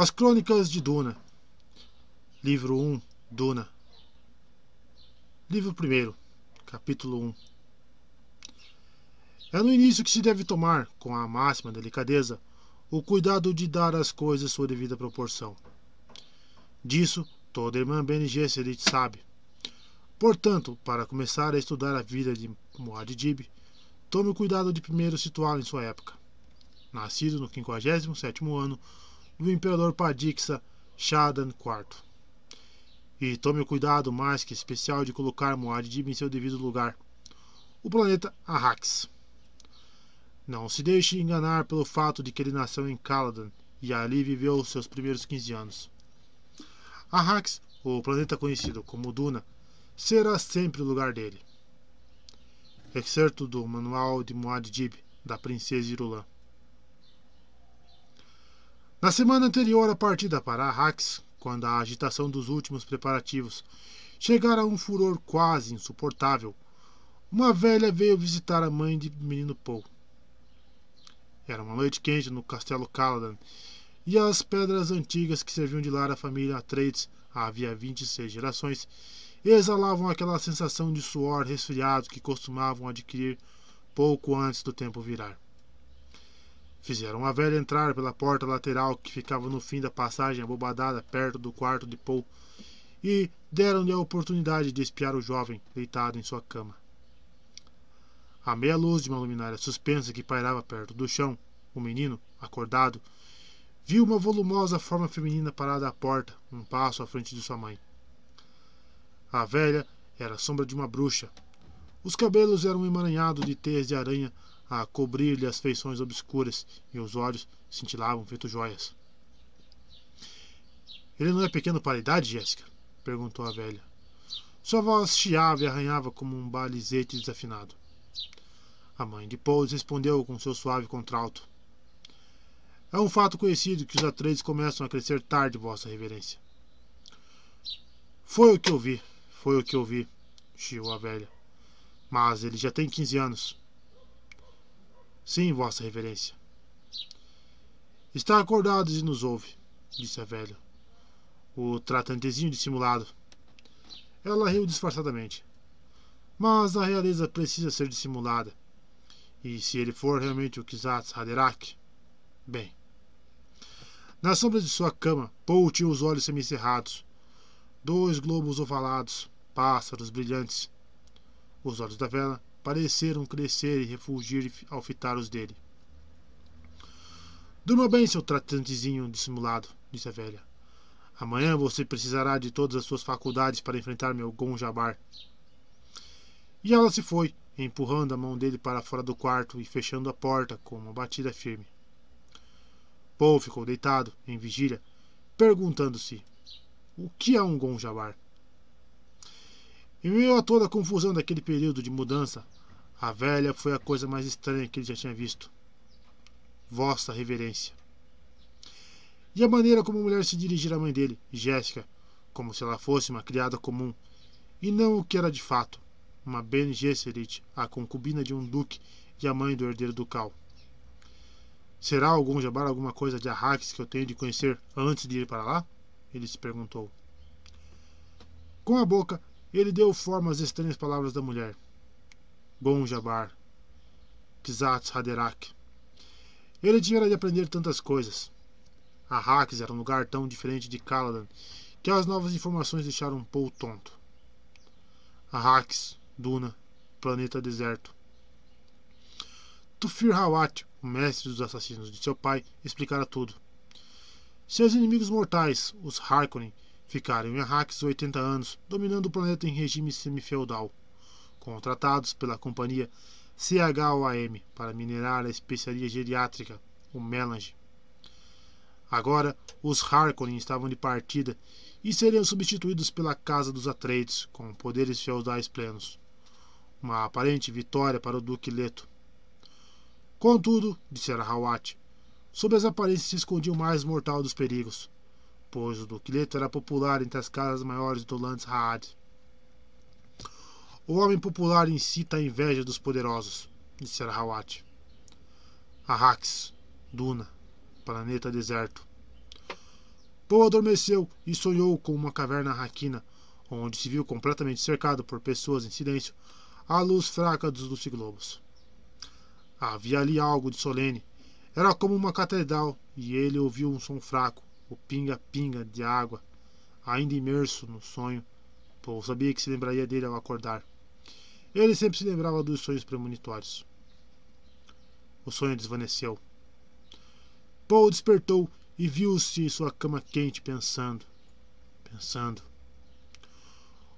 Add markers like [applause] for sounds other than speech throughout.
As Crônicas de Duna. Livro 1, Duna. Livro 1, capítulo 1. É no início que se deve tomar, com a máxima delicadeza, o cuidado de dar às coisas sua devida proporção. Disso toda irmã Bene Gesserit sabe. Portanto, para começar a estudar a vida de Muad'Dib, tome o cuidado de primeiro situá-lo em sua época. Nascido no 57º ano do imperador Padixa Shadan IV. E tome o cuidado mais que especial de colocar Muad'Dib em seu devido lugar, o planeta Arrax. Não se deixe enganar pelo fato de que ele nasceu em Caladan e ali viveu seus primeiros 15 anos. Arrax, o planeta conhecido como Duna, será sempre o lugar dele. Excerto do Manual de Muad'Dib, da Princesa Irulan. Na semana anterior à partida para Arrax, quando a agitação dos últimos preparativos chegara a um furor quase insuportável, uma velha veio visitar a mãe de menino Paul. Era uma noite quente no castelo Caladan, e as pedras antigas que serviam de lar à família Atreides havia 26 gerações exalavam aquela sensação de suor resfriado que costumavam adquirir pouco antes do tempo virar. Fizeram a velha entrar pela porta lateral que ficava no fim da passagem abobadada perto do quarto de Paul e deram-lhe a oportunidade de espiar o jovem deitado em sua cama. À meia luz de uma luminária suspensa que pairava perto do chão, o menino, acordado, viu uma volumosa forma feminina parada à porta, um passo à frente de sua mãe. A velha era a sombra de uma bruxa. Os cabelos eram emaranhados de teias de aranha a cobrir-lhe as feições obscuras e os olhos cintilavam feito joias. Ele não é pequeno para a idade, Jéssica? perguntou a velha. Sua voz chiava e arranhava como um balizete desafinado. A mãe de Pouls respondeu com seu suave contralto. É um fato conhecido que os atreides começam a crescer tarde, Vossa Reverência. Foi o que eu vi, foi o que eu vi, chiou a velha. Mas ele já tem quinze anos. Sim, Vossa Reverência. Está acordado e nos ouve, disse a velha. O tratantezinho dissimulado. Ela riu disfarçadamente. Mas a realeza precisa ser dissimulada. E se ele for realmente o Kizats Haderach, bem. Na sombra de sua cama, Paul tinha os olhos semicerrados. Dois globos ovalados, pássaros brilhantes. Os olhos da vela pareceram crescer e refulgir ao fitar os dele. Durma bem, seu tratantezinho dissimulado, disse a velha. Amanhã você precisará de todas as suas faculdades para enfrentar meu Gonjabar. E ela se foi, empurrando a mão dele para fora do quarto e fechando a porta com uma batida firme. Paul ficou deitado, em vigília, perguntando-se: o que é um Gonjabar? Em meio a toda a confusão daquele período de mudança, a velha foi a coisa mais estranha que ele já tinha visto. Vossa Reverência. E a maneira como a mulher se dirigira à mãe dele, Jéssica, como se ela fosse uma criada comum, e não o que era de fato, uma Ben Gesserit, a concubina de um duque e a mãe do herdeiro ducal. Será algum jabar alguma coisa de Arrax que eu tenho de conhecer antes de ir para lá? Ele se perguntou. Com a boca, ele deu forma às estranhas palavras da mulher. Gonjabar, Kizats Haderach. Ele tinha de aprender tantas coisas. Arrax era um lugar tão diferente de Caladan que as novas informações deixaram um Paul tonto. Arrax, Duna, planeta deserto. Tufir Hawat, o mestre dos assassinos de seu pai, explicara tudo. Seus inimigos mortais, os Harkonnen, ficaram em Arrax 80 anos, dominando o planeta em regime semifeudal contratados pela companhia CHOAM para minerar a especiaria geriátrica, o melange. Agora, os Harkonnen estavam de partida e seriam substituídos pela Casa dos Atreides, com poderes feudais plenos. Uma aparente vitória para o Duque Leto. Contudo, dissera Hawat, sob as aparências se escondia o mais mortal dos perigos, pois o Duque Leto era popular entre as casas maiores do Lands Haad. O homem popular incita a inveja dos poderosos, dissera Hawat. Arrax, Duna, planeta deserto. Poe adormeceu e sonhou com uma caverna raquina, onde se viu completamente cercado por pessoas em silêncio, à luz fraca dos luciglobos. Havia ali algo de solene. Era como uma catedral, e ele ouviu um som fraco, o pinga-pinga de água, ainda imerso no sonho. Paul sabia que se lembraria dele ao acordar. Ele sempre se lembrava dos sonhos premonitórios. O sonho desvaneceu. Paul despertou e viu-se em sua cama quente, pensando, pensando.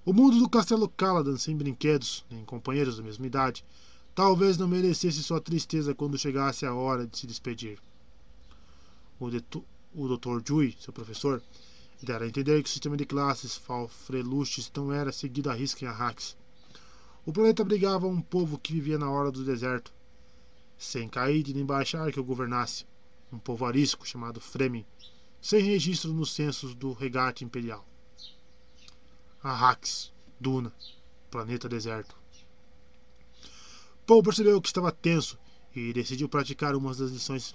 O mundo do castelo Caladan, sem brinquedos, nem companheiros da mesma idade, talvez não merecesse sua tristeza quando chegasse a hora de se despedir. O, o Dr. Dewey, seu professor, dera a entender que o sistema de classes Falfreluches não era seguido à risca em Arrax. O planeta abrigava um povo que vivia na hora do deserto, sem Caíde nem baixar que o governasse um povo arisco chamado Fremen, sem registro nos censos do regate imperial. Arrax, Duna, planeta deserto. Paul percebeu que estava tenso e decidiu praticar uma das lições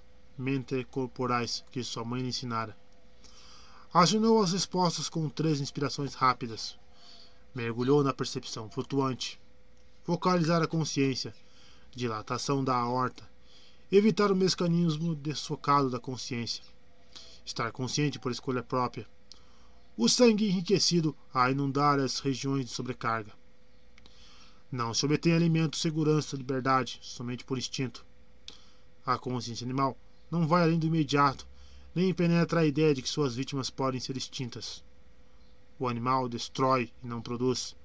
corporais que sua mãe lhe ensinara. Assinou as respostas com três inspirações rápidas. Mergulhou na percepção flutuante. Focalizar a consciência. Dilatação da aorta Evitar o mecanismo desfocado da consciência. Estar consciente por escolha própria. O sangue enriquecido a inundar as regiões de sobrecarga. Não se obtém alimento, segurança, liberdade, somente por instinto. A consciência animal não vai além do imediato, nem penetra a ideia de que suas vítimas podem ser extintas. O animal destrói e não produz.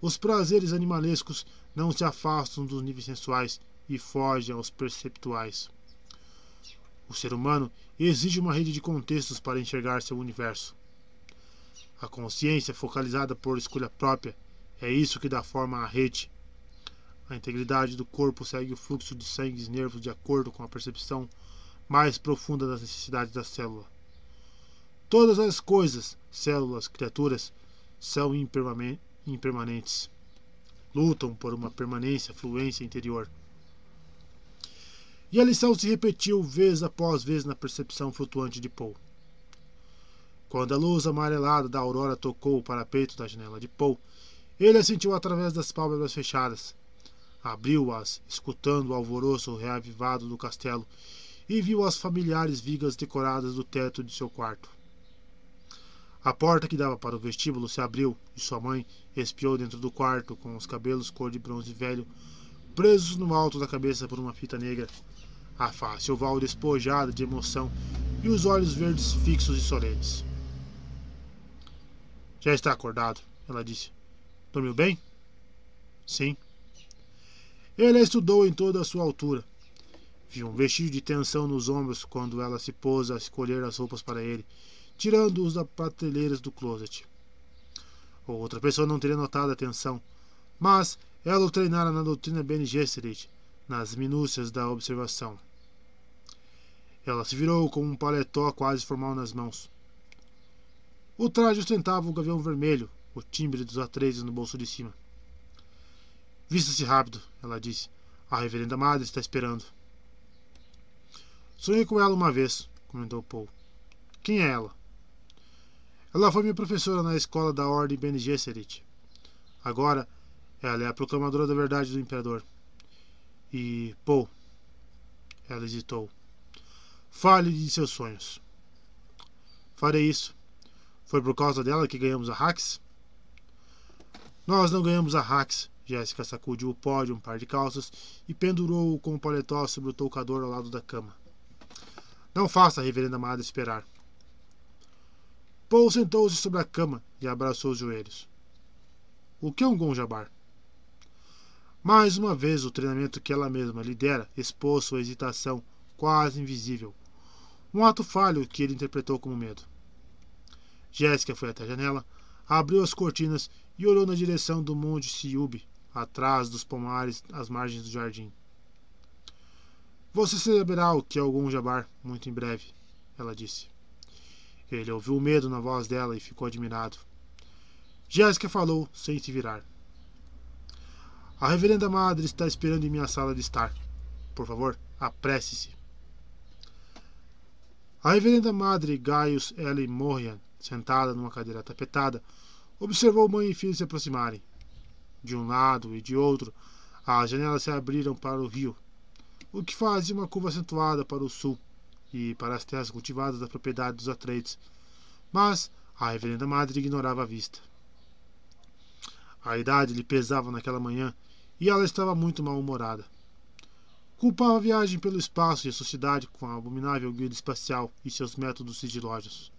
Os prazeres animalescos não se afastam dos níveis sensuais e foge aos perceptuais. O ser humano exige uma rede de contextos para enxergar seu universo. A consciência focalizada por escolha própria é isso que dá forma à rede. A integridade do corpo segue o fluxo de sangue e nervos de acordo com a percepção mais profunda das necessidades da célula. Todas as coisas, células, criaturas, são impermanentes. Lutam por uma permanência, fluência interior. E a lição se repetiu vez após vez na percepção flutuante de Paul. Quando a luz amarelada da aurora tocou o parapeito da janela de Paul, ele a sentiu através das pálpebras fechadas. Abriu-as, escutando o alvoroço reavivado do castelo, e viu as familiares vigas decoradas do teto de seu quarto. A porta que dava para o vestíbulo se abriu e sua mãe espiou dentro do quarto com os cabelos cor de bronze velho presos no alto da cabeça por uma fita negra a face oval despojada de emoção e os olhos verdes fixos e solenes. Já está acordado, ela disse. Dormiu bem? Sim. Ele a estudou em toda a sua altura. Viu um vestígio de tensão nos ombros quando ela se pôs a escolher as roupas para ele, tirando-os das prateleiras do closet. Outra pessoa não teria notado a tensão, mas ela o treinara na doutrina Bene Gesserit, nas minúcias da observação. Ela se virou com um paletó quase formal nas mãos. O traje ostentava o gavião vermelho, o timbre dos atrezes no bolso de cima. Vista-se rápido, ela disse. A reverenda madre está esperando. Sonhei com ela uma vez, comentou Paul. Quem é ela? Ela foi minha professora na escola da Ordem Bene Gesserit. Agora, ela é a proclamadora da verdade do imperador. E, Paul, ela hesitou. Fale de seus sonhos. Farei isso. Foi por causa dela que ganhamos a Hax? Nós não ganhamos a Hax. Jéssica sacudiu o pó de um par de calças e pendurou-o com o paletó sobre o toucador ao lado da cama. Não faça a reverenda amada esperar. Paul sentou-se sobre a cama e abraçou os joelhos. O que é um gonjabar? Mais uma vez, o treinamento que ela mesma lidera expôs sua hesitação quase invisível. Um ato falho que ele interpretou como medo. Jéssica foi até a janela, abriu as cortinas e olhou na direção do monte Siúbe, atrás dos pomares às margens do jardim. Você saberá o que é algum jabar muito em breve, ela disse. Ele ouviu o medo na voz dela e ficou admirado. Jéssica falou sem se virar. A reverenda madre está esperando em minha sala de estar. Por favor, apresse-se. A reverenda madre Gaius Ellen Morrian, sentada numa cadeira tapetada, observou mãe e filho se aproximarem. De um lado e de outro, as janelas se abriram para o rio, o que fazia uma curva acentuada para o sul e para as terras cultivadas da propriedade dos Atreides. Mas a reverenda madre ignorava a vista. A idade lhe pesava naquela manhã e ela estava muito mal-humorada. Culpava a viagem pelo espaço e a sociedade com a abominável guilda espacial e seus métodos sigilosos.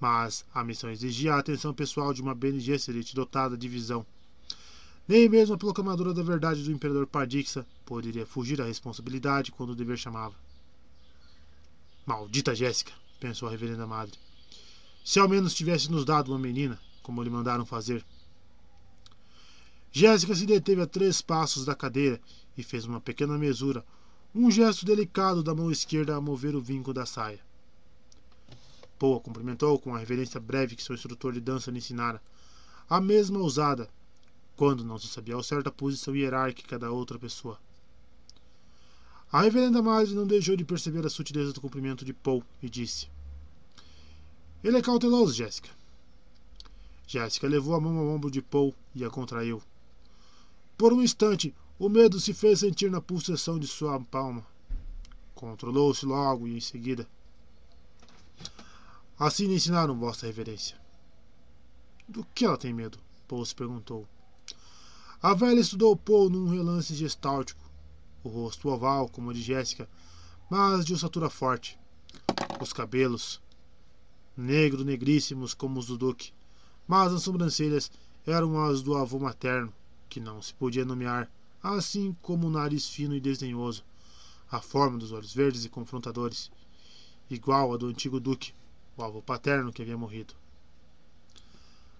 Mas a missão exigia a atenção pessoal de uma Bene Gesserit dotada de visão. Nem mesmo a proclamadora da verdade do imperador Pardixa poderia fugir à responsabilidade quando o dever chamava. Maldita Jéssica, pensou a reverenda madre. Se ao menos tivesse nos dado uma menina, como lhe mandaram fazer. Jéssica se deteve a três passos da cadeira e fez uma pequena mesura, um gesto delicado da mão esquerda a mover o vinco da saia. Poa cumprimentou com a reverência breve que seu instrutor de dança lhe ensinara, a mesma usada quando não se sabia ao certo a posição hierárquica da outra pessoa. A reverenda madre não deixou de perceber a sutileza do cumprimento de Paul e disse: Ele é cauteloso, Jéssica. Jéssica levou a mão ao ombro de Paul e a contraiu. Por um instante, o medo se fez sentir na pulsação de sua palma. Controlou-se logo e em seguida. Assim lhe ensinaram, Vossa Reverência. Do que ela tem medo? Paul se perguntou. A velha estudou Paul num relance gestáltico, o rosto oval, como o de Jéssica, mas de ossatura forte. Os cabelos, negro negríssimos como os do Duque, mas as sobrancelhas eram as do avô materno, que não se podia nomear assim como o nariz fino e desdenhoso, a forma dos olhos verdes e confrontadores, igual a do antigo duque, o avô paterno que havia morrido.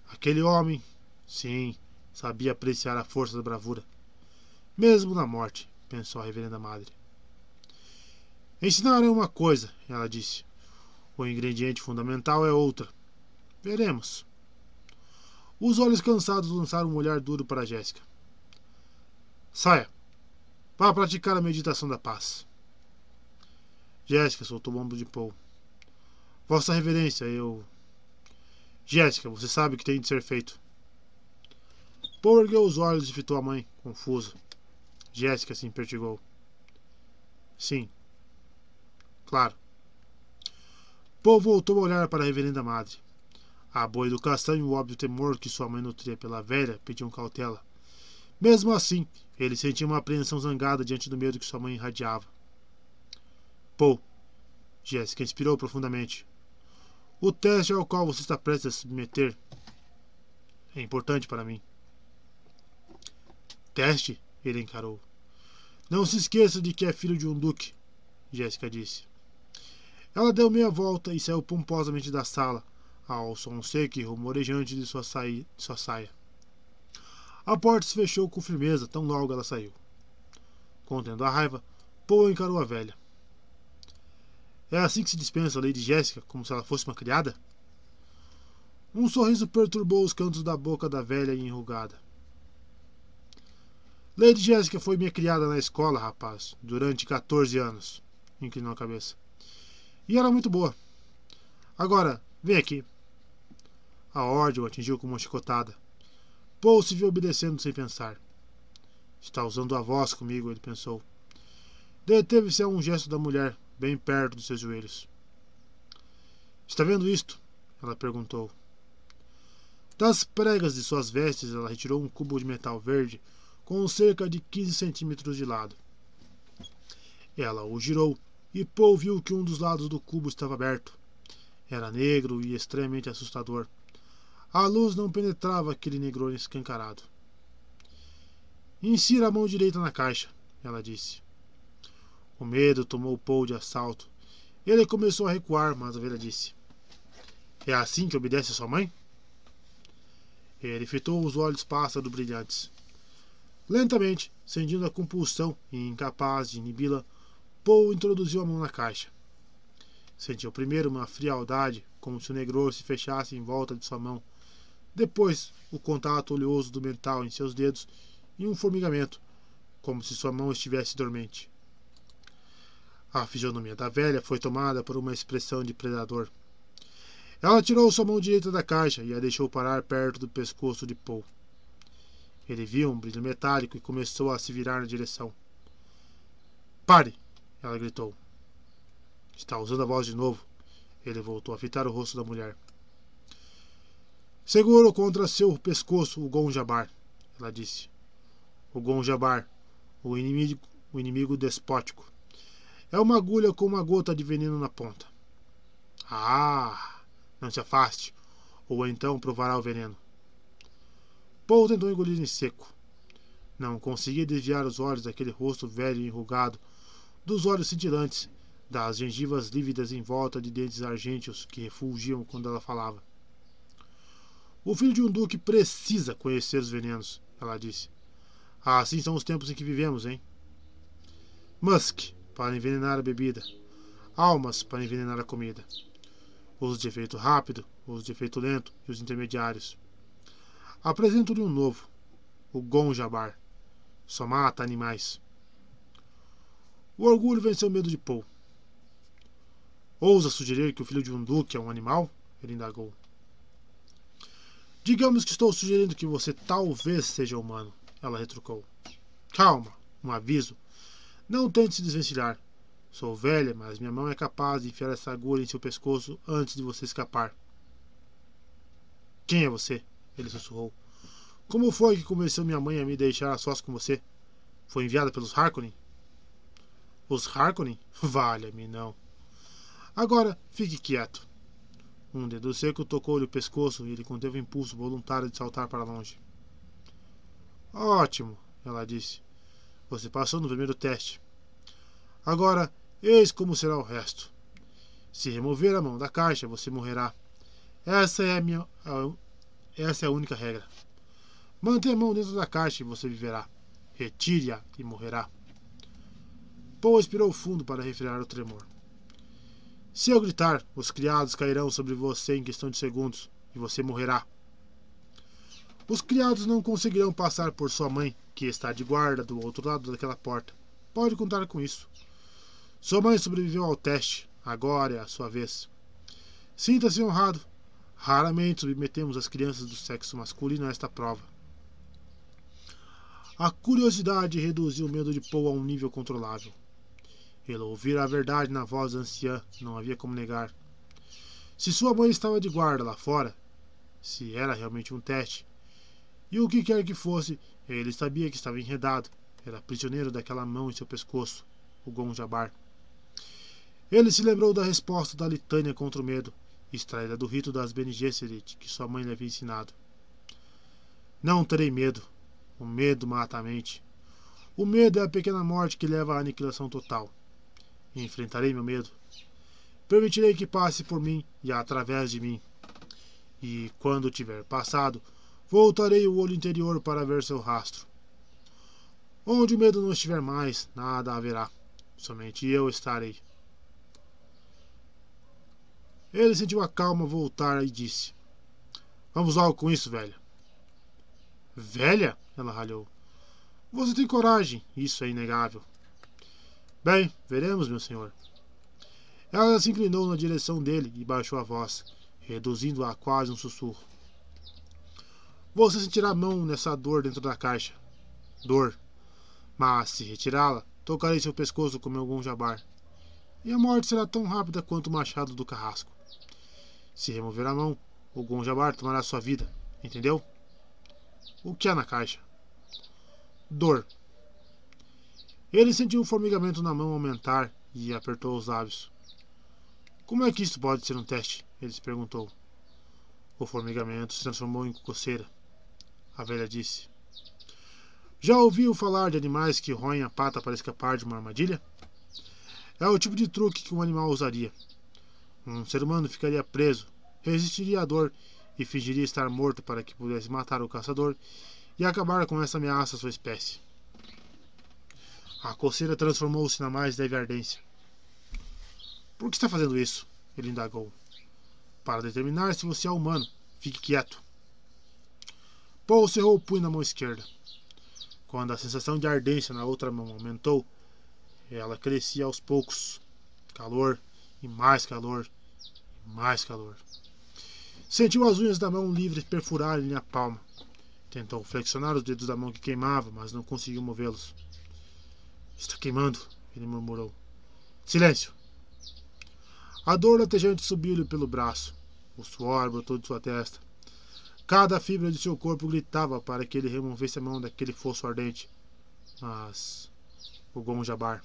Aquele homem, sim, sabia apreciar a força da bravura, mesmo na morte, pensou a reverenda madre. Ensinarei uma coisa, ela disse. O ingrediente fundamental é outra. Veremos. Os olhos cansados lançaram um olhar duro para Jéssica. Saia. Vá praticar a meditação da paz. Jéssica soltou o ombro de Paul. Vossa Reverência, eu. Jéssica, você sabe o que tem de ser feito. Paul ergueu os olhos e fitou a mãe, confuso. Jéssica se impertigou. Sim. Claro. Paul voltou a olhar para a reverenda madre. A boa educação e o óbvio temor que sua mãe nutria pela velha pediam cautela. Mesmo assim, ele sentia uma apreensão zangada diante do medo que sua mãe irradiava. Paul, Jéssica inspirou profundamente. O teste ao qual você está prestes a submeter é importante para mim. Teste? Ele encarou. Não se esqueça de que é filho de um duque, Jéssica disse. Ela deu meia volta e saiu pomposamente da sala, ao som seco e rumorejante de sua, sua saia. A porta se fechou com firmeza tão logo ela saiu. Contendo a raiva, Paul encarou a velha. É assim que se dispensa a Lady Jéssica, como se ela fosse uma criada? Um sorriso perturbou os cantos da boca da velha enrugada. Lady Jéssica foi minha criada na escola, rapaz, durante 14 anos. Inclinou a cabeça. E era muito boa. Agora, vem aqui. A ordem o atingiu com uma chicotada. Paul se viu obedecendo sem pensar. Está usando a voz comigo, ele pensou. Deteve-se a um gesto da mulher, bem perto dos seus joelhos. Está vendo isto? Ela perguntou. Das pregas de suas vestes, ela retirou um cubo de metal verde com cerca de 15 centímetros de lado. Ela o girou e Paul viu que um dos lados do cubo estava aberto. Era negro e extremamente assustador. A luz não penetrava aquele negrone escancarado. Insira a mão direita na caixa, ela disse. O medo tomou Paul de assalto. Ele começou a recuar, mas a velha disse: É assim que obedece a sua mãe? Ele fitou os olhos pássaros brilhantes. Lentamente, sentindo a compulsão e incapaz de inibi-la, Paul introduziu a mão na caixa. Sentiu primeiro uma frialdade, como se o negror se fechasse em volta de sua mão depois, o contato oleoso do metal em seus dedos e um formigamento, como se sua mão estivesse dormente. A fisionomia da velha foi tomada por uma expressão de predador. Ela tirou sua mão direita da caixa e a deixou parar perto do pescoço de Paul. Ele viu um brilho metálico e começou a se virar na direção. Pare! Ela gritou. Está usando a voz de novo. Ele voltou a fitar o rosto da mulher. Seguro contra seu pescoço o Gonjabar, ela disse. O Gonjabar, o inimigo, o inimigo despótico. É uma agulha com uma gota de veneno na ponta. Ah! Não se afaste, ou então provará o veneno. Paul tentou engolir em seco. Não conseguia desviar os olhos daquele rosto velho e enrugado, dos olhos cintilantes, das gengivas lívidas em volta de dentes argênteos que refulgiam quando ela falava. O filho de um duque precisa conhecer os venenos, ela disse. Assim são os tempos em que vivemos, hein? Musk, para envenenar a bebida. Almas, para envenenar a comida. Os de efeito rápido, os de efeito lento e os intermediários. Apresento-lhe um novo, o Gonjabar. Só mata animais. O orgulho venceu o medo de Paul. Ousa sugerir que o filho de um duque é um animal? Ele indagou. Digamos que estou sugerindo que você talvez seja humano, ela retrucou. Calma, um aviso. Não tente se desvencilhar. Sou velha, mas minha mão é capaz de enfiar essa agulha em seu pescoço antes de você escapar. Quem é você? Ele sussurrou. Como foi que convenceu minha mãe a me deixar a sós com você? Foi enviada pelos Harkonnen? Os Harkonnen? Valha-me, não. Agora, fique quieto. Um dedo seco tocou-lhe o pescoço e ele conteve o impulso voluntário de saltar para longe. Ótimo, ela disse. Você passou no primeiro teste. Agora, eis como será o resto. Se remover a mão da caixa, você morrerá. Essa é a minha. Essa é a única regra. Mantenha a mão dentro da caixa e você viverá. Retire-a e morrerá. Paul expirou fundo para refrear o tremor. Se eu gritar, os criados cairão sobre você em questão de segundos e você morrerá. Os criados não conseguirão passar por sua mãe, que está de guarda do outro lado daquela porta. Pode contar com isso. Sua mãe sobreviveu ao teste. Agora é a sua vez. Sinta-se honrado. Raramente submetemos as crianças do sexo masculino a esta prova. A curiosidade reduziu o medo de Paul a um nível controlável. Ele ouvira a verdade na voz da anciã, não havia como negar. Se sua mãe estava de guarda lá fora, se era realmente um teste, e o que quer que fosse, ele sabia que estava enredado, era prisioneiro daquela mão em seu pescoço, o Gonjabar. Ele se lembrou da resposta da litânia contra o medo, extraída do rito das Bene Gesserit que sua mãe lhe havia ensinado. Não terei medo. O medo mata a mente. O medo é a pequena morte que leva à aniquilação total. Enfrentarei meu medo. Permitirei que passe por mim e através de mim. E, quando tiver passado, voltarei o olho interior para ver seu rastro. Onde o medo não estiver mais, nada haverá. Somente eu estarei. Ele sentiu a calma voltar e disse: Vamos logo com isso, velha. Velha? Ela ralhou. Você tem coragem, isso é inegável. Bem, veremos, meu senhor. Ela se inclinou na direção dele e baixou a voz, reduzindo-a a quase um sussurro. Você sentirá a mão nessa dor dentro da caixa. Dor. Mas, se retirá-la, tocarei seu pescoço com meu gonjabar. E a morte será tão rápida quanto o machado do carrasco. Se remover a mão, o gonjabar tomará sua vida. Entendeu? O que há na caixa? Dor. Ele sentiu o formigamento na mão aumentar e apertou os lábios. Como é que isso pode ser um teste? Ele se perguntou. O formigamento se transformou em coceira. A velha disse. Já ouviu falar de animais que roem a pata para escapar de uma armadilha? É o tipo de truque que um animal usaria. Um ser humano ficaria preso, resistiria à dor e fingiria estar morto para que pudesse matar o caçador e acabar com essa ameaça à sua espécie. A coceira transformou-se na mais leve ardência. Por que está fazendo isso? Ele indagou. Para determinar se você é humano. Fique quieto. Paul cerrou o punho na mão esquerda. Quando a sensação de ardência na outra mão aumentou, ela crescia aos poucos, Calor e mais calor e mais calor. Sentiu as unhas da mão livre perfurarem-lhe a palma. Tentou flexionar os dedos da mão que queimava, mas não conseguiu movê-los. Está queimando, ele murmurou. Silêncio! A dor latejante subiu-lhe pelo braço. O suor brotou de sua testa. Cada fibra de seu corpo gritava para que ele removesse a mão daquele fosso ardente. Mas. O Gonjabar.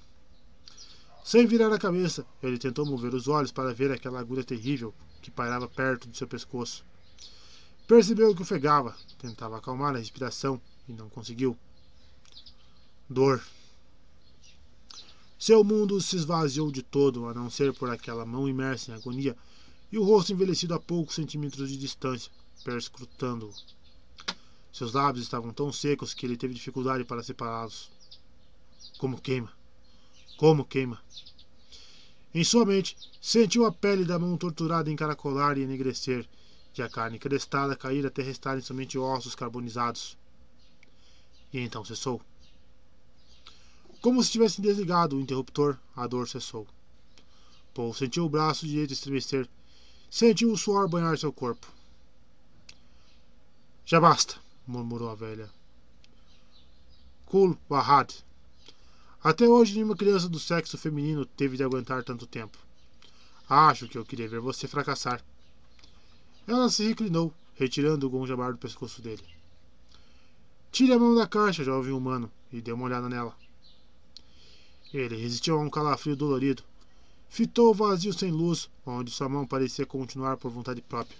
Sem virar a cabeça, ele tentou mover os olhos para ver aquela agulha terrível que pairava perto de seu pescoço. Percebeu que ofegava, tentava acalmar a respiração e não conseguiu. Dor. Seu mundo se esvaziou de todo, a não ser por aquela mão imersa em agonia e o rosto envelhecido a poucos centímetros de distância, perscrutando-o. Seus lábios estavam tão secos que ele teve dificuldade para separá-los. Como queima! Como queima! Em sua mente, sentiu a pele da mão torturada encaracolar e enegrecer, e a carne crestada cair até restarem somente ossos carbonizados. E então cessou. Como se tivesse desligado o interruptor, a dor cessou. Paul sentiu o braço direito estremecer. Sentiu o suor banhar seu corpo. Já basta, murmurou a velha. Kul Wahad. Até hoje nenhuma criança do sexo feminino teve de aguentar tanto tempo. Acho que eu queria ver você fracassar. Ela se reclinou, retirando o gonjabar do pescoço dele. Tire a mão da caixa, jovem humano, e dê uma olhada nela. Ele resistiu a um calafrio dolorido. Fitou o vazio sem luz, onde sua mão parecia continuar por vontade própria.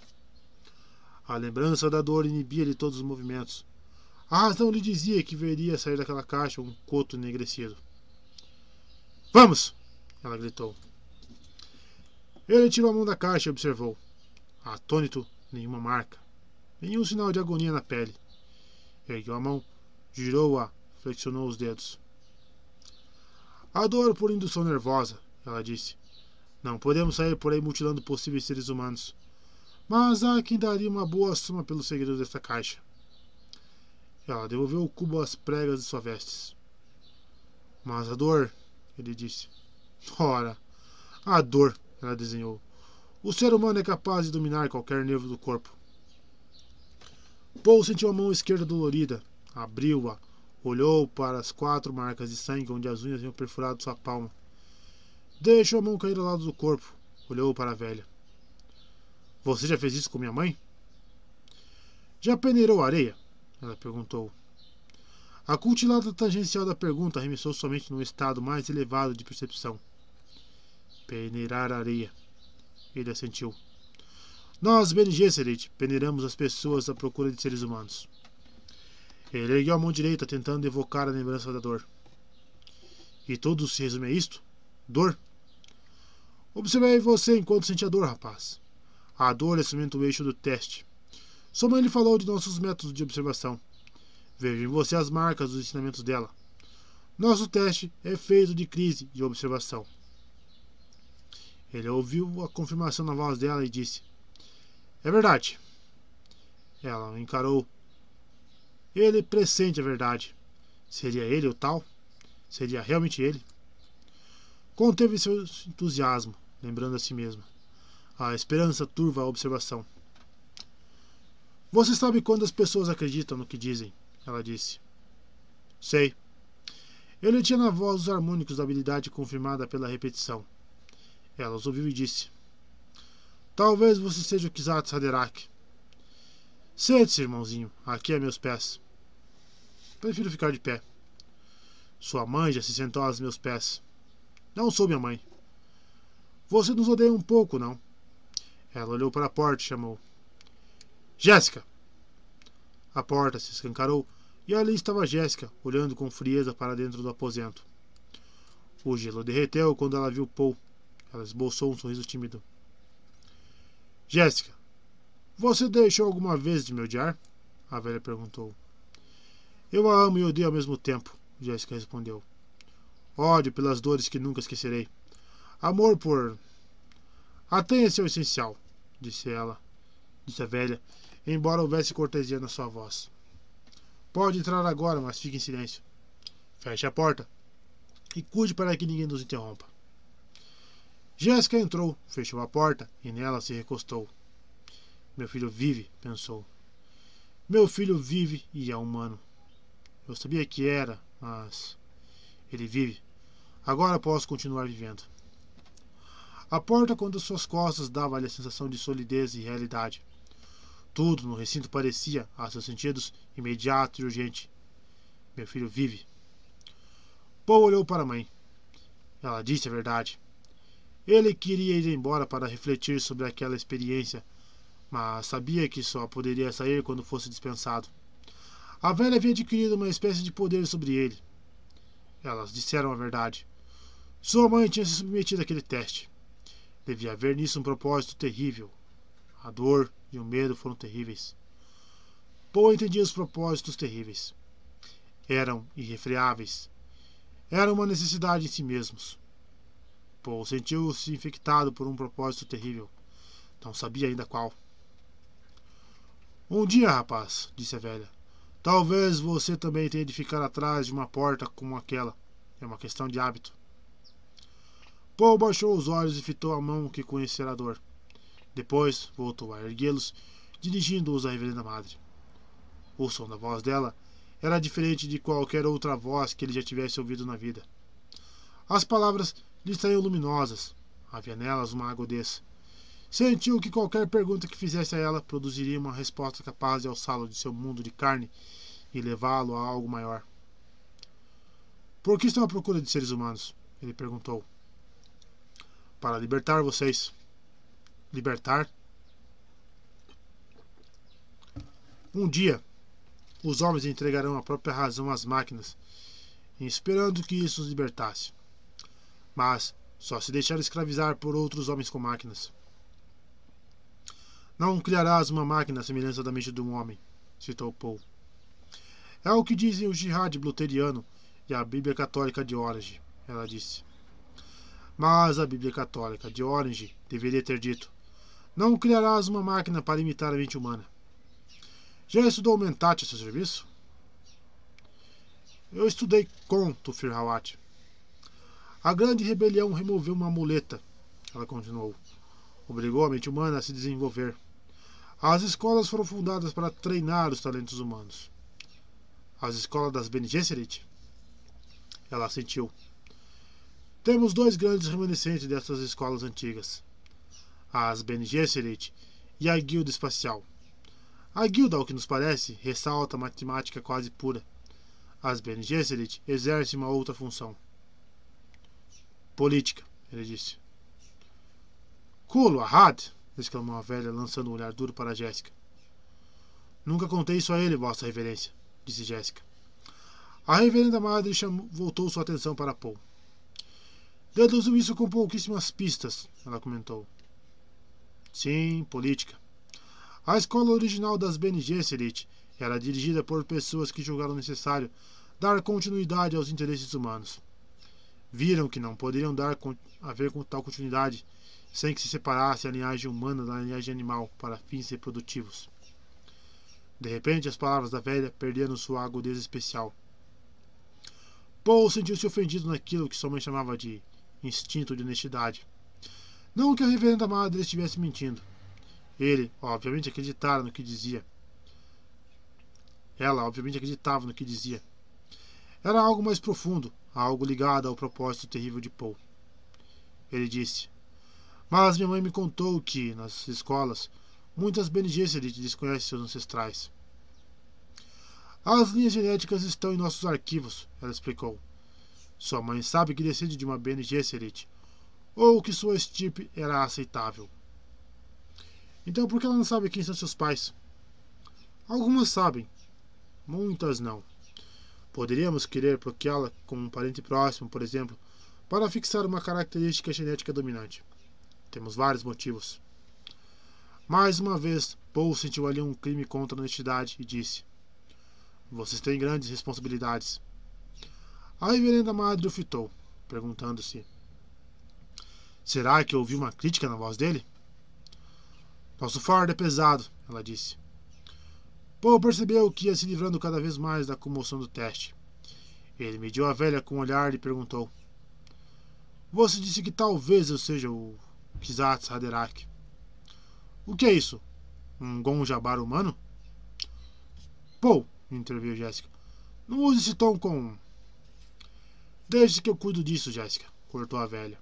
A lembrança da dor inibia-lhe todos os movimentos. A razão lhe dizia que veria sair daquela caixa um coto enegrecido. Vamos! Ela gritou. Ele tirou a mão da caixa e observou. Atônito, nenhuma marca, nenhum sinal de agonia na pele. Ergueu a mão, girou-a, flexionou os dedos. Adoro por indução nervosa, ela disse. Não podemos sair por aí mutilando possíveis seres humanos. Mas há quem daria uma boa soma pelo segredo desta caixa. Ela devolveu o cubo às pregas de suas vestes. Mas a dor, ele disse. Ora, a dor, ela desenhou. O ser humano é capaz de dominar qualquer nervo do corpo. Paul sentiu a mão esquerda dolorida, abriu-a, Olhou para as quatro marcas de sangue onde as unhas tinham perfurado sua palma. Deixou a mão cair ao lado do corpo. Olhou para a velha. Você já fez isso com minha mãe? Já peneirou areia? Ela perguntou. A cultilada tangencial da pergunta arremessou somente num estado mais elevado de percepção. Peneirar areia. Ele assentiu. Nós, Bene Gesserit, peneiramos as pessoas à procura de seres humanos. Ele ergueu a mão direita, tentando evocar a lembrança da dor. E tudo se resume a isto? Dor? Observei você enquanto sentia dor, rapaz. A dor é somente o eixo do teste. Sua mãe lhe falou de nossos métodos de observação. Vejo em você as marcas dos ensinamentos dela. Nosso teste é feito de crise e observação. Ele ouviu a confirmação na voz dela e disse: É verdade. Ela o encarou ele pressente a verdade. Seria ele o tal? Seria realmente ele? Conteve seu entusiasmo, lembrando a si mesma. A esperança turva a observação. Você sabe quando as pessoas acreditam no que dizem, ela disse. Sei. Ele tinha na voz os harmônicos da habilidade confirmada pela repetição. Ela os ouviu e disse: Talvez você seja o Kizat Haderach. Sente-se, irmãozinho, aqui a meus pés. Prefiro ficar de pé. Sua mãe já se sentou aos meus pés. Não sou minha mãe. Você nos odeia um pouco, não? Ela olhou para a porta e chamou. Jéssica! A porta se escancarou e ali estava Jéssica, olhando com frieza para dentro do aposento. O gelo derreteu quando ela viu Paul. Ela esboçou um sorriso tímido. Jéssica, você deixou alguma vez de me odiar? A velha perguntou. Eu a amo e odeio ao mesmo tempo, Jéssica respondeu. Ódio pelas dores que nunca esquecerei. Amor por. Atenha-se ao essencial, disse ela, disse a velha, embora houvesse cortesia na sua voz. Pode entrar agora, mas fique em silêncio. Feche a porta e cuide para que ninguém nos interrompa. Jéssica entrou, fechou a porta e nela se recostou. Meu filho vive, pensou. Meu filho vive e é humano. Eu sabia que era, mas. Ele vive. Agora posso continuar vivendo. A porta contra suas costas dava-lhe a sensação de solidez e realidade. Tudo no recinto parecia, a seus sentidos, imediato e urgente. Meu filho vive. Paul olhou para a mãe. Ela disse a verdade. Ele queria ir embora para refletir sobre aquela experiência, mas sabia que só poderia sair quando fosse dispensado. A velha havia adquirido uma espécie de poder sobre ele. Elas disseram a verdade. Sua mãe tinha se submetido àquele teste. Devia haver nisso um propósito terrível. A dor e o medo foram terríveis. Poe entendia os propósitos terríveis. Eram irrefreáveis. Era uma necessidade em si mesmos. Paul sentiu-se infectado por um propósito terrível. Não sabia ainda qual. Um dia, rapaz, disse a velha, talvez você também tenha de ficar atrás de uma porta como aquela. É uma questão de hábito. Paul baixou os olhos e fitou a mão que conhecera a dor. Depois voltou a erguê-los, dirigindo-os à reverenda madre. O som da voz dela era diferente de qualquer outra voz que ele já tivesse ouvido na vida. As palavras lhe saíam luminosas. Havia nelas uma agudez. Sentiu que qualquer pergunta que fizesse a ela produziria uma resposta capaz de alçá-lo de seu mundo de carne e levá-lo a algo maior. Por que estão à procura de seres humanos? Ele perguntou para libertar vocês. Libertar? Um dia, os homens entregarão a própria razão às máquinas, esperando que isso os libertasse. Mas só se deixar escravizar por outros homens com máquinas. Não criarás uma máquina à semelhança da mente de um homem, citou Paul. É o que dizem o jihad bluteriano e a Bíblia Católica de Orange, ela disse. Mas a Bíblia Católica de Orange deveria ter dito: Não criarás uma máquina para imitar a mente humana. Já estudou Mentat a seu serviço? Eu estudei com Tufir Hawat. A grande rebelião removeu uma muleta, ela continuou. Obrigou a mente humana a se desenvolver. As escolas foram fundadas para treinar os talentos humanos. As escolas das Bene Gesserit? Ela sentiu. Temos dois grandes remanescentes dessas escolas antigas: as Bene Gesserit e a Guilda Espacial. A Guilda, ao que nos parece, ressalta a matemática quase pura. As Bene Gesserit exercem uma outra função. Política, ele disse. Culo, Ahad! exclamou a velha, lançando um olhar duro para Jéssica. Nunca contei isso a ele, Vossa Reverência, disse Jéssica. A reverenda madre chamou, voltou sua atenção para Paul. Deduziu isso com pouquíssimas pistas, ela comentou. Sim, política. A escola original das Bene Gesserit era dirigida por pessoas que julgaram necessário dar continuidade aos interesses humanos. Viram que não poderiam dar haver com tal continuidade sem que se separasse a linhagem humana da linhagem animal para fins reprodutivos. De repente, as palavras da velha perderam sua agudeza especial. Paul sentiu-se ofendido naquilo que mãe chamava de instinto de honestidade. Não que a reverenda madre estivesse mentindo. Ele, obviamente, acreditara no que dizia. Ela, obviamente, acreditava no que dizia. Era algo mais profundo, algo ligado ao propósito terrível de Paul. Ele disse: Mas minha mãe me contou que, nas escolas, muitas Bene Gesserit desconhecem seus ancestrais. As linhas genéticas estão em nossos arquivos, ela explicou. Sua mãe sabe que descende de uma Bene Gesserit, ou que sua estirpe era aceitável. Então por que ela não sabe quem são seus pais? Algumas sabem, muitas não. Poderíamos querer bloqueá-la como um parente próximo, por exemplo, para fixar uma característica genética dominante. Temos vários motivos. Mais uma vez, Paul sentiu ali um crime contra a honestidade e disse: Vocês têm grandes responsabilidades. A reverenda madre o fitou, perguntando-se: Será que ouvi uma crítica na voz dele? Nosso fardo é pesado, ela disse. Paul percebeu que ia se livrando cada vez mais da comoção do teste. Ele mediu a velha com um olhar e perguntou: Você disse que talvez eu seja o Kizatsu Haderaki. O que é isso? Um Gonjabar humano? Pô, interveio Jéssica. Não use esse tom com. Deixe que eu cuido disso, Jéssica, cortou a velha.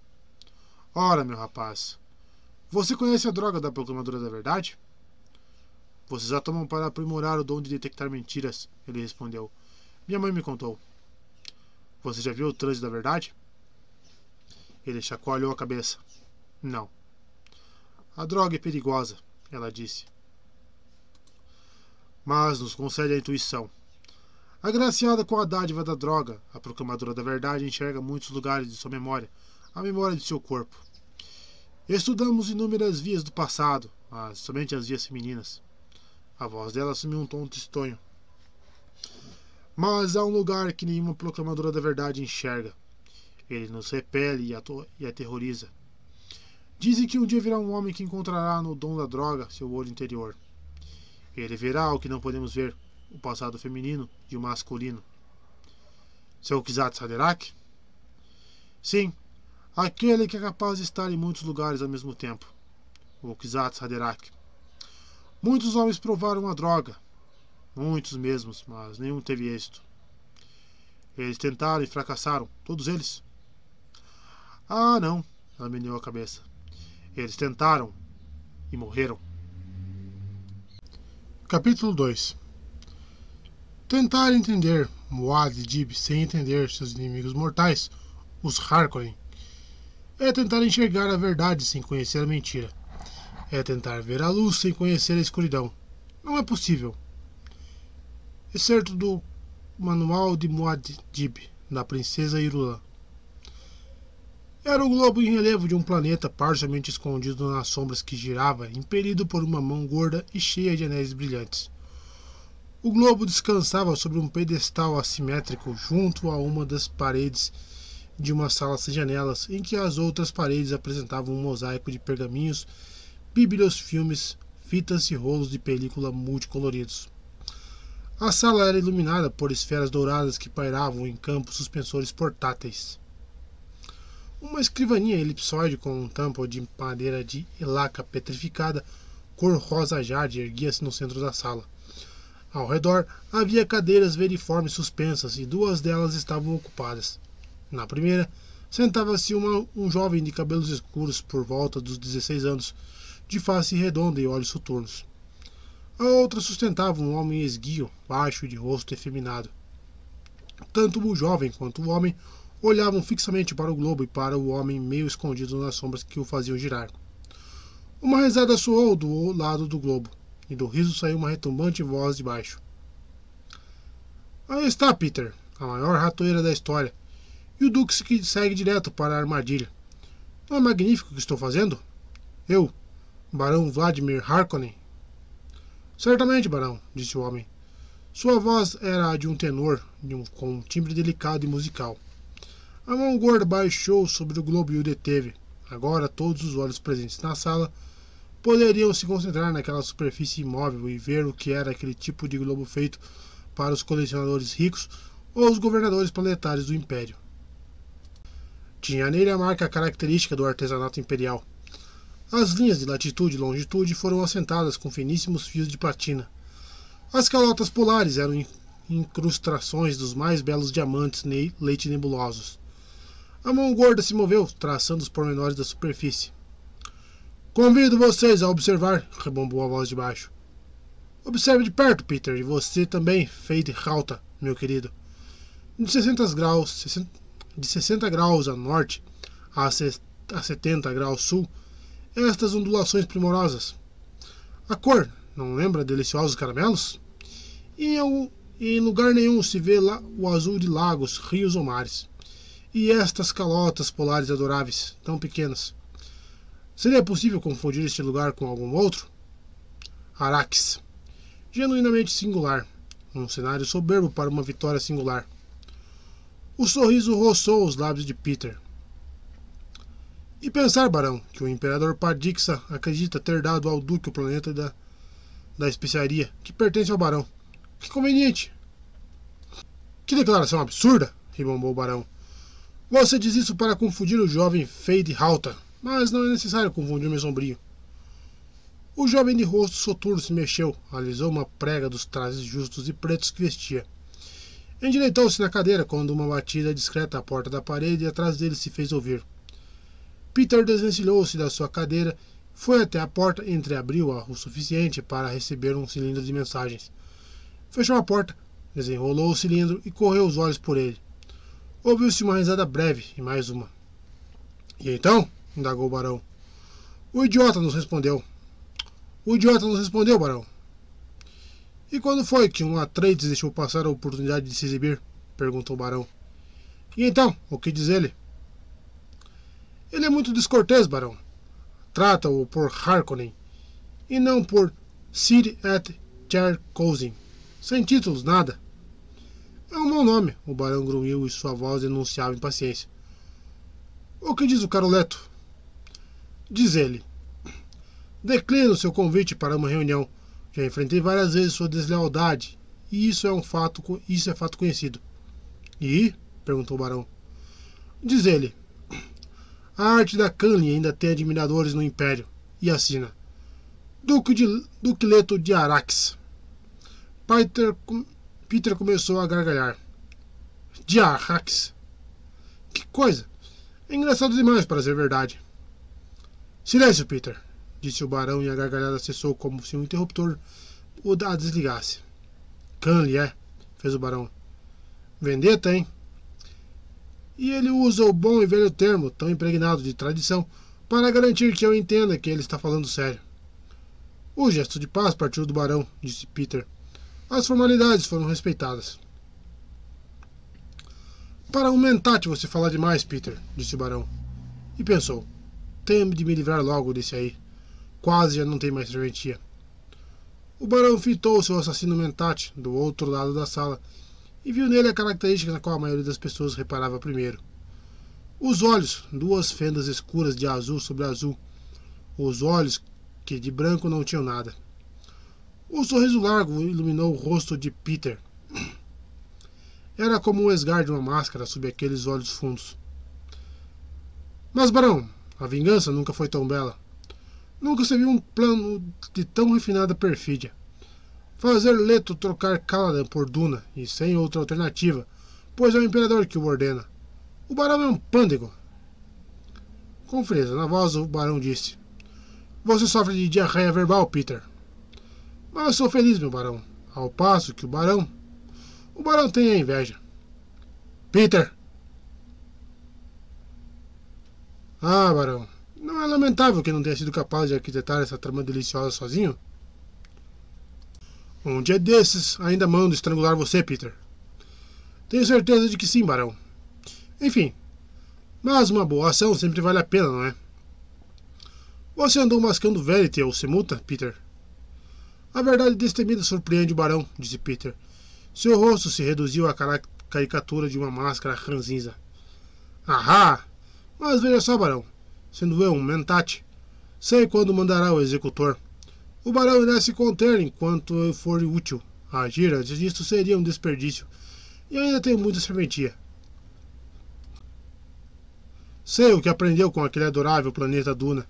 Ora, meu rapaz, você conhece a droga da proclamadora da verdade? Vocês a tomam para aprimorar o dom de detectar mentiras, ele respondeu. Minha mãe me contou. Você já viu o trânsito da verdade? Ele chacoalhou a cabeça. Não. A droga é perigosa, ela disse. Mas nos concede a intuição. Agraciada com a dádiva da droga, a proclamadora da verdade enxerga muitos lugares de sua memória, a memória de seu corpo. Estudamos inúmeras vias do passado, mas somente as vias femininas. A voz dela assumiu um tom tristonho. Mas há um lugar que nenhuma proclamadora da verdade enxerga. Ele nos repele e, e aterroriza. Dizem que um dia virá um homem que encontrará no dom da droga seu olho interior. Ele verá o que não podemos ver, o passado feminino e o masculino. Seu Kizat Saderak? Sim, aquele que é capaz de estar em muitos lugares ao mesmo tempo. O Kizat Saderak. Muitos homens provaram a droga. Muitos mesmos, mas nenhum teve êxito. Eles tentaram e fracassaram, todos eles. Ah, não, ela meneou a cabeça. Eles tentaram e morreram. Capítulo 2 Tentar entender Moad e Dib sem entender seus inimigos mortais, os Harkonnen, é tentar enxergar a verdade sem conhecer a mentira. É tentar ver a luz sem conhecer a escuridão. Não é possível. Excerto do Manual de Muad'Dib, da Princesa Irulan. Era o globo em relevo de um planeta parcialmente escondido nas sombras que girava, impelido por uma mão gorda e cheia de anéis brilhantes. O globo descansava sobre um pedestal assimétrico junto a uma das paredes de uma sala sem janelas, em que as outras paredes apresentavam um mosaico de pergaminhos, bíblios, filmes, fitas e rolos de película multicoloridos. A sala era iluminada por esferas douradas que pairavam em campos suspensores portáteis. Uma escrivaninha elipsoide com um tampo de madeira de elaca petrificada, cor rosa jade, erguia-se no centro da sala. Ao redor havia cadeiras veriformes suspensas e duas delas estavam ocupadas. Na primeira, sentava-se um jovem de cabelos escuros por volta dos 16 anos, de face redonda e olhos soturnos. A outra sustentava um homem esguio, baixo e de rosto efeminado. Tanto o jovem quanto o homem olhavam fixamente para o globo e para o homem meio escondido nas sombras que o faziam girar. Uma risada soou do lado do globo, e do riso saiu uma retumbante voz de baixo. Aí está, Peter, a maior ratoeira da história. E o Duque segue direto para a armadilha. Não é magnífico o que estou fazendo? Eu, Barão Vladimir Harkonnen? Certamente, Barão, disse o homem. Sua voz era a de um tenor, de um, com um timbre delicado e musical. A mão gorda baixou sobre o globo e o deteve. Agora todos os olhos presentes na sala poderiam se concentrar naquela superfície imóvel e ver o que era aquele tipo de globo feito para os colecionadores ricos ou os governadores planetários do Império. Tinha nele a marca característica do artesanato imperial. As linhas de latitude e longitude foram assentadas com finíssimos fios de platina. As calotas polares eram incrustações dos mais belos diamantes leite nebulosos. A mão gorda se moveu, traçando os pormenores da superfície. Convido vocês a observar, rebombou a voz de baixo. Observe de perto, Peter, e você também, Fade Rauta, meu querido. De 60 graus, de 60 graus a norte a 70 graus sul, estas ondulações primorosas. A cor, não lembra deliciosos caramelos? E em, lugar nenhum se vê lá o azul de lagos, rios ou mares. E estas calotas polares adoráveis, tão pequenas. Seria possível confundir este lugar com algum outro? Arax. Genuinamente singular. Um cenário soberbo para uma vitória singular. O sorriso roçou os lábios de Peter. E pensar, Barão, que o Imperador Padixa acredita ter dado ao Duque o planeta da, da especiaria, que pertence ao Barão. Que conveniente! Que declaração absurda! ribombou o Barão. Você diz isso para confundir o jovem Fade Halter, mas não é necessário confundir meu sombrio. O jovem de rosto soturno se mexeu, alisou uma prega dos trajes justos e pretos que vestia. Endireitou-se na cadeira quando uma batida discreta à porta da parede e atrás dele se fez ouvir. Peter desvencilhou-se da sua cadeira, foi até a porta e entreabriu-a o suficiente para receber um cilindro de mensagens. Fechou a porta, desenrolou o cilindro e correu os olhos por ele. Ouviu-se uma risada breve e mais uma. E então? indagou o barão. O idiota nos respondeu. O idiota nos respondeu, barão. E quando foi que um Atreides deixou passar a oportunidade de se exibir? perguntou o barão. E então, o que diz ele? Ele é muito descortês, barão. Trata-o por Harkonnen e não por Sir et Charcosin. Sem títulos, nada. É um mau nome, o barão grunhiu e sua voz denunciava impaciência. O que diz o Caroleto? Diz ele. Declino seu convite para uma reunião. Já enfrentei várias vezes sua deslealdade, e isso é um fato, isso é fato conhecido. E? perguntou o barão. Diz ele. A arte da Canley ainda tem admiradores no Império. E assina. Duque, de, Duque Leto de Arax. Peter, Peter começou a gargalhar. De Arax? Que coisa! É engraçado demais para ser verdade. Silêncio, Peter disse o barão e a gargalhada cessou como se um interruptor o a desligasse. Canley, é, fez o barão. Vendetta, hein? E ele usa o bom e velho termo, tão impregnado de tradição, para garantir que eu entenda que ele está falando sério. O gesto de paz partiu do barão, disse Peter. As formalidades foram respeitadas. Para um mentate você falar demais, Peter, disse o barão. E pensou: tenho de me livrar logo desse aí. Quase já não tem mais serventia. O barão fitou seu assassino mentate do outro lado da sala e viu nele a característica na qual a maioria das pessoas reparava primeiro. Os olhos, duas fendas escuras de azul sobre azul. Os olhos que de branco não tinham nada. O sorriso largo iluminou o rosto de Peter. Era como o esgar de uma máscara sob aqueles olhos fundos. Mas, barão, a vingança nunca foi tão bela. Nunca se viu um plano de tão refinada perfídia. Fazer Leto trocar Caladan por Duna, e sem outra alternativa, pois é o imperador que o ordena. O barão é um pândego. Com frieza na voz, o barão disse: Você sofre de diarreia verbal, Peter. Mas eu sou feliz, meu barão. Ao passo que o barão. O barão tem a inveja. Peter! Ah, barão. Não é lamentável que não tenha sido capaz de arquitetar essa trama deliciosa sozinho? Um dia desses, ainda mando estrangular você, Peter. Tenho certeza de que sim, barão. Enfim, mas uma boa ação sempre vale a pena, não é? Você andou mascando Verity ou Semuta, Peter? A verdade destemida surpreende o barão, disse Peter. Seu rosto se reduziu à caricatura de uma máscara ranzinza. Ahá! Mas veja só, barão sendo eu um mentate. Sei quando mandará o executor. O barão irá se conter enquanto for útil. Agir antes disto seria um desperdício. E ainda tenho muita serventia. Sei o que aprendeu com aquele adorável planeta Duna.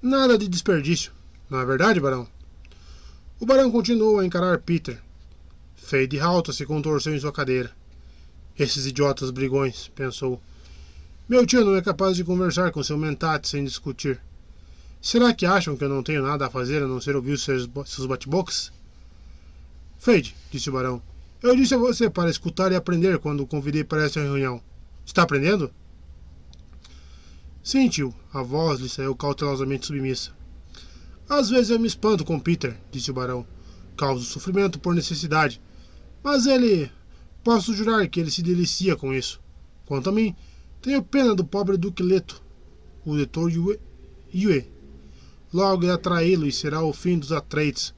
Nada de desperdício. Não é verdade, barão? O barão continuou a encarar Peter. Fade Halta se contorceu em sua cadeira. Esses idiotas brigões, pensou. Meu tio não é capaz de conversar com seu mentate sem discutir. Será que acham que eu não tenho nada a fazer a não ser ouvir seus, seus bate-bocas? Fade, disse o barão. Eu disse a você para escutar e aprender quando o convidei para essa reunião. Está aprendendo? Sim, tio. A voz lhe saiu cautelosamente submissa. Às vezes eu me espanto com Peter, disse o barão. Causo sofrimento por necessidade. Mas ele. Posso jurar que ele se delicia com isso. Quanto a mim, tenho pena do pobre Duque Leto, o leitor Yue. Logo é atraí-lo e será o fim dos Atreides.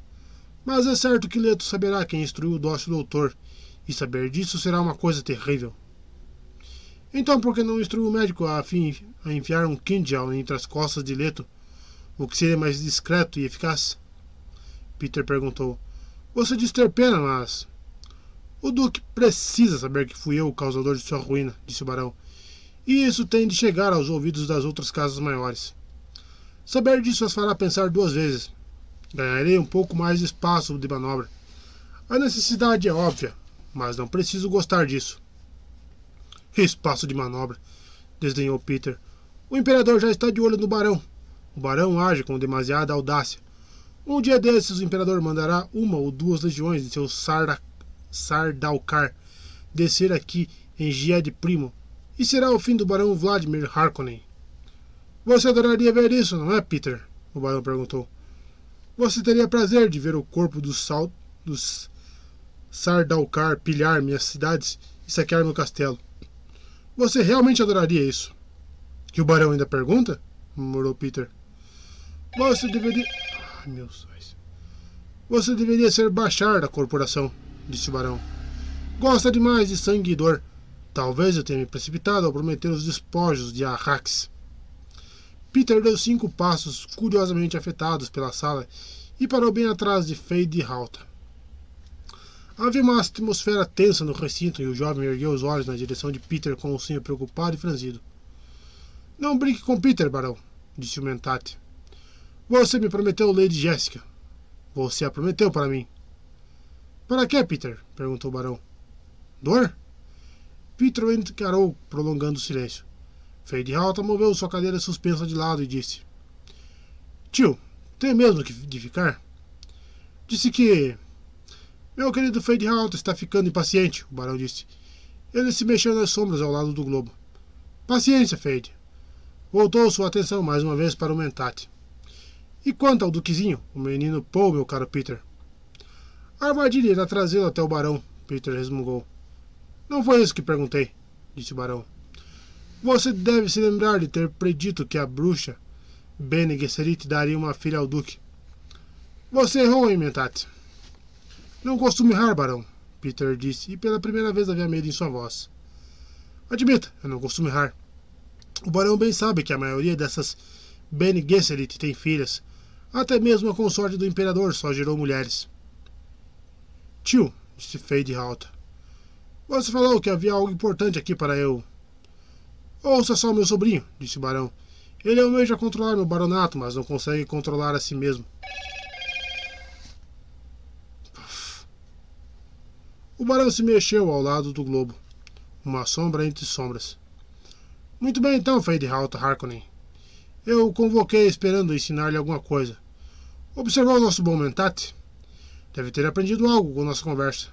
Mas é certo que Leto saberá quem instruiu o dócil doutor, e saber disso será uma coisa terrível. Então por que não instruiu o médico a, fim, a enfiar um Kindle entre as costas de Leto, o que seria mais discreto e eficaz? Peter perguntou. Você diz ter pena, mas... O Duque precisa saber que fui eu o causador de sua ruína, disse o barão E isso tem de chegar aos ouvidos das outras casas maiores. Saber disso as fará pensar duas vezes. Ganharei um pouco mais de espaço de manobra. A necessidade é óbvia, mas não preciso gostar disso. Espaço de manobra, desdenhou Peter. O imperador já está de olho no barão. O barão age com demasiada audácia. Um dia desses, o imperador mandará uma ou duas legiões de seu Sarda, Sardaukar descer aqui em Gied Primo, e será o fim do barão Vladimir Harkonnen. Você adoraria ver isso, não é, Peter? O barão perguntou. Você teria prazer de ver o corpo dos, sal, dos Sardaukar pilhar minhas cidades e saquear meu castelo. Você realmente adoraria isso? Que o barão ainda pergunta? murmurou Peter. Você deveria. Ai, meu Deus. Você deveria ser bachar da corporação, disse o barão. Gosta demais de sangue e dor. Talvez eu tenha me precipitado ao prometer os despojos de Arrax. Peter deu cinco passos, curiosamente afetados pela sala, e parou bem atrás de Fade Halta. Havia uma atmosfera tensa no recinto e o jovem ergueu os olhos na direção de Peter com um senho preocupado e franzido. Não brinque com Peter, barão, disse o Mentate. Você me prometeu Lady Jéssica. Você a prometeu para mim. Para quê, Peter? perguntou o barão. Dor? Peter o encarou, prolongando o silêncio. Feidhalta moveu sua cadeira suspensa de lado e disse: Tio, tem mesmo que de ficar? Disse que. Meu querido Feidhalta está ficando impaciente, o barão disse. Ele se mexeu nas sombras ao lado do globo. Paciência, Feide. Voltou sua atenção mais uma vez para o Mentate. E quanto ao Duquezinho, o menino Paul, meu caro Peter? A armadilha irá trazê-lo até o barão, Peter resmungou. Não foi isso que perguntei, disse o barão. Você deve se lembrar de ter predito que a bruxa Bene Gesserit daria uma filha ao duque. Você errou, hein, Mentate? Não costumo errar, barão, Peter disse, e pela primeira vez havia medo em sua voz. Admita, eu não costumo errar. O barão bem sabe que a maioria dessas Bene Gesserit tem filhas. Até mesmo a consorte do imperador só gerou mulheres. Tio, disse Fade alta. Você falou que havia algo importante aqui para eu. Ouça só meu sobrinho, disse o barão. Ele almeja controlar meu baronato, mas não consegue controlar a si mesmo. O barão se mexeu ao lado do globo. Uma sombra entre sombras. Muito bem então, Feidhalt Harkonnen. Eu o convoquei esperando ensinar-lhe alguma coisa. Observou o nosso bom mentate? Deve ter aprendido algo com nossa conversa.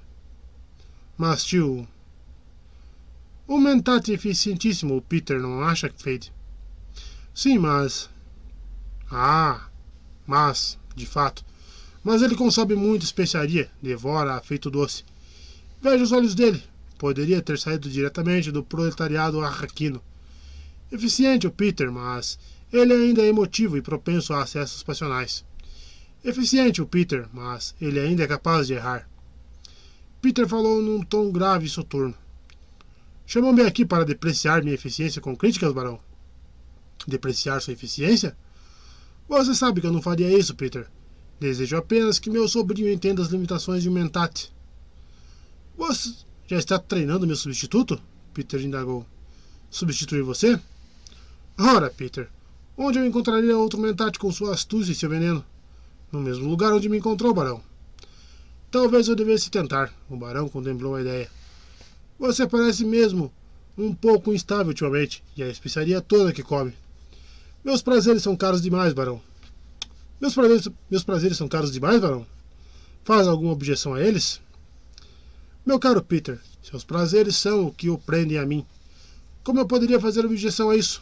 Mas, tio. O é eficientíssimo, Peter, não acha, Fade? Sim, mas. Ah, mas, de fato. Mas ele consome muito especiaria, devora feito doce. Veja os olhos dele. Poderia ter saído diretamente do proletariado arraquino. Eficiente o Peter, mas ele ainda é emotivo e propenso a acessos passionais. Eficiente o Peter, mas ele ainda é capaz de errar. Peter falou num tom grave e soturno. Chamou-me aqui para depreciar minha eficiência com críticas, barão? Depreciar sua eficiência? Você sabe que eu não faria isso, Peter. Desejo apenas que meu sobrinho entenda as limitações de um mentate. Você já está treinando meu substituto? Peter indagou. Substituir você? Ora, Peter, onde eu encontraria outro mentate com sua astúcia e seu veneno? No mesmo lugar onde me encontrou, barão. Talvez eu devesse tentar. O barão contemplou a ideia. Você parece mesmo um pouco instável ultimamente, e a especiaria toda que come. Meus prazeres são caros demais, barão. Meus prazeres, meus prazeres são caros demais, barão? Faz alguma objeção a eles? Meu caro Peter, seus prazeres são o que o prendem a mim. Como eu poderia fazer objeção a isso?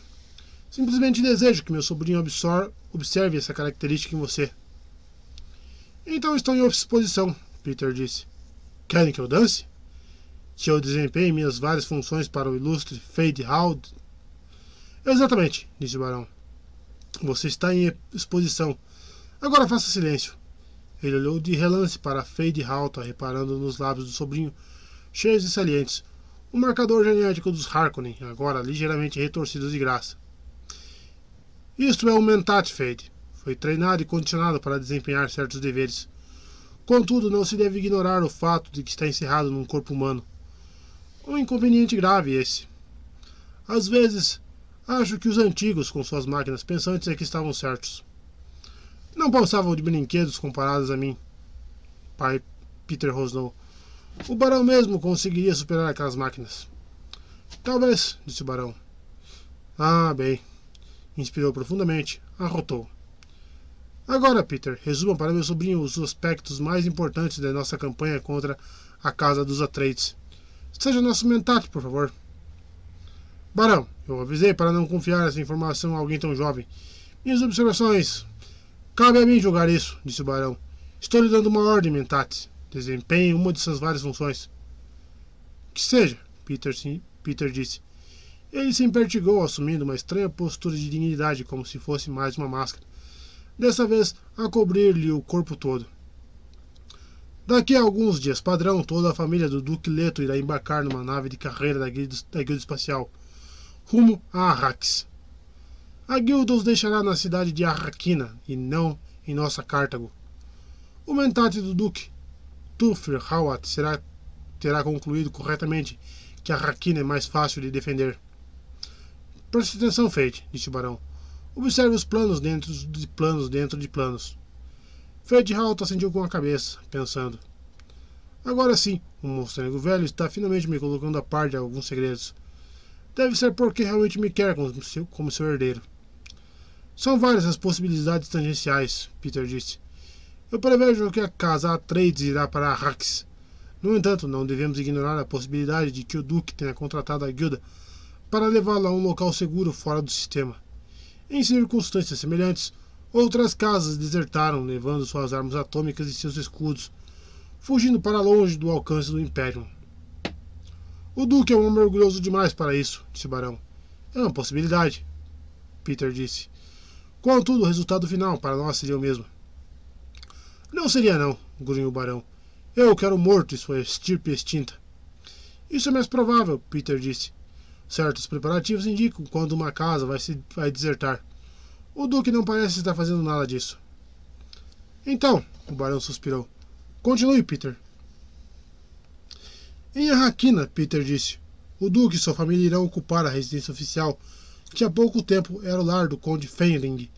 Simplesmente desejo que meu sobrinho observe essa característica em você. Então estou em exposição, Peter disse. Querem que eu dance? Que eu desempenhe minhas várias funções para o ilustre Fade Hald? Exatamente, disse o barão. Você está em exposição. Agora faça silêncio. Ele olhou de relance para Fade Halta, reparando nos lábios do sobrinho, cheios e salientes, o marcador genético dos Harkonnen, agora ligeiramente retorcidos de graça. Isto é o Mentat Fade. Foi treinado e condicionado para desempenhar certos deveres. Contudo, não se deve ignorar o fato de que está encerrado num corpo humano. Um inconveniente grave esse. Às vezes, acho que os antigos, com suas máquinas pensantes, é que estavam certos. Não passavam de brinquedos comparados a mim. Pai Peter rosnou. O barão mesmo conseguiria superar aquelas máquinas. Talvez, disse o barão. Ah, bem. Inspirou profundamente. Arrotou. Agora, Peter, resuma para meu sobrinho os aspectos mais importantes da nossa campanha contra a Casa dos Atreides. Seja nosso mentate, por favor. Barão, eu avisei para não confiar essa informação a alguém tão jovem. Minhas observações. Cabe a mim julgar isso, disse o barão. Estou lhe dando uma ordem, mentate. Desempenhe uma de suas várias funções. Que seja, Peter, sim, Peter disse. Ele se impertigou, assumindo uma estranha postura de dignidade, como se fosse mais uma máscara dessa vez a cobrir-lhe o corpo todo. Daqui a alguns dias padrão, toda a família do Duque Leto irá embarcar numa nave de carreira da guilda, da guilda espacial, rumo a Arrax. A guilda os deixará na cidade de Arraquina e não em nossa Cartago. O mentate do Duque, Tufir Hawat, será, terá concluído corretamente que Arraquina é mais fácil de defender. Preste atenção, Fate, disse o barão. Observe os planos dentro de planos dentro de planos. Fred Halt acendiu com a cabeça, pensando. Agora sim, o monstro velho está finalmente me colocando a par de alguns segredos. Deve ser porque realmente me quer como seu, como seu herdeiro. São várias as possibilidades tangenciais, Peter disse. Eu prevejo que a casa Atreides irá para Arrax. No entanto, não devemos ignorar a possibilidade de que o Duque tenha contratado a guilda para levá-lo a um local seguro fora do sistema. Em circunstâncias semelhantes, outras casas desertaram, levando suas armas atômicas e seus escudos, fugindo para longe do alcance do Império. O Duque é um homem orgulhoso demais para isso, disse o Barão. É uma possibilidade, Peter disse. Contudo, o resultado final para nós seria o mesmo. Não seria não, grunhiu o Barão. Eu quero morto e sua estirpe extinta. Isso é mais provável, Peter disse. Certos preparativos indicam quando uma casa vai, se, vai desertar. O Duque não parece estar fazendo nada disso. Então, o barão suspirou. Continue, Peter. Em Arraquina, Peter disse, o Duque e sua família irão ocupar a residência oficial, que há pouco tempo era o lar do Conde Feiring,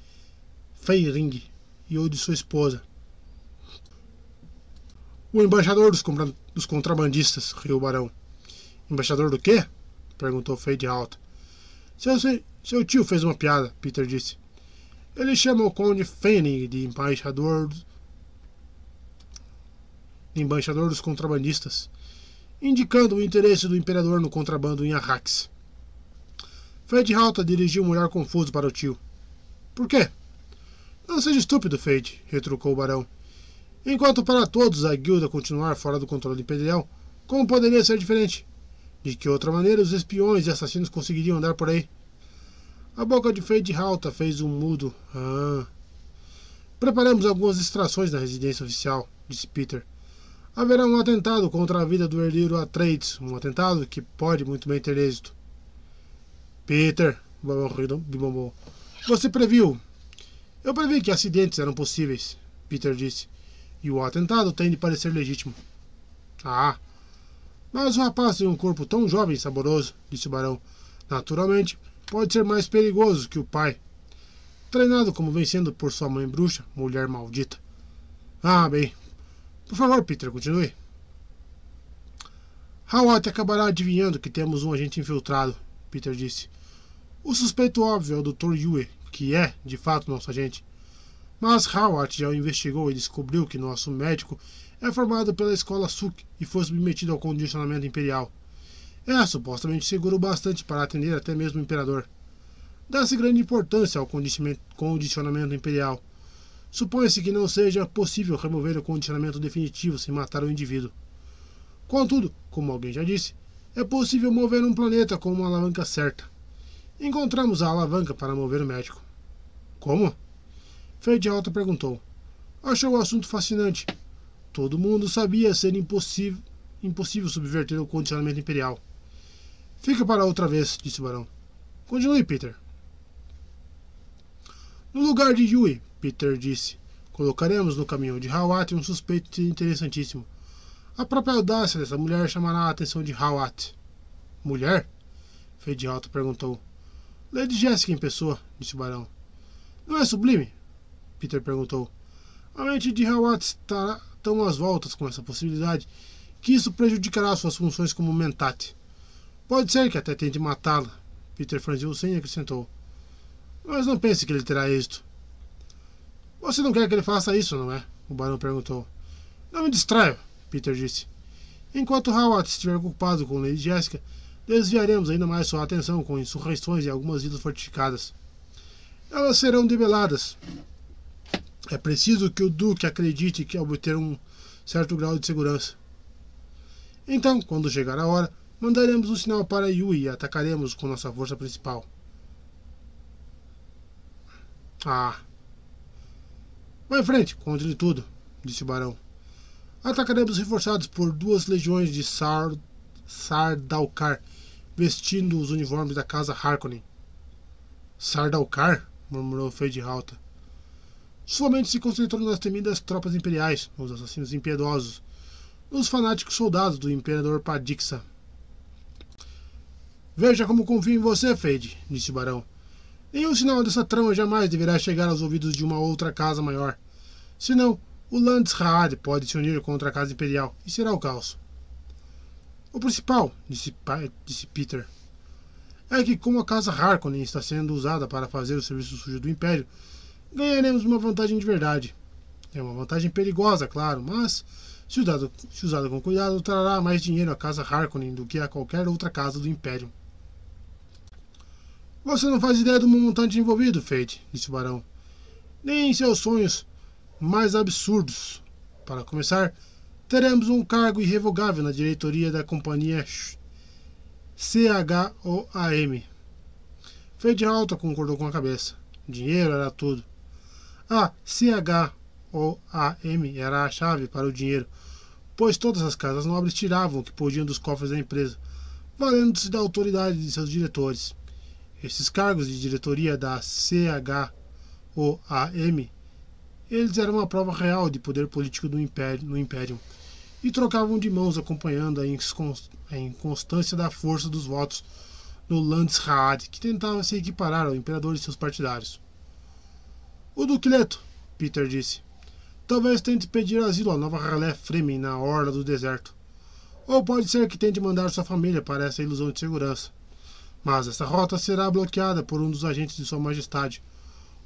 Feiring e o de sua esposa. O embaixador dos, dos contrabandistas, riu o barão. Embaixador do quê? Perguntou Fade alto. Seu, seu tio fez uma piada, Peter disse. Ele chama o Conde Fanning de embaixador, de embaixador dos contrabandistas, indicando o interesse do imperador no contrabando em Arrax. Fade Alta dirigiu um olhar confuso para o tio. Por quê? Não seja estúpido, Fade, retrucou o barão. Enquanto para todos a guilda continuar fora do controle imperial, como poderia ser diferente? De que outra maneira os espiões e assassinos conseguiriam andar por aí? A boca de Fade Halta fez um mudo. Ah. Preparamos algumas distrações na residência oficial, disse Peter. Haverá um atentado contra a vida do herdeiro Atreides, um atentado que pode muito bem ter êxito. Peter, você previu. Eu previ que acidentes eram possíveis, Peter disse. E o atentado tem de parecer legítimo. Ah, mas o rapaz tem um corpo tão jovem e saboroso, disse o barão. Naturalmente, pode ser mais perigoso que o pai. Treinado como vem sendo por sua mãe bruxa, mulher maldita. Ah, bem. Por favor, Peter, continue. Howard acabará adivinhando que temos um agente infiltrado, Peter disse. O suspeito óbvio é o Dr. Yue, que é, de fato, nosso agente. Mas Howard já o investigou e descobriu que nosso médico é formado pela escola Suk e foi submetido ao condicionamento imperial. É supostamente seguro bastante para atender até mesmo o imperador. Dá-se grande importância ao condicionamento imperial. Supõe-se que não seja possível remover o condicionamento definitivo sem matar o indivíduo. Contudo, como alguém já disse, é possível mover um planeta com uma alavanca certa. Encontramos a alavanca para mover o médico. Como? Fade Alta perguntou. Achou o assunto fascinante Todo mundo sabia ser impossível, impossível subverter o condicionamento imperial. Fica para outra vez, disse o barão. Continue, Peter. No lugar de Yui, Peter disse, colocaremos no caminho de Hawat um suspeito interessantíssimo. A própria audácia dessa mulher chamará a atenção de Hawat. Mulher? Fade Alta perguntou. Lady Jessica em pessoa, disse o barão. Não é sublime? Peter perguntou. A mente de Hawat está tão às voltas com essa possibilidade que isso prejudicará suas funções como mentate. Pode ser que até tente matá-la. Peter franziu sem acrescentou. Mas não pense que ele terá êxito. Você não quer que ele faça isso, não é? O barão perguntou. Não me distraia, Peter disse. Enquanto Howard estiver ocupado com Lady Jessica, desviaremos ainda mais sua atenção com insurreições em algumas ilhas fortificadas. Elas serão debeladas. É preciso que o Duque acredite que obter um certo grau de segurança. Então, quando chegar a hora, mandaremos um sinal para Yui e atacaremos com nossa força principal. Ah. Vá em frente, conte-lhe tudo, disse o barão. Atacaremos reforçados por duas legiões de Sar Sardaukar, vestindo os uniformes da casa Harkonnen. Sardaukar? murmurou Fade Halta. Sua mente se concentrou nas temidas tropas imperiais, nos assassinos impiedosos, nos fanáticos soldados do imperador Padixa. Veja como confio em você, Fade, disse o barão. Nenhum sinal dessa trama jamais deverá chegar aos ouvidos de uma outra casa maior. Senão, o Landsraad pode se unir contra a Casa Imperial e será o caos. O principal, disse, disse Peter, é que como a Casa Harkonnen está sendo usada para fazer o serviço sujo do Império, ganharemos uma vantagem de verdade. É uma vantagem perigosa, claro, mas se usada, se com cuidado, trará mais dinheiro à Casa Harkonnen do que a qualquer outra casa do Império. Você não faz ideia do montante envolvido, Fate, disse o barão. Nem em seus sonhos mais absurdos. Para começar, teremos um cargo irrevogável na diretoria da companhia CHOAM. Fade Alta concordou com a cabeça. Dinheiro era tudo. A CHOAM era a chave para o dinheiro, pois todas as casas nobres tiravam o que podiam dos cofres da empresa, valendo-se da autoridade de seus diretores. Esses cargos de diretoria da CHOAM eles eram uma prova real de poder político do império, no Império e trocavam de mãos acompanhando a inconstância da força dos votos no Landsraad, que tentava se equiparar ao imperador e seus partidários. O Duque Leto, Peter disse, talvez tente pedir asilo à nova ralé Fremen na orla do deserto. Ou pode ser que tente mandar sua família para essa ilusão de segurança. Mas essa rota será bloqueada por um dos agentes de Sua Majestade,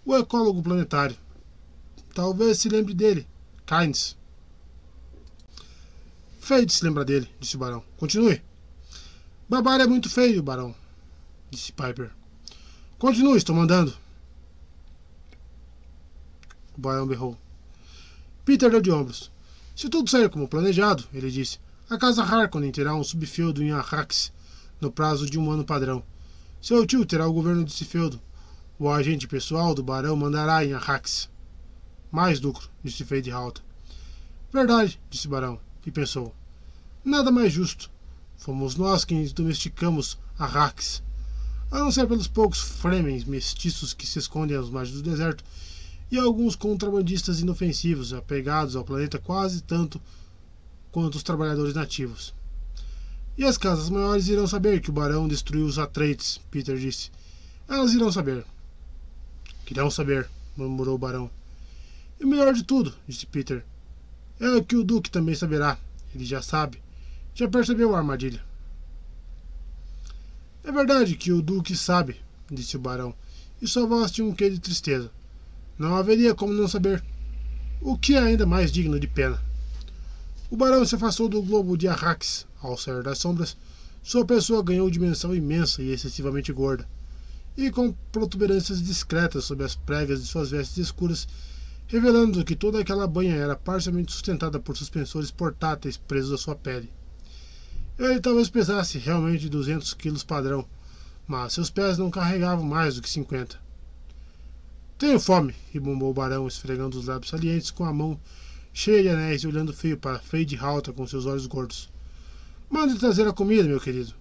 o ecólogo planetário, Talvez se lembre dele. Kynes. Feio se lembrar dele, disse o barão. Continue. Babar é muito feio, barão, disse Piper. Continue, estou mandando. O barão berrou. Peter deu de ombros. Se tudo sair como planejado, ele disse, a casa Harkonnen terá um subfeudo em Arrax no prazo de um ano padrão. Seu tio terá o governo desse feudo. O agente pessoal do barão mandará em Arrax. Mais lucro, disse Fade Halta. Verdade, disse Barão, e pensou. Nada mais justo. Fomos nós quem domesticamos a Rax. A não ser pelos poucos Fremens mestiços que se escondem às margens do deserto e alguns contrabandistas inofensivos, apegados ao planeta quase tanto quanto os trabalhadores nativos. E as casas maiores irão saber que o barão destruiu os Atreides, Peter disse. Elas irão saber. Querão saber, murmurou o barão. E o melhor de tudo, disse Peter, é que o Duque também saberá. Ele já sabe. Já percebeu a armadilha. É verdade que o Duque sabe, disse o barão, e sua voz tinha um quê de tristeza. Não haveria como não saber. O que é ainda mais digno de pena. O barão se afastou do globo de Arrax. Ao sair das sombras, sua pessoa ganhou dimensão imensa e excessivamente gorda. E com protuberâncias discretas sob as pregas de suas vestes escuras, revelando que toda aquela banha era parcialmente sustentada por suspensores portáteis presos à sua pele. Ele talvez pesasse realmente 200 quilos padrão, mas seus pés não carregavam mais do que 50. Tenho fome, rebombou o barão, esfregando os lábios salientes com a mão cheia de anéis e olhando feio para Fade Halta com seus olhos gordos. Mande trazer a comida, meu querido.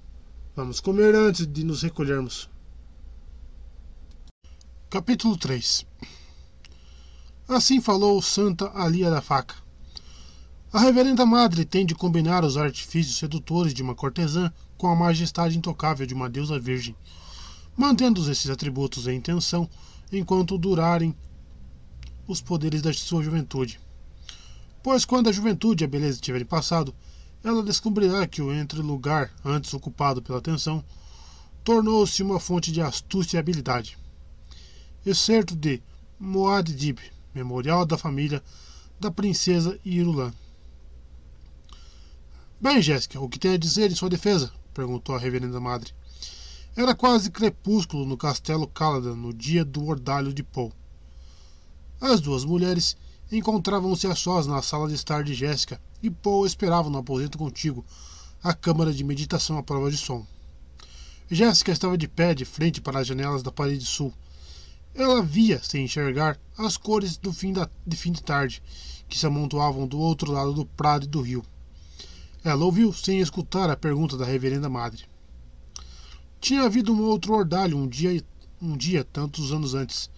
Vamos comer antes de nos recolhermos. Capítulo 3 Assim falou Santa Alia da Faca. A reverenda madre tem de combinar os artifícios sedutores de uma cortesã com a majestade intocável de uma deusa virgem, mantendo esses atributos em tensão enquanto durarem os poderes da sua juventude. Pois quando a juventude e a beleza tiverem passado, ela descobrirá que o entre-lugar antes ocupado pela atenção tornou-se uma fonte de astúcia e habilidade. Excerto de Moaddib, Memorial da Família da Princesa Irulan. Bem, Jéssica, o que tem a dizer em sua defesa? perguntou a reverenda madre. Era quase crepúsculo no castelo Caladan no dia do ordalho de Paul. As duas mulheres encontravam-se a sós na sala de estar de Jéssica e Paul esperava no aposento contigo, a câmara de meditação à prova de som. Jéssica estava de pé de frente para as janelas da parede sul. Ela via, sem enxergar, as cores do fim da, de fim de tarde, que se amontoavam do outro lado do prado e do rio. Ela ouviu sem escutar a pergunta da reverenda madre. Tinha havido um outro ordalho um dia, um dia tantos anos antes.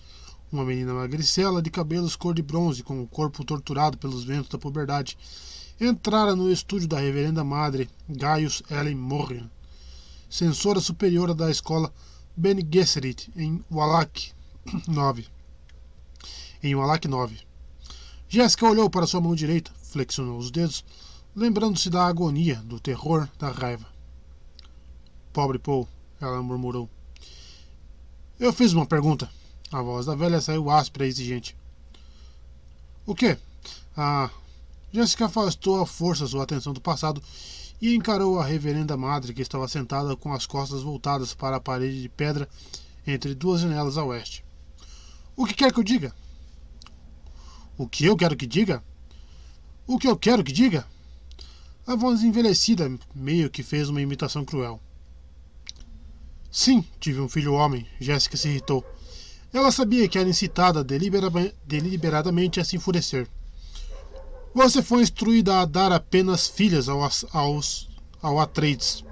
Uma menina magricela de cabelos cor de bronze, com o corpo torturado pelos ventos da puberdade, entrara no estúdio da reverenda madre Gaius Ellen Morgan, censora superiora da escola Ben Gesserit, em Wallach 9. Em Wallach 9. Jéssica olhou para sua mão direita, flexionou os dedos lembrando-se da agonia, do terror, da raiva. Pobre Paul, ela murmurou. Eu fiz uma pergunta. A voz da velha saiu áspera e exigente. O quê? Ah. Jessica afastou à força sua atenção do passado e encarou a reverenda madre que estava sentada com as costas voltadas para a parede de pedra entre duas janelas a oeste. O que quer que eu diga? O que eu quero que diga? O que eu quero que diga? A voz envelhecida meio que fez uma imitação cruel. Sim, tive um filho homem. Jéssica se irritou. Ela sabia que era incitada deliberadamente a se enfurecer. Você foi instruída a dar apenas filhas aos, aos, ao Atreides.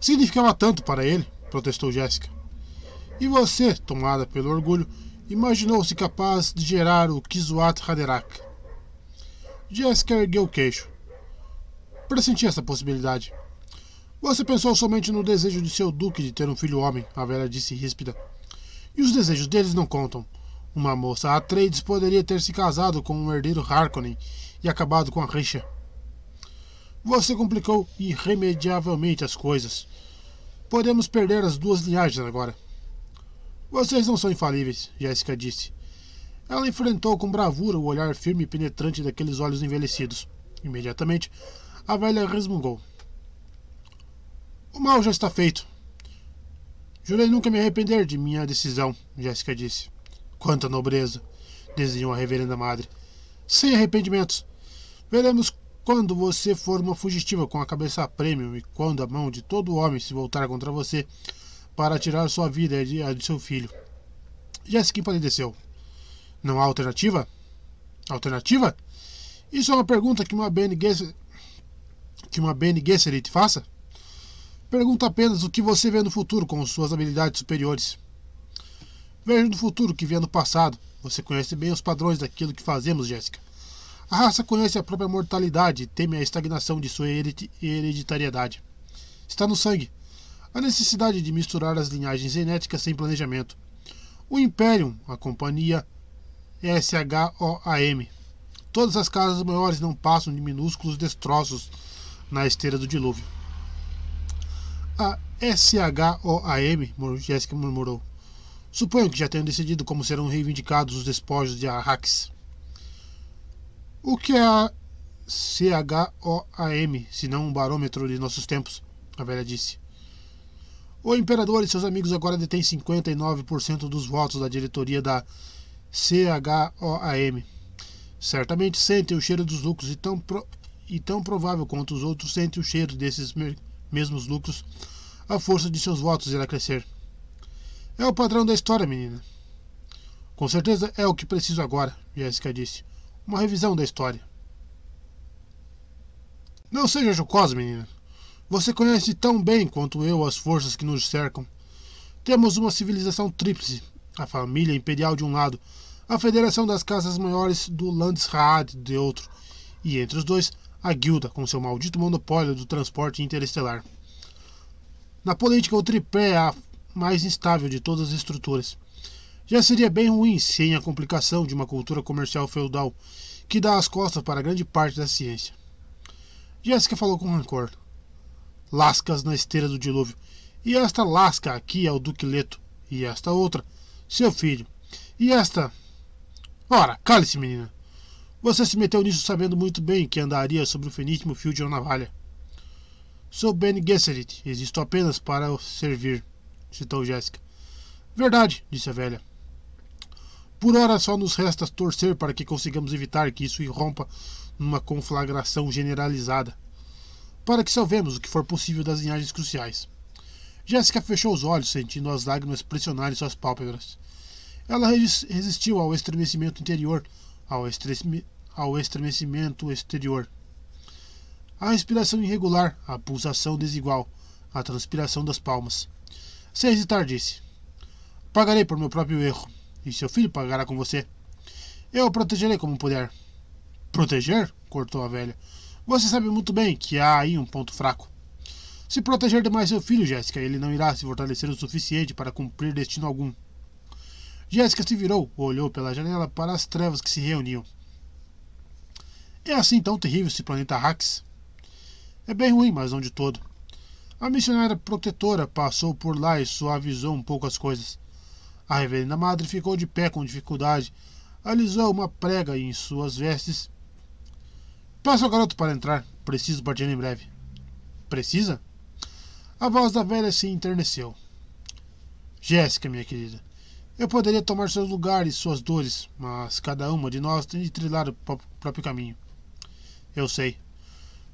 Significava tanto para ele, protestou Jéssica. E você, tomada pelo orgulho, imaginou-se capaz de gerar o Kizuat Haderach. Jéssica ergueu o queixo pressenti essa possibilidade. Você pensou somente no desejo de seu duque de ter um filho homem, a velha disse ríspida. E os desejos deles não contam. Uma moça Atreides poderia ter se casado com um herdeiro Harkonnen e acabado com a rixa. Você complicou irremediavelmente as coisas. Podemos perder as duas linhagens agora. Vocês não são infalíveis, Jéssica disse. Ela enfrentou com bravura o olhar firme e penetrante daqueles olhos envelhecidos. Imediatamente, a velha resmungou. O mal já está feito. Jurei nunca me arrepender de minha decisão, Jéssica disse. Quanta nobreza, desenhou a reverenda madre. Sem arrependimentos. Veremos quando você for uma fugitiva com a cabeça a prêmio e quando a mão de todo homem se voltar contra você para tirar sua vida e a de seu filho. Jéssica empalideceu. Não há alternativa? Alternativa? Isso é uma pergunta que uma Bene Gesserit que uma Bene Gesserit faça? Pergunta apenas o que você vê no futuro com suas habilidades superiores. Veja no futuro o que vê no passado. Você conhece bem os padrões daquilo que fazemos, Jéssica. A raça conhece a própria mortalidade e teme a estagnação de sua hereditariedade. Está no sangue. A necessidade de misturar as linhagens genéticas sem planejamento. O Imperium, a companhia SHOAM. Todas as casas maiores não passam de minúsculos destroços na esteira do dilúvio. A SHOAM, Jéssica murmurou. Suponho que já tenham decidido como serão reivindicados os despojos de Arrax. O que é a CHOAM, se não um barômetro de nossos tempos? A velha disse. O imperador e seus amigos agora detêm 59% dos votos da diretoria da CHOAM. Certamente sentem o cheiro dos lucros e tão, pro e tão provável quanto os outros sentem o cheiro desses mesmos lucros, a força de seus votos irá crescer. É o padrão da história, menina. Com certeza é o que preciso agora, Jéssica disse. Uma revisão da história. Não seja jocosa, menina. Você conhece tão bem quanto eu as forças que nos cercam. Temos uma civilização tríplice: a família imperial de um lado, a Federação das Casas Maiores do Landsraad de outro, e entre os dois, a guilda com seu maldito monopólio do transporte interestelar. Na política, o tripé é a mais instável de todas as estruturas. Já seria bem ruim sem a complicação de uma cultura comercial feudal que dá as costas para grande parte da ciência. Jéssica falou com rancor. Lascas na esteira do dilúvio. E esta lasca aqui é o Duque Leto. E esta outra, seu filho. E esta. Ora, cale-se, menina. Você se meteu nisso sabendo muito bem que andaria sobre o feníssimo fio de uma navalha. Sou Ben Gesserit, existo apenas para servir, citou Jéssica. Verdade, disse a velha. Por hora só nos resta torcer para que consigamos evitar que isso irrompa numa conflagração generalizada. Para que salvemos o que for possível das linhagens cruciais. Jéssica fechou os olhos, sentindo as lágrimas pressionarem suas pálpebras. Ela resistiu ao estremecimento interior ao, ao estremecimento exterior. A respiração irregular, a pulsação desigual, a transpiração das palmas. Sem hesitar, disse: Pagarei por meu próprio erro, e seu filho pagará com você. Eu o protegerei como puder. Proteger? cortou a velha. Você sabe muito bem que há aí um ponto fraco. Se proteger demais seu filho, Jéssica, ele não irá se fortalecer o suficiente para cumprir destino algum. Jéssica se virou, olhou pela janela para as trevas que se reuniam. É assim tão terrível esse planeta Rax? É bem ruim, mas não de todo. A missionária protetora passou por lá e suavizou um pouco as coisas. A reverenda madre ficou de pé com dificuldade, alisou uma prega em suas vestes. Peça ao garoto para entrar. Preciso partir em breve. Precisa? A voz da velha se enterneceu. Jéssica, minha querida, eu poderia tomar seus lugares, suas dores, mas cada uma de nós tem de trilhar o próprio caminho. Eu sei.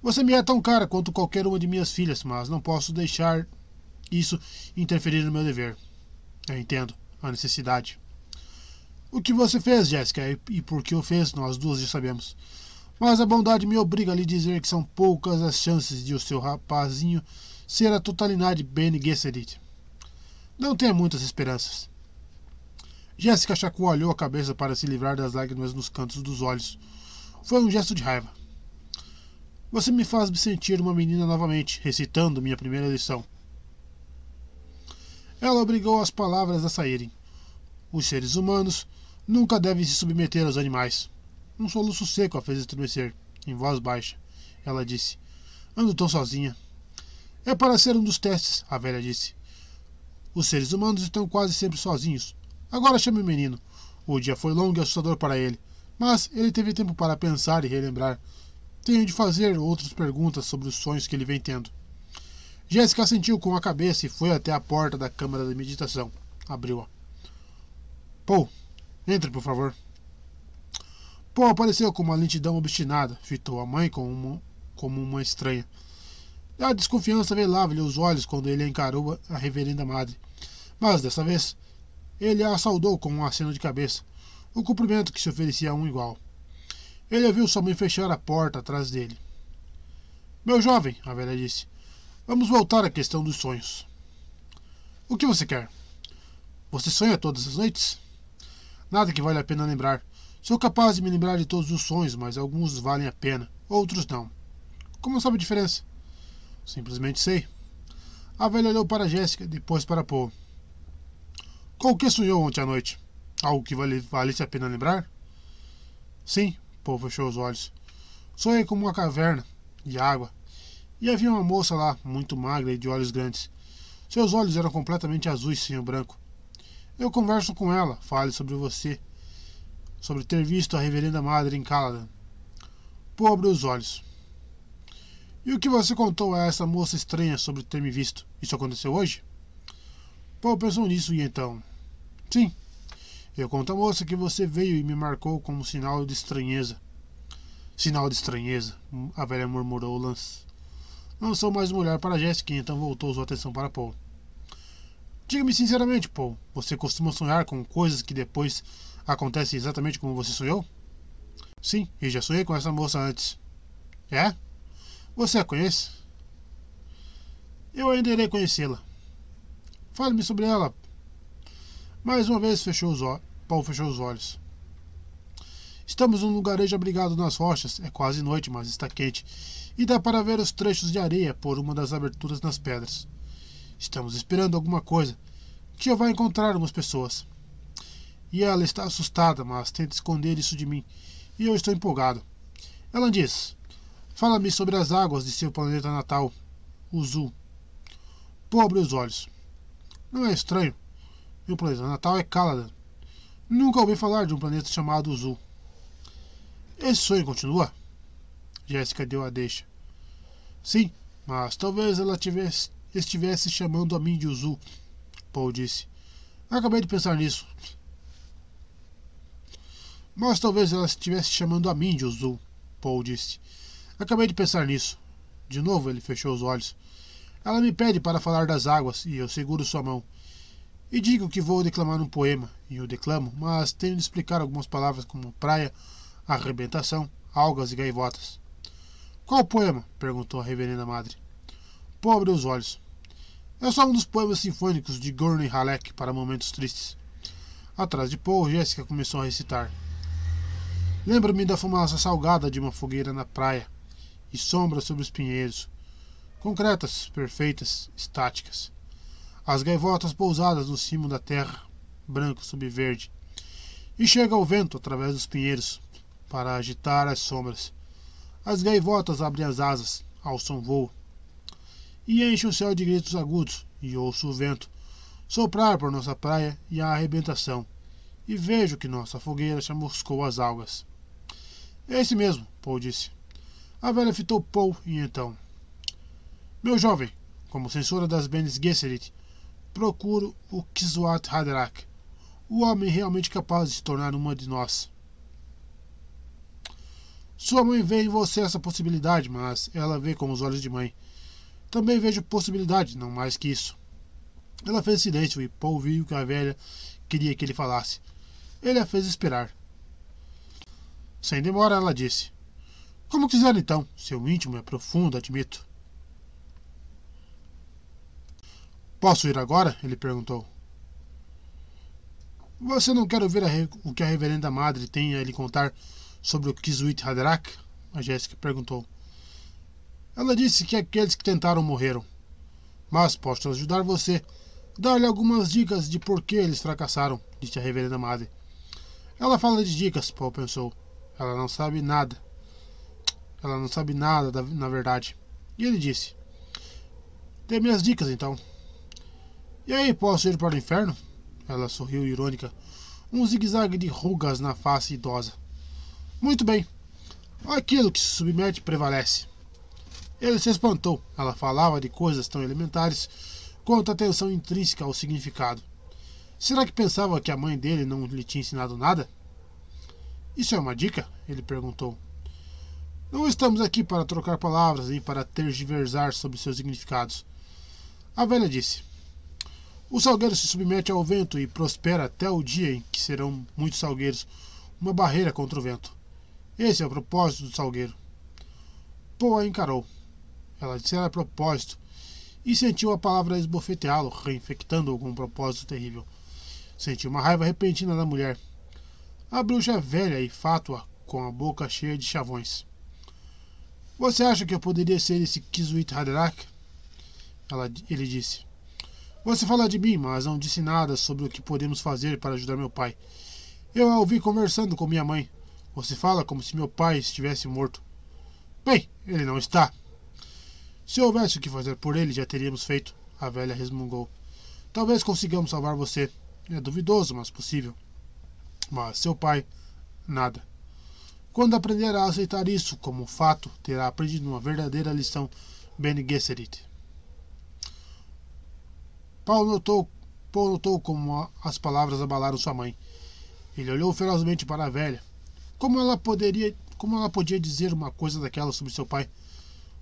Você me é tão cara quanto qualquer uma de minhas filhas, mas não posso deixar isso interferir no meu dever. Eu entendo a necessidade. O que você fez, Jéssica, e por que o fez, nós duas já sabemos. Mas a bondade me obriga a lhe dizer que são poucas as chances de o seu rapazinho ser a totalidade Bene Gesserit. Não tenha muitas esperanças. Jéssica chacoalhou a cabeça para se livrar das lágrimas nos cantos dos olhos. Foi um gesto de raiva. Você me faz me sentir uma menina novamente, recitando minha primeira lição. Ela obrigou as palavras a saírem. Os seres humanos nunca devem se submeter aos animais. Um soluço seco a fez estremecer, em voz baixa. Ela disse: Ando tão sozinha. É para ser um dos testes, a velha disse. Os seres humanos estão quase sempre sozinhos. Agora chame o menino. O dia foi longo e assustador para ele, mas ele teve tempo para pensar e relembrar. Tenho de fazer outras perguntas sobre os sonhos que ele vem tendo. Jéssica sentiu com a cabeça e foi até a porta da câmara de meditação. Abriu-a. Paul, entre, por favor. Paul apareceu com uma lentidão obstinada, fitou a mãe como uma, como uma estranha. A desconfiança velava-lhe os olhos quando ele encarou a reverenda madre. Mas dessa vez ele a saudou com um aceno de cabeça, o cumprimento que se oferecia a um igual. Ele ouviu sua mãe fechar a porta atrás dele. Meu jovem, a velha disse, vamos voltar à questão dos sonhos. O que você quer? Você sonha todas as noites? Nada que vale a pena lembrar. Sou capaz de me lembrar de todos os sonhos, mas alguns valem a pena, outros não. Como sabe a diferença? Simplesmente sei. A velha olhou para Jéssica, depois para Paul. Com o que sonhou ontem à noite? Algo que vale, valesse a pena lembrar? Sim, Paul fechou os olhos. Sonhei com uma caverna de água. E havia uma moça lá, muito magra e de olhos grandes. Seus olhos eram completamente azuis sem o branco. Eu converso com ela, fale sobre você, sobre ter visto a reverenda madre em Caladan. Paul abriu os olhos. E o que você contou a essa moça estranha sobre ter me visto? Isso aconteceu hoje? Paul pensou nisso e então. Sim. Eu conto à moça que você veio e me marcou como sinal de estranheza. Sinal de estranheza, a velha murmurou Lance. Não sou mais mulher para Jéssica, então voltou sua atenção para Paul. Diga-me sinceramente, Paul, você costuma sonhar com coisas que depois acontecem exatamente como você sonhou? Sim, e já sonhei com essa moça antes. É? Você a conhece? Eu ainda irei conhecê-la. Fale-me sobre ela. Mais uma vez fechou os olhos. Paul fechou os olhos. Estamos num lugarejo abrigado nas rochas. É quase noite, mas está quente. E dá para ver os trechos de areia por uma das aberturas nas pedras. Estamos esperando alguma coisa. Que eu vá encontrar umas pessoas. E ela está assustada, mas tenta esconder isso de mim. E eu estou empolgado. Ela diz: Fala-me sobre as águas de seu planeta natal, Uzu. Pobre os olhos. Não é estranho. Meu planeta natal é Caladan. Nunca ouvi falar de um planeta chamado Uzu. Esse sonho continua? Jéssica deu a deixa. Sim, mas talvez ela tivesse, estivesse chamando a mim de Uzu, Paul disse. Acabei de pensar nisso. Mas talvez ela estivesse chamando a mim de Uzu, Paul disse. Acabei de pensar nisso. De novo ele fechou os olhos. Ela me pede para falar das águas e eu seguro sua mão. E digo que vou declamar um poema, e o declamo, mas tenho de explicar algumas palavras como praia, arrebentação, algas e gaivotas. Qual poema? perguntou a reverenda madre. Pobre os olhos. É só um dos poemas sinfônicos de Gurney Halleck para momentos tristes. Atrás de Paul, Jéssica começou a recitar. Lembro-me da fumaça salgada de uma fogueira na praia e sombras sobre os pinheiros, concretas, perfeitas, estáticas. As gaivotas pousadas no cimo da terra, branco sob verde. E chega o vento através dos pinheiros, para agitar as sombras. As gaivotas abrem as asas, ao som voo, e enche o céu de gritos agudos, e ouço o vento soprar por nossa praia e a arrebentação, e vejo que nossa fogueira chamuscou as algas. Esse mesmo, Paul disse. A velha fitou Paul e então. Meu jovem, como censora das Benes Gesserit, procuro o Kiswat Haderach, o homem realmente capaz de se tornar uma de nós. Sua mãe vê em você essa possibilidade, mas ela vê com os olhos de mãe. Também vejo possibilidade, não mais que isso. Ela fez silêncio e Paul viu que a velha queria que ele falasse. Ele a fez esperar. Sem demora, ela disse: Como quiser então, seu íntimo é profundo, admito. Posso ir agora? Ele perguntou. Você não quer ouvir o que a reverenda madre tem a lhe contar sobre o Kizuit Haderach? A Jéssica perguntou. Ela disse que aqueles que tentaram morreram. Mas posso ajudar você. Dar-lhe algumas dicas de por que eles fracassaram, disse a reverenda madre. Ela fala de dicas, Paul pensou. Ela não sabe nada. Ela não sabe nada, na verdade. E ele disse: Dê minhas dicas então. E aí, posso ir para o inferno? Ela sorriu irônica, um zigue-zague de rugas na face idosa. Muito bem. Aquilo que se submete prevalece. Ele se espantou. Ela falava de coisas tão elementares quanto a atenção intrínseca ao significado. Será que pensava que a mãe dele não lhe tinha ensinado nada? Isso é uma dica? Ele perguntou. Não estamos aqui para trocar palavras nem para tergiversar sobre seus significados. A velha disse: O salgueiro se submete ao vento e prospera até o dia em que serão muitos salgueiros uma barreira contra o vento. Esse é o propósito do salgueiro. Poe a encarou. Ela dissera a propósito e sentiu a palavra esbofeteá-lo, reinfectando-o com um propósito terrível. Sentiu uma raiva repentina da mulher. A bruxa é velha e fátua, com a boca cheia de chavões. Você acha que eu poderia ser esse Kizuit Haderach? Ela, ele disse. Você fala de mim, mas não disse nada sobre o que podemos fazer para ajudar meu pai. Eu a ouvi conversando com minha mãe. Você fala como se meu pai estivesse morto. Bem, ele não está. Se houvesse o que fazer por ele, já teríamos feito, a velha resmungou. Talvez consigamos salvar você. É duvidoso, mas possível. Mas seu pai, nada. Quando aprender a aceitar isso como fato, terá aprendido uma verdadeira lição Bene Gesserit. Paulo notou, Paul notou como as palavras abalaram sua mãe. Ele olhou ferozmente para a velha, como ela poderia, como ela podia dizer uma coisa daquela sobre seu pai?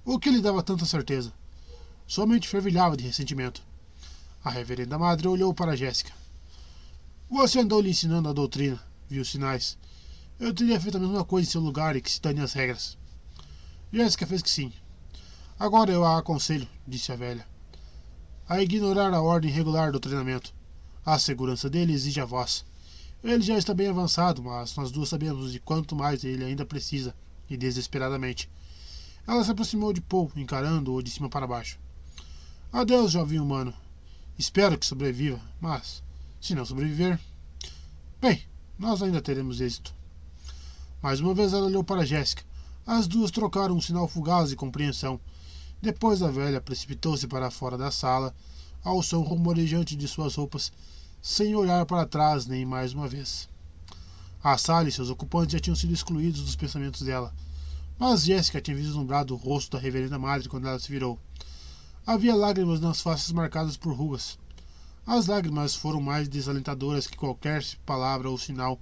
O que lhe dava tanta certeza? Sua mente fervilhava de ressentimento. A reverenda madre olhou para Jéssica. Você andou lhe ensinando a doutrina, viu sinais. Eu teria feito a mesma coisa em seu lugar e que se dane as regras. Jéssica fez que sim. Agora eu a aconselho, disse a velha, a ignorar a ordem regular do treinamento. A segurança dele exige a voz. Ele já está bem avançado, mas nós duas sabemos de quanto mais ele ainda precisa, e desesperadamente. Ela se aproximou de Paul, encarando-o de cima para baixo. Adeus, jovem humano. Espero que sobreviva, mas, se não sobreviver. Bem, nós ainda teremos êxito. Mais uma vez ela olhou para Jéssica. As duas trocaram um sinal fugaz de compreensão. Depois a velha precipitou-se para fora da sala, ao som rumorejante de suas roupas, sem olhar para trás nem mais uma vez. A sala e seus ocupantes já tinham sido excluídos dos pensamentos dela. Mas Jéssica tinha vislumbrado o rosto da reverenda madre quando ela se virou. Havia lágrimas nas faces marcadas por rugas. As lágrimas foram mais desalentadoras que qualquer palavra ou sinal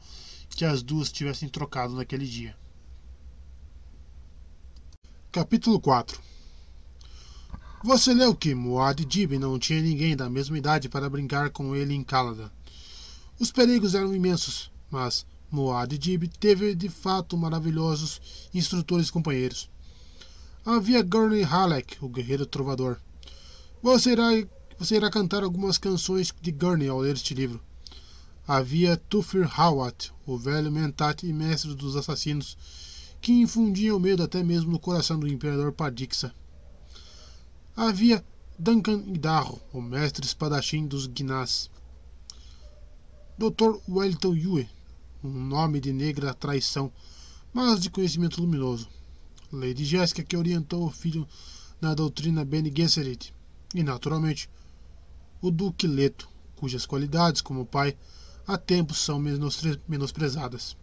que as duas tivessem trocado naquele dia. Capítulo 4 Você leu que Muad Dib não tinha ninguém da mesma idade para brincar com ele em Caladan. Os perigos eram imensos, mas Muad Dib teve de fato maravilhosos instrutores e companheiros. Havia Gurney Halleck, o guerreiro trovador. Você irá, você irá cantar algumas canções de Gurney ao ler este livro. Havia Tufir Hawat, o velho mentat e mestre dos assassinos, que infundia o medo até mesmo no coração do imperador Padixa. Havia Duncan Idarro, o mestre espadachim dos Gnás. Dr. Wellington Yue, um nome de negra traição, mas de conhecimento luminoso. Lady Jéssica, que orientou o filho na doutrina Bene Gesserit, e, naturalmente, o Duque Leto, cujas qualidades como pai há tempos são menosprezadas.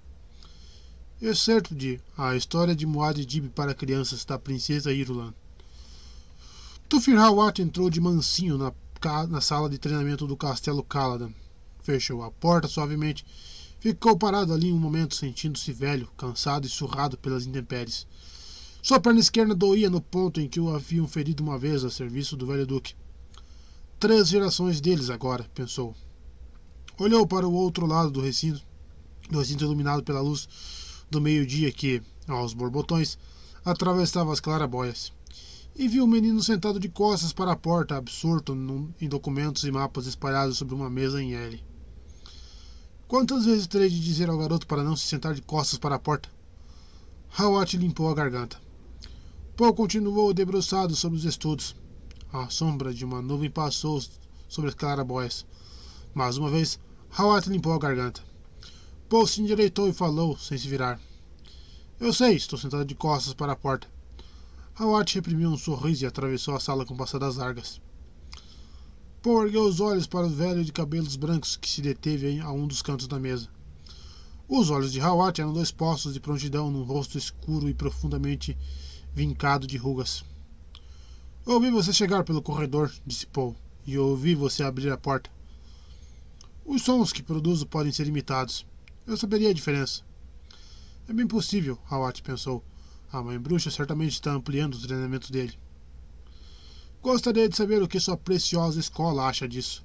Excerto de A História de Muad Dib para Crianças, da Princesa Irulan. Tufir Hawat entrou de mansinho na, na sala de treinamento do Castelo Caladan. Fechou a porta suavemente Ficou parado ali um momento, sentindo-se velho, cansado e surrado pelas intempéries. Sua perna esquerda doía no ponto em que o haviam ferido uma vez a serviço do velho duque. Três gerações deles agora, pensou. Olhou para o outro lado do recinto, do recinto iluminado pela luz do meio-dia que, aos borbotões, atravessava as clarabóias, e viu o menino sentado de costas para a porta, absorto em documentos e mapas espalhados sobre uma mesa em L. Quantas vezes terei de dizer ao garoto para não se sentar de costas para a porta? Hawat limpou a garganta. Paul continuou debruçado sobre os estudos. A sombra de uma nuvem passou sobre as clarabóias. Mais uma vez, Hawat limpou a garganta. Paul se endireitou e falou, sem se virar. Eu sei, estou sentado de costas para a porta. Hawat reprimiu um sorriso e atravessou a sala com passadas largas. Paul ergueu os olhos para o velho de cabelos brancos que se deteve a um dos cantos da mesa. Os olhos de Hawat eram dois poços de prontidão num rosto escuro e profundamente vincado de rugas. Ouvi você chegar pelo corredor, disse Paul, e ouvi você abrir a porta. Os sons que produzo podem ser imitados. Eu saberia a diferença. É bem possível, Hawat pensou. A mãe bruxa certamente está ampliando o treinamento dele. Gostaria de saber o que sua preciosa escola acha disso.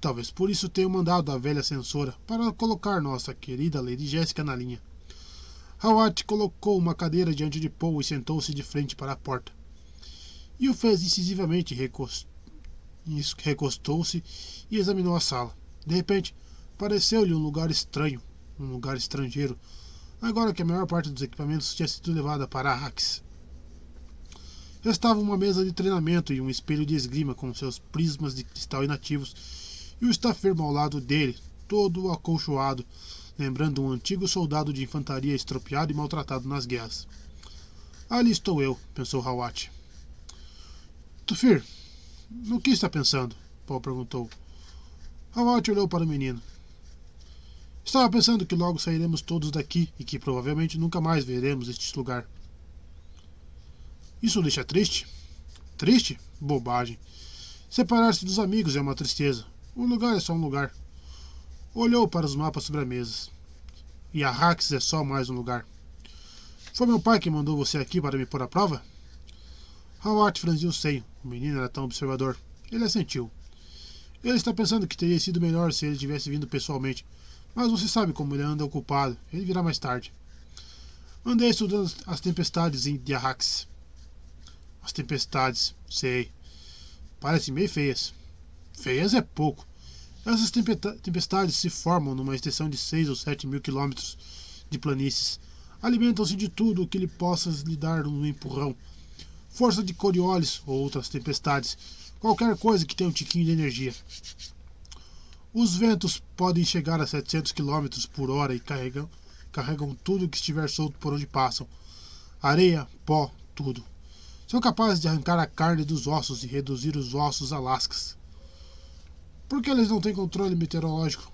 Talvez por isso tenha mandado a velha censora para colocar nossa querida Lady Jéssica na linha. Hawat colocou uma cadeira diante de Paul e sentou-se de frente para a porta. E o fez incisivamente recostou-se e examinou a sala. De repente, pareceu-lhe um lugar estranho, um lugar estrangeiro, agora que a maior parte dos equipamentos tinha sido levada para Arrakis. Restava uma mesa de treinamento e um espelho de esgrima com seus prismas de cristal inativos, e o estafermo ao lado dele, todo acolchoado, lembrando um antigo soldado de infantaria estropiado e maltratado nas guerras. Ali estou eu, pensou Hawat. Tufir, no que está pensando? Paul perguntou. Hawat olhou para o menino. Estava pensando que logo sairemos todos daqui e que provavelmente nunca mais veremos este lugar. Isso o deixa triste? Triste? Bobagem. Separar-se dos amigos é uma tristeza. Um lugar é só um lugar. Olhou para os mapas sobre a mesa. E a Rax é só mais um lugar. Foi meu pai que mandou você aqui para me pôr à prova? Howard franziu o seio. O menino era tão observador. Ele assentiu. Ele está pensando que teria sido melhor se ele tivesse vindo pessoalmente. Mas você sabe como ele anda ocupado. Ele virá mais tarde. Andei estudando as tempestades de Arrax. As tempestades, sei. Parecem meio feias. Feias é pouco. Essas tempestades se formam numa extensão de 6 ou 7 mil quilômetros de planícies. Alimentam-se de tudo o que lhe possa lhe dar um empurrão. Força de Coriolis ou outras tempestades. Qualquer coisa que tenha um tiquinho de energia. Os ventos podem chegar a 700 km por hora e carregam, carregam tudo que estiver solto por onde passam. Areia, pó, tudo. São capazes de arrancar a carne dos ossos e reduzir os ossos a lascas. Por que eles não têm controle meteorológico?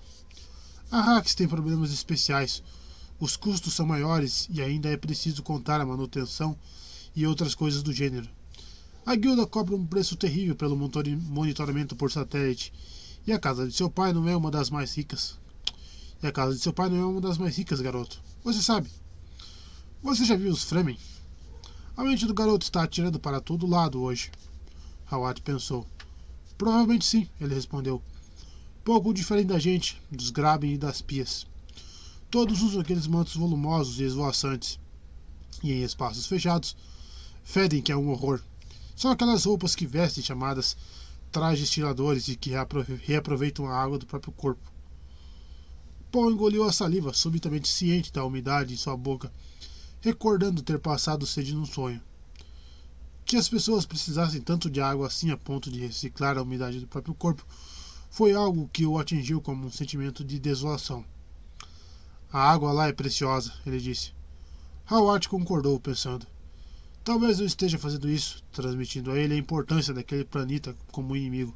A Hacks tem problemas especiais. Os custos são maiores e ainda é preciso contar a manutenção e outras coisas do gênero. A guilda cobra um preço terrível pelo monitoramento por satélite e a casa de seu pai não é uma das mais ricas. E a casa de seu pai não é uma das mais ricas, garoto. Você sabe. Você já viu os Fremen? A mente do garoto está atirando para todo lado hoje. Hawat pensou. Provavelmente sim, ele respondeu. Pouco diferente da gente, dos Graben e das Pias. Todos usam aqueles mantos volumosos e esvoaçantes. E em espaços fechados, fedem que é um horror. São aquelas roupas que vestem chamadas trajes tiradores e que reaproveitam a água do próprio corpo. Paul engoliu a saliva, subitamente ciente da umidade em sua boca, recordando ter passado sede num sonho. Que as pessoas precisassem tanto de água assim a ponto de reciclar a umidade do próprio corpo foi algo que o atingiu como um sentimento de desolação. A água lá é preciosa, ele disse. Howard concordou, pensando. Talvez eu esteja fazendo isso, transmitindo a ele a importância daquele planeta como inimigo.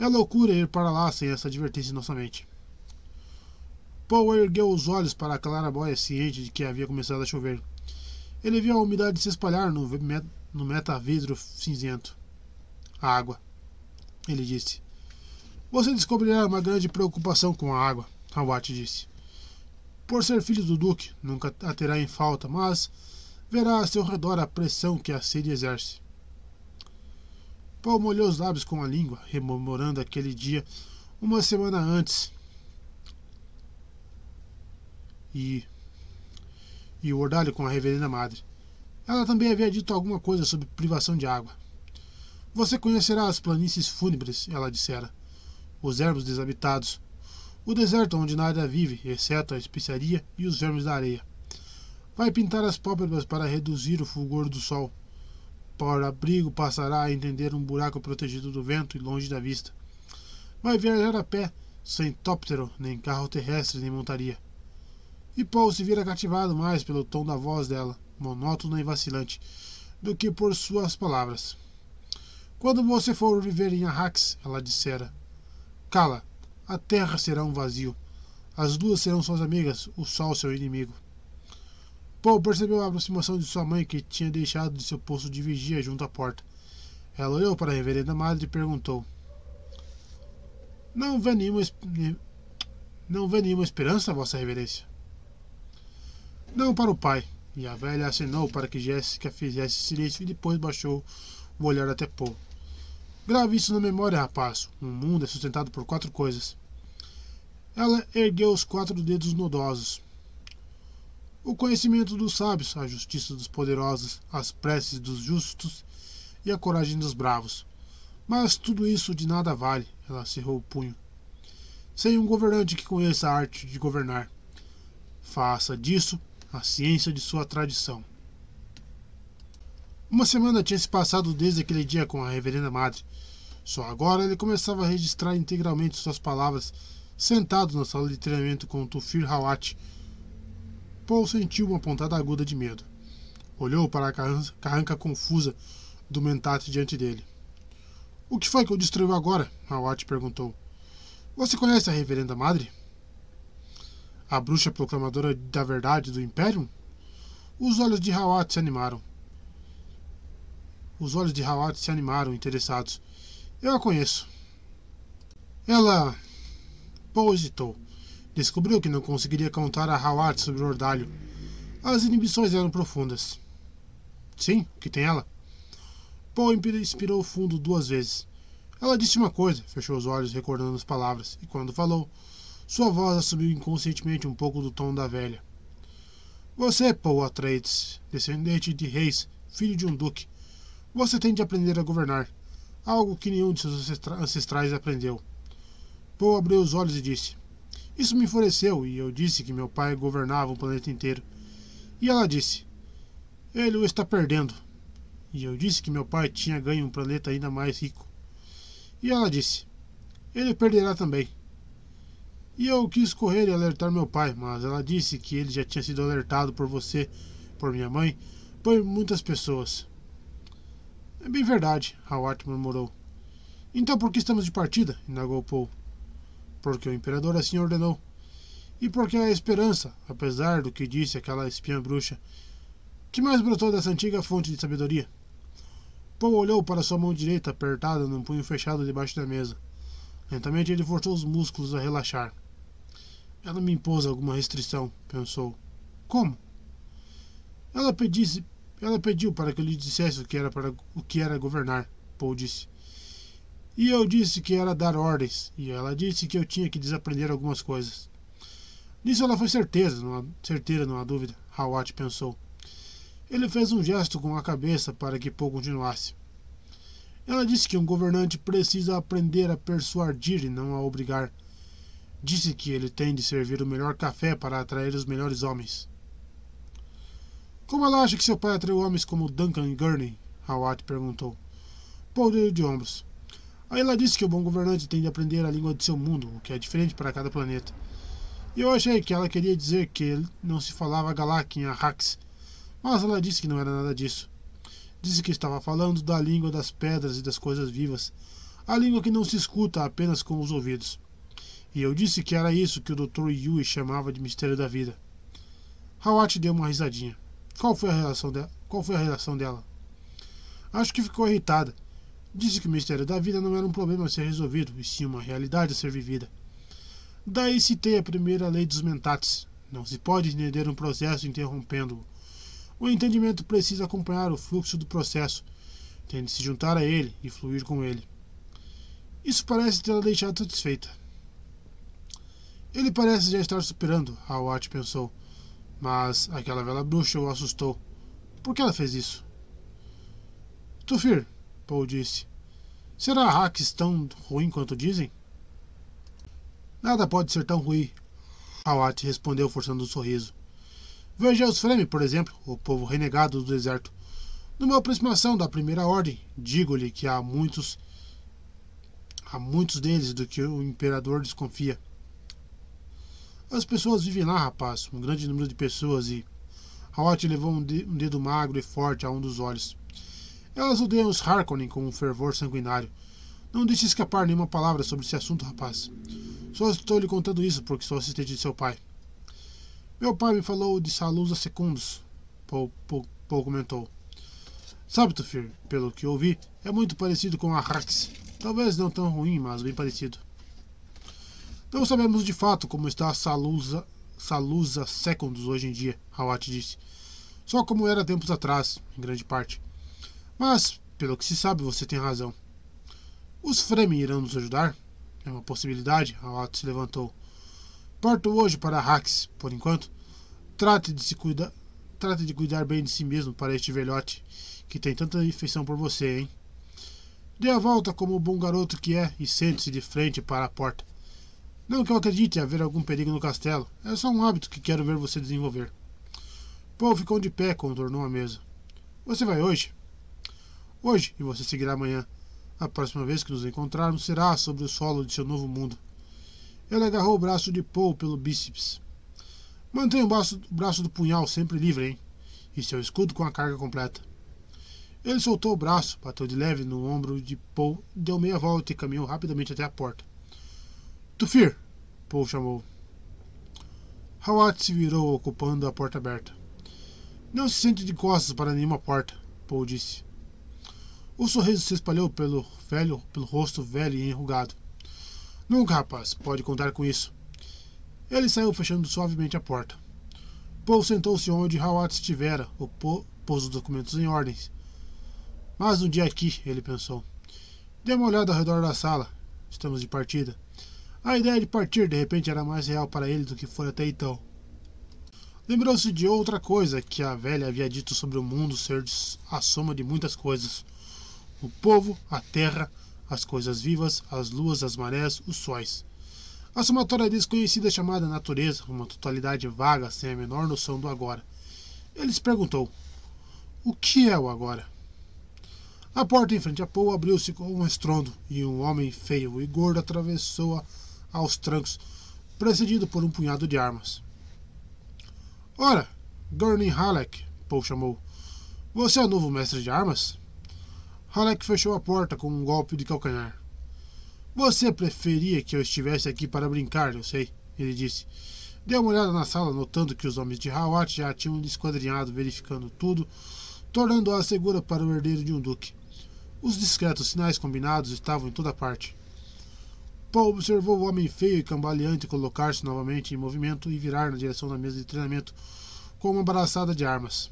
É loucura ir para lá sem essa advertência em nossa mente. Paul ergueu os olhos para a clarabóia ciente de que havia começado a chover. Ele viu a umidade se espalhar no, no metavidro cinzento. Água. Ele disse. Você descobrirá uma grande preocupação com a água, Hawat disse. Por ser filho do Duque, nunca a terá em falta, mas verá a seu redor a pressão que a sede exerce. Paul molhou os lábios com a língua, rememorando aquele dia uma semana antes. E. E o ordalho com a reverenda madre. Ela também havia dito alguma coisa sobre privação de água. Você conhecerá as planícies fúnebres, ela dissera. Os ermos desabitados. O deserto onde nada vive, exceto a especiaria e os vermes da areia. Vai pintar as pálpebras para reduzir o fulgor do sol. Por abrigo passará a entender um buraco protegido do vento e longe da vista. Vai viajar a pé, sem tóptero, nem carro terrestre, nem montaria. E Paul se vira cativado mais pelo tom da voz dela monótona e vacilante, do que por suas palavras. Quando você for viver em Arrax, ela dissera, cala, a terra será um vazio. As duas serão suas amigas, o sol seu inimigo. Paul percebeu a aproximação de sua mãe, que tinha deixado de seu posto de vigia junto à porta. Ela olhou para a reverenda madre e perguntou: Não vê nenhuma, não vê nenhuma esperança, Vossa Reverência? Não para o pai, e a velha acenou para que Jéssica fizesse silêncio e depois baixou o olhar até Paul. Grave isso na memória, rapaz. Um mundo é sustentado por quatro coisas. Ela ergueu os quatro dedos nodosos. O conhecimento dos sábios, a justiça dos poderosos, as preces dos justos e a coragem dos bravos. Mas tudo isso de nada vale, ela cerrou o punho. Sem um governante que conheça a arte de governar. Faça disso a ciência de sua tradição. Uma semana tinha se passado desde aquele dia com a Reverenda Madre. Só agora ele começava a registrar integralmente suas palavras, sentado na sala de treinamento com Tufir Hawat. Paul sentiu uma pontada aguda de medo. Olhou para a carranca confusa do mentate diante dele. O que foi que o destruiu agora? Hawat perguntou. Você conhece a Reverenda Madre? a bruxa proclamadora da verdade do Império? Os olhos de Hawat se animaram. Os olhos de Hawat se animaram, interessados. Eu a conheço. Ela. Paul hesitou. Descobriu que não conseguiria contar a Hawat sobre o ordalho. As inibições eram profundas. Sim, o que tem ela? Paul inspirou fundo duas vezes. Ela disse uma coisa, fechou os olhos recordando as palavras, e quando falou, sua voz assumiu inconscientemente um pouco do tom da velha. Você, Paul Atreides, descendente de reis, filho de um duque, você tem de aprender a governar, algo que nenhum de seus ancestrais aprendeu. Paul abriu os olhos e disse: Isso me enfureceu, e eu disse que meu pai governava o planeta inteiro. E ela disse: Ele o está perdendo. E eu disse que meu pai tinha ganho um planeta ainda mais rico. E ela disse: Ele perderá também. E eu quis correr e alertar meu pai, mas ela disse que ele já tinha sido alertado por você, por minha mãe, por muitas pessoas. É bem verdade, Hawat murmurou. Então por que estamos de partida? indagou Paul. Porque o imperador assim ordenou. E porque a esperança, apesar do que disse aquela espiã bruxa, que mais brotou dessa antiga fonte de sabedoria? Paul olhou para sua mão direita apertada num punho fechado debaixo da mesa. Lentamente ele forçou os músculos a relaxar. Ela me impôs alguma restrição, pensou. Como? Ela, pedisse, ela pediu para que eu lhe dissesse o que era, para, o que era governar, Paul disse. E eu disse que era dar ordens, e ela disse que eu tinha que desaprender algumas coisas. Nisso ela foi certeza, não há, certeira, não há dúvida, Hawat pensou. Ele fez um gesto com a cabeça para que Paul continuasse. Ela disse que um governante precisa aprender a persuadir e não a obrigar. Disse que ele tem de servir o melhor café para atrair os melhores homens. Como ela acha que seu pai atraiu homens como Duncan e Gurney? Hawat perguntou. Paul deu de ombros. Aí ela disse que o bom governante tem de aprender a língua de seu mundo, o que é diferente para cada planeta. E eu achei que ela queria dizer que não se falava Galak em Arrax, mas ela disse que não era nada disso. Disse que estava falando da língua das pedras e das coisas vivas, a língua que não se escuta apenas com os ouvidos. E eu disse que era isso que o Dr. Yui chamava de mistério da vida. Hawat deu uma risadinha. Qual foi a reação dela? Qual foi a reação dela? Acho que ficou irritada. Disse que o mistério da vida não era um problema a ser resolvido, e sim uma realidade a ser vivida. Daí citei a primeira lei dos mentates. Não se pode entender um processo interrompendo-o. O entendimento precisa acompanhar o fluxo do processo, tem de se juntar a ele e fluir com ele. Isso parece tê-la deixado satisfeita. Ele parece já estar superando, Hawat pensou. Mas aquela vela bruxa o assustou. Por que ela fez isso? Tufir, Paul disse. Será Hax tão ruim quanto dizem? Nada pode ser tão ruim, Hawat respondeu forçando um sorriso. Veja os Freme, por exemplo, o povo renegado do deserto. Numa aproximação da primeira ordem, digo-lhe que há muitos há muitos deles do que o imperador desconfia. As pessoas vivem lá, rapaz, um grande número de pessoas e Hawat levou um dedo magro e forte a um dos olhos. Elas odeiam os Harkonnen com um fervor sanguinário. Não deixe escapar nenhuma palavra sobre esse assunto, rapaz. Só estou lhe contando isso porque sou assistente de seu pai. Meu pai me falou de Salusa Secundus, Paul, Paul, Paul comentou. Sabe, Tufir, pelo que ouvi, é muito parecido com a Rax. Talvez não tão ruim, mas bem parecido. Não sabemos de fato como está Salusa, Salusa Secundus hoje em dia, Hawat disse. Só como era tempos atrás, em grande parte. Mas, pelo que se sabe, você tem razão. Os Fremen irão nos ajudar? É uma possibilidade, Hawat se levantou. Parto hoje para Rax, por enquanto. Trate de se cuidar. Trate de cuidar bem de si mesmo para este velhote que tem tanta afeição por você, hein? Dê a volta como o bom garoto que é e sente-se de frente para a porta. Não que eu acredite haver algum perigo no castelo, é só um hábito que quero ver você desenvolver. Paul ficou de pé, contornou a mesa. Você vai hoje? Hoje, e você seguirá amanhã. A próxima vez que nos encontrarmos será sobre o solo de seu novo mundo. Ele agarrou o braço de Paul pelo bíceps. Mantenha o braço, o braço do punhal sempre livre, hein? E seu escudo com a carga completa. Ele soltou o braço, bateu de leve no ombro de Paul, deu meia volta e caminhou rapidamente até a porta. Tufir! Paul chamou. Hawat se virou, ocupando a porta aberta. Não se sente de costas para nenhuma porta, Paul disse. O sorriso se espalhou pelo velho, pelo rosto velho e enrugado. Nunca, rapaz, pode contar com isso. Ele saiu fechando suavemente a porta. Paul sentou-se onde Hawat estivera, pôs os documentos em ordens. Mais um dia aqui, ele pensou. Dê uma olhada ao redor da sala. Estamos de partida. A ideia de partir de repente era mais real para ele do que foi até então. Lembrou-se de outra coisa que a velha havia dito sobre o mundo ser a soma de muitas coisas: o povo, a terra, as coisas vivas, as luas, as marés, os sóis. A somatória desconhecida chamada natureza, uma totalidade vaga sem a menor noção do agora. Ele se perguntou: O que é o agora? A porta em frente a Paul abriu-se com um estrondo e um homem feio e gordo atravessou-a aos trancos, precedido por um punhado de armas. Ora, Gurney Halleck, Paul chamou. Você é o novo mestre de armas? Halleck fechou a porta com um golpe de calcanhar. Você preferia que eu estivesse aqui para brincar, eu sei, ele disse. Deu uma olhada na sala, notando que os homens de Hawat já tinham esquadrinhado, verificando tudo, tornando-a segura para o herdeiro de um duque. Os discretos sinais combinados estavam em toda parte. Paul observou o homem feio e cambaleante colocar-se novamente em movimento e virar na direção da mesa de treinamento com uma braçada de armas.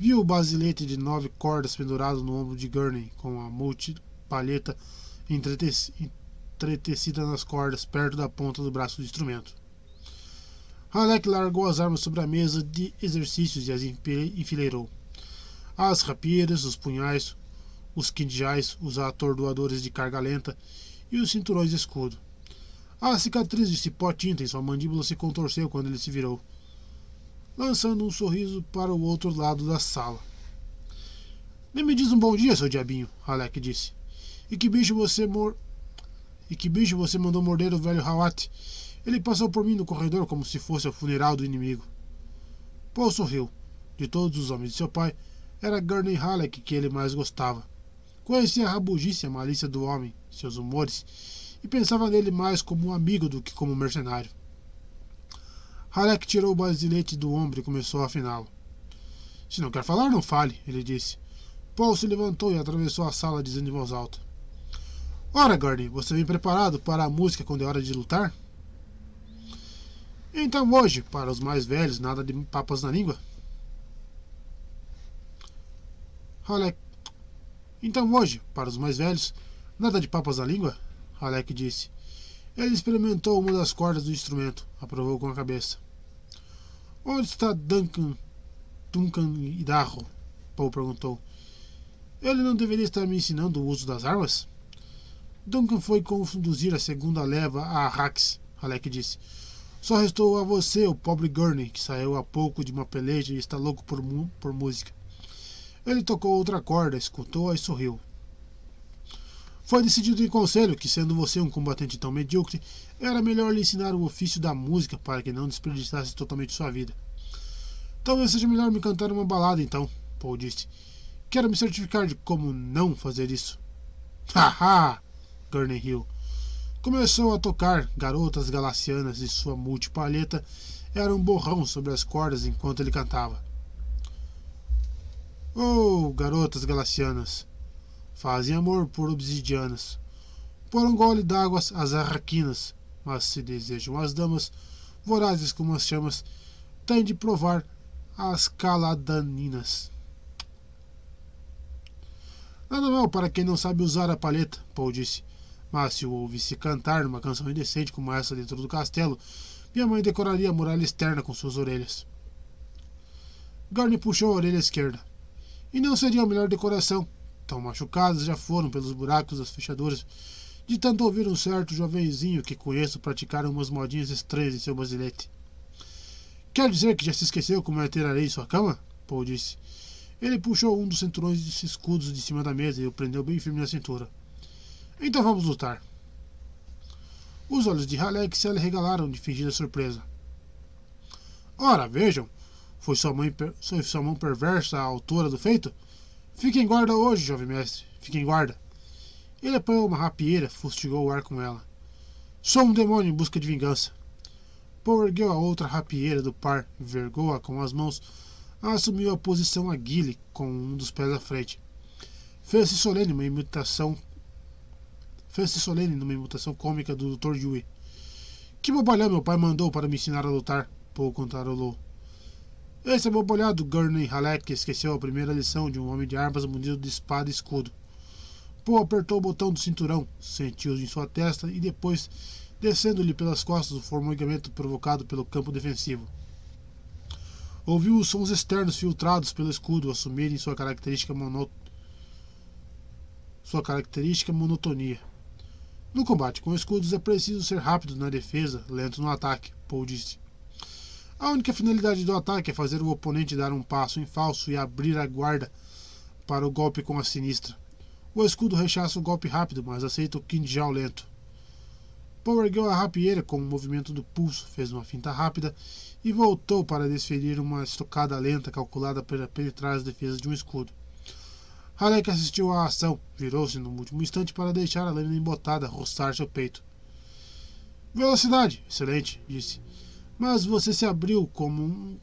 Viu o basilete de nove cordas pendurado no ombro de Gurney, com a multipalheta entretecida nas cordas perto da ponta do braço do instrumento. Halleck largou as armas sobre a mesa de exercícios e as enfileirou. As rapieiras, os punhais, os quinjais, os atordoadores de carga lenta e os cinturões de escudo. A cicatriz de cipó tinta em sua mandíbula se contorceu quando ele se virou, lançando um sorriso para o outro lado da sala. Nem me diz um bom dia, seu diabinho, Halleck disse. E que bicho você mor... E que bicho você mandou morder o velho Hawat? Ele passou por mim no corredor como se fosse o funeral do inimigo. Paul sorriu. De todos os homens de seu pai, era Gurney Halleck que ele mais gostava. Conhecia a rabugice e a malícia do homem, seus humores, e pensava nele mais como um amigo do que como um mercenário. Halleck tirou o basilete do ombro e começou a afiná-lo. Se não quer falar, não fale, ele disse. Paul se levantou e atravessou a sala, dizendo em voz alta: Ora, Gurney, você vem preparado para a música quando é hora de lutar? Então hoje, para os mais velhos, nada de papas na língua? Halleck. Então hoje, para os mais velhos, nada de papas na língua? Halleck disse. Ele experimentou uma das cordas do instrumento, aprovou com a cabeça. Onde está Duncan, Duncan Idaho? Paul perguntou. Ele não deveria estar me ensinando o uso das armas? Duncan foi conduzir a segunda leva a Arrax, Halleck disse. Só restou a você, o pobre Gurney, que saiu há pouco de uma peleja e está louco por, por música. Ele tocou outra corda, escutou-a e sorriu. Foi decidido em conselho que, sendo você um combatente tão medíocre, era melhor lhe ensinar o ofício da música para que não desperdiçasse totalmente sua vida. Talvez seja melhor me cantar uma balada, então, Paul disse. Quero me certificar de como não fazer isso. Haha! Gurney Hill. Começou a tocar Garotas Galacianas e sua multipalheta era um borrão sobre as cordas enquanto ele cantava. Oh, garotas galacianas, fazem amor por obsidianas, por um gole d'água as arraquinas, mas se desejam as damas, vorazes como as chamas, têm de provar as caladaninas. Nada mal para quem não sabe usar a palheta, Paul disse. Mas se o ouvisse cantar numa canção indecente como essa dentro do castelo, minha mãe decoraria a muralha externa com suas orelhas. Garney puxou a orelha esquerda. E não seria a melhor decoração. Tão machucados já foram pelos buracos das fechaduras, de tanto ouvir um certo jovenzinho que conheço praticar umas modinhas estranhas em seu basilete. Quer dizer que já se esqueceu como é ter areia em sua cama? Paul disse. Ele puxou um dos cinturões de escudos de cima da mesa e o prendeu bem firme na cintura. Então vamos lutar. Os olhos de Halleck se arregalaram de fingida surpresa. Ora, vejam, foi sua, mãe, foi sua mão perversa a autora do feito? Fique em guarda hoje, jovem mestre, fique em guarda. Ele apanhou uma rapieira, fustigou o ar com ela. Sou um demônio em busca de vingança. Paul ergueu a outra rapieira do par, vergou-a com as mãos, assumiu a posição aguile com um dos pés à frente. Fez-se solene uma imitação Fez-se solene numa imitação cômica do Dr. Yui. Que bobalhão meu pai mandou para me ensinar a lutar? Paul cantarolou. Esse é bobalhado Gurney Halleck esqueceu a primeira lição de um homem de armas munido de espada e escudo. Paul apertou o botão do cinturão, sentiu em sua testa e depois, descendo-lhe pelas costas, o formigamento provocado pelo campo defensivo. Ouviu os sons externos filtrados pelo escudo assumirem sua característica, sua característica monotonia. No combate com escudos é preciso ser rápido na defesa, lento no ataque, Paul disse. A única finalidade do ataque é fazer o oponente dar um passo em falso e abrir a guarda para o golpe com a sinistra. O escudo rechaça o golpe rápido, mas aceita o Kinjal lento. Paul ergueu a rapieira com um movimento do pulso, fez uma finta rápida e voltou para desferir uma estocada lenta calculada para penetrar as defesas de um escudo. Halleck assistiu à ação, virou-se no último instante para deixar a lâmina embotada roçar seu peito. Velocidade, excelente, disse mas você se abriu como um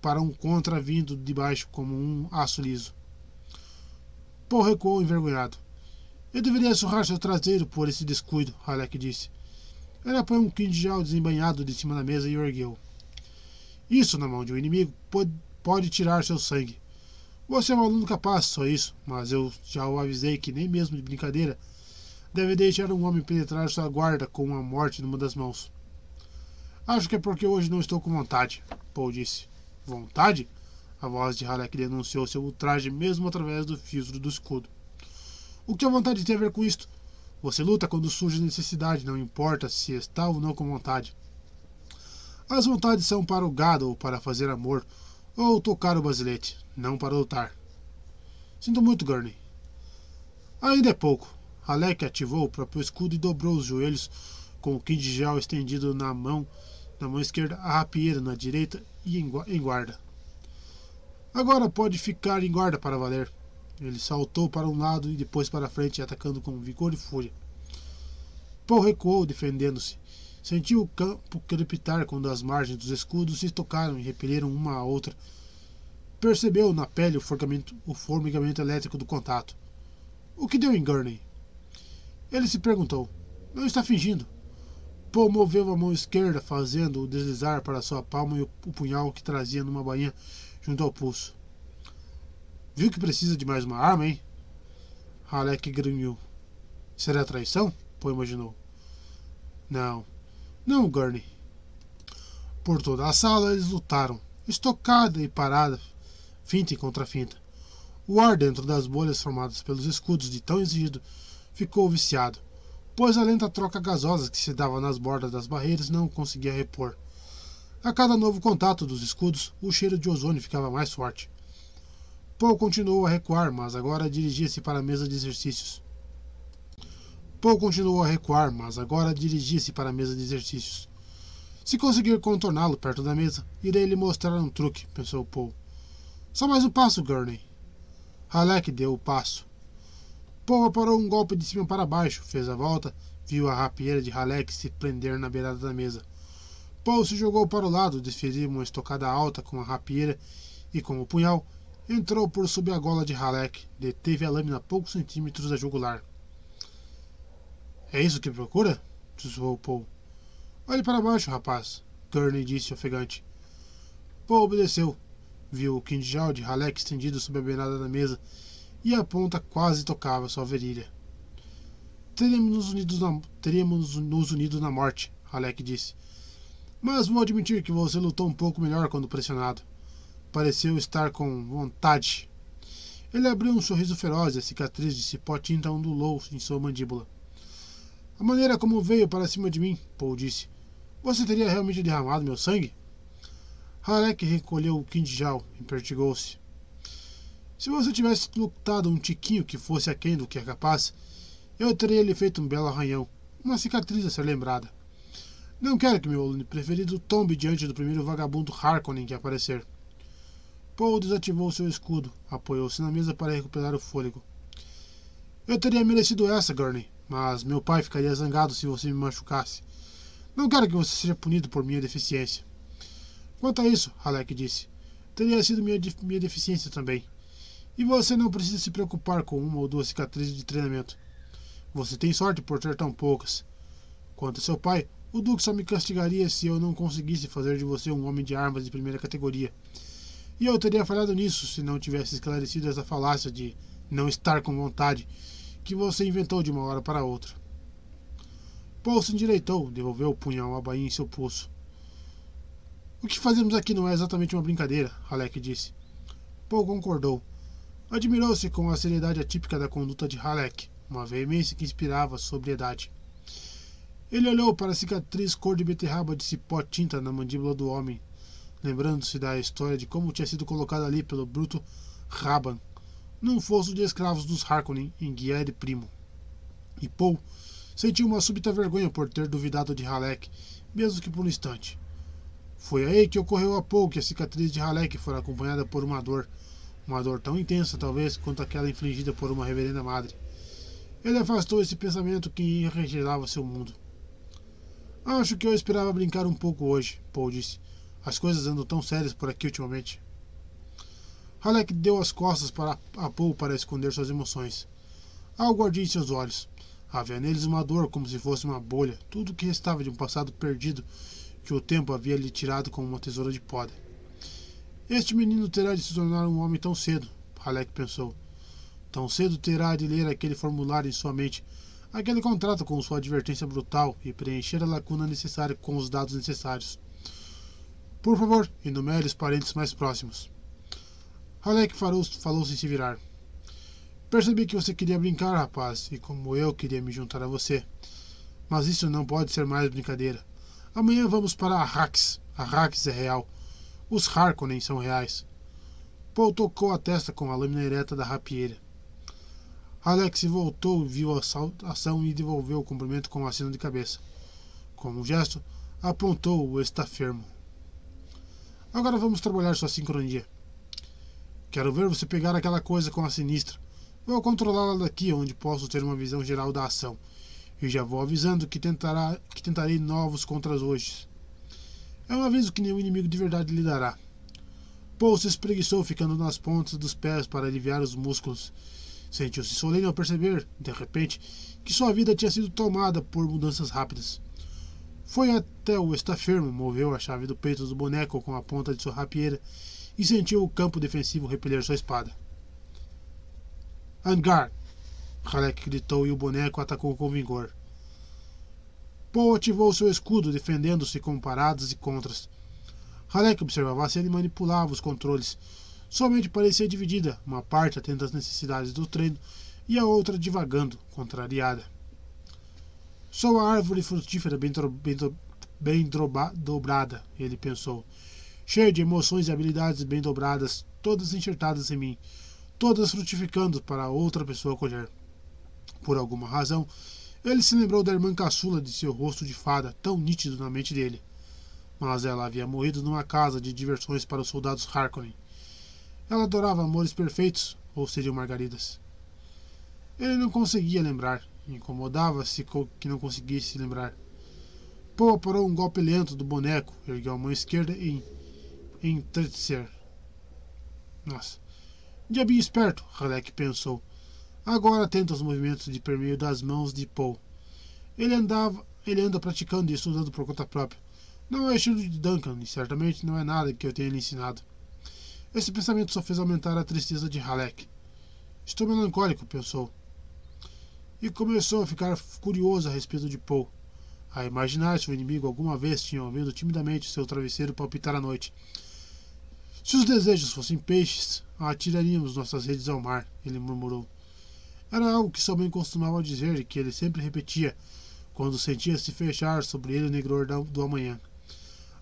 para um contra vindo de baixo como um aço liso. Paul recuou envergonhado. Eu deveria surrar seu traseiro por esse descuido, Halleck disse. Ele apanhou um quindial desembanhado de cima da mesa e ergueu. Isso na mão de um inimigo pode, pode tirar seu sangue. Você é um aluno capaz, só isso, mas eu já o avisei que nem mesmo de brincadeira deve deixar um homem penetrar sua guarda com a morte numa das mãos. Acho que é porque hoje não estou com vontade, Paul disse. Vontade? A voz de Halleck denunciou seu ultraje mesmo através do filtro do escudo. O que a vontade tem a ver com isto? Você luta quando surge necessidade, não importa se está ou não com vontade. As vontades são para o gado ou para fazer amor, ou tocar o basilete, não para lutar. Sinto muito, Gurney. Ainda é pouco. Halleck ativou o próprio escudo e dobrou os joelhos com o kit de gel estendido na mão na mão esquerda, a rapieira na direita e em guarda. Agora pode ficar em guarda para valer. Ele saltou para um lado e depois para frente, atacando com vigor e fúria. Paul recuou, defendendo-se. Sentiu o campo crepitar quando as margens dos escudos se tocaram e repeliram uma à outra. Percebeu na pele o formigamento, o formigamento elétrico do contato. O que deu em Gurney? Ele se perguntou. Não está fingindo. Paul moveu a mão esquerda, fazendo-o deslizar para sua palma e o punhal que trazia numa bainha junto ao pulso. Viu que precisa de mais uma arma, hein? Halleck grunhiu. Será traição? Paul imaginou. Não. Não, Gurney. Por toda a sala eles lutaram, estocada e parada, finta e contra finta. O ar dentro das bolhas formadas pelos escudos de tão exigido ficou viciado pois a lenta troca gasosa que se dava nas bordas das barreiras não conseguia repor. A cada novo contato dos escudos, o cheiro de ozônio ficava mais forte. Paul continuou a recuar, mas agora dirigia-se para a mesa de exercícios. Paul continuou a recuar, mas agora dirigia-se para a mesa de exercícios. Se conseguir contorná-lo perto da mesa, irei lhe mostrar um truque, pensou Paul. Só mais um passo, Gurney. Halleck deu o passo. Paul parou um golpe de cima para baixo, fez a volta, viu a rapieira de Halleck se prender na beirada da mesa. Paul se jogou para o lado, desferiu uma estocada alta com a rapieira e, com o punhal, entrou por sob a gola de Halleck, deteve a lâmina a poucos centímetros da jugular. É isso que procura? sussurrou Paul. Olhe para baixo, rapaz, Gurney disse ofegante. Paul obedeceu. Viu o quinjal de Halleck estendido sob a beirada da mesa e a ponta quase tocava sua virilha. Teríamos nos unidos na, teríamos nos unido na morte, Halleck disse. Mas vou admitir que você lutou um pouco melhor quando pressionado. Pareceu estar com vontade. Ele abriu um sorriso feroz e a cicatriz de cipó tinta ondulou em sua mandíbula. A maneira como veio para cima de mim, Paul disse. Você teria realmente derramado meu sangue? Halleck recolheu o quindijal e pertigou-se. Se você tivesse lutado um tiquinho que fosse aquém do que é capaz, eu teria lhe feito um belo arranhão, uma cicatriz a ser lembrada. Não quero que meu aluno preferido tombe diante do primeiro vagabundo Harkonnen que aparecer. Paul desativou seu escudo, apoiou-se na mesa para recuperar o fôlego. Eu teria merecido essa, Gurney, mas meu pai ficaria zangado se você me machucasse. Não quero que você seja punido por minha deficiência. Quanto a isso, Halleck disse, teria sido minha, minha deficiência também. E você não precisa se preocupar com uma ou duas cicatrizes de treinamento. Você tem sorte por ter tão poucas. Quanto a seu pai, o Duque só me castigaria se eu não conseguisse fazer de você um homem de armas de primeira categoria. E eu teria falhado nisso se não tivesse esclarecido essa falácia de não estar com vontade que você inventou de uma hora para outra. Paul se endireitou, devolveu o punhal à bainha em seu pulso. O que fazemos aqui não é exatamente uma brincadeira, Halleck disse. Paul concordou. Admirou-se com a seriedade atípica da conduta de Halleck, uma veemência que inspirava sobriedade. Ele olhou para a cicatriz cor de beterraba de cipó tinta na mandíbula do homem, lembrando-se da história de como tinha sido colocado ali pelo bruto Raban, num fosso de escravos dos Harkonnen em Guiere Primo. E Paul sentiu uma súbita vergonha por ter duvidado de Halek, mesmo que por um instante. Foi aí que ocorreu a Paul que a cicatriz de Halek fora acompanhada por uma dor, uma dor tão intensa talvez quanto aquela infligida por uma reverenda madre. Ele afastou esse pensamento que regelava seu mundo. Acho que eu esperava brincar um pouco hoje, Paul disse. As coisas andam tão sérias por aqui ultimamente. Halleck deu as costas para a Paul para esconder suas emoções. Algo ardia em seus olhos. Havia neles uma dor como se fosse uma bolha, tudo que restava de um passado perdido que o tempo havia lhe tirado como uma tesoura de poda. Este menino terá de se tornar um homem tão cedo, Halleck pensou. Tão cedo terá de ler aquele formulário em sua mente aquele contrato com sua advertência brutal e preencher a lacuna necessária com os dados necessários. Por favor, enumere os parentes mais próximos. Halleck falou, falou sem se virar. Percebi que você queria brincar, rapaz, e como eu queria me juntar a você. Mas isso não pode ser mais brincadeira. Amanhã vamos para Arrax. Arrax é real. Os Harkonnen são reais. Paul tocou a testa com a lâmina ereta da rapieira. Alex voltou, viu a ação e devolveu o cumprimento com um aceno de cabeça. Com um gesto, apontou o estafermo. Agora vamos trabalhar sua sincronia. Quero ver você pegar aquela coisa com a sinistra. Vou controlá-la daqui, onde posso ter uma visão geral da ação. E já vou avisando que, tentará, que tentarei novos contras hoje. É um aviso que nenhum inimigo de verdade lhe dará. Paul se espreguiçou, ficando nas pontas dos pés para aliviar os músculos Sentiu-se solene ao perceber, de repente, que sua vida tinha sido tomada por mudanças rápidas. Foi até o estafermo, moveu a chave do peito do boneco com a ponta de sua rapieira e sentiu o campo defensivo repelir sua espada. Angar! Halek gritou e o boneco atacou com vigor. Paul ativou seu escudo, defendendo-se com paradas e contras. Halek observava se ele manipulava os controles, somente parecia dividida, uma parte atenta às necessidades do treino e a outra divagando, contrariada. Sou a árvore frutífera bem, bem, bem dobrada, ele pensou, cheia de emoções e habilidades bem dobradas, todas enxertadas em mim, todas frutificando para outra pessoa colher. Por alguma razão, ele se lembrou da irmã caçula de seu rosto de fada, tão nítido na mente dele. Mas ela havia morrido numa casa de diversões para os soldados Harkonnen ela adorava amores perfeitos, ou seriam margaridas. Ele não conseguia lembrar. Incomodava-se que não conseguisse lembrar. Poe parou um golpe lento do boneco, ergueu a mão esquerda e entretecer. Nossa. Diabinho esperto, Halleck pensou. Agora atento aos movimentos de permeio das mãos de Paul. Ele andava, ele anda praticando e estudando por conta própria. Não é estilo de Duncan, e certamente não é nada que eu tenha lhe ensinado. Esse pensamento só fez aumentar a tristeza de Halleck. Estou melancólico, pensou. E começou a ficar curioso a respeito de Paul, a imaginar se o inimigo alguma vez tinha ouvido timidamente seu travesseiro palpitar à noite. Se os desejos fossem peixes, atiraríamos nossas redes ao mar, ele murmurou. Era algo que sua mãe costumava dizer e que ele sempre repetia quando sentia se fechar sobre ele o negror do amanhã.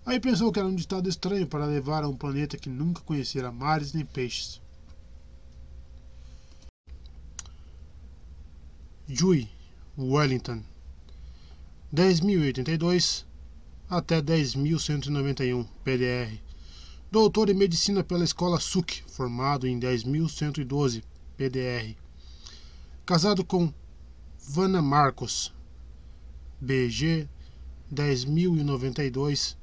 Aí pensou que era um ditado estranho para levar a um planeta que nunca conhecera mares nem peixes. Jui, Wellington, 10.082 até 10.191 PDR. Doutor em Medicina pela Escola SUC, formado em 10.112 PDR. Casado com Vanna Marcos, BG 10.092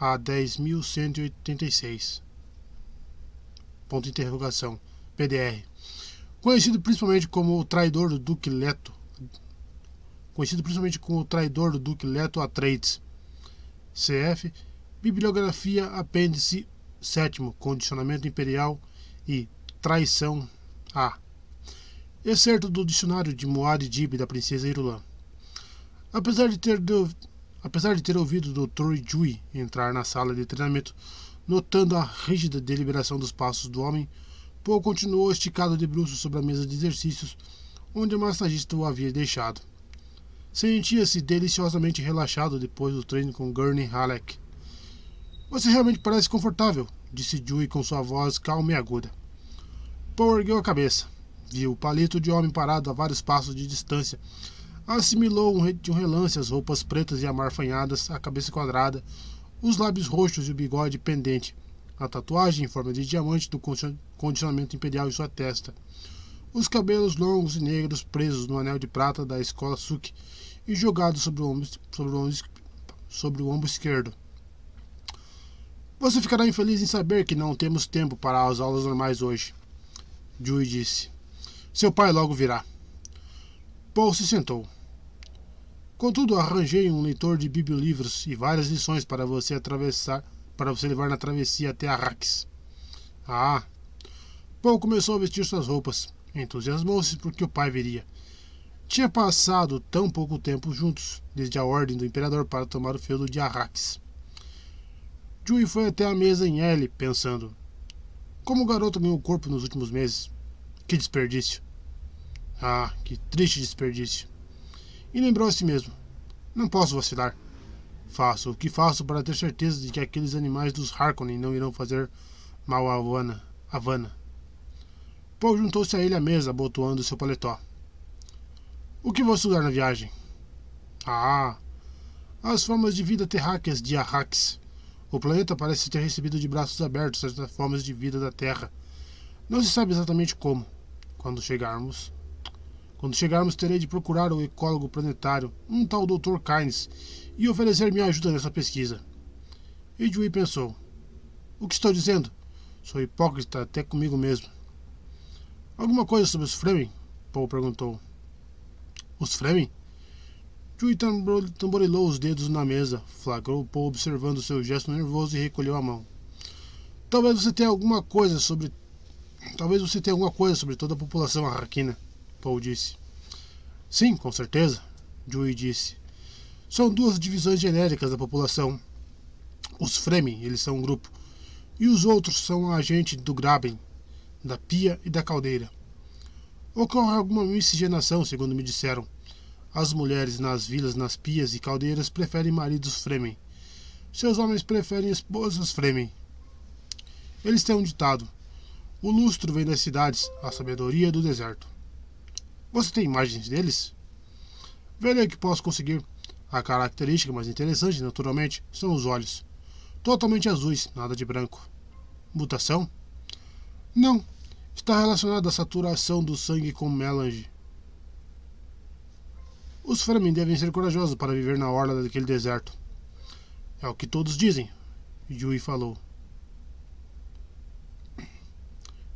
a 10.186. Ponto interrogação. PDR. Conhecido principalmente como o traidor do Duque Leto. Conhecido principalmente como o traidor do Duque Leto Atreides. CF. Bibliografia Apêndice 7. Condicionamento Imperial e Traição A. Excerto do dicionário de Moad Dib da Princesa Irulan. Apesar de ter Apesar de ter ouvido o Dr. Jui entrar na sala de treinamento, notando a rígida deliberação dos passos do homem, Paul continuou esticado de bruços sobre a mesa de exercícios onde o massagista o havia deixado. Sentia-se deliciosamente relaxado depois do treino com Gurney Halleck. Você realmente parece confortável, disse Dewey com sua voz calma e aguda. Paul ergueu a cabeça. Viu o palito de homem parado a vários passos de distância. Assimilou de um relance as roupas pretas e amarfanhadas, a cabeça quadrada, os lábios roxos e o bigode pendente, a tatuagem em forma de diamante do condicionamento imperial em sua testa, os cabelos longos e negros presos no anel de prata da escola Suk e jogados sobre o ombro, sobre sobre o ombro esquerdo. Você ficará infeliz em saber que não temos tempo para as aulas normais hoje. Dewey disse. Seu pai logo virá. Paul se sentou. Contudo, arranjei um leitor de bibliolivros e várias lições para você atravessar, para você levar na travessia até Arrakis. Ah! Paul começou a vestir suas roupas. Entusiasmou-se porque o pai viria. Tinha passado tão pouco tempo juntos, desde a ordem do imperador para tomar o feudo de Arrakis. Jui foi até a mesa em L, pensando: Como o garoto ganhou corpo nos últimos meses? Que desperdício! Ah, que triste desperdício! E lembrou a si mesmo: Não posso vacilar. Faço o que faço para ter certeza de que aqueles animais dos Harkonnen não irão fazer mal a Havana. Havana. Paul juntou-se a ele à mesa, abotoando seu paletó. O que vou estudar na viagem? Ah, as formas de vida terráqueas de Arrakis. O planeta parece ter recebido de braços abertos as formas de vida da Terra. Não se sabe exatamente como. Quando chegarmos. Quando chegarmos, terei de procurar o ecólogo planetário, um tal Dr. Kynes, e oferecer minha ajuda nessa pesquisa. Edwin pensou: O que estou dizendo? Sou hipócrita até comigo mesmo. Alguma coisa sobre os Fremen? Paul perguntou. Os Fremen? Chewie tamborilou os dedos na mesa, flagrou Paul observando seu gesto nervoso e recolheu a mão. Talvez você tenha alguma coisa sobre. Talvez você tenha alguma coisa sobre toda a população arraquina, Paul disse. Sim, com certeza, Chewie disse. São duas divisões genéricas da população. Os Fremen, eles são um grupo, e os outros são agentes do Graben, da pia e da caldeira. Ocorre alguma miscigenação, segundo me disseram. As mulheres nas vilas, nas pias e caldeiras preferem maridos Fremen. Seus homens preferem esposas Fremen. Eles têm um ditado: O lustro vem das cidades, a sabedoria do deserto. Você tem imagens deles? O que posso conseguir. A característica mais interessante, naturalmente, são os olhos. Totalmente azuis, nada de branco. Mutação? Não, está relacionado à saturação do sangue com melange. Os Fremen devem ser corajosos para viver na orla daquele deserto. É o que todos dizem, Yui falou.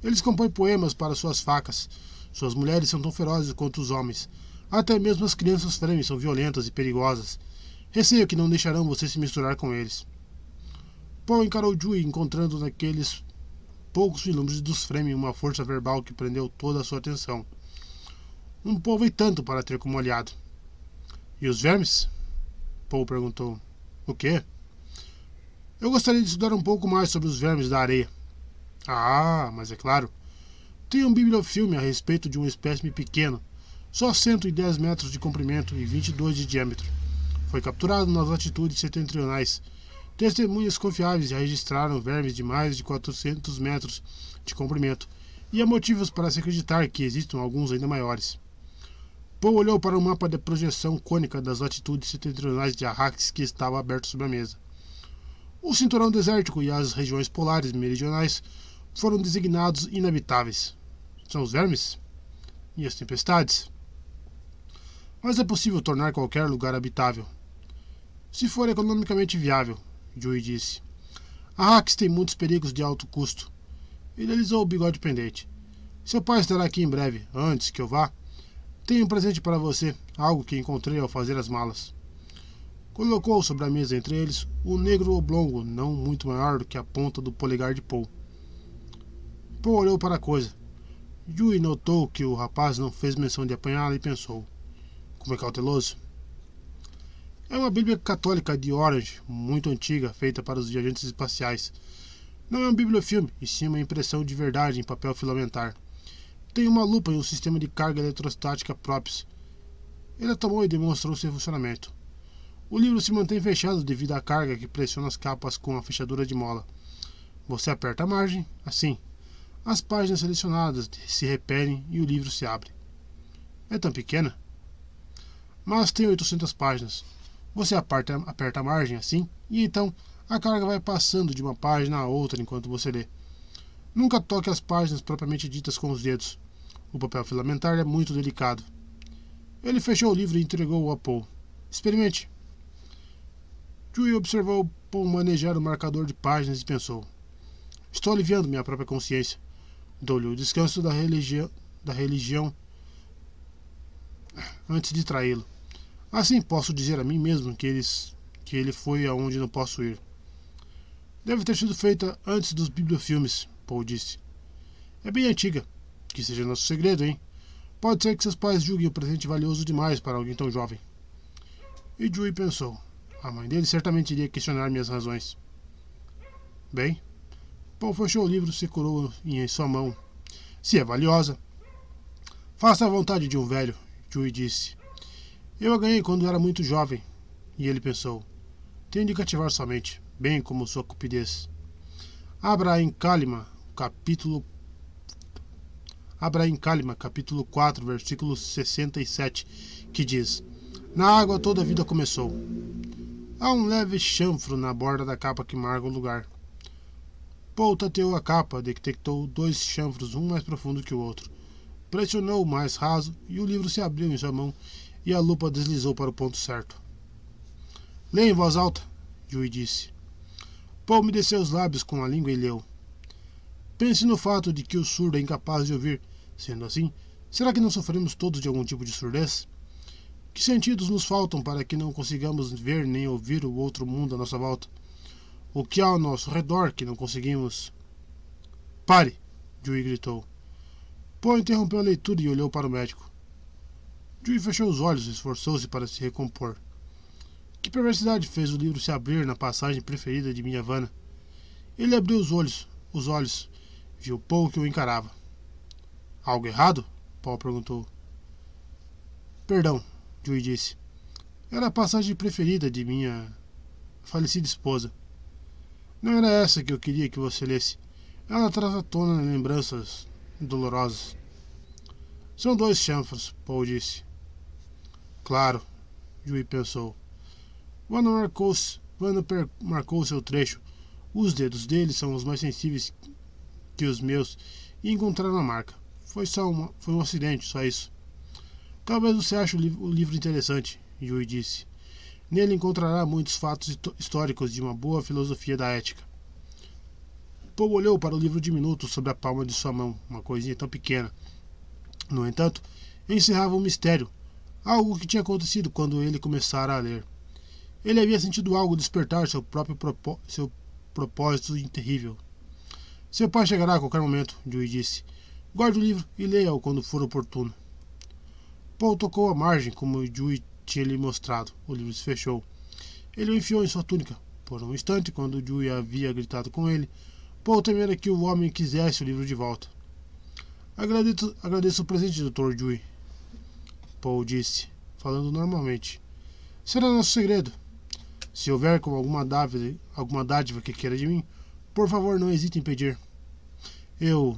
Eles compõem poemas para suas facas. Suas mulheres são tão ferozes quanto os homens. Até mesmo as crianças Fremen são violentas e perigosas. Receio que não deixarão você se misturar com eles. Paul encarou Yui, encontrando naqueles poucos vislumbres dos Fremen uma força verbal que prendeu toda a sua atenção. Um povo e tanto para ter como aliado. E os vermes? Paul perguntou. O quê? Eu gostaria de estudar um pouco mais sobre os vermes da areia. Ah, mas é claro. Tem um bibliofilme a respeito de um espécime pequeno, só 110 metros de comprimento e 22 de diâmetro. Foi capturado nas latitudes setentrionais Testemunhas confiáveis já registraram vermes de mais de 400 metros de comprimento, e há motivos para se acreditar que existam alguns ainda maiores. Paul olhou para o mapa de projeção cônica das latitudes setentrionais de Arrakis que estava aberto sobre a mesa. O cinturão desértico e as regiões polares meridionais foram designados inabitáveis. São os vermes? E as tempestades? Mas é possível tornar qualquer lugar habitável. Se for economicamente viável, Joey disse. A Hax tem muitos perigos de alto custo. Ele alisou o bigode pendente. Seu pai estará aqui em breve, antes que eu vá. Tenho um presente para você, algo que encontrei ao fazer as malas. Colocou sobre a mesa entre eles o negro oblongo, não muito maior do que a ponta do polegar de Paul. Paul olhou para a coisa. Yui notou que o rapaz não fez menção de apanhá-la e pensou: Como é cauteloso? É uma Bíblia católica de Orange, muito antiga, feita para os viajantes espaciais. Não é um bibliofilme, e sim uma impressão de verdade em papel filamentar. Tem uma lupa e um sistema de carga eletrostática próprios. Ele a tomou e demonstrou seu funcionamento. O livro se mantém fechado devido à carga que pressiona as capas com a fechadura de mola. Você aperta a margem, assim. As páginas selecionadas se repelem e o livro se abre. É tão pequena? Mas tem 800 páginas. Você aperta, aperta a margem assim e então a carga vai passando de uma página a outra enquanto você lê. Nunca toque as páginas propriamente ditas com os dedos. O papel filamentar é muito delicado. Ele fechou o livro e entregou-o a Paul. Experimente. Dewey observou Paul manejar o marcador de páginas e pensou: Estou aliviando minha própria consciência. Dou-lhe o descanso da religião, da religião antes de traí-lo. Assim posso dizer a mim mesmo que, eles, que ele foi aonde não posso ir. Deve ter sido feita antes dos bibliofilmes, Paul disse. É bem antiga. Que seja nosso segredo, hein? Pode ser que seus pais julguem o presente valioso demais para alguém tão jovem. E Dewey pensou. A mãe dele certamente iria questionar minhas razões. Bem, Paul fechou o livro e segurou em sua mão. Se é valiosa. Faça a vontade de um velho, Dewey disse. Eu a ganhei quando era muito jovem. E ele pensou. Tenho de cativar somente bem como sua cupidez. Abra em Kalima, capítulo Abra em Kalima, capítulo 4, versículo 67, que diz: Na água toda a vida começou. Há um leve chanfro na borda da capa que marca o lugar. Paul tateou a capa, detectou dois chanfros, um mais profundo que o outro. Pressionou o mais raso e o livro se abriu em sua mão e a lupa deslizou para o ponto certo. Leia em voz alta, Dewey disse. Paul umedeceu os lábios com a língua e leu. Pense no fato de que o surdo é incapaz de ouvir. Sendo assim, será que não sofremos todos de algum tipo de surdez? Que sentidos nos faltam para que não consigamos ver nem ouvir o outro mundo à nossa volta? O que há ao nosso redor que não conseguimos. Pare! Dewey gritou. Paul interrompeu a leitura e olhou para o médico. Dewey fechou os olhos e esforçou-se para se recompor. Que perversidade fez o livro se abrir na passagem preferida de minha Havana? Ele abriu os olhos, os olhos, viu Paul que o encarava. Algo errado? Paul perguntou. Perdão, Dewey disse. Era a passagem preferida de minha falecida esposa. Não era essa que eu queria que você lesse. Ela traz à tona lembranças dolorosas. São dois chanfros, Paul disse. Claro, Dewey pensou. Wanda marcou, Wanda marcou seu trecho. Os dedos dele são os mais sensíveis que os meus e encontraram a marca. Foi só uma, foi um acidente, só isso. Talvez você ache o, li o livro interessante, Yui disse. Nele encontrará muitos fatos históricos de uma boa filosofia da ética. Paul olhou para o livro diminuto sobre a palma de sua mão, uma coisinha tão pequena. No entanto, encerrava um mistério, algo que tinha acontecido quando ele começara a ler. Ele havia sentido algo despertar seu próprio propó seu propósito terrível. Seu pai chegará a qualquer momento, Dewey disse. Guarde o livro e leia-o quando for oportuno. Paul tocou a margem, como Dewey tinha lhe mostrado. O livro se fechou. Ele o enfiou em sua túnica. Por um instante, quando Dewey havia gritado com ele, Paul temera que o homem quisesse o livro de volta. Agradeço, agradeço o presente, Dr. Dewey. Paul disse, falando normalmente. Será nosso segredo. Se houver com alguma dádiva, alguma dádiva que queira de mim, por favor não hesite em pedir. Eu.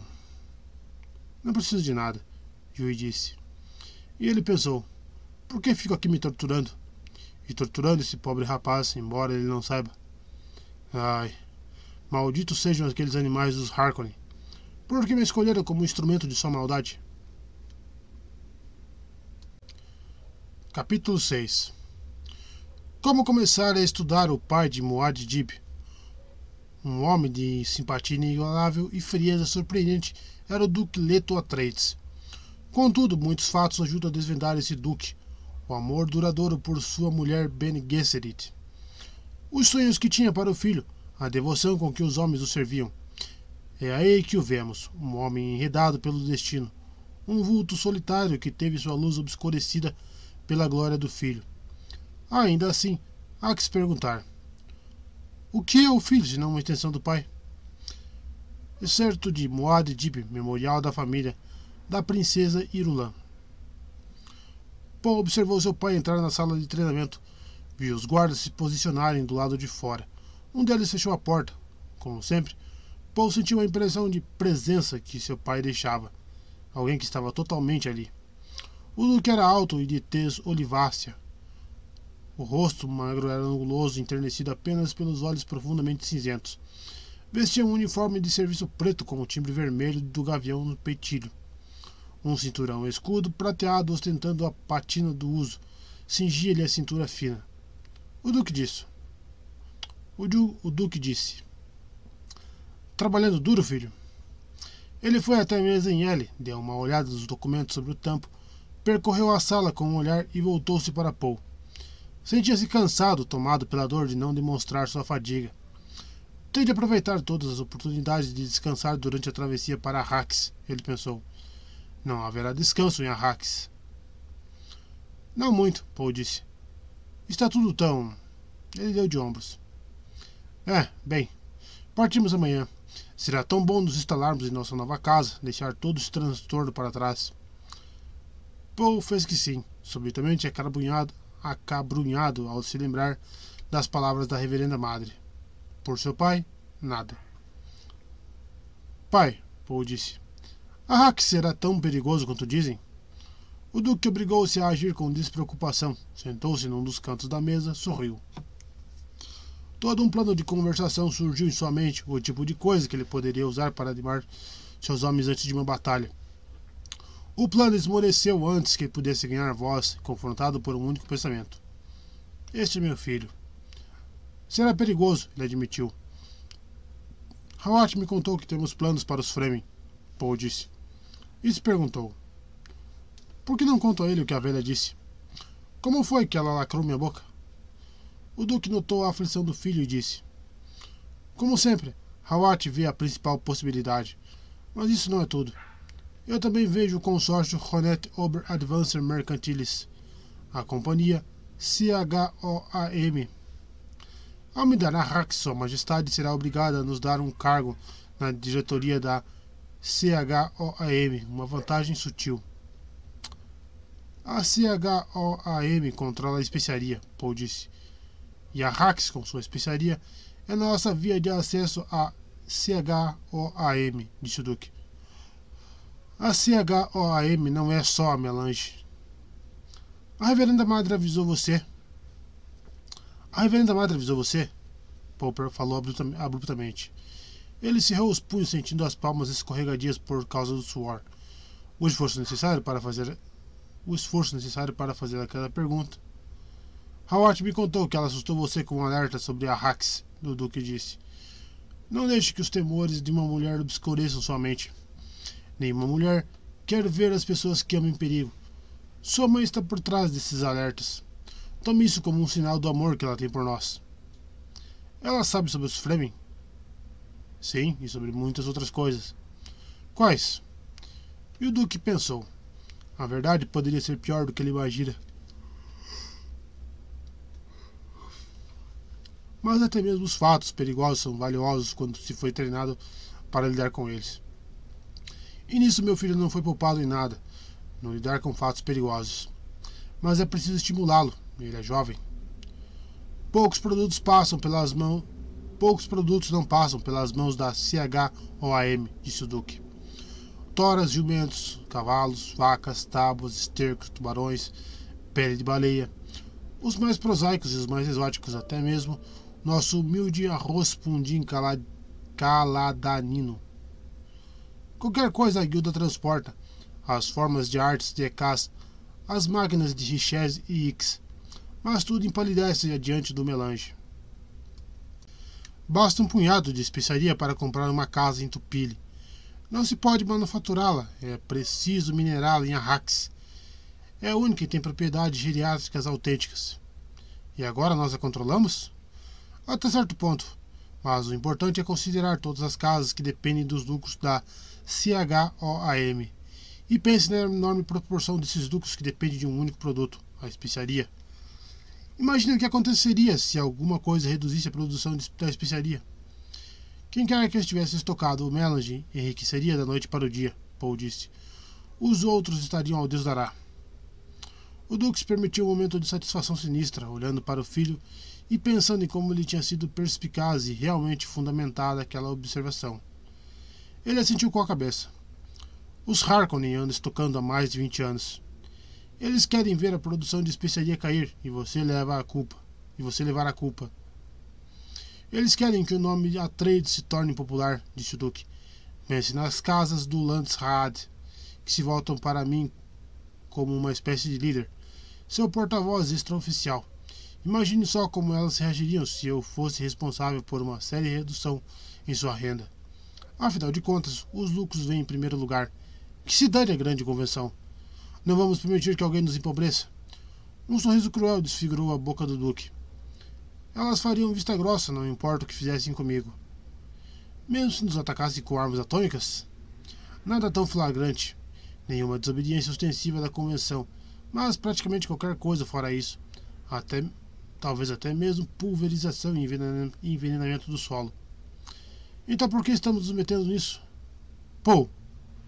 Não preciso de nada, Yui disse. E ele pensou: por que fico aqui me torturando? E torturando esse pobre rapaz, embora ele não saiba. Ai, malditos sejam aqueles animais dos Harkonnen. Por que me escolheram como instrumento de sua maldade? Capítulo 6 como começar a estudar o pai de Moad Dib? Um homem de simpatia inigualável e frieza surpreendente era o Duque Leto Atreides. Contudo, muitos fatos ajudam a desvendar esse duque, o amor duradouro por sua mulher Ben Gesserit, os sonhos que tinha para o filho, a devoção com que os homens o serviam. É aí que o vemos, um homem enredado pelo destino, um vulto solitário que teve sua luz obscurecida pela glória do filho. Ainda assim, há que se perguntar: o que é o filho se não uma extensão do pai? Excerto de Moad Dib, Memorial da Família da Princesa Irulan. Paul observou seu pai entrar na sala de treinamento. Viu os guardas se posicionarem do lado de fora. Um deles fechou a porta. Como sempre, Paul sentiu a impressão de presença que seu pai deixava. Alguém que estava totalmente ali. O Duque era alto e de tez olivácea. O rosto magro era anguloso, enternecido apenas pelos olhos profundamente cinzentos. Vestia um uniforme de serviço preto com o timbre vermelho do gavião no peitilho. Um cinturão escudo prateado ostentando a patina do uso cingia-lhe a cintura fina. O Duque disse. O, du, o Duque disse. Trabalhando duro, filho? Ele foi até a mesa em L, deu uma olhada nos documentos sobre o tampo, percorreu a sala com um olhar e voltou-se para Paul. Sentia-se cansado, tomado pela dor de não demonstrar sua fadiga. Tente aproveitar todas as oportunidades de descansar durante a travessia para Arrax, ele pensou. Não haverá descanso em Arrax. Não muito, Paul disse. Está tudo tão. Ele deu de ombros. É, bem. Partimos amanhã. Será tão bom nos instalarmos em nossa nova casa, deixar todo esse transtorno para trás. Paul fez que sim, subitamente acabrunhado, acabrunhado ao se lembrar das palavras da reverenda madre. Por seu pai, nada. Pai, Paul disse, a hack será tão perigoso quanto dizem? O Duque obrigou-se a agir com despreocupação. Sentou-se num dos cantos da mesa, sorriu. Todo um plano de conversação surgiu em sua mente, o tipo de coisa que ele poderia usar para animar seus homens antes de uma batalha. O plano esmoreceu antes que pudesse ganhar voz, confrontado por um único pensamento. Este é meu filho. Será perigoso, ele admitiu. Hawat me contou que temos planos para os Fremen, Paul disse e se perguntou: Por que não conto a ele o que a velha disse? Como foi que ela lacrou minha boca? O Duque notou a aflição do filho e disse: Como sempre, Hawat vê a principal possibilidade, mas isso não é tudo. Eu também vejo o consórcio Ronet Ober Advancer Mercantilis, a companhia CHOAM. Ao me dar a RAC, Sua Majestade será obrigada a nos dar um cargo na diretoria da CHOAM, uma vantagem sutil. A CHOAM controla a especiaria, Paul disse. E a Rax, com sua especiaria, é nossa via de acesso a CHOAM, disse o Duque. A CHOAM não é só a melange. A reverenda madre avisou você. A reverenda madre avisou você? Popper falou abruptamente. Ele cerrou os punhos, sentindo as palmas escorregadias por causa do suor. O esforço necessário para fazer o esforço necessário para fazer aquela pergunta. Howard me contou que ela assustou você com um alerta sobre a Hax, o Duque disse. Não deixe que os temores de uma mulher obscureçam sua mente. Nenhuma mulher quer ver as pessoas que ama em perigo. Sua mãe está por trás desses alertas. Tome isso como um sinal do amor que ela tem por nós. Ela sabe sobre os Fleming? Sim, e sobre muitas outras coisas. Quais? E o Duque pensou. A verdade poderia ser pior do que ele imagina. Mas até mesmo os fatos perigosos são valiosos quando se foi treinado para lidar com eles. E nisso meu filho não foi poupado em nada, no lidar com fatos perigosos. Mas é preciso estimulá-lo, ele é jovem. Poucos produtos passam pelas mãos Poucos produtos não passam pelas mãos da CHOAM, disse o Duque. Toras, jumentos, cavalos, vacas, tábuas, estercos, tubarões, pele de baleia. Os mais prosaicos e os mais exóticos, até mesmo nosso humilde arroz pundim caladanino. Qualquer coisa a guilda transporta. As formas de artes de Ecas, as máquinas de Richez e Ix. Mas tudo empalidece diante do melange. Basta um punhado de especiaria para comprar uma casa em Tupile. Não se pode manufaturá-la, é preciso minerá-la em Arrax. É a única que tem propriedades geriátricas autênticas. E agora nós a controlamos? Até certo ponto. Mas o importante é considerar todas as casas que dependem dos lucros da CHOAM. E pense na enorme proporção desses lucros que dependem de um único produto, a especiaria. Imagine o que aconteceria se alguma coisa reduzisse a produção da especiaria. Quem quer que estivesse estocado o melange enriqueceria da noite para o dia, Paul disse. Os outros estariam ao Deus dará. O se permitiu um momento de satisfação sinistra, olhando para o filho e pensando em como ele tinha sido perspicaz e realmente fundamentada aquela observação. Ele assentiu com a cabeça. Os Harkonnen andam estocando há mais de 20 anos. Eles querem ver a produção de especiaria cair e você leva a culpa. E você levar a culpa. Eles querem que o nome Atreides se torne popular, disse o Duque. Pense nas casas do Landsraad, que se voltam para mim como uma espécie de líder, seu porta-voz extraoficial. Imagine só como elas reagiriam se eu fosse responsável por uma séria redução em sua renda. Afinal de contas, os lucros vêm em primeiro lugar. Que se dane a grande convenção. Não vamos permitir que alguém nos empobreça. Um sorriso cruel desfigurou a boca do Duque. Elas fariam vista grossa, não importa o que fizessem comigo. Mesmo se nos atacassem com armas atômicas? Nada tão flagrante. Nenhuma desobediência ostensiva da convenção, mas praticamente qualquer coisa fora isso. Até talvez até mesmo pulverização e envenenamento do solo. Então por que estamos nos metendo nisso? Pô!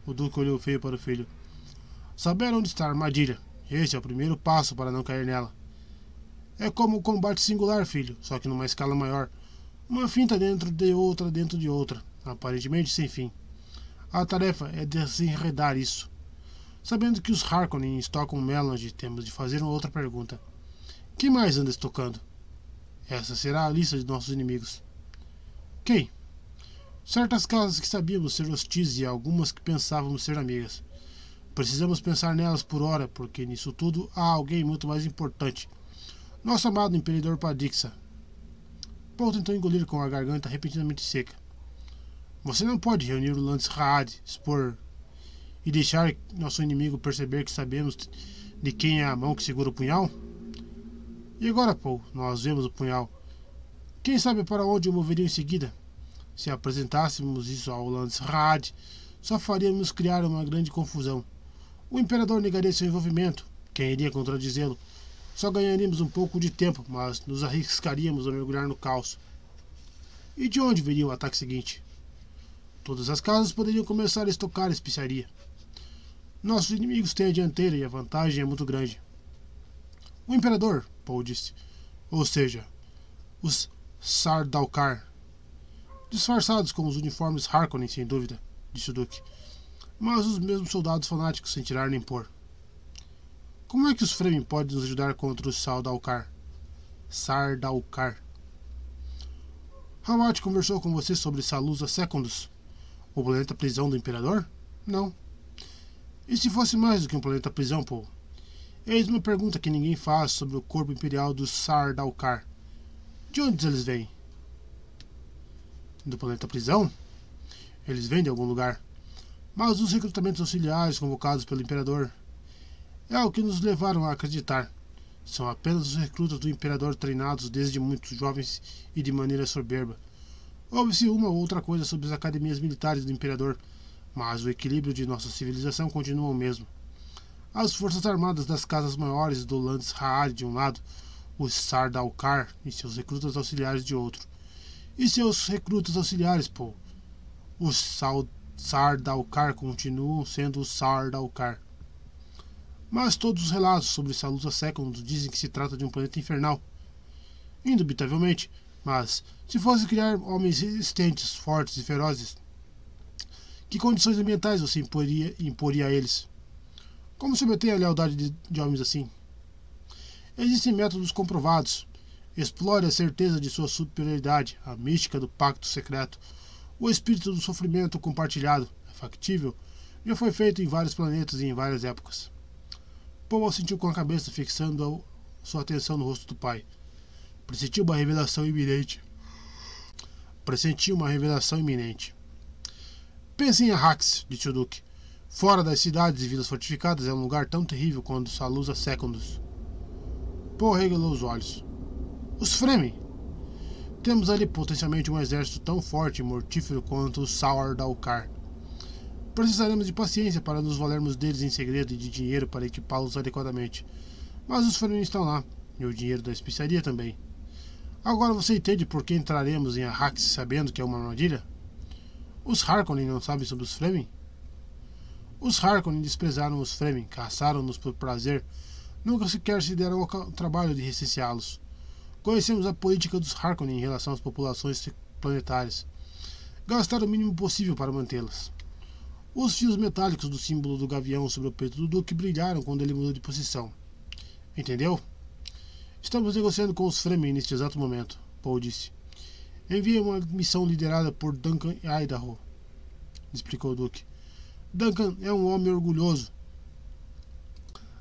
O Duque olhou feio para o filho. Saber onde está a armadilha. Esse é o primeiro passo para não cair nela. É como o combate singular, filho, só que numa escala maior. Uma finta dentro de outra dentro de outra, aparentemente sem fim. A tarefa é desenredar isso. Sabendo que os Harkonnen estocam Melody, temos de fazer uma outra pergunta. Quem mais anda estocando? Essa será a lista de nossos inimigos. Quem? Certas casas que sabíamos ser hostis e algumas que pensávamos ser amigas. Precisamos pensar nelas por hora, porque nisso tudo há alguém muito mais importante. Nosso amado Imperador Padixa. Paul tentou engolir com a garganta repentinamente seca. Você não pode reunir o Lance Raad, expor e deixar nosso inimigo perceber que sabemos de quem é a mão que segura o punhal? E agora, Paul, nós vemos o punhal. Quem sabe para onde o moveria em seguida? Se apresentássemos isso ao Landsraad, só faríamos criar uma grande confusão. O imperador negaria seu envolvimento. Quem iria contradizê-lo? Só ganharíamos um pouco de tempo, mas nos arriscaríamos a mergulhar no caos. E de onde viria o ataque seguinte? Todas as casas poderiam começar a estocar a especiaria. Nossos inimigos têm a dianteira e a vantagem é muito grande. O imperador, Paul disse. Ou seja, os Sardaukar. Disfarçados com os uniformes Harkonnen, sem dúvida, disse o Duque. Mas os mesmos soldados fanáticos sem tirar nem pôr. Como é que os Fremen podem nos ajudar contra os Sardaukar? Sardaukar. Hawat conversou com você sobre Salusa Secundus, o planeta prisão do Imperador? Não. E se fosse mais do que um planeta prisão, Paul? Eis uma pergunta que ninguém faz sobre o corpo imperial dos Sardaukar. De onde eles vêm? Do planeta prisão? Eles vêm de algum lugar. Mas os recrutamentos auxiliares convocados pelo imperador é o que nos levaram a acreditar. São apenas os recrutas do imperador treinados desde muito jovens e de maneira soberba. Houve-se uma ou outra coisa sobre as academias militares do imperador, mas o equilíbrio de nossa civilização continua o mesmo as forças armadas das casas maiores do Landsraad de um lado, os Sardaukar e seus recrutas auxiliares de outro. E seus recrutas auxiliares, pô. Os Sardaukar continuam sendo Sardaukar. Mas todos os relatos sobre Salusa Second dizem que se trata de um planeta infernal. Indubitavelmente, mas se fosse criar homens resistentes, fortes e ferozes, que condições ambientais você imporia, imporia a eles? Como se obtém a lealdade de, de homens assim? Existem métodos comprovados. Explore a certeza de sua superioridade, a mística do pacto secreto, o espírito do sofrimento compartilhado, é factível, já foi feito em vários planetas e em várias épocas. Paul sentiu com a cabeça, fixando sua atenção no rosto do pai. Pressentiu uma revelação iminente. Pressentiu uma revelação iminente. Pense em Arrax, disse o Duque. Fora das cidades e vilas fortificadas é um lugar tão terrível quanto Salusa Secundus. Paul regalou os olhos. Os Fremen! Temos ali potencialmente um exército tão forte e mortífero quanto os Saur-Daukar. Precisaremos de paciência para nos valermos deles em segredo e de dinheiro para equipá-los adequadamente. Mas os Fremen estão lá, e o dinheiro da especiaria também. Agora você entende por que entraremos em Arrax sabendo que é uma armadilha? Os Harkonnen não sabem sobre os Fremen? Os Harkonnen desprezaram os Fremen, caçaram-nos por prazer, nunca sequer se deram ao trabalho de recenseá-los. Conhecemos a política dos Harkonnen em relação às populações planetárias. Gastar o mínimo possível para mantê-las. Os fios metálicos do símbolo do gavião sobre o peito do Duque brilharam quando ele mudou de posição. Entendeu? Estamos negociando com os Fremen neste exato momento, Paul disse. Envia uma missão liderada por Duncan Idaho, explicou o Duque. Duncan é um homem orgulhoso.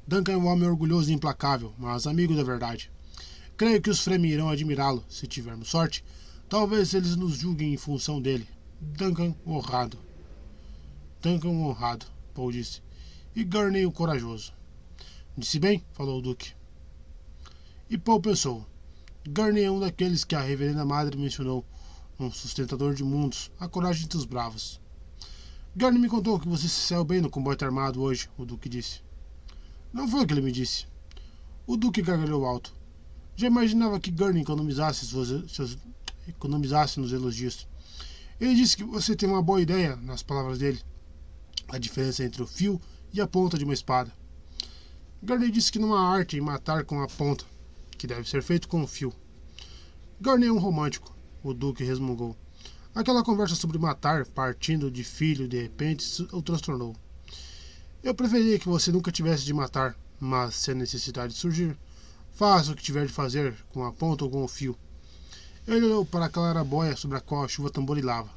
Duncan é um homem orgulhoso e implacável, mas amigo da verdade. Creio que os Fremen irão admirá-lo, se tivermos sorte. Talvez eles nos julguem em função dele. Duncan honrado. Duncan honrado, Paul disse. E Gurney o corajoso. Disse bem, falou o Duque. E Paul pensou. Gurney é um daqueles que a reverenda madre mencionou, um sustentador de mundos, a coragem dos bravos. Gurney me contou que você se saiu bem no combate armado hoje, o Duque disse. Não foi o que ele me disse. O Duque gargalhou alto. Já imaginava que Gurney economizasse, seus, economizasse nos elogios. Ele disse que você tem uma boa ideia, nas palavras dele, a diferença entre o fio e a ponta de uma espada. Gurney disse que não há arte em matar com a ponta, que deve ser feito com o fio. Garney é um romântico, o Duque resmungou. Aquela conversa sobre matar, partindo de filho, de repente, o transtornou. Eu preferia que você nunca tivesse de matar, mas se a necessidade surgir, faça o que tiver de fazer, com a ponta ou com o fio. Ele olhou para a clarabóia sobre a qual a chuva tamborilava.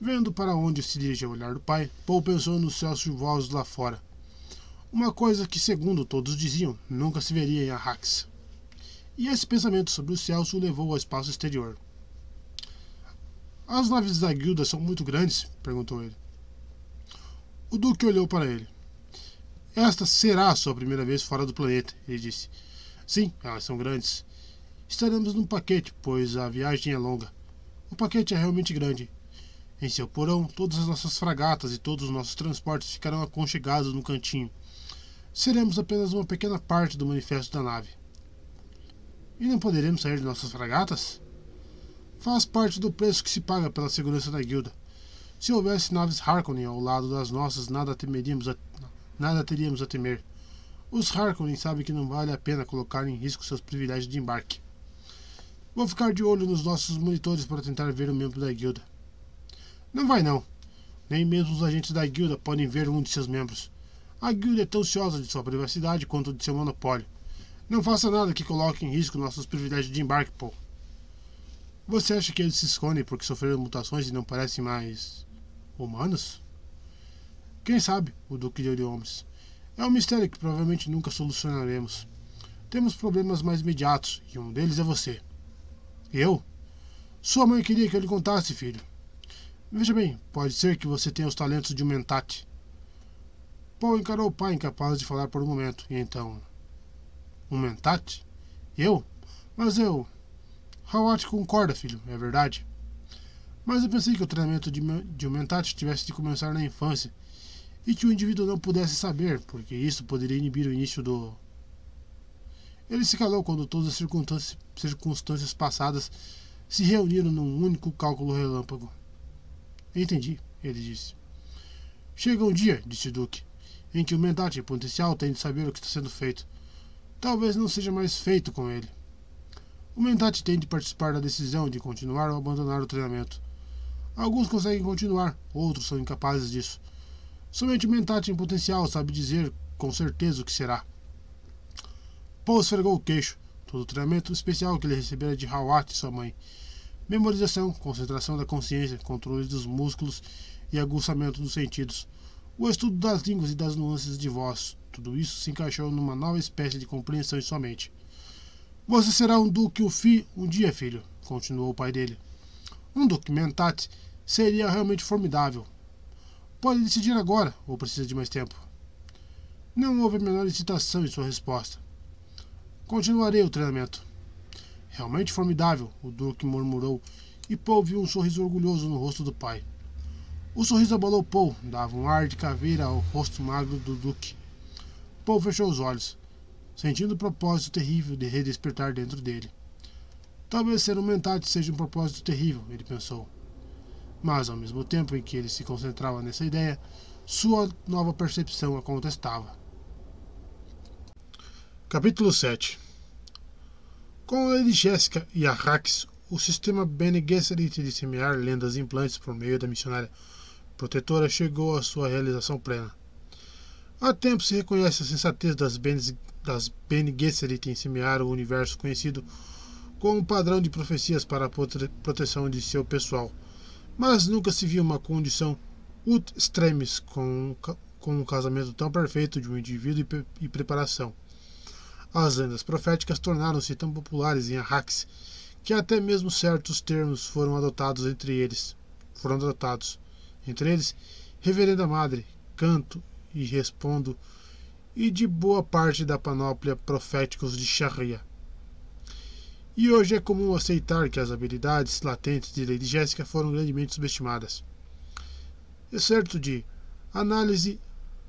Vendo para onde se dirigia o olhar do pai, Paul pensou nos céus chuvosos lá fora uma coisa que, segundo todos diziam, nunca se veria em Arrax. E esse pensamento sobre o céu o levou ao espaço exterior. As naves da guilda são muito grandes? perguntou ele. O Duque olhou para ele. Esta será a sua primeira vez fora do planeta, ele disse. Sim, elas são grandes. Estaremos num paquete, pois a viagem é longa. O paquete é realmente grande. Em seu porão, todas as nossas fragatas e todos os nossos transportes ficarão aconchegados no cantinho seremos apenas uma pequena parte do manifesto da nave. E não poderemos sair de nossas fragatas? Faz parte do preço que se paga pela segurança da guilda. Se houvesse naves Harkonnen ao lado das nossas, nada, temeríamos a, nada teríamos a temer. Os Harkonnen sabem que não vale a pena colocar em risco seus privilégios de embarque. Vou ficar de olho nos nossos monitores para tentar ver o membro da guilda. Não vai não. Nem mesmo os agentes da guilda podem ver um de seus membros. A guilda é tão ciosa de sua privacidade quanto de seu monopólio. Não faça nada que coloque em risco nossos privilégios de embarque, Paul. Você acha que eles se escondem porque sofreram mutações e não parecem mais. humanos? Quem sabe? O Duque de Oriomes. É um mistério que provavelmente nunca solucionaremos. Temos problemas mais imediatos e um deles é você. Eu? Sua mãe queria que eu lhe contasse, filho. Veja bem, pode ser que você tenha os talentos de um mentate. Paul encarou o pai, incapaz de falar por um momento. E então. Um mentate? Eu? Mas eu. Hawat concorda, filho, é verdade. Mas eu pensei que o treinamento de, de um mentate tivesse de começar na infância e que o indivíduo não pudesse saber, porque isso poderia inibir o início do. Ele se calou quando todas as circunstâncias, circunstâncias passadas se reuniram num único cálculo relâmpago. Entendi, ele disse. Chega um dia, disse Duque, em que o mentate em potencial tem de saber o que está sendo feito. Talvez não seja mais feito com ele. O mentate tem de participar da decisão de continuar ou abandonar o treinamento. Alguns conseguem continuar, outros são incapazes disso. Somente o mentate em potencial sabe dizer com certeza o que será. Paul esfregou o queixo. Todo o treinamento especial que ele recebera de Hawat e sua mãe. Memorização, concentração da consciência, controle dos músculos e aguçamento dos sentidos o estudo das línguas e das nuances de voz, tudo isso se encaixou numa nova espécie de compreensão em sua mente. Você será um duque fi um dia, filho, continuou o pai dele. Um duque mentate seria realmente formidável. Pode decidir agora ou precisa de mais tempo? Não houve a menor hesitação em sua resposta. Continuarei o treinamento. Realmente formidável, o Duque murmurou, e Paul viu um sorriso orgulhoso no rosto do pai. O sorriso abalou Paul, dava um ar de caveira ao rosto magro do Duque. Paul fechou os olhos, sentindo o propósito terrível de redespertar dentro dele. Talvez ser um mentate seja um propósito terrível, ele pensou. Mas, ao mesmo tempo em que ele se concentrava nessa ideia, sua nova percepção a contestava. Capítulo 7 Com a Lady Jéssica e Arrax, o sistema Bene Gesserit de semear lendas implantes por meio da missionária protetora chegou à sua realização plena. Há tempo se reconhece a sensatez das Bene, das Bene Gesserit em semear o universo conhecido como padrão de profecias para a proteção de seu pessoal, mas nunca se viu uma condição ut extremis com, com um casamento tão perfeito de um indivíduo e, e preparação. As lendas proféticas tornaram-se tão populares em Arrax que até mesmo certos termos foram adotados entre eles. Foram adotados. Entre eles, Reverenda Madre, Canto e Respondo, e de boa parte da panóplia proféticos de Sharia. E hoje é comum aceitar que as habilidades latentes de Lady Jéssica foram grandemente subestimadas. Excerto de Análise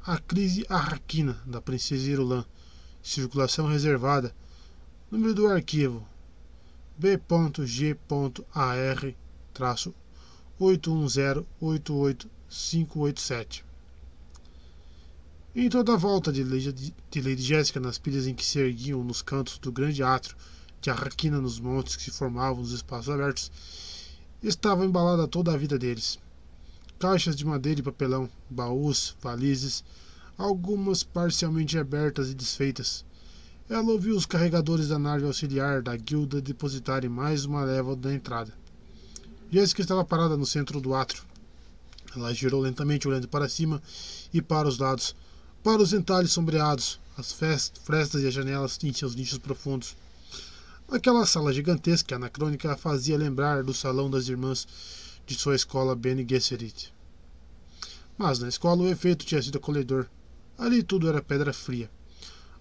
a crise arraquina da Princesa Irulan circulação reservada, número do arquivo B.G.AR-81088587. Em toda a volta de Lady Jéssica, nas pilhas em que se erguiam nos cantos do grande átrio de Arraquina nos montes que se formavam nos espaços abertos, estava embalada toda a vida deles. Caixas de madeira e papelão, baús, valizes, algumas parcialmente abertas e desfeitas. Ela ouviu os carregadores da nave auxiliar da guilda depositarem mais uma leva da entrada. Jessica estava parada no centro do átrio. Ela girou lentamente, olhando para cima e para os lados, para os entalhes sombreados, as frestas e as janelas em seus nichos profundos. Aquela sala gigantesca anacrônica a fazia lembrar do salão das irmãs de sua escola Bene Gesserit. Mas na escola o efeito tinha sido acolhedor. Ali tudo era pedra fria.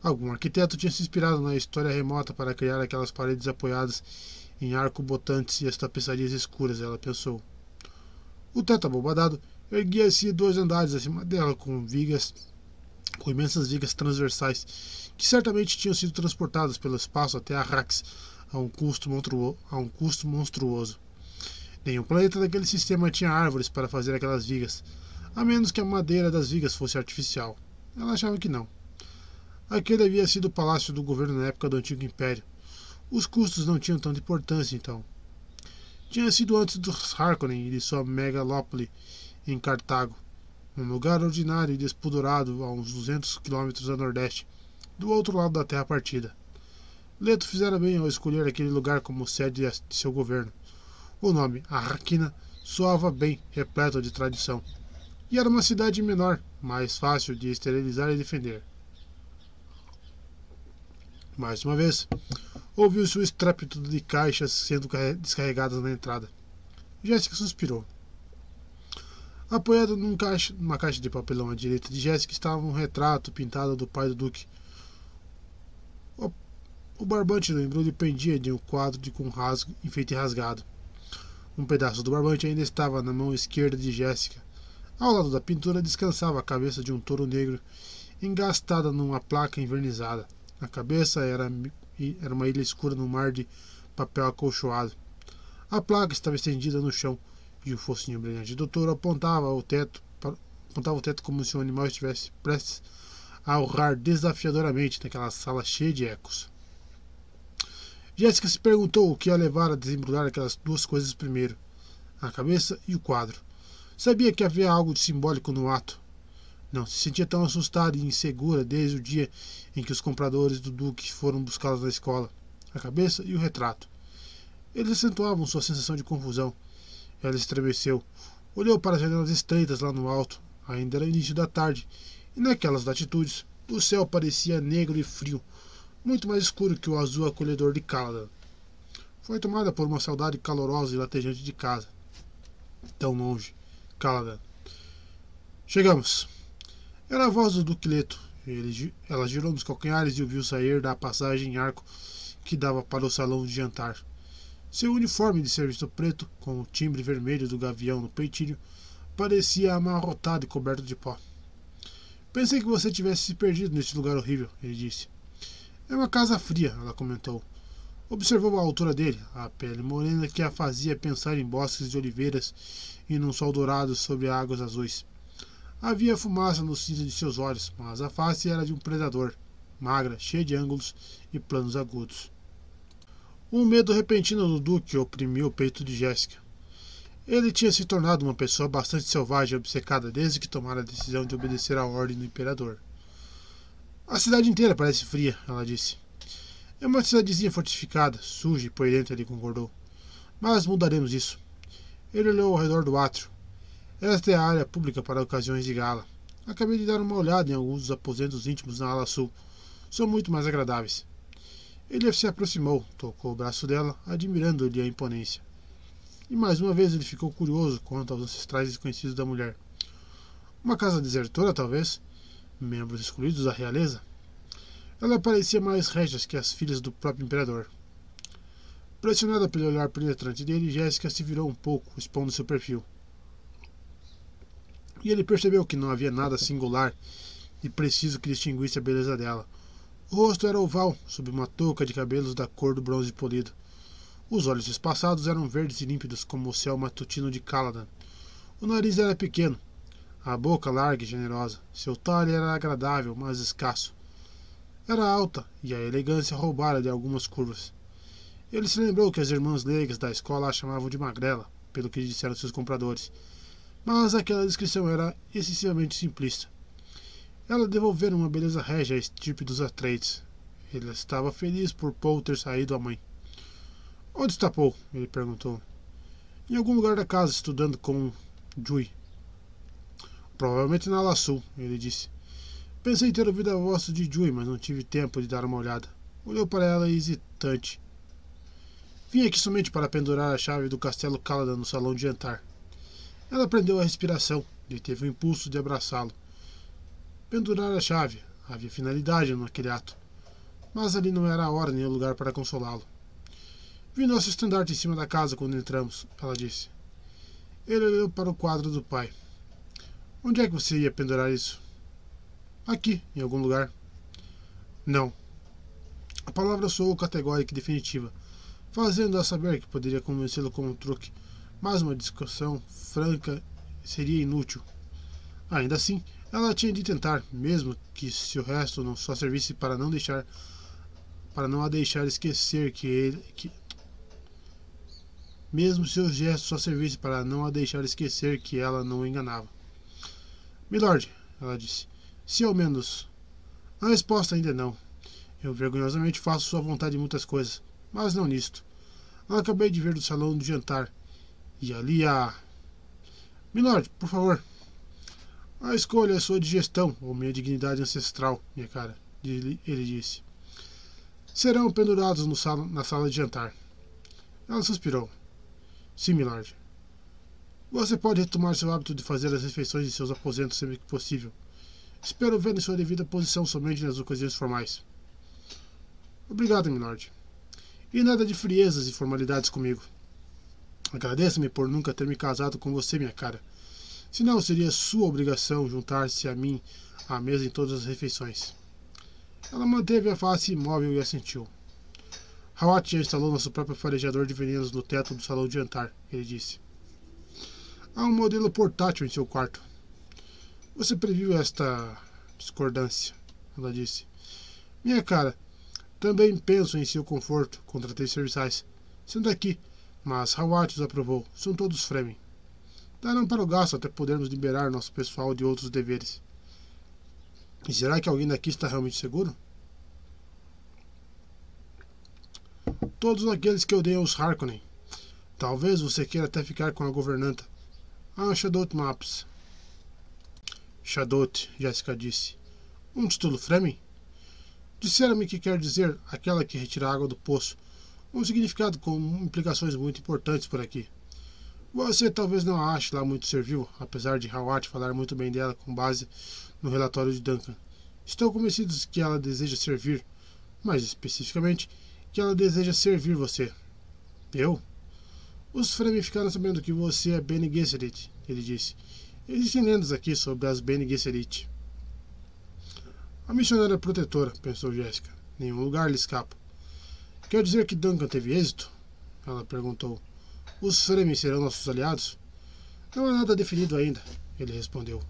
Algum arquiteto tinha se inspirado na história remota para criar aquelas paredes apoiadas em arco-botantes e as tapeçarias escuras, ela pensou. O teto abobadado erguia-se dois andares acima dela, com vigas, com imensas vigas transversais, que certamente tinham sido transportadas pelo espaço até Arrax a um custo, monstruo, a um custo monstruoso. Nenhum planeta daquele sistema tinha árvores para fazer aquelas vigas, a menos que a madeira das vigas fosse artificial. Ela achava que não. Aquele havia sido o palácio do governo na época do Antigo Império. Os custos não tinham tanta importância então. Tinha sido antes dos Harkonnen e de sua megalópole em Cartago, um lugar ordinário e despudorado a uns 200 quilômetros a nordeste, do outro lado da terra partida. Leto fizera bem ao escolher aquele lugar como sede de seu governo. O nome, Arrakina, soava bem, repleto de tradição e era uma cidade menor, mais fácil de esterilizar e defender. Mais uma vez, ouviu-se o estrépito de caixas sendo descarregadas na entrada. Jéssica suspirou. Apoiado num caixa, numa caixa de papelão à direita de Jéssica estava um retrato pintado do pai do Duque. O, barbante do embrulho pendia de um quadro de com rasgo, enfeite rasgado. Um pedaço do barbante ainda estava na mão esquerda de Jéssica, ao lado da pintura descansava a cabeça de um touro negro, engastada numa placa envernizada. A cabeça era, era uma ilha escura no mar de papel acolchoado. A placa estava estendida no chão e o focinho brilhante do touro apontava o teto, apontava o teto como se o animal estivesse prestes a urrar desafiadoramente naquela sala cheia de ecos. Jéssica se perguntou o que a levara a desembrulhar aquelas duas coisas primeiro, a cabeça e o quadro. Sabia que havia algo de simbólico no ato. Não se sentia tão assustada e insegura desde o dia em que os compradores do Duque foram buscá-la na escola, a cabeça e o retrato. Eles acentuavam sua sensação de confusão. Ela estremeceu. Olhou para as janelas estreitas lá no alto. Ainda era início da tarde, e naquelas latitudes o céu parecia negro e frio, muito mais escuro que o azul acolhedor de Caladan. Foi tomada por uma saudade calorosa e latejante de casa. Tão longe, Caladan. Chegamos. Era a voz do Duque Leto. Ele, ela girou nos calcanhares e o viu sair da passagem em arco que dava para o salão de jantar. Seu uniforme de serviço preto, com o timbre vermelho do gavião no peitinho, parecia amarrotado e coberto de pó. Pensei que você tivesse se perdido neste lugar horrível, ele disse. É uma casa fria, ela comentou. Observou a altura dele, a pele morena que a fazia pensar em bosques de oliveiras e num sol dourado sobre águas azuis. Havia fumaça no cinza de seus olhos, mas a face era de um predador, magra, cheia de ângulos e planos agudos. Um medo repentino do Duque oprimiu o peito de Jéssica. Ele tinha se tornado uma pessoa bastante selvagem e obcecada desde que tomara a decisão de obedecer à ordem do imperador. A cidade inteira parece fria, ela disse. É uma cidadezinha fortificada, suja e poeirenta, ele concordou. Mas mudaremos isso. Ele olhou ao redor do átrio. Esta é a área pública para ocasiões de gala. Acabei de dar uma olhada em alguns dos aposentos íntimos na ala sul. São muito mais agradáveis. Ele se aproximou, tocou o braço dela, admirando-lhe a imponência. E mais uma vez ele ficou curioso quanto aos ancestrais desconhecidos da mulher. Uma casa desertora, talvez? Membros excluídos da realeza? Ela parecia mais régia que as filhas do próprio imperador. Pressionada pelo olhar penetrante dele, Jéssica se virou um pouco, expondo seu perfil. E ele percebeu que não havia nada singular e preciso que distinguisse a beleza dela. O rosto era oval, sob uma touca de cabelos da cor do bronze polido. Os olhos espaçados eram verdes e límpidos como o céu matutino de Caladan. O nariz era pequeno, a boca larga e generosa. Seu talhe era agradável, mas escasso. Era alta e a elegância roubara de algumas curvas. Ele se lembrou que as irmãs leigas da escola a chamavam de magrela, pelo que disseram seus compradores. Mas aquela descrição era excessivamente simplista. Ela devolvera uma beleza régia à estirpe dos Atreides. Ele estava feliz por Paul ter saído à mãe. Onde está Paul? Ele perguntou. Em algum lugar da casa, estudando com Jui. Provavelmente na ala sul, ele disse. Pensei ter ouvido a voz de Jui, mas não tive tempo de dar uma olhada. Olhou para ela hesitante. Vim aqui somente para pendurar a chave do castelo Caladan no salão de jantar. Ela prendeu a respiração e teve o impulso de abraçá-lo. Pendurar a chave. Havia finalidade naquele ato. Mas ali não era a hora nem o lugar para consolá-lo. Vi nosso estandarte em cima da casa quando entramos, ela disse. Ele olhou para o quadro do pai. Onde é que você ia pendurar isso? Aqui, em algum lugar. Não. A palavra soou categórica e definitiva, fazendo-a saber que poderia convencê-lo com um truque, mas uma discussão franca seria inútil. Ainda assim, ela tinha de tentar, mesmo que se o resto não só servisse para não deixar para não a deixar esquecer que ele que mesmo se o gesto só servisse para não a deixar esquecer que ela não o enganava. Milord, ela disse, se ao menos. A resposta ainda é não. Eu vergonhosamente faço sua vontade em muitas coisas, mas não nisto. Eu acabei de ver do salão do jantar. E ali há. Milord, por favor. A escolha é sua digestão, ou minha dignidade ancestral, minha cara, ele disse. Serão pendurados no sala, na sala de jantar. Ela suspirou. Sim, milord. Você pode retomar seu hábito de fazer as refeições em seus aposentos sempre que possível. Espero ver em sua devida posição somente nas ocasiões formais. Obrigado, milord. E nada de friezas e formalidades comigo. Agradeça-me por nunca ter me casado com você, minha cara. Senão seria sua obrigação juntar-se a mim à mesa em todas as refeições. Ela manteve a face imóvel e assentiu. Hawat já instalou nosso próprio farejador de venenos no teto do salão de jantar, ele disse. Há um modelo portátil em seu quarto. Você previu esta discordância, ela disse. Minha cara, também penso em seu conforto. Contratei serviçais. Sendo aqui, mas Hawat os aprovou. São todos Fremen. Darão para o gasto até podermos liberar nosso pessoal de outros deveres. E será que alguém daqui está realmente seguro? Todos aqueles que odeiam os Harkonnen. Talvez você queira até ficar com a governanta. Ah, Shadot Maps. Shadot, Jéssica disse. Um título Fremen? Disseram-me que quer dizer aquela que retira a água do poço. Um significado com implicações muito importantes por aqui. Você talvez não a ache lá muito servil, apesar de Hawat falar muito bem dela com base no relatório de Duncan. Estou convencido que ela deseja servir, mais especificamente, que ela deseja servir você. Eu? Os Fremen ficaram sabendo que você é Bene Gesserit, ele disse. Existem lendas aqui sobre as Bene Gesserit. A missionária protetora, pensou Jéssica. Nenhum lugar lhe escapa. Quer dizer que Duncan teve êxito? Ela perguntou. Os Fremen serão nossos aliados? Não há nada definido ainda, ele respondeu.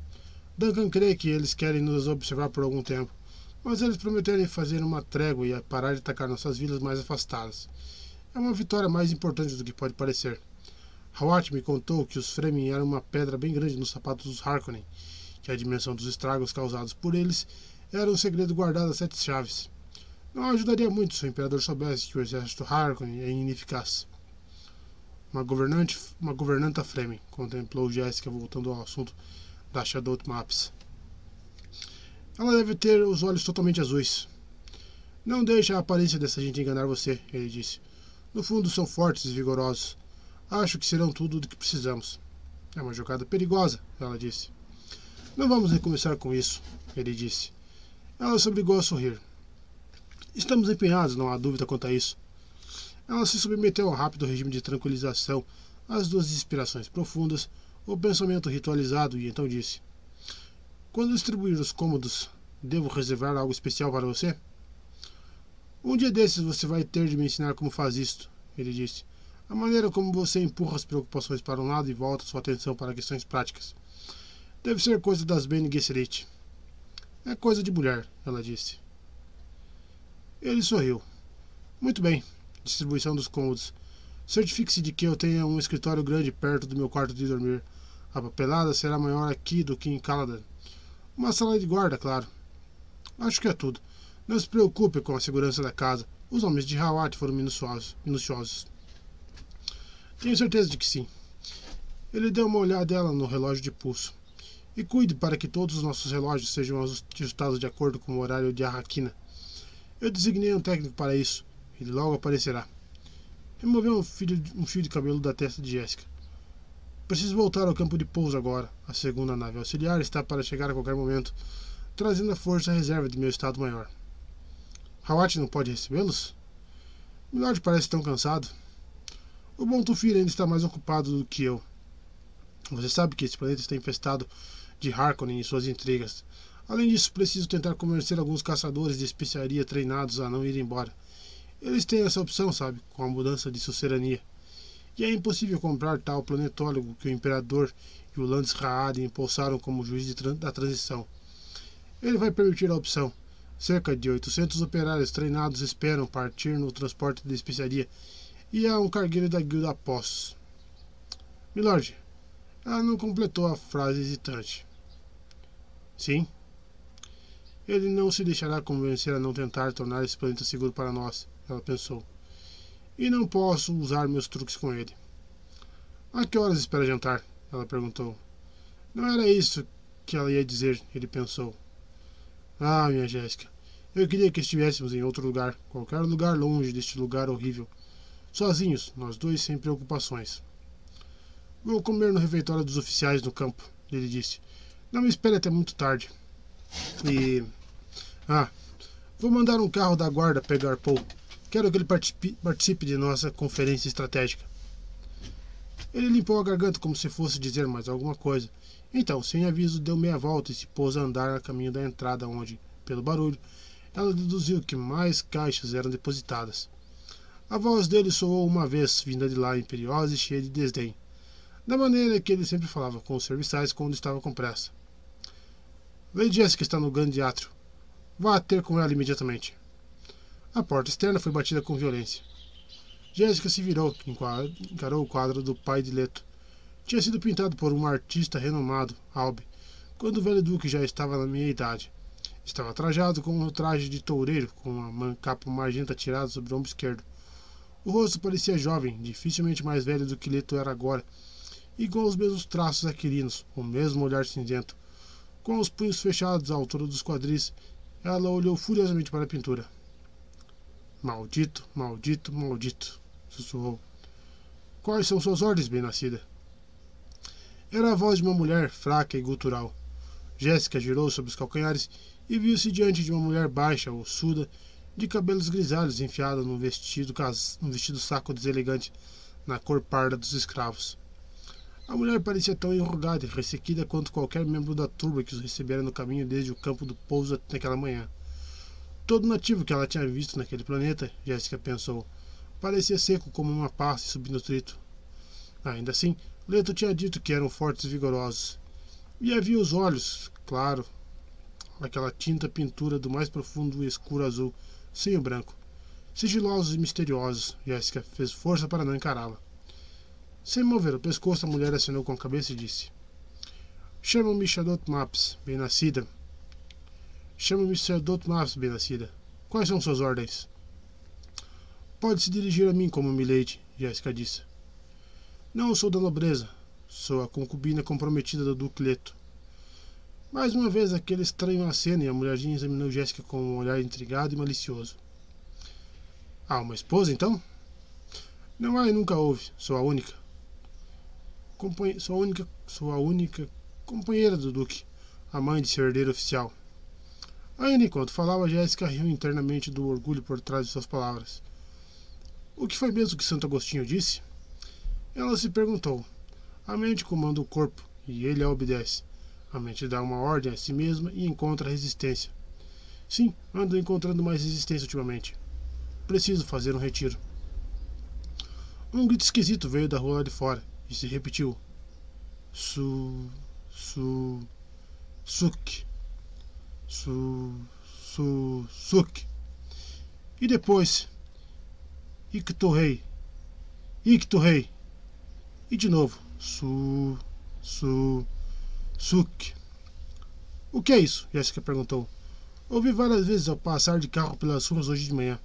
Duncan crê que eles querem nos observar por algum tempo, Mas eles prometeram fazer uma trégua e parar de atacar nossas vilas mais afastadas. É uma vitória mais importante do que pode parecer. Hawat me contou que os Fremen eram uma pedra bem grande nos sapatos dos Harkonnen, que a dimensão dos estragos causados por eles era um segredo guardado a sete chaves. Não ajudaria muito se o imperador soubesse que o exército Harkonnen é ineficaz. Uma governante, uma governanta Fremen, contemplou Jéssica voltando ao assunto da Shadow Maps. Ela deve ter os olhos totalmente azuis. Não deixe a aparência dessa gente enganar você, ele disse. No fundo são fortes e vigorosos. Acho que serão tudo o que precisamos. É uma jogada perigosa, ela disse. Não vamos recomeçar com isso, ele disse. Ela se obrigou a sorrir. Estamos empenhados, não há dúvida quanto a isso. Ela se submeteu a um rápido regime de tranquilização, às duas inspirações profundas, o pensamento ritualizado, e então disse: Quando distribuir os cômodos, devo reservar algo especial para você? Um dia desses você vai ter de me ensinar como faz isto, ele disse. A maneira como você empurra as preocupações para um lado e volta sua atenção para questões práticas. Deve ser coisa das Bene Gesserit. É coisa de mulher, ela disse. Ele sorriu. Muito bem. Distribuição dos cômodos. Certifique-se de que eu tenha um escritório grande perto do meu quarto de dormir. A papelada será maior aqui do que em Caladan. Uma sala de guarda, claro. Acho que é tudo. Não se preocupe com a segurança da casa. Os homens de Hawat foram minuciosos. minuciosos. Tenho certeza de que sim. Ele deu uma olhada no relógio de pulso. E cuide para que todos os nossos relógios sejam ajustados de acordo com o horário de Arraquina. Eu designei um técnico para isso. Ele logo aparecerá. Removeu um fio, um fio de cabelo da testa de Jéssica. Preciso voltar ao campo de pouso agora. A segunda nave auxiliar está para chegar a qualquer momento, trazendo a força reserva de meu estado maior. Hawat não pode recebê-los? Milord parece tão cansado. O bom Tufir ainda está mais ocupado do que eu. Você sabe que esse planeta está infestado de Harkonnen e suas intrigas. Além disso, preciso tentar convencer alguns caçadores de especiaria treinados a não ir embora. Eles têm essa opção, sabe, com a mudança de sucerania. E é impossível comprar tal planetólogo que o Imperador e o Landes Raad impulsaram como juiz tra da transição. Ele vai permitir a opção. Cerca de 800 operários treinados esperam partir no transporte de especiaria e há um cargueiro da guilda após. Milord, ela não completou a frase hesitante. Sim, ele não se deixará convencer a não tentar tornar esse planeta seguro para nós, ela pensou. E não posso usar meus truques com ele. A que horas espera jantar? Ela perguntou. Não era isso que ela ia dizer, ele pensou. Ah, minha Jéssica, eu queria que estivéssemos em outro lugar, qualquer lugar longe deste lugar horrível. Sozinhos, nós dois sem preocupações. Vou comer no refeitório dos oficiais no campo, ele disse. Não me espere até muito tarde. E. Ah, vou mandar um carro da guarda pegar Paul. Quero que ele participe, participe de nossa conferência estratégica. Ele limpou a garganta como se fosse dizer mais alguma coisa. Então, sem aviso, deu meia volta e se pôs a andar a caminho da entrada, onde, pelo barulho, ela deduziu que mais caixas eram depositadas. A voz dele soou uma vez, vinda de lá, imperiosa e cheia de desdém, da maneira que ele sempre falava com os serviçais quando estava com pressa. Lady Jessica está no grande átrio. Vá ter com ela imediatamente. A porta externa foi batida com violência. Jéssica se virou, encarou o quadro do pai de Leto. Tinha sido pintado por um artista renomado, Albe, quando o velho duque já estava na minha idade. Estava trajado com um traje de toureiro, com uma capa magenta tirada sobre o ombro esquerdo. O rosto parecia jovem, dificilmente mais velho do que Leto era agora, e com os mesmos traços aquilinos, o mesmo olhar cinzento, com os punhos fechados à altura dos quadris, ela olhou furiosamente para a pintura. Maldito, maldito, maldito, sussurrou. Quais são suas ordens, bem-nascida? Era a voz de uma mulher fraca e gutural. Jéssica girou sobre os calcanhares e viu-se diante de uma mulher baixa, ossuda, de cabelos grisalhos enfiada num vestido, num vestido saco deselegante na cor parda dos escravos. A mulher parecia tão enrugada e ressequida quanto qualquer membro da turba que os recebera no caminho desde o campo do pouso naquela manhã. Todo nativo que ela tinha visto naquele planeta, Jéssica pensou, parecia seco como uma pasta subnutrito. Ainda assim, Leto tinha dito que eram fortes e vigorosos. E havia os olhos, claro, aquela tinta pintura do mais profundo e escuro azul, sem o branco. Sigilosos e misteriosos, Jéssica fez força para não encará-la. Sem mover o pescoço, a mulher assinou com a cabeça e disse: Chamo-me Shadot Maps, bem-nascida. Chamo-me Shadot Maps, bem-nascida. Quais são suas ordens? Pode se dirigir a mim como Milady, Jéssica disse. Não sou da nobreza. Sou a concubina comprometida do Duque Leto. Mais uma vez aquele estranho a cena e a mulherzinha examinou Jéssica com um olhar intrigado e malicioso. Há uma esposa, então? Não há e nunca houve. Sou a única. Sou a única. Sou a única companheira do Duque, a mãe de seu herdeiro oficial. Ainda enquanto falava, Jéssica riu internamente do orgulho por trás de suas palavras. O que foi mesmo que Santo Agostinho disse? Ela se perguntou. A mente comanda o corpo e ele a obedece. A mente dá uma ordem a si mesma e encontra resistência. Sim, ando encontrando mais resistência ultimamente. Preciso fazer um retiro. Um grito esquisito veio da rua lá de fora e se repetiu. Su. Su. Suk. Su. Su. Suk. E depois. Icto Rei. Icto Rei. E de novo. Su. Su. Suk. O que é isso? Jéssica perguntou. Ouvi várias vezes ao passar de carro pelas ruas hoje de manhã.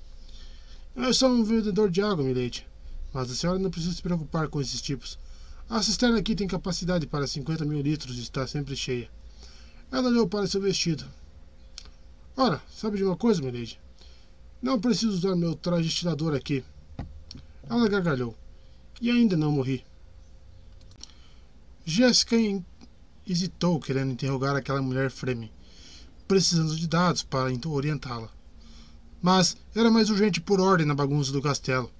Eu sou um vendedor de água, milady. Mas a senhora não precisa se preocupar com esses tipos. A cisterna aqui tem capacidade para 50 mil litros e está sempre cheia. Ela olhou para seu vestido. Ora, sabe de uma coisa, milady? Não preciso usar meu traje estilador aqui. Ela gargalhou. E ainda não morri. Jéssica hesitou, querendo interrogar aquela mulher Fremen, precisando de dados para orientá-la. Mas era mais urgente por ordem na bagunça do castelo.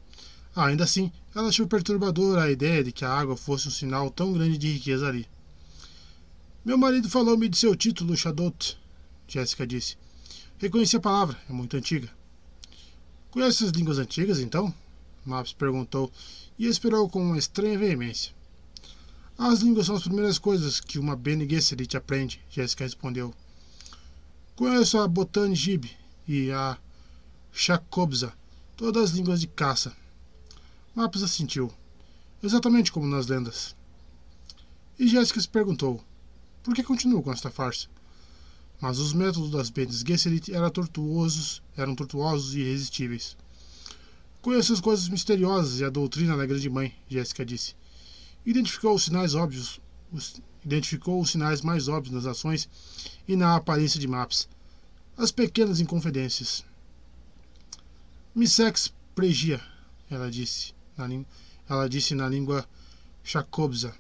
Ainda assim, ela achou perturbadora a ideia de que a água fosse um sinal tão grande de riqueza ali. Meu marido falou-me de seu título, Shadot, Jéssica disse. Reconheci a palavra, é muito antiga. Conhece as línguas antigas, então? Maps perguntou e esperou com uma estranha veemência. As línguas são as primeiras coisas que uma Bene Gesserit aprende, Jéssica respondeu. Conheço a Botan Gib e a Shakobza, todas as línguas de caça. Maps assentiu. Exatamente como nas lendas. E Jéssica se perguntou: por que continuo com esta farsa? Mas os métodos das Bene Gesserit eram tortuosos, eram tortuosos e irresistíveis. Conheço as coisas misteriosas e a doutrina da Grande Mãe, Jéssica disse. Identificou os sinais óbvios, os, identificou os sinais mais óbvios nas ações e na aparência de Maps. As pequenas inconfidências. Missex pregia, ela disse na, ela disse na língua Chacobza.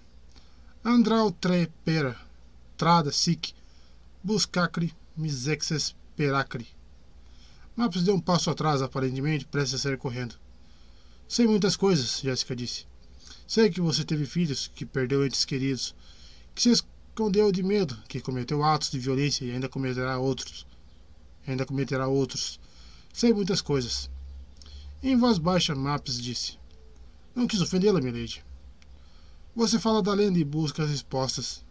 Andral tre pera, trada sic, buscacre misexes peracre. Maps deu um passo atrás, aparentemente, prestes a sair correndo. Sei muitas coisas, Jéssica disse. Sei que você teve filhos, que perdeu entes queridos, que se escondeu de medo, que cometeu atos de violência e ainda cometerá outros. Ainda cometerá outros. Sei muitas coisas. Em voz baixa, Maps disse: não quis ofendê-la, milady. Você fala da lenda e busca as respostas.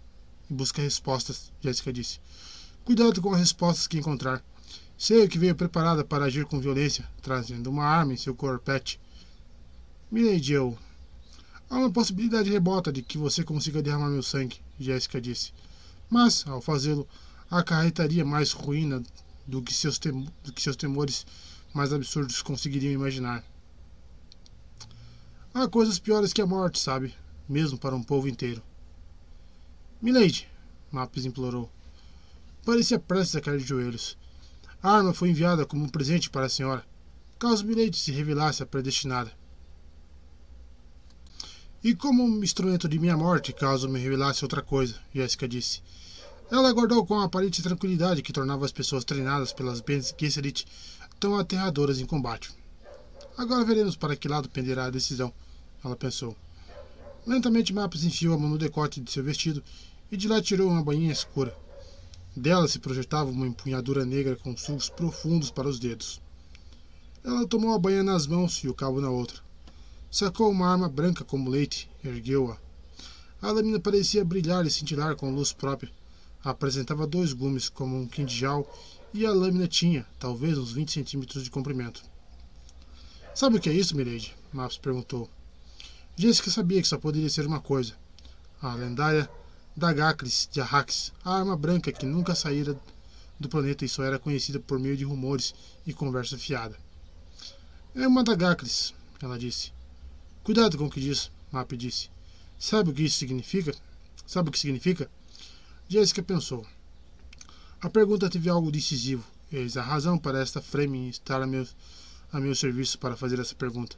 Busca respostas, Jéssica disse. Cuidado com as respostas que encontrar. Sei que veio preparada para agir com violência, trazendo uma arma em seu corpete. Milady, eu. Há uma possibilidade remota de que você consiga derramar meu sangue, Jéssica disse. Mas, ao fazê-lo, acarretaria mais ruína do que, seus do que seus temores mais absurdos conseguiriam imaginar. Há coisas piores que a morte, sabe? Mesmo para um povo inteiro. Milady, Maps implorou. Parecia prestes a cair de joelhos. A arma foi enviada como um presente para a senhora, caso Milady se revelasse a predestinada. E como um instrumento de minha morte, caso me revelasse outra coisa, Jéssica disse. Ela aguardou com a aparente tranquilidade que tornava as pessoas treinadas pelas Bene Gesserit tão aterradoras em combate. Agora veremos para que lado penderá a decisão ela pensou. Lentamente Maps enfiou a mão no decote de seu vestido e de lá tirou uma bainha escura. Dela se projetava uma empunhadura negra com sulcos profundos para os dedos. Ela tomou a bainha nas mãos e o cabo na outra. Sacou uma arma branca como leite ergueu-a. A lâmina parecia brilhar e cintilar com luz própria, Apresentava dois gumes como um quindijal e a lâmina tinha, talvez, uns 20 centímetros de comprimento. Sabe o que é isso, Milady? Maps perguntou. Jessica sabia que só poderia ser uma coisa. A lendária Dagacris de Arrax, a arma branca que nunca saíra do planeta e só era conhecida por meio de rumores e conversa fiada. É uma Dagacris, ela disse. Cuidado com o que diz, Map disse. Sabe o que isso significa? Sabe o que significa? Jessica pensou. A pergunta teve algo decisivo. Eis a razão para esta Fremen estar a meu, a meu serviço para fazer essa pergunta.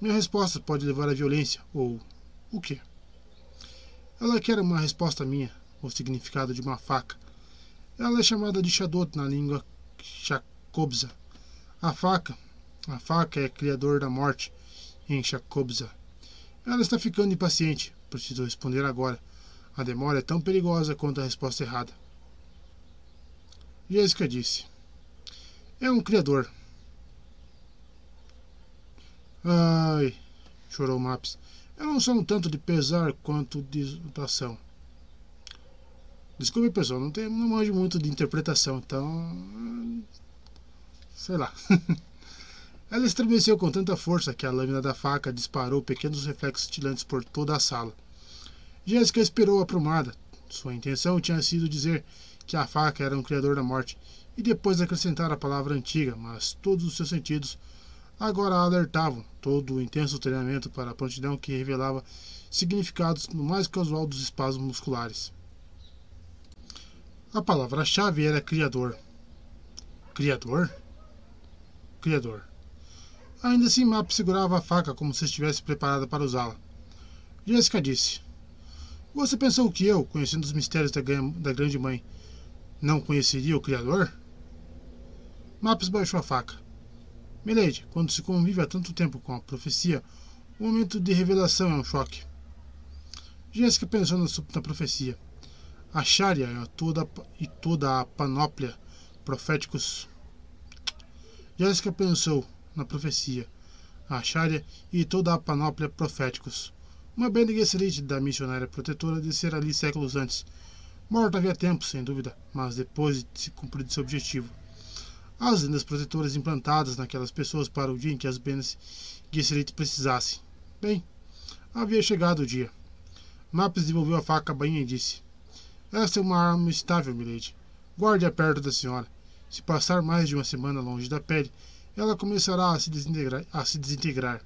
Minha resposta pode levar à violência, ou o quê? Ela quer uma resposta minha, o significado de uma faca. Ela é chamada de Shadot na língua Shakobza. A faca, a faca é criador da morte em Shakobza. Ela está ficando impaciente. Preciso responder agora. A demora é tão perigosa quanto a resposta errada. Jéssica disse: É um criador. Ai, chorou Maps. Não sou um tanto de pesar quanto de exultação. Desculpe, pessoal, não, tenho, não manjo muito de interpretação, então. Sei lá. [laughs] Ela estremeceu com tanta força que a lâmina da faca disparou pequenos reflexos tilantes por toda a sala. Jéssica esperou aprumada. Sua intenção tinha sido dizer que a faca era um criador da morte e depois acrescentar a palavra antiga, mas todos os seus sentidos agora alertavam, todo o intenso treinamento para a prontidão que revelava significados no mais casual dos espasmos musculares. A palavra-chave era criador. Criador? Criador. Ainda assim, Map segurava a faca como se estivesse preparada para usá-la. Jessica disse: você pensou que eu, conhecendo os mistérios da, da Grande Mãe, não conheceria o Criador? Maps baixou a faca. Milady, quando se convive há tanto tempo com a profecia, o momento de revelação é um choque. Jéssica pensou na, profecia. A Sharia e toda, e toda a panóplia proféticos. Jéssica pensou na profecia. A Sharia e toda a panóplia proféticos. Uma Bene Gesserit da missionária protetora descera ali séculos antes. Morta havia tempo, sem dúvida, mas depois de se cumprir seu objetivo. As lendas protetoras implantadas naquelas pessoas para o dia em que as Bene Gesserit precisassem. Bem, havia chegado o dia. Maps devolveu a faca à bainha e disse: Esta é uma arma estável, milady. Guarde-a perto da senhora. Se passar mais de uma semana longe da pele, ela começará a se desintegrar. A se desintegrar.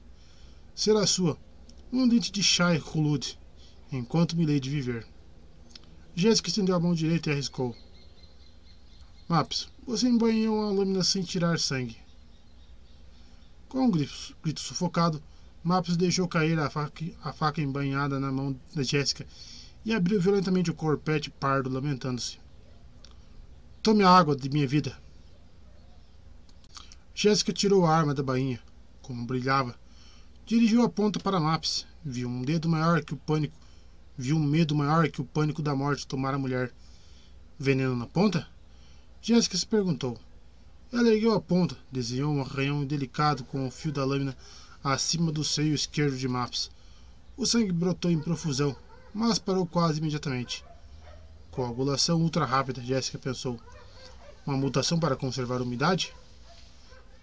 Será sua, um dente de Shai Hulud, enquanto Milady viver. Jéssica estendeu a mão direita e arriscou. Maps, você embanhou a lâmina sem tirar sangue. Com um grito, grito sufocado, Maps deixou cair a faca, a faca embanhada na mão da Jéssica e abriu violentamente o corpete pardo, lamentando-se. Tome a água de minha vida. Jéssica tirou a arma da bainha. Como brilhava, Dirigiu a ponta para Maps. Viu um dedo maior que o pânico. Viu um medo maior que o pânico da morte tomar a mulher. Veneno na ponta? Jéssica se perguntou. Ela ergueu a ponta, desenhou um arranhão delicado com o fio da lâmina acima do seio esquerdo de Maps. O sangue brotou em profusão, mas parou quase imediatamente. Coagulação ultra rápida, Jéssica pensou. Uma mutação para conservar umidade?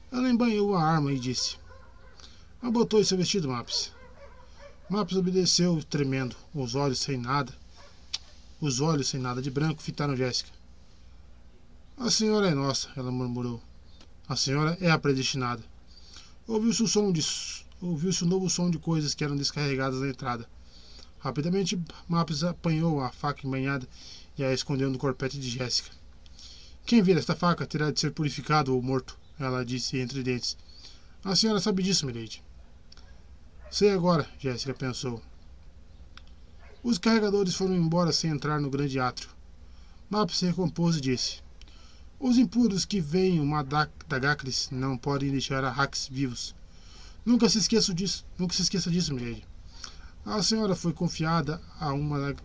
Ela embanhou a arma e disse: Abotou seu vestido, Maps. Maps obedeceu, tremendo, os olhos sem nada. Os olhos sem nada de branco fitaram Jéssica. A senhora é nossa, ela murmurou. A senhora é a predestinada. Ouviu-se o som de. Ouviu-se um novo som de coisas que eram descarregadas na entrada. Rapidamente, Maps apanhou a faca embanhada e a escondeu no corpete de Jéssica. Quem vir esta faca terá de ser purificado ou morto, ela disse entre dentes. A senhora sabe disso, Milady. Sei agora, Jéssica pensou. Os carregadores foram embora sem entrar no grande átrio. Map se recompôs e disse: Os impuros que veem uma Dagacris não podem deixar a Hax vivos. Nunca se esqueça disso, nunca se esqueça disso, milady. A senhora foi confiada a uma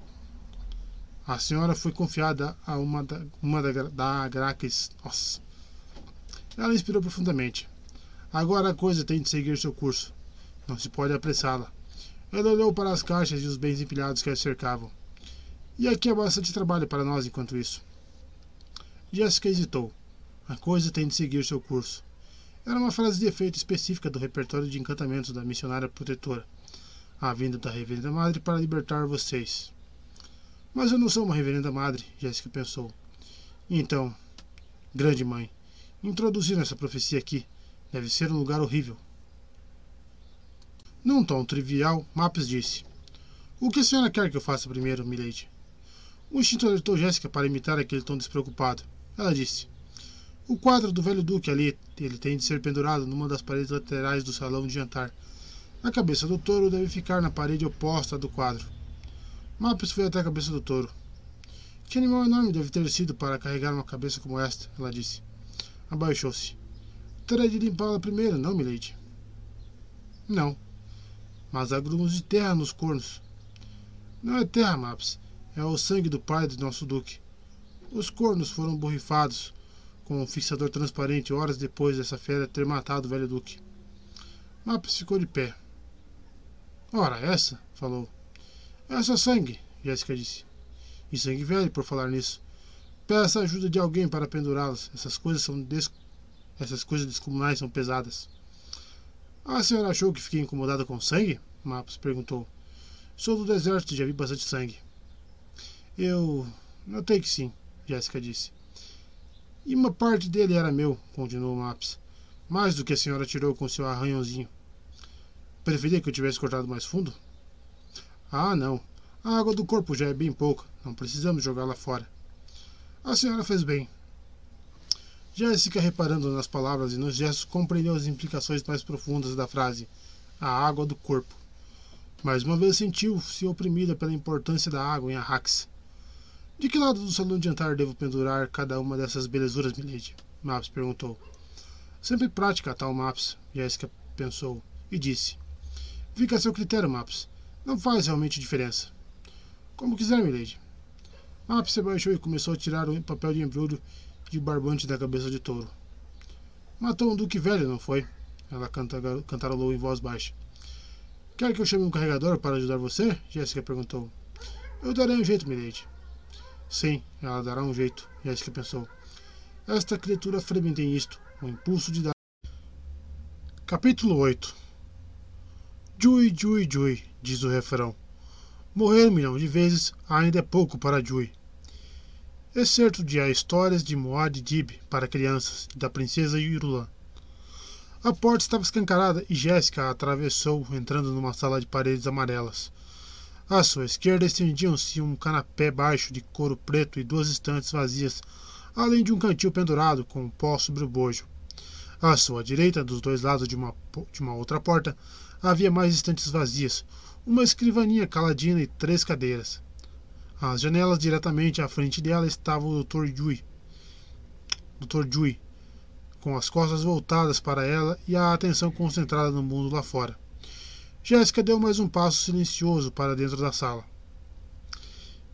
a senhora foi confiada a uma da, uma da, da. Nossa. Ela inspirou profundamente. Agora a coisa tem de seguir seu curso. Não se pode apressá-la. Ela olhou para as caixas e os bens empilhados que a cercavam. E aqui é bastante trabalho para nós enquanto isso. Jéssica hesitou. A coisa tem de seguir seu curso. Era uma frase de efeito específica do repertório de encantamentos da missionária protetora. A vinda da Reverenda Madre para libertar vocês. Mas eu não sou uma Reverenda Madre, Jéssica pensou. Então, grande mãe, introduzir essa profecia aqui deve ser um lugar horrível. Num tom trivial, Maps disse: O que a senhora quer que eu faça primeiro, Milady? O instinto alertou Jéssica para imitar aquele tom despreocupado. Ela disse: O quadro do velho duque ali, ele tem de ser pendurado numa das paredes laterais do salão de jantar. A cabeça do touro deve ficar na parede oposta do quadro. Maps foi até a cabeça do touro. Que animal enorme deve ter sido para carregar uma cabeça como esta, ela disse. Abaixou-se. Terei de limpá-la primeiro, não, milady? Não. Mas há grumos de terra nos cornos. Não é terra, Maps. É o sangue do pai do nosso duque. Os cornos foram borrifados com um fixador transparente horas depois dessa fera ter matado o velho duque. Maps ficou de pé. Ora, essa? falou. Essa é sangue, Jéssica disse. E sangue velho, por falar nisso. Peça a ajuda de alguém para pendurá-los. Essas coisas são des... essas coisas descomunais são pesadas. A senhora achou que fiquei incomodada com sangue? Maps perguntou. Sou do deserto e já vi bastante sangue. Eu notei que sim, Jéssica disse. E uma parte dele era meu, continuou Maps. Mais do que a senhora tirou com seu arranhãozinho. Preferia que eu tivesse cortado mais fundo? Ah, não. A água do corpo já é bem pouca. Não precisamos jogá-la fora. A senhora fez bem. Jéssica, reparando nas palavras e nos gestos, compreendeu as implicações mais profundas da frase a água do corpo. Mais uma vez sentiu-se oprimida pela importância da água em Arrax. De que lado do salão de jantar devo pendurar cada uma dessas belezuras, milady? Maps perguntou. Sempre prática tal Maps, Jéssica pensou, e disse. Fica a seu critério, Maps. Não faz realmente diferença. Como quiser, milady. Maps se abaixou e começou a tirar o papel de embrulho e o barbante da cabeça de touro. Matou um duque velho, não foi? Ela cantarolou em voz baixa. Quer que eu chame um carregador para ajudar você? Jéssica perguntou. Eu darei um jeito, milady. Sim, ela dará um jeito, Jéssica pensou. Esta criatura fremem tem isto, o impulso de dar. Capítulo 8 Jui, Jui, Jui, diz o refrão. Morrer um milhão de vezes ainda é pouco para Jui. Excerto de A Histórias de Moad Dib para Crianças, da Princesa Yurulã. A porta estava escancarada e Jéssica atravessou, entrando numa sala de paredes amarelas. À sua esquerda estendiam-se um canapé baixo de couro preto e duas estantes vazias, além de um cantil pendurado com um pó sobre o bojo. À sua direita, dos dois lados de uma, de uma outra porta, havia mais estantes vazias, uma escrivaninha caladina e três cadeiras. Às janelas diretamente à frente dela estava o Dr. Dewey, Dr. Dewey, com as costas voltadas para ela e a atenção concentrada no mundo lá fora. Jéssica deu mais um passo silencioso para dentro da sala.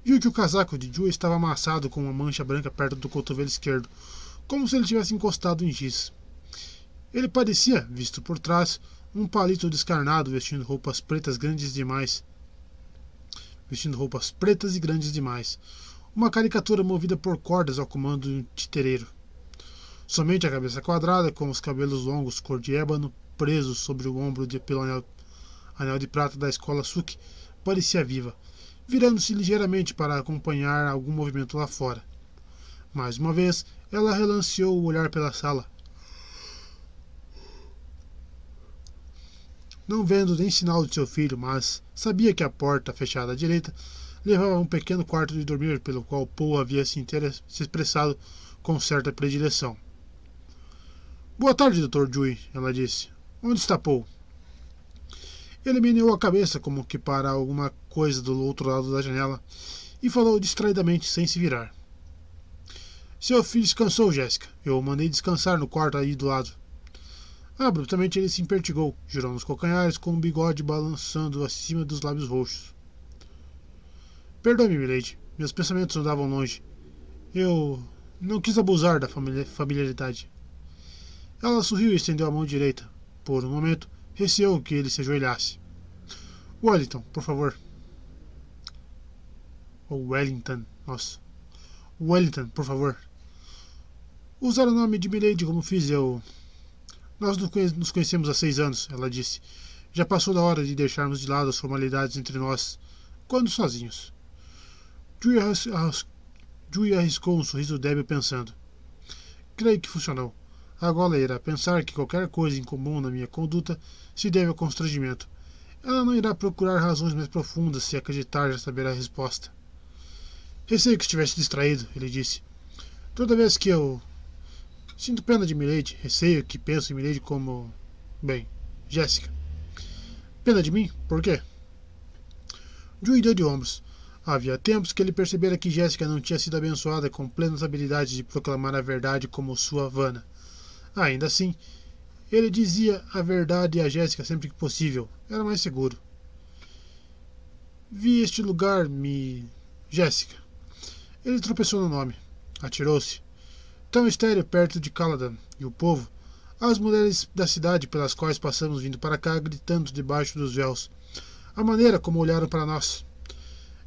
Viu que o casaco de Joe estava amassado com uma mancha branca perto do cotovelo esquerdo, como se ele tivesse encostado em giz. Ele parecia, visto por trás, um palito descarnado vestindo roupas pretas grandes demais. Vestindo roupas pretas e grandes demais. Uma caricatura movida por cordas ao comando de um titereiro. Somente a cabeça quadrada, com os cabelos longos cor de ébano presos sobre o ombro de pelo anel anel de prata da escola Suk, parecia viva, virando-se ligeiramente para acompanhar algum movimento lá fora. Mais uma vez, ela relanceou o olhar pela sala. Não vendo nem sinal de seu filho, mas sabia que a porta, fechada à direita, levava a um pequeno quarto de dormir pelo qual Paul havia se, se expressado com certa predileção. Boa tarde, Dr. Dewey, ela disse. Onde está Paul? Ele meneou a cabeça como que para alguma coisa do outro lado da janela e falou distraidamente, sem se virar. Seu filho descansou, Jéssica. Eu o mandei descansar no quarto aí do lado. Abruptamente ele se impertigou, girando os calcanhares com o bigode balançando acima dos lábios roxos. Perdoe-me, Milady. Meus pensamentos andavam longe. Eu não quis abusar da familiaridade. Ela sorriu e estendeu a mão direita. Por um momento, receou que ele se ajoelhasse. Wellington, por favor. Ou Wellington. Nossa. Wellington, por favor. Usar o nome de Milady como fiz eu. Nós nos conhecemos há seis anos, ela disse. Já passou da hora de deixarmos de lado as formalidades entre nós, quando sozinhos. Julie arriscou um sorriso débil pensando. Creio que funcionou. Agora irá pensar que qualquer coisa incomum na minha conduta se deve ao constrangimento. Ela não irá procurar razões mais profundas se acreditar já saber a resposta. Receio que estivesse distraído, ele disse. Toda vez que eu Sinto pena de Milady, receio que pense em Milady como. Bem, Jéssica. Pena de mim? Por quê? Dewey deu de ombros. Havia tempos que ele percebera que Jéssica não tinha sido abençoada com plenas habilidades de proclamar a verdade como sua Vana. Ainda assim, ele dizia a verdade a Jéssica sempre que possível. Era mais seguro. Vi este lugar me. Jéssica. Ele tropeçou no nome. Atirou-se tão estéreo perto de Caladan e o povo, as mulheres da cidade pelas quais passamos vindo para cá gritando debaixo dos véus, a maneira como olharam para nós.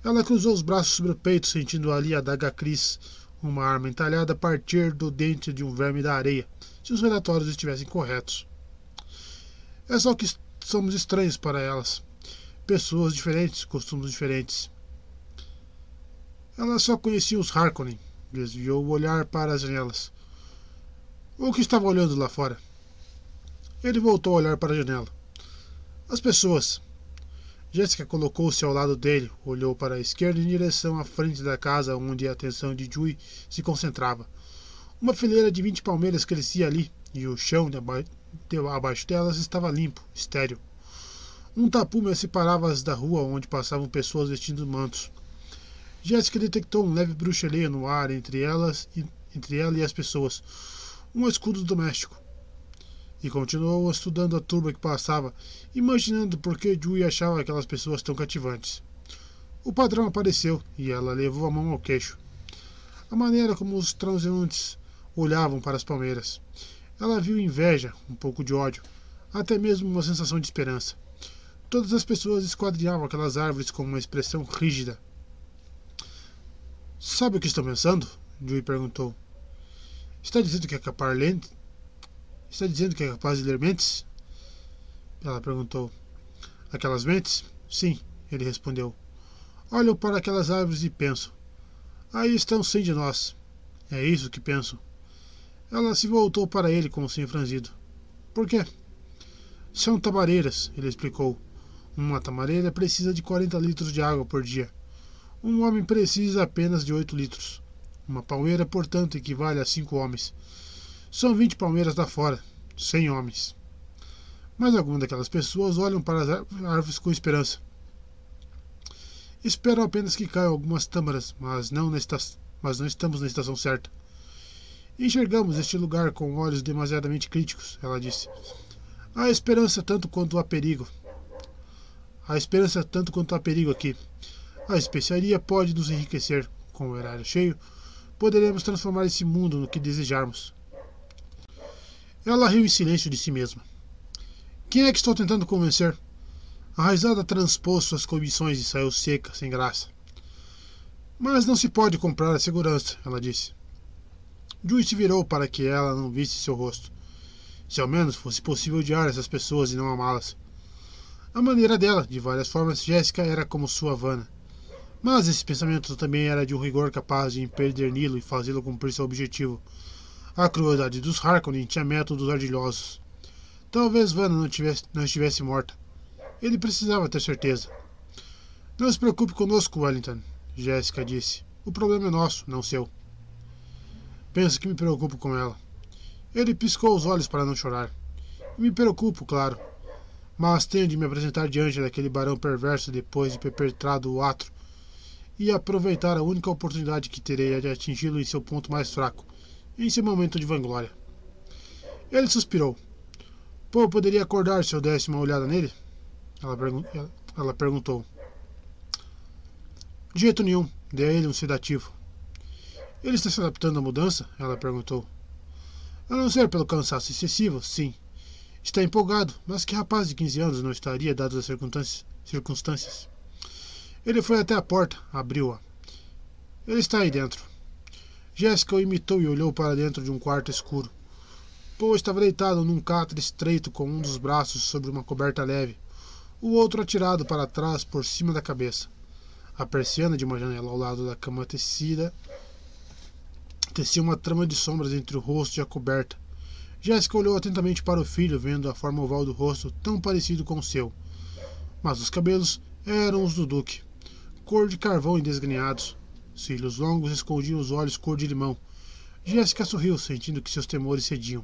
Ela cruzou os braços sobre o peito, sentindo ali a daga Cris, uma arma entalhada a partir do dente de um verme da areia, se os relatórios estivessem corretos. É só que somos estranhos para elas. Pessoas diferentes, costumes diferentes. Ela só conhecia os Harkonnen, Desviou o olhar para as janelas. O que estava olhando lá fora? Ele voltou a olhar para a janela. As pessoas. Jéssica colocou-se ao lado dele, olhou para a esquerda em direção à frente da casa onde a atenção de Jui se concentrava. Uma fileira de vinte palmeiras crescia ali, e o chão abaixo delas estava limpo, estéril. Um tapume as separava da rua onde passavam pessoas vestindo mantos. Jéssica detectou um leve bruxeleio no ar entre elas entre ela e as pessoas, um escudo doméstico. E continuou estudando a turba que passava, imaginando por que Dewey achava aquelas pessoas tão cativantes. O padrão apareceu e ela levou a mão ao queixo. A maneira como os transeuntes olhavam para as palmeiras. Ela viu inveja, um pouco de ódio, até mesmo uma sensação de esperança. Todas as pessoas esquadrinhavam aquelas árvores com uma expressão rígida, Sabe o que estou pensando? Dewey perguntou. Está dizendo que é capaz? Está dizendo que é capaz de ler mentes? Ela perguntou. Aquelas mentes? Sim, ele respondeu. Olho para aquelas árvores e penso. Aí estão cem de nós. É isso que penso. Ela se voltou para ele com o sem franzido. Por quê? São tamareiras, ele explicou. Uma tamareira precisa de 40 litros de água por dia. Um homem precisa apenas de 8 litros. Uma palmeira, portanto, equivale a 5 homens. São 20 palmeiras lá fora, 100 homens. Mas algumas daquelas pessoas olham para as árvores com esperança. Esperam apenas que caiam algumas tâmaras, mas não, na mas não estamos na estação certa. Enxergamos este lugar com olhos demasiadamente críticos, ela disse. Há esperança tanto quanto há perigo. Há esperança tanto quanto há perigo aqui. A especiaria pode nos enriquecer. Com o horário cheio, poderemos transformar esse mundo no que desejarmos. Ela riu em silêncio de si mesma. Quem é que estou tentando convencer? A raizada transpôs suas comissões e saiu seca, sem graça. Mas não se pode comprar a segurança, ela disse. Se virou para que ela não visse seu rosto. Se ao menos fosse possível odiar essas pessoas e não amá-las. A maneira dela, de várias formas, Jéssica era como sua Havana. Mas esse pensamento também era de um rigor capaz de impedir Nilo e fazê-lo cumprir seu objetivo. A crueldade dos Harkonnen tinha métodos ardilhosos. Talvez Vanna não, tivesse, não estivesse morta. Ele precisava ter certeza. Não se preocupe conosco, Wellington, Jéssica disse. O problema é nosso, não seu. Penso que me preocupo com ela. Ele piscou os olhos para não chorar. Me preocupo, claro. Mas tenho de me apresentar diante daquele barão perverso depois de perpetrado o ato e aproveitar a única oportunidade que terei de atingi-lo em seu ponto mais fraco, em seu momento de vanglória. Ele suspirou. Pô, poderia acordar se eu desse uma olhada nele? Ela, pergun ela perguntou. De jeito nenhum, dê a ele um sedativo. Ele está se adaptando à mudança? Ela perguntou. A não ser pelo cansaço excessivo, sim. Está empolgado, mas que rapaz de 15 anos não estaria, dadas as circunstâncias? Ele foi até a porta, abriu-a. Ele está aí dentro. Jéssica o imitou e olhou para dentro de um quarto escuro. Poe estava deitado num catre estreito com um dos braços sobre uma coberta leve, o outro atirado para trás por cima da cabeça. A persiana de uma janela ao lado da cama tecida tecia uma trama de sombras entre o rosto e a coberta. Jéssica olhou atentamente para o filho, vendo a forma oval do rosto tão parecido com o seu. Mas os cabelos eram os do Duque, cor de carvão e desgrenhados. Cílios longos escondiam os olhos cor de limão. Jéssica sorriu, sentindo que seus temores cediam.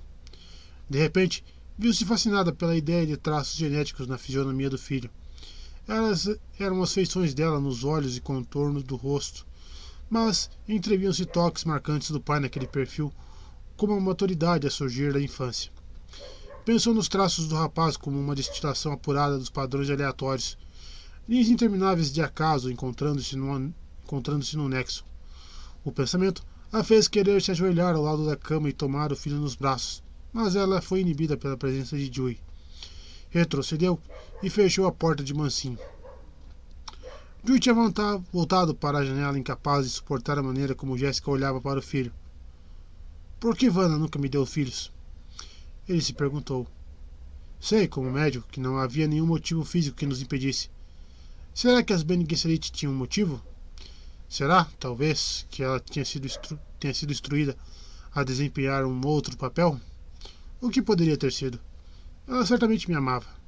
De repente, viu-se fascinada pela ideia de traços genéticos na fisionomia do filho. Elas eram as feições dela nos olhos e contornos do rosto, mas entreviam-se toques marcantes do pai naquele perfil, como uma maturidade a surgir da infância. Pensou nos traços do rapaz como uma destilação apurada dos padrões aleatórios, linhas intermináveis de acaso encontrando-se no, encontrando nexo. O pensamento a fez querer se ajoelhar ao lado da cama e tomar o filho nos braços mas ela foi inibida pela presença de Joey. Retrocedeu e fechou a porta de mansinho. Joey tinha voltado para a janela incapaz de suportar a maneira como Jéssica olhava para o filho. Por que Vanna nunca me deu filhos? Ele se perguntou. Sei, como médico, que não havia nenhum motivo físico que nos impedisse. Será que as Bene Gesserit tinham um motivo? Será, talvez, que ela tinha sido, tenha sido instruída a desempenhar um outro papel? O que poderia ter sido? Ela certamente me amava.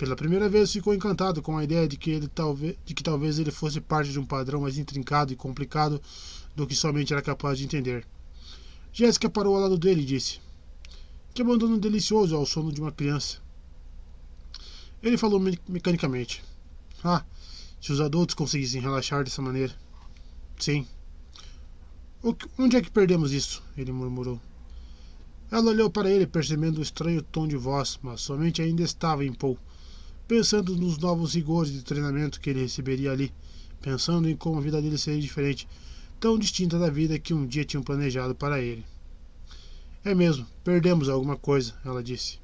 Pela primeira vez ficou encantado com a ideia de que, ele, talvez, de que talvez ele fosse parte de um padrão mais intrincado e complicado do que somente era capaz de entender. Jéssica parou ao lado dele e disse: Que abandono delicioso ao sono de uma criança. Ele falou me mecanicamente: Ah, se os adultos conseguissem relaxar dessa maneira. Sim. onde é que perdemos isso? Ele murmurou. Ela olhou para ele, percebendo o estranho tom de voz, mas somente ainda estava em Paul, pensando nos novos rigores de treinamento que ele receberia ali, pensando em como a vida dele seria diferente, tão distinta da vida que um dia tinham planejado para ele. É mesmo, perdemos alguma coisa, ela disse.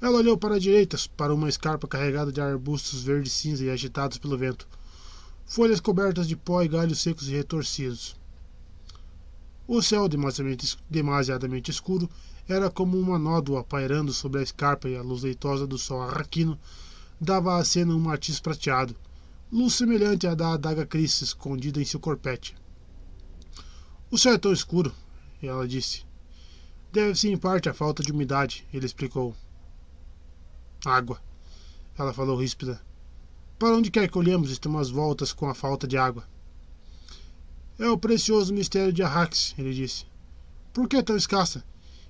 Ela olhou para a direita, para uma escarpa carregada de arbustos verde-cinza e agitados pelo vento, folhas cobertas de pó e galhos secos e retorcidos. O céu, demasiadamente escuro, era como uma nódoa pairando sobre a escarpa e a luz leitosa do sol arraquino dava à cena um matiz prateado, luz semelhante à da adaga Cris escondida em seu corpete. O céu é tão escuro, ela disse. Deve-se em parte à falta de umidade, ele explicou. Água, ela falou ríspida. Para onde quer que olhemos, estamos às voltas com a falta de água. É o precioso mistério de Arrax, ele disse. Por que tão escassa?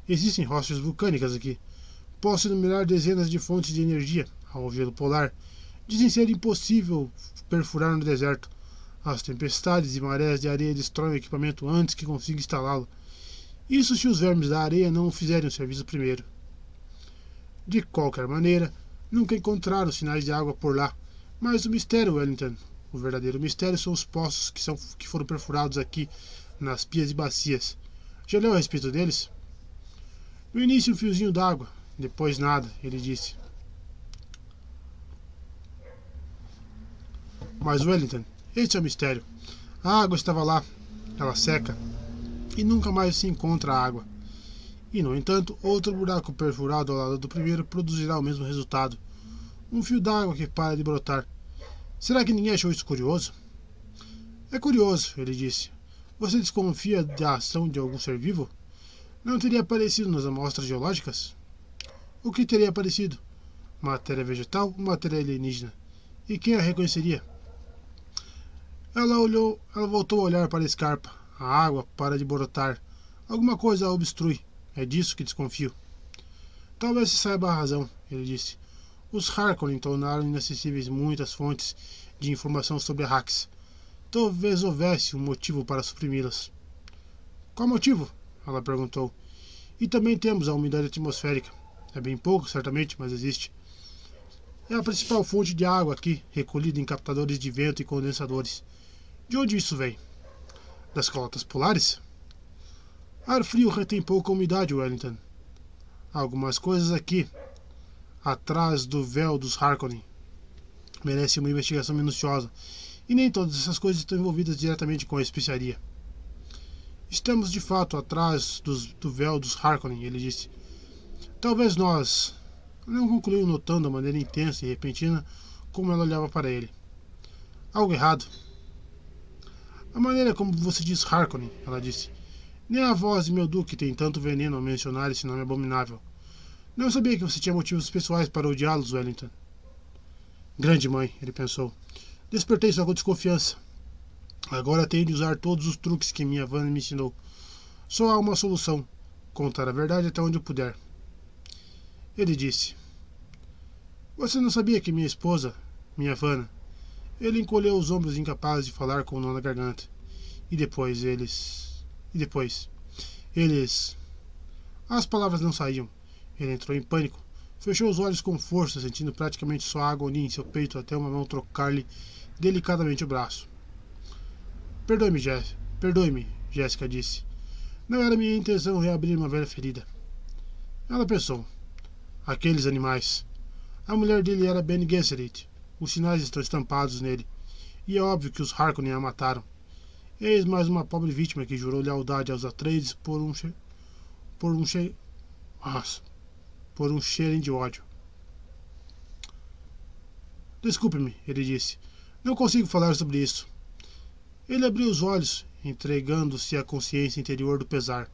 Existem rochas vulcânicas aqui. Posso enumerar dezenas de fontes de energia ao gelo polar. Dizem ser impossível perfurar no deserto. As tempestades e marés de areia destroem o equipamento antes que consiga instalá-lo. Isso se os vermes da areia não fizerem o serviço primeiro. De qualquer maneira, nunca encontraram sinais de água por lá. Mas o mistério, Wellington, o verdadeiro mistério são os poços que, são, que foram perfurados aqui nas pias e bacias. Já leu a respeito deles? No início um fiozinho d'água, depois nada, ele disse. Mas Wellington, este é o mistério. A água estava lá, ela seca, e nunca mais se encontra água. E, no entanto, outro buraco perfurado ao lado do primeiro produzirá o mesmo resultado. Um fio d'água que para de brotar, Será que ninguém achou isso curioso? É curioso, ele disse. Você desconfia da ação de algum ser vivo? Não teria aparecido nas amostras geológicas? O que teria aparecido? Matéria vegetal ou matéria alienígena? E quem a reconheceria? Ela olhou, ela voltou a olhar para a escarpa. A água para de brotar. Alguma coisa a obstrui. É disso que desconfio. Talvez se saiba a razão, ele disse. Os Harkonnen tornaram inacessíveis muitas fontes de informação sobre hacks. Talvez houvesse um motivo para suprimi-las. Qual motivo? Ela perguntou. E também temos a umidade atmosférica. É bem pouco, certamente, mas existe. É a principal fonte de água aqui, recolhida em captadores de vento e condensadores. De onde isso vem? Das calotas polares? Ar frio retém pouca umidade, Wellington. Algumas coisas aqui, atrás do véu dos Harkonnen. Merece uma investigação minuciosa E nem todas essas coisas estão envolvidas diretamente com a especiaria. Estamos de fato atrás dos, do véu dos Harkonnen, ele disse. Talvez nós. Não concluiu notando a maneira intensa e repentina como ela olhava para ele. Algo errado. A maneira como você diz Harkonnen, ela disse. Nem a voz de meu duque tem tanto veneno ao mencionar esse nome abominável. Não sabia que você tinha motivos pessoais para odiá-los, Wellington. Grande mãe, ele pensou. Despertei sua desconfiança. Agora tenho de usar todos os truques que minha Vanna me ensinou. Só há uma solução: contar a verdade até onde eu puder. Ele disse: Você não sabia que minha esposa, minha Vanna. Ele encolheu os ombros incapaz de falar com o nó na garganta. E depois eles. E depois. Eles. As palavras não saíam. Ele entrou em pânico. Fechou os olhos com força, sentindo praticamente só agonia em seu peito até uma mão trocar-lhe delicadamente o braço. Perdoe-me, Jéssica. Perdoe-me, Jéssica disse. Não era minha intenção reabrir uma velha ferida. Ela pensou. Aqueles animais. A mulher dele era Ben Gesserit. Os sinais estão estampados nele. E é óbvio que os Harkonnen a mataram. Eis mais uma pobre vítima que jurou lealdade aos Atreides por um che... por um che... Nossa. por um cheiro de ódio. Desculpe-me, ele disse. Não consigo falar sobre isso. Ele abriu os olhos, entregando-se à consciência interior do pesar.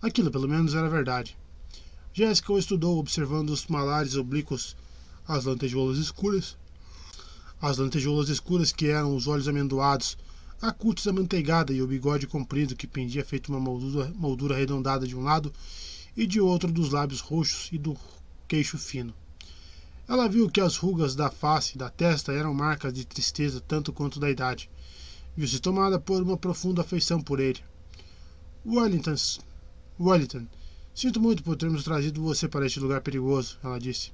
Aquilo, pelo menos, era verdade. Jéssica o estudou, observando os malares oblíquos, as lantejoulas escuras, as lantejoulas escuras que eram os olhos amendoados, a cutis amanteigada e o bigode comprido que pendia feito uma moldura, moldura arredondada de um lado e de outro dos lábios roxos e do queixo fino. Ela viu que as rugas da face e da testa eram marcas de tristeza tanto quanto da idade viu-se tomada por uma profunda afeição por ele. Wellington, Wellington, sinto muito por termos trazido você para este lugar perigoso, ela disse.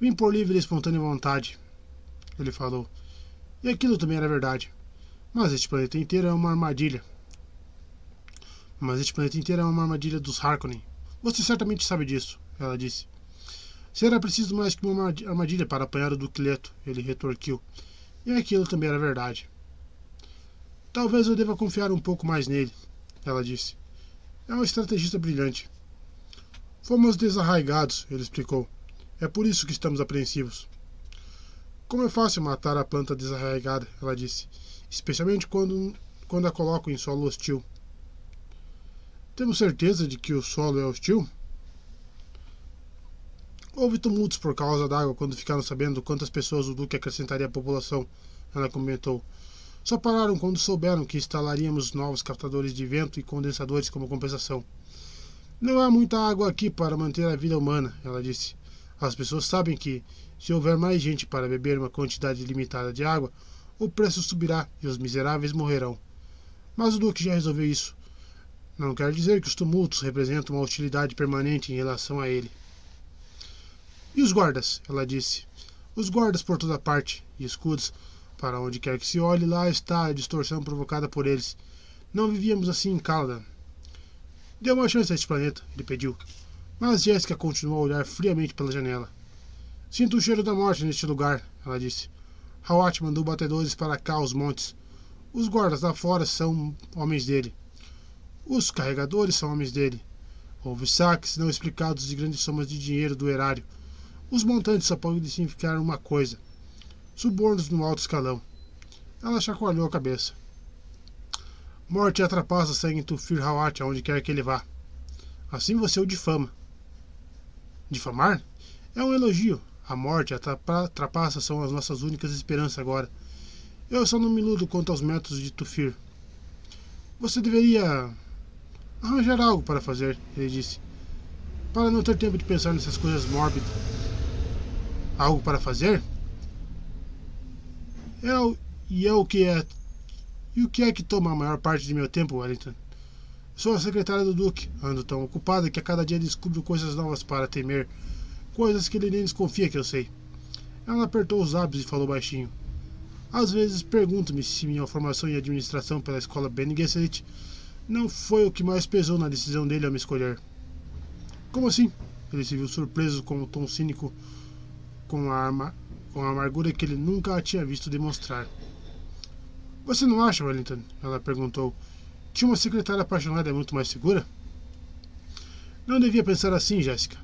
Vim por livre e espontânea vontade, ele falou. E aquilo também era verdade. Mas este planeta inteiro é uma armadilha. Mas este planeta inteiro é uma armadilha dos Harkonnen. Você certamente sabe disso, ela disse. Será preciso mais que uma armadilha para apanhar o Duque Leto, ele retorquiu. E aquilo também era verdade. Talvez eu deva confiar um pouco mais nele, ela disse. É um estrategista brilhante. Fomos desarraigados, ele explicou. É por isso que estamos apreensivos. Como é fácil matar a planta desarraigada, ela disse, especialmente quando, quando a coloco em solo hostil. Temos certeza de que o solo é hostil? Houve tumultos por causa da água quando ficaram sabendo quantas pessoas o Duque acrescentaria à população, ela comentou. Só pararam quando souberam que instalaríamos novos captadores de vento e condensadores como compensação. Não há muita água aqui para manter a vida humana, ela disse. As pessoas sabem que, se houver mais gente para beber uma quantidade limitada de água, o preço subirá e os miseráveis morrerão. Mas o Duque já resolveu isso. Não quer dizer que os tumultos representam uma hostilidade permanente em relação a ele. E os guardas? Ela disse. Os guardas por toda parte, e escudos, para onde quer que se olhe, lá está a distorção provocada por eles. Não vivíamos assim em Caladan. Dê uma chance a este planeta, ele pediu. Mas Jéssica continuou a olhar friamente pela janela. Sinto o cheiro da morte neste lugar, ela disse. Hawat mandou batedores para cá os montes. Os guardas lá fora são homens dele. Os carregadores são homens dele. Houve saques não explicados de grandes somas de dinheiro do erário. Os montantes só podem significar uma coisa subornos no alto escalão. Ela chacoalhou a cabeça. Morte e trapaça seguem Tufir Hawat aonde quer que ele vá. Assim você o difama. Difamar? É um elogio. A morte e a trapaça são as nossas únicas esperanças agora. Eu só não me iludo quanto aos métodos de Tufir. Você deveria arranjar algo para fazer, ele disse. Para não ter tempo de pensar nessas coisas mórbidas. Algo para fazer? É o, e é o que é. E o que é que toma a maior parte de meu tempo, Wellington? Sou a secretária do Duque. Ando tão ocupada que a cada dia descubro coisas novas para temer. Coisas que ele nem desconfia que eu sei. Ela apertou os lábios e falou baixinho. Às vezes pergunto-me se minha formação em administração pela escola Bene Gesserit não foi o que mais pesou na decisão dele ao me escolher. Como assim? Ele se viu surpreso com o tom cínico com a arma com a amargura que ele nunca a tinha visto demonstrar. Você não acha, Wellington? Ela perguntou. Que uma secretária apaixonada é muito mais segura? Não devia pensar assim, Jéssica.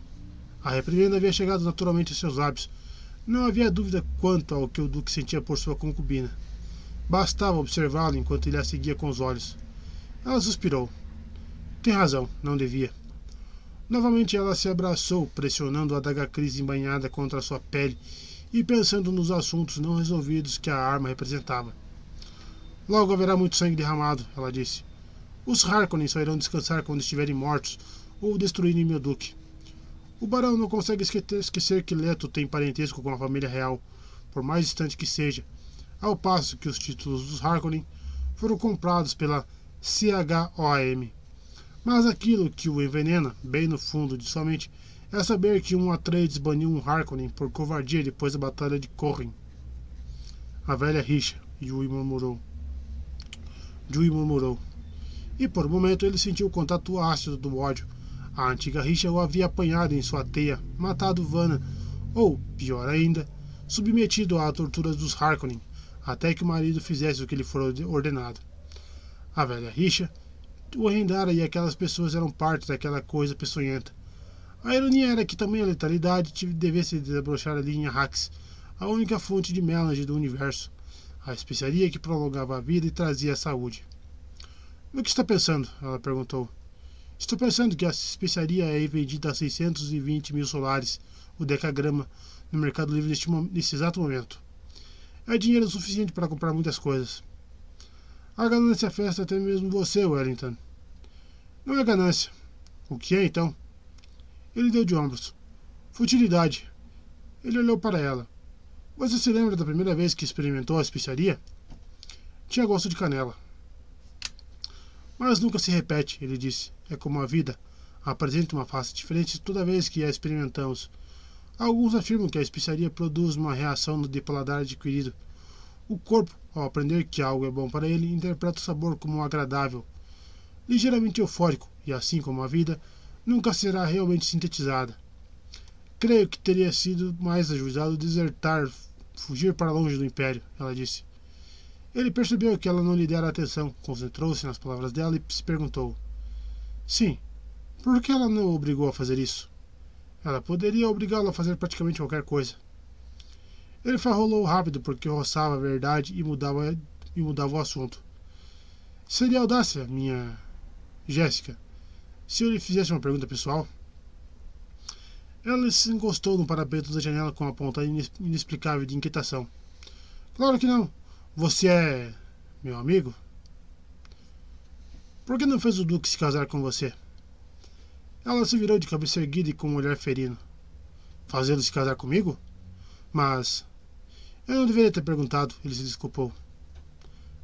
A reprimenda havia chegado naturalmente aos seus lábios. Não havia dúvida quanto ao que o Duque sentia por sua concubina. Bastava observá-lo enquanto ele a seguia com os olhos. Ela suspirou. Tem razão, não devia. Novamente ela se abraçou, pressionando a adaga Cris embanhada contra sua pele e pensando nos assuntos não resolvidos que a arma representava. Logo haverá muito sangue derramado, ela disse. Os Harkonnen só irão descansar quando estiverem mortos ou destruírem meu duque. O barão não consegue esquecer que Leto tem parentesco com a família real, por mais distante que seja, ao passo que os títulos dos Harkonnen foram comprados pela CHOM. Mas aquilo que o envenena, bem no fundo de sua mente, é saber que um Atreides baniu um Harkonnen por covardia depois da Batalha de Corrin. A velha rixa, Yui murmurou. Yui murmurou. E por um momento ele sentiu o contato ácido do ódio. A antiga rixa o havia apanhado em sua teia, matado Vanna, ou, pior ainda, submetido à tortura dos Harkonnen, até que o marido fizesse o que lhe for ordenado. A velha rixa o rendara e aquelas pessoas eram parte daquela coisa peçonhenta. A ironia era que também a letalidade devesse desabrochar ali em Arrax, a única fonte de melange do universo, a especiaria que prolongava a vida e trazia a saúde. No que está pensando? Ela perguntou. Estou pensando que a especiaria é vendida a 620 mil solares, o decagrama, no Mercado Livre neste exato momento. É dinheiro suficiente para comprar muitas coisas. A ganância festa até mesmo você, Wellington. Não é ganância. O que é então? Ele deu de ombros. Futilidade. Ele olhou para ela. Você se lembra da primeira vez que experimentou a especiaria? Tinha gosto de canela. Mas nunca se repete, ele disse. É como a vida. Apresenta uma face diferente toda vez que a experimentamos. Alguns afirmam que a especiaria produz uma reação no paladar adquirido. O corpo, ao aprender que algo é bom para ele, interpreta o sabor como agradável, ligeiramente eufórico, e assim como a vida, nunca será realmente sintetizada. Creio que teria sido mais ajuizado desertar, fugir para longe do Império, ela disse. Ele percebeu que ela não lhe dera atenção, concentrou-se nas palavras dela e se perguntou: Sim, por que ela não o obrigou a fazer isso? Ela poderia obrigá-lo a fazer praticamente qualquer coisa. Ele farrolou rápido porque roçava a verdade e mudava, e mudava o assunto. Seria audácia, minha Jéssica, se eu lhe fizesse uma pergunta pessoal? Ela se encostou no parapeito da janela com uma ponta inexplicável de inquietação. Claro que não. Você é meu amigo? Por que não fez o Duque se casar com você? Ela se virou de cabeça erguida e com um olhar ferino. Fazê-lo se casar comigo? Mas eu não deveria ter perguntado, ele se desculpou.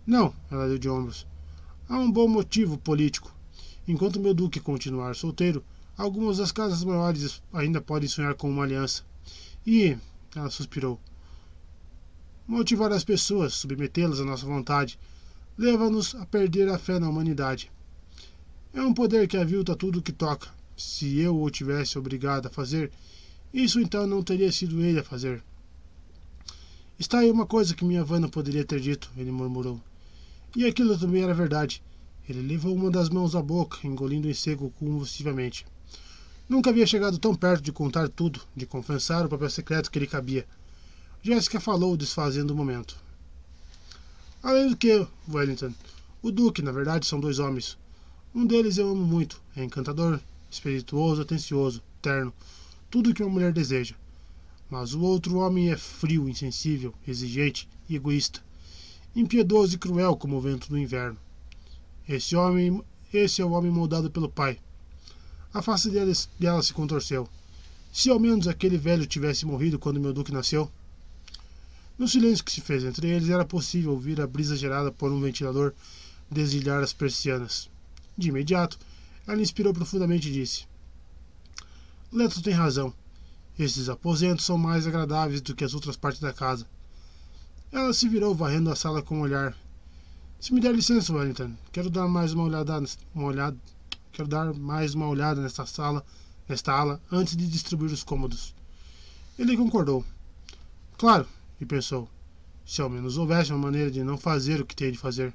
Não, ela deu de ombros. Há um bom motivo político. Enquanto meu duque continuar solteiro, algumas das casas maiores ainda podem sonhar com uma aliança. E, ela suspirou, motivar as pessoas, submetê-las à nossa vontade, leva-nos a perder a fé na humanidade. É um poder que avilta tudo o que toca. Se eu o tivesse obrigado a fazer, isso então não teria sido ele a fazer. Está aí uma coisa que minha Vanna poderia ter dito, ele murmurou. E aquilo também era verdade. Ele levou uma das mãos à boca, engolindo em seco convulsivamente. Nunca havia chegado tão perto de contar tudo, de confessar o papel secreto que lhe cabia. Jéssica falou, desfazendo o momento. Além do que, Wellington, o Duque, na verdade, são dois homens. Um deles eu amo muito. É encantador, espirituoso, atencioso, terno. Tudo o que uma mulher deseja. Mas o outro homem é frio, insensível, exigente e egoísta, impiedoso e cruel como o vento do inverno. Esse homem, esse é o homem moldado pelo pai. A face dela, dela se contorceu. Se ao menos aquele velho tivesse morrido quando meu duque nasceu. No silêncio que se fez entre eles, era possível ouvir a brisa gerada por um ventilador desvilhar as persianas. De imediato, ela inspirou profundamente e disse: Leto tem razão. Esses aposentos são mais agradáveis do que as outras partes da casa. Ela se virou varrendo a sala com um olhar. Se me der licença, Wellington, quero dar mais uma olhada, uma olhada, quero dar mais uma olhada nesta sala, nesta ala, antes de distribuir os cômodos. Ele concordou. Claro, e pensou. se ao menos houvesse uma maneira de não fazer o que tem de fazer.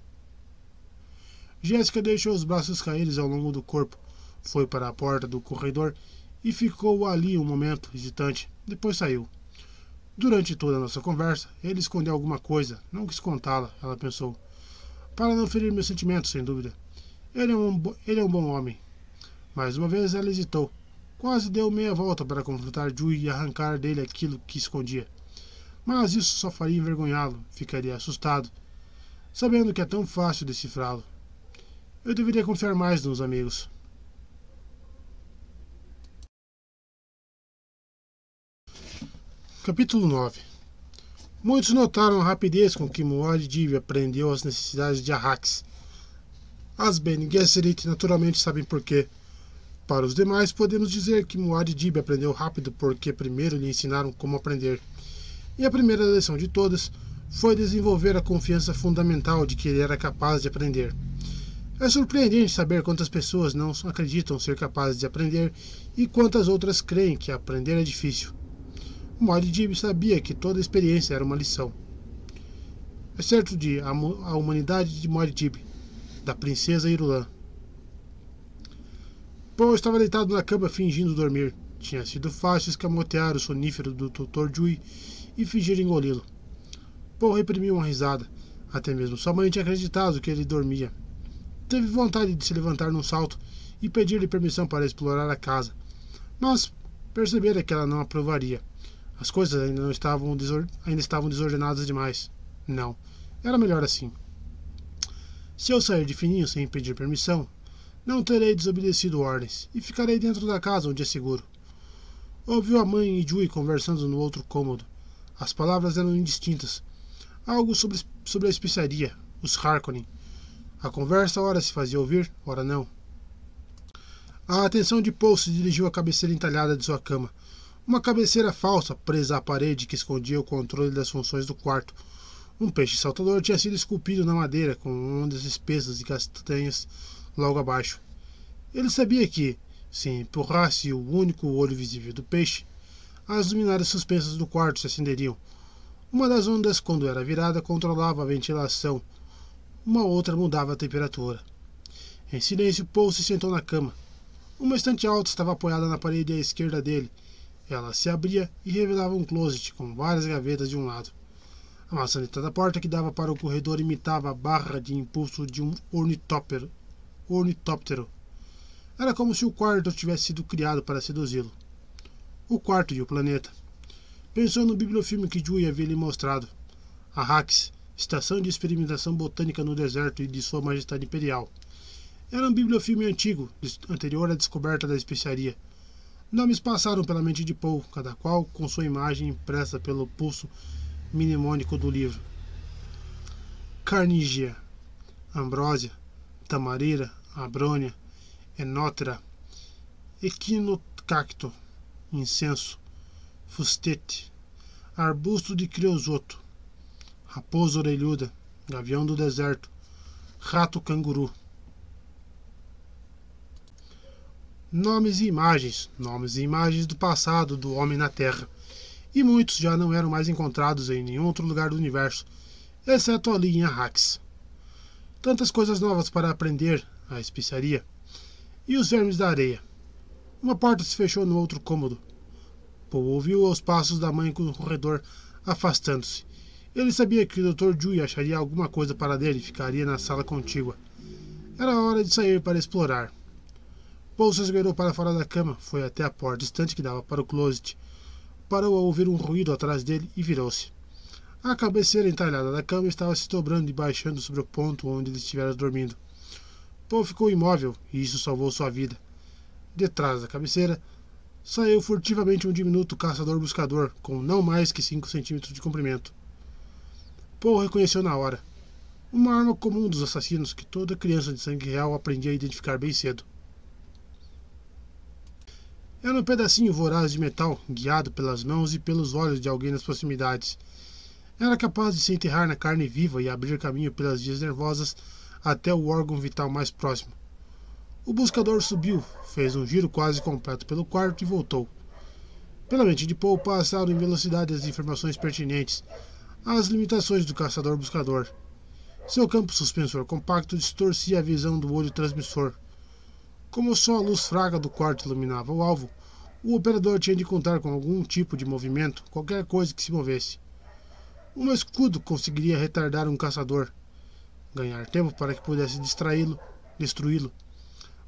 Jéssica deixou os braços caídos ao longo do corpo, foi para a porta do corredor e ficou ali um momento, hesitante. Depois saiu. Durante toda a nossa conversa, ele escondeu alguma coisa, não quis contá-la, ela pensou. Para não ferir meus sentimentos, sem dúvida. Ele é, um, ele é um bom homem. Mais uma vez ela hesitou. Quase deu meia volta para confrontar Jui e arrancar dele aquilo que escondia. Mas isso só faria envergonhá-lo, ficaria assustado, sabendo que é tão fácil decifrá-lo. Eu deveria confiar mais nos amigos. Capítulo 9 Muitos notaram a rapidez com que Muad'Dib aprendeu as necessidades de Arrax. As Bene Gesserit naturalmente sabem por quê. Para os demais, podemos dizer que Muad'Dib aprendeu rápido porque primeiro lhe ensinaram como aprender. E a primeira lição de todas foi desenvolver a confiança fundamental de que ele era capaz de aprender. É surpreendente saber quantas pessoas não acreditam ser capazes de aprender e quantas outras creem que aprender é difícil. Muad'Dib sabia que toda experiência era uma lição. É certo dia, a humanidade de Muad'Dib, da princesa Irulan. Paul estava deitado na cama fingindo dormir. Tinha sido fácil escamotear o sonífero do Dr. Jui e fingir engoli-lo. Paul reprimiu uma risada. Até mesmo sua mãe tinha acreditado que ele dormia. Teve vontade de se levantar num salto e pedir-lhe permissão para explorar a casa, mas percebera que ela não aprovaria. As coisas ainda não estavam ainda estavam desordenadas demais. Não, era melhor assim. Se eu sair de fininho sem pedir permissão, não terei desobedecido ordens e ficarei dentro da casa onde é seguro. Ouviu a mãe e Jui conversando no outro cômodo. As palavras eram indistintas. Algo sobre, sobre a especiaria, os Harkonnen. A conversa ora se fazia ouvir, ora não. A atenção de Paul se dirigiu à cabeceira entalhada de sua cama. Uma cabeceira falsa presa à parede que escondia o controle das funções do quarto. Um peixe saltador tinha sido esculpido na madeira com ondas espessas e castanhas logo abaixo. Ele sabia que, se empurrasse o único olho visível do peixe, as luminárias suspensas do quarto se acenderiam. Uma das ondas, quando era virada, controlava a ventilação. Uma outra mudava a temperatura. Em silêncio, Paul se sentou na cama. Uma estante alta estava apoiada na parede à esquerda dele ela se abria e revelava um closet com várias gavetas de um lado. A maçaneta da porta que dava para o corredor imitava a barra de impulso de um ornitóptero. Era como se o quarto tivesse sido criado para seduzi-lo. O quarto e o planeta. Pensou no bibliofilme que Dewey havia lhe mostrado. A Hax, Estação de Experimentação Botânica no Deserto e de Sua Majestade Imperial. Era um bibliofilme antigo, anterior à descoberta da especiaria, Nomes passaram pela mente de Paul, cada qual com sua imagem impressa pelo pulso mnemônico do livro. Carnigia, Ambrósia, Tamarira, Abrônia, Enótera, Equinocacto, Incenso, Fustete, Arbusto de Criosoto, Raposa Orelhuda, Gavião do Deserto, Rato Canguru. Nomes e imagens, nomes e imagens do passado do homem na Terra, e muitos já não eram mais encontrados em nenhum outro lugar do universo, exceto ali em Arrax. Tantas coisas novas para aprender, a especiaria, e os vermes da areia. Uma porta se fechou no outro cômodo. Paul ouviu os passos da mãe no corredor, afastando-se. Ele sabia que o Dr. Dewey acharia alguma coisa para dele e ficaria na sala contígua. Era hora de sair para explorar. Paul se esgueirou para fora da cama, foi até a porta distante que dava para o closet. Parou ao ouvir um ruído atrás dele e virou-se. A cabeceira entalhada da cama estava se dobrando e baixando sobre o ponto onde ele estivera dormindo. Paul ficou imóvel e isso salvou sua vida. Detrás da cabeceira, saiu furtivamente um diminuto caçador-buscador com não mais que cinco centímetros de comprimento. Paul reconheceu na hora. Uma arma comum dos assassinos que toda criança de sangue real aprendia a identificar bem cedo. Era um pedacinho voraz de metal, guiado pelas mãos e pelos olhos de alguém nas proximidades. Era capaz de se enterrar na carne viva e abrir caminho pelas vias nervosas até o órgão vital mais próximo. O buscador subiu, fez um giro quase completo pelo quarto e voltou. Pela mente de Paul passaram em velocidade as informações pertinentes. as limitações do caçador-buscador. Seu campo suspensor compacto distorcia a visão do olho transmissor. Como só a luz fraca do quarto iluminava o alvo, o operador tinha de contar com algum tipo de movimento, qualquer coisa que se movesse. Um escudo conseguiria retardar um caçador, ganhar tempo para que pudesse distraí-lo, destruí-lo.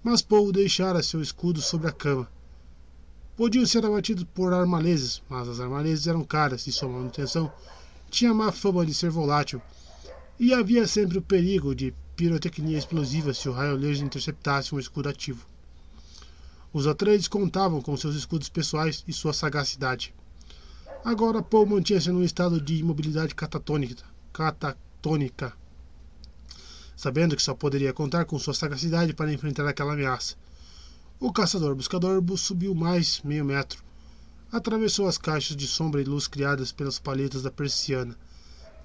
Mas Paul deixara seu escudo sobre a cama. Podiam ser abatidos por armalezes, mas as armalezes eram caras e sua manutenção tinha má fama de ser volátil, e havia sempre o perigo de pirotecnia explosiva se o raio laser interceptasse um escudo ativo. Os Atreides contavam com seus escudos pessoais e sua sagacidade. Agora Paul mantinha-se num estado de imobilidade catatônica, catatônica, sabendo que só poderia contar com sua sagacidade para enfrentar aquela ameaça. O caçador-buscador subiu mais meio metro, atravessou as caixas de sombra e luz criadas pelas palhetas da persiana,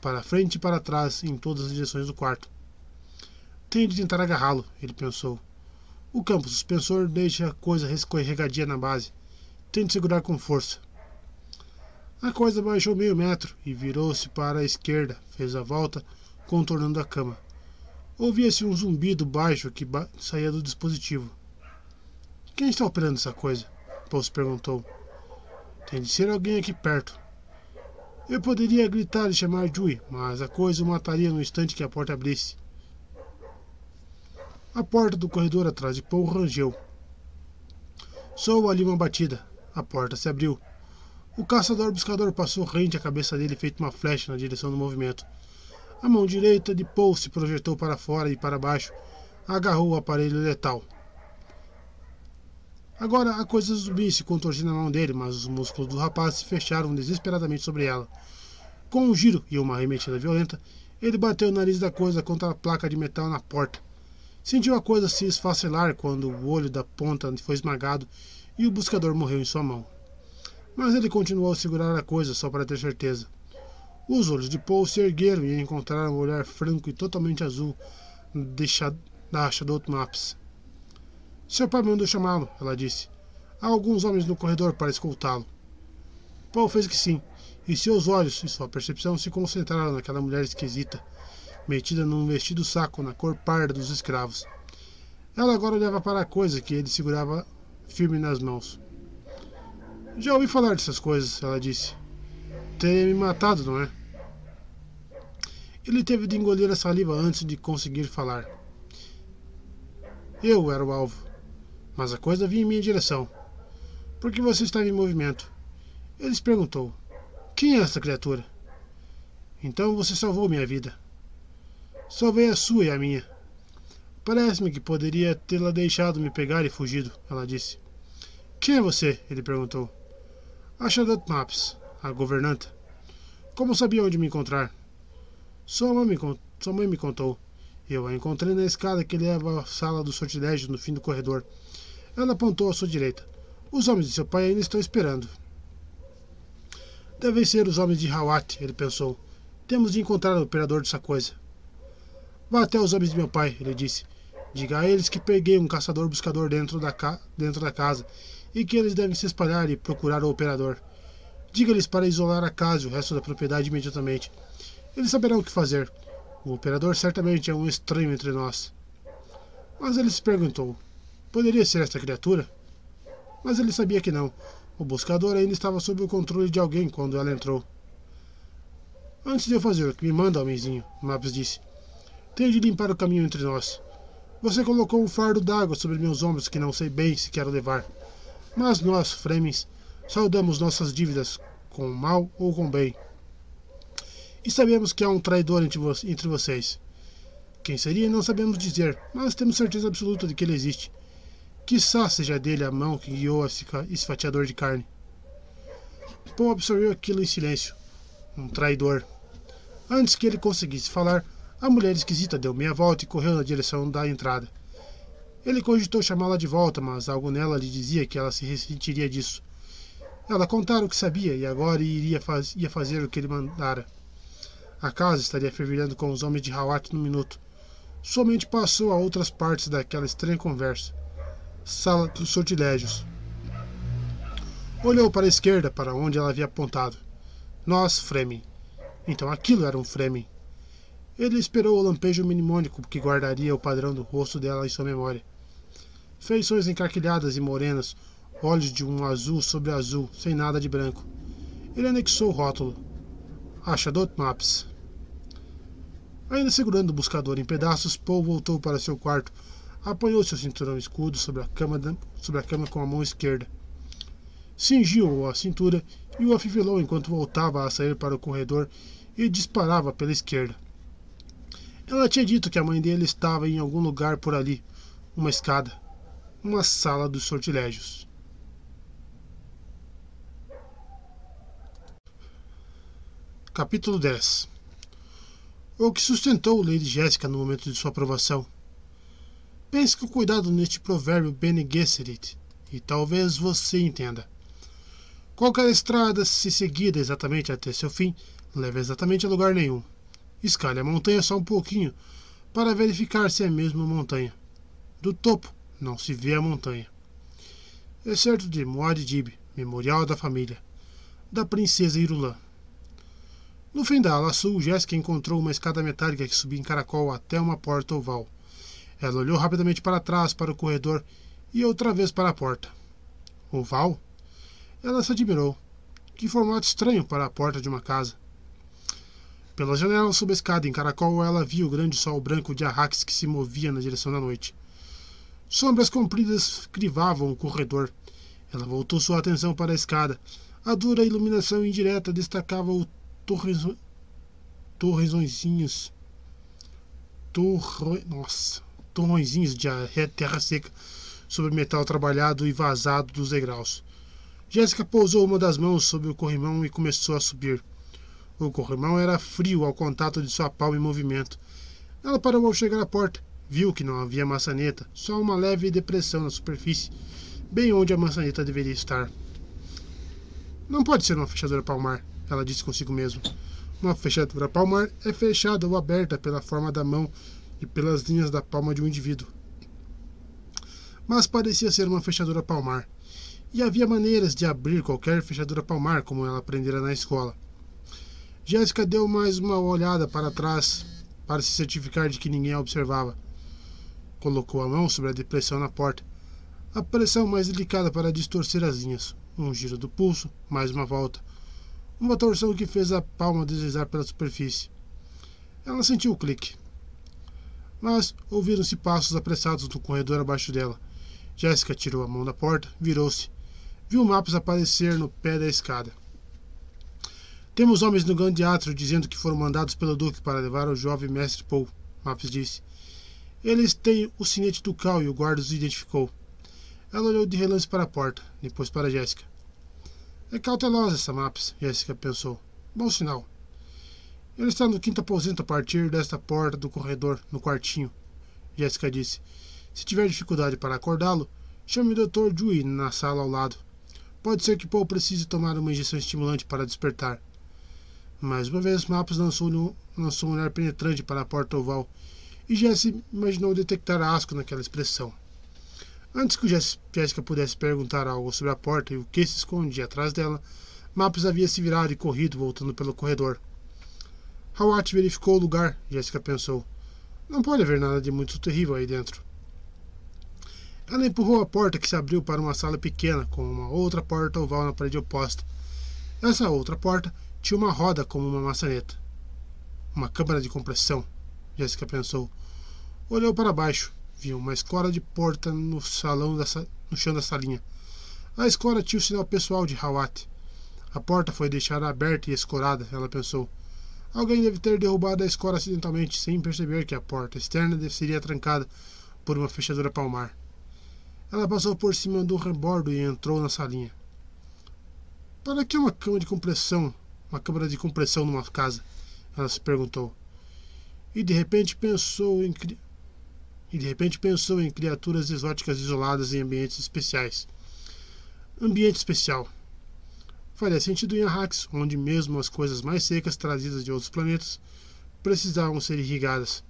para frente e para trás em todas as direções do quarto. Tenho de tentar agarrá-lo, ele pensou. O campo suspensor deixa a coisa escorregadia na base. Tente segurar com força. A coisa baixou meio metro e virou-se para a esquerda, fez a volta, contornando a cama. Ouvia-se um zumbido baixo que ba saía do dispositivo. Quem está operando essa coisa? Paul perguntou. Tem de ser alguém aqui perto. Eu poderia gritar e chamar Jui, mas a coisa o mataria no instante que a porta abrisse. A porta do corredor atrás de Paul rangeu. Soou ali uma batida. A porta se abriu. O caçador-buscador passou rente à cabeça dele, feito uma flecha na direção do movimento. A mão direita de Paul se projetou para fora e para baixo, agarrou o aparelho letal. Agora a coisa zumbi se contorcia na mão dele, mas os músculos do rapaz se fecharam desesperadamente sobre ela. Com um giro e uma arremetida violenta, ele bateu o nariz da coisa contra a placa de metal na porta. Sentiu a coisa se esfacelar quando o olho da ponta foi esmagado e o buscador morreu em sua mão. Mas ele continuou a segurar a coisa só para ter certeza. Os olhos de Paul se ergueram e encontraram um olhar franco e totalmente azul da Shadow Maps. Seu pai mandou chamá-lo, ela disse. Há alguns homens no corredor para escoltá-lo. Paul fez que sim, e seus olhos e sua percepção se concentraram naquela mulher esquisita, metida num vestido saco na cor parda dos escravos. Ela agora olhava para a coisa que ele segurava firme nas mãos. Já ouvi falar dessas coisas, ela disse. Teria me matado, não é? Ele teve de engolir a saliva antes de conseguir falar. Eu era o alvo mas a coisa vinha em minha direção. Por que você estava em movimento? Ele se perguntou: Quem é essa criatura? Então você salvou minha vida. Salvei a sua e a minha. Parece-me que poderia tê-la deixado me pegar e fugido, ela disse. Quem é você? ele perguntou. A Shadow Maps, a governanta. Como sabia onde me encontrar? Sua mãe me, sua mãe me contou. Eu a encontrei na escada que leva à sala do sortilégio no fim do corredor. Ela apontou à sua direita. Os homens de seu pai ainda estão esperando. Devem ser os homens de Hawat, ele pensou. Temos de encontrar o operador dessa coisa. Vá até os homens de meu pai, ele disse. Diga a eles que peguei um caçador-buscador dentro, da dentro da casa e que eles devem se espalhar e procurar o operador. Diga-lhes para isolar a casa e o resto da propriedade imediatamente. Eles saberão o que fazer. O operador certamente é um estranho entre nós. Mas ele se perguntou: Poderia ser esta criatura? Mas ele sabia que não. O buscador ainda estava sob o controle de alguém quando ela entrou. Antes de eu fazer o que me manda, homenzinho, Maps disse, tenho de limpar o caminho entre nós. Você colocou um fardo d'água sobre meus ombros que não sei bem se quero levar. Mas nós, Fremens, saudamos nossas dívidas com mal ou com bem. E sabemos que há um traidor entre, vo entre vocês. Quem seria não sabemos dizer, mas temos certeza absoluta de que ele existe. Quissá seja dele a mão que guiou esse fatiador de carne. Paul absorveu aquilo em silêncio. Um traidor. Antes que ele conseguisse falar, a mulher esquisita deu meia volta e correu na direção da entrada. Ele cogitou chamá-la de volta, mas algo nela lhe dizia que ela se ressentiria disso. Ela contara o que sabia e agora iria faz, ia fazer o que ele mandara. A casa estaria fervilhando com os homens de Hawat no minuto. Somente passou a outras partes daquela estranha conversa sala dos sortilégios. Olhou para a esquerda, para onde ela havia apontado. Nós, Fremen. Então aquilo era um Fremen. Ele esperou o lampejo mnemônico que guardaria o padrão do rosto dela em sua memória. Feições encarquilhadas e morenas, olhos de um azul sobre azul, sem nada de branco. Ele anexou o rótulo. Achadot Maps. Ainda segurando o buscador em pedaços, Paul voltou para seu quarto, apanhou seu cinturão escudo sobre a cama, sobre a cama com a mão esquerda. Cingiu-o à cintura e o afivelou enquanto voltava a sair para o corredor e disparava pela esquerda. Ela tinha dito que a mãe dele estava em algum lugar por ali, uma escada, uma sala dos sortilégios. Capítulo 10 O que sustentou Lady Jéssica no momento de sua aprovação? Pense com cuidado neste provérbio Bene Gesserit, e talvez você entenda. Qualquer estrada, se seguida exatamente até seu fim, leva exatamente a lugar nenhum. Escale a montanha só um pouquinho, para verificar se é mesmo montanha. Do topo, não se vê a montanha. Excerto de Moad Dib, Memorial da Família, da Princesa Irulã. No fim da ala sul, Jéssica encontrou uma escada metálica que subia em caracol até uma porta oval. Ela olhou rapidamente para trás, para o corredor e outra vez para a porta. Oval? Ela se admirou. Que formato estranho para a porta de uma casa. Pela janela sob a escada em caracol, ela viu o grande sol branco de Arrax que se movia na direção da noite. Sombras compridas crivavam o corredor. Ela voltou sua atenção para a escada. A dura iluminação indireta destacava o torres, torresõezinhos, torro, nossa, de terra seca sobre metal trabalhado e vazado dos degraus. Jéssica pousou uma das mãos sobre o corrimão e começou a subir. O corrimão era frio ao contato de sua palma em movimento. Ela parou ao chegar à porta. Viu que não havia maçaneta, só uma leve depressão na superfície, bem onde a maçaneta deveria estar. Não pode ser uma fechadura palmar ela disse consigo mesma. Uma fechadura palmar é fechada ou aberta pela forma da mão e pelas linhas da palma de um indivíduo. Mas parecia ser uma fechadura palmar. E havia maneiras de abrir qualquer fechadura palmar, como ela aprendera na escola. Jéssica deu mais uma olhada para trás para se certificar de que ninguém a observava. Colocou a mão sobre a depressão na porta. A pressão mais delicada para distorcer as linhas. Um giro do pulso, mais uma volta uma torção que fez a palma deslizar pela superfície. Ela sentiu o clique. Mas ouviram-se passos apressados no corredor abaixo dela. Jéssica tirou a mão da porta, virou-se. Viu mapas aparecer no pé da escada. Temos homens no grande átrio dizendo que foram mandados pelo Duque para levar o jovem mestre Paul, Maps disse. Eles têm o sinete ducal e o guarda os identificou. Ela olhou de relance para a porta, depois para Jéssica. É cautelosa essa Maps, Jéssica pensou. Bom sinal. Ele está no quinto aposento a partir desta porta do corredor, no quartinho. Jéssica disse. Se tiver dificuldade para acordá-lo, chame o Dr. Dewey na sala ao lado. Pode ser que Paul precise tomar uma injeção estimulante para despertar. Mais uma vez, Maps lançou, lançou um olhar penetrante para a porta oval, e Jesse imaginou detectar asco naquela expressão. Antes que Jéssica pudesse perguntar algo sobre a porta e o que se escondia atrás dela, Maps havia se virado e corrido, voltando pelo corredor. Hawat verificou o lugar, Jéssica pensou. Não pode haver nada de muito terrível aí dentro. Ela empurrou a porta que se abriu para uma sala pequena, com uma outra porta oval na parede oposta. Essa outra porta tinha uma roda como uma maçaneta. Uma câmara de compressão, Jéssica pensou. Olhou para baixo viu uma escora de porta no salão da, no chão da salinha. A escora tinha o sinal pessoal de Hawat. A porta foi deixada aberta e escorada, ela pensou. Alguém deve ter derrubado a escora acidentalmente, sem perceber que a porta externa seria trancada por uma fechadura palmar. Ela passou por cima do rebordo e entrou na salinha. Para que uma cama de compressão, uma câmara de compressão numa casa? Ela se perguntou. E de repente pensou em e de repente pensou em criaturas exóticas isoladas em ambientes especiais. Ambiente especial. Faria sentido em Arrax, onde mesmo as coisas mais secas trazidas de outros planetas precisavam ser irrigadas.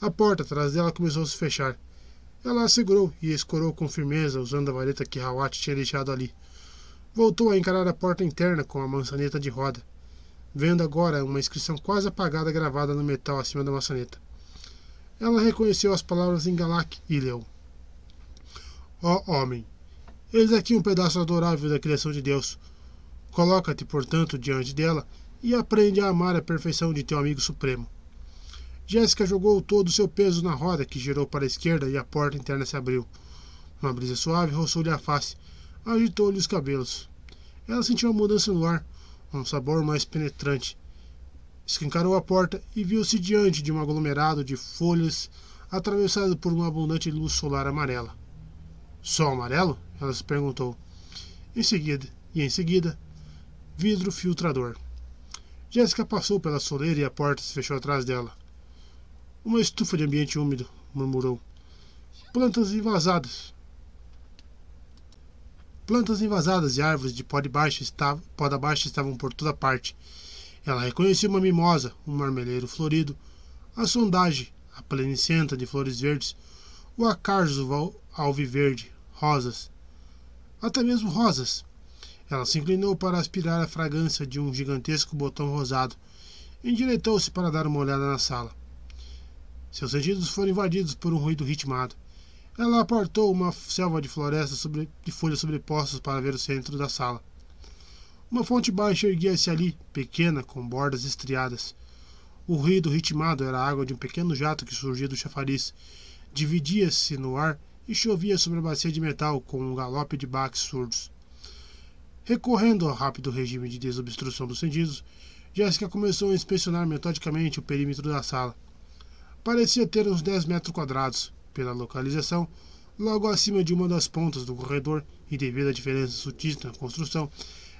A porta atrás dela começou a se fechar. Ela a segurou e escorou com firmeza, usando a vareta que Hawat tinha deixado ali. Voltou a encarar a porta interna com a maçaneta de roda. vendo agora uma inscrição quase apagada gravada no metal acima da maçaneta. Ela reconheceu as palavras em Galak e leu: Ó oh, homem, eis aqui um pedaço adorável da criação de Deus. Coloca-te, portanto, diante dela e aprende a amar a perfeição de teu amigo supremo. Jéssica jogou todo o seu peso na roda, que girou para a esquerda e a porta interna se abriu. Uma brisa suave roçou-lhe a face, agitou-lhe os cabelos. Ela sentiu uma mudança no ar, um sabor mais penetrante. Escancarou a porta e viu-se diante de um aglomerado de folhas atravessado por uma abundante luz solar amarela. Sol amarelo? Ela se perguntou. Em seguida, e em seguida, vidro filtrador. Jéssica passou pela soleira e a porta se fechou atrás dela. Uma estufa de ambiente úmido, murmurou. Plantas invasadas. Plantas invasadas e árvores de pó de baixo estavam, baixa estavam por toda parte. Ela reconhecia uma mimosa, um marmeleiro florido, a sondagem, a plenicenta de flores verdes, o acarzo alviverde, rosas. Até mesmo rosas. Ela se inclinou para aspirar a fragrância de um gigantesco botão rosado. Endireitou-se para dar uma olhada na sala. Seus sentidos foram invadidos por um ruído ritmado. Ela apartou uma selva de floresta sobre, de folhas sobrepostas para ver o centro da sala. Uma fonte baixa erguia-se ali, pequena, com bordas estriadas. O ruído ritmado era a água de um pequeno jato que surgia do chafariz. Dividia-se no ar e chovia sobre a bacia de metal com um galope de baques surdos. Recorrendo ao rápido regime de desobstrução dos sentidos, Jéssica começou a inspecionar metodicamente o perímetro da sala. Parecia ter uns 10 metros quadrados, pela localização, logo acima de uma das pontas do corredor e devido à diferença sutis na construção,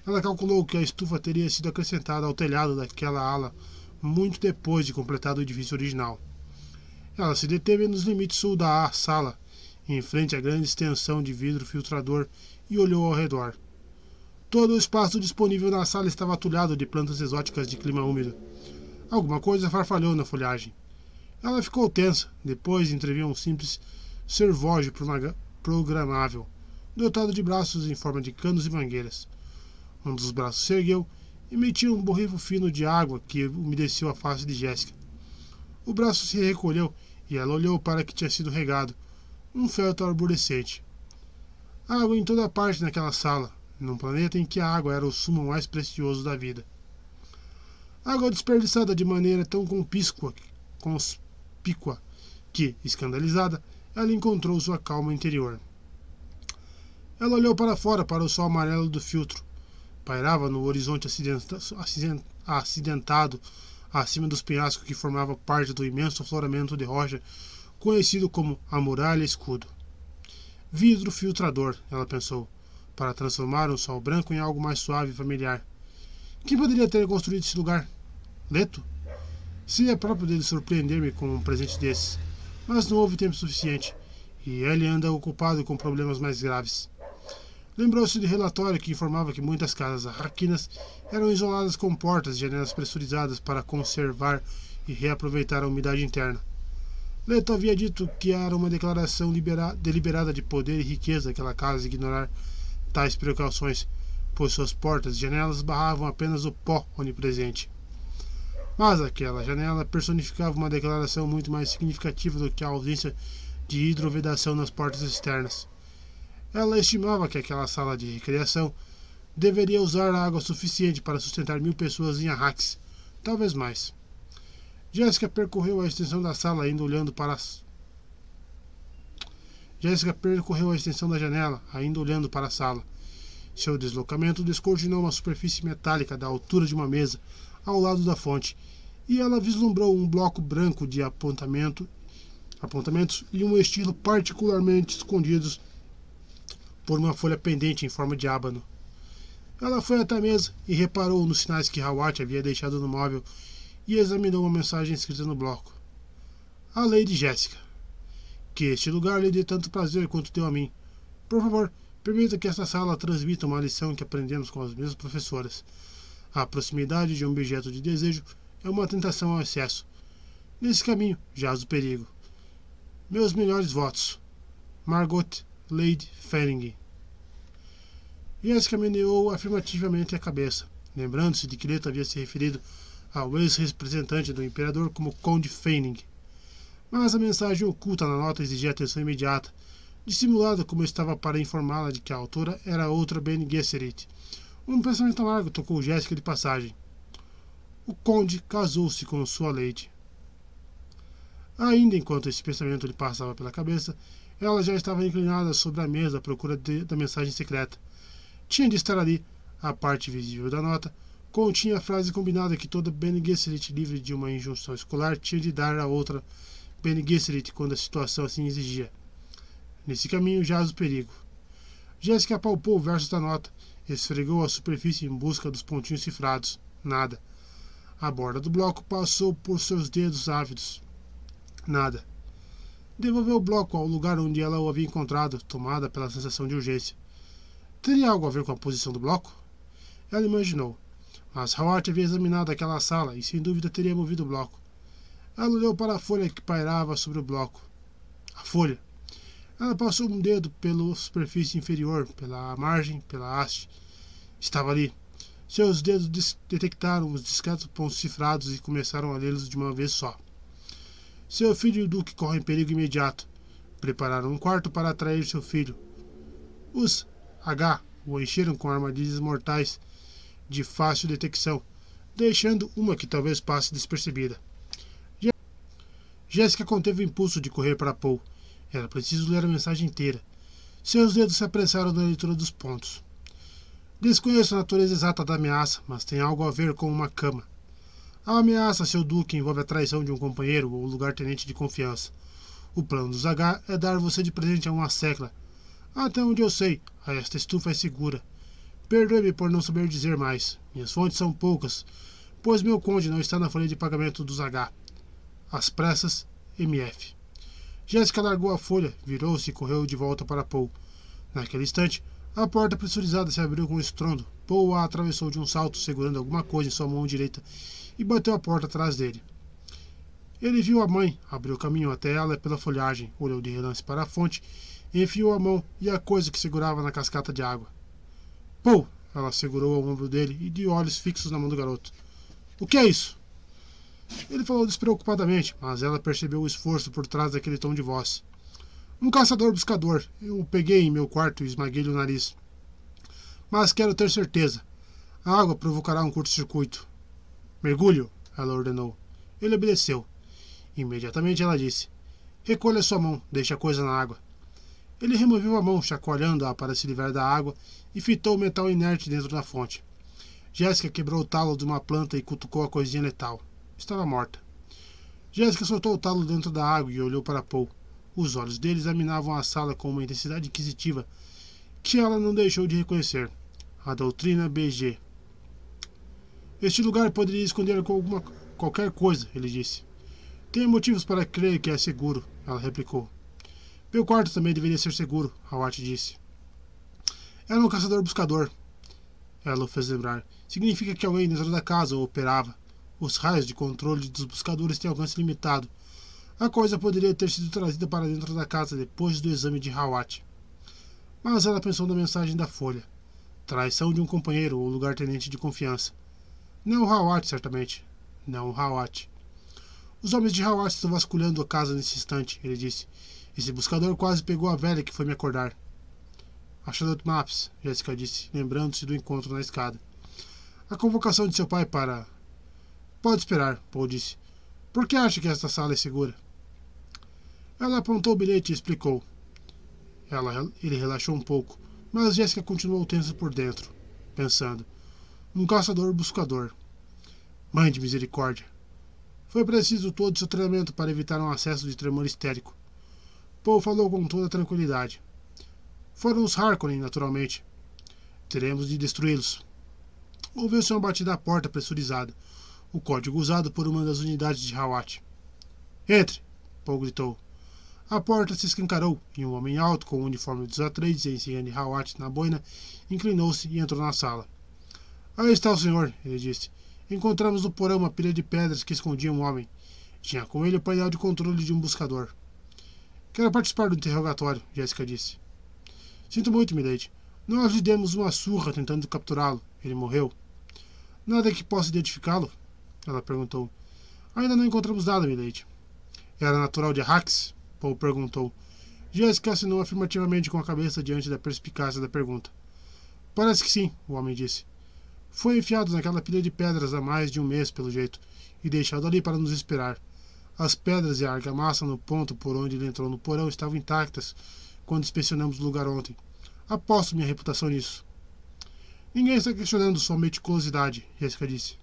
ela calculou que a estufa teria sido acrescentada ao telhado daquela ala muito depois de completado o edifício original. Ela se deteve nos limites sul da sala, em frente à grande extensão de vidro filtrador, e olhou ao redor. Todo o espaço disponível na sala estava atulhado de plantas exóticas de clima úmido. Alguma coisa farfalhou na folhagem. Ela ficou tensa. Depois entreviu um simples servógio programável, dotado de braços em forma de canos e mangueiras. Um dos braços se ergueu e emitiu um borrifo fino de água que umedeceu a face de Jéssica. O braço se recolheu e ela olhou para que tinha sido regado. Um feltro arborescente. Água em toda parte naquela sala, num planeta em que a água era o sumo mais precioso da vida. Água desperdiçada de maneira tão compíscua, conspícua que, escandalizada, ela encontrou sua calma interior. Ela olhou para fora para o sol amarelo do filtro. Pairava no horizonte acidentado acima dos penhascos que formava parte do imenso afloramento de rocha conhecido como a Muralha Escudo. Vidro filtrador, ela pensou, para transformar um sol branco em algo mais suave e familiar. Quem poderia ter construído esse lugar? Leto? Seria próprio dele surpreender-me com um presente desses, mas não houve tempo suficiente, e ele anda ocupado com problemas mais graves. Lembrou-se de relatório que informava que muitas casas arraquinas eram isoladas com portas e janelas pressurizadas para conservar e reaproveitar a umidade interna. Leto havia dito que era uma declaração deliberada de poder e riqueza daquela casa ignorar tais precauções, pois suas portas e janelas barravam apenas o pó onipresente. Mas aquela janela personificava uma declaração muito mais significativa do que a ausência de hidrovedação nas portas externas. Ela estimava que aquela sala de recreação deveria usar água suficiente para sustentar mil pessoas em Arrax, talvez mais. Jéssica percorreu a extensão da sala, ainda olhando para as... Jéssica percorreu a extensão da janela, ainda olhando para a sala. Seu deslocamento descortinou uma superfície metálica da altura de uma mesa, ao lado da fonte, e ela vislumbrou um bloco branco de apontamento, apontamentos e um estilo particularmente escondidos por uma folha pendente em forma de ábano. Ela foi até a mesa e reparou nos sinais que Hawat havia deixado no móvel e examinou uma mensagem escrita no bloco. A Lady Jéssica. Que este lugar lhe dê tanto prazer quanto deu a mim. Por favor, permita que esta sala transmita uma lição que aprendemos com as mesmas professoras. A proximidade de um objeto de desejo é uma tentação ao excesso. Nesse caminho jaz o perigo. Meus melhores votos. Margot Lady Fanning. Jessica meneou afirmativamente a cabeça. lembrando-se de que Leto havia se referido ao ex-representante do imperador como Conde Feining. Mas a mensagem oculta na nota exigia atenção imediata, dissimulada como estava para informá-la de que a autora era outra Bene Gesserit. Um pensamento amargo tocou Jéssica de passagem. O conde casou-se com sua lady. Ainda enquanto esse pensamento lhe passava pela cabeça, ela já estava inclinada sobre a mesa à procura de, da mensagem secreta. Tinha de estar ali, a parte visível da nota, continha a frase combinada que toda Bene Gesserit livre de uma injunção escolar tinha de dar a outra Bene Gesserit quando a situação assim exigia. Nesse caminho jaz o perigo. Jéssica apalpou o verso da nota, esfregou a superfície em busca dos pontinhos cifrados. Nada. A borda do bloco passou por seus dedos ávidos. Nada. Devolveu o bloco ao lugar onde ela o havia encontrado, tomada pela sensação de urgência. Teria algo a ver com a posição do bloco? Ela imaginou. Mas Howard havia examinado aquela sala e sem dúvida teria movido o bloco. Ela olhou para a folha que pairava sobre o bloco. A folha. Ela passou um dedo pela superfície inferior, pela margem, pela haste. Estava ali. Seus dedos detectaram os discretos pontos cifrados e começaram a lê-los de uma vez só. Seu filho e o Duque correm perigo imediato. Prepararam um quarto para atrair seu filho. Os H o encheram com armadilhas mortais de fácil detecção, deixando uma que talvez passe despercebida. Jéssica conteve o impulso de correr para Paul. Era preciso ler a mensagem inteira. Seus dedos se apressaram na leitura dos pontos. Desconheço a natureza exata da ameaça, mas tem algo a ver com uma cama. A ameaça, seu duque, envolve a traição de um companheiro ou lugar-tenente de confiança. O plano dos H é dar você de presente a uma secla. Até onde eu sei, esta estufa é segura. Perdoe-me por não saber dizer mais. Minhas fontes são poucas, pois meu conde não está na folha de pagamento dos H. As pressas, MF. Jéssica largou a folha, virou-se e correu de volta para Paul. Naquele instante, a porta pressurizada se abriu com um estrondo. Paul a atravessou de um salto, segurando alguma coisa em sua mão direita e bateu a porta atrás dele. Ele viu a mãe, abriu caminho até ela pela folhagem, olhou de relance para a fonte, enfiou a mão e a coisa que segurava na cascata de água. Pô! Ela segurou o ombro dele e de olhos fixos na mão do garoto. O que é isso? Ele falou despreocupadamente, mas ela percebeu o esforço por trás daquele tom de voz. Um caçador-buscador. Eu o peguei em meu quarto e esmaguei-lhe o nariz. Mas quero ter certeza. A água provocará um curto-circuito. Mergulho, ela ordenou. Ele obedeceu. Imediatamente ela disse: Recolha sua mão, deixe a coisa na água. Ele removeu a mão, chacoalhando-a para se livrar da água, e fitou o metal inerte dentro da fonte. Jéssica quebrou o talo de uma planta e cutucou a coisinha letal. Estava morta. Jéssica soltou o talo dentro da água e olhou para Paul. Os olhos dele examinavam a sala com uma intensidade inquisitiva que ela não deixou de reconhecer. A doutrina BG, este lugar poderia esconder alguma, qualquer coisa, ele disse. Tenho motivos para crer que é seguro, ela replicou. Meu quarto também deveria ser seguro, Howard disse. Era um caçador-buscador. Ela o fez lembrar. Significa que alguém dentro da casa o operava. Os raios de controle dos buscadores têm alcance limitado. A coisa poderia ter sido trazida para dentro da casa depois do exame de Hawat. Mas ela pensou na mensagem da folha. Traição de um companheiro ou lugar-tenente de confiança. Não o Hawat, certamente. Não o Hawat. Os homens de Hawat estão vasculhando a casa nesse instante, ele disse. Esse buscador quase pegou a velha que foi me acordar. A Charlotte Maps, Jessica disse, lembrando-se do encontro na escada. A convocação de seu pai para. Pode esperar, Paul disse. Por que acha que esta sala é segura? Ela apontou o bilhete e explicou. Ela, ele relaxou um pouco, mas Jessica continuou tensa por dentro, pensando um caçador-buscador. Mãe de misericórdia. Foi preciso todo seu treinamento para evitar um acesso de tremor histérico. Paul falou com toda tranquilidade. Foram os Harkonnen, naturalmente. Teremos de destruí-los. Ouviu-se uma batida à porta pressurizada, o código usado por uma das unidades de Hawat. Entre! Paul gritou. A porta se escancarou e um homem alto com o uniforme dos Atreides e a insígnia de Hawat na boina inclinou-se e entrou na sala. Aí está o senhor, ele disse. Encontramos no porão uma pilha de pedras que escondia um homem. Tinha com ele o painel de controle de um buscador. Quero participar do interrogatório, Jéssica disse. Sinto muito, milady. Nós lhe demos uma surra tentando capturá-lo. Ele morreu. Nada que possa identificá-lo? Ela perguntou. Ainda não encontramos nada, milady. Era natural de Arrax? Paul perguntou. Jéssica assinou afirmativamente com a cabeça diante da perspicácia da pergunta. Parece que sim, o homem disse. Foi enfiado naquela pilha de pedras há mais de um mês, pelo jeito, e deixado ali para nos esperar. As pedras e a argamassa no ponto por onde ele entrou no porão estavam intactas quando inspecionamos o lugar ontem. Aposto minha reputação nisso. Ninguém está questionando sua meticulosidade, Jessica disse.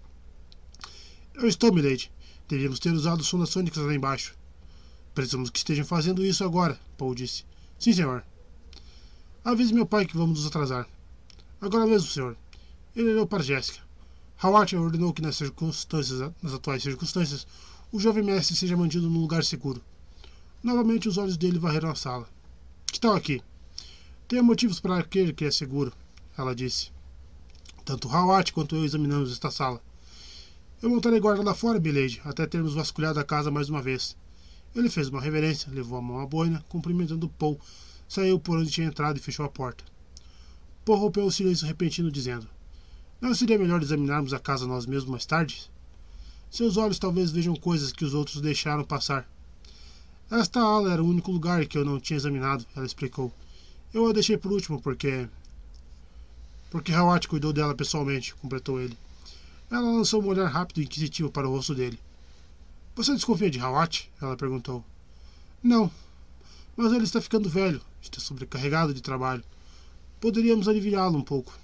Eu estou, milady. Devíamos ter usado sondas sônicas lá embaixo. Precisamos que estejam fazendo isso agora, Paul disse. Sim, senhor. Avise meu pai que vamos nos atrasar. Agora mesmo, senhor. Ele olhou para Jéssica. Howard ordenou que nas circunstâncias, nas atuais circunstâncias, o jovem mestre seja mantido num lugar seguro. Novamente os olhos dele varreram a sala. Que tal aqui? Tenho motivos para crer que é seguro, ela disse. Tanto Hawat quanto eu examinamos esta sala. Eu montarei guarda lá fora, Milady, até termos vasculhado a casa mais uma vez. Ele fez uma reverência, levou a mão à boina, cumprimentando Paul, saiu por onde tinha entrado e fechou a porta. Paul rompeu o silêncio repentino, dizendo: Não seria melhor examinarmos a casa nós mesmos mais tarde? Seus olhos talvez vejam coisas que os outros deixaram passar. Esta ala era o único lugar que eu não tinha examinado, ela explicou. Eu a deixei por último porque. Porque Hawat cuidou dela pessoalmente, completou ele. Ela lançou um olhar rápido e inquisitivo para o rosto dele. Você desconfia de Hawat? Ela perguntou. Não, mas ele está ficando velho, está sobrecarregado de trabalho. Poderíamos aliviá-lo um pouco.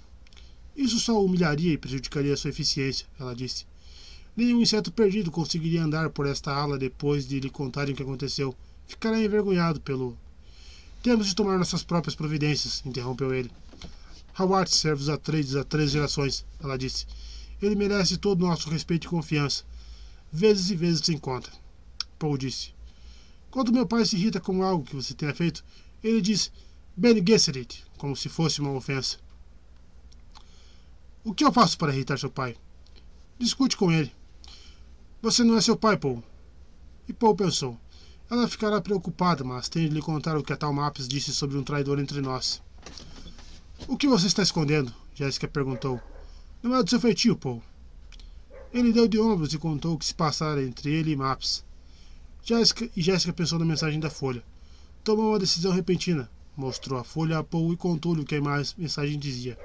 Isso só humilharia e prejudicaria sua eficiência, ela disse. Nenhum inseto perdido conseguiria andar por esta ala depois de lhe contarem o que aconteceu. Ficará envergonhado pelo. Temos de tomar nossas próprias providências, interrompeu ele. Howard serve os Atreides há três gerações, ela disse. Ele merece todo o nosso respeito e confiança. Vezes e vezes sem conta. Paul disse. Quando meu pai se irrita com algo que você tenha feito, ele diz Ben Gesserit, como se fosse uma ofensa. O que eu faço para irritar seu pai? Discute com ele. Você não é seu pai, Paul. E Paul pensou. Ela ficará preocupada, mas tenho de lhe contar o que a tal Maps disse sobre um traidor entre nós. O que você está escondendo? Jéssica perguntou. Não é do seu feitio, Paul. Ele deu de ombros e contou o que se passara entre ele e Maps. Jéssica e Jéssica pensou na mensagem da folha. Tomou uma decisão repentina. Mostrou a folha a Paul e contou-lhe o que a mensagem dizia.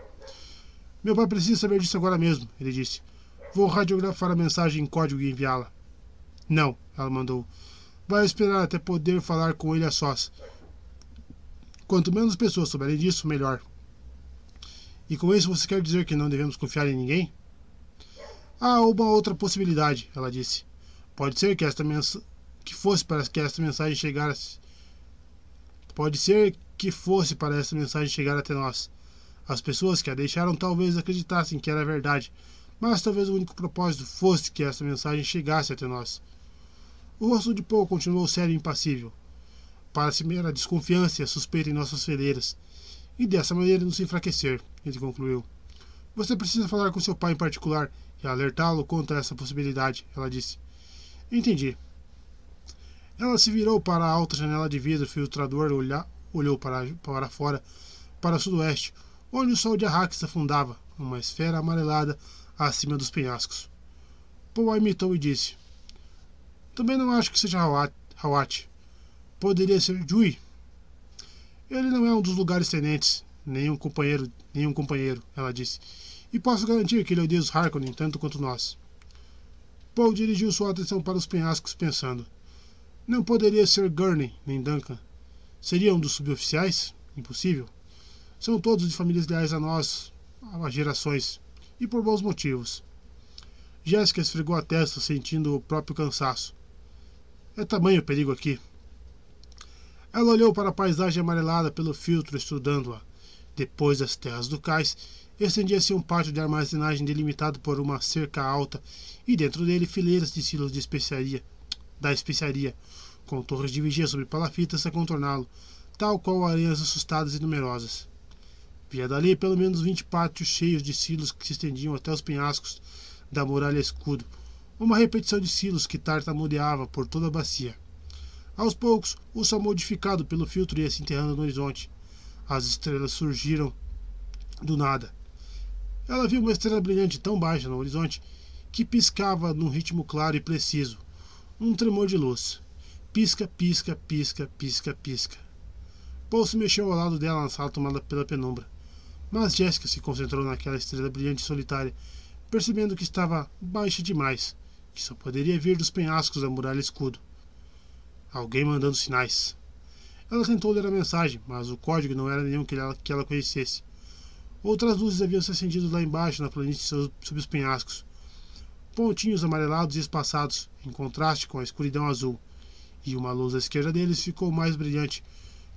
Meu pai precisa saber disso agora mesmo, ele disse. Vou radiografar a mensagem em código e enviá-la. Não, ela mandou. Vai esperar até poder falar com ele a sós. Quanto menos pessoas souberem disso, melhor. E com isso você quer dizer que não devemos confiar em ninguém? Há uma outra possibilidade, ela disse. Pode ser que esta mensagem que fosse para que esta mensagem chegasse. Pode ser que fosse para esta mensagem chegar até nós. As pessoas que a deixaram talvez acreditassem que era verdade, mas talvez o único propósito fosse que essa mensagem chegasse até nós. O rosto de Paul continuou sério e impassível. Para-se a desconfiança e a suspeita em nossas fileiras, e dessa maneira nos enfraquecer, ele concluiu. Você precisa falar com seu pai em particular e alertá-lo contra essa possibilidade, ela disse. Entendi. Ela se virou para a alta janela de vidro filtrador e olhou para, para fora, para o sudoeste, onde o sol de Arrakis afundava, uma esfera amarelada acima dos penhascos. Paul a imitou e disse: Também não acho que seja Hawat. Poderia ser Jui. Ele não é um dos lugares tenentes, nenhum companheiro, nenhum companheiro, ela disse. E posso garantir que ele odeia os Harkonnen tanto quanto nós. Paul dirigiu sua atenção para os penhascos, pensando: Não poderia ser Gurney nem Duncan. Seria um dos suboficiais? Impossível. São todos de famílias leais a nós há gerações e por bons motivos. Jéssica esfregou a testa, sentindo o próprio cansaço. É tamanho o perigo aqui. Ela olhou para a paisagem amarelada pelo filtro, estudando-a. Depois das terras do cais, estendia-se um pátio de armazenagem delimitado por uma cerca alta e dentro dele fileiras de silos de especiaria, da especiaria, com torres de vigia sobre palafitas a contorná-lo, tal qual aranhas assustadas e numerosas. Via dali pelo menos vinte pátios cheios de silos que se estendiam até os penhascos da muralha escudo, uma repetição de silos que tartamudeava por toda a bacia. Aos poucos, o sol modificado pelo filtro ia se enterrando no horizonte. As estrelas surgiram do nada. Ela viu uma estrela brilhante tão baixa no horizonte que piscava num ritmo claro e preciso. Um tremor de luz. Pisca, pisca, pisca, pisca, pisca. Paul se mexeu ao lado dela na sala tomada pela penumbra. Mas Jéssica se concentrou naquela estrela brilhante e solitária, percebendo que estava baixa demais, que só poderia vir dos penhascos da muralha escudo. Alguém mandando sinais. Ela tentou ler a mensagem, mas o código não era nenhum que ela, que ela conhecesse. Outras luzes haviam se acendido lá embaixo, na planície sob os penhascos. Pontinhos amarelados e espaçados, em contraste com a escuridão azul. E uma luz à esquerda deles ficou mais brilhante.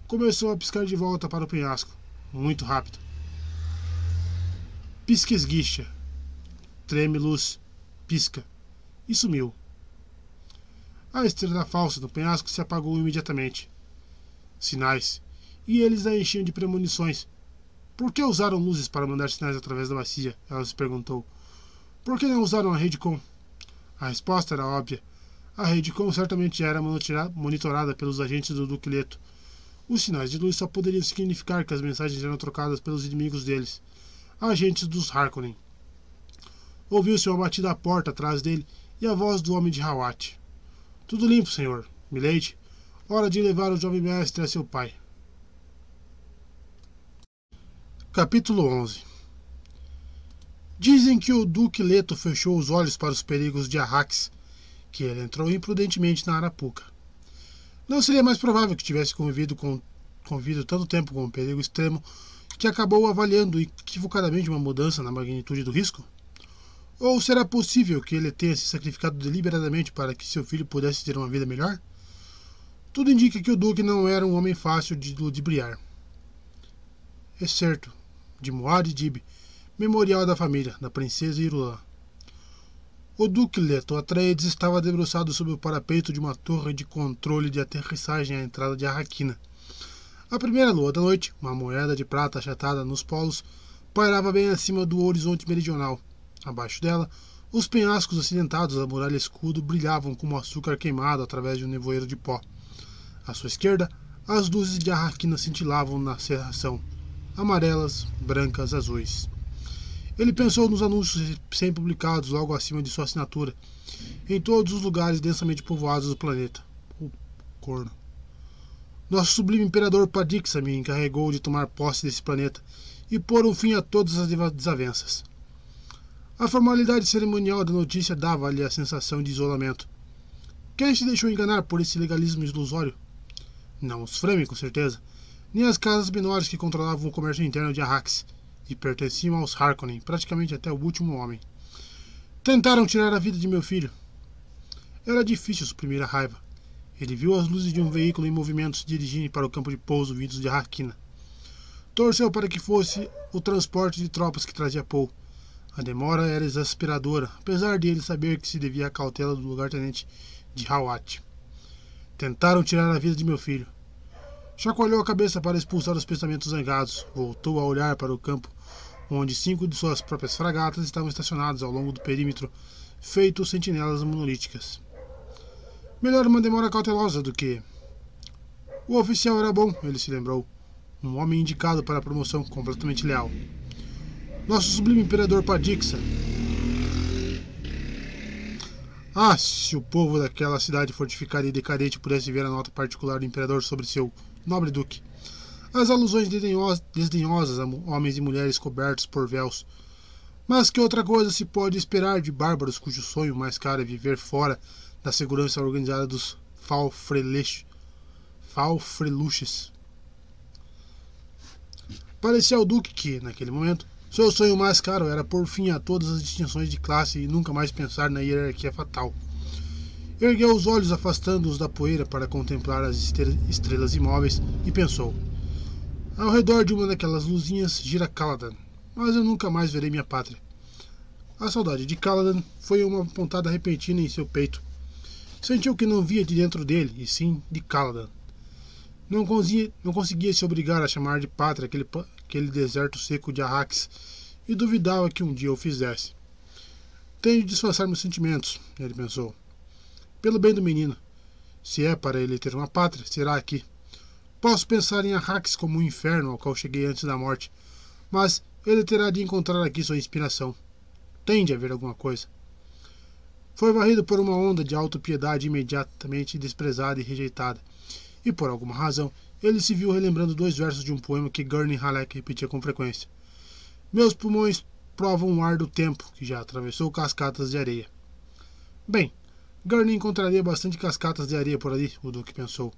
Começou a piscar de volta para o penhasco, muito rápido. Pisca esguicha. Treme luz. Pisca. E sumiu. A estrela falsa do penhasco se apagou imediatamente. Sinais. E eles a enchiam de premonições. Por que usaram luzes para mandar sinais através da bacia? Ela se perguntou. Por que não usaram a rede com? A resposta era óbvia. A rede com certamente era monitorada pelos agentes do Duque Leto. Os sinais de luz só poderiam significar que as mensagens eram trocadas pelos inimigos deles agentes dos Harkonnen. Ouviu-se uma batida à porta atrás dele e a voz do homem de Hawat. Tudo limpo, senhor. Milady, hora de levar o jovem mestre a seu pai. Capítulo 11 Dizem que o Duque Leto fechou os olhos para os perigos de Arrax, que ele entrou imprudentemente na Arapuca. Não seria mais provável que tivesse convivido, com, convivido tanto tempo com um perigo extremo que acabou avaliando equivocadamente uma mudança na magnitude do risco? Ou será possível que ele tenha se sacrificado deliberadamente para que seu filho pudesse ter uma vida melhor? Tudo indica que o Duque não era um homem fácil de ludibriar. É certo, de Moad Dib, memorial da família, da princesa Irulã. O Duque Leto Atreides estava debruçado sobre o parapeito de uma torre de controle de aterrissagem à entrada de Arraquina a primeira lua da noite, uma moeda de prata achatada nos polos, pairava bem acima do horizonte meridional. Abaixo dela, os penhascos acidentados da muralha escudo brilhavam como açúcar queimado através de um nevoeiro de pó. À sua esquerda, as luzes de Arraquina cintilavam na serração, amarelas, brancas, azuis. Ele pensou nos anúncios sempre publicados logo acima de sua assinatura, em todos os lugares densamente povoados do planeta. O corno. Nosso sublime imperador Padixa me encarregou de tomar posse desse planeta e pôr um fim a todas as desavenças. A formalidade cerimonial da notícia dava-lhe a sensação de isolamento. Quem se deixou enganar por esse legalismo ilusório? Não os Fremen, com certeza, nem as casas menores que controlavam o comércio interno de Arrax e pertenciam aos Harkonnen, praticamente até o último homem. Tentaram tirar a vida de meu filho. Era difícil suprimir a raiva. Ele viu as luzes de um veículo em movimento se dirigindo para o campo de pouso vindos de Harkina. Torceu para que fosse o transporte de tropas que trazia Paul. A demora era exasperadora, apesar de ele saber que se devia à cautela do lugar-tenente de Hawat. Tentaram tirar a vida de meu filho. Chacoalhou a cabeça para expulsar os pensamentos zangados. Voltou a olhar para o campo, onde cinco de suas próprias fragatas estavam estacionadas ao longo do perímetro, feito sentinelas monolíticas. Melhor uma demora cautelosa do que. O oficial era bom, ele se lembrou. Um homem indicado para a promoção, completamente leal. Nosso sublime imperador Padixa. Ah, se o povo daquela cidade fortificada e decadente pudesse ver a nota particular do imperador sobre seu nobre duque. As alusões desdenhosas a homens e mulheres cobertos por véus. Mas que outra coisa se pode esperar de bárbaros cujo sonho mais caro é viver fora da segurança organizada dos Falfreluches. Parecia ao Duque que, naquele momento, seu sonho mais caro era pôr fim a todas as distinções de classe e nunca mais pensar na hierarquia fatal. Ergueu os olhos, afastando-os da poeira para contemplar as estrelas imóveis, e pensou: Ao redor de uma daquelas luzinhas gira Caladan, mas eu nunca mais verei minha pátria. A saudade de Caladan foi uma pontada repentina em seu peito Sentiu que não via de dentro dele, e sim de Caladan. Não conseguia, não conseguia se obrigar a chamar de pátria aquele, aquele deserto seco de Arrax, e duvidava que um dia o fizesse. Tenho de disfarçar meus sentimentos, ele pensou. Pelo bem do menino. Se é para ele ter uma pátria, será aqui. Posso pensar em Arrax como um inferno ao qual cheguei antes da morte, mas Ele terá de encontrar aqui sua inspiração. Tem de haver alguma coisa. Foi varrido por uma onda de autopiedade imediatamente desprezada e rejeitada, e por alguma razão ele se viu relembrando dois versos de um poema que Gurney Halleck repetia com frequência. Meus pulmões provam o ar do tempo que já atravessou cascatas de areia. Bem, Gurney encontraria bastante cascatas de areia por ali, o Duque pensou.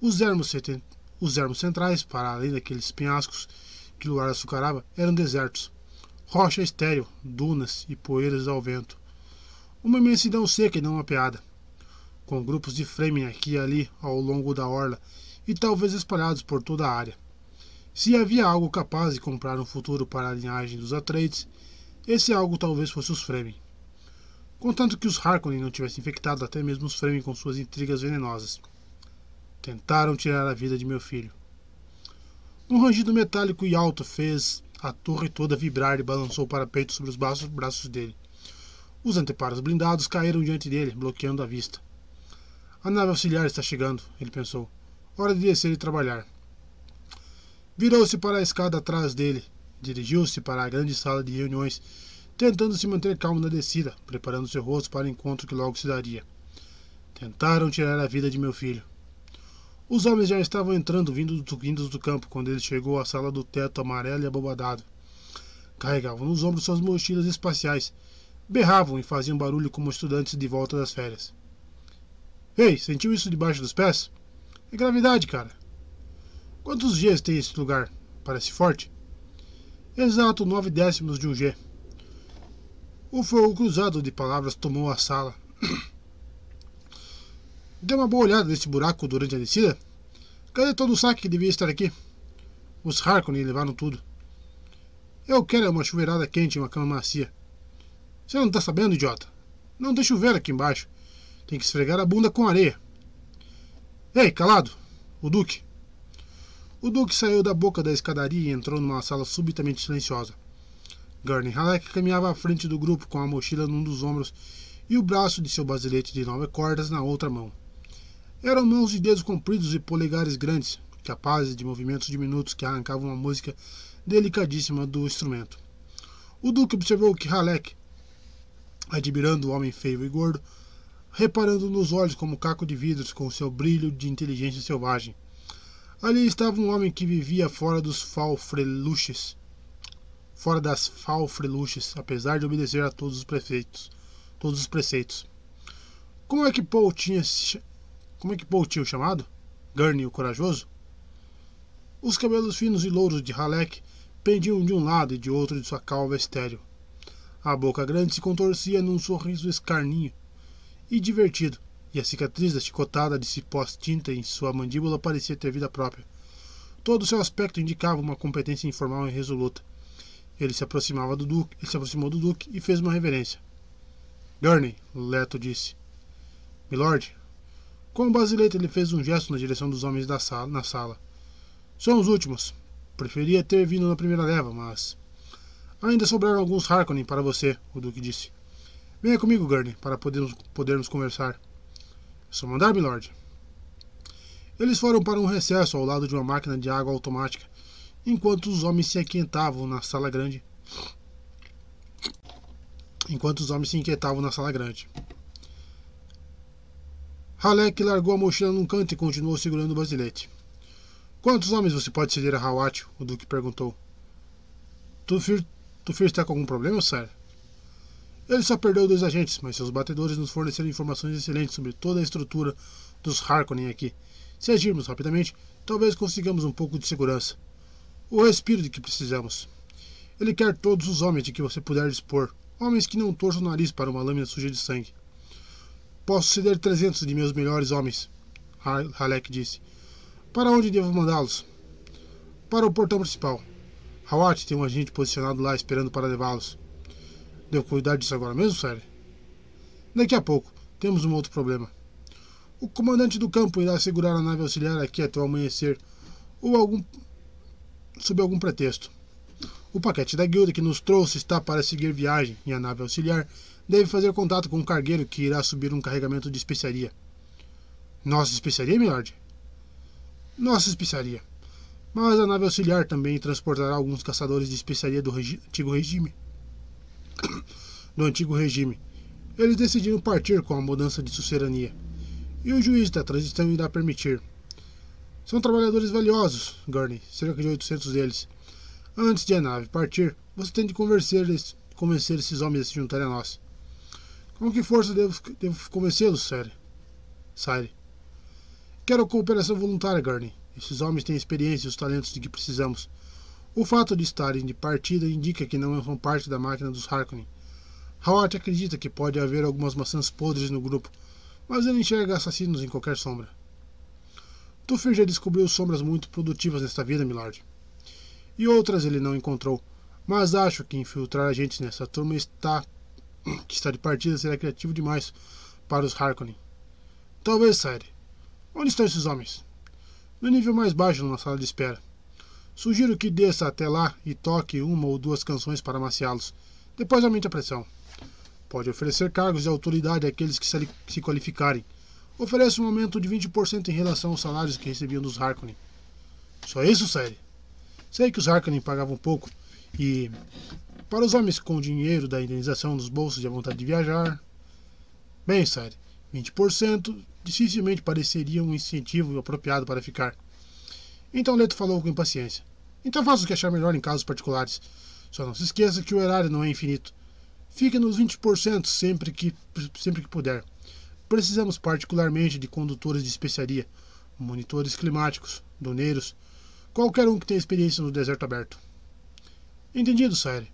Os ermos, os ermos centrais, para além daqueles penhascos que o lugar açucarava, eram desertos. Rocha estéril, dunas e poeiras ao vento. Uma imensidão seca e não mapeada, com grupos de Fremen aqui e ali ao longo da orla e talvez espalhados por toda a área. Se havia algo capaz de comprar um futuro para a linhagem dos Atreides, esse algo talvez fosse os Fremen. Contanto que os Harkonnen não tivessem infectado até mesmo os Fremen com suas intrigas venenosas. Tentaram tirar a vida de meu filho. Um rangido metálico e alto fez a torre toda vibrar e balançou o parapeito sobre os braços dele. Os anteparos blindados caíram diante dele, bloqueando a vista. A nave auxiliar está chegando, ele pensou. Hora de descer e trabalhar. Virou-se para a escada atrás dele. Dirigiu-se para a grande sala de reuniões, tentando se manter calmo na descida, preparando seu rosto para o encontro que logo se daria. Tentaram tirar a vida de meu filho. Os homens já estavam entrando, vindo do, vindos do campo, quando ele chegou à sala do teto amarelo e abobadado. Carregavam nos ombros suas mochilas espaciais, berravam e faziam barulho como estudantes de volta das férias. Ei, sentiu isso debaixo dos pés? É gravidade, cara. Quantos Gs tem esse lugar? Parece forte? Exato nove décimos de um G. O fogo cruzado de palavras tomou a sala. [clears throat] Deu uma boa olhada nesse buraco durante a descida? Cadê todo o saque que devia estar aqui? Os Harkonnen levaram tudo. Eu quero uma chuveirada quente e uma cama macia. Você não está sabendo, idiota? Não tem chuveiro aqui embaixo. Tem que esfregar a bunda com areia. Ei, calado! O Duque. O Duque saiu da boca da escadaria e entrou numa sala subitamente silenciosa. Gurney Halleck caminhava à frente do grupo com a mochila num dos ombros e o braço de seu basilete de nove cordas na outra mão. Eram mãos de dedos compridos e polegares grandes, capazes de movimentos diminutos que arrancavam a música delicadíssima do instrumento. O Duque observou que Halleck admirando o homem feio e gordo, reparando nos olhos como caco de vidros com seu brilho de inteligência selvagem. Ali estava um homem que vivia fora dos falfreluches, fora das falfreluches, apesar de obedecer a todos os prefeitos, todos os preceitos. Como é que Paul tinha como é que Paul tinha o chamado? Gurney o corajoso? Os cabelos finos e louros de Halleck pendiam de um lado e de outro de sua calva estéril. A boca grande se contorcia num sorriso escarninho e divertido, e a cicatriz da chicotada de cipó tinta em sua mandíbula parecia ter vida própria. Todo o seu aspecto indicava uma competência informal e resoluta. Ele se aproximava do duque, ele se aproximou do duque e fez uma reverência. Gurney, Leto disse. Milord. Com o basilete ele fez um gesto na direção dos homens da sala, na sala. São os últimos. Preferia ter vindo na primeira leva, mas Ainda sobraram alguns Harkonnen para você, o Duque disse. Venha comigo, Gurney, para podermos, podermos conversar. Só mandar, milord. Eles foram para um recesso ao lado de uma máquina de água automática, enquanto os homens se aquietavam na sala grande. Enquanto os homens se inquietavam na sala grande. Halek largou a mochila num canto e continuou segurando o basilete. Quantos homens você pode ceder a Hawat? O Duque perguntou. Tu filho está com algum problema, Sir? Ele só perdeu dois agentes, mas seus batedores nos forneceram informações excelentes sobre toda a estrutura dos Harkonnen aqui. Se agirmos rapidamente, talvez consigamos um pouco de segurança. O respiro de que precisamos. Ele quer todos os homens de que você puder dispor. Homens que não torçam o nariz para uma lâmina suja de sangue. Posso ceder 300 de meus melhores homens, Halek disse. Para onde devo mandá-los? Para o portão principal. Hawat tem um agente posicionado lá esperando para levá-los. Devo cuidar disso agora mesmo, Sally? Daqui a pouco. Temos um outro problema. O comandante do campo irá segurar a nave auxiliar aqui até o amanhecer, ou algum. sob algum pretexto. O paquete da guilda que nos trouxe está para seguir viagem e a nave auxiliar deve fazer contato com um cargueiro que irá subir um carregamento de especiaria. Nossa especiaria, milord? Nossa especiaria. mas a nave auxiliar também transportará alguns caçadores de especiaria do regi antigo regime. Do antigo regime. Eles decidiram partir com a mudança de sucerania. E o juiz da transição irá permitir. São trabalhadores valiosos, Gurney, cerca de 800 deles. Antes de a nave partir, você tem de convencer, esses homens a se juntarem a nós. Com que força devo, devo convencê-los, Sire? Sire. Quero cooperação voluntária, Gurney. Esses homens têm a experiência e os talentos de que precisamos. O fato de estarem de partida indica que não são parte da máquina dos Harkonnen. Howard acredita que pode haver algumas maçãs podres no grupo, mas ele enxerga assassinos em qualquer sombra. Tufir já descobriu sombras muito produtivas nesta vida, Milord. E outras ele não encontrou, mas acho que infiltrar agentes nessa turma está [clears throat] que está de partida será criativo demais para os Harkonnen. Talvez, Sire. Onde estão esses homens? no nível mais baixo na sala de espera. Sugiro que desça até lá e toque uma ou duas canções para amaciá-los. Depois aumente a pressão. Pode oferecer cargos de autoridade àqueles que se qualificarem. Oferece um aumento de 20% em relação aos salários que recebiam dos Harkonnen. Só isso, sério? Sei que os Harkonnen pagavam pouco e, para os homens com dinheiro da indenização nos bolsos e a vontade de viajar. Bem, sério, 20% dificilmente pareceria um incentivo apropriado para ficar. Então Leto falou com impaciência. Então faça o que achar melhor em casos particulares. Só não se esqueça que o erário não é infinito. Fique nos 20% sempre que, sempre que puder. Precisamos particularmente de condutores de especiaria, monitores climáticos, doneiros, qualquer um que tenha experiência no deserto aberto. Entendido, Sire.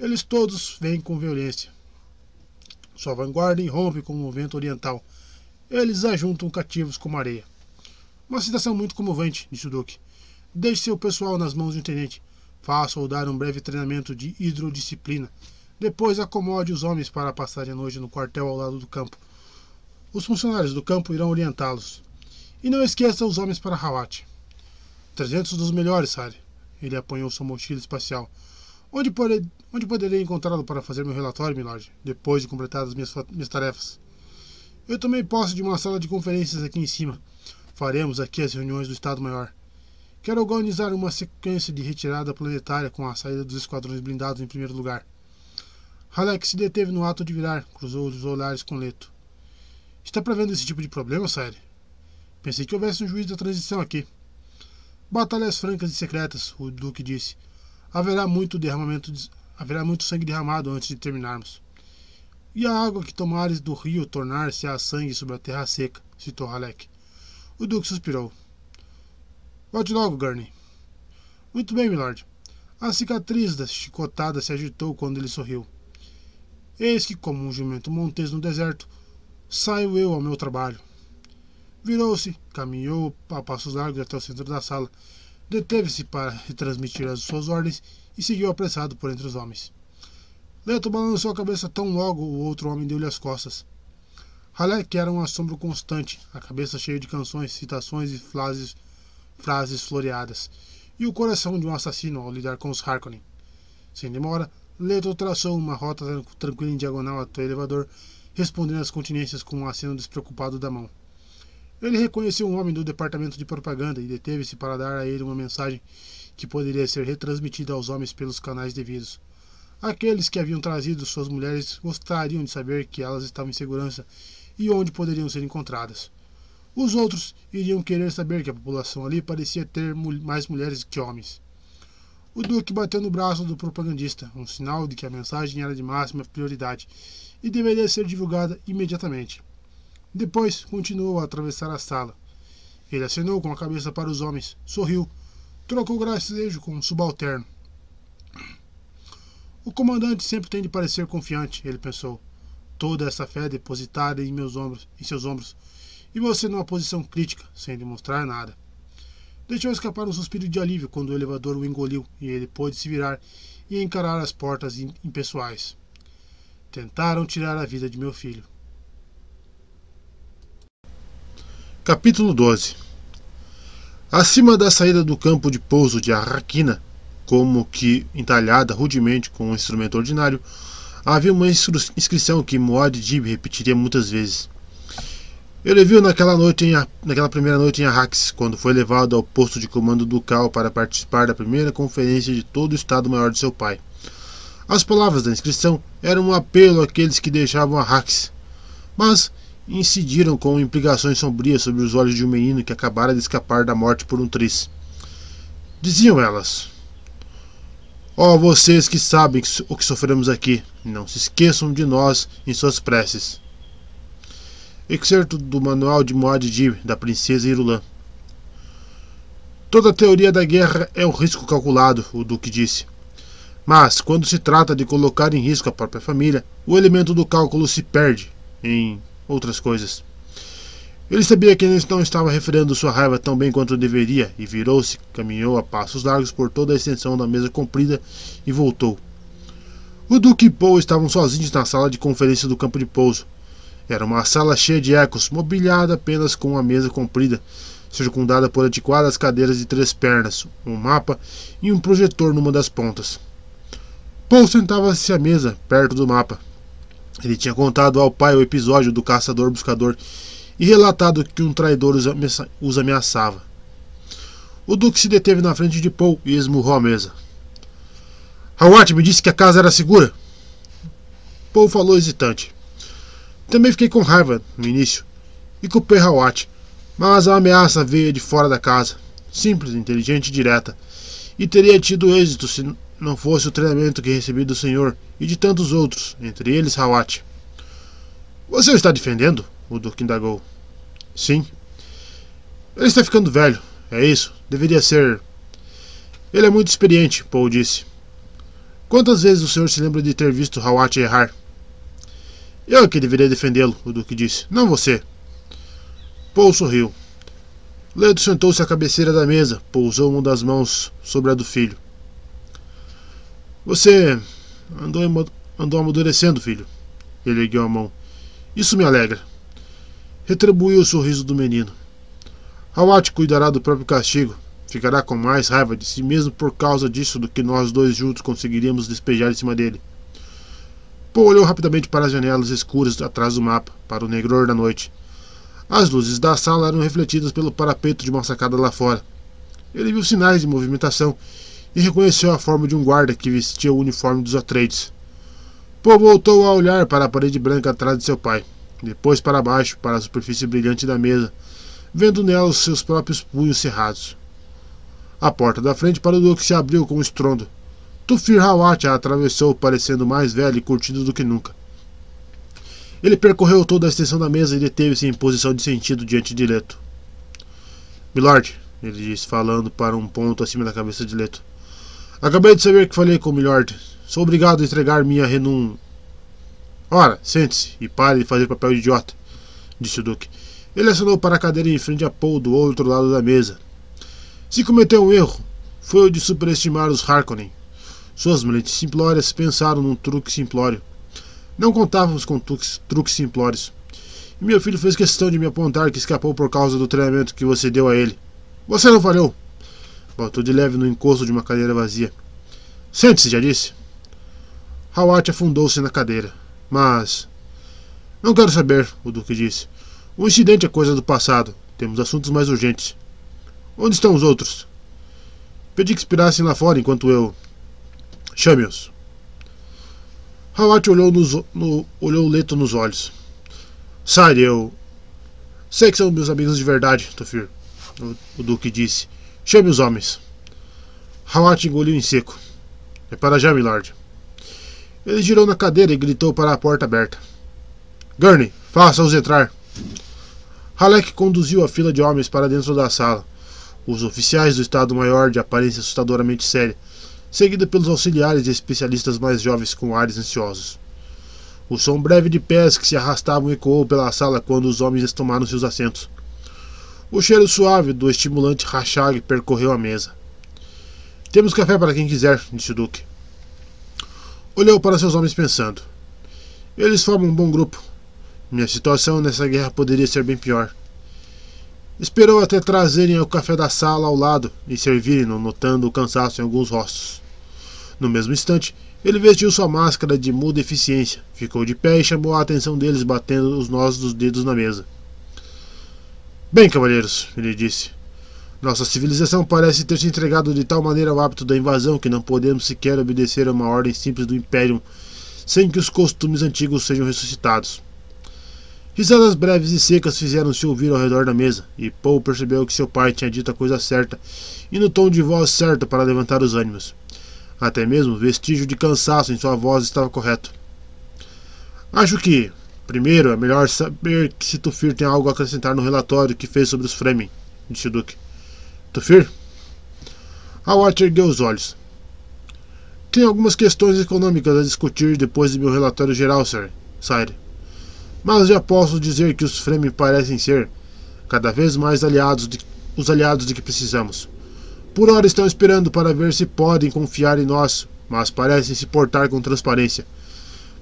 Eles todos vêm com violência. Sua vanguarda irrompe como o vento oriental eles ajuntam cativos como areia. Uma citação muito comovente, disse o Duque. Deixe seu pessoal nas mãos do intendente. Faça-o dar um breve treinamento de hidrodisciplina. Depois acomode os homens para passarem a noite no quartel ao lado do campo. Os funcionários do campo irão orientá-los. E não esqueça os homens para Hawat. Trezentos dos melhores, Sari. Ele apanhou sua mochila espacial. Onde, pode, onde poderei encontrá-lo para fazer meu relatório, milord, depois de completadas minhas, minhas tarefas? Eu tomei posse de uma sala de conferências aqui em cima. Faremos aqui as reuniões do Estado-Maior. Quero organizar uma sequência de retirada planetária com a saída dos esquadrões blindados em primeiro lugar. Halleck se deteve no ato de virar, cruzou os olhares com Leto. Está prevendo esse tipo de problema, Sire? Pensei que houvesse um juiz da transição aqui. Batalhas francas e secretas, o Duque disse. Haverá muito derramamento, de... haverá muito sangue derramado antes de terminarmos. E a água que tomares do rio tornar-se a sangue sobre a terra seca, citou Halleck. O Duque suspirou. Volte logo, Gurney. Muito bem, milord. A cicatriz da chicotada se agitou quando ele sorriu. Eis que, como um jumento montês no deserto, saio eu ao meu trabalho. Virou-se, caminhou a passos largos até o centro da sala, deteve-se para retransmitir as suas ordens e seguiu apressado por entre os homens. Leto balançou a cabeça tão logo o outro homem deu-lhe as costas. Halleck era um assombro constante, a cabeça cheia de canções, citações e frases, frases floreadas, e o coração de um assassino ao lidar com os Harkonnen. Sem demora, Leto traçou uma rota tranquila em diagonal até o elevador, respondendo às continências com um aceno despreocupado da mão. Ele reconheceu um homem do departamento de propaganda e deteve-se para dar a ele uma mensagem que poderia ser retransmitida aos homens pelos canais devidos. Aqueles que haviam trazido suas mulheres gostariam de saber que elas estavam em segurança e onde poderiam ser encontradas. Os outros iriam querer saber que a população ali parecia ter mais mulheres que homens. O Duque bateu no braço do propagandista, um sinal de que a mensagem era de máxima prioridade e deveria ser divulgada imediatamente. Depois continuou a atravessar a sala. Ele acenou com a cabeça para os homens, sorriu, trocou gracejo com um subalterno. O comandante sempre tem de parecer confiante, ele pensou. Toda essa fé depositada em meus ombros, em seus ombros, e você numa posição crítica, sem demonstrar nada. Deixou escapar um suspiro de alívio quando o elevador o engoliu e ele pôde se virar e encarar as portas impessoais. Tentaram tirar a vida de meu filho. Capítulo 12 Acima da saída do campo de pouso de Arraquina, como que entalhada rudemente com um instrumento ordinário, havia uma inscrição que Moad Dib repetiria muitas vezes. Ele viu naquela, noite em, naquela primeira noite em Arrax, quando foi levado ao posto de comando ducal para participar da primeira conferência de todo o Estado-Maior de seu pai. As palavras da inscrição eram um apelo àqueles que deixavam Arrax, mas incidiram com implicações sombrias sobre os olhos de um menino que acabara de escapar da morte por um tris. Diziam elas: Ó oh, vocês que sabem o que sofremos aqui, não se esqueçam de nós em suas preces. Excerto do Manual de Muad'Dib da Princesa Irulan. Toda teoria da guerra é um risco calculado, o Duque disse. Mas, quando se trata de colocar em risco a própria família, o elemento do cálculo se perde em outras coisas. Ele sabia que ele não estava refreando sua raiva tão bem quanto deveria e virou-se, caminhou a passos largos por toda a extensão da mesa comprida e voltou. O Duque e Paul estavam sozinhos na sala de conferência do campo de pouso. Era uma sala cheia de ecos, mobiliada apenas com uma mesa comprida, circundada por antiquadas cadeiras de três pernas, um mapa e um projetor numa das pontas. Paul sentava-se à mesa, perto do mapa, ele tinha contado ao pai o episódio do caçador-buscador e relatado que um traidor os ameaçava. O Duque se deteve na frente de Paul e esmurrou a mesa. Hawat me disse que a casa era segura. Paul falou hesitante. Também fiquei com raiva no início e culpei Hawat, mas a ameaça veio de fora da casa, simples, inteligente e direta, e teria tido êxito se não fosse o treinamento que recebi do senhor e de tantos outros, entre eles Hawat. Você o está defendendo? O Duque indagou. Sim. Ele está ficando velho, é isso. Deveria ser. Ele é muito experiente, Paul disse. Quantas vezes o senhor se lembra de ter visto Hawat errar? Eu que deveria defendê-lo, o Duque disse, não você. Paul sorriu. Ledo sentou-se à cabeceira da mesa, pousou uma das mãos sobre a do filho. Você andou, andou amadurecendo, filho. Ele ergueu a mão. Isso me alegra. Retribuiu o sorriso do menino. Hawat cuidará do próprio castigo. Ficará com mais raiva de si mesmo por causa disso do que nós dois juntos conseguiríamos despejar em cima dele. Paul olhou rapidamente para as janelas escuras atrás do mapa, para o negror da noite. As luzes da sala eram refletidas pelo parapeito de uma sacada lá fora. Ele viu sinais de movimentação e reconheceu a forma de um guarda que vestia o uniforme dos Atreides. Poe voltou a olhar para a parede branca atrás de seu pai, depois para baixo, para a superfície brilhante da mesa, vendo nela os seus próprios punhos cerrados. A porta da frente para o Duque se abriu com um estrondo. Tufir Hawat a atravessou, parecendo mais velho e curtido do que nunca. Ele percorreu toda a extensão da mesa e deteve-se em posição de sentido diante de Leto. Milord, ele disse, falando para um ponto acima da cabeça de Leto. Acabei de saber que falei com o Milord. Sou obrigado a entregar minha renum. Ora, sente-se e pare de fazer papel de idiota, disse o Duque. Ele assinou para a cadeira em frente a Paul do outro lado da mesa. Se cometeu um erro, foi o de superestimar os Harkonnen. Suas mentes simplórias pensaram num truque simplório. Não contávamos com truques, truques simplórios. E meu filho fez questão de me apontar que escapou por causa do treinamento que você deu a ele. Você não falhou. Botou de leve no encosto de uma cadeira vazia. Sente-se, já disse. Hawat afundou-se na cadeira. Mas. Não quero saber, o Duque disse. O incidente é coisa do passado. Temos assuntos mais urgentes. Onde estão os outros? Pedi que esperassem lá fora enquanto eu. Chame-os. Hawat olhou, nos, no, olhou o leto nos olhos. Sai, eu. Sei que são meus amigos de verdade, Tofir. O, o Duque disse. Chame os homens. Hawat engoliu em seco. É para já, milord. Ele girou na cadeira e gritou para a porta aberta. Gurney, faça-os entrar. Halleck conduziu a fila de homens para dentro da sala. Os oficiais do Estado-Maior, de aparência assustadoramente séria, seguido pelos auxiliares e especialistas mais jovens com ares ansiosos. O som breve de pés que se arrastavam ecoou pela sala quando os homens tomaram seus assentos. O cheiro suave do estimulante rachag percorreu a mesa. Temos café para quem quiser, disse o Duque. Olhou para seus homens pensando. Eles formam um bom grupo. Minha situação nessa guerra poderia ser bem pior. Esperou até trazerem o café da sala ao lado e servirem-no, notando o cansaço em alguns rostos. No mesmo instante, ele vestiu sua máscara de muda eficiência, ficou de pé e chamou a atenção deles batendo os nós dos dedos na mesa. Bem, cavalheiros, ele disse. Nossa civilização parece ter se entregado de tal maneira ao hábito da invasão que não podemos sequer obedecer a uma ordem simples do Império sem que os costumes antigos sejam ressuscitados. Risadas breves e secas fizeram-se ouvir ao redor da mesa, e Paul percebeu que seu pai tinha dito a coisa certa e no tom de voz certo para levantar os ânimos. Até mesmo o vestígio de cansaço em sua voz estava correto. Acho que, primeiro, é melhor saber que se Tufir tem algo a acrescentar no relatório que fez sobre os Fremen, disse o Duque. Tufir? Howard ergueu os olhos. Tem algumas questões econômicas a discutir depois de meu relatório geral, Sir. Sire. Mas já posso dizer que os Fremen parecem ser cada vez mais aliados de, os aliados de que precisamos. Por hora estão esperando para ver se podem confiar em nós, mas parecem se portar com transparência.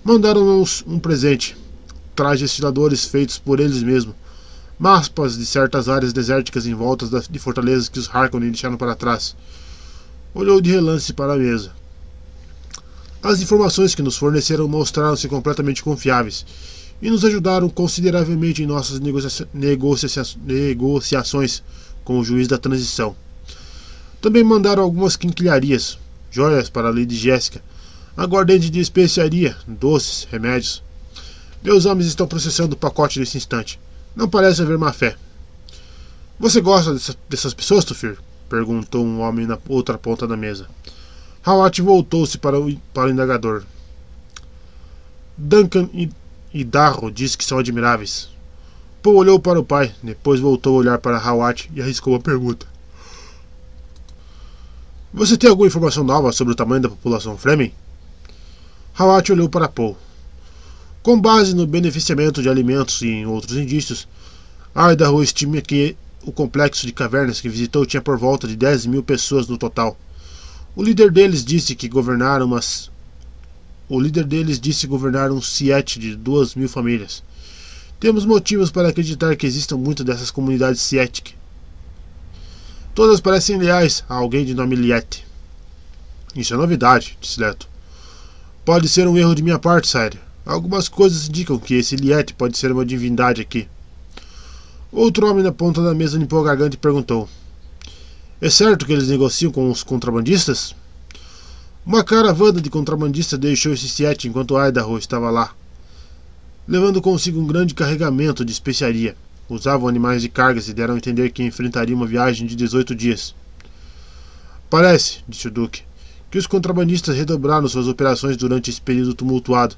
Mandaram-nos um presente: trajes estiladores feitos por eles mesmos, mapas de certas áreas desérticas em volta de fortalezas que os Harkonnen deixaram para trás. Olhou de relance para a mesa. As informações que nos forneceram mostraram-se completamente confiáveis e nos ajudaram consideravelmente em nossas negocia negocia negociações com o juiz da transição. Também mandaram algumas quinquilharias, joias para a Lady Jéssica, aguardente de especiaria, doces, remédios. Meus homens estão processando o pacote nesse instante. Não parece haver má fé. Você gosta dessa, dessas pessoas, Tufir? perguntou um homem na outra ponta da mesa. Hawat voltou-se para o, para o indagador. Duncan e e Darro diz que são admiráveis. Paul olhou para o pai, depois voltou a olhar para Hawat e arriscou uma pergunta. Você tem alguma informação nova sobre o tamanho da população Fremen? Hawat olhou para Paul. Com base no beneficiamento de alimentos e em outros indícios, Idaho estima que o complexo de cavernas que visitou tinha por volta de 10 mil pessoas no total. O líder deles disse que governaram umas o líder deles disse governar um Siete de duas mil famílias. Temos motivos para acreditar que existam muitas dessas comunidades Sietic. Todas parecem leais a alguém de nome Liette. Isso é novidade, disse Leto. Pode ser um erro de minha parte, Sire. Algumas coisas indicam que esse Liette pode ser uma divindade aqui. Outro homem na ponta da mesa limpou a garganta e perguntou: É certo que eles negociam com os contrabandistas? Uma caravana de contrabandistas deixou esse Siete enquanto Idaho estava lá, levando consigo um grande carregamento de especiaria. Usavam animais de cargas e deram a entender que enfrentariam uma viagem de 18 dias. Parece, disse o Duque, que os contrabandistas redobraram suas operações durante esse período tumultuado.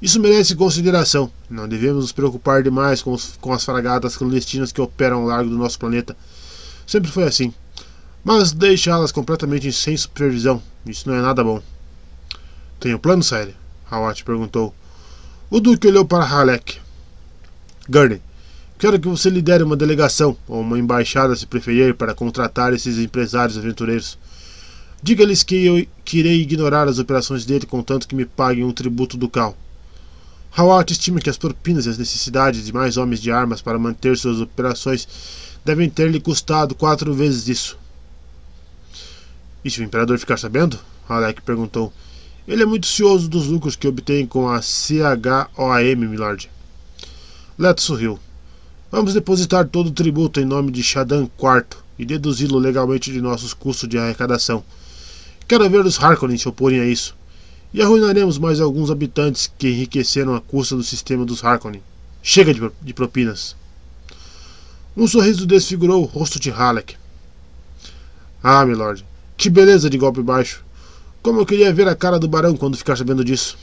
Isso merece consideração. Não devemos nos preocupar demais com, os, com as fragatas clandestinas que operam ao largo do nosso planeta. Sempre foi assim mas deixá-las completamente sem supervisão. Isso não é nada bom. Tem um plano, sério? Hawat perguntou. O Duque olhou para Halleck. Gurney, quero que você lidere uma delegação, ou uma embaixada se preferir, para contratar esses empresários aventureiros. Diga-lhes que eu irei ignorar as operações dele contanto que me paguem um tributo ducal. Hawat estima que as propinas e as necessidades de mais homens de armas para manter suas operações devem ter-lhe custado quatro vezes isso. E se o imperador ficar sabendo? Alec perguntou. Ele é muito cioso dos lucros que obtém com a CHOAM, milord. Leto sorriu. Vamos depositar todo o tributo em nome de Shadan IV e deduzi-lo legalmente de nossos custos de arrecadação. Quero ver os Harkonnen se oporem a isso. E arruinaremos mais alguns habitantes que enriqueceram a custa do sistema dos Harkonnen. Chega de, de propinas. Um sorriso desfigurou o rosto de Halleck. Ah, milord, que beleza de golpe baixo! Como eu queria ver a cara do barão quando ficar sabendo disso.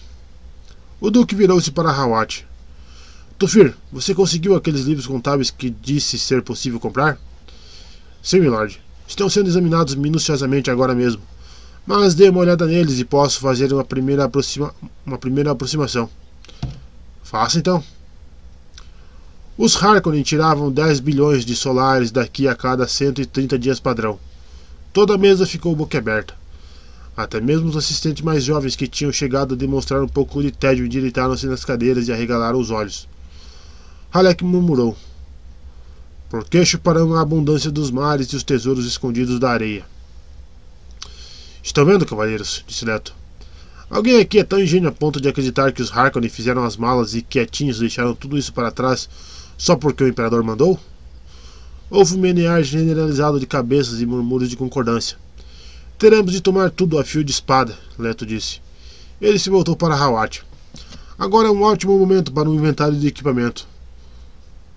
O Duque virou-se para Hawat. Tufir, você conseguiu aqueles livros contábeis que disse ser possível comprar? Sim, milord. Estão sendo examinados minuciosamente agora mesmo. Mas dê uma olhada neles e posso fazer uma primeira, aproxima... uma primeira aproximação. Faça então. Os Harkonnen tiravam 10 bilhões de solares daqui a cada 130 dias padrão. Toda a mesa ficou boquiaberta. Até mesmo os assistentes mais jovens que tinham chegado a demonstrar um pouco de tédio endireitaram-se nas cadeiras e arregalaram os olhos. Halleck murmurou. Por que chuparão a abundância dos mares e os tesouros escondidos da areia? Estão vendo, cavalheiros? disse Leto. Alguém aqui é tão ingênuo a ponto de acreditar que os Harkonnen fizeram as malas e quietinhos deixaram tudo isso para trás só porque o imperador mandou? Houve um menear generalizado de cabeças e murmúrios de concordância. Teremos de tomar tudo a fio de espada, Leto disse. Ele se voltou para Hawat. Agora é um ótimo momento para um inventário de equipamento.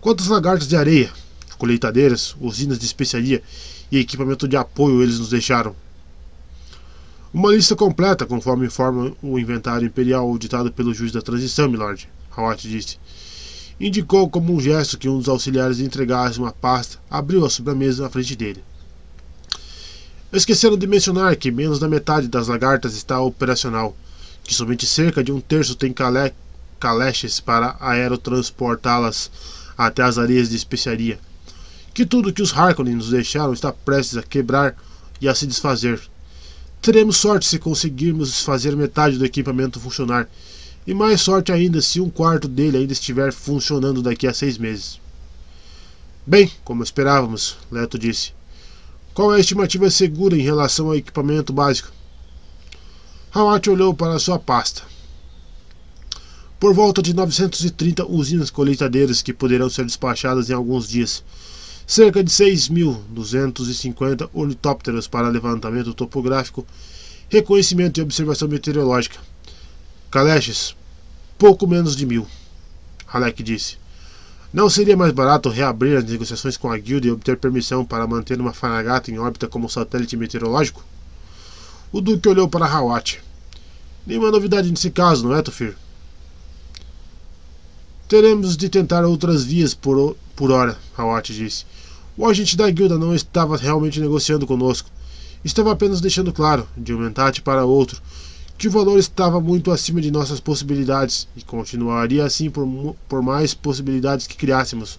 Quantas lagartas de areia, colheitadeiras, usinas de especiaria e equipamento de apoio eles nos deixaram? Uma lista completa, conforme informa o inventário imperial ditado pelo juiz da transição, milord, Hawat disse. Indicou como um gesto que um dos auxiliares entregasse uma pasta, abriu a sobremesa à frente dele. Esqueceram de mencionar que menos da metade das lagartas está operacional, que somente cerca de um terço tem caleches para aerotransportá-las até as areias de especiaria, que tudo que os Harkonnen nos deixaram está prestes a quebrar e a se desfazer. Teremos sorte se conseguirmos fazer metade do equipamento funcionar, e mais sorte ainda se um quarto dele ainda estiver funcionando daqui a seis meses. Bem, como esperávamos, Leto disse. Qual é a estimativa segura em relação ao equipamento básico? Hawat olhou para sua pasta. Por volta de 930 usinas colheitadeiras que poderão ser despachadas em alguns dias. Cerca de 6.250 ornitópteros para levantamento topográfico, reconhecimento e observação meteorológica Kaleches, pouco menos de mil. Halek disse. Não seria mais barato reabrir as negociações com a guilda e obter permissão para manter uma Fanagata em órbita como satélite meteorológico? O Duque olhou para Hawat. Nenhuma novidade nesse caso, não é, Tufir? Teremos de tentar outras vias por, por hora, Hawat disse. O agente da guilda não estava realmente negociando conosco. Estava apenas deixando claro, de um mentate para outro, que o valor estava muito acima de nossas possibilidades e continuaria assim por, por mais possibilidades que criássemos.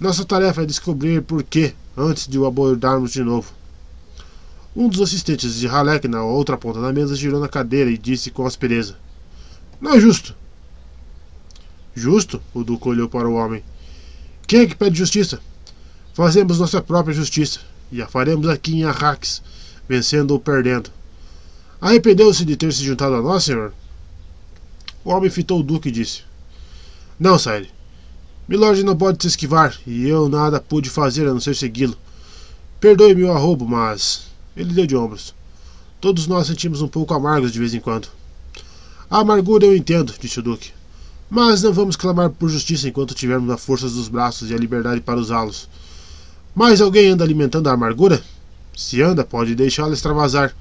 Nossa tarefa é descobrir por que antes de o abordarmos de novo. Um dos assistentes de Halek na outra ponta da mesa girou na cadeira e disse com aspereza: Não é justo. Justo? O Duque olhou para o homem. Quem é que pede justiça? Fazemos nossa própria justiça e a faremos aqui em Arrax, vencendo ou perdendo. Arrependeu-se de ter se juntado a nós, senhor? O homem fitou o duque e disse: Não, Sire. Milord não pode se esquivar, e eu nada pude fazer a não ser segui-lo. Perdoe-me o arrobo, mas. Ele deu de ombros. Todos nós sentimos um pouco amargos de vez em quando. A amargura eu entendo, disse o Duque. Mas não vamos clamar por justiça enquanto tivermos a força dos braços e a liberdade para usá-los. Mais alguém anda alimentando a amargura? Se anda, pode deixá-la extravasar.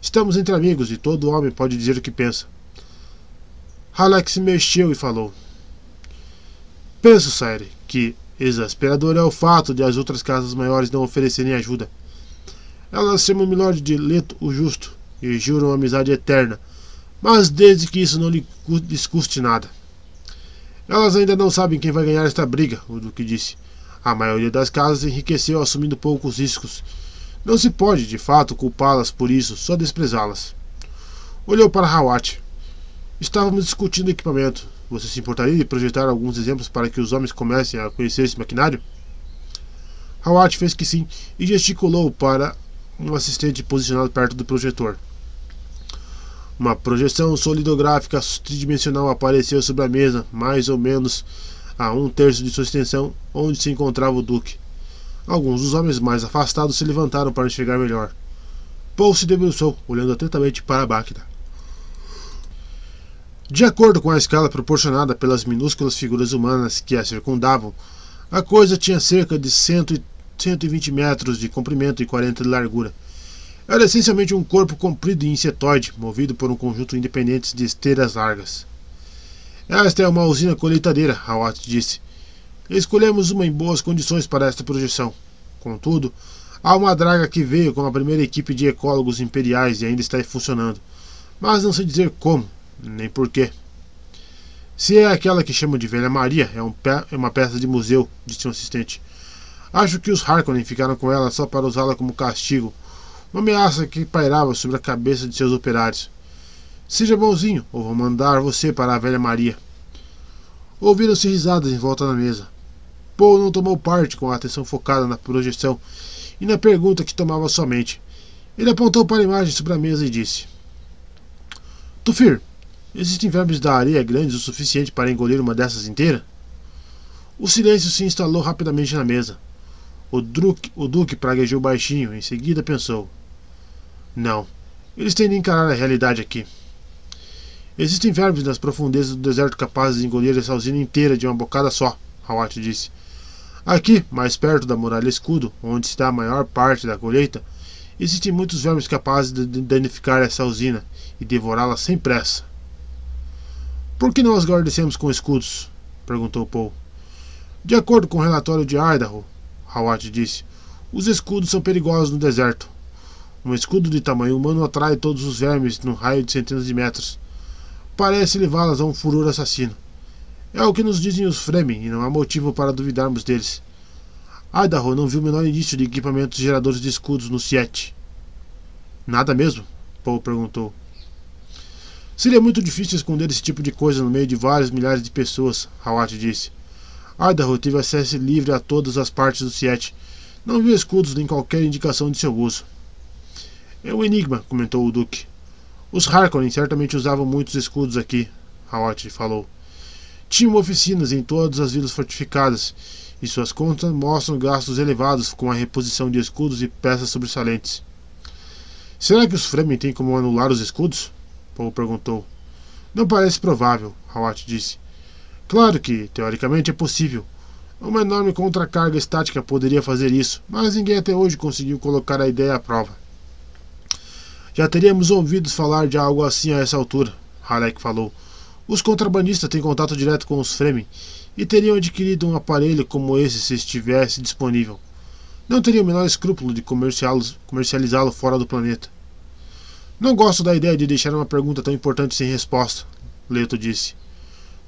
Estamos entre amigos e todo homem pode dizer o que pensa. Halleck se mexeu e falou. Penso, Sire, que exasperador é o fato de as outras casas maiores não oferecerem ajuda. Elas chamam Milord de Leto o Justo e juram amizade eterna, mas desde que isso não lhes custe nada. Elas ainda não sabem quem vai ganhar esta briga, o Duque disse. A maioria das casas enriqueceu assumindo poucos riscos não se pode, de fato, culpá-las por isso, só desprezá-las. Olhou para Hawat. Estávamos discutindo equipamento. Você se importaria de projetar alguns exemplos para que os homens comecem a conhecer esse maquinário? Hawat fez que sim e gesticulou para um assistente posicionado perto do projetor. Uma projeção solidográfica tridimensional apareceu sobre a mesa, mais ou menos a um terço de sua extensão, onde se encontrava o Duque. Alguns dos homens mais afastados se levantaram para enxergar melhor. Paul se debruçou, olhando atentamente para a máquina. De acordo com a escala proporcionada pelas minúsculas figuras humanas que a circundavam, a coisa tinha cerca de 100, 120 metros de comprimento e 40 de largura. Era essencialmente um corpo comprido e insetoide, movido por um conjunto independente de esteiras largas. Esta é uma usina colheitadeira, Hawat disse, Escolhemos uma em boas condições para esta projeção. Contudo, há uma draga que veio com a primeira equipe de ecólogos imperiais e ainda está funcionando, mas não sei dizer como, nem porquê. Se é aquela que chamam de Velha Maria, é, um é uma peça de museu, disse um assistente. Acho que os Harkonnen ficaram com ela só para usá-la como castigo, uma ameaça que pairava sobre a cabeça de seus operários. Seja bonzinho, ou vou mandar você para a Velha Maria. Ouviram-se risadas em volta da mesa. Paul não tomou parte com a atenção focada na projeção e na pergunta que tomava sua mente. Ele apontou para a imagem sobre a mesa e disse: Tufir, existem vermes da areia grandes o suficiente para engolir uma dessas inteira? O silêncio se instalou rapidamente na mesa. O Duque, o Duque praguejou baixinho, em seguida pensou: Não, eles têm de encarar a realidade aqui. Existem vermes nas profundezas do deserto capazes de engolir essa usina inteira de uma bocada só, Hawat disse. Aqui, mais perto da muralha escudo, onde está a maior parte da colheita, existem muitos vermes capazes de danificar essa usina e devorá-la sem pressa. Por que não as guardecemos com escudos? perguntou Paul. De acordo com o relatório de Idaho, Hawat disse, os escudos são perigosos no deserto. Um escudo de tamanho humano atrai todos os vermes num raio de centenas de metros. Parece levá-las a um furor assassino. É o que nos dizem os Fremen e não há motivo para duvidarmos deles. Idaho não viu o menor indício de equipamentos geradores de escudos no Siete. Nada mesmo? Paul perguntou. Seria muito difícil esconder esse tipo de coisa no meio de vários milhares de pessoas, Hawat disse. Idaho teve acesso livre a todas as partes do Siete. Não viu escudos nem qualquer indicação de seu uso. É um enigma, comentou o Duque. Os Harkonnen certamente usavam muitos escudos aqui, Hawat falou. Tinham oficinas em todas as vilas fortificadas, e suas contas mostram gastos elevados com a reposição de escudos e peças sobressalentes. Será que os Fremen têm como anular os escudos? Paul perguntou. Não parece provável, Hawat disse. Claro que, teoricamente, é possível. Uma enorme contracarga estática poderia fazer isso, mas ninguém até hoje conseguiu colocar a ideia à prova. Já teríamos ouvido falar de algo assim a essa altura, Halek falou. Os contrabandistas têm contato direto com os Fremen e teriam adquirido um aparelho como esse se estivesse disponível. Não teriam o menor escrúpulo de comercializá-lo fora do planeta. Não gosto da ideia de deixar uma pergunta tão importante sem resposta, Leto disse.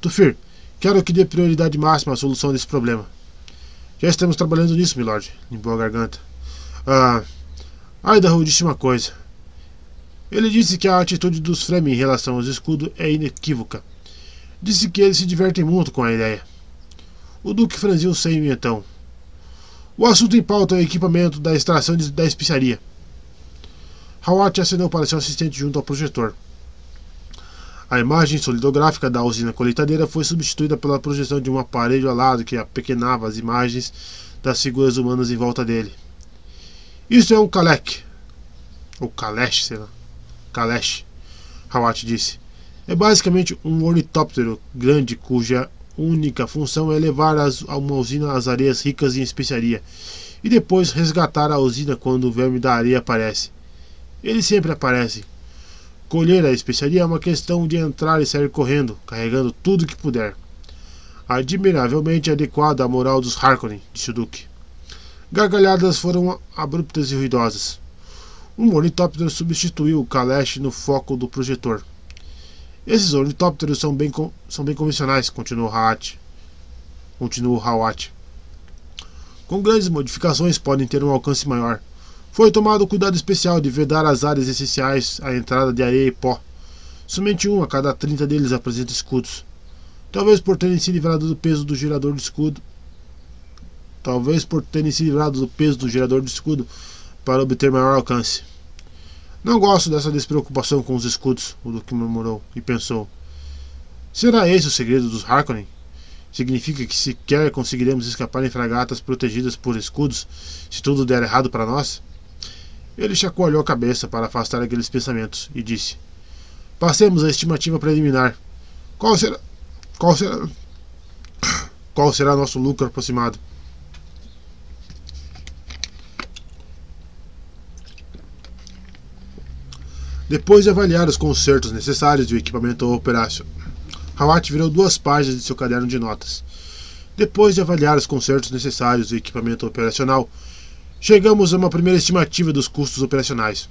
Tufir, quero que dê prioridade máxima à solução desse problema. Já estamos trabalhando nisso, milord, limpou a garganta. Ah, Idaho disse uma coisa. Ele disse que a atitude dos Fremen em relação aos escudos é inequívoca. Disse que eles se divertem muito com a ideia. O Duque franziu o senho então. O assunto em pauta é o equipamento da extração de, da especiaria. Hawat acenou para seu assistente junto ao projetor. A imagem solidográfica da usina colheitadeira foi substituída pela projeção de um aparelho alado que apequenava as imagens das figuras humanas em volta dele. Isso é um Kalek. Ou Kalesh, sei lá. Kalesh, Hawat disse. É basicamente um ornitóptero grande cuja única função é levar as, a uma usina às areias ricas em especiaria e depois resgatar a usina quando o verme da areia aparece. Ele sempre aparece. Colher a especiaria é uma questão de entrar e sair correndo, carregando tudo que puder. Admiravelmente adequado à moral dos Harkonnen, disse o Duque. Gargalhadas foram abruptas e ruidosas. Um ornitóptero substituiu o Kalesh no foco do projetor. Esses ornitópteros são bem, são bem convencionais, continuou Hawat. Continuou Hawat. Com grandes modificações podem ter um alcance maior. Foi tomado cuidado especial de vedar as áreas essenciais à entrada de areia e pó. Somente um a cada 30 deles apresenta escudos. Talvez por terem se livrado do peso do gerador de escudo. Talvez por terem se livrado do peso do gerador de escudo para obter maior alcance. Não gosto dessa despreocupação com os escudos, o Duque murmurou e pensou. Será esse o segredo dos Harkonnen? Significa que sequer conseguiremos escapar em fragatas protegidas por escudos se tudo der errado para nós? Ele chacoalhou a cabeça para afastar aqueles pensamentos e disse: Passemos à estimativa preliminar. Qual será. Qual será. Qual será nosso lucro aproximado? Depois de avaliar os consertos necessários e o equipamento operacional, Hawat virou duas páginas de seu caderno de notas. Depois de avaliar os consertos necessários e o equipamento operacional, chegamos a uma primeira estimativa dos custos operacionais.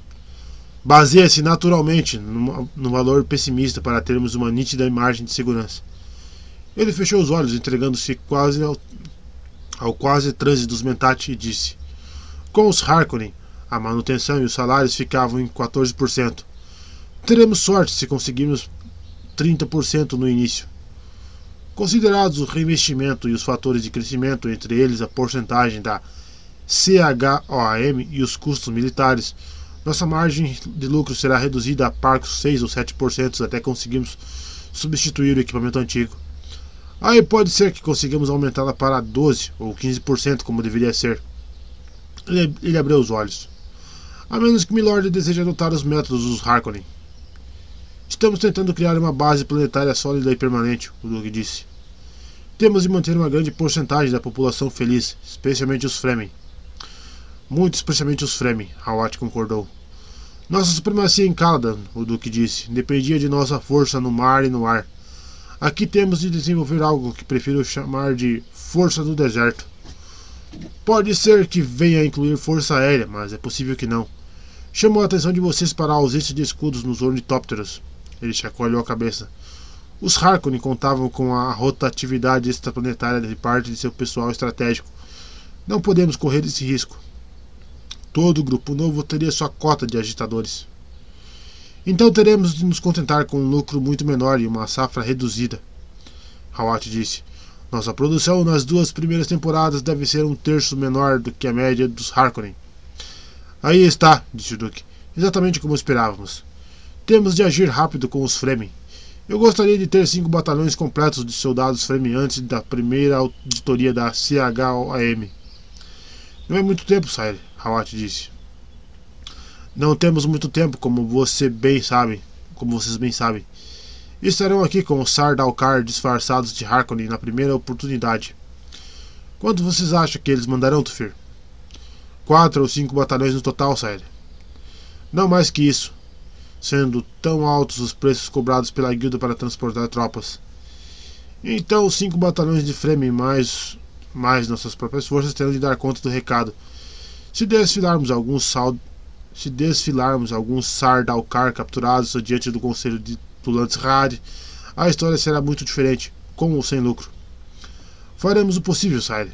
Baseia-se naturalmente no valor pessimista para termos uma nítida margem de segurança. Ele fechou os olhos, entregando-se quase ao, ao quase transe dos Mentat e disse: Com os Harkonnen, a manutenção e os salários ficavam em 14%. Teremos sorte se conseguirmos 30% no início. Considerados o reinvestimento e os fatores de crescimento, entre eles a porcentagem da CHOAM e os custos militares, nossa margem de lucro será reduzida a parcos 6 ou 7% até conseguirmos substituir o equipamento antigo. Aí pode ser que consigamos aumentá-la para 12 ou 15% como deveria ser. Ele, ele abriu os olhos. A menos que Milord deseje adotar os métodos dos Harkonnen. Estamos tentando criar uma base planetária sólida e permanente, o Duque disse. Temos de manter uma grande porcentagem da população feliz, especialmente os Fremen. Muito especialmente os Fremen, Hawat concordou. Nossa supremacia em Caladan, o Duque disse, dependia de nossa força no mar e no ar. Aqui temos de desenvolver algo que prefiro chamar de força do deserto. Pode ser que venha a incluir força aérea, mas é possível que não. Chamo a atenção de vocês para a ausência de escudos nos ornitópteros. Ele chacoalhou a cabeça. Os Harkonnen contavam com a rotatividade extraplanetária de parte de seu pessoal estratégico. Não podemos correr esse risco. Todo grupo novo teria sua cota de agitadores. Então teremos de nos contentar com um lucro muito menor e uma safra reduzida. Hawat disse. Nossa produção nas duas primeiras temporadas deve ser um terço menor do que a média dos Harkonnen. Aí está, disse o Duque. Exatamente como esperávamos. Temos de agir rápido com os Fremen. Eu gostaria de ter cinco batalhões completos de soldados Fremen antes da primeira auditoria da CHOAM. Não é muito tempo, Sire, Hawat disse. Não temos muito tempo, como você bem sabe, como vocês bem sabem. Estarão aqui com os Sardalkar disfarçados de Harkonnen na primeira oportunidade. Quanto vocês acham que eles mandarão, Tufir? Quatro ou cinco batalhões no total, Sire. Não mais que isso sendo tão altos os preços cobrados pela guilda para transportar tropas. Então, cinco batalhões de Fremen mais, mais nossas próprias forças terão de dar conta do recado. Se desfilarmos alguns sal, se desfilarmos alguns Sardalkar capturados diante do conselho de Tulantzrad, a história será muito diferente, com ou sem lucro. Faremos o possível, Sire.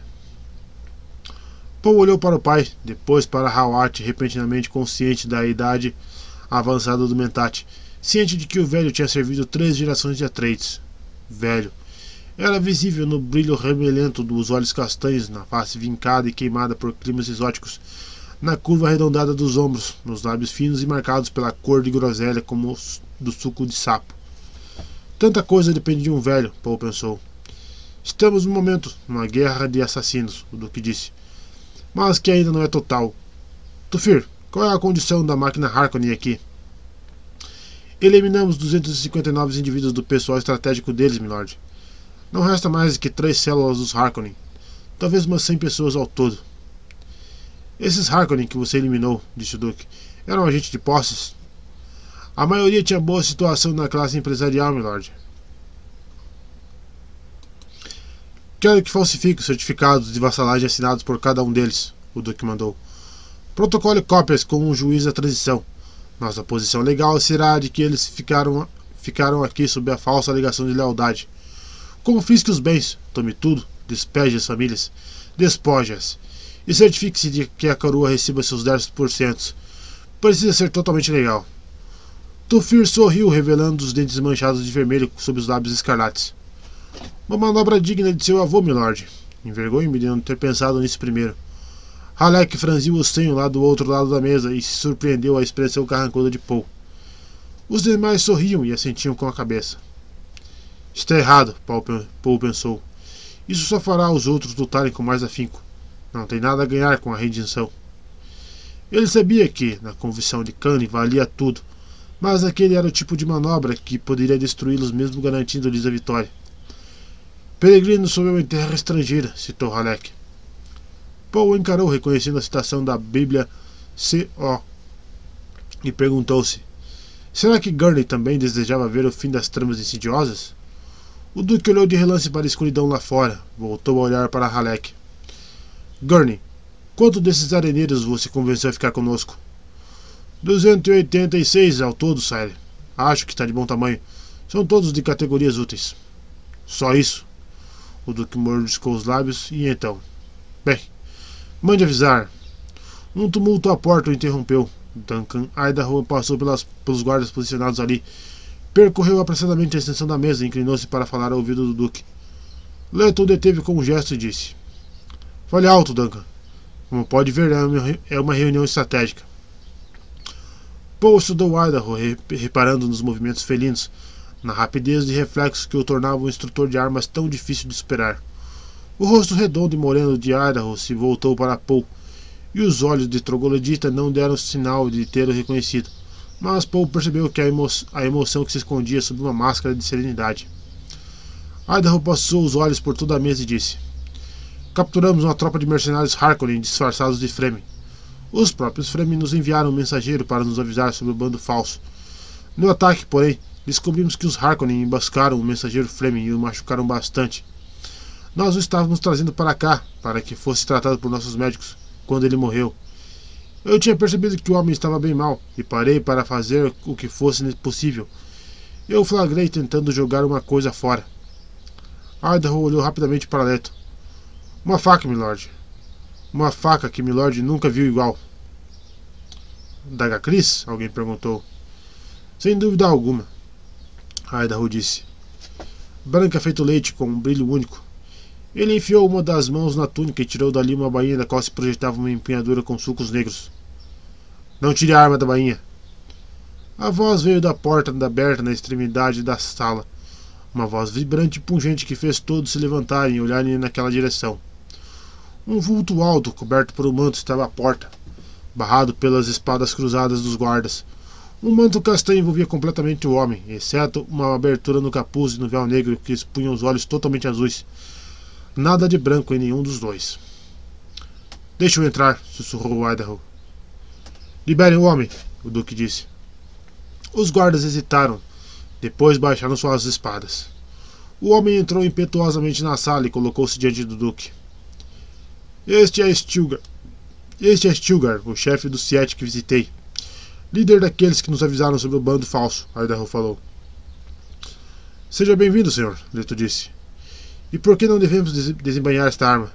Paul olhou para o pai, depois para Hawat, repentinamente consciente da idade avançada do Mentat, ciente de que o velho tinha servido três gerações de Atreides. Velho. Era visível no brilho remelento dos olhos castanhos, na face vincada e queimada por climas exóticos, na curva arredondada dos ombros, nos lábios finos e marcados pela cor de groselha como do suco de sapo. Tanta coisa depende de um velho, Paul pensou. Estamos no momento, numa guerra de assassinos, o Duque disse. Mas que ainda não é total. Tufir, qual é a condição da máquina Harkonnen aqui? Eliminamos 259 indivíduos do pessoal estratégico deles, milord. Não resta mais que três células dos Harkonnen. Talvez umas 100 pessoas ao todo. Esses Harkonnen que você eliminou, disse o Duque, eram agentes de posses? A maioria tinha boa situação na classe empresarial, milord. Quero que falsifique os certificados de vassalagem assinados por cada um deles, o Duque mandou. Protocole cópias com um juiz da transição. Nossa posição legal será de que eles ficaram, ficaram aqui sob a falsa alegação de lealdade. Confisque os bens, tome tudo, despeje as famílias, despoje-as e certifique-se de que a coroa receba seus 10%. Precisa ser totalmente legal. Tufir sorriu, revelando os dentes manchados de vermelho sob os lábios escarlates. Uma manobra digna de seu avô, milord. Envergonho-me de não ter pensado nisso primeiro. Halleck franziu o senho lá do outro lado da mesa e se surpreendeu à expressão carrancuda de Paul. Os demais sorriam e assentiam com a cabeça. Está errado, Paul pensou. Isso só fará os outros lutarem com mais afinco. Não tem nada a ganhar com a redenção. Ele sabia que, na convicção de Kanye, valia tudo, mas aquele era o tipo de manobra que poderia destruí-los mesmo garantindo-lhes a vitória. Peregrino sob em terra estrangeira, citou Halleck. Paul encarou reconhecendo a citação da Bíblia C.O. e perguntou-se: será que Gurney também desejava ver o fim das tramas insidiosas? O Duque olhou de relance para a escuridão lá fora, voltou a olhar para Halleck. Gurney, quanto desses areneiros você convenceu a ficar conosco? 286 ao todo, Sire. Acho que está de bom tamanho. São todos de categorias úteis. Só isso? O Duque mordiscou os lábios e então. Bem, Mande avisar. Um tumulto à porta o interrompeu. Duncan Idaho passou pelas, pelos guardas posicionados ali. Percorreu apressadamente a extensão da mesa e inclinou-se para falar ao ouvido do Duque. Leto deteve com um gesto e disse: Fale alto, Duncan. Como pode ver, é uma é reunião estratégica. Paul estudou Idaho, reparando nos movimentos felinos, na rapidez de reflexos que o tornavam um instrutor de armas tão difícil de superar. O rosto redondo e moreno de Idaho se voltou para Paul, e os olhos de Troglodita não deram sinal de tê-lo reconhecido. Mas Paul percebeu que a, emo a emoção que se escondia sob uma máscara de serenidade. Idaho passou os olhos por toda a mesa e disse: Capturamos uma tropa de mercenários Harkonnen disfarçados de Fremen. Os próprios Fremen nos enviaram um mensageiro para nos avisar sobre o bando falso. No ataque, porém, descobrimos que os Harkonnen emboscaram o mensageiro Fremen e o machucaram bastante. Nós o estávamos trazendo para cá, para que fosse tratado por nossos médicos, quando ele morreu. Eu tinha percebido que o homem estava bem mal e parei para fazer o que fosse possível. Eu flagrei tentando jogar uma coisa fora. Idaho olhou rapidamente para Leto. Uma faca, milord. Uma faca que milord nunca viu igual. Daga Cris? Alguém perguntou. Sem dúvida alguma. Idaho disse. Branca feito leite com um brilho único. Ele enfiou uma das mãos na túnica e tirou dali uma bainha da qual se projetava uma empunhadura com sulcos negros. Não tire a arma da bainha. A voz veio da porta aberta na extremidade da sala. Uma voz vibrante e pungente que fez todos se levantarem e olharem naquela direção. Um vulto alto, coberto por um manto, estava à porta, barrado pelas espadas cruzadas dos guardas. Um manto castanho envolvia completamente o homem, exceto uma abertura no capuz e no véu negro que expunha os olhos totalmente azuis. Nada de branco em nenhum dos dois. Deixe eu entrar, sussurrou Idaho. Liberem o homem, o Duque disse. Os guardas hesitaram, depois baixaram suas espadas. O homem entrou impetuosamente na sala e colocou-se diante do Duque. Este é Stilgar. Este é Stilgar, o chefe do Siete que visitei. Líder daqueles que nos avisaram sobre o bando falso, Idaho falou. Seja bem-vindo, senhor, Leto disse. E por que não devemos desembanhar esta arma?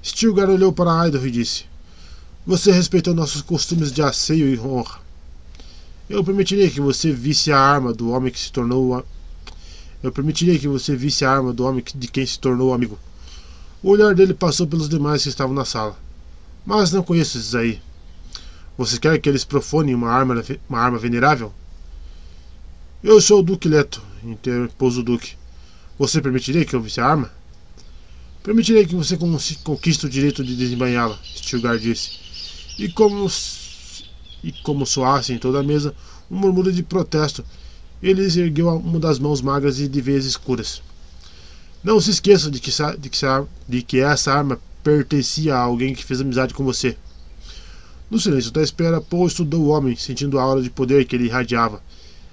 Stilgar olhou para Idaho e disse: Você respeitou nossos costumes de asseio e honra. Eu permitirei que você visse a arma do homem que se tornou. Eu permitirei que você visse a arma do homem de quem se tornou amigo. O olhar dele passou pelos demais que estavam na sala. Mas não conheço esses aí. Você quer que eles profanem uma arma, uma arma venerável? Eu sou o Duque Leto, interpôs o Duque. Você permitiria que eu visse a arma? Permitirei que você conquiste o direito de desembanhá-la, Stilgar disse. E como, e como soasse em toda a mesa um murmúrio de protesto, ele ergueu uma das mãos magras e de veias escuras. Não se esqueça de que, de, que, de que essa arma pertencia a alguém que fez amizade com você. No silêncio da espera, Paul estudou o homem, sentindo a aura de poder que ele irradiava.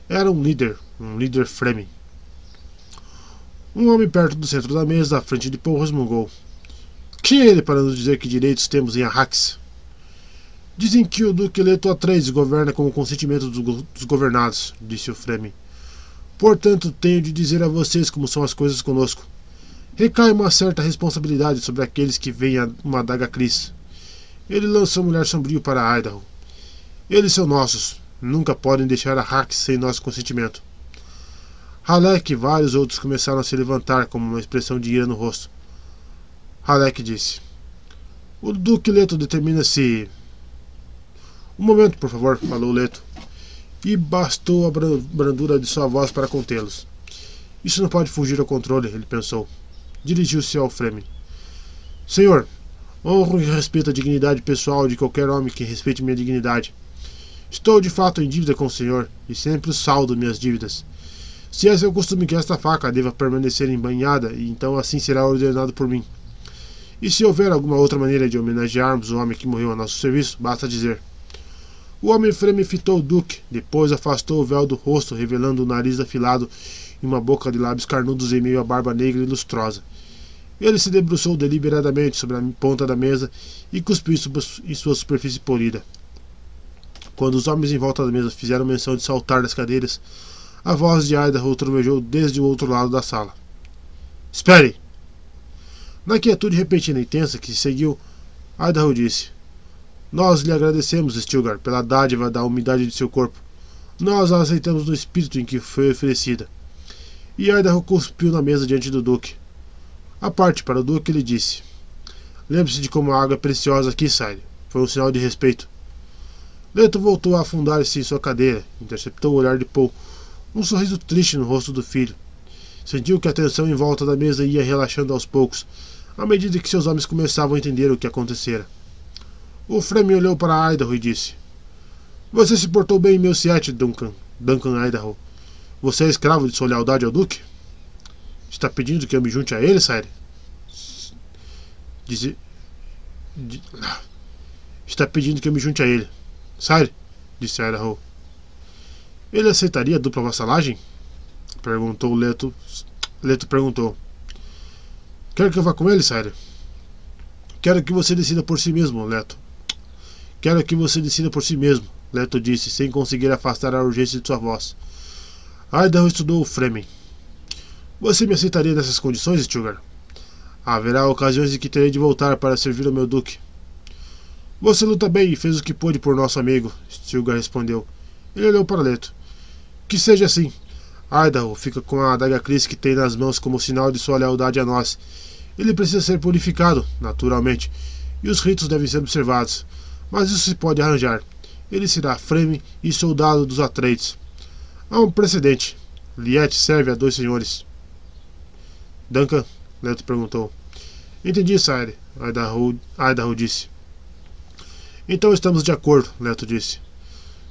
Era um líder, um líder Fremen. Um homem perto do centro da mesa, à frente de Paul, resmungou. Quem é ele para nos dizer que direitos temos em Arrax? Dizem que o Duque Leto Atreides governa com o consentimento dos governados, disse o Fremen. Portanto, tenho de dizer a vocês como são as coisas conosco. Recai uma certa responsabilidade sobre aqueles que veem uma adaga Cris. Ele lançou um olhar sombrio para Idaho. Eles são nossos. Nunca podem deixar Arrax sem nosso consentimento. Halek e vários outros começaram a se levantar com uma expressão de ira no rosto. Halek disse: O Duque Leto determina se. Um momento, por favor, falou Leto. E bastou a brandura de sua voz para contê-los. Isso não pode fugir ao controle, ele pensou. Dirigiu-se ao Fremen. Senhor, honro e respeito a dignidade pessoal de qualquer homem que respeite minha dignidade. Estou de fato em dívida com o senhor e sempre saldo minhas dívidas. Se é seu costume que esta faca deva permanecer embanhada, então assim será ordenado por mim. E se houver alguma outra maneira de homenagearmos o homem que morreu a nosso serviço, basta dizer. O homem freme fitou o duque, depois afastou o véu do rosto, revelando o nariz afilado e uma boca de lábios carnudos em meio à barba negra e lustrosa. Ele se debruçou deliberadamente sobre a ponta da mesa e cuspiu em sua superfície polida. Quando os homens em volta da mesa fizeram menção de saltar das cadeiras, a voz de Idaho trovejou desde o outro lado da sala. Espere! Na quietude repentina e tensa que seguiu, Idaho disse: Nós lhe agradecemos, Stilgar, pela dádiva da umidade de seu corpo. Nós a aceitamos no espírito em que foi oferecida. E Idaho cuspiu na mesa diante do Duque. A parte para o Duque, ele disse: Lembre-se de como a água é preciosa aqui, Sire. Foi um sinal de respeito. Leto voltou a afundar-se em sua cadeira, interceptou o olhar de Paul um sorriso triste no rosto do filho. Sentiu que a tensão em volta da mesa ia relaxando aos poucos, à medida que seus homens começavam a entender o que acontecera. O Fremen olhou para Idaho e disse: Você se portou bem em meu Siete, Duncan, Duncan Idaho. Você é escravo de sua lealdade ao Duque? Está pedindo que eu me junte a ele, Sire? Diz... Está pedindo que eu me junte a ele. Sire, disse Idaho. Ele aceitaria a dupla vassalagem? Perguntou Leto. Leto perguntou. Quer que eu vá com ele, Sire? Quero que você decida por si mesmo, Leto. Quero que você decida por si mesmo, Leto disse, sem conseguir afastar a urgência de sua voz. Idaho estudou o Fremen. Você me aceitaria nessas condições, Stilgar? Haverá ocasiões em que terei de voltar para servir ao meu duque. Você luta bem e fez o que pôde por nosso amigo, Stilgar respondeu. Ele olhou para Leto. Que seja assim. Idaho fica com a adaga Cris que tem nas mãos como sinal de sua lealdade a nós. Ele precisa ser purificado, naturalmente, e os ritos devem ser observados. Mas isso se pode arranjar. Ele será freme e soldado dos Atreides. Há um precedente. Liette serve a dois senhores. Duncan, Leto perguntou. Entendi, Sire, Idaho, Idaho disse. Então estamos de acordo, Leto disse.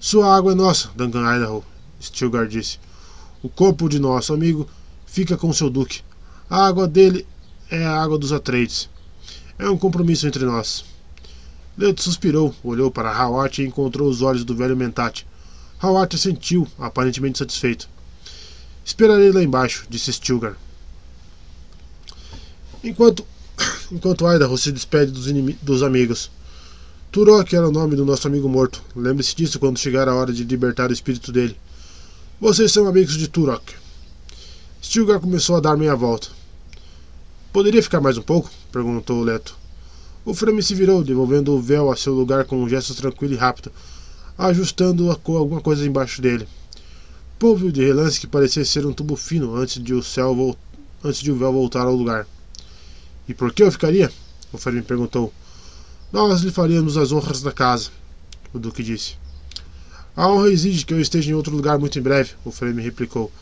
Sua água é nossa, Duncan Idaho, Stilgar disse. O corpo de nosso amigo fica com seu duque. A água dele é a água dos Atreides. É um compromisso entre nós. Leto suspirou, olhou para Hawat e encontrou os olhos do velho Mentat. Hawat sentiu, aparentemente satisfeito. Esperarei lá embaixo, disse Stilgar. Enquanto, [coughs] enquanto Idaho se despede dos, dos amigos. Turok era o nome do nosso amigo morto. Lembre-se disso quando chegar a hora de libertar o espírito dele. Vocês são amigos de Turok. Stilgar começou a dar meia volta. Poderia ficar mais um pouco? perguntou Leto. O Frame se virou, devolvendo o véu a seu lugar com um gesto tranquilo e rápido, ajustando com alguma coisa embaixo dele. Paul viu de relance que parecia ser um tubo fino antes de o, céu antes de o véu voltar ao lugar. E por que eu ficaria? O Frame perguntou. Nós lhe faríamos as honras da casa, o Duque disse. A honra exige que eu esteja em outro lugar muito em breve, o Frame replicou.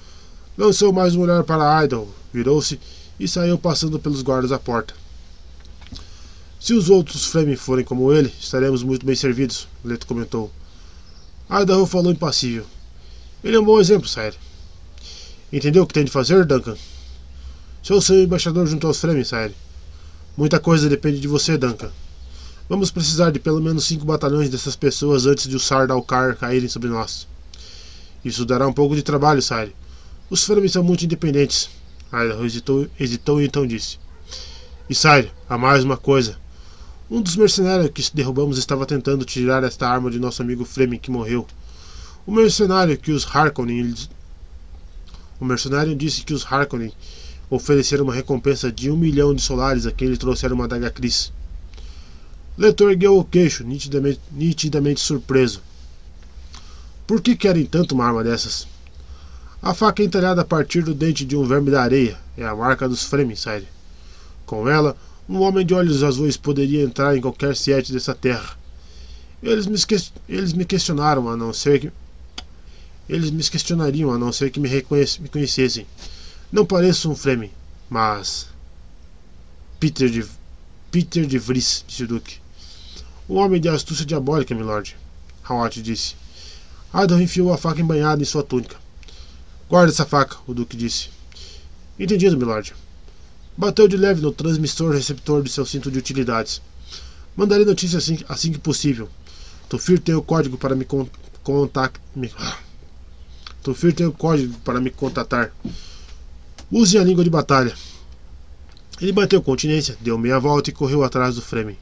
Lançou mais um olhar para Idol, virou-se e saiu passando pelos guardas à porta. Se os outros Fremen forem como ele, estaremos muito bem servidos, Leto comentou. Idaho falou impassível. Ele é um bom exemplo, Sire. Entendeu o que tem de fazer, Duncan? Sou seu embaixador junto aos Fremen, Sire. Muita coisa depende de você, Duncan. Vamos precisar de pelo menos cinco batalhões dessas pessoas antes de os Sardaukar caírem sobre nós. Isso dará um pouco de trabalho, Sire. Os Fremen são muito independentes. Idaho hesitou, hesitou e então disse. E Sire, há mais uma coisa. Um dos mercenários que derrubamos estava tentando tirar esta arma de nosso amigo Fremen que morreu. O mercenário que os Harkonnen. O mercenário disse que os Harkonnen ofereceram uma recompensa de um milhão de solares a quem lhe trouxeram uma adaga Cris. Leto ergueu o queixo, nitidamente, nitidamente surpreso. Por que querem tanto uma arma dessas? A faca entalhada a partir do dente de um verme da areia é a marca dos Fremen, Sire. Com ela, um homem de olhos azuis poderia entrar em qualquer sete dessa terra. Eles me, eles me questionaram a não ser que. Eles me questionariam a não ser que me, me conhecessem. Não pareço um Fremen, mas. Peter de. Peter de Vries, disse o Duque. Um homem de astúcia diabólica, milord. Hawat disse. Adon enfiou a faca embanhada em sua túnica. Guarde essa faca, o Duque disse. Entendido, milord. Bateu de leve no transmissor receptor de seu cinto de utilidades. Mandarei notícia assim, assim que possível. Tufir tem o código para me contatar. Tufir tem o código para me contatar. Use a língua de batalha. Ele bateu continência, deu meia volta e correu atrás do Fremen.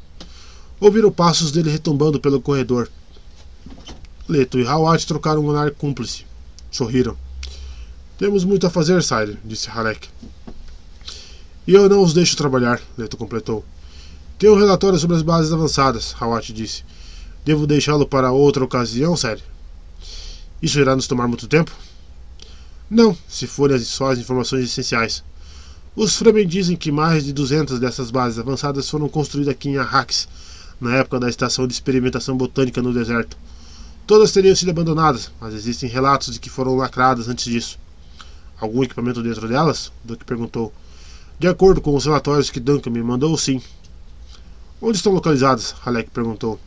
Ouviram passos dele retumbando pelo corredor. Leto e Hawat trocaram um olhar cúmplice. Sorriram. Temos muito a fazer, Sire, disse Halek. E eu não os deixo trabalhar, Leto completou. Tenho um relatório sobre as bases avançadas, Hawat disse. Devo deixá-lo para outra ocasião, sério? Isso irá nos tomar muito tempo? Não, se forem só as informações essenciais. Os Fremen dizem que mais de 200 dessas bases avançadas foram construídas aqui em Arrax, na época da estação de experimentação botânica no deserto. Todas teriam sido abandonadas, mas existem relatos de que foram lacradas antes disso. Algum equipamento dentro delas? Duke perguntou. De acordo com os relatórios que Duncan me mandou, sim. Onde estão localizadas? Halek perguntou.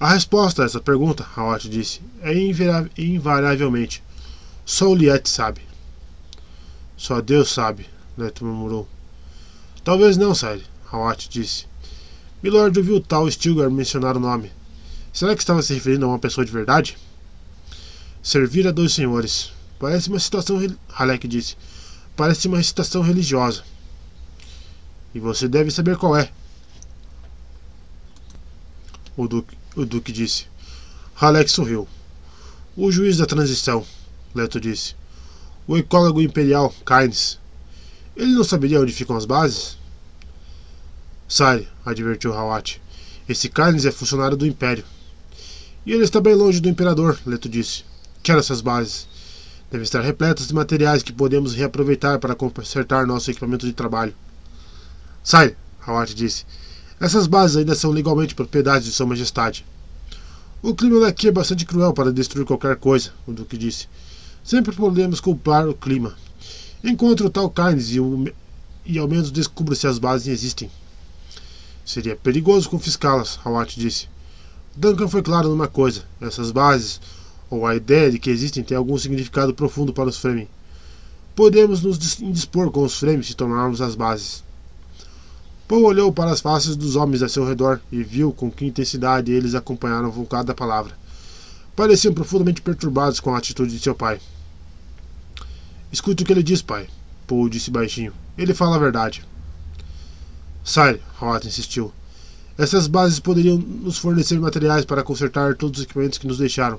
A resposta a essa pergunta, Hawat disse, é invariavelmente: só o Liet sabe. Só Deus sabe, Leto murmurou. Talvez não, Sire, Hawat disse. Milord ouviu tal Stilgar mencionar o nome. Será que estava se referindo a uma pessoa de verdade? Servir a dois senhores. Parece uma situação. Halek disse. Parece uma citação religiosa. E você deve saber qual é. O Duque, o Duque disse. Halek sorriu. O juiz da transição, Leto disse. O ecólogo imperial, Kynes. Ele não saberia onde ficam as bases? Sire, advertiu Hawat. Esse Kynes é funcionário do Império. E ele está bem longe do Imperador, Leto disse. Quero essas bases. Devem estar repletas de materiais que podemos reaproveitar para consertar nosso equipamento de trabalho. Sai, Hawat disse. Essas bases ainda são legalmente propriedade de Sua Majestade. O clima daqui é bastante cruel para destruir qualquer coisa, o Duque disse. Sempre podemos culpar o clima. Encontre o tal Kynes e, e ao menos descubra se as bases existem. Seria perigoso confiscá-las, Hawat disse. Duncan foi claro numa coisa: essas bases, ou a ideia de que existem, tem algum significado profundo para os Fremen. Podemos nos indispor com os Fremen se tomarmos as bases. Paul olhou para as faces dos homens a seu redor e viu com que intensidade eles acompanharam o da palavra. Pareciam profundamente perturbados com a atitude de seu pai. Escute o que ele diz, pai. Paul disse baixinho. Ele fala a verdade. Sire, Howard insistiu. Essas bases poderiam nos fornecer materiais para consertar todos os equipamentos que nos deixaram,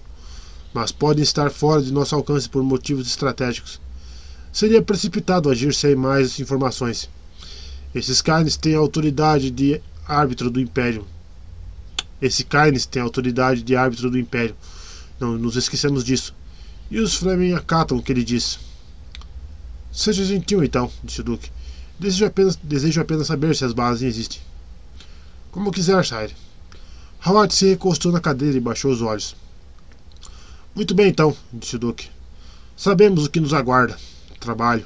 mas podem estar fora de nosso alcance por motivos estratégicos. Seria precipitado agir sem mais informações. Esses Kynes têm autoridade de árbitro do Império. Esse Kynes tem autoridade de árbitro do Império. Não nos esquecemos disso. E os Fremen acatam o que ele diz. Seja gentil, então, disse o Duque. Desejo apenas, desejo apenas saber se as bases existem. Como quiser, Shire. Howard se recostou na cadeira e baixou os olhos. Muito bem, então, disse o Duque. Sabemos o que nos aguarda. Trabalho.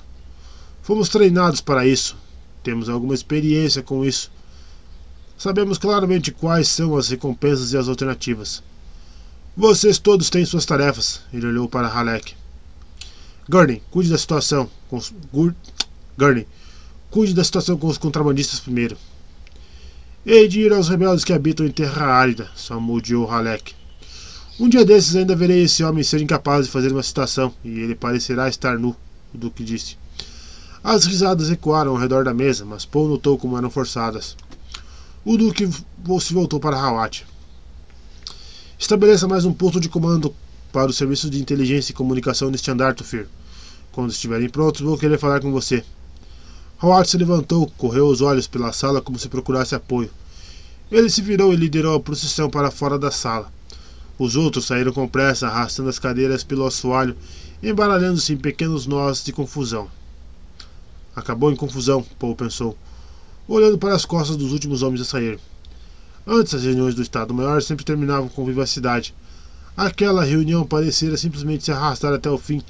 Fomos treinados para isso. Temos alguma experiência com isso. Sabemos claramente quais são as recompensas e as alternativas. Vocês todos têm suas tarefas. Ele olhou para Halek. Gurney, cuide da situação. Com os... Gurney, cuide da situação com os contrabandistas primeiro. Hei de ir aos rebeldes que habitam em terra árida, salmodiou Halek. Um dia desses ainda verei esse homem ser incapaz de fazer uma citação, e ele parecerá estar nu, o Duque disse. As risadas ecoaram ao redor da mesa, mas Paul notou como eram forçadas. O Duque se voltou para Hawat. Estabeleça mais um posto de comando para o serviço de inteligência e comunicação neste andar, Tufir. Quando estiverem prontos, vou querer falar com você. Howard se levantou, correu os olhos pela sala como se procurasse apoio. Ele se virou e liderou a procissão para fora da sala. Os outros saíram com pressa, arrastando as cadeiras pelo assoalho, embaralhando-se em pequenos nós de confusão. Acabou em confusão, Paul pensou, olhando para as costas dos últimos homens a sair. Antes, as reuniões do Estado-Maior sempre terminavam com vivacidade. Aquela reunião parecera simplesmente se arrastar até o fim,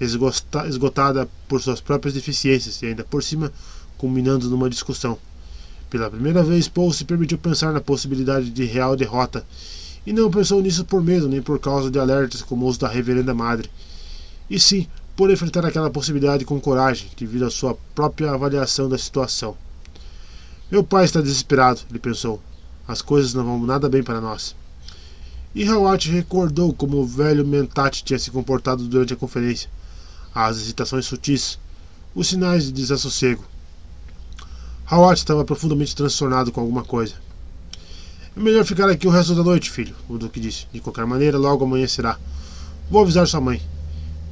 esgotada por suas próprias deficiências e ainda por cima culminando numa discussão. Pela primeira vez, Paul se permitiu pensar na possibilidade de real derrota, e não pensou nisso por medo nem por causa de alertas como os da Reverenda Madre. E sim, por enfrentar aquela possibilidade com coragem, devido à sua própria avaliação da situação. Meu pai está desesperado, ele pensou. As coisas não vão nada bem para nós. E Hawat recordou como o velho Mentat tinha se comportado durante a conferência. As hesitações sutis, os sinais de desassossego. Hawat estava profundamente transtornado com alguma coisa. É melhor ficar aqui o resto da noite, filho, o Duque disse. De qualquer maneira, logo amanhecerá. Vou avisar sua mãe.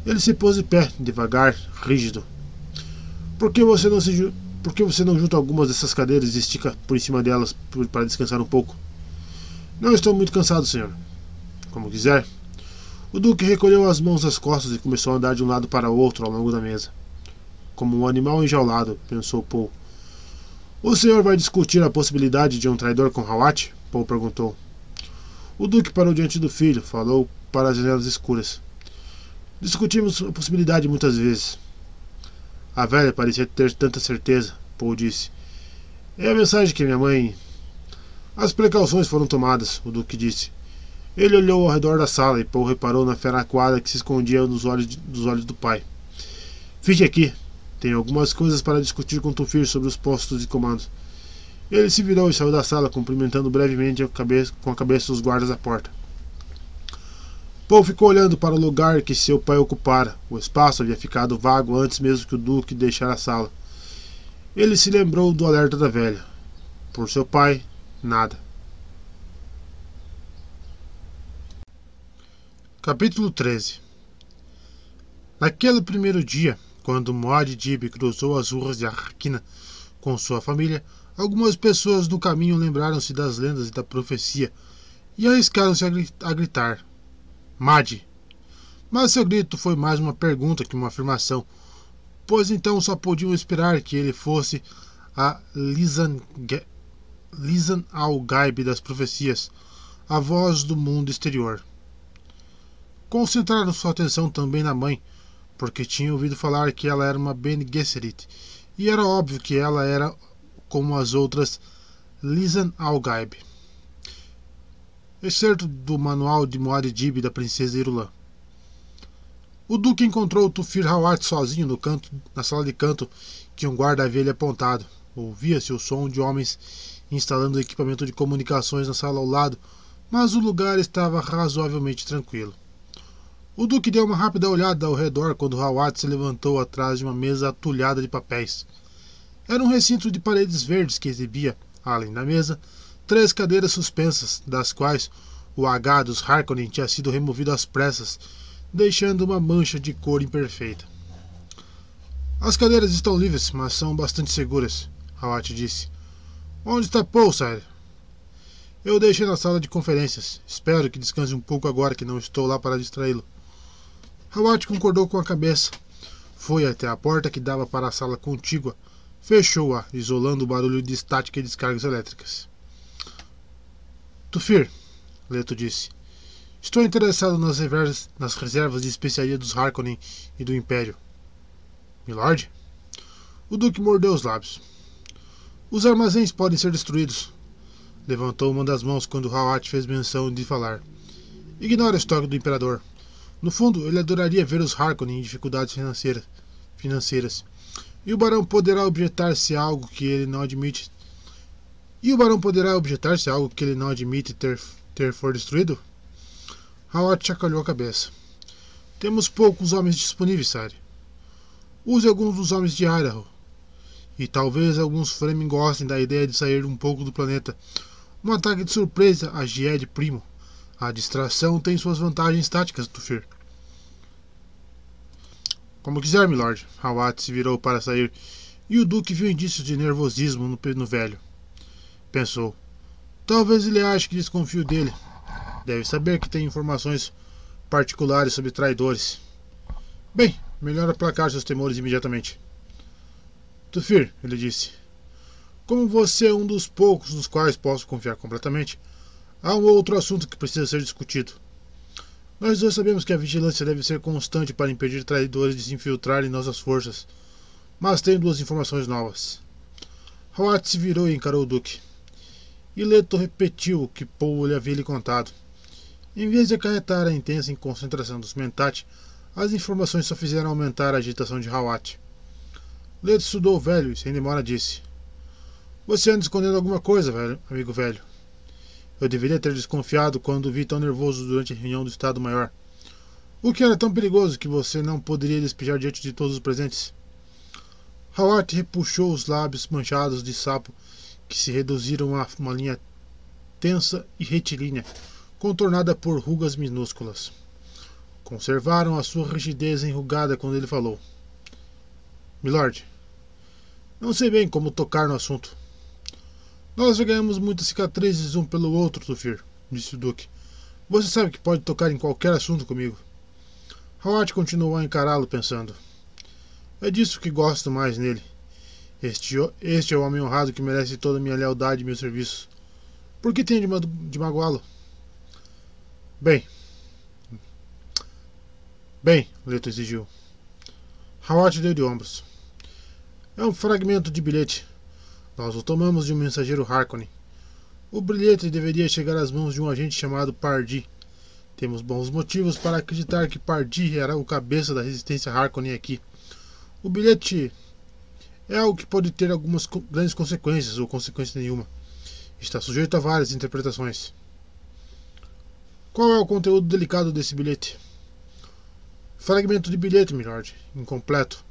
Ele se pôs de pé, devagar, rígido. Por que você não se por que você não junta algumas dessas cadeiras e estica por cima delas para descansar um pouco? Não estou muito cansado, senhor. Como quiser. O Duque recolheu as mãos das costas e começou a andar de um lado para outro ao longo da mesa. Como um animal enjaulado, pensou Paul. O senhor vai discutir a possibilidade de um traidor com Hawat? Paul perguntou. O Duque parou diante do filho, falou para as janelas escuras. Discutimos a possibilidade muitas vezes. A velha parecia ter tanta certeza, Paul disse. É a mensagem que minha mãe. As precauções foram tomadas, o Duque disse. Ele olhou ao redor da sala e Paul reparou na fera aquada que se escondia nos olhos, dos olhos do pai. Fique aqui. Tenho algumas coisas para discutir com Tufir sobre os postos de comando. Ele se virou e saiu da sala, cumprimentando brevemente a cabeça, com a cabeça dos guardas à porta. Paul ficou olhando para o lugar que seu pai ocupara. O espaço havia ficado vago antes mesmo que o Duque deixara a sala. Ele se lembrou do alerta da velha. Por seu pai, nada. Capítulo 13 Naquele primeiro dia, quando Moad Dib cruzou as ruas de Arkina com sua família, algumas pessoas no caminho lembraram-se das lendas e da profecia e arriscaram-se a gritar: Mad. Mas seu grito foi mais uma pergunta que uma afirmação, pois então só podiam esperar que ele fosse a Lisan, Lisan al-Gaib das profecias, a voz do mundo exterior. Concentraram sua atenção também na mãe, porque tinham ouvido falar que ela era uma Ben Gesserit, e era óbvio que ela era como as outras Lisan al-Gaib excerto do manual de Muad'Dib da princesa Irulan. O duque encontrou Tufir Hawat sozinho no canto, na sala de canto que um guarda havia lhe apontado. Ouvia-se o som de homens instalando equipamento de comunicações na sala ao lado, mas o lugar estava razoavelmente tranquilo. O duque deu uma rápida olhada ao redor quando Hawat se levantou atrás de uma mesa atulhada de papéis. Era um recinto de paredes verdes que exibia, além da mesa, três cadeiras suspensas, das quais o H dos Harkonnen tinha sido removido às pressas, deixando uma mancha de cor imperfeita. As cadeiras estão livres, mas são bastante seguras, Hawat disse. Onde está Paul, Sire? Eu deixei na sala de conferências. Espero que descanse um pouco agora que não estou lá para distraí-lo. Hawat concordou com a cabeça. Foi até a porta que dava para a sala contígua. Fechou-a, isolando o barulho de estática e descargas elétricas. Tufir, Leto disse. Estou interessado nas reservas, nas reservas de especiaria dos Harkonnen e do Império. Milord? O Duque mordeu os lábios. Os armazéns podem ser destruídos. Levantou uma das mãos quando Hawat fez menção de falar. Ignore o estoque do Imperador. No fundo, ele adoraria ver os Harkonnen em dificuldades financeiras. financeiras. E o Barão poderá objetar se algo que ele não admite e o barão poderá objetar se algo que ele não admite ter, ter for destruído? Howard chacoalhou a cabeça. Temos poucos homens disponíveis, Sari. Use alguns dos homens de Idaho. E talvez alguns Fremen gostem da ideia de sair um pouco do planeta. Um ataque de surpresa a Gied Primo. A distração tem suas vantagens táticas, Tufir. Como quiser, milord. Hawat se virou para sair, e o Duque viu indícios de nervosismo no, no velho pensou. Talvez ele ache que desconfio dele. Deve saber que tem informações particulares sobre traidores. Bem, melhor aplacar seus temores imediatamente. Tufir, ele disse. Como você é um dos poucos nos quais posso confiar completamente, há um outro assunto que precisa ser discutido. Nós dois sabemos que a vigilância deve ser constante para impedir traidores de se infiltrarem em nossas forças. Mas tenho duas informações novas. Howard se virou e encarou o Duque e Leto repetiu o que Paul lhe havia lhe contado. Em vez de acarretar a intensa concentração dos Mentat, as informações só fizeram aumentar a agitação de Hawat. Leto estudou o velho e sem demora disse: Você anda escondendo alguma coisa, velho, amigo velho. Eu deveria ter desconfiado quando o vi tão nervoso durante a reunião do Estado-Maior. O que era tão perigoso que você não poderia despejar diante de todos os presentes? Hawat repuxou os lábios manchados de sapo que se reduziram a uma linha tensa e retilínea, contornada por rugas minúsculas. Conservaram a sua rigidez enrugada quando ele falou. Milord, não sei bem como tocar no assunto. Nós já ganhamos muitas cicatrizes um pelo outro, Tufir, disse o Duque. Você sabe que pode tocar em qualquer assunto comigo. Howard continuou a encará-lo, pensando. É disso que gosto mais nele. Este, este é o homem honrado que merece toda a minha lealdade e meu serviço. Por que tenho de, de magoá-lo? Bem. Bem, Leto exigiu. Howard deu de ombros. É um fragmento de bilhete. Nós o tomamos de um mensageiro Harkonnen. O bilhete deveria chegar às mãos de um agente chamado Pardi. Temos bons motivos para acreditar que Pardi era o cabeça da resistência Harkonnen aqui. O bilhete é algo que pode ter algumas grandes consequências ou consequência nenhuma. Está sujeito a várias interpretações. Qual é o conteúdo delicado desse bilhete? Fragmento de bilhete, milord, incompleto.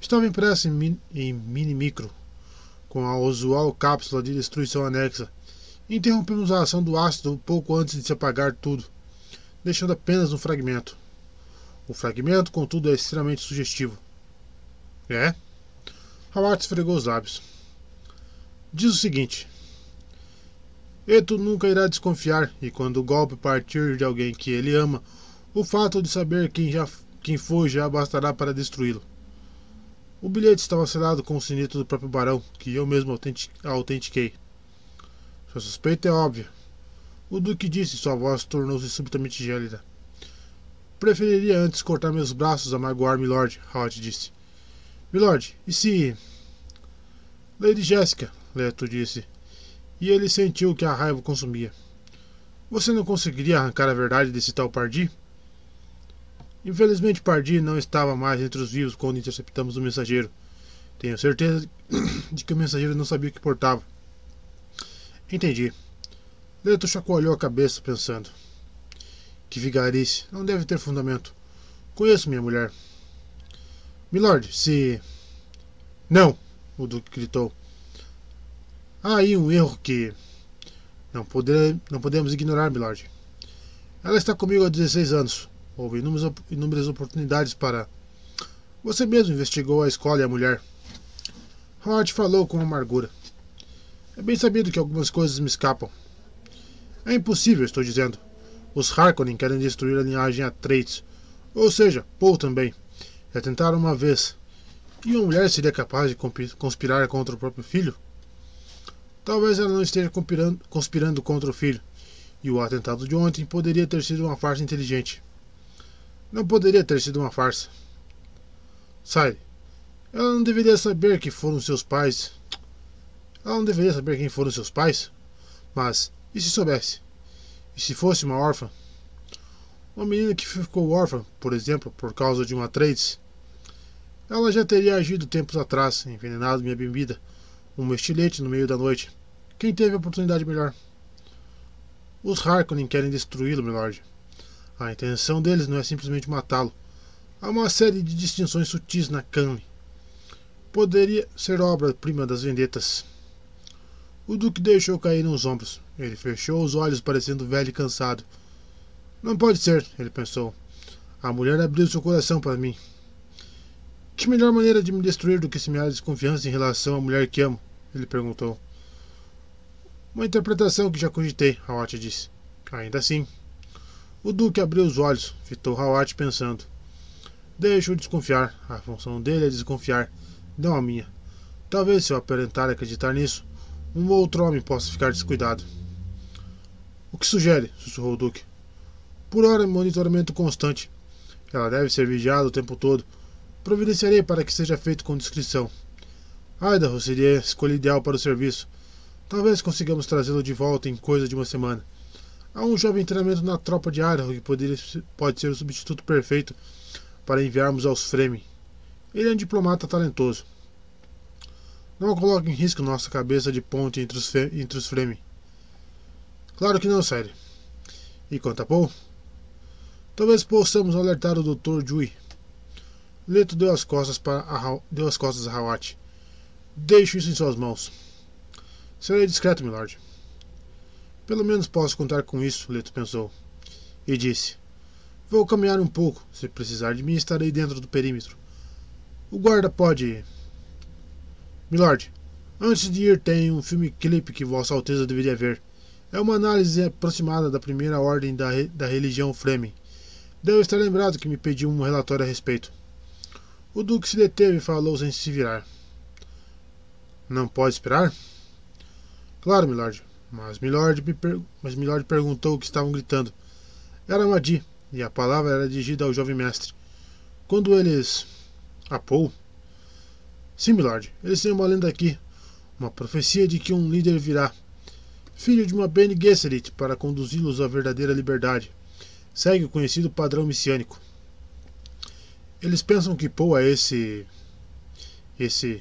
Estava impresso em, em mini micro, com a usual cápsula de destruição anexa. Interrompemos a ação do ácido pouco antes de se apagar tudo deixando apenas um fragmento. O fragmento, contudo, é extremamente sugestivo. É? Howard esfregou os lábios. Diz o seguinte: Eto nunca irá desconfiar, e quando o golpe partir de alguém que ele ama, o fato de saber quem, já, quem foi já bastará para destruí-lo. O bilhete estava selado com o sineto do próprio barão, que eu mesmo autentiquei. Sua suspeita é óbvia. O Duque disse, sua voz tornou-se subitamente gélida. Preferiria antes cortar meus braços a magoar Milord, Howard disse. Milord, e se. Lady Jéssica, Leto disse. E ele sentiu que a raiva consumia. Você não conseguiria arrancar a verdade desse tal Pardi? Infelizmente, Pardi não estava mais entre os vivos quando interceptamos o mensageiro. Tenho certeza [coughs] de que o mensageiro não sabia o que portava. Entendi. Leto chacoalhou a cabeça, pensando. Que vigarice. Não deve ter fundamento. Conheço minha mulher. Milord, se. Não! O Duque gritou. Há aí um erro que. Não, poder, não podemos ignorar, Milord. Ela está comigo há 16 anos. Houve inúmeras, inúmeras oportunidades para. Você mesmo investigou a escola e a mulher. Howard falou com amargura. É bem sabido que algumas coisas me escapam. É impossível, estou dizendo. Os Harkonnen querem destruir a linhagem Atreides. Ou seja, Paul também. Já tentaram uma vez. E uma mulher seria capaz de conspirar contra o próprio filho? Talvez ela não esteja conspirando, conspirando contra o filho. E o atentado de ontem poderia ter sido uma farsa inteligente. Não poderia ter sido uma farsa. Sai. Ela não deveria saber que foram seus pais. Ela não deveria saber quem foram seus pais. Mas e se soubesse? E se fosse uma órfã? Uma menina que ficou órfã, por exemplo, por causa de uma trades? Ela já teria agido tempos atrás, envenenado minha bebida, um estilete no meio da noite. Quem teve a oportunidade melhor? Os Harkonnen querem destruí-lo, milord. A intenção deles não é simplesmente matá-lo. Há uma série de distinções sutis na Canle. Poderia ser obra-prima das vendetas. O Duque deixou cair nos ombros. Ele fechou os olhos, parecendo velho e cansado. Não pode ser, ele pensou. A mulher abriu seu coração para mim. Que melhor maneira de me destruir do que semear desconfiança em relação à mulher que amo? Ele perguntou. Uma interpretação que já cogitei, Hawat disse. Ainda assim. O Duque abriu os olhos, fitou Hawat pensando. Deixa-o desconfiar. A função dele é desconfiar, não a minha. Talvez se eu aparentar acreditar nisso, um outro homem possa ficar descuidado. O que sugere? sussurrou o Duque. Por hora, monitoramento constante. Ela deve ser vigiada o tempo todo. Providenciarei para que seja feito com discrição. Idaho seria a escolha ideal para o serviço. Talvez consigamos trazê-lo de volta em coisa de uma semana. Há um jovem treinamento na tropa de Idaho que poderia, pode ser o substituto perfeito para enviarmos aos Fremen. Ele é um diplomata talentoso. Não coloque em risco nossa cabeça de ponte entre os, entre os Fremen. Claro que não, sério. E quanto a Paul? Talvez possamos alertar o Dr. Jui. Leto deu as costas para a, deu as costas a Hawat. Deixo isso em suas mãos. Serei discreto, milord. Pelo menos posso contar com isso, Leto pensou. E disse: Vou caminhar um pouco. Se precisar de mim, estarei dentro do perímetro. O guarda pode Milord, antes de ir tem um filme clipe que Vossa Alteza deveria ver. É uma análise aproximada da primeira ordem da, da religião Fremen. Deve estar lembrado que me pediu um relatório a respeito. O Duque se deteve e falou sem se virar. Não pode esperar? Claro, Milord. Mas Milord, me per... Mas Milord perguntou o que estavam gritando. Era Madi, e a palavra era dirigida ao jovem mestre. Quando eles. A Sim, milord, eles têm uma lenda aqui, uma profecia de que um líder virá, filho de uma Bene Gesserit, para conduzi-los à verdadeira liberdade. segue o conhecido padrão messiânico. Eles pensam que Poe é esse. esse.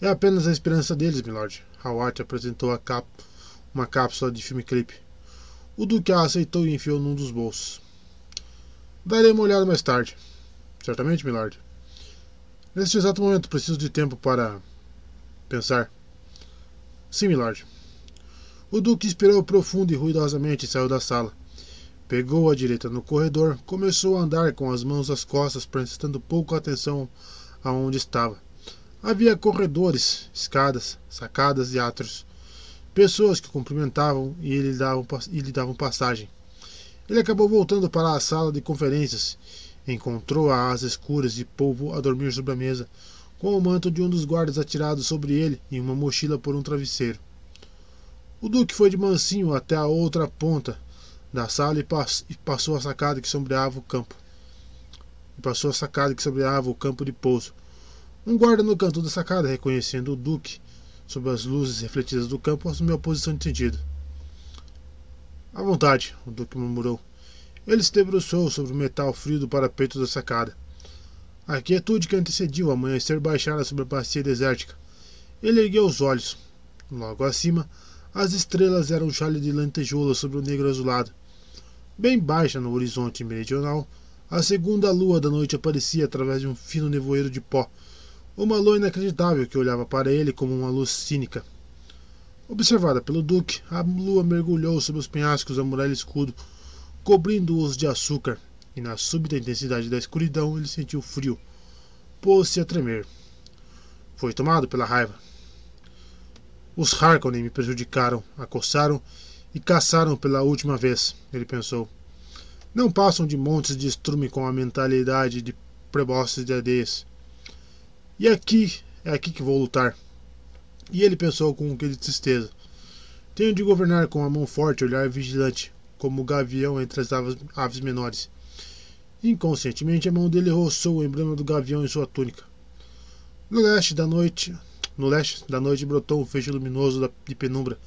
É apenas a esperança deles, milord. Howard apresentou cap... uma cápsula de filme clipe. O Duque a aceitou e enfiou num dos bolsos. Darei uma olhada mais tarde. Certamente, milord. Neste exato momento preciso de tempo para pensar. Sim, milord. O Duque inspirou profundo e ruidosamente e saiu da sala. Pegou a direita no corredor, começou a andar com as mãos às costas, prestando pouca atenção aonde estava. Havia corredores, escadas, sacadas e atos. Pessoas que cumprimentavam e lhe davam, e lhe davam passagem. Ele acabou voltando para a sala de conferências. Encontrou-a às escuras e polvo a dormir sobre a mesa, com o manto de um dos guardas atirado sobre ele e uma mochila por um travesseiro. O duque foi de mansinho até a outra ponta da sala e, pass e passou a sacada que sombreava o campo. E passou a sacada que sombreava o campo de pouso. Um guarda no canto da sacada, reconhecendo o duque sob as luzes refletidas do campo, assumiu a posição de sentido. À vontade, o duque murmurou. Ele se debruçou sobre o metal frio do parapeito da sacada. A quietude que antecedia o amanhecer baixara sobre a bacia desértica. Ele ergueu os olhos. Logo acima, as estrelas eram um chale de lantejoulas sobre o negro azulado. Bem baixa no horizonte meridional, a segunda lua da noite aparecia através de um fino nevoeiro de pó, uma lua inacreditável que olhava para ele como uma luz cínica. Observada pelo Duque, a lua mergulhou sobre os penhascos da muralha escudo, cobrindo-os de açúcar, e na súbita intensidade da escuridão ele sentiu frio. Pôs-se a tremer. Foi tomado pela raiva. Os Harkonnen me prejudicaram, acossaram e caçaram pela última vez, ele pensou. Não passam de montes de estrume com a mentalidade de prebostes de adeias. E aqui é aqui que vou lutar. E ele pensou com um quê de tristeza. Tenho de governar com a mão forte olhar vigilante, como o gavião entre as aves, aves menores. Inconscientemente, a mão dele roçou o emblema do gavião em sua túnica. No leste da noite, no leste da noite brotou um feixe luminoso de penumbra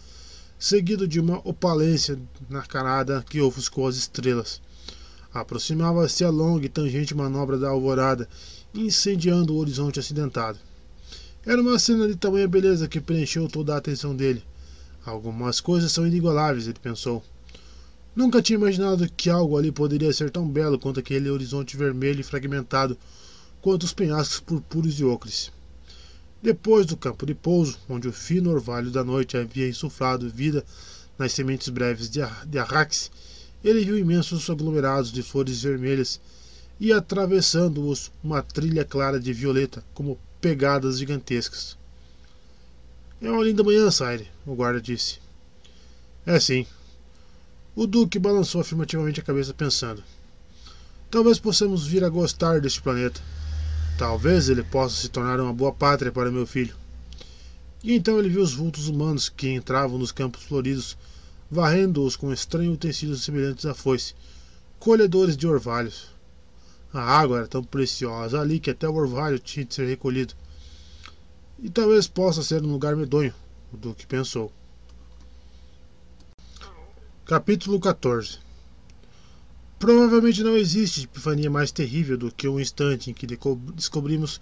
seguido de uma opalência nacarada que ofuscou as estrelas. Aproximava-se a longa e tangente manobra da alvorada, incendiando o horizonte acidentado. Era uma cena de tamanha beleza que preencheu toda a atenção dele. Algumas coisas são inigualáveis, ele pensou. Nunca tinha imaginado que algo ali poderia ser tão belo quanto aquele horizonte vermelho e fragmentado, quanto os penhascos purpúreos e ocres. Depois do campo de pouso, onde o fino orvalho da noite havia insuflado vida nas sementes breves de, de arrax, ele viu imensos aglomerados de flores vermelhas e, atravessando-os, uma trilha clara de violeta, como pegadas gigantescas. É uma linda manhã, Sire, o guarda disse. É sim. O Duque balançou afirmativamente a cabeça, pensando. Talvez possamos vir a gostar deste planeta. Talvez ele possa se tornar uma boa pátria para meu filho. E então ele viu os vultos humanos que entravam nos campos floridos, varrendo-os com estranhos utensílios semelhantes a foice, colhedores de orvalhos. A água era tão preciosa ali que até o orvalho tinha de ser recolhido. E talvez possa ser um lugar medonho, o Duque pensou. Capítulo 14 Provavelmente não existe epifania mais terrível do que o um instante em que descobrimos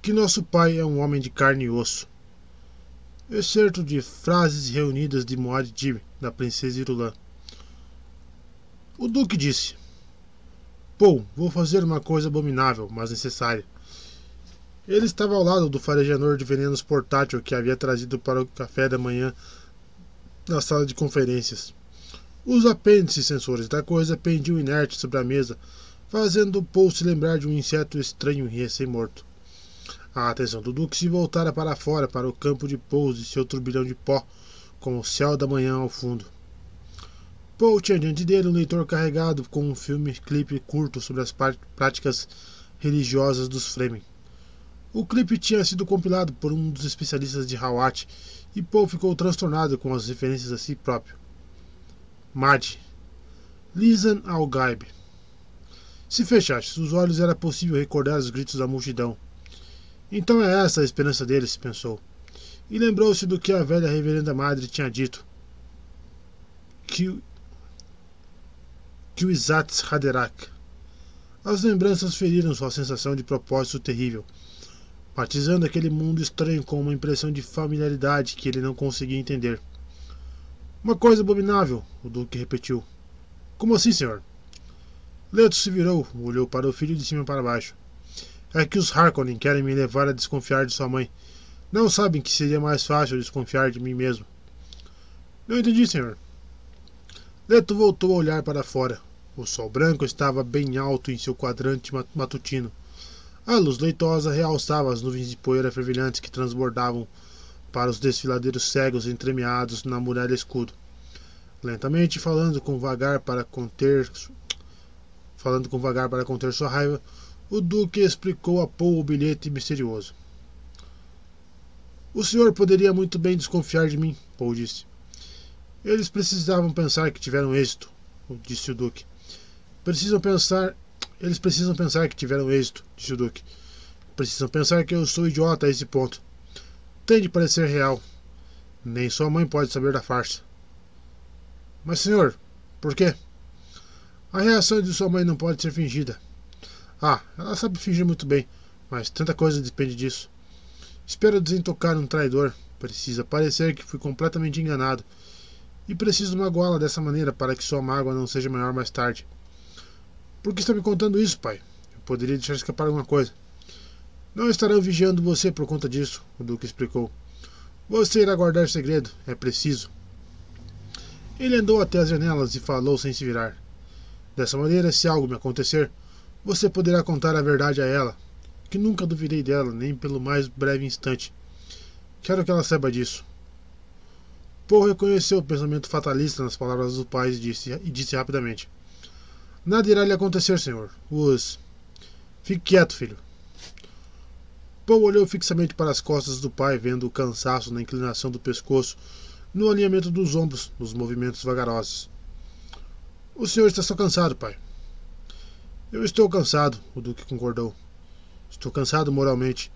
que nosso pai é um homem de carne e osso. Excerto de frases reunidas de Moad Dib, da princesa Irulã. O duque disse: Pô, vou fazer uma coisa abominável, mas necessária. Ele estava ao lado do farejador de venenos portátil que havia trazido para o café da manhã na sala de conferências. Os apêndices sensores da coisa pendiam inertes sobre a mesa, fazendo Paul se lembrar de um inseto estranho e recém-morto. A atenção do Duque se voltara para fora, para o campo de pouso e seu turbilhão de pó, com o céu da manhã ao fundo. Paul tinha diante dele um leitor carregado com um filme clipe curto sobre as práticas religiosas dos Fremen. O clipe tinha sido compilado por um dos especialistas de Hawat e Paul ficou transtornado com as referências a si próprio. Mad. Lisan ao Gaib. Se fechasse os olhos, era possível recordar os gritos da multidão. Então é essa a esperança deles, pensou. E lembrou-se do que a velha reverenda madre tinha dito. Que, Kwisatz Haderach. As lembranças feriram sua sensação de propósito terrível, batizando aquele mundo estranho com uma impressão de familiaridade que ele não conseguia entender. Uma coisa abominável, o Duque repetiu. Como assim, senhor? Leto se virou, olhou para o filho de cima para baixo. É que os Harkonnen querem me levar a desconfiar de sua mãe. Não sabem que seria mais fácil desconfiar de mim mesmo. Não entendi, senhor. Leto voltou a olhar para fora. O sol branco estava bem alto em seu quadrante matutino. A luz leitosa realçava as nuvens de poeira fervilhantes que transbordavam para os desfiladeiros cegos entremeados na muralha escudo. Lentamente, falando com vagar para conter falando com vagar para conter sua raiva, o duque explicou a Paul o bilhete misterioso. O senhor poderia muito bem desconfiar de mim, Paul disse. Eles precisavam pensar que tiveram êxito, disse o duque. Precisam pensar. Eles precisam pensar que tiveram êxito, disse o duque. Precisam pensar que eu sou idiota a esse ponto. Tem de parecer real. Nem sua mãe pode saber da farsa. Mas, senhor, por quê? A reação de sua mãe não pode ser fingida. Ah, ela sabe fingir muito bem, mas tanta coisa depende disso. Espero desentocar um traidor. Precisa parecer que fui completamente enganado. E preciso magoá-la dessa maneira para que sua mágoa não seja maior mais tarde. Por que está me contando isso, pai? Eu poderia deixar escapar alguma coisa. Não estarão vigiando você por conta disso, o Duque explicou. Você irá guardar segredo, é preciso. Ele andou até as janelas e falou sem se virar. Dessa maneira, se algo me acontecer, você poderá contar a verdade a ela, que nunca duvidei dela, nem pelo mais breve instante. Quero que ela saiba disso. Paul reconheceu o pensamento fatalista nas palavras do pai e disse, e disse rapidamente: Nada irá lhe acontecer, senhor. Os. Fique quieto, filho. Paul olhou fixamente para as costas do pai, vendo o cansaço na inclinação do pescoço, no alinhamento dos ombros, nos movimentos vagarosos. O senhor está só cansado, pai. Eu estou cansado, o Duque concordou. Estou cansado moralmente.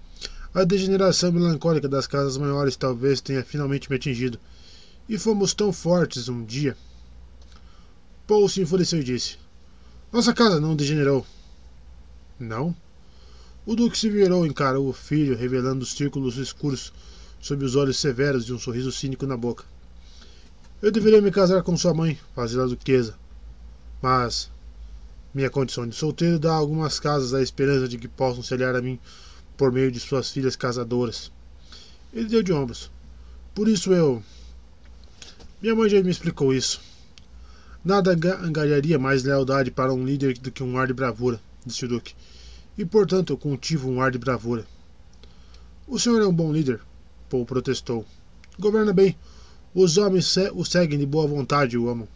A degeneração melancólica das casas maiores talvez tenha finalmente me atingido. E fomos tão fortes um dia. Paul se enfureceu e disse: Nossa casa não degenerou. Não? O Duque se virou e encarou o filho, revelando os círculos escuros sob os olhos severos e um sorriso cínico na boca. Eu deveria me casar com sua mãe, fazê-la duquesa. Mas minha condição de solteiro dá algumas casas a esperança de que possam se aliar a mim por meio de suas filhas casadoras. Ele deu de ombros. Por isso eu. Minha mãe já me explicou isso. Nada angariaria mais lealdade para um líder do que um ar de bravura, disse o Duque. E portanto eu cultivo um ar de bravura. O senhor é um bom líder, Paul protestou. Governa bem. Os homens o seguem de boa vontade e o amam.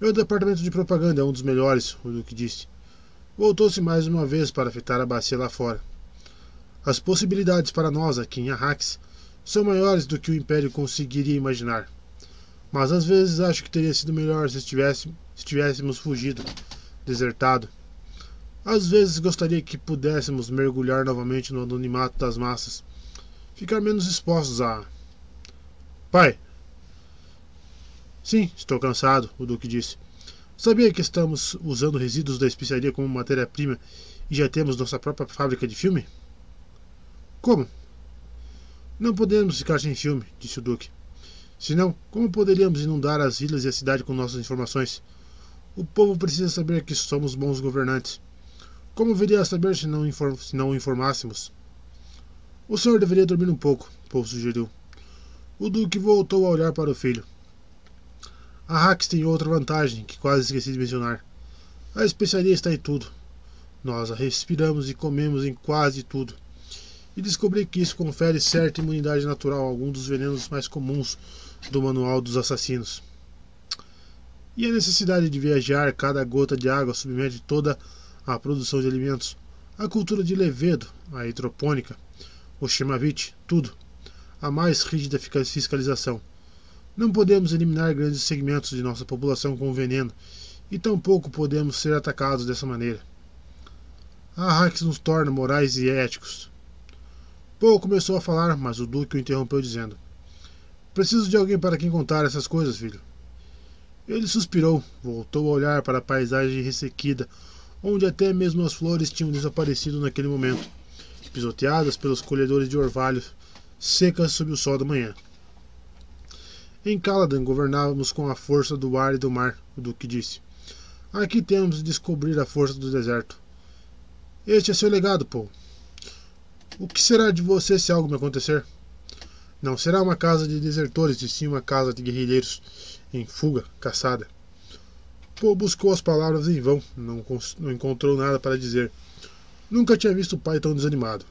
Meu departamento de propaganda é um dos melhores, o Duque disse. Voltou-se mais uma vez para fitar a bacia lá fora. As possibilidades para nós aqui em Arrax são maiores do que o Império conseguiria imaginar. Mas às vezes acho que teria sido melhor se, estivesse, se tivéssemos fugido, desertado. Às vezes gostaria que pudéssemos mergulhar novamente no anonimato das massas, ficar menos expostos a. Pai, Sim, estou cansado, o Duque disse. Sabia que estamos usando resíduos da especiaria como matéria-prima e já temos nossa própria fábrica de filme? Como? Não podemos ficar sem filme, disse o Duque. Senão, como poderíamos inundar as ilhas e a cidade com nossas informações? O povo precisa saber que somos bons governantes. Como viria a saber se não, inform se não o informássemos? O senhor deveria dormir um pouco, o povo sugeriu. O Duque voltou a olhar para o filho. A Hacks tem outra vantagem que quase esqueci de mencionar. A especiaria está em tudo. Nós a respiramos e comemos em quase tudo. E descobri que isso confere certa imunidade natural a alguns dos venenos mais comuns do manual dos assassinos. E a necessidade de viajar, cada gota de água submete toda a produção de alimentos. A cultura de levedo, a hidropônica, o Shemavit, tudo. A mais rígida fiscalização. Não podemos eliminar grandes segmentos de nossa população com veneno, e tampouco podemos ser atacados dessa maneira. A Hax nos torna morais e éticos. Paul começou a falar, mas o Duque o interrompeu dizendo: Preciso de alguém para quem contar essas coisas, filho. Ele suspirou, voltou a olhar para a paisagem ressequida, onde até mesmo as flores tinham desaparecido naquele momento, pisoteadas pelos colhedores de orvalhos, secas sob o sol da manhã. Em Caladan governávamos com a força do ar e do mar, o Duque disse. Aqui temos de descobrir a força do deserto. Este é seu legado, Paul. O que será de você se algo me acontecer? Não será uma casa de desertores, e sim uma casa de guerrilheiros em fuga, caçada. Paul buscou as palavras em vão, não, não encontrou nada para dizer. Nunca tinha visto o pai tão desanimado.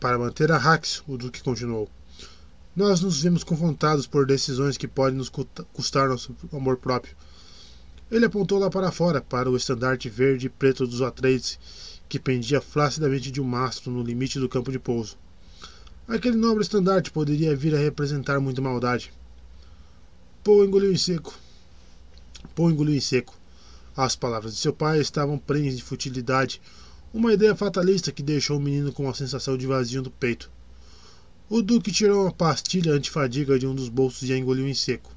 Para manter a Rax, o Duque continuou. Nós nos vemos confrontados por decisões que podem nos custar nosso amor próprio. Ele apontou lá para fora, para o estandarte verde e preto dos Atreides, que pendia flaccidamente de um mastro no limite do campo de pouso. Aquele nobre estandarte poderia vir a representar muita maldade. Poe engoliu em seco. Poe engoliu em seco. As palavras de seu pai estavam prenhes de futilidade, uma ideia fatalista que deixou o menino com uma sensação de vazio no peito. O Duque tirou uma pastilha antifadiga de um dos bolsos e a engoliu em seco.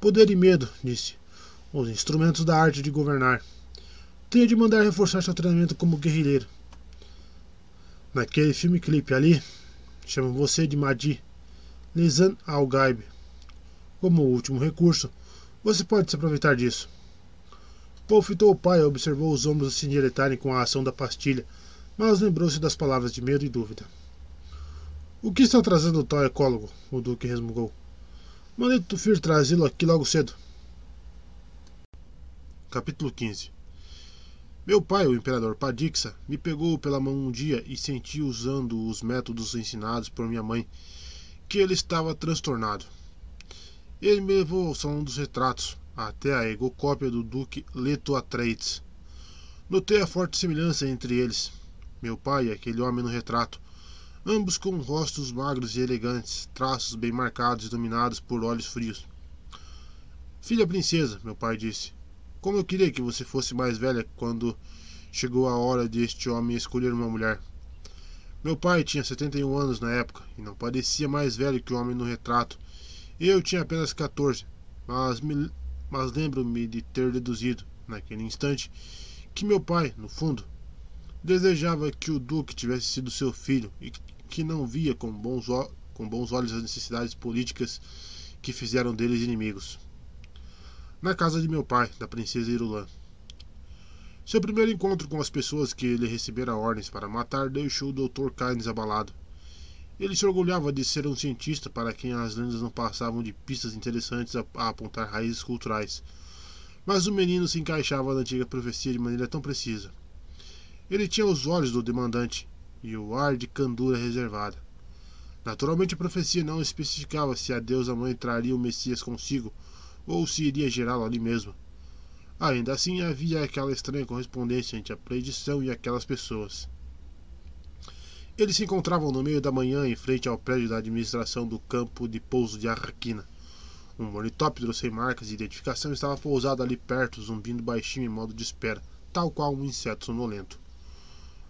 Poder e medo, disse. Os instrumentos da arte de governar. Tenho de mandar reforçar seu treinamento como guerrilheiro. Naquele filme clipe ali, chamam você de Madi. Lisan Al-Gaib. Como último recurso, você pode se aproveitar disso. Paul fitou o pai e observou os ombros se endireitarem com a ação da pastilha, mas lembrou-se das palavras de medo e dúvida. O que está trazendo o tal ecólogo? O Duque resmungou. Mandei Tufir trazê-lo aqui logo cedo. Capítulo 15 Meu pai, o imperador Padixa, me pegou pela mão um dia e senti usando os métodos ensinados por minha mãe que ele estava transtornado. Ele me levou ao salão dos retratos, até a egocópia do Duque Leto Atreides. Notei a forte semelhança entre eles, meu pai e aquele homem no retrato, ambos com rostos magros e elegantes, traços bem marcados e dominados por olhos frios. Filha princesa, meu pai disse, como eu queria que você fosse mais velha quando chegou a hora de este homem escolher uma mulher. Meu pai tinha 71 anos na época e não parecia mais velho que o homem no retrato. Eu tinha apenas 14, mas, mas lembro-me de ter deduzido, naquele instante, que meu pai, no fundo, desejava que o Duque tivesse sido seu filho e que não via com bons, com bons olhos as necessidades políticas que fizeram deles inimigos. Na casa de meu pai, da princesa Irulan. Seu primeiro encontro com as pessoas que ele recebera ordens para matar deixou o Dr. Kynes abalado. Ele se orgulhava de ser um cientista para quem as lendas não passavam de pistas interessantes a, a apontar raízes culturais. Mas o menino se encaixava na antiga profecia de maneira tão precisa. Ele tinha os olhos do demandante e o ar de candura reservada. Naturalmente a profecia não especificava se a deusa mãe traria o Messias consigo ou se iria gerá-lo ali mesmo. Ainda assim havia aquela estranha correspondência entre a predição e aquelas pessoas. Eles se encontravam no meio da manhã em frente ao prédio da administração do campo de pouso de Arraquina. Um ornitóptero sem marcas de identificação estava pousado ali perto, zumbindo baixinho em modo de espera, tal qual um inseto sonolento.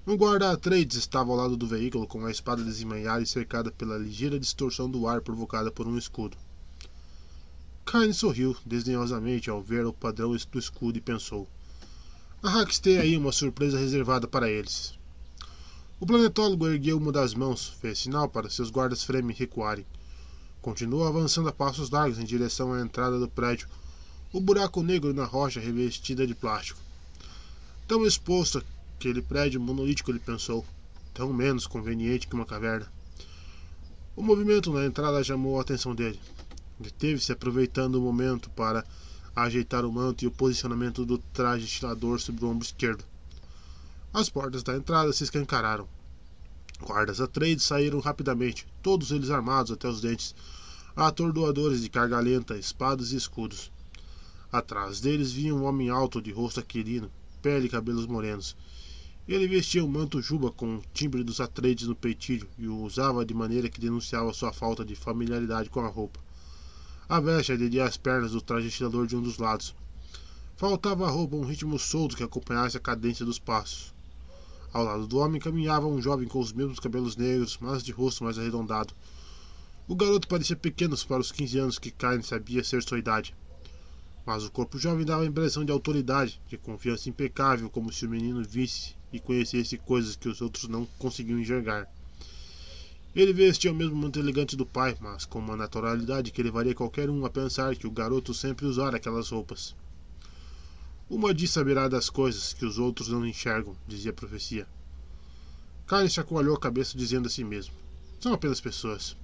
Um guarda-trades estava ao lado do veículo com a espada desembanhada e cercada pela ligeira distorção do ar provocada por um escudo. Kain sorriu desdenhosamente ao ver o padrão do escudo e pensou: A Hax tem aí uma surpresa reservada para eles. O planetólogo ergueu uma das mãos, fez sinal para seus guardas Fremen recuarem. Continuou avançando a passos largos em direção à entrada do prédio, o buraco negro na rocha revestida de plástico. Tão exposto Aquele prédio monolítico, ele pensou, tão menos conveniente que uma caverna. O movimento na entrada chamou a atenção dele. Deteve-se aproveitando o momento para ajeitar o manto e o posicionamento do traje estilador sobre o ombro esquerdo. As portas da entrada se escancararam. Guardas a trade saíram rapidamente, todos eles armados até os dentes, atordoadores de carga lenta, espadas e escudos. Atrás deles vinha um homem alto de rosto aquilino, pele e cabelos morenos. Ele vestia um manto juba com o timbre dos Atreides no peitilho e o usava de maneira que denunciava sua falta de familiaridade com a roupa. A veste aderia às pernas do traje estirador de um dos lados. Faltava à roupa um ritmo solto que acompanhasse a cadência dos passos. Ao lado do homem caminhava um jovem com os mesmos cabelos negros, mas de rosto mais arredondado. O garoto parecia pequeno para os 15 anos que Cain sabia ser sua idade. Mas o corpo jovem dava a impressão de autoridade, de confiança impecável, como se o menino visse e conhecesse coisas que os outros não conseguiam enxergar. Ele vestia o mesmo manto elegante do pai, mas com uma naturalidade que levaria qualquer um a pensar que o garoto sempre usara aquelas roupas. Uma diz saberá das coisas que os outros não enxergam, dizia a profecia. Karen chacoalhou a cabeça dizendo a si mesmo: São apenas pessoas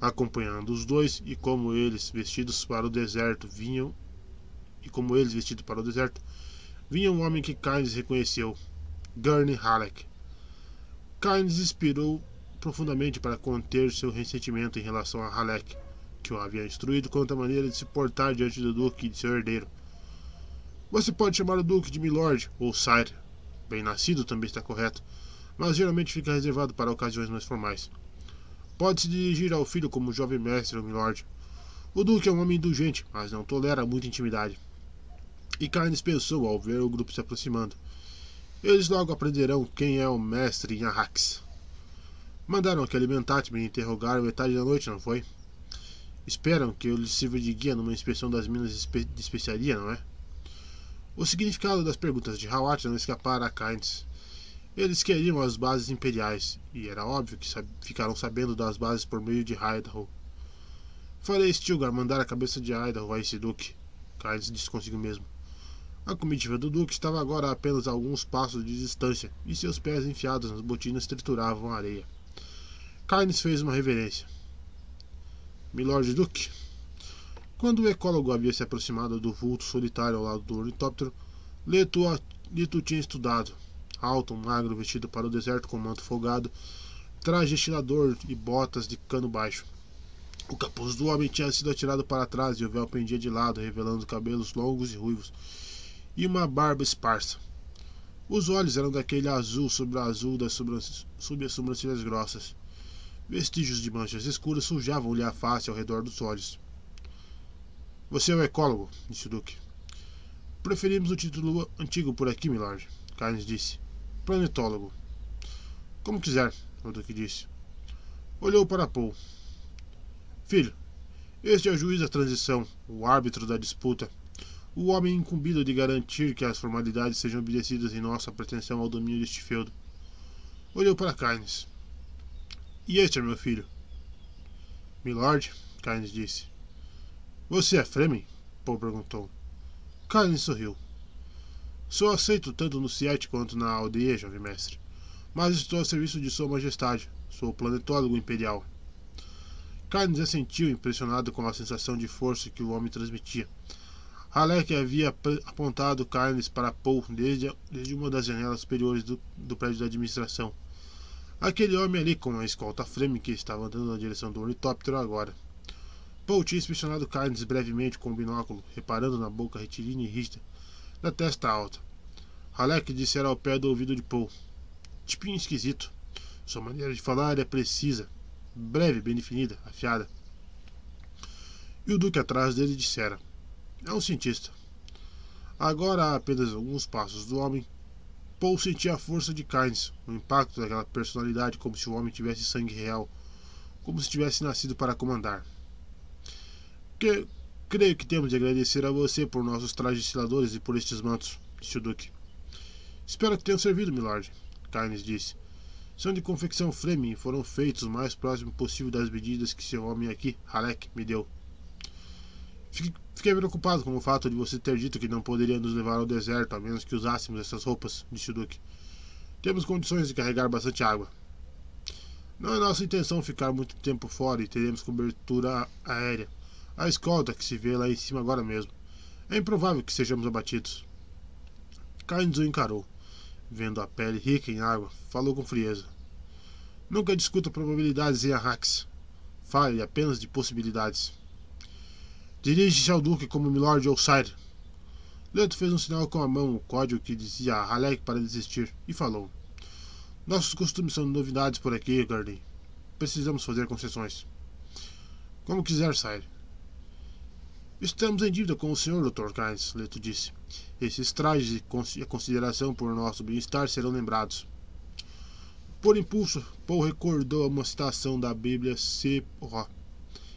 acompanhando os dois, e como eles vestidos para o deserto vinham e como eles vestidos para o deserto, vinha um homem que Kynes reconheceu, Gurney Halleck. Kynes inspirou profundamente para conter seu ressentimento em relação a Halleck, que o havia instruído quanto à maneira de se portar diante do duque e de seu herdeiro. Você pode chamar o duque de Milord ou Sire. Bem nascido também está correto, mas geralmente fica reservado para ocasiões mais formais. Pode se dirigir ao filho como jovem mestre ou milord. O duque é um homem indulgente, mas não tolera muita intimidade. E Carnes pensou ao ver o grupo se aproximando. Eles logo aprenderão quem é o mestre em Arrax. Mandaram aquele mentate me interrogar metade da noite, não foi? Esperam que eu lhes sirva de guia numa inspeção das minas de especiaria, não é? O significado das perguntas de Hawat não escapara a Kynes. Eles queriam as bases imperiais, e era óbvio que sab ficaram sabendo das bases por meio de Idaho. Farei Stilgar mandar a cabeça de Idaho a esse duque. Kynes disse consigo mesmo. A comitiva do duque estava agora a apenas alguns passos de distância, e seus pés enfiados nas botinas trituravam a areia. Kynes fez uma reverência. Milord Duque. Quando o ecólogo havia se aproximado do vulto solitário ao lado do ornitóptero, Leto, Leto tinha estudado alto, magro, vestido para o deserto com manto folgado, traje estilador e botas de cano baixo. O capuz do homem tinha sido atirado para trás e o véu pendia de lado, revelando cabelos longos e ruivos e uma barba esparsa. Os olhos eram daquele azul sobre azul das sob as sobrancelhas grossas. Vestígios de manchas escuras sujavam-lhe a face ao redor dos olhos. Você é o ecólogo, disse o Duque. Preferimos o título antigo por aqui, milord, Carnes disse planetólogo. Como quiser, o Duque disse. Olhou para Paul. Filho, este é o juiz da transição, o árbitro da disputa, o homem incumbido de garantir que as formalidades sejam obedecidas em nossa pretensão ao domínio deste feudo. Olhou para Kynes. E este é meu filho. Milord, Kynes disse. Você é Fremen? Paul perguntou. Kynes sorriu. Sou aceito tanto no Siete quanto na aldeia, jovem mestre. Mas estou a serviço de Sua Majestade. Sou planetólogo imperial. Carnes assentiu, impressionado com a sensação de força que o homem transmitia. Halleck havia apontado Carnes para Paul desde, desde uma das janelas superiores do, do prédio da administração. Aquele homem ali com a escolta frame que estava andando na direção do ornitóptero agora. Paul tinha inspecionado Carnes brevemente com o binóculo, reparando na boca retilínea e rígida, da testa alta. Halleck dissera ao pé do ouvido de Paul. Tipinho esquisito. Sua maneira de falar é precisa, breve, bem definida, afiada. E o Duque atrás dele dissera: É um cientista. Agora a apenas alguns passos do homem, Paul sentia a força de Kynes, o impacto daquela personalidade como se o homem tivesse sangue real, como se tivesse nascido para comandar. Que, Creio que temos de agradecer a você por nossos trajes estiladores e por estes mantos, disse o Duque. Espero que tenham servido, milord, Carnes disse. São de confecção Fleming e foram feitos o mais próximo possível das medidas que seu homem aqui, Halleck, me deu. Fiquei preocupado com o fato de você ter dito que não poderia nos levar ao deserto a menos que usássemos essas roupas, disse o Duque. Temos condições de carregar bastante água. Não é nossa intenção ficar muito tempo fora e teremos cobertura aérea a escolta que se vê lá em cima agora mesmo. É improvável que sejamos abatidos. O encarou. Vendo a pele rica em água, falou com frieza. Nunca discuta probabilidades em Arrax. Fale apenas de possibilidades. Dirige-se ao Duque como Milord ou Sire. Leto fez um sinal com a mão, o código que dizia a para desistir, e falou. Nossos costumes são novidades por aqui, Gurney. Precisamos fazer concessões. Como quiser, Sire. Estamos em dívida com o Sr. Dr. Kynes, Leto disse. Esses trajes e a consideração por nosso bem-estar serão lembrados. Por impulso, Paul recordou uma citação da Bíblia C.O.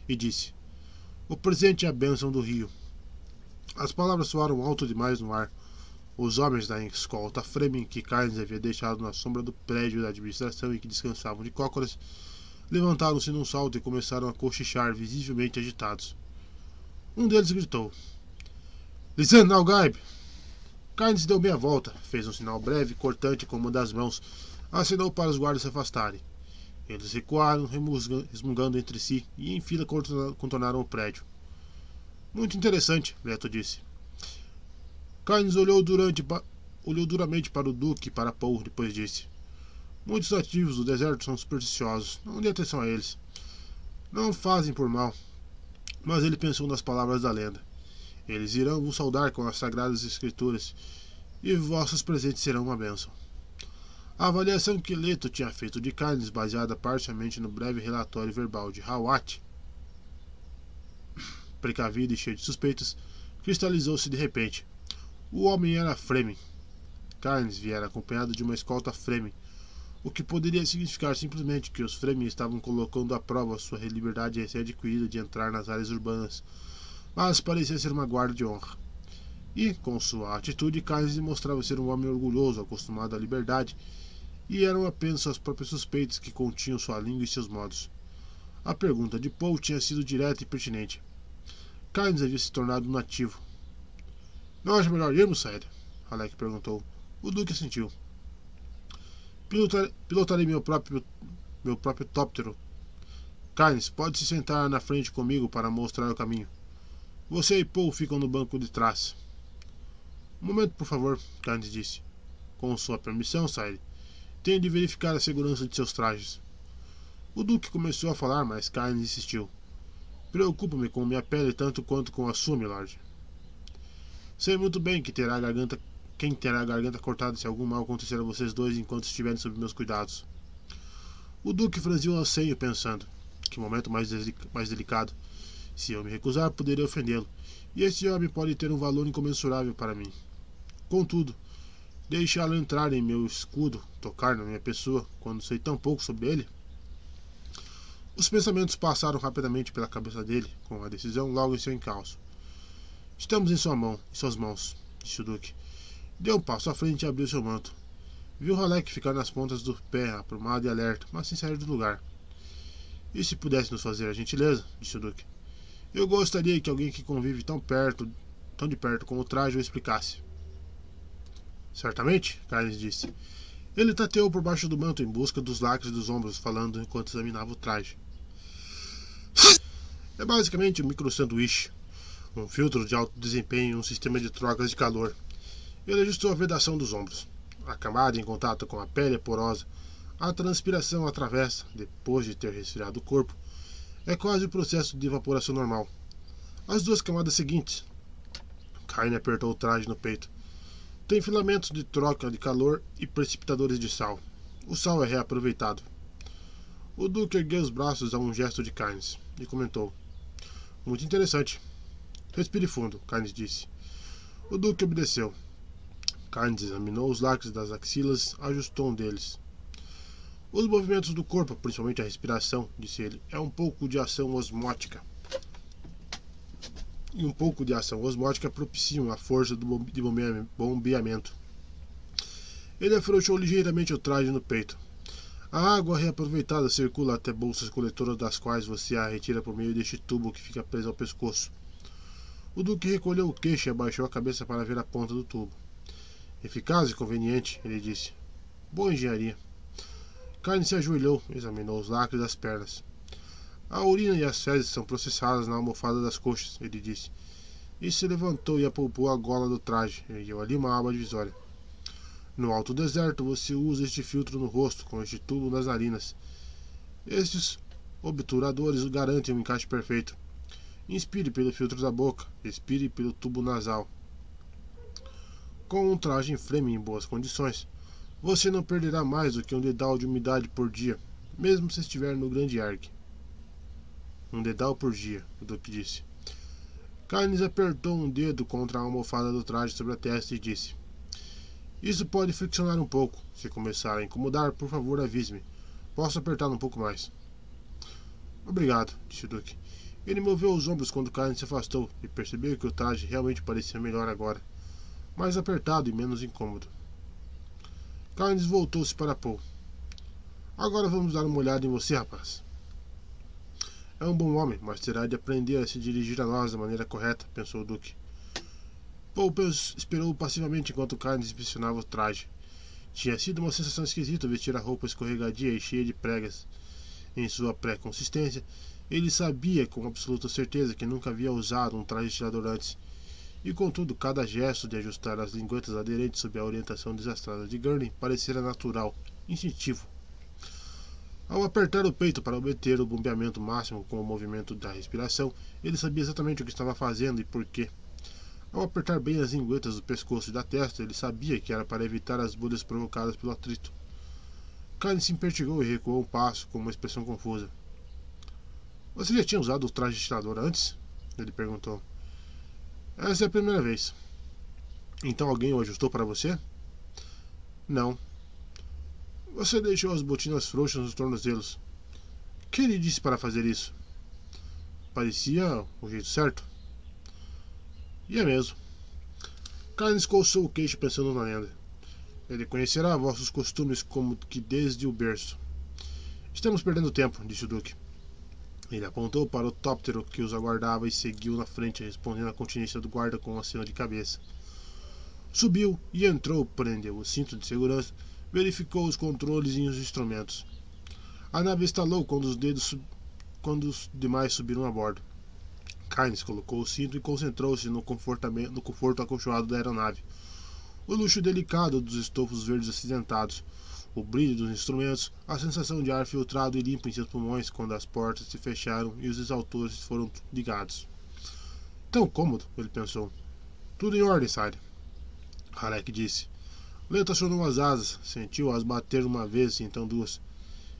e disse: O presente é a bênção do rio. As palavras soaram alto demais no ar. Os homens da escolta Fremen que Carnes havia deixado na sombra do prédio da administração e que descansavam de cócoras levantaram-se num salto e começaram a cochichar, visivelmente agitados. Um deles gritou: Lisan Nalgaib! Carnes deu meia volta, fez um sinal breve cortante com uma das mãos, acenou para os guardas se afastarem. Eles recuaram, resmungando entre si, e em fila contornaram o prédio. Muito interessante, Leto disse. Carnes olhou, durante, olhou duramente para o Duque e para Paul, depois disse: Muitos nativos do deserto são supersticiosos. Não dê atenção a eles. Não fazem por mal. Mas ele pensou nas palavras da lenda. Eles irão vos saudar com as sagradas escrituras, e vossos presentes serão uma bênção. A avaliação que Leto tinha feito de Carnes, baseada parcialmente no breve relatório verbal de Hawat, [coughs] precavido e cheio de suspeitas, cristalizou-se de repente. O homem era Fremen. Carnes viera acompanhado de uma escolta Fremen, o que poderia significar simplesmente que os Fremen estavam colocando à prova sua liberdade recém-adquirida de entrar nas áreas urbanas, mas parecia ser uma guarda de honra. E, com sua atitude, Carnes demonstrava ser um homem orgulhoso, acostumado à liberdade, e eram apenas suas próprias suspeitas que continham sua língua e seus modos. A pergunta de Paul tinha sido direta e pertinente. Carnes havia se tornado nativo. Não acha melhor irmos, Saed? Halek perguntou. O Duque assentiu. Pilotar, pilotarei meu próprio, meu próprio tóptero. Carnes, pode se sentar na frente comigo para mostrar o caminho. Você e Paul ficam no banco de trás. Um momento, por favor, Carnes disse. Com sua permissão, Saed, tenho de verificar a segurança de seus trajes. O Duque começou a falar, mas Carnes insistiu. Preocupo-me com minha pele tanto quanto com a sua, milord. Sei muito bem que terá a garganta, quem terá a garganta cortada se algum mal acontecer a vocês dois enquanto estiverem sob meus cuidados. O Duque franziu o anseio, pensando: que momento mais, mais delicado. Se eu me recusar, poderia ofendê-lo, e esse homem pode ter um valor incomensurável para mim. Contudo, deixá-lo entrar em meu escudo, tocar na minha pessoa, quando sei tão pouco sobre ele? Os pensamentos passaram rapidamente pela cabeça dele, com a decisão logo em seu encalço. Estamos em sua mão, em suas mãos, disse o Duque. Deu um passo à frente e abriu seu manto. Viu Halek ficar nas pontas do pé, aprumado e alerta, mas sem sair do lugar. E se pudesse nos fazer a gentileza, disse o Duque. Eu gostaria que alguém que convive tão perto, tão de perto com o traje o explicasse. Certamente, Carnes disse. Ele tateou por baixo do manto em busca dos lacres dos ombros, falando enquanto examinava o traje. É basicamente um microsanduíche, um filtro de alto desempenho e um sistema de trocas de calor. Ele ajustou a vedação dos ombros. A camada em contato com a pele é porosa. A transpiração atravessa, depois de ter resfriado o corpo. É quase o processo de evaporação normal. As duas camadas seguintes. Kaine apertou o traje no peito. Tem filamentos de troca de calor e precipitadores de sal. O sal é reaproveitado. O Duque ergueu os braços a um gesto de Carnes e comentou: Muito interessante. Respire fundo, Carnes disse. O Duque obedeceu. Carnes examinou os lacres das axilas, ajustou um deles. Os movimentos do corpo, principalmente a respiração, disse ele, é um pouco de ação osmótica. E um pouco de ação osmótica propiciam a força do de bombeamento. Ele afrouxou ligeiramente o traje no peito. A água reaproveitada circula até bolsas coletoras das quais você a retira por meio deste tubo que fica preso ao pescoço. O Duque recolheu o queixo e abaixou a cabeça para ver a ponta do tubo. Eficaz e conveniente, ele disse. Boa engenharia. Carne se ajoelhou, examinou os lacres das pernas. A urina e as fezes são processadas na almofada das coxas, ele disse. E se levantou e apalpou a gola do traje, ergueu ali uma aba divisória. No alto deserto, você usa este filtro no rosto, com este tubo nas narinas. Estes obturadores garantem um encaixe perfeito. Inspire pelo filtro da boca, expire pelo tubo nasal. Com um traje em frame em boas condições, você não perderá mais do que um dedal de umidade por dia, mesmo se estiver no grande arque. Um dedal por dia, o Duque disse. Carnes apertou um dedo contra a almofada do traje sobre a testa e disse: Isso pode friccionar um pouco. Se começar a incomodar, por favor avise-me. Posso apertar um pouco mais. Obrigado, disse o Duque. Ele moveu os ombros quando Karen se afastou e percebeu que o traje realmente parecia melhor agora, mais apertado e menos incômodo. Carnes voltou-se para Paul. Agora vamos dar uma olhada em você, rapaz. É um bom homem, mas terá de aprender a se dirigir a nós da maneira correta, pensou o Duque. Paul esperou passivamente enquanto Carnes inspecionava o traje. Tinha sido uma sensação esquisita vestir a roupa escorregadia e cheia de pregas em sua pré-consistência ele sabia com absoluta certeza que nunca havia usado um traje estirador antes, e contudo cada gesto de ajustar as linguetas aderentes sob a orientação desastrada de Gurney parecera natural, instintivo. Ao apertar o peito para obter o bombeamento máximo com o movimento da respiração, ele sabia exatamente o que estava fazendo e por quê. Ao apertar bem as linguetas do pescoço e da testa, ele sabia que era para evitar as bolhas provocadas pelo atrito. Karen se impertigou e recuou um passo com uma expressão confusa. Você já tinha usado o traje de tirador antes? Ele perguntou. Essa é a primeira vez. Então alguém o ajustou para você? Não. Você deixou as botinas frouxas nos tornozelos. Que ele disse para fazer isso? Parecia o jeito certo. E é mesmo. Carnes coçou o queixo pensando na lenda. Ele conhecerá vossos costumes como que desde o berço. Estamos perdendo tempo, disse o Duque. Ele apontou para o tóptero que os aguardava e seguiu na frente, respondendo à continência do guarda com um aceno de cabeça. Subiu e entrou, prendeu o cinto de segurança, verificou os controles e os instrumentos. A nave estalou quando os dedos quando os demais subiram a bordo. Carnes colocou o cinto e concentrou-se no, no conforto acolchoado da aeronave. O luxo delicado dos estofos verdes acidentados, o brilho dos instrumentos, a sensação de ar filtrado e limpo em seus pulmões quando as portas se fecharam e os exautores foram ligados. Tão cômodo, ele pensou. Tudo em ordem, Sire. Halek disse. Lento acionou as asas, sentiu-as bater uma vez então duas.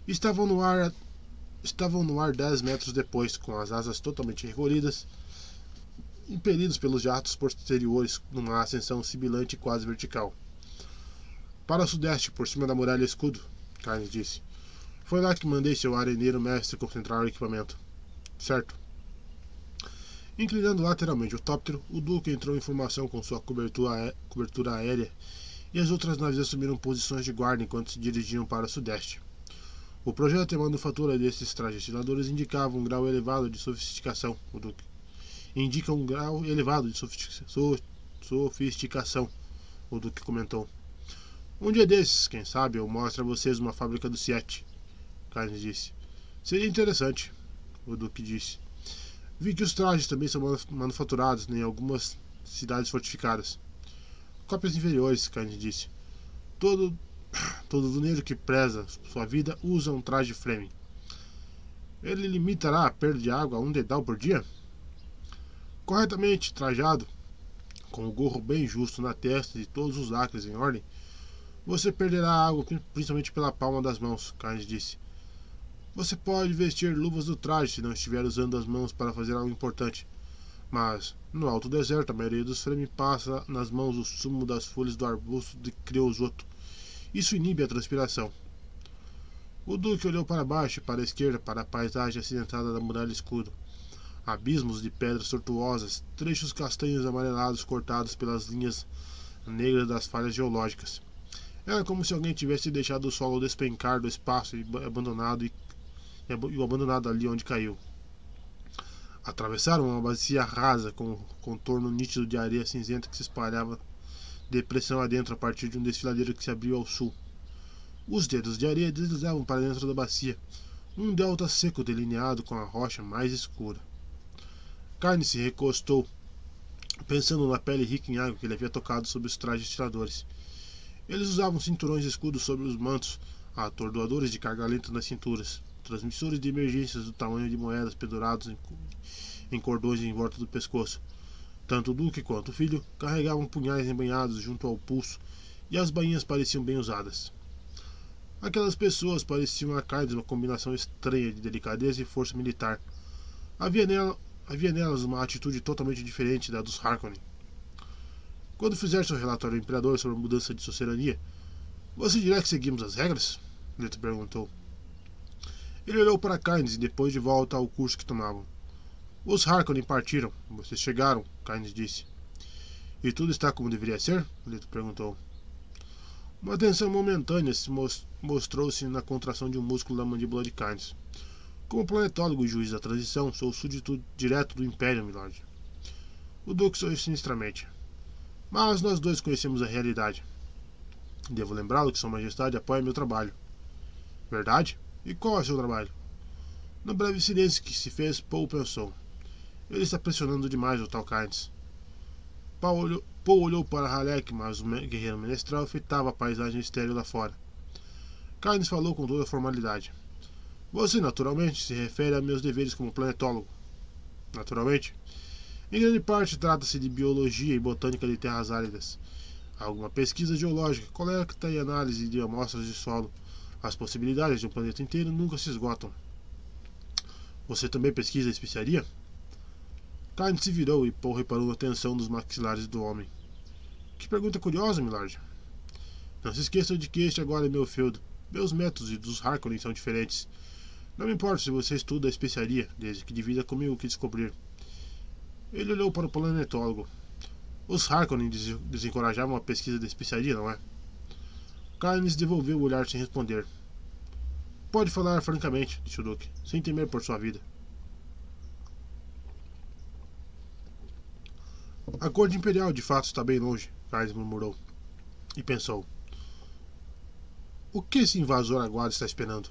Estavam no ar estavam no ar dez metros depois, com as asas totalmente recolhidas, impelidos pelos jatos posteriores numa ascensão sibilante quase vertical. Para o sudeste, por cima da muralha escudo, Carnes disse. Foi lá que mandei seu areneiro mestre concentrar o equipamento. Certo. Inclinando lateralmente o tóptero, o Duque entrou em formação com sua cobertura aérea e as outras naves assumiram posições de guarda enquanto se dirigiam para o sudeste. O projeto e a manufatura desses trajes indicava um grau elevado de sofisticação, o Duque. Indica um grau elevado de sofisticação, o Duque comentou. Um dia desses, quem sabe, eu mostro a vocês uma fábrica do Siete. Carnes disse. Seria interessante, o Duque disse. Vi que os trajes também são manufaturados em algumas cidades fortificadas. Cópias inferiores, Carnes disse. Todo, [clears throat] todo duneiro que preza sua vida usa um traje Fleming. Ele limitará a perda de água a um dedal por dia? Corretamente trajado, com o gorro bem justo na testa e todos os acres em ordem, você perderá água principalmente pela palma das mãos, Carnes disse. Você pode vestir luvas do traje se não estiver usando as mãos para fazer algo importante. Mas, no alto deserto, a maioria dos frame passa nas mãos o sumo das folhas do arbusto de creosoto. Isso inibe a transpiração. O Duque olhou para baixo e para a esquerda para a paisagem acidentada da muralha escura. Abismos de pedras tortuosas, trechos castanhos amarelados cortados pelas linhas negras das falhas geológicas. Era como se alguém tivesse deixado o solo despencar do espaço e abandonado e, e o abandonado ali onde caiu. Atravessaram uma bacia rasa com contorno nítido de areia cinzenta que se espalhava depressão adentro a partir de um desfiladeiro que se abriu ao sul. Os dedos de areia deslizavam para dentro da bacia, um delta seco delineado com a rocha mais escura. Carne se recostou, pensando na pele rica em água que ele havia tocado sob os trajes tiradores eles usavam cinturões de escudo sobre os mantos, atordoadores de carga lenta nas cinturas, transmissores de emergências do tamanho de moedas pendurados em, em cordões em volta do pescoço. Tanto o Duque quanto o filho carregavam punhais embanhados junto ao pulso e as bainhas pareciam bem usadas. Aquelas pessoas pareciam a Carnes uma combinação estranha de delicadeza e força militar. Havia, nela, havia nelas uma atitude totalmente diferente da dos Harkonnen. Quando fizer seu relatório ao imperador sobre a mudança de soberania, você dirá que seguimos as regras? Leto perguntou. Ele olhou para Kynes e depois de volta ao curso que tomavam. Os Harkonnen partiram. Vocês chegaram, Kynes disse. E tudo está como deveria ser? Leto perguntou. Uma tensão momentânea se mostrou-se na contração de um músculo da mandíbula de Kynes. Como planetólogo e juiz da transição, sou súdito direto do Império, milord. O Duque sorriu sinistramente. Mas nós dois conhecemos a realidade. Devo lembrá-lo que Sua Majestade apoia meu trabalho. Verdade? E qual é seu trabalho? No breve silêncio que se fez, Paul pensou. Ele está pressionando demais o tal Kynes. Paul olhou, Paul olhou para Halleck, mas o guerreiro menestral fitava a paisagem estéril lá fora. Kynes falou com toda formalidade. Você, naturalmente, se refere a meus deveres como planetólogo. Naturalmente. Em grande parte trata-se de biologia e botânica de terras áridas. Alguma pesquisa geológica, coleta e análise de amostras de solo, as possibilidades de um planeta inteiro nunca se esgotam. Você também pesquisa a especiaria? Carne se virou e Paul reparou na tensão dos maxilares do homem. Que pergunta curiosa, Milord. Não se esqueça de que este agora é meu feudo. Meus métodos e dos Harkonnen são diferentes. Não me importa se você estuda a especiaria, desde que divida comigo o que descobrir. Ele olhou para o planetólogo. Os Harkonnen desencorajavam a pesquisa da especiaria, não é? Carnes devolveu o olhar sem responder. Pode falar francamente, disse o Duque, sem temer por sua vida. A corte imperial de fato está bem longe, Carnes murmurou. E pensou: O que esse invasor agora está esperando?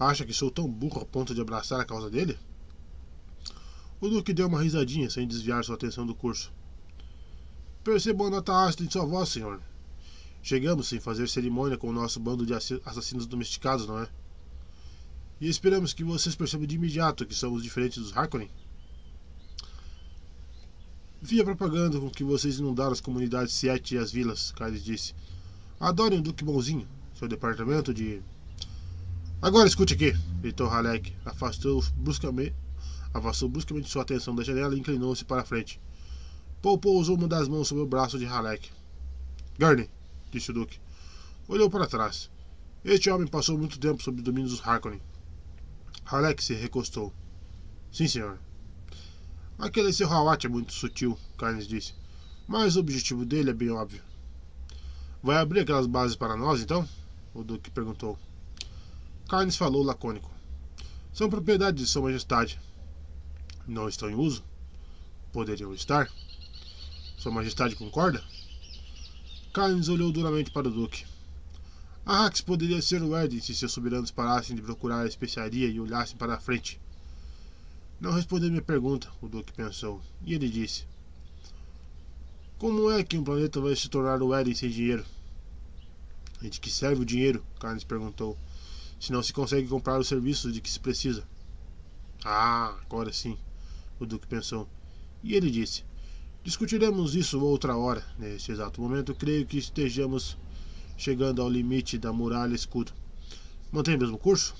Acha que sou tão burro a ponto de abraçar a causa dele? O Duque deu uma risadinha sem desviar sua atenção do curso. Percebo a nota ácida em sua voz, senhor. Chegamos sem fazer cerimônia com o nosso bando de assassinos domesticados, não é? E esperamos que vocês percebam de imediato que somos diferentes dos Harkonnen. Vi a propaganda com que vocês inundaram as comunidades Siete e as vilas, Kyles disse. Adorem o Duque Bonzinho, seu departamento de. Agora escute aqui, gritou Halleck. Afastou bruscamente, afastou bruscamente sua atenção da janela e inclinou-se para a frente. Paul pousou uma das mãos sobre o braço de Halleck. Gurney, disse o Duque. Olhou para trás. Este homem passou muito tempo sob o domínio dos Harkonnen. Halleck se recostou. Sim, senhor. Aquele seu Hawat é muito sutil, Carnes disse. Mas o objetivo dele é bem óbvio. Vai abrir aquelas bases para nós, então? O Duque perguntou. Carnes falou lacônico. São propriedade de Sua Majestade. Não estão em uso? Poderiam estar? Sua Majestade concorda? Carnes olhou duramente para o Duque. Arrax poderia ser o Eden se seus soberanos parassem de procurar a especiaria e olhassem para a frente. Não respondeu minha pergunta, o Duque pensou, e ele disse: Como é que um planeta vai se tornar o Eden sem dinheiro? E de que serve o dinheiro? Carnes perguntou. Se não se consegue comprar os serviços de que se precisa. Ah, agora sim, o Duque pensou. E ele disse: Discutiremos isso outra hora. Neste exato momento, creio que estejamos chegando ao limite da muralha escudo. Mantém o mesmo curso?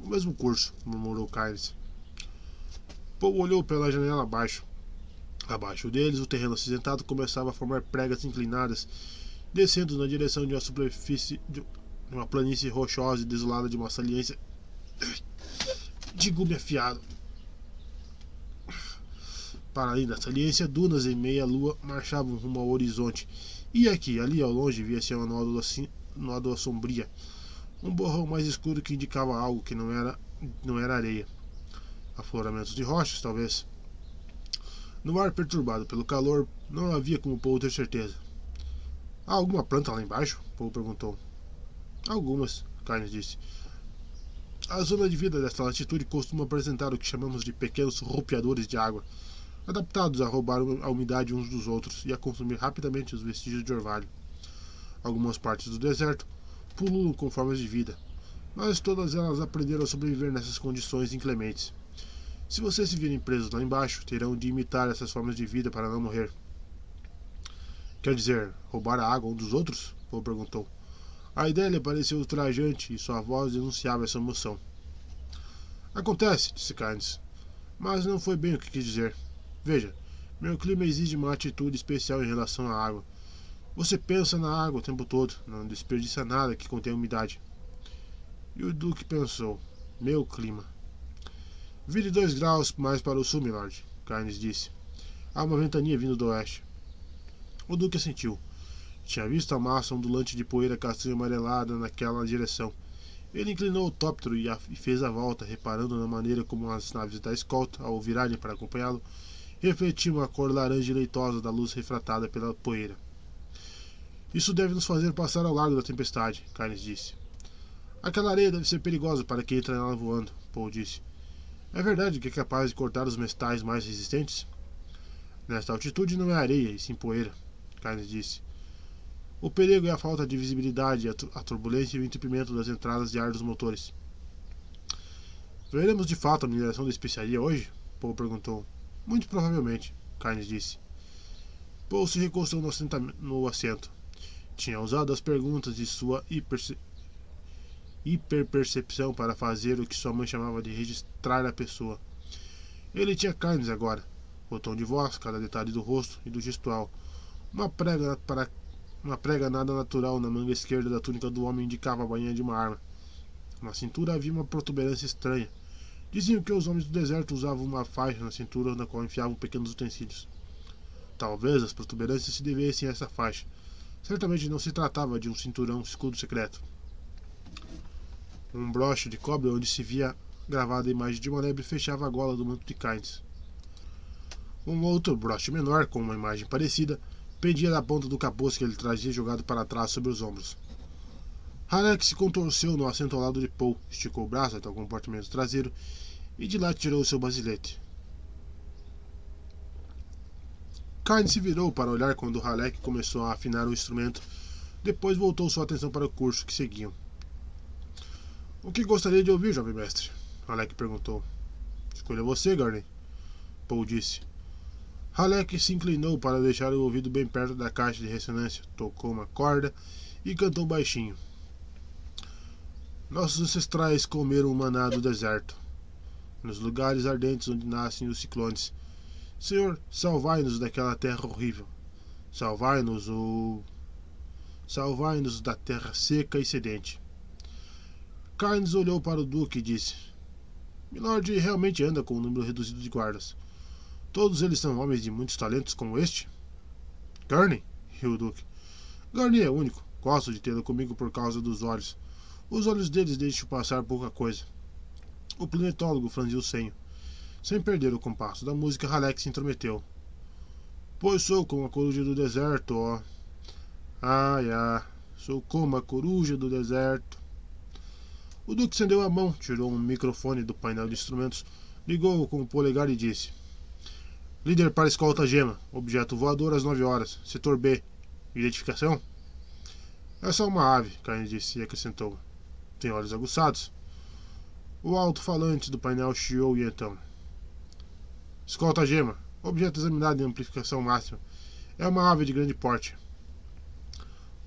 O mesmo curso, murmurou Kynes. Paul olhou pela janela abaixo. Abaixo deles, o terreno acinzentado começava a formar pregas inclinadas, descendo na direção de uma superfície de uma planície rochosa e desolada de uma saliência de gume afiado. Para além da saliência, dunas em meia-lua marchavam rumo ao horizonte, e aqui, ali ao longe, via-se uma nódoa, nódoa sombria, um borrão mais escuro que indicava algo que não era, não era areia. Afloramentos de rochas, talvez. No ar perturbado pelo calor, não havia como Paul ter certeza. Há alguma planta lá embaixo? Paul perguntou. Algumas, Carnes disse. A zona de vida desta latitude costuma apresentar o que chamamos de pequenos rupiadores de água, adaptados a roubar a umidade uns dos outros e a consumir rapidamente os vestígios de orvalho. Algumas partes do deserto pululam com formas de vida, mas todas elas aprenderam a sobreviver nessas condições inclementes. Se vocês se virem presos lá embaixo, terão de imitar essas formas de vida para não morrer. Quer dizer, roubar a água um dos outros? Paul perguntou. A ideia lhe pareceu ultrajante e sua voz denunciava essa emoção. Acontece, disse Carnes, mas não foi bem o que quis dizer. Veja, Meu clima exige uma atitude especial em relação à água. Você pensa na água o tempo todo, não desperdiça nada que contém umidade. E o Duque pensou: Meu clima. Vire dois graus mais para o sul, milord, Carnes disse. Há uma ventania vindo do oeste. O Duque assentiu. Tinha visto a massa ondulante de poeira castanha amarelada naquela direção. Ele inclinou o tóptero e, fez a volta, reparando na maneira como as naves da escolta, ao virarem para acompanhá-lo, refletiam a cor laranja e leitosa da luz refratada pela poeira. Isso deve nos fazer passar ao largo da tempestade, Carnes disse. Aquela areia deve ser perigosa para quem entra nela voando, Paul disse. É verdade que é capaz de cortar os metais mais resistentes? Nesta altitude não é areia, e sim poeira, Carnes disse. O perigo é a falta de visibilidade, a turbulência e o entupimento das entradas de ar dos motores. Veremos de fato a mineração da especiaria hoje? Paul perguntou. Muito provavelmente, Carnes disse. Paul se recostou no, no assento. Tinha usado as perguntas de sua hiperpercepção para fazer o que sua mãe chamava de registrar a pessoa. Ele tinha Carnes agora, o tom de voz, cada detalhe do rosto e do gestual. Uma prega para uma prega nada natural na manga esquerda da túnica do homem indicava a bainha de uma arma. Na cintura havia uma protuberância estranha. Diziam que os homens do deserto usavam uma faixa na cintura na qual enfiavam pequenos utensílios. Talvez as protuberâncias se devessem a essa faixa. Certamente não se tratava de um cinturão escudo secreto. Um broche de cobre onde se via gravada a imagem de uma lebre fechava a gola do manto de Kynes. Um outro broche menor, com uma imagem parecida, pendia da ponta do capuz que ele trazia jogado para trás sobre os ombros. Halleck se contorceu no assento ao lado de Paul, esticou o braço até o compartimento traseiro e de lá tirou o seu basilete. Carne se virou para olhar quando Halleck começou a afinar o instrumento, depois voltou sua atenção para o curso que seguiam. O que gostaria de ouvir, jovem mestre? Halleck perguntou. Escolha você, Garney. Paul disse. Halleck se inclinou para deixar o ouvido bem perto da caixa de ressonância, tocou uma corda e cantou baixinho. Nossos ancestrais comeram o maná do deserto, nos lugares ardentes onde nascem os ciclones. Senhor, salvai-nos daquela terra horrível. Salvai-nos o. Salvai-nos da terra seca e sedente. Carnes olhou para o Duque e disse: Milord realmente anda com um número reduzido de guardas. Todos eles são homens de muitos talentos como este? Gurney, riu o Duque. Gurney é único. Gosto de tê-lo comigo por causa dos olhos. Os olhos deles deixam passar pouca coisa. O planetólogo franziu o senho. Sem perder o compasso da música, Halleck se intrometeu. Pois sou como a coruja do deserto, ó. Ai, ah, sou como a coruja do deserto. O Duque estendeu a mão, tirou um microfone do painel de instrumentos, ligou-o com o polegar e disse: Líder para escolta gema. Objeto voador às 9 horas. Setor B. Identificação? É só uma ave, Cain disse e acrescentou. Tem olhos aguçados. O alto-falante do painel chiou e então. Escolta gema. Objeto examinado em amplificação máxima. É uma ave de grande porte.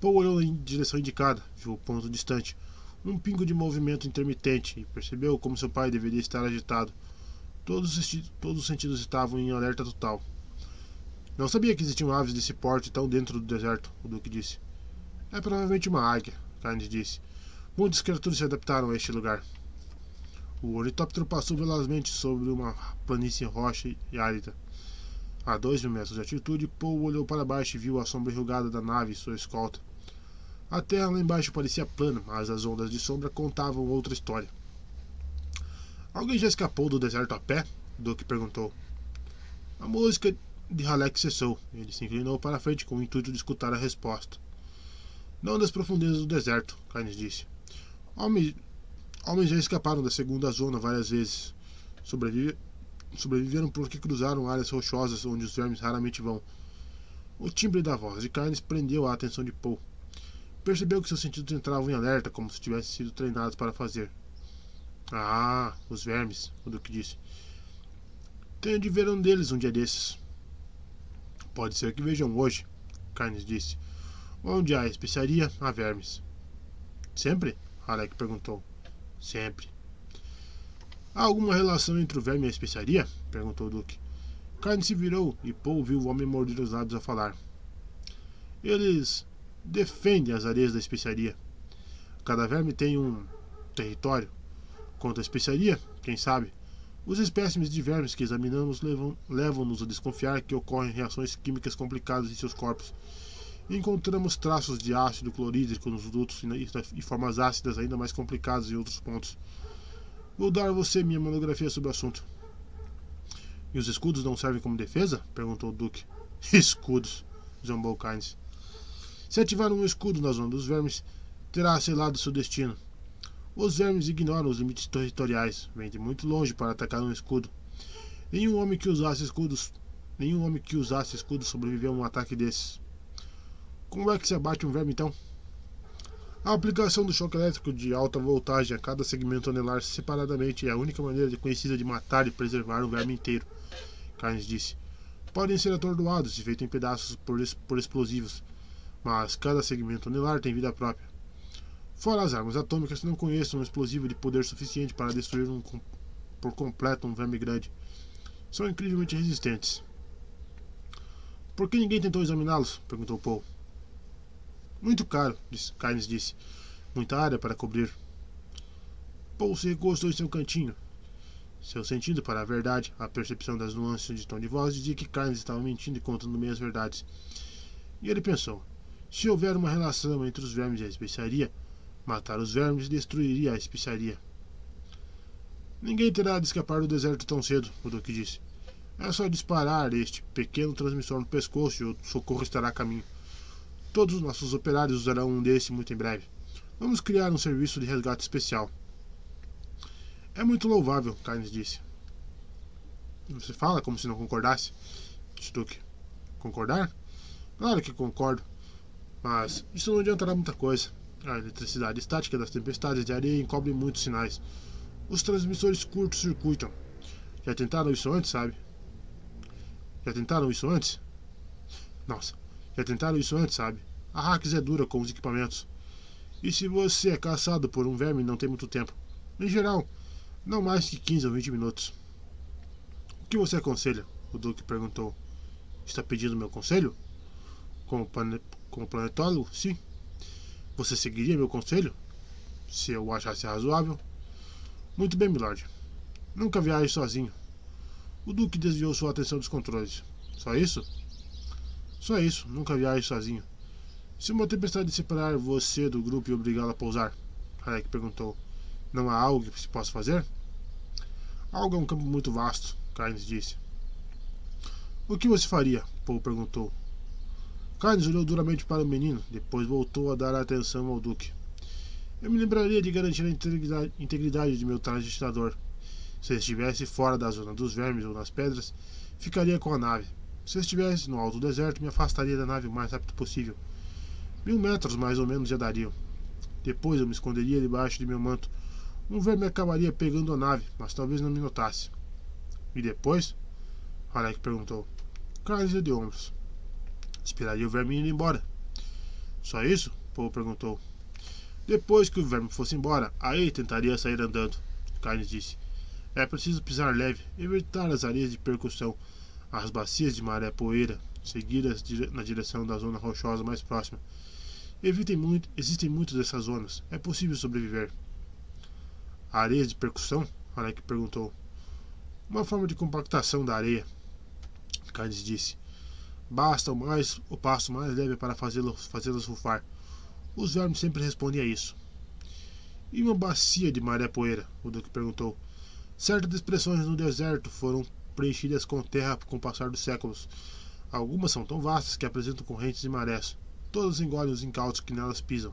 Paul olhou em direção indicada, viu o ponto distante, um pingo de movimento intermitente e percebeu como seu pai deveria estar agitado Todos os, todos os sentidos estavam em alerta total. Não sabia que existiam aves desse porte tão dentro do deserto, o Duque disse. É provavelmente uma águia, Carnes disse. Muitas criaturas se adaptaram a este lugar. O ornitóptero passou velozmente sobre uma planície rocha e árida. A dois mil metros de altitude, Paul olhou para baixo e viu a sombra enrugada da nave e sua escolta. A terra lá embaixo parecia plana, mas as ondas de sombra contavam outra história. Alguém já escapou do deserto a pé? Duke perguntou. A música de Halleck cessou. Ele se inclinou para a frente com o intuito de escutar a resposta. Não das profundezas do deserto, Carnes disse. Homens, homens já escaparam da segunda zona várias vezes. Sobrevive, sobreviveram porque cruzaram áreas rochosas onde os vermes raramente vão. O timbre da voz de Carnes prendeu a atenção de Paul. Percebeu que seus sentidos entravam em alerta, como se tivessem sido treinados para fazer. Ah, os vermes, o Duque disse. Tenho de ver um deles um dia desses. Pode ser que vejam hoje, Carnes disse. Onde há especiaria, há vermes. Sempre? Alec perguntou. Sempre. Há alguma relação entre o verme e a especiaria? perguntou o Duque. Carne se virou e Paul viu o homem morder os lábios a falar. Eles defendem as areias da especiaria. Cada verme tem um território. Quanto à especiaria, quem sabe? Os espécimes de vermes que examinamos levam-nos levam a desconfiar que ocorrem reações químicas complicadas em seus corpos. Encontramos traços de ácido clorídrico nos dutos e formas ácidas ainda mais complicadas em outros pontos. Vou dar a você minha monografia sobre o assunto. E os escudos não servem como defesa? perguntou o Duque. [laughs] Escudos, zombou Kynes. Se ativar um escudo na zona dos vermes, terá selado seu destino. Os vermes ignoram os limites territoriais, vêm de muito longe para atacar um escudo. Nenhum homem que usasse escudos, nenhum homem que usasse escudos sobreviveu a um ataque desses. Como é que se abate um verme então? A aplicação do choque elétrico de alta voltagem a cada segmento anelar separadamente é a única maneira conhecida de matar e preservar um verme inteiro, Carnes disse. Podem ser atordoados e feitos em pedaços por, por explosivos, mas cada segmento anelar tem vida própria. Fora as armas atômicas, não conheço um explosivo de poder suficiente para destruir um, por completo um verme grande. São incrivelmente resistentes. Por que ninguém tentou examiná-los? perguntou Paul. Muito caro, Kynes disse. Muita área para cobrir. Paul se recostou em seu cantinho. Seu sentido para a verdade, a percepção das nuances de tom de voz, dizia que Kynes estava mentindo e contando meias verdades. E ele pensou: se houver uma relação entre os vermes e a especiaria, Matar os vermes destruiria a especiaria. Ninguém terá de escapar do deserto tão cedo, o Duque disse. É só disparar este pequeno transmissor no pescoço e o socorro estará a caminho. Todos os nossos operários usarão um desse muito em breve. Vamos criar um serviço de resgate especial. É muito louvável, Carnes disse. Você fala como se não concordasse? Stuck. Concordar? Claro que concordo. Mas isso não adiantará muita coisa. A eletricidade estática das tempestades de areia encobre muitos sinais. Os transmissores curtos circuitam. Já tentaram isso antes, sabe? Já tentaram isso antes? Nossa, já tentaram isso antes, sabe? A Hacks é dura com os equipamentos. E se você é caçado por um verme, não tem muito tempo. Em geral, não mais que 15 ou 20 minutos. O que você aconselha? O Duque perguntou. Está pedindo meu conselho? Como, como planetólogo? Sim. Você seguiria meu conselho? Se eu achasse razoável? Muito bem, milord. Nunca viaje sozinho. O Duque desviou sua atenção dos controles. Só isso? Só isso, nunca viaje sozinho. Se uma tempestade separar você do grupo e obrigá-lo a pousar, Halleck perguntou, não há algo que se possa fazer? Algo é um campo muito vasto, Carnes disse. O que você faria? Paul perguntou. Carnes olhou duramente para o menino, depois voltou a dar atenção ao Duque. Eu me lembraria de garantir a integridade, de meu transistador. Se estivesse fora da zona dos vermes ou nas pedras, ficaria com a nave. Se estivesse no alto deserto, me afastaria da nave o mais rápido possível. Mil metros mais ou menos já dariam. Depois eu me esconderia debaixo de meu manto. Um verme acabaria pegando a nave, mas talvez não me notasse. E depois? Halleck perguntou. Carlos de ombros. Esperaria o verme ir embora. Só isso? Paul perguntou. Depois que o verme fosse embora, aí tentaria sair andando. Carnes disse. É preciso pisar leve, evitar as areias de percussão, as bacias de maré poeira, seguidas na direção da zona rochosa mais próxima. Evitem muito, existem muitas dessas zonas. É possível sobreviver. Areias de percussão? Alec perguntou. Uma forma de compactação da areia. Carnes disse. Basta o, mais, o passo mais leve para fazê-las fazê rufar. Os vermes sempre respondem a isso. E uma bacia de maré poeira? O Duque perguntou. Certas expressões no deserto foram preenchidas com terra com o passar dos séculos. Algumas são tão vastas que apresentam correntes de marés. Todas engolem os incautos que nelas pisam.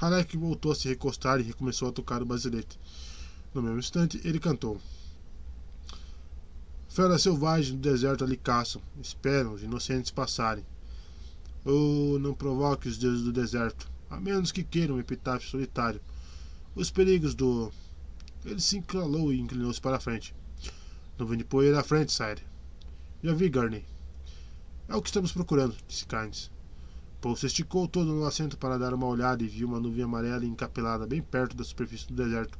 Halek voltou a se recostar e recomeçou a tocar o basilete. No mesmo instante, ele cantou. Feras selvagens do deserto ali caçam, esperam os inocentes passarem. Oh, não provoque os deuses do deserto, a menos que queiram um epitáfio solitário. Os perigos do. Ele se encalou e inclinou-se para a frente. Nuvem de poeira à frente, Sire. Já vi, Gurney. É o que estamos procurando, disse Carnes. Paul se esticou todo no assento para dar uma olhada e viu uma nuvem amarela encapelada bem perto da superfície do deserto,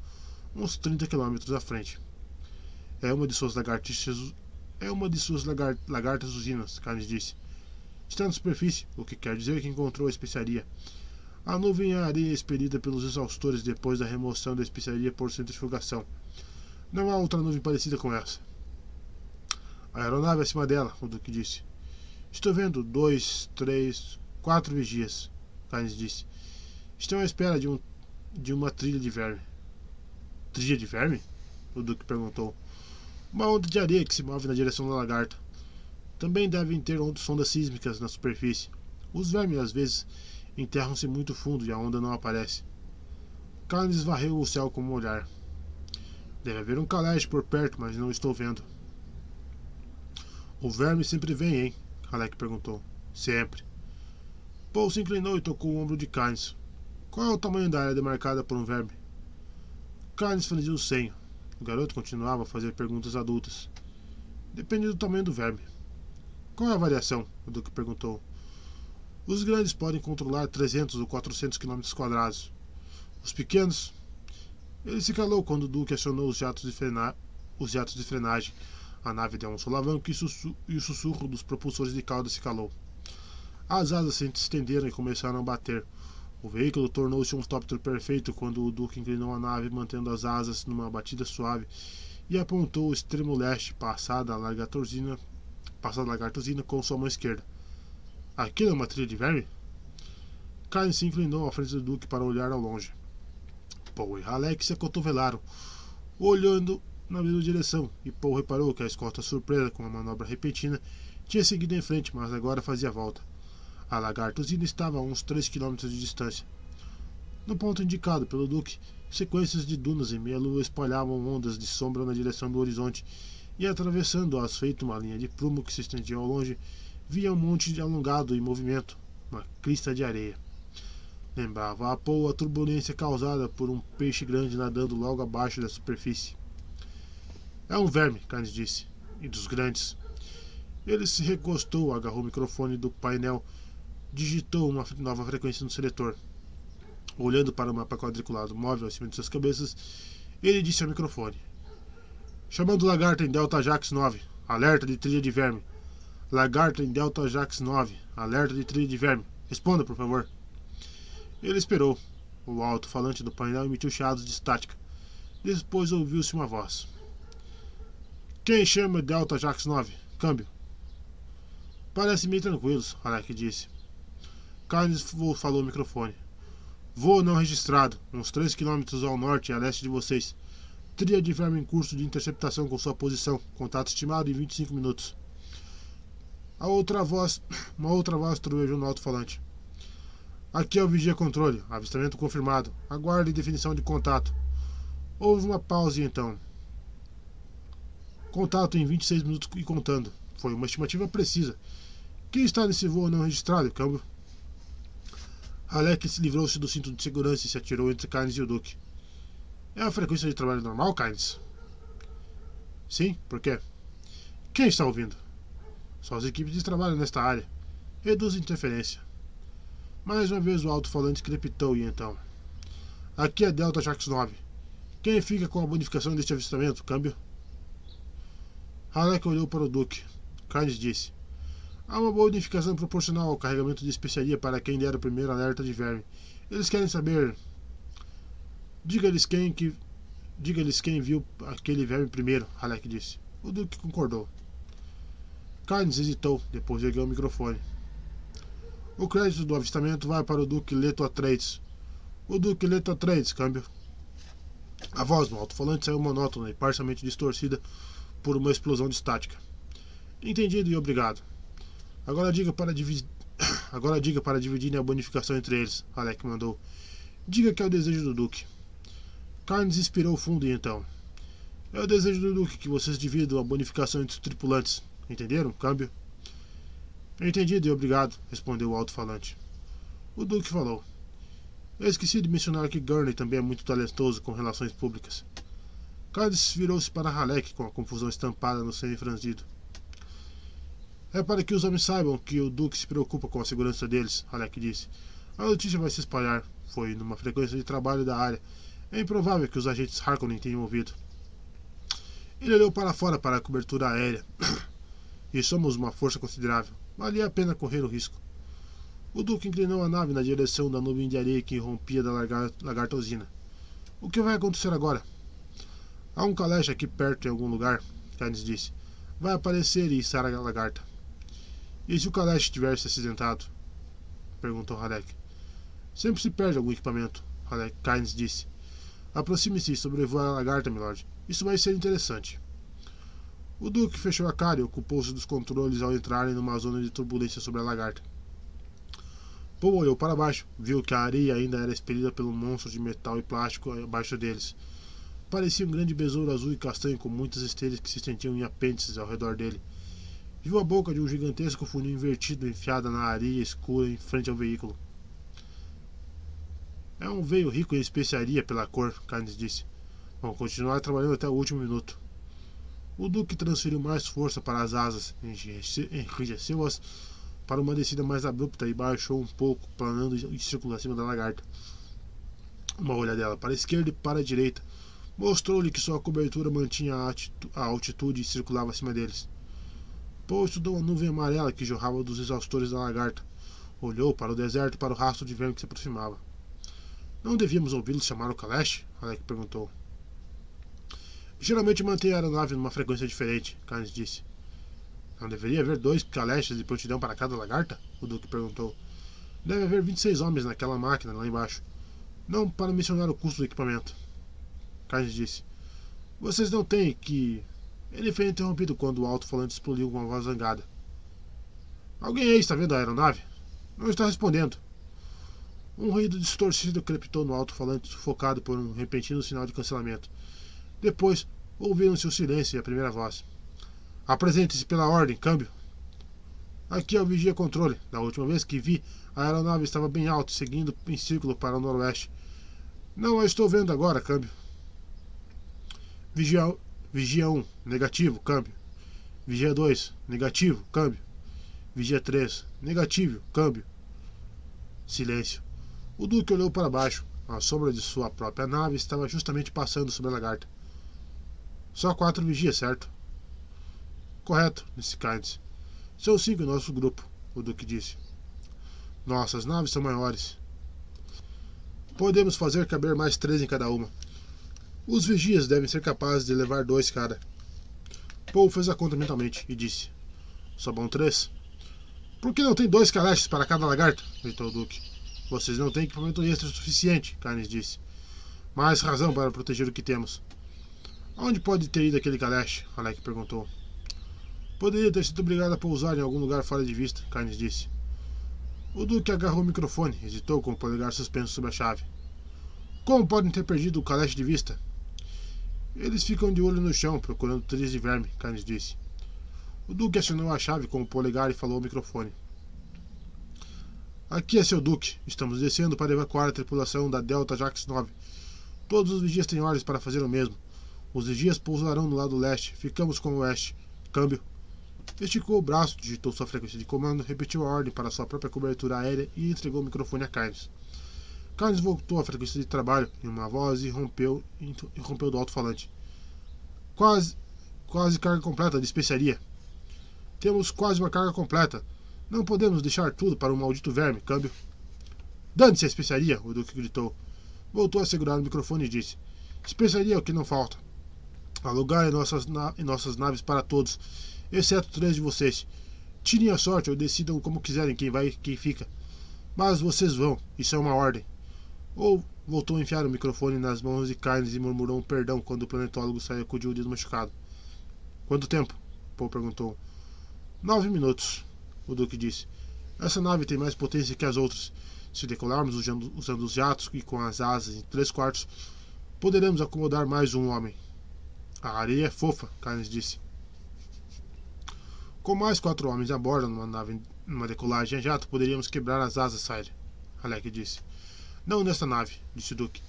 uns 30 quilômetros à frente. É uma de suas lagartixas. É uma de suas lagar, lagartas usinas, Carnes disse. Está na superfície, o que quer dizer que encontrou a especiaria. A nuvem é a areia expelida pelos exaustores depois da remoção da especiaria por centrifugação. Não há outra nuvem parecida com essa. A aeronave acima dela, o Duque disse. Estou vendo dois, três, quatro vigias, Carnes disse. Estão à espera de, um, de uma trilha de verme. Trilha de verme? O Duque perguntou. Uma onda de areia que se move na direção da lagarta. Também devem ter sondas sísmicas na superfície. Os vermes, às vezes, enterram-se muito fundo e a onda não aparece. Carnes varreu o céu com um olhar. Deve haver um caleste por perto, mas não estou vendo. O verme sempre vem, hein? Alec perguntou. Sempre. Paul se inclinou e tocou o ombro de Carnes. Qual é o tamanho da área demarcada por um verme? Carnes franziu o senho. O garoto continuava a fazer perguntas adultas. Depende do tamanho do verme. Qual é a variação? O Duque perguntou. Os grandes podem controlar 300 ou 400 km. Os pequenos. Ele se calou quando o Duque acionou os jatos de, frena... os jatos de frenagem. A nave deu um solavanco e, sussu... e o sussurro dos propulsores de cauda se calou. As asas se estenderam e começaram a bater. O veículo tornou-se um tóptero perfeito quando o Duque inclinou a nave, mantendo as asas numa batida suave, e apontou o extremo leste, passada a passada a lagartosina com sua mão esquerda. Aquilo é uma trilha de verme? Cain se inclinou à frente do Duque para olhar ao longe. Paul e Halleck se acotovelaram, olhando na mesma direção, e Paul reparou que a escolta surpresa com a manobra repentina tinha seguido em frente, mas agora fazia volta. A lagartosina estava a uns 3 km de distância. No ponto indicado pelo Duque, sequências de dunas em meia-lua espalhavam ondas de sombra na direção do horizonte, e atravessando-as feito uma linha de prumo que se estendia ao longe, via um monte alongado em movimento, uma crista de areia. Lembrava a Paul a turbulência causada por um peixe grande nadando logo abaixo da superfície. É um verme, Carnes disse, e dos grandes. Ele se recostou, agarrou o microfone do painel digitou uma nova frequência no seletor. Olhando para o mapa quadriculado móvel acima de suas cabeças, ele disse ao microfone: Chamando lagarta em Delta Jax 9, alerta de trilha de verme. Lagarta em Delta Jax 9, alerta de trilha de verme. Responda, por favor. Ele esperou. O alto-falante do painel emitiu chiados de estática. Depois ouviu-se uma voz. Quem chama Delta Jax 9? Câmbio. Parece meio tranquilos, Alec disse. Carnes falou ao microfone. Voo não registrado, uns 3 km ao norte e a leste de vocês. Tria de verme em curso de interceptação com sua posição. Contato estimado em 25 minutos. A outra voz, [coughs] uma outra voz trovejou no alto-falante. Aqui é o Vigia Controle. Avistamento confirmado. Aguarde definição de contato. Houve uma pausa então. Contato em 26 minutos e contando. Foi uma estimativa precisa. Quem está nesse voo não registrado, câmbio? Alec livrou-se do cinto de segurança e se atirou entre Kynes e o Duque. É a frequência de trabalho normal, Kynes? Sim, por quê? Quem está ouvindo? Só as equipes de trabalho nesta área. Reduz a interferência. Mais uma vez o alto-falante crepitou e então. Aqui é Delta Jax 9. Quem fica com a bonificação deste avistamento? Câmbio? Halleck olhou para o Duque. Kynes disse. Há uma boa unificação proporcional ao carregamento de especiaria para quem der o primeiro alerta de verme. Eles querem saber. Diga-lhes quem que. Diga-lhes quem viu aquele verme primeiro, Halleck disse. O Duque concordou. Carnes hesitou, depois ergueu o microfone. O crédito do avistamento vai para o Duque Leto Atreides. O Duque Leto Atreides, câmbio. A voz do alto-falante saiu monótona e parcialmente distorcida por uma explosão de estática. Entendido e obrigado. Agora diga para dividir. [coughs] Agora diga para dividirem a bonificação entre eles, Alec mandou. Diga que é o desejo do Duque. Carnes inspirou fundo e então. É o desejo do Duque que vocês dividam a bonificação entre os tripulantes. Entenderam? Câmbio. Entendido e obrigado, respondeu o alto-falante. O Duque falou. Eu esqueci de mencionar que Gurney também é muito talentoso com relações públicas. Carnes virou-se para Halleck com a confusão estampada no semi franzido. É para que os homens saibam que o Duque se preocupa com a segurança deles, Alec disse. A notícia vai se espalhar. Foi numa frequência de trabalho da área. É improvável que os agentes Harkonnen tenham ouvido. Ele olhou para fora para a cobertura aérea. E somos uma força considerável. Valia a pena correr o risco. O Duque inclinou a nave na direção da nuvem de areia que rompia da lagarta usina. O que vai acontecer agora? Há um caleche aqui perto em algum lugar, Carnes disse. Vai aparecer e içar a lagarta. E se o caleche tiver se acidentado? Perguntou Halek. Sempre se perde algum equipamento, Halek disse. Aproxime-se e sobrevoe a lagarta, milord. Isso vai ser interessante. O Duque fechou a cara e ocupou-se dos controles ao entrarem numa zona de turbulência sobre a lagarta. Paul olhou para baixo, viu que a areia ainda era expelida pelo monstro de metal e plástico abaixo deles. Parecia um grande besouro azul e castanho com muitas estrelas que se estendiam em apêndices ao redor dele. Viu a boca de um gigantesco funil invertido enfiada na areia escura em frente ao veículo. É um veio rico em especiaria pela cor, Carnes disse. Vão continuar trabalhando até o último minuto. O Duque transferiu mais força para as asas, enrijeceu-as para uma descida mais abrupta e baixou um pouco, planando em círculo acima da lagarta. Uma olhadela para a esquerda e para a direita mostrou-lhe que sua cobertura mantinha a altitude e circulava acima deles. Poe estudou a nuvem amarela que jorrava dos exaustores da lagarta. Olhou para o deserto e para o rastro de verme que se aproximava. Não devíamos ouvi-los chamar o Kalash? Alec perguntou. Geralmente mantém a aeronave numa frequência diferente, Carnes disse. Não deveria haver dois calestes de prontidão para cada lagarta? O Duque perguntou. Deve haver 26 homens naquela máquina lá embaixo. Não para mencionar o custo do equipamento. Carnes disse. Vocês não têm que. Ele foi interrompido quando o alto-falante explodiu com uma voz zangada. Alguém aí está vendo a aeronave? Não está respondendo. Um ruído distorcido crepitou no alto-falante, sufocado por um repentino sinal de cancelamento. Depois, ouviram-se o silêncio e a primeira voz. Apresente-se pela ordem, câmbio. Aqui é o vigia controle. Da última vez que vi, a aeronave estava bem alto, seguindo em círculo para o noroeste. Não a estou vendo agora, câmbio. Vigia, vigia 1, negativo, câmbio. Vigia 2, negativo, câmbio. Vigia 3, negativo, câmbio. Silêncio. O Duque olhou para baixo. A sombra de sua própria nave estava justamente passando sobre a lagarta. Só quatro vigias, certo? Correto, Mr. Kynes. São cinco nosso grupo, o Duque disse. Nossas naves são maiores. Podemos fazer caber mais três em cada uma. Os vigias devem ser capazes de levar dois cada. Paul fez a conta mentalmente e disse: Só bom três? Por que não tem dois calestes para cada lagarto? gritou o Duque. Vocês não têm equipamento extra suficiente, Carnes disse. Mais razão para proteger o que temos. Onde pode ter ido aquele caleche? Alec perguntou. Poderia ter sido obrigado a pousar em algum lugar fora de vista, Carnes disse. O Duque agarrou o microfone, hesitou com o polegar suspenso sobre a chave. Como podem ter perdido o caleche de vista? Eles ficam de olho no chão, procurando trilhas de verme, Carnes disse. O Duque acionou a chave com o polegar e falou ao microfone. Aqui é seu Duque. Estamos descendo para evacuar a tripulação da Delta Jax 9. Todos os vigias têm ordens para fazer o mesmo. Os vigias pousarão no lado leste. Ficamos com o oeste. Câmbio. Esticou o braço, digitou sua frequência de comando, repetiu a ordem para sua própria cobertura aérea e entregou o microfone a Carnes. Carnes voltou à frequência de trabalho em uma voz e rompeu, rompeu do alto-falante. Quase, quase carga completa de especiaria. Temos quase uma carga completa. Não podemos deixar tudo para um maldito verme, câmbio. Dane-se a especiaria, o Duque gritou. Voltou a segurar o microfone e disse: Especiaria é o que não falta. Alugar em nossas, em nossas naves para todos exceto três de vocês. Tirem a sorte ou decidam como quiserem quem vai e quem fica. Mas vocês vão, isso é uma ordem. Ou voltou a enfiar o microfone nas mãos de Carnes e murmurou um perdão quando o planetólogo sacudiu o dedo machucado. Quanto tempo? Paul perguntou. Nove minutos, o Duque disse. Essa nave tem mais potência que as outras. Se decolarmos usando os jatos e com as asas em três quartos, poderemos acomodar mais um homem. A areia é fofa, Carnes disse. Com mais quatro homens a bordo numa nave numa decolagem a jato, poderíamos quebrar as asas, Sire. Alec disse. Não nesta nave, disse Duke.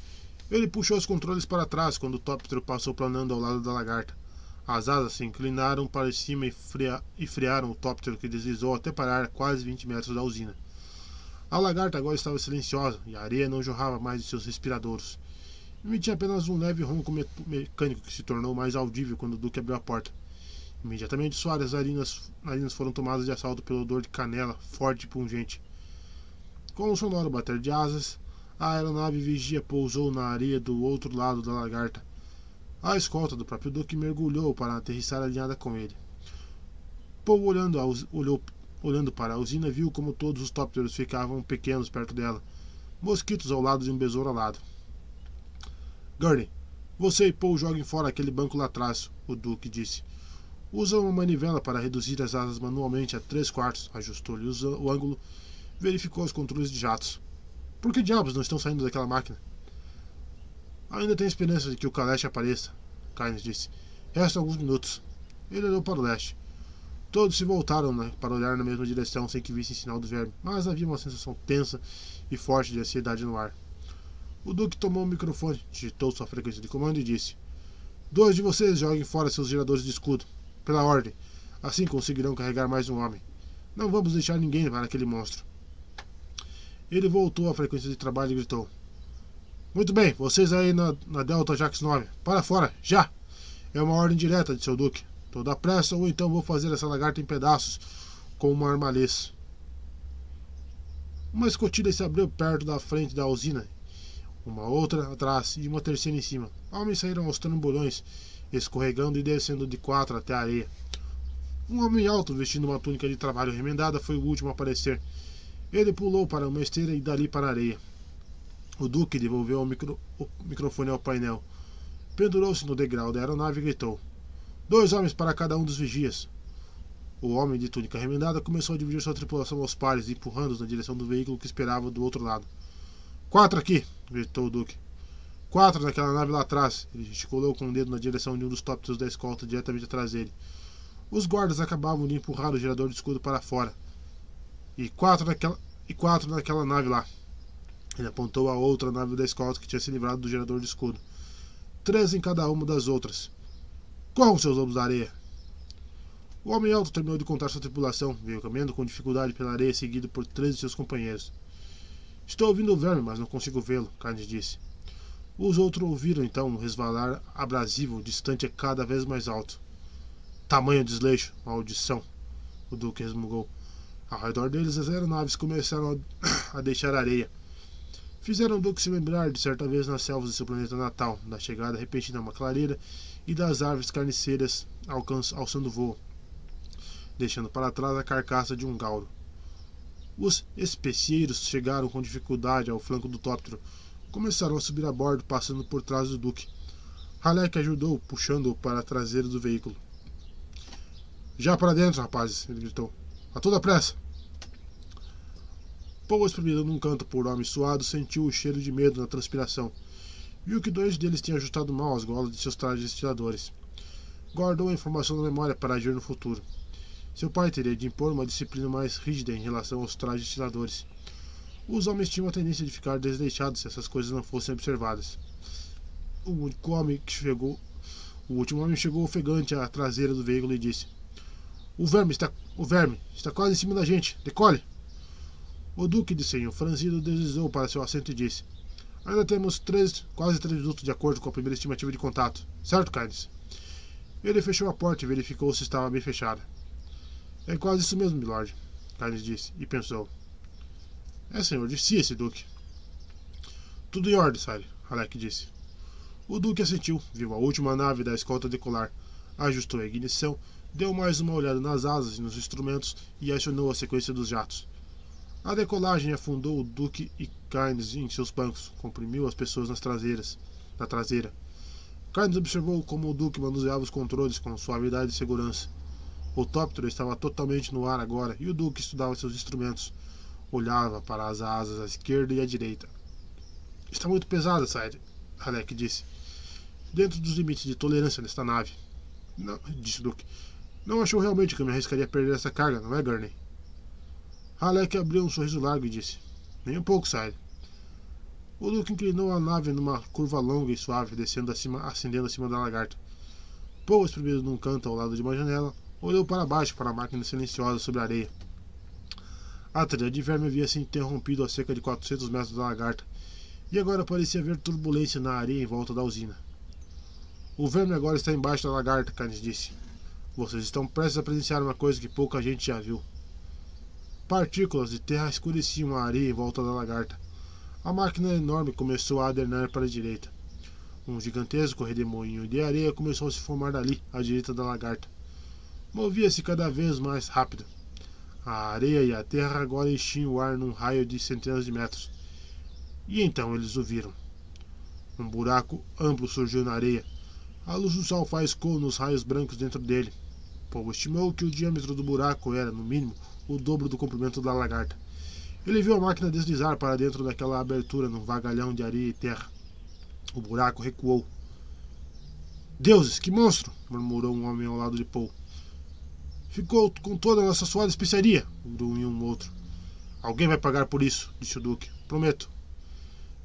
Ele puxou os controles para trás quando o Topter passou planando ao lado da lagarta. As asas se inclinaram para cima e, e frearam o Topter que deslizou até parar a quase 20 metros da usina. A lagarta agora estava silenciosa e a areia não jorrava mais de seus respiradouros. Emitia apenas um leve ronco me mecânico que se tornou mais audível quando o Duque abriu a porta. Imediatamente suas narinas, narinas foram tomadas de assalto pelo odor de canela, forte e pungente. Com um sonoro bater de asas, a aeronave vigia pousou na areia do outro lado da lagarta. A escolta do próprio Duque mergulhou para aterrissar alinhada com ele. Paul, olhando, a, olhou, olhando para a usina, viu como todos os tópteros ficavam pequenos perto dela, mosquitos ao lado de um besouro alado. Gurney, você e Paul joguem fora aquele banco lá atrás, o Duque disse. Usa uma manivela para reduzir as asas manualmente a três quartos, ajustou-lhe o ângulo, verificou os controles de jatos. Por que diabos não estão saindo daquela máquina? Ainda tem esperança de que o Kalesh apareça, Kynes disse. Restam alguns minutos. Ele olhou para o leste. Todos se voltaram né, para olhar na mesma direção sem que vissem sinal do verme, mas havia uma sensação tensa e forte de ansiedade no ar. O Duque tomou o microfone, digitou sua frequência de comando e disse: Dois de vocês joguem fora seus geradores de escudo. Pela ordem. Assim conseguirão carregar mais um homem. Não vamos deixar ninguém para aquele monstro. Ele voltou à frequência de trabalho e gritou: Muito bem, vocês aí na, na Delta Jax 9. Para fora, já! É uma ordem direta de seu Duque. Toda pressa, ou então vou fazer essa lagarta em pedaços com uma armalhês. Uma escotilha se abriu perto da frente da usina, uma outra atrás e uma terceira em cima. Homens saíram aos trambolhões escorregando e descendo de quatro até a areia. Um homem alto, vestindo uma túnica de trabalho remendada, foi o último a aparecer. Ele pulou para uma esteira e dali para a areia. O Duque devolveu o, micro, o microfone ao painel. Pendurou-se no degrau da aeronave e gritou: Dois homens para cada um dos vigias. O homem de túnica remendada começou a dividir sua tripulação aos pares, empurrando-os na direção do veículo que esperava do outro lado. Quatro aqui! Gritou o Duque. Quatro naquela nave lá atrás. Ele gesticulou com o um dedo na direção de um dos tópicos da escolta diretamente atrás dele. Os guardas acabavam de empurrar o gerador de escudo para fora. E quatro naquela, e quatro naquela nave lá. Ele apontou a outra nave da escolta que tinha se livrado do gerador de escudo. Três em cada uma das outras. Corram, seus lobos da areia! O homem alto terminou de contar sua tripulação, veio caminhando com dificuldade pela areia, seguido por três de seus companheiros. Estou ouvindo o verme, mas não consigo vê-lo, Carnes disse. Os outros ouviram então um resvalar abrasivo, distante cada vez mais alto. Tamanho desleixo, maldição, o Duque resmungou. Ao redor deles, as aeronaves começaram a, [coughs] deixar areia. Fizeram o Duque se lembrar de certa vez nas selvas de seu planeta natal, da chegada repentina a uma clareira e das árvores carniceiras alçando voo, deixando para trás a carcaça de um gauro. Os especieiros chegaram com dificuldade ao flanco do tóptero, começaram a subir a bordo, passando por trás do Duque. Halleck ajudou, puxando-o para a traseira do veículo. Já para dentro, rapazes, ele gritou. A toda pressa! Paul, espremido num canto por homem suado, sentiu o cheiro de medo na transpiração. Viu que dois deles tinham ajustado mal as golas de seus trajes estiladores. Guardou a informação na memória para agir no futuro. Seu pai teria de impor uma disciplina mais rígida em relação aos trajes estiladores. Os homens tinham a tendência de ficar desleixados se essas coisas não fossem observadas. O único homem que chegou. O último homem chegou ofegante à traseira do veículo e disse: O verme está. O verme está quase em cima da gente. Decole! O Duque de Senho franzido deslizou para seu assento e disse: Ainda temos três, quase três minutos de acordo com a primeira estimativa de contato. Certo, Kynes? Ele fechou a porta e verificou se estava bem fechada. É quase isso mesmo, milord, Kynes disse, e pensou. É, senhor, disse esse Duque. Tudo em ordem, Sire, Halleck disse. O Duque assentiu, viu a última nave da escolta decolar, ajustou a ignição, deu mais uma olhada nas asas e nos instrumentos e acionou a sequência dos jatos. A decolagem afundou o Duque e Kynes em seus bancos, comprimiu as pessoas nas traseiras, na traseira. Kynes observou como o Duque manuseava os controles com suavidade e segurança. O tóptero estava totalmente no ar agora e o Duque estudava seus instrumentos, Olhava para as asas à esquerda e à direita. Está muito pesada, Sire, Halleck disse. Dentro dos limites de tolerância nesta nave. Não, disse Duke. Não achou realmente que eu me arriscaria a perder essa carga, não é, Gurney? Halleck abriu um sorriso largo e disse: Nem um pouco, Sire. O Duke inclinou a nave numa curva longa e suave, descendo acima, ascendendo acima da lagarta. Poe, espremido num canto ao lado de uma janela, olhou para baixo para a máquina silenciosa sobre a areia. A trilha de verme havia se interrompido a cerca de 400 metros da lagarta, E agora parecia haver turbulência na areia em volta da usina. O verme agora está embaixo da lagarta, Carnes disse. Vocês estão prestes a presenciar uma coisa que pouca gente já viu. Partículas de terra escureciam a areia em volta da lagarta. A máquina enorme começou a adernar para a direita. Um gigantesco redemoinho de areia começou a se formar dali, à direita da lagarta. Movia-se cada vez mais rápido. A areia e a terra agora enchiam o ar num raio de centenas de metros. E então eles o viram. Um buraco amplo surgiu na areia. A luz do sol faiscou nos raios brancos dentro dele. Paul estimou que o diâmetro do buraco era, no mínimo, o dobro do comprimento da lagarta. Ele viu a máquina deslizar para dentro daquela abertura num vagalhão de areia e terra. O buraco recuou. Deuses, que monstro! murmurou um homem ao lado de Paul. Ficou com toda a nossa suada especiaria, grunhiu um outro. Alguém vai pagar por isso, disse o Duque. Prometo.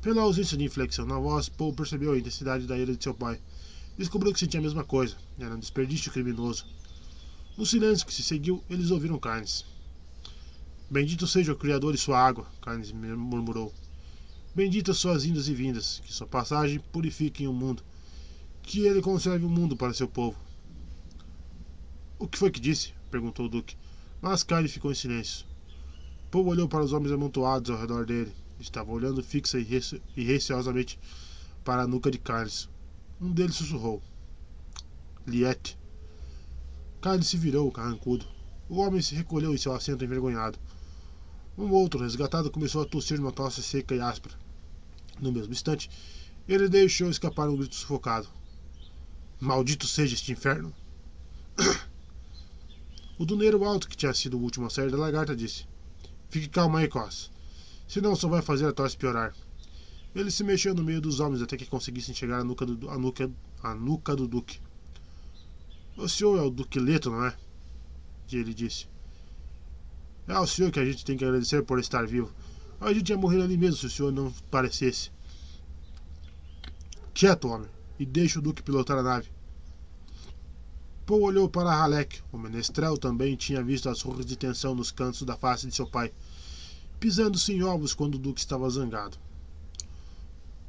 Pela ausência de inflexão na voz, Paul percebeu a intensidade da ira de seu pai. Descobriu que sentia a mesma coisa. Era um desperdício criminoso. No silêncio que se seguiu, eles ouviram Carnes. Bendito seja o Criador e sua água, Carnes murmurou. Benditas suas indas e vindas, que sua passagem purifique o mundo, que ele conserve o mundo para seu povo. O que foi que disse? Perguntou o Duque. Mas Carnes ficou em silêncio. Paul olhou para os homens amontoados ao redor dele. Estava olhando fixa e receosamente para a nuca de Carnes. Um deles sussurrou. Liette. Carne se virou, carrancudo. O homem se recolheu em seu assento envergonhado. Um outro, resgatado, começou a tossir numa tosse seca e áspera. No mesmo instante, ele deixou escapar um grito sufocado. Maldito seja este inferno! [clears throat] O duneiro alto, que tinha sido o último a sair da lagarta, disse: Fique calmo aí, Cos. Senão só vai fazer a tosse piorar. Ele se mexeu no meio dos homens até que conseguissem chegar à nuca do, à nuca, à nuca do Duque. O senhor é o Duque Leto, não é? Ele disse. É ao senhor que a gente tem que agradecer por estar vivo. A gente ia morrer ali mesmo se o senhor não parecesse. Quieto, homem, e deixe o Duque pilotar a nave. Paul olhou para Halleck. O menestrel também tinha visto as rugas de tensão nos cantos da face de seu pai, pisando-se em ovos quando o Duque estava zangado.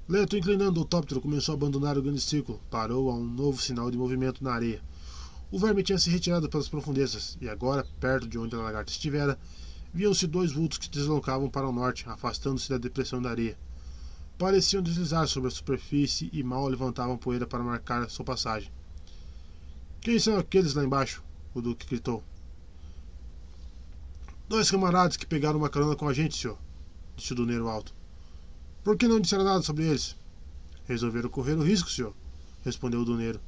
Leto, inclinando o tóptero, começou a abandonar o grande círculo. Parou a um novo sinal de movimento na areia. O verme tinha se retirado pelas profundezas, e agora, perto de onde a lagarta estivera, viam-se dois vultos que deslocavam para o norte, afastando-se da depressão da areia. Pareciam deslizar sobre a superfície e mal levantavam poeira para marcar sua passagem. Quem são aqueles lá embaixo? O Duque gritou. Dois camaradas que pegaram uma carona com a gente, senhor, disse o Duneiro alto. Por que não disseram nada sobre eles? Resolveram correr o risco, senhor, respondeu o Duneiro.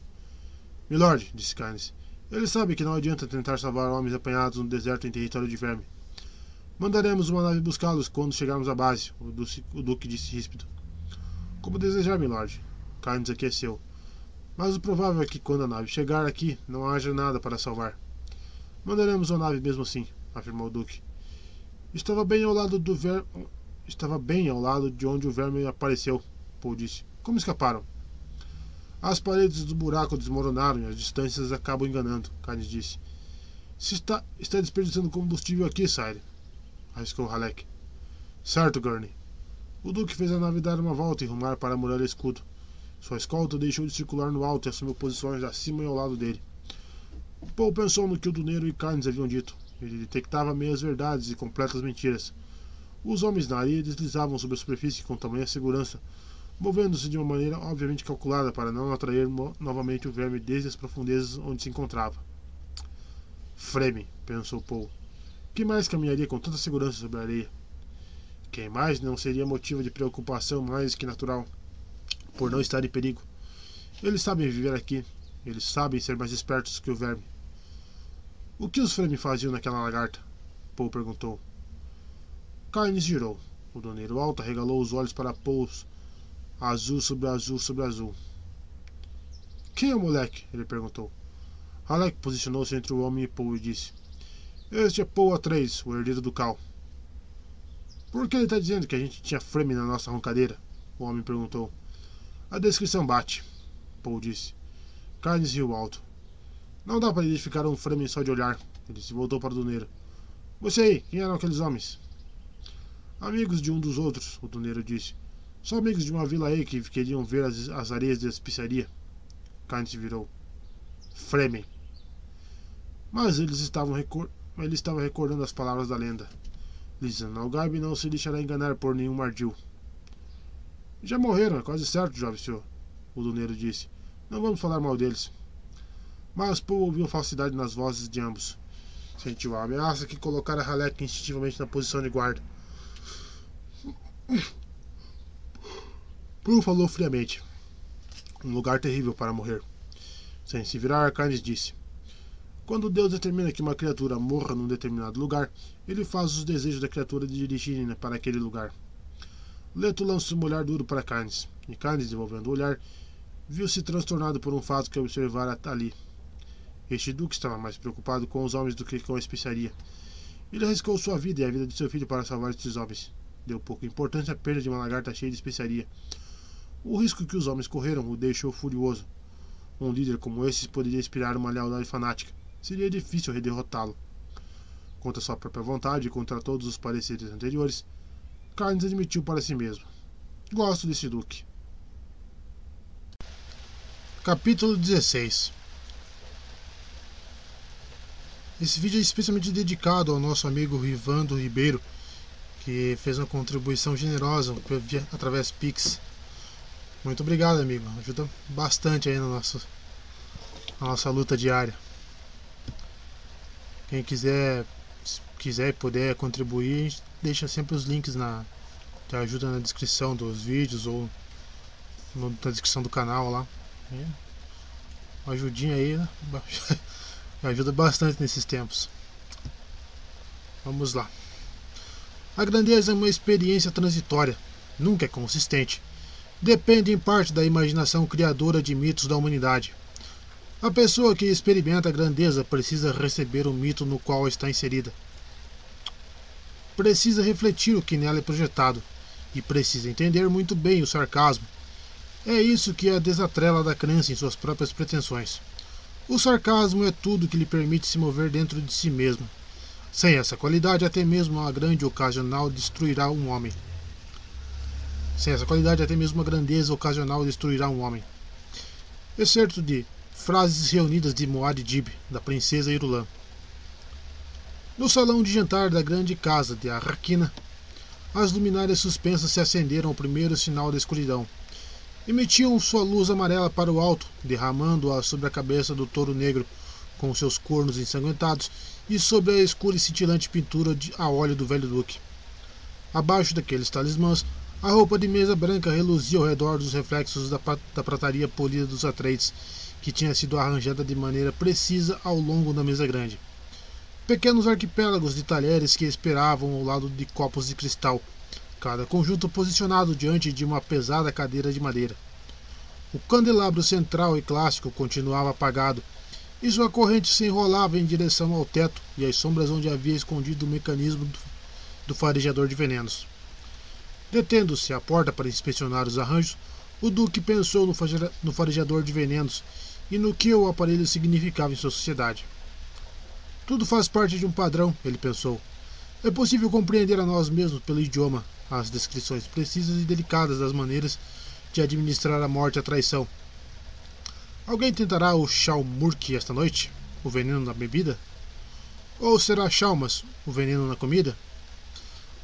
Milord, disse Carnes, eles sabem que não adianta tentar salvar homens apanhados no deserto em território de verme. Mandaremos uma nave buscá-los quando chegarmos à base, o Duque disse ríspido. Como desejar, Milord. Carnes aqueceu. Mas o provável é que quando a nave chegar aqui, não haja nada para salvar. Mandaremos uma nave mesmo assim, afirmou o Duque. Estava bem ao lado do ver... Estava bem ao lado de onde o verme apareceu, Paul disse. Como escaparam? As paredes do buraco desmoronaram e as distâncias acabam enganando, Carnes disse. Se está, está desperdiçando combustível aqui, Sire. Arriscou Halleck. Certo, Gurney. O Duque fez a nave dar uma volta e rumar para a muralha escudo. Sua escolta deixou de circular no alto e assumiu posições acima e ao lado dele. Paul pensou no que o Duneiro e Carnes haviam dito. Ele detectava meias verdades e completas mentiras. Os homens na areia deslizavam sobre a superfície com tamanha segurança, movendo-se de uma maneira obviamente calculada para não atrair novamente o verme desde as profundezas onde se encontrava. Fremen, pensou Paul. Que mais caminharia com tanta segurança sobre a areia? Quem mais não seria motivo de preocupação mais que natural, por não estar em perigo? Eles sabem viver aqui. Eles sabem ser mais espertos que o verme. O que os Fremen faziam naquela lagarta? Paul perguntou. Carnes girou. O doneiro alto regalou os olhos para Paul azul sobre azul sobre azul. Quem é o moleque? ele perguntou. Halleck posicionou-se entre o homem e Paul e disse: Este é Paul A3, o herdeiro do Cal. Por que ele está dizendo que a gente tinha frame na nossa roncadeira? O homem perguntou. A descrição bate, Paul disse. Carnes riu alto. Não dá para identificar um frame só de olhar. Ele se voltou para o Doneiro. Você aí, quem eram aqueles homens? Amigos de um dos outros, o Doneiro disse. Só amigos de uma vila aí que queriam ver as, as areias da especiaria. Carnes virou. Fremen. Mas eles estavam recor ele estava recordando as palavras da lenda. Lisan Algarve não se deixará enganar por nenhum ardil. Já morreram, é quase certo, jovem senhor. O doneiro disse. Não vamos falar mal deles. Mas Paul ouviu falsidade nas vozes de ambos. Sentiu a ameaça que colocara Halek instintivamente na posição de guarda. Paul falou friamente. Um lugar terrível para morrer. Sem se virar, Carnes disse: Quando Deus determina que uma criatura morra num determinado lugar, ele faz os desejos da criatura de dirigirem para aquele lugar. Leto lançou um olhar duro para Carnes, e Carnes, devolvendo o olhar, viu-se transtornado por um fato que observara ali. Este duque estava mais preocupado com os homens do que com a especiaria. Ele arriscou sua vida e a vida de seu filho para salvar esses homens. Deu pouca importância à perda de uma lagarta cheia de especiaria. O risco que os homens correram o deixou furioso. Um líder como esse poderia inspirar uma lealdade fanática. Seria difícil derrotá-lo. Contra sua própria vontade e contra todos os pareceres anteriores, Carnes admitiu para si mesmo: Gosto desse duque. Capítulo 16 Esse vídeo é especialmente dedicado ao nosso amigo Rivando Ribeiro, que fez uma contribuição generosa através Pix. Muito obrigado, amigo. Ajuda bastante aí na nossa, na nossa luta diária. Quem quiser, quiser e puder contribuir, deixa sempre os links na te ajuda na descrição dos vídeos ou na descrição do canal lá. Uma ajudinha aí, né? [laughs] ajuda bastante nesses tempos. Vamos lá. A grandeza é uma experiência transitória, nunca é consistente. Depende em parte da imaginação criadora de mitos da humanidade. A pessoa que experimenta a grandeza precisa receber o mito no qual está inserida. Precisa refletir o que nela é projetado e precisa entender muito bem o sarcasmo. É isso que a desatrela da crença em suas próprias pretensões. O sarcasmo é tudo que lhe permite se mover dentro de si mesmo. Sem essa qualidade, até mesmo uma grande ocasional destruirá um homem. Sem essa qualidade, até mesmo uma grandeza ocasional destruirá um homem. Excerto de Frases reunidas de Moad Dib, da princesa Irulã. No salão de jantar da grande casa de Arraquina, as luminárias suspensas se acenderam ao primeiro sinal da escuridão emitiam sua luz amarela para o alto, derramando-a sobre a cabeça do touro negro, com seus cornos ensanguentados, e sobre a escura e cintilante pintura de, a óleo do velho duque. Abaixo daqueles talismãs, a roupa de mesa branca reluzia ao redor dos reflexos da, da prataria polida dos atreides, que tinha sido arranjada de maneira precisa ao longo da mesa grande. Pequenos arquipélagos de talheres que esperavam ao lado de copos de cristal, cada conjunto posicionado diante de uma pesada cadeira de madeira. O candelabro central e clássico continuava apagado, e sua corrente se enrolava em direção ao teto e às sombras onde havia escondido o mecanismo do farejador de venenos. Detendo-se à porta para inspecionar os arranjos, o Duque pensou no farejador de venenos e no que o aparelho significava em sua sociedade. Tudo faz parte de um padrão, ele pensou. É possível compreender a nós mesmos pelo idioma, as descrições precisas e delicadas das maneiras de administrar a morte e a traição. Alguém tentará o Shalmurk esta noite? O veneno na bebida? Ou será Chalmas, o veneno na comida?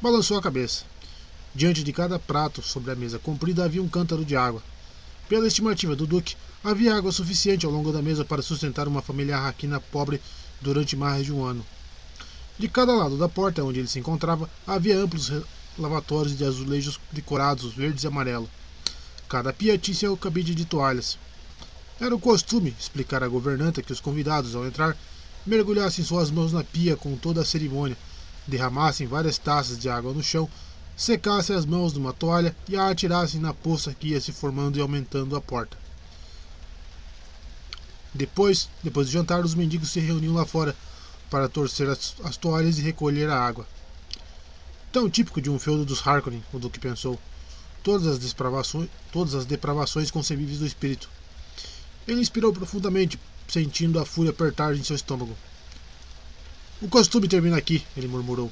Balançou a cabeça. Diante de cada prato sobre a mesa comprida havia um cântaro de água. Pela estimativa do Duque, havia água suficiente ao longo da mesa para sustentar uma família arraquina pobre durante mais de um ano. De cada lado da porta onde ele se encontrava havia amplos lavatórios de azulejos decorados verdes e amarelo. Cada pia tinha seu cabide de toalhas. Era o costume, explicar à governanta, que os convidados, ao entrar, mergulhassem suas mãos na pia com toda a cerimônia, derramassem várias taças de água no chão, secassem as mãos numa toalha e a atirassem na poça que ia se formando e aumentando a porta. Depois, depois de jantar, os mendigos se reuniam lá fora para torcer as, as toalhas e recolher a água. Tão típico de um feudo dos Harkonnen, o Duque pensou. Todas as, depravações, todas as depravações concebíveis do espírito. Ele inspirou profundamente, sentindo a fúria apertar em seu estômago. O costume termina aqui, ele murmurou.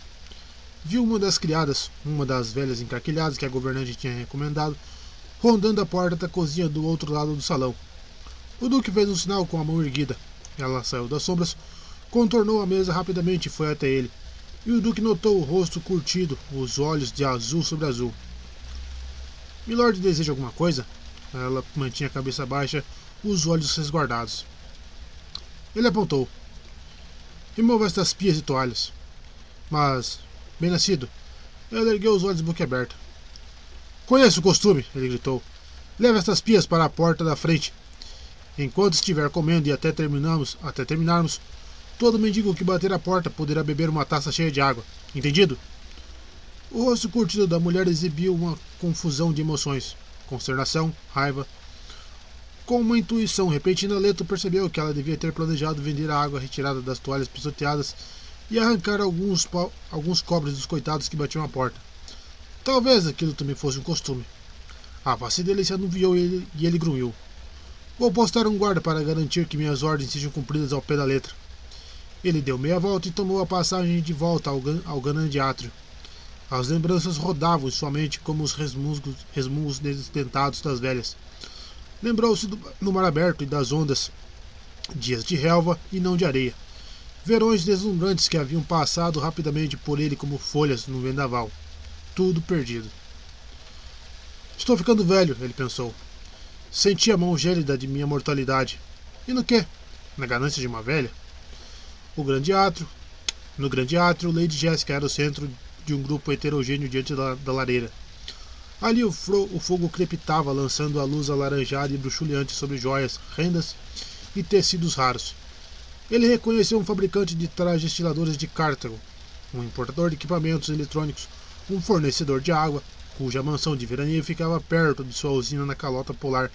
viu uma das criadas, uma das velhas encarquilhadas que a governante tinha recomendado, rondando a porta da cozinha do outro lado do salão. O Duque fez um sinal com a mão erguida. Ela saiu das sombras, contornou a mesa rapidamente e foi até ele. E o Duque notou o rosto curtido, os olhos de azul sobre azul. Milord deseja alguma coisa? Ela mantinha a cabeça baixa, os olhos resguardados. Ele apontou. Remova estas pias e toalhas. Mas, bem nascido, ela ergueu os olhos boquiaberta. Conheço o costume, ele gritou. Leve estas pias para a porta da frente. Enquanto estiver comendo e até terminarmos, até terminarmos, todo mendigo que bater a porta poderá beber uma taça cheia de água. Entendido? O rosto curtido da mulher exibiu uma confusão de emoções: consternação, raiva. Com uma intuição repentina, Leto percebeu que ela devia ter planejado vender a água retirada das toalhas pisoteadas e arrancar alguns, alguns cobres dos coitados que batiam a porta. Talvez aquilo também fosse um costume. A face dele se anuviou e ele, e ele grunhiu. Vou postar um guarda para garantir que minhas ordens sejam cumpridas ao pé da letra. Ele deu meia volta e tomou a passagem de volta ao, ao grande átrio. As lembranças rodavam em sua mente como os resmungos, resmungos desdentados das velhas. Lembrou-se do mar aberto e das ondas, dias de relva e não de areia. Verões deslumbrantes que haviam passado rapidamente por ele como folhas no vendaval. Tudo perdido. Estou ficando velho, ele pensou. Senti a mão gélida de minha mortalidade. E no quê? Na ganância de uma velha? O grande átrio. No grande átrio, Lady Jessica era o centro de um grupo heterogêneo diante da, da lareira. Ali o, fro, o, fogo crepitava, lançando a luz alaranjada e bruxuleante sobre joias, rendas e tecidos raros. Ele reconheceu um fabricante de trajes destiladores de Cartago, um importador de equipamentos eletrônicos, um fornecedor de água, cuja mansão de veraneio ficava perto de sua usina na calota polar,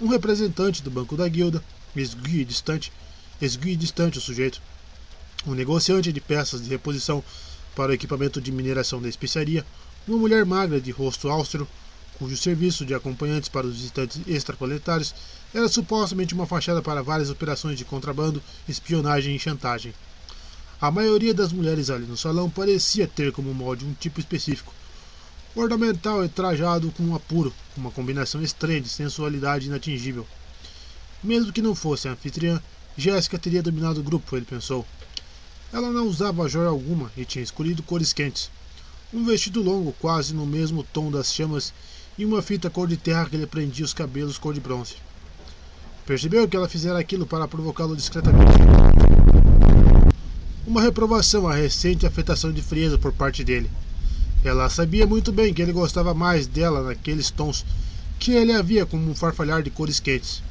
um representante do banco da guilda, esguio e distante, esguio e distante o sujeito, um negociante de peças de reposição para o equipamento de mineração da especiaria, uma mulher magra de rosto austero, cujo serviço de acompanhantes para os visitantes extraplanetários era supostamente uma fachada para várias operações de contrabando, espionagem e chantagem. A maioria das mulheres ali no salão parecia ter como molde um tipo específico, ornamental e trajado com apuro, com uma combinação estranha de sensualidade inatingível. Mesmo que não fosse a anfitriã, Jéssica teria dominado o grupo, ele pensou. Ela não usava joia alguma e tinha escolhido cores quentes. Um vestido longo, quase no mesmo tom das chamas, e uma fita cor de terra que lhe prendia os cabelos cor de bronze. Percebeu que ela fizera aquilo para provocá-lo discretamente. Uma reprovação à recente afetação de frieza por parte dele. Ela sabia muito bem que ele gostava mais dela naqueles tons que ele havia como um farfalhar de cores quentes.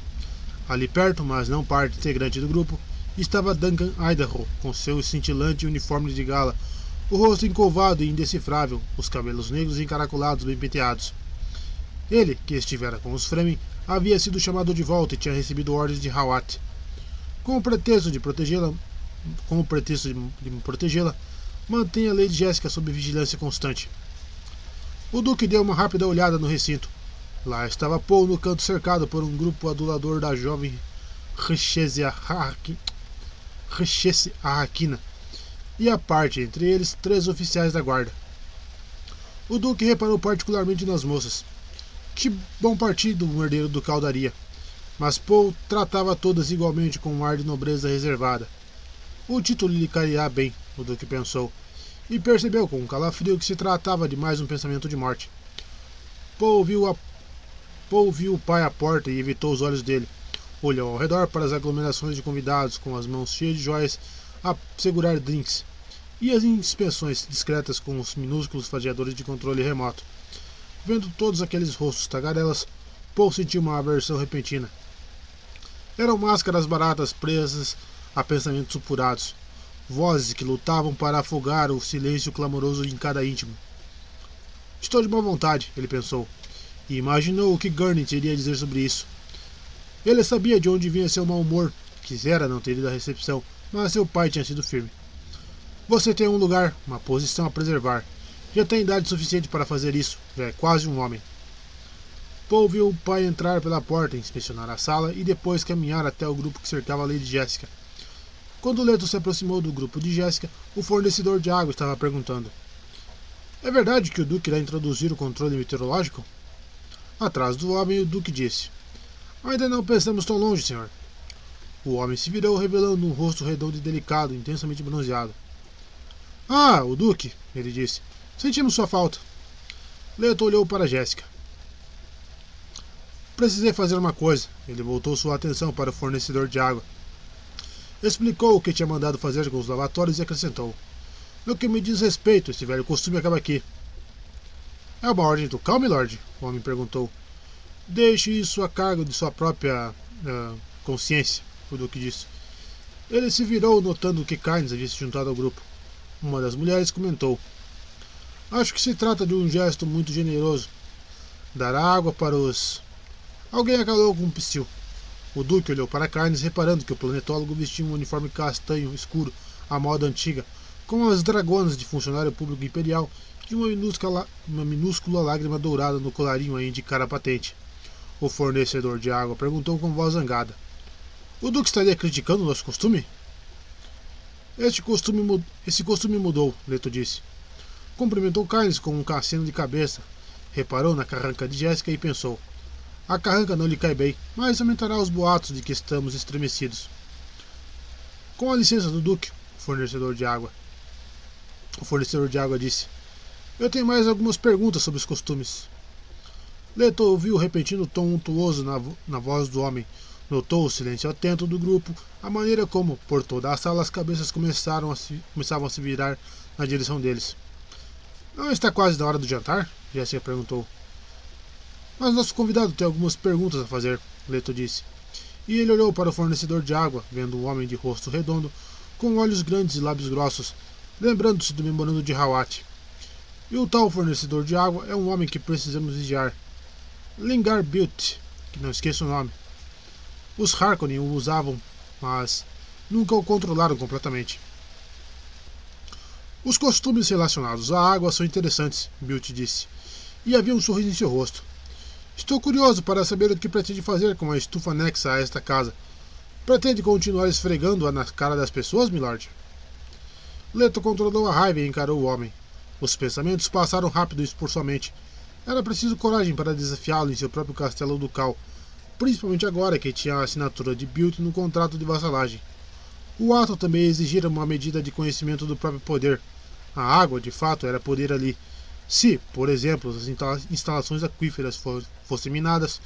Ali perto, mas não parte integrante do grupo, estava Duncan Idaho, com seu cintilante uniforme de gala, o rosto encovado e indecifrável, os cabelos negros encaracolados bem penteados. Ele, que estivera com os Fremen, havia sido chamado de volta e tinha recebido ordens de Hawat. Com o pretexto de protegê-la, com o pretexto de, protegê-la, mantenha a Lady Jéssica sob vigilância constante. O Duque deu uma rápida olhada no recinto. Lá estava Paul no canto cercado por um grupo adulador da jovem Richezia Rechesse Arraquina, e a parte entre eles três oficiais da guarda. O Duque reparou particularmente nas moças. Que bom partido um herdeiro do daria. Mas Paul tratava todas igualmente com um ar de nobreza reservada. O título lhe cairá bem, o Duque pensou, e percebeu com um calafrio que se tratava de mais um pensamento de morte. Paul viu, a... Paul viu o pai à porta e evitou os olhos dele. Olhou ao redor para as aglomerações de convidados com as mãos cheias de joias a segurar drinks e as inspeções discretas com os minúsculos fadeadores de controle remoto. Vendo todos aqueles rostos tagarelas, Paul sentiu uma aversão repentina. Eram máscaras baratas presas a pensamentos supurados, vozes que lutavam para afogar o silêncio clamoroso em cada íntimo. Estou de boa vontade, ele pensou, e imaginou o que Gurney iria dizer sobre isso. Ele sabia de onde vinha seu mau humor. Quisera não ter ido à recepção, mas seu pai tinha sido firme. Você tem um lugar, uma posição a preservar. Já tem idade suficiente para fazer isso. Já é quase um homem. Paul viu o pai entrar pela porta, inspecionar a sala e depois caminhar até o grupo que cercava a Lady Jéssica. Quando Leto se aproximou do grupo de Jéssica, o fornecedor de água estava perguntando: É verdade que o Duque irá introduzir o controle meteorológico? Atrás do homem, o Duque disse: Ainda não pensamos tão longe, senhor. O homem se virou, revelando um rosto redondo e delicado, intensamente bronzeado. Ah, o Duque, ele disse. Sentimos sua falta. Leto olhou para Jéssica. Precisei fazer uma coisa. Ele voltou sua atenção para o fornecedor de água. Explicou o que tinha mandado fazer com os lavatórios e acrescentou: No que me diz respeito, esse velho costume acaba aqui. É uma ordem do cal, milord? O homem perguntou. Deixe isso a cargo de sua própria uh, consciência, o Duque disse. Ele se virou, notando que Kynes havia se juntado ao grupo. Uma das mulheres comentou: Acho que se trata de um gesto muito generoso. Dar água para os. Alguém acalou com um psil. O Duque olhou para Kynes, reparando que o planetólogo vestia um uniforme castanho escuro, à moda antiga, com as dragonas de funcionário público imperial e uma minúscula, uma minúscula lágrima dourada no colarinho a indicar a patente. O fornecedor de água perguntou com voz zangada: O Duque estaria criticando nosso costume? Este costume, esse costume mudou, Leto disse. Cumprimentou Kynes com um caceno de cabeça. Reparou na carranca de Jéssica e pensou: A carranca não lhe cai bem, mas aumentará os boatos de que estamos estremecidos. Com a licença do Duque, fornecedor de água. O fornecedor de água disse: eu tenho mais algumas perguntas sobre os costumes. Leto ouviu o repentino tom untuoso na, na voz do homem. Notou o silêncio atento do grupo, a maneira como, por toda a sala, as cabeças começaram a se, começavam a se virar na direção deles. Não está quase na hora do jantar? Jéssica perguntou. Mas nosso convidado tem algumas perguntas a fazer, Leto disse. E ele olhou para o fornecedor de água, vendo um homem de rosto redondo, com olhos grandes e lábios grossos, lembrando-se do memorando de Hawat. E o tal fornecedor de água é um homem que precisamos vigiar. Lingar Butte, que não esqueça o nome. Os Harkonnen o usavam, mas nunca o controlaram completamente. Os costumes relacionados à água são interessantes, Butte disse, e havia um sorriso em seu rosto. Estou curioso para saber o que pretende fazer com a estufa anexa a esta casa. Pretende continuar esfregando-a na cara das pessoas, milord? Leto controlou a raiva e encarou o homem. Os pensamentos passaram rápido por sua mente. Era preciso coragem para desafiá-lo em seu próprio castelo ducal, principalmente agora que tinha a assinatura de Bilt no contrato de vassalagem. O ato também exigira uma medida de conhecimento do próprio poder. A água, de fato, era poder ali. Se, por exemplo, as instalações aquíferas fossem minadas,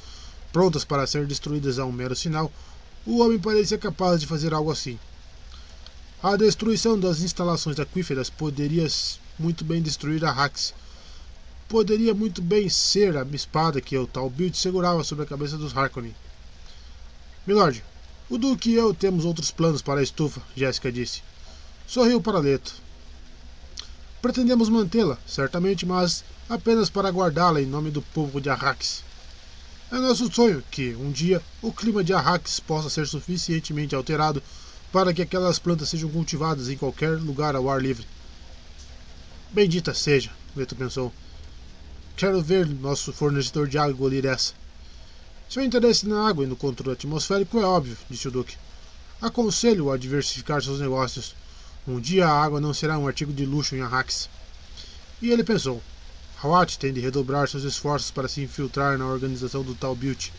prontas para ser destruídas a um mero sinal, o homem parecia capaz de fazer algo assim. A destruição das instalações aquíferas poderia muito bem destruir a Hax. Poderia muito bem ser a espada que o tal Build segurava sobre a cabeça dos Harkonnen. Milord, o Duque e eu temos outros planos para a estufa, Jéssica disse. Sorriu para Leto. Pretendemos mantê-la, certamente, mas apenas para guardá-la em nome do povo de Arrax. É nosso sonho que, um dia, o clima de Arrax possa ser suficientemente alterado para que aquelas plantas sejam cultivadas em qualquer lugar ao ar livre. Bendita seja, Leto pensou. Quero ver nosso fornecedor de água engolir essa. Seu interesse na água e no controle atmosférico é óbvio, disse o Duque. Aconselho-o a diversificar seus negócios. Um dia a água não será um artigo de luxo em Arrax. E ele pensou. Hawat tem de redobrar seus esforços para se infiltrar na organização do tal Built.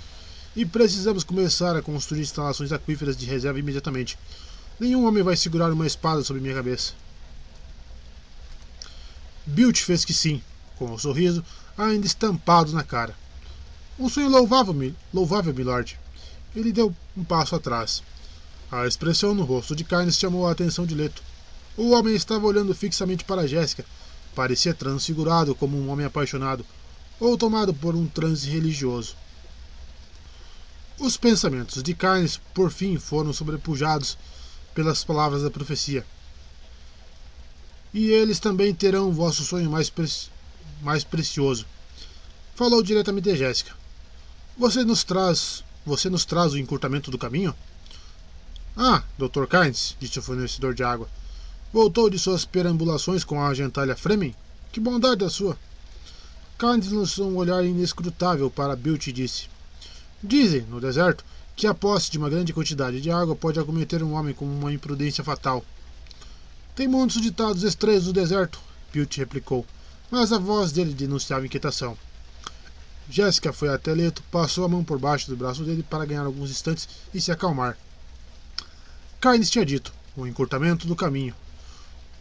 E precisamos começar a construir instalações aquíferas de reserva imediatamente. Nenhum homem vai segurar uma espada sobre minha cabeça. Bilt fez que sim, com o um sorriso ainda estampado na cara. Um sonho louvável, louvável, milord. Ele deu um passo atrás. A expressão no rosto de Carnes chamou a atenção de Leto. O homem estava olhando fixamente para Jéssica. Parecia transfigurado como um homem apaixonado, ou tomado por um transe religioso. Os pensamentos de Carnes, por fim, foram sobrepujados pelas palavras da profecia e eles também terão vosso sonho mais, pre mais precioso. Falou diretamente a Jéssica. Você nos traz. Você nos traz o encurtamento do caminho? Ah, Dr. Kynes, disse o fornecedor de água. Voltou de suas perambulações com a gentalha Fremen? Que bondade a sua! Kynes lançou um olhar inescrutável para Bilt e disse: Dizem, no deserto, que a posse de uma grande quantidade de água pode acometer um homem com uma imprudência fatal. Tem muitos ditados estranhos no deserto, Pilt replicou. mas a voz dele denunciava inquietação. Jéssica foi até Leto, passou a mão por baixo do braço dele para ganhar alguns instantes e se acalmar. Carnes tinha dito: o encurtamento do caminho.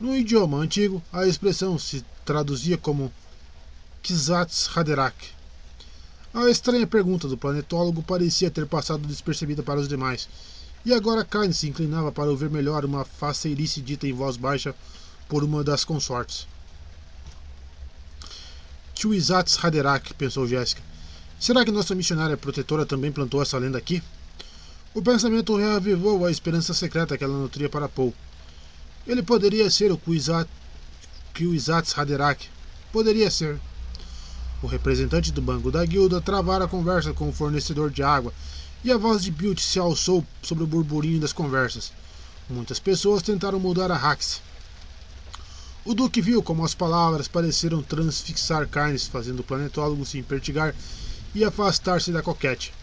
No idioma antigo, a expressão se traduzia como Kizats Haderach. A estranha pergunta do planetólogo parecia ter passado despercebida para os demais, e agora Carne se inclinava para ouvir melhor uma faceirice dita em voz baixa por uma das consortes. Chuizats Haderach, pensou Jéssica. Será que nossa missionária protetora também plantou essa lenda aqui? O pensamento reavivou a esperança secreta que ela nutria para Paul. Ele poderia ser o Chuizats Haderach. Poderia ser. O representante do banco da guilda travara a conversa com o fornecedor de água e a voz de Built se alçou sobre o burburinho das conversas. Muitas pessoas tentaram mudar a Hax. O Duque viu como as palavras pareceram transfixar carnes, fazendo o planetólogo se impertigar e afastar-se da coquete.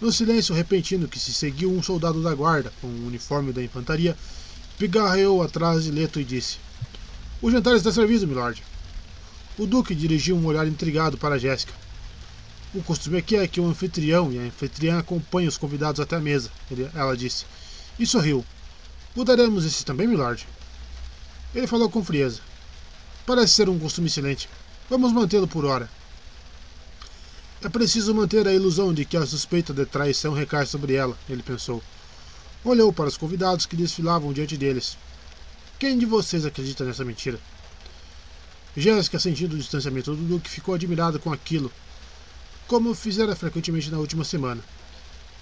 No silêncio repentino que se seguiu, um soldado da guarda, com o uniforme da infantaria, pigarreou atrás de Leto e disse: O jantar está servido, milord. O Duque dirigiu um olhar intrigado para Jéssica. O costume aqui é que o anfitrião e a anfitriã acompanhem os convidados até a mesa, ela disse. E sorriu. Mudaremos esse também, milord? Ele falou com frieza. Parece ser um costume excelente. Vamos mantê-lo por hora. É preciso manter a ilusão de que a suspeita de traição recai sobre ela, ele pensou. Olhou para os convidados que desfilavam diante deles. Quem de vocês acredita nessa mentira? Jéssica, sentindo o distanciamento do Duque, ficou admirada com aquilo, como fizera frequentemente na última semana.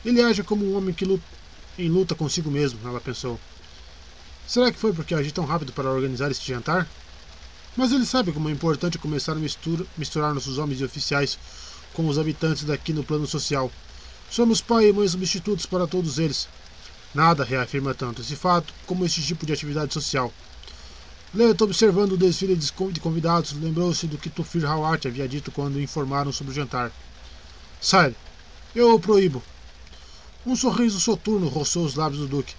Ele age como um homem que luta, em luta consigo mesmo, ela pensou. Será que foi porque agi tão rápido para organizar este jantar? Mas ele sabe como é importante começar a mistura, misturar nossos homens e oficiais com os habitantes daqui no plano social. Somos pai e mãe substitutos para todos eles. Nada reafirma tanto esse fato como este tipo de atividade social. Leto, observando o desfile de convidados, lembrou-se do que Tufir Hawat havia dito quando informaram sobre o jantar. Sai, eu o proíbo. Um sorriso soturno roçou os lábios do Duque.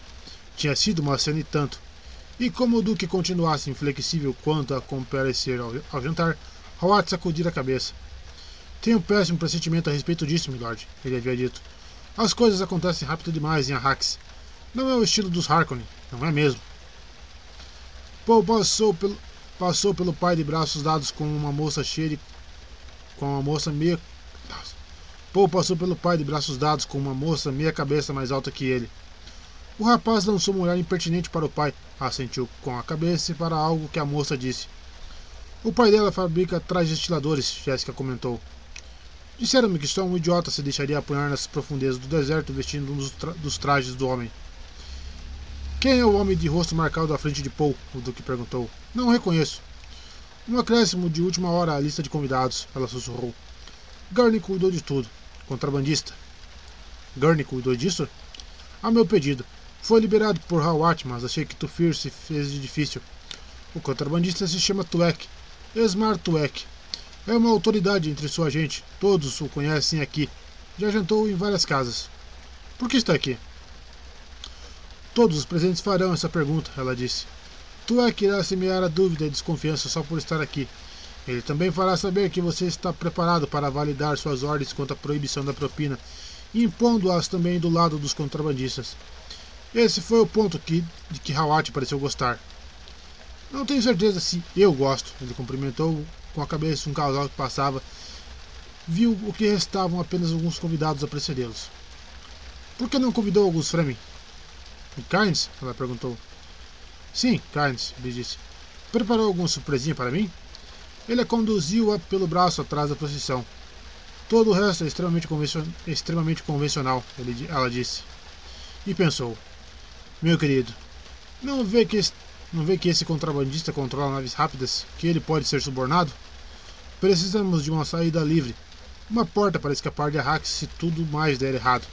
Tinha sido uma cena e tanto. E como o Duque continuasse inflexível quanto a comparecer ao, ao jantar, Howard sacudira a cabeça. Tenho um péssimo pressentimento a respeito disso, milord, ele havia dito. As coisas acontecem rápido demais em Arrax. Não é o estilo dos Harkonnen, não é mesmo? Paul passou pelo, passou pelo pai de braços dados com uma moça cheia de, com uma moça meia Paul passou pelo pai de braços dados com uma moça meia cabeça mais alta que ele. O rapaz lançou um olhar impertinente para o pai, assentiu com a cabeça para algo que a moça disse. O pai dela fabrica trajes estiladores, Jéssica comentou. Disseram-me que só um idiota se deixaria apanhar nas profundezas do deserto vestindo um dos, tra dos trajes do homem. Quem é o homem de rosto marcado à frente de Paul? O Duque perguntou. Não reconheço. Um acréscimo de última hora à lista de convidados, ela sussurrou. Garney cuidou de tudo. Contrabandista. Garney cuidou disso? A meu pedido. Foi liberado por Hawat, mas achei que Tufir se fez de difícil. O contrabandista se chama Tuek, Esmar Tuek. É uma autoridade entre sua gente. Todos o conhecem aqui. Já jantou em várias casas. Por que está aqui? Todos os presentes farão essa pergunta, ela disse. Tuek irá semear a dúvida e desconfiança só por estar aqui. Ele também fará saber que você está preparado para validar suas ordens quanto à proibição da propina, impondo-as também do lado dos contrabandistas. Esse foi o ponto que, de que Hawat pareceu gostar. Não tenho certeza se eu gosto. Ele cumprimentou com a cabeça um casal que passava. Viu o que restavam apenas alguns convidados a precedê-los. Por que não convidou alguns Fremen? Kynes? Ela perguntou. Sim, Kynes, ele disse. Preparou alguma surpresinha para mim? Ele a conduziu-a pelo braço atrás da procissão. Todo o resto é extremamente, extremamente convencional, ele... ela disse. E pensou: meu querido, não vê que não vê que esse contrabandista controla naves rápidas, que ele pode ser subornado? Precisamos de uma saída livre, uma porta para escapar de Arrax se tudo mais der errado.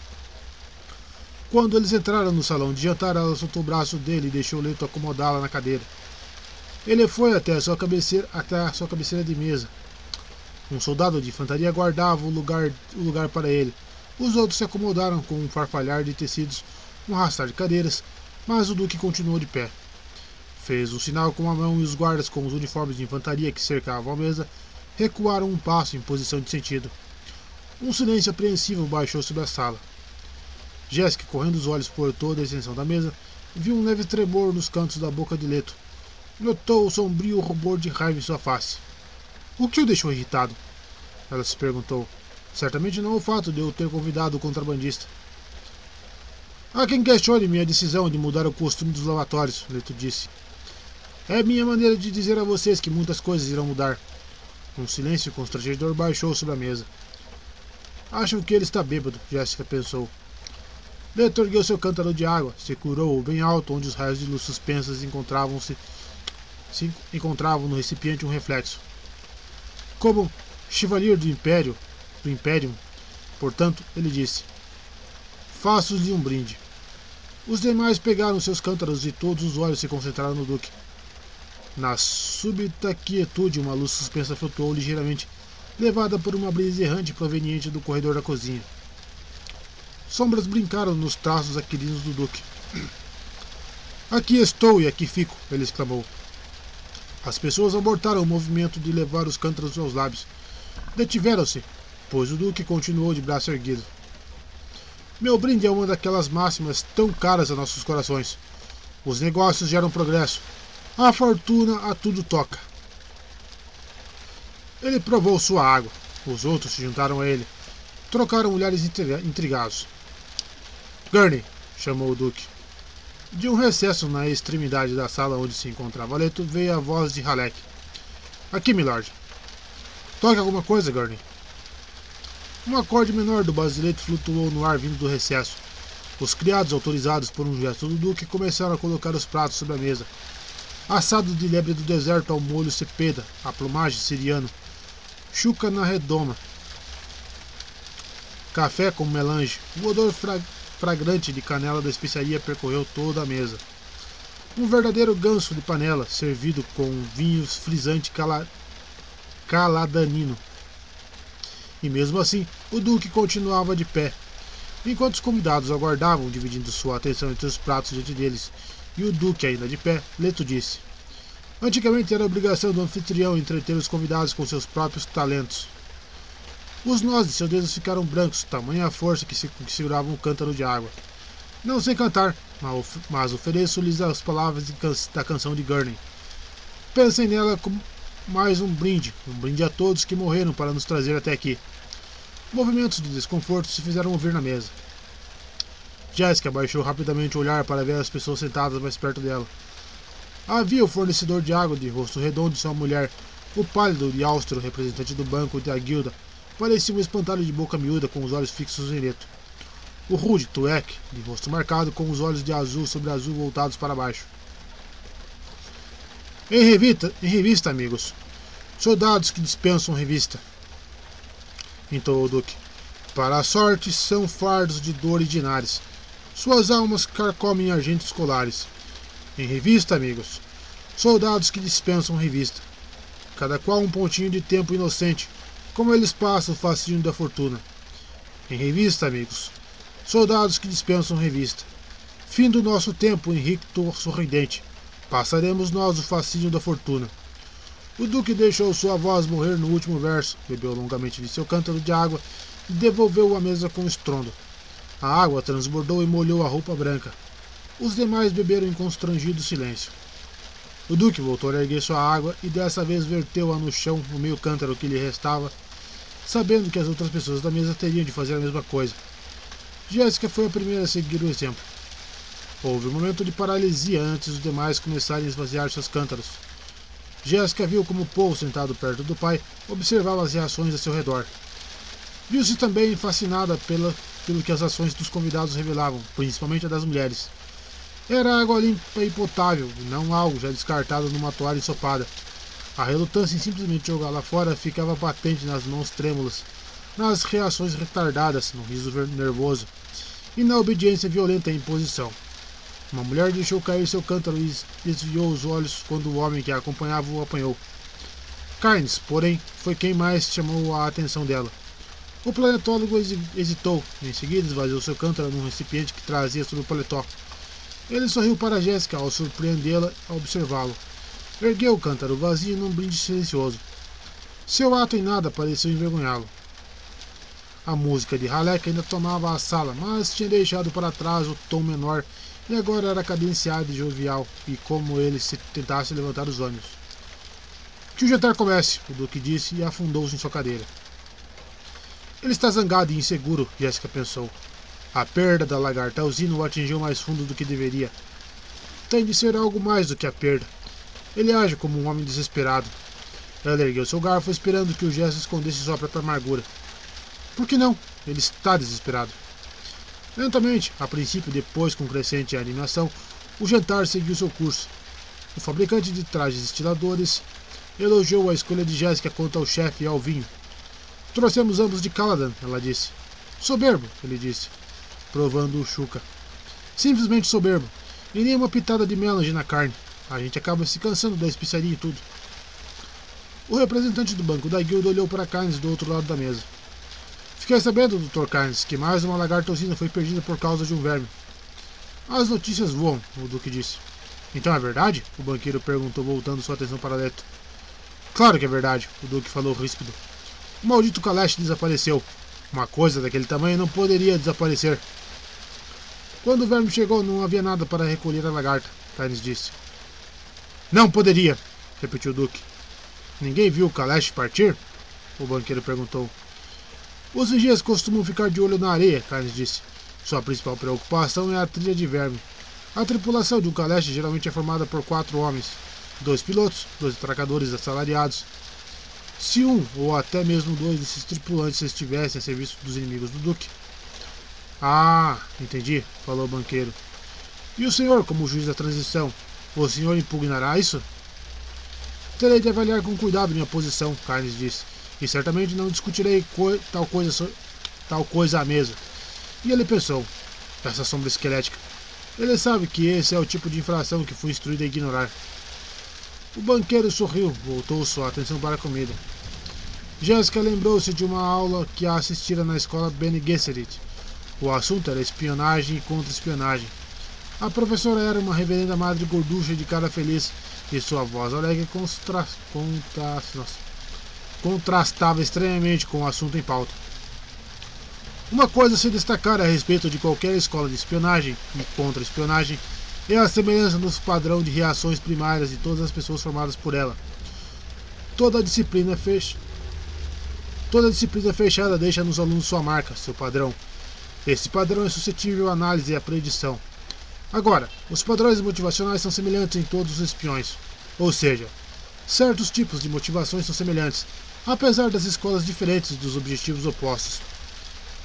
Quando eles entraram no salão de jantar, ela soltou o braço dele e deixou Leto acomodá-la na cadeira. Ele foi até a sua cabeceira, até a sua cabeceira de mesa. Um soldado de infantaria guardava o lugar, o lugar para ele. Os outros se acomodaram com um farfalhar de tecidos, um arrastar de cadeiras, mas o Duque continuou de pé. Fez um sinal com a mão e os guardas com os uniformes de infantaria que cercavam a mesa recuaram um passo em posição de sentido. Um silêncio apreensivo baixou sobre a sala. Jéssica, correndo os olhos por toda a extensão da mesa, viu um leve tremor nos cantos da boca de Leto. Notou o sombrio rubor de raiva em sua face. O que o deixou irritado? Ela se perguntou. Certamente não o fato de eu ter convidado o contrabandista. Há quem questione minha decisão de mudar o costume dos lavatórios, Leto disse. É minha maneira de dizer a vocês que muitas coisas irão mudar. Um silêncio constrangedor baixou sobre a mesa. Acho que ele está bêbado, Jéssica pensou. Leto ergueu seu cântaro de água, se curou bem alto, onde os raios de luz suspensas encontravam-se se encontravam no recipiente um reflexo. Como chevalier do Império, do Império, portanto, ele disse: Faço-lhe um brinde. Os demais pegaram seus cântaros e todos os olhos se concentraram no Duque. Na súbita quietude, uma luz suspensa flutuou ligeiramente, levada por uma brisa errante proveniente do corredor da cozinha. Sombras brincaram nos traços aquilinos do Duque. Aqui estou e aqui fico, ele exclamou. As pessoas abortaram o movimento de levar os cântaros aos lábios. Detiveram-se, pois o Duque continuou de braço erguido. Meu brinde é uma daquelas máximas tão caras a nossos corações. Os negócios geram progresso, a fortuna a tudo toca. Ele provou sua água. Os outros se juntaram a ele. Trocaram olhares intrigados. Gurney, chamou o Duque. De um recesso na extremidade da sala onde se encontrava Leto veio a voz de Halleck. Aqui, milord. Toque alguma coisa, Gurney. Um acorde menor do basileto flutuou no ar vindo do recesso. Os criados, autorizados por um gesto do Duque, começaram a colocar os pratos sobre a mesa, assado de lebre do deserto ao molho cepeda, a plumagem siriano, chuca na redoma, café com melange, o odor fra fragrante de canela da especiaria percorreu toda a mesa. Um verdadeiro ganso de panela, servido com vinho frisante cala caladanino. E mesmo assim, o duque continuava de pé, enquanto os convidados aguardavam, dividindo sua atenção entre os pratos diante deles, e o Duque, ainda de pé, Leto disse: Antigamente era obrigação do anfitrião entreter os convidados com seus próprios talentos. Os nós de seus dedos ficaram brancos, tamanha força que, se, que seguravam o cântaro de água. Não sei cantar, mas ofereço-lhes as palavras da canção de Gurney. Pensem nela como mais um brinde, um brinde a todos que morreram para nos trazer até aqui. Movimentos de desconforto se fizeram ouvir na mesa. Jessica baixou rapidamente o olhar para ver as pessoas sentadas mais perto dela. Havia o fornecedor de água de rosto redondo e sua mulher, o pálido e austro representante do banco da guilda, parecia um espantalho de boca miúda com os olhos fixos em Leto. O rude Tuek, de rosto marcado, com os olhos de azul sobre azul voltados para baixo. Em revista, em revista, amigos. Soldados que dispensam revista. Entoou o Duque. Para a sorte são fardos de dor e dinares suas almas carcomem argentos colares. Em revista, amigos. Soldados que dispensam revista. Cada qual um pontinho de tempo inocente, como eles passam o fascínio da fortuna. Em revista, amigos. Soldados que dispensam revista. Fim do nosso tempo, Henrique sorridente. Passaremos nós o fascínio da fortuna. O Duque deixou sua voz morrer no último verso, bebeu longamente de seu cântaro de água e devolveu a mesa com estrondo. A água transbordou e molhou a roupa branca. Os demais beberam em constrangido silêncio. O Duque voltou a erguer sua água e dessa vez verteu-a no chão, no meio cântaro que lhe restava, sabendo que as outras pessoas da mesa teriam de fazer a mesma coisa. Jéssica foi a primeira a seguir o exemplo. Houve um momento de paralisia antes dos demais começarem a esvaziar seus cântaros. Jéssica viu como Paul, sentado perto do pai, observava as reações a seu redor. Viu-se também fascinada pela pelo que as ações dos convidados revelavam, principalmente a das mulheres. Era água limpa e potável, não algo já descartado numa toalha ensopada. A relutância em simplesmente jogá-la fora ficava patente nas mãos trêmulas, nas reações retardadas, no riso nervoso e na obediência violenta à imposição. Uma mulher deixou cair seu cântaro e desviou os olhos quando o homem que a acompanhava o apanhou. Carnes, porém, foi quem mais chamou a atenção dela. O planetólogo hesitou. Em seguida, esvaziou seu cântaro num recipiente que trazia sobre o paletó. Ele sorriu para Jéssica ao surpreendê-la ao observá-lo. Ergueu o cântaro vazio num brinde silencioso. Seu ato em nada pareceu envergonhá-lo. A música de Halek ainda tomava a sala, mas tinha deixado para trás o tom menor e agora era cadenciada e jovial, e como ele se tentasse levantar os ânimos. Que o jantar comece, o Duque disse e afundou-se em sua cadeira. Ele está zangado e inseguro, Jéssica pensou. A perda da lagarta Alzino o atingiu mais fundo do que deveria. Tem de ser algo mais do que a perda. Ele age como um homem desesperado. Ela ergueu seu garfo, esperando que o gesto escondesse sua própria amargura. Por que não? Ele está desesperado. Lentamente, a princípio depois com crescente animação, o jantar seguiu seu curso. O fabricante de trajes estiladores elogiou a escolha de Jéssica quanto ao chefe e ao vinho. Trouxemos ambos de Caladan, ela disse. Soberbo, ele disse, provando o chuca. Simplesmente soberbo. E nem uma pitada de melange na carne. A gente acaba se cansando da especiaria e tudo. O representante do banco da guilda olhou para Carnes do outro lado da mesa. Fiquei sabendo, Dr. Carnes, que mais uma lagartocina foi perdida por causa de um verme. As notícias voam, o Duque disse. Então é verdade? O banqueiro perguntou, voltando sua atenção para Leto. Claro que é verdade, o Duque falou ríspido. O maldito Kalash desapareceu. Uma coisa daquele tamanho não poderia desaparecer. Quando o verme chegou, não havia nada para recolher a lagarta, Carnes disse. Não poderia, repetiu o Duque. Ninguém viu o Kalash partir? O banqueiro perguntou. Os vigias costumam ficar de olho na areia, Carnes disse. Sua principal preocupação é a trilha de verme. A tripulação de um caleste geralmente é formada por quatro homens, dois pilotos, dois atracadores assalariados. Se um ou até mesmo dois desses tripulantes estivessem a serviço dos inimigos do Duque. Ah, entendi, falou o banqueiro. E o senhor, como juiz da transição, o senhor impugnará isso? Terei de avaliar com cuidado minha posição, Carnes disse e certamente não discutirei co tal, coisa tal coisa à mesa. E ele pensou: essa sombra esquelética. Ele sabe que esse é o tipo de infração que fui instruído a ignorar. O banqueiro sorriu, voltou sua atenção para a comida. Jéssica lembrou-se de uma aula que assistira na escola Bene Gesserit. O assunto era espionagem e contra-espionagem. A professora era uma reverenda madre gorducha de cara feliz e sua voz alegre contra... contra... Contrastava estranhamente com o assunto em pauta. Uma coisa a se destacar a respeito de qualquer escola de espionagem e contra-espionagem é a semelhança no padrão de reações primárias de todas as pessoas formadas por ela. Toda a disciplina. Toda disciplina fechada deixa nos alunos sua marca, seu padrão. Esse padrão é suscetível à análise e à predição. Agora, os padrões motivacionais são semelhantes em todos os espiões. Ou seja, certos tipos de motivações são semelhantes, apesar das escolas diferentes dos objetivos opostos.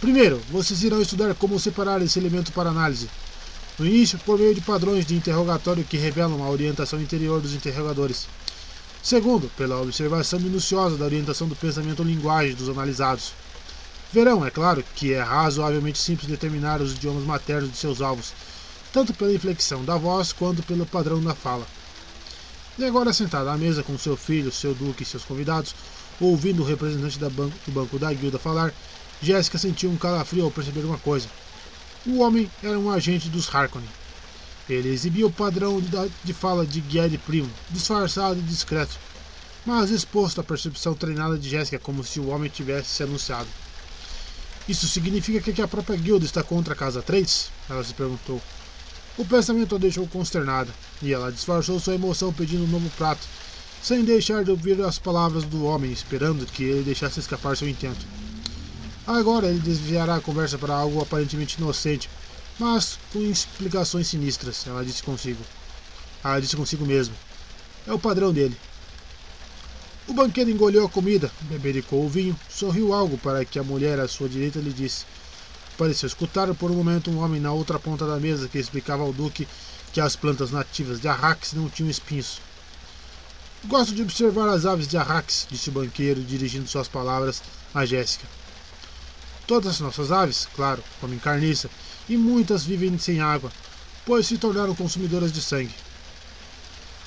Primeiro, vocês irão estudar como separar esse elemento para análise. No início, por meio de padrões de interrogatório que revelam a orientação interior dos interrogadores. Segundo, pela observação minuciosa da orientação do pensamento ou linguagem dos analisados. Verão, é claro, que é razoavelmente simples determinar os idiomas maternos de seus alvos, tanto pela inflexão da voz quanto pelo padrão da fala. E agora sentado à mesa com seu filho, seu duque e seus convidados, Ouvindo o representante do banco da guilda falar, Jéssica sentiu um calafrio ao perceber uma coisa. O homem era um agente dos Harkonnen. Ele exibia o padrão de, fala de Guiede Primo, disfarçado e discreto, mas exposto à percepção treinada de Jéssica como se o homem tivesse se anunciado. Isso significa que a própria guilda está contra a Casa 3? Ela se perguntou. O pensamento a deixou consternada, e ela disfarçou sua emoção pedindo um novo prato, sem deixar de ouvir as palavras do homem, esperando que ele deixasse escapar seu intento. Agora ele desviará a conversa para algo aparentemente inocente, mas com explicações sinistras, ela disse consigo. Ela disse consigo mesmo. É o padrão dele. O banqueiro engoliu a comida, bebericou o vinho, sorriu algo para que a mulher à sua direita lhe disse. Pareceu escutar por um momento um homem na outra ponta da mesa que explicava ao duque que as plantas nativas de Arrax não tinham espinhos. Gosto de observar as aves de Arrax, disse o banqueiro, dirigindo suas palavras a Jéssica. Todas as nossas aves, claro, comem carniça, e muitas vivem sem água, pois se tornaram consumidoras de sangue.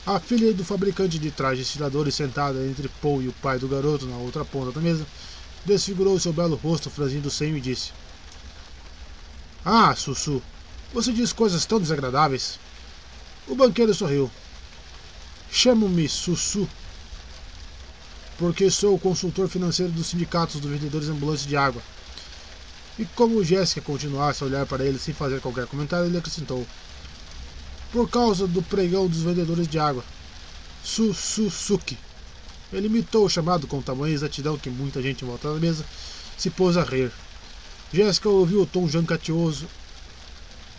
A filha do fabricante de trajes tiradores sentada entre Paul e o pai do garoto na outra ponta da mesa, desfigurou seu belo rosto franzindo o senho e disse: Ah, Sussu, Você diz coisas tão desagradáveis. O banqueiro sorriu. Chamo-me Sussu, porque sou o consultor financeiro dos sindicatos dos vendedores ambulantes de água. E como Jéssica continuasse a olhar para ele sem fazer qualquer comentário, ele acrescentou: Por causa do pregão dos vendedores de água. Sussuki. Ele imitou o chamado com tamanha exatidão que muita gente em volta da mesa se pôs a rir. Jéssica ouviu o tom jancatioso,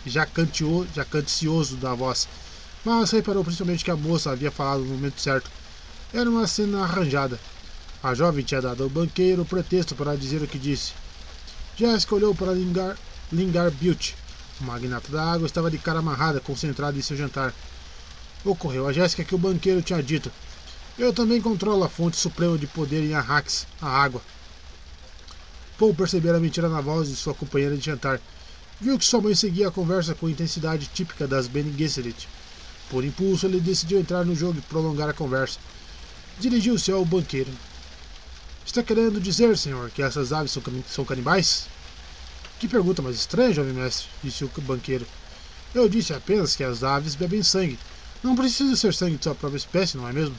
jacancioso da voz, mas reparou principalmente que a moça havia falado no momento certo. Era uma cena arranjada. A jovem tinha dado ao banqueiro o pretexto para dizer o que disse. Jéssica olhou para Lingar, Lingar Beauty. O magnata da água estava de cara amarrada, concentrado em seu jantar. Ocorreu a Jéssica que o banqueiro tinha dito: Eu também controlo a fonte suprema de poder em Arrax, a água. Paul percebera a mentira na voz de sua companheira de jantar. Viu que sua mãe seguia a conversa com a intensidade típica das Bene Gesserit. Por impulso, ele decidiu entrar no jogo e prolongar a conversa. Dirigiu-se ao banqueiro. Está querendo dizer, senhor, que essas aves são, são canibais? Que pergunta mais estranha, jovem mestre, disse o banqueiro. Eu disse apenas que as aves bebem sangue. Não precisa ser sangue de sua própria espécie, não é mesmo?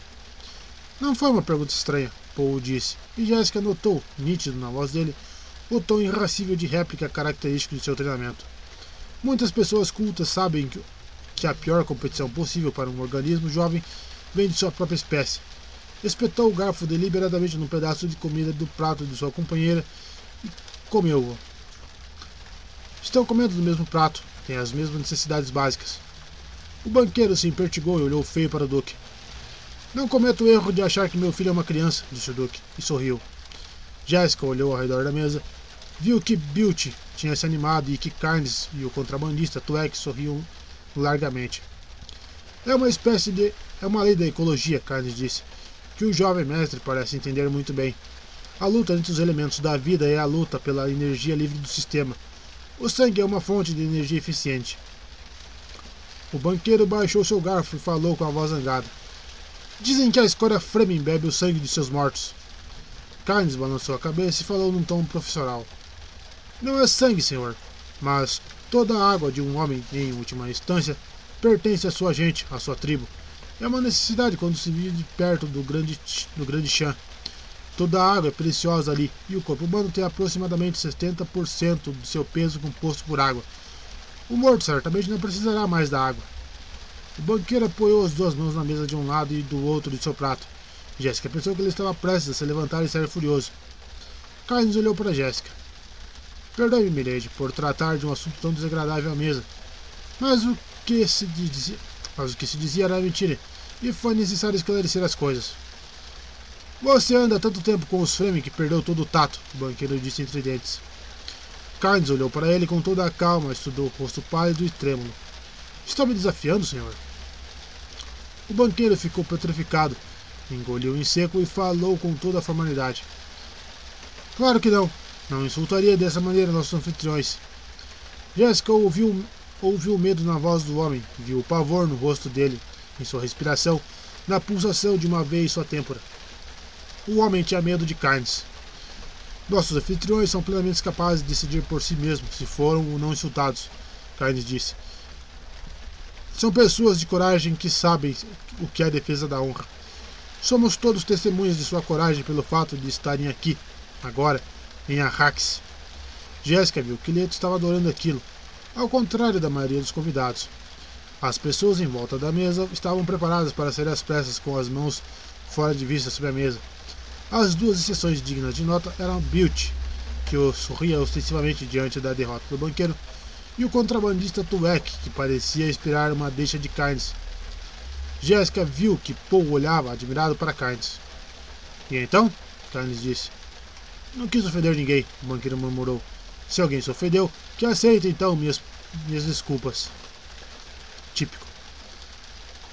Não foi uma pergunta estranha, Paul disse, e Jessica notou, nítido na voz dele, o tom irracível de réplica característico de seu treinamento. Muitas pessoas cultas sabem que, a pior competição possível para um organismo jovem vem de sua própria espécie, espetou o garfo deliberadamente num pedaço de comida do prato de sua companheira e comeu-o. Estão comendo do mesmo prato, têm as mesmas necessidades básicas. O banqueiro se impertigou e olhou feio para o Duque. Não cometo o erro de achar que meu filho é uma criança, disse o Duque, e sorriu. Jéssica olhou ao redor da mesa, viu que Beauty tinha se animado e que Carnes e o contrabandista Tuek sorriam largamente. É uma espécie de. É uma lei da ecologia, Carnes disse que o jovem mestre parece entender muito bem. A luta entre os elementos da vida é a luta pela energia livre do sistema. O sangue é uma fonte de energia eficiente. O banqueiro baixou seu garfo e falou com a voz zangada. Dizem que a escória Fremen bebe o sangue de seus mortos. Carnes balançou a cabeça e falou num tom profissional. Não é sangue, senhor, mas toda a água de um homem, em última instância, pertence à sua gente, à sua tribo. É uma necessidade quando se vive perto do grande, do grande chã. Toda a água é preciosa ali e o corpo humano tem aproximadamente 70% do seu peso composto por água. O morto certamente não precisará mais da água. O banqueiro apoiou as duas mãos na mesa de um lado e do outro de seu prato. Jéssica pensou que ele estava prestes a se levantar e sair furioso. Carlos olhou para Jéssica. Perdoe-me, Milady, por tratar de um assunto tão desagradável à mesa. Mas o que se dizia, mas o que se dizia era mentira, e foi necessário esclarecer as coisas. Você anda tanto tempo com os Fremen que perdeu todo o tato, o banqueiro disse entre dentes. Carnes olhou para ele com toda a calma, estudou o rosto pálido e trêmulo. Está me desafiando, senhor? O banqueiro ficou petrificado, engoliu em seco e falou com toda a formalidade. Claro que não. Não insultaria dessa maneira nossos anfitriões. Jéssica ouviu Ouviu o medo na voz do homem, viu o pavor no rosto dele, em sua respiração, na pulsação de uma vez sua têmpora. O homem tinha medo de carnes. Nossos anfitriões são plenamente capazes de decidir por si mesmos se foram ou não insultados, Carnes disse. São pessoas de coragem que sabem o que é a defesa da honra. Somos todos testemunhas de sua coragem pelo fato de estarem aqui, agora, em Arrax. Jéssica viu que Leto estava adorando aquilo, ao contrário da maioria dos convidados. As pessoas em volta da mesa estavam preparadas para sair às pressas com as mãos fora de vista sobre a mesa. As duas exceções dignas de nota eram Beauty, que sorria ostensivamente diante da derrota do banqueiro, e o contrabandista Tuek, que parecia esperar uma deixa de carnes. Jéssica viu que Paul olhava admirado para Carnes. E então? Carnes disse. Não quis ofender ninguém, o banqueiro murmurou. Se alguém se ofendeu, que aceite então minhas, minhas desculpas. Típico.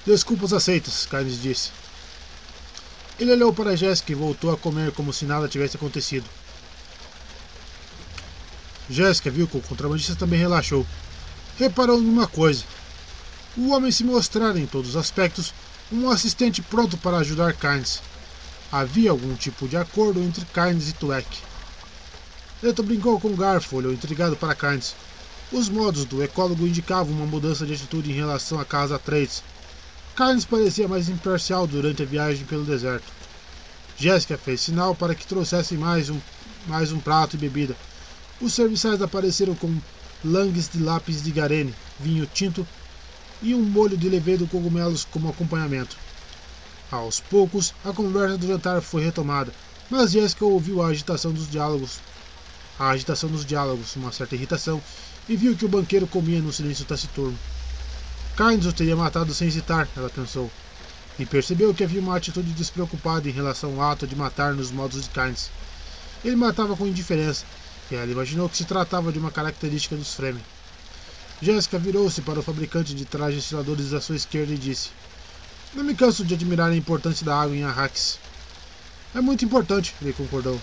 Desculpas aceitas, Carnes disse. Ele olhou para Jéssica e voltou a comer como se nada tivesse acontecido. Jéssica viu que o contrabandista também relaxou. Reparou numa coisa. O homem se mostrara em todos os aspectos um assistente pronto para ajudar Carnes. Havia algum tipo de acordo entre Carnes e Tuek. Leto brincou com o garfo, olhou intrigado para Carnes. Os modos do ecólogo indicavam uma mudança de atitude em relação à casa Trades. Carnes parecia mais imparcial durante a viagem pelo deserto. Jéssica fez sinal para que trouxessem mais um, mais um prato e bebida. Os serviçais apareceram com langues de lápis de garene, vinho tinto e um molho de levedo cogumelos como acompanhamento. Aos poucos, a conversa do jantar foi retomada, mas Jéssica ouviu a agitação dos diálogos, a agitação dos diálogos, uma certa irritação, e viu que o banqueiro comia no silêncio taciturno. Kynes o teria matado sem hesitar, ela pensou, e percebeu que havia uma atitude despreocupada em relação ao ato de matar nos modos de Kynes. Ele matava com indiferença, e ela imaginou que se tratava de uma característica dos Fremen. Jéssica virou-se para o fabricante de trajes estiladores à sua esquerda e disse: Não me canso de admirar a importância da água em Arrakis. É muito importante, ele concordou.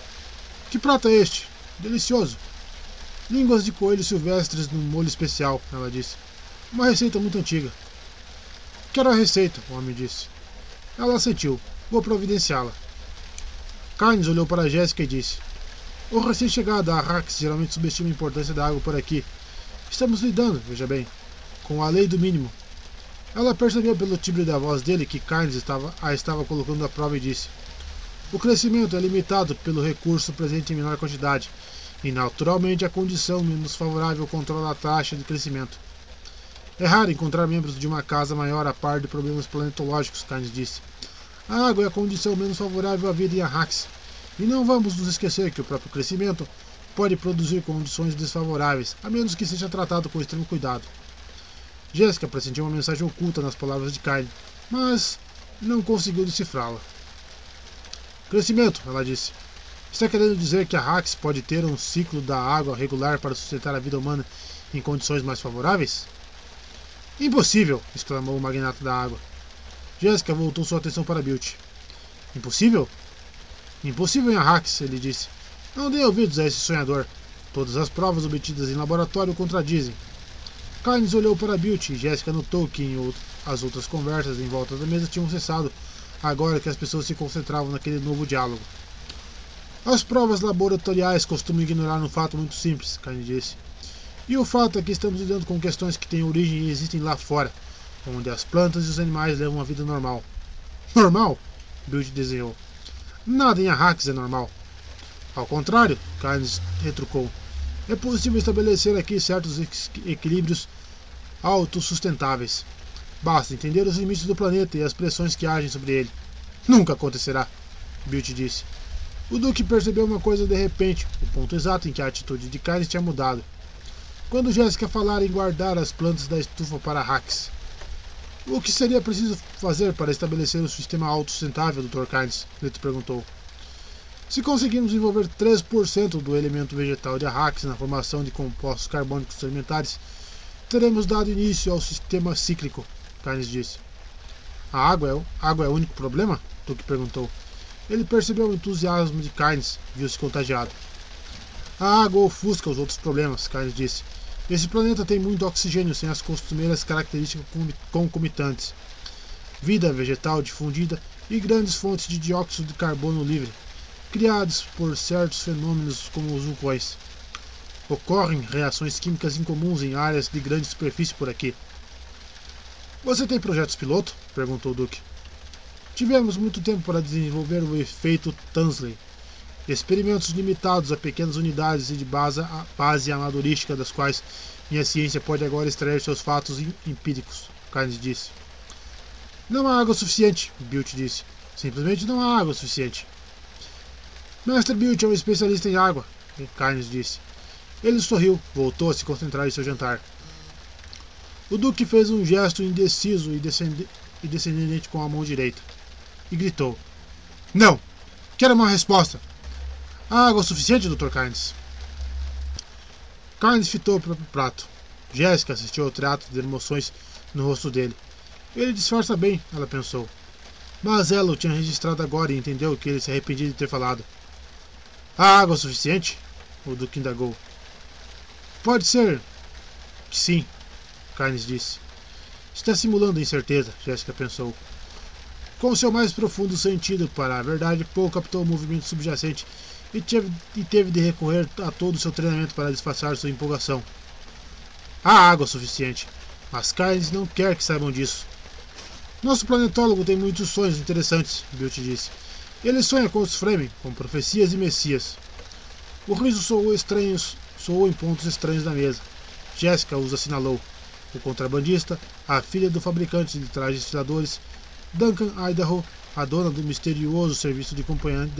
Que prato é este? Delicioso. Línguas de coelho silvestres num molho especial, ela disse. Uma receita muito antiga. Quero a receita, o homem disse. Ela assentiu. Vou providenciá-la. Carnes olhou para Jéssica e disse: O recém-chegado a Arrakis geralmente subestima a importância da água por aqui. Estamos lidando, veja bem, com a lei do mínimo. Ela percebeu pelo timbre da voz dele que Carnes estava, a estava colocando à prova e disse: O crescimento é limitado pelo recurso presente em menor quantidade, e naturalmente a condição menos favorável controla a taxa de crescimento. É raro encontrar membros de uma casa maior a par de problemas planetológicos, Carnes disse. A água é a condição menos favorável à vida em Arrax. E não vamos nos esquecer que o próprio crescimento pode produzir condições desfavoráveis, a menos que seja tratado com extremo cuidado. Jéssica pressentiu uma mensagem oculta nas palavras de Kyle, mas não conseguiu decifrá-la. Crescimento, ela disse. Está querendo dizer que a Rax pode ter um ciclo da água regular para sustentar a vida humana em condições mais favoráveis? Impossível! exclamou o magnata da água. Jéssica voltou sua atenção para Beauty. Impossível? Impossível em Arrax, ele disse. Não dê ouvidos a esse sonhador. Todas as provas obtidas em laboratório contradizem. Carnes olhou para Beauty e Jéssica notou que as outras conversas em volta da mesa tinham cessado, agora que as pessoas se concentravam naquele novo diálogo. As provas laboratoriais costumam ignorar um fato muito simples, Carne disse. E o fato é que estamos lidando com questões que têm origem e existem lá fora, onde as plantas e os animais levam uma vida normal. Normal? Beauty desenhou. Nada em Arrakis é normal. Ao contrário, Carnes retrucou, é possível estabelecer aqui certos equilíbrios autossustentáveis. Basta entender os limites do planeta e as pressões que agem sobre ele. Nunca acontecerá, Beauty disse. O Duque percebeu uma coisa de repente, o ponto exato em que a atitude de Carnes tinha mudado. Quando Jéssica falara em guardar as plantas da estufa para hacks. O que seria preciso fazer para estabelecer um sistema autossustentável, Dr. Carnes? Leto perguntou. Se conseguirmos envolver 3% do elemento vegetal de Arrax na formação de compostos carbônicos alimentares, teremos dado início ao sistema cíclico, Carnes disse. A água é, a água é o único problema? Tuque perguntou. Ele percebeu o entusiasmo de Carnes, viu-se contagiado. A água ofusca os outros problemas, Carnes disse. Esse planeta tem muito oxigênio sem as costumeiras características concomitantes. Vida vegetal difundida e grandes fontes de dióxido de carbono livre criados por certos fenômenos como os vulcões. Ocorrem reações químicas incomuns em áreas de grande superfície por aqui. Você tem projetos piloto? perguntou o Duque. Tivemos muito tempo para desenvolver o efeito Tansley. Experimentos limitados a pequenas unidades e de base, base amadorística das quais minha ciência pode agora extrair seus fatos empíricos, Carnes disse. Não há água suficiente, Bilt disse. Simplesmente não há água suficiente. Mestre Bilt é um especialista em água, Carnes disse. Ele sorriu, voltou a se concentrar em seu jantar. O Duque fez um gesto indeciso e, e descendente com a mão direita e gritou: Não! Quero uma resposta! Há água suficiente, Dr. Carnes? Carnes fitou o próprio prato. Jéssica assistiu ao teatro de emoções no rosto dele. Ele disfarça bem, ela pensou. Mas ela o tinha registrado agora e entendeu que ele se arrependia de ter falado. Há água suficiente? O Duque indagou. Pode ser que sim, Carnes disse. Está simulando incerteza, Jéssica pensou. Com seu mais profundo sentido para a verdade, Paul captou o movimento subjacente e teve, e teve de recorrer a todo o seu treinamento para disfarçar sua empolgação. Há água suficiente, mas Kynes não quer que saibam disso. Nosso planetólogo tem muitos sonhos interessantes, Bilt disse. Ele sonha com os Fremen, com profecias e messias. O riso soou estranhos, soou em pontos estranhos da mesa. Jéssica os assinalou. O contrabandista, a filha do fabricante de trajes estiladores, Duncan Idaho, a dona do misterioso serviço de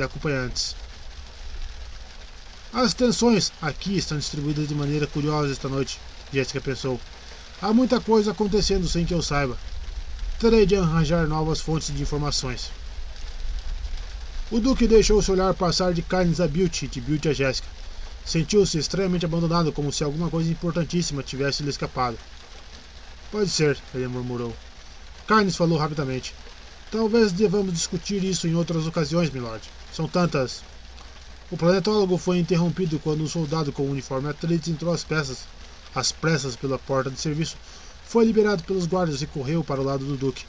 acompanhantes. As tensões aqui estão distribuídas de maneira curiosa esta noite, Jéssica pensou. Há muita coisa acontecendo sem que eu saiba. Terei de arranjar novas fontes de informações. O Duque deixou seu olhar passar de Carnes a Beauty de Beauty a Jéssica. Sentiu-se estranhamente abandonado, como se alguma coisa importantíssima tivesse lhe escapado. Pode ser, ele murmurou. Carnes falou rapidamente. Talvez devamos discutir isso em outras ocasiões, milord. São tantas. O planetólogo foi interrompido quando um soldado com um uniforme atleta entrou às peças, às pressas pela porta de serviço, foi liberado pelos guardas e correu para o lado do Duque.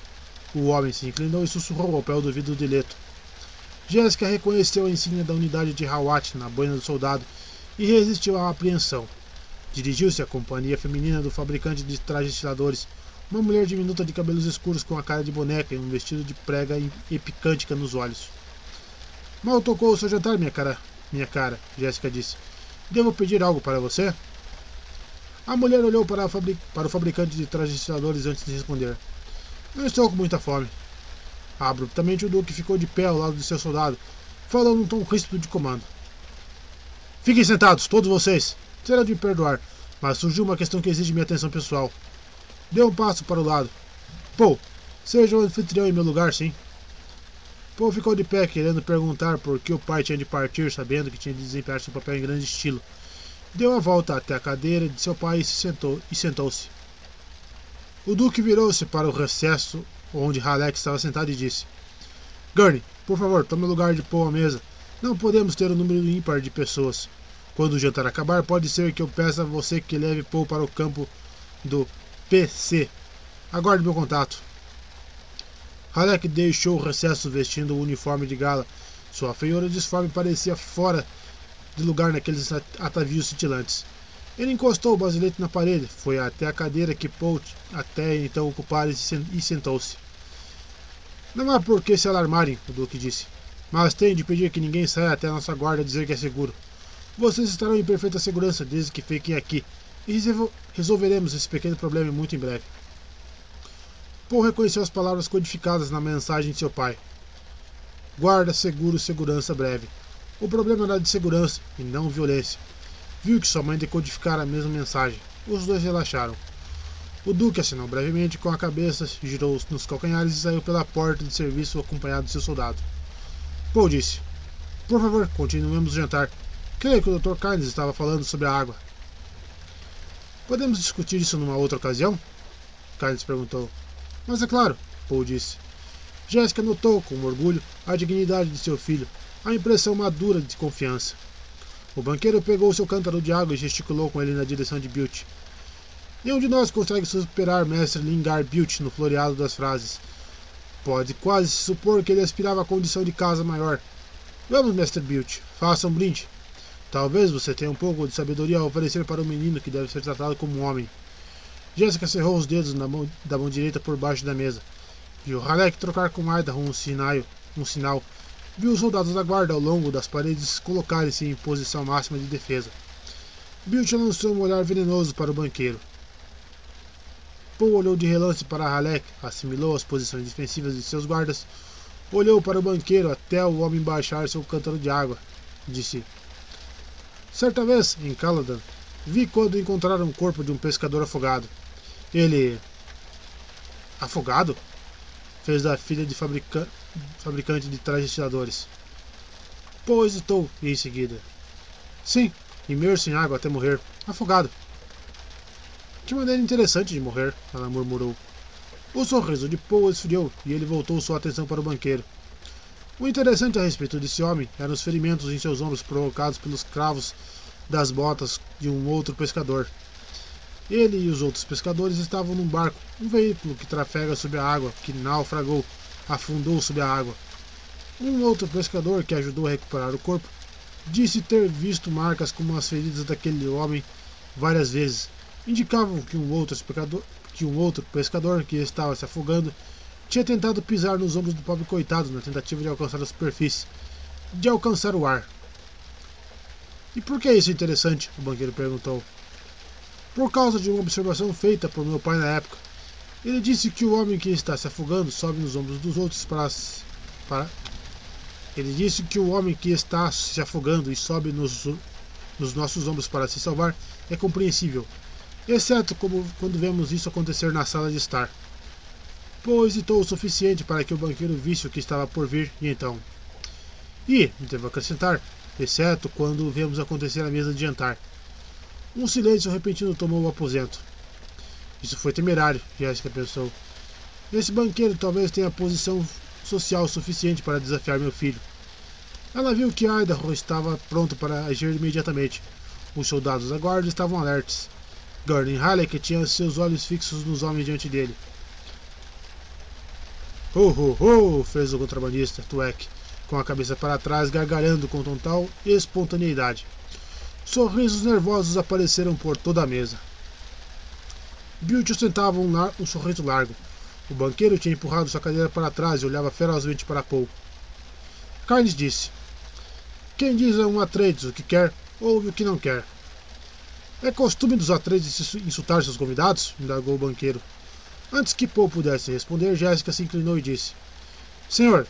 O homem se inclinou e sussurrou ao pé do vidro de leto. Jéssica reconheceu a insígnia da unidade de Hawat na boina do soldado e resistiu à apreensão. Dirigiu-se à companhia feminina do fabricante de trajes estiladores, uma mulher diminuta de cabelos escuros com a cara de boneca e um vestido de prega e picântica nos olhos. Mal tocou o seu jantar, minha cara, minha cara, Jéssica disse. Devo pedir algo para você? A mulher olhou para, para o fabricante de trajes estiladores antes de responder. Não estou com muita fome. Abruptamente o Duque ficou de pé ao lado de seu soldado, falando num tom ríspido de comando. Fiquem sentados, todos vocês. Será de me perdoar, mas surgiu uma questão que exige minha atenção pessoal. Dê um passo para o lado. Paul, seja o anfitrião em meu lugar, sim. Paul ficou de pé, querendo perguntar por que o pai tinha de partir, sabendo que tinha de desempenhar seu papel em grande estilo. Deu a volta até a cadeira de seu pai e se sentou e sentou-se. O Duque virou-se para o recesso onde Halleck estava sentado e disse: Gurney, por favor, tome o lugar de Paul à mesa. Não podemos ter um número ímpar de pessoas. Quando o jantar acabar, pode ser que eu peça a você que leve Paul para o campo do PC. Aguarde meu contato. Halleck deixou o recesso vestindo o uniforme de gala. Sua feiura disforme parecia fora de lugar naqueles atavios cintilantes. Ele encostou o basilete na parede, foi até a cadeira que Paul até então ocupara e sentou-se. Não há por que se alarmarem, o Duque disse. Mas tenho de pedir que ninguém saia até a nossa guarda dizer que é seguro. Vocês estarão em perfeita segurança desde que fiquem aqui. E resolveremos esse pequeno problema muito em breve. Paul reconheceu as palavras codificadas na mensagem de seu pai. Guarda, seguro, segurança breve. O problema era de segurança e não violência. Viu que sua mãe decodificara a mesma mensagem. Os dois relaxaram. O Duque assinou brevemente com a cabeça, girou nos calcanhares e saiu pela porta de serviço acompanhado de seu soldado. Paul disse: Por favor, continuemos o jantar. Creio que o Dr. Carnes estava falando sobre a água. Podemos discutir isso numa outra ocasião? Carnes perguntou. Mas é claro, Paul disse. Jéssica notou com orgulho a dignidade de seu filho, a impressão madura de confiança. O banqueiro pegou seu cântaro de água e gesticulou com ele na direção de Bilt. Nenhum de nós consegue superar Mestre Lingar Bilt no floreado das frases. Pode quase se supor que ele aspirava à condição de casa maior. Vamos, Mestre Bilt, faça um brinde. Talvez você tenha um pouco de sabedoria a oferecer para o menino que deve ser tratado como um homem. Jéssica cerrou os dedos mão, da mão direita por baixo da mesa. Viu Halleck trocar com Idaho um sinal, um sinal. Viu os soldados da guarda ao longo das paredes colocarem-se em posição máxima de defesa. Bilt lançou um olhar venenoso para o banqueiro. Paul olhou de relance para Halleck, assimilou as posições defensivas de seus guardas, olhou para o banqueiro até o homem baixar seu cântaro de água. Disse: Certa vez, em Caladan, vi quando encontraram o corpo de um pescador afogado. Ele. Afogado? Fez da filha de fabrica... fabricante de trajes tiradores. Paul hesitou e em seguida. Sim, imerso em água até morrer. Afogado. Que maneira interessante de morrer, ela murmurou. O sorriso de Paul esfriou e ele voltou sua atenção para o banqueiro. O interessante a respeito desse homem eram os ferimentos em seus ombros provocados pelos cravos das botas de um outro pescador. Ele e os outros pescadores estavam num barco, um veículo que trafega sob a água, que naufragou, afundou sob a água. Um outro pescador que ajudou a recuperar o corpo disse ter visto marcas como as feridas daquele homem várias vezes, indicavam que um outro pescador, que um outro pescador que estava se afogando tinha tentado pisar nos ombros do pobre coitado na tentativa de alcançar a superfície, de alcançar o ar. E por que isso é interessante? O banqueiro perguntou. Por causa de uma observação feita por meu pai na época. Ele disse que o homem que está se afogando sobe nos ombros dos outros para. para... Ele disse que o homem que está se afogando e sobe nos, nos nossos ombros para se salvar é compreensível, exceto como, quando vemos isso acontecer na sala de estar. Poe hesitou o suficiente para que o banqueiro visse o que estava por vir e então. E, devo acrescentar, exceto quando vemos acontecer à mesa de jantar. Um silêncio repentino tomou o aposento. Isso foi temerário, Jéssica pensou. Esse banqueiro talvez tenha posição social suficiente para desafiar meu filho. Ela viu que Idaho estava pronto para agir imediatamente. Os soldados da guarda estavam alertes. Gordon Halleck tinha seus olhos fixos nos homens diante dele. Ho, ho, ho! fez o contrabandista, Tuek, com a cabeça para trás, gargalhando com total espontaneidade. Sorrisos nervosos apareceram por toda a mesa. Bilt ostentava um, um sorriso largo. O banqueiro tinha empurrado sua cadeira para trás e olhava ferozmente para Paul. Carnes disse: Quem diz a um Atreides o que quer, ouve o que não quer. É costume dos Atreides insultar seus convidados? indagou o banqueiro. Antes que Paul pudesse responder, Jéssica se inclinou e disse: Senhor.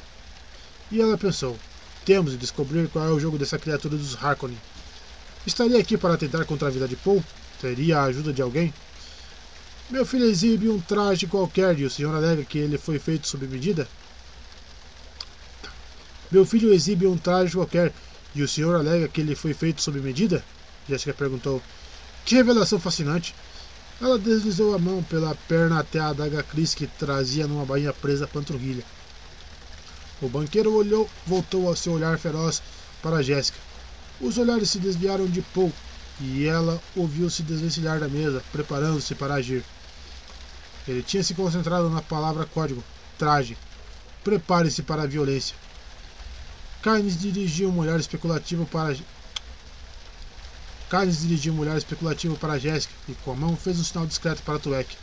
E ela pensou: Temos de descobrir qual é o jogo dessa criatura dos Harkonnen. Estaria aqui para tentar contra a vida de Paul? Teria a ajuda de alguém? Meu filho exibe um traje qualquer e o senhor alega que ele foi feito sob medida? Meu filho exibe um traje qualquer e o senhor alega que ele foi feito sob medida? Jessica perguntou. Que revelação fascinante! Ela deslizou a mão pela perna até a adaga Cris que trazia numa bainha presa à panturrilha. O banqueiro olhou, voltou ao seu olhar feroz para Jéssica. Os olhares se desviaram de Paul e ela ouviu-se desvencilhar da mesa, preparando-se para agir. Ele tinha se concentrado na palavra código, traje. Prepare-se para a violência. Carnes dirigiu um olhar especulativo para. Carnes dirigiu um olhar especulativo para Jéssica e com a mão fez um sinal discreto para Tuek.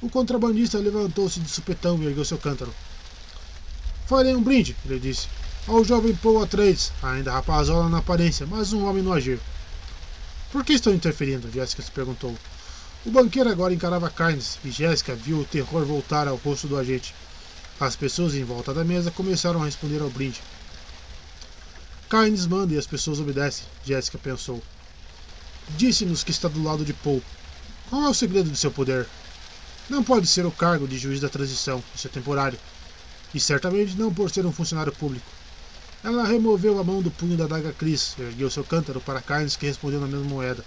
O contrabandista levantou-se de supetão e ergueu seu cântaro. Farei um brinde, ele disse, ao jovem Paul Atreides, ainda rapazola na aparência, mas um homem no agir. Por que estão interferindo? Jéssica se perguntou. O banqueiro agora encarava Carnes e Jéssica viu o terror voltar ao rosto do agente. As pessoas em volta da mesa começaram a responder ao brinde. Carnes manda e as pessoas obedecem, Jéssica pensou. Disse-nos que está do lado de Paul. Qual é o segredo de seu poder? Não pode ser o cargo de juiz da transição, isso é temporário. E certamente não por ser um funcionário público. Ela removeu a mão do punho da daga Cris, ergueu seu cântaro para Carnes, que respondeu na mesma moeda.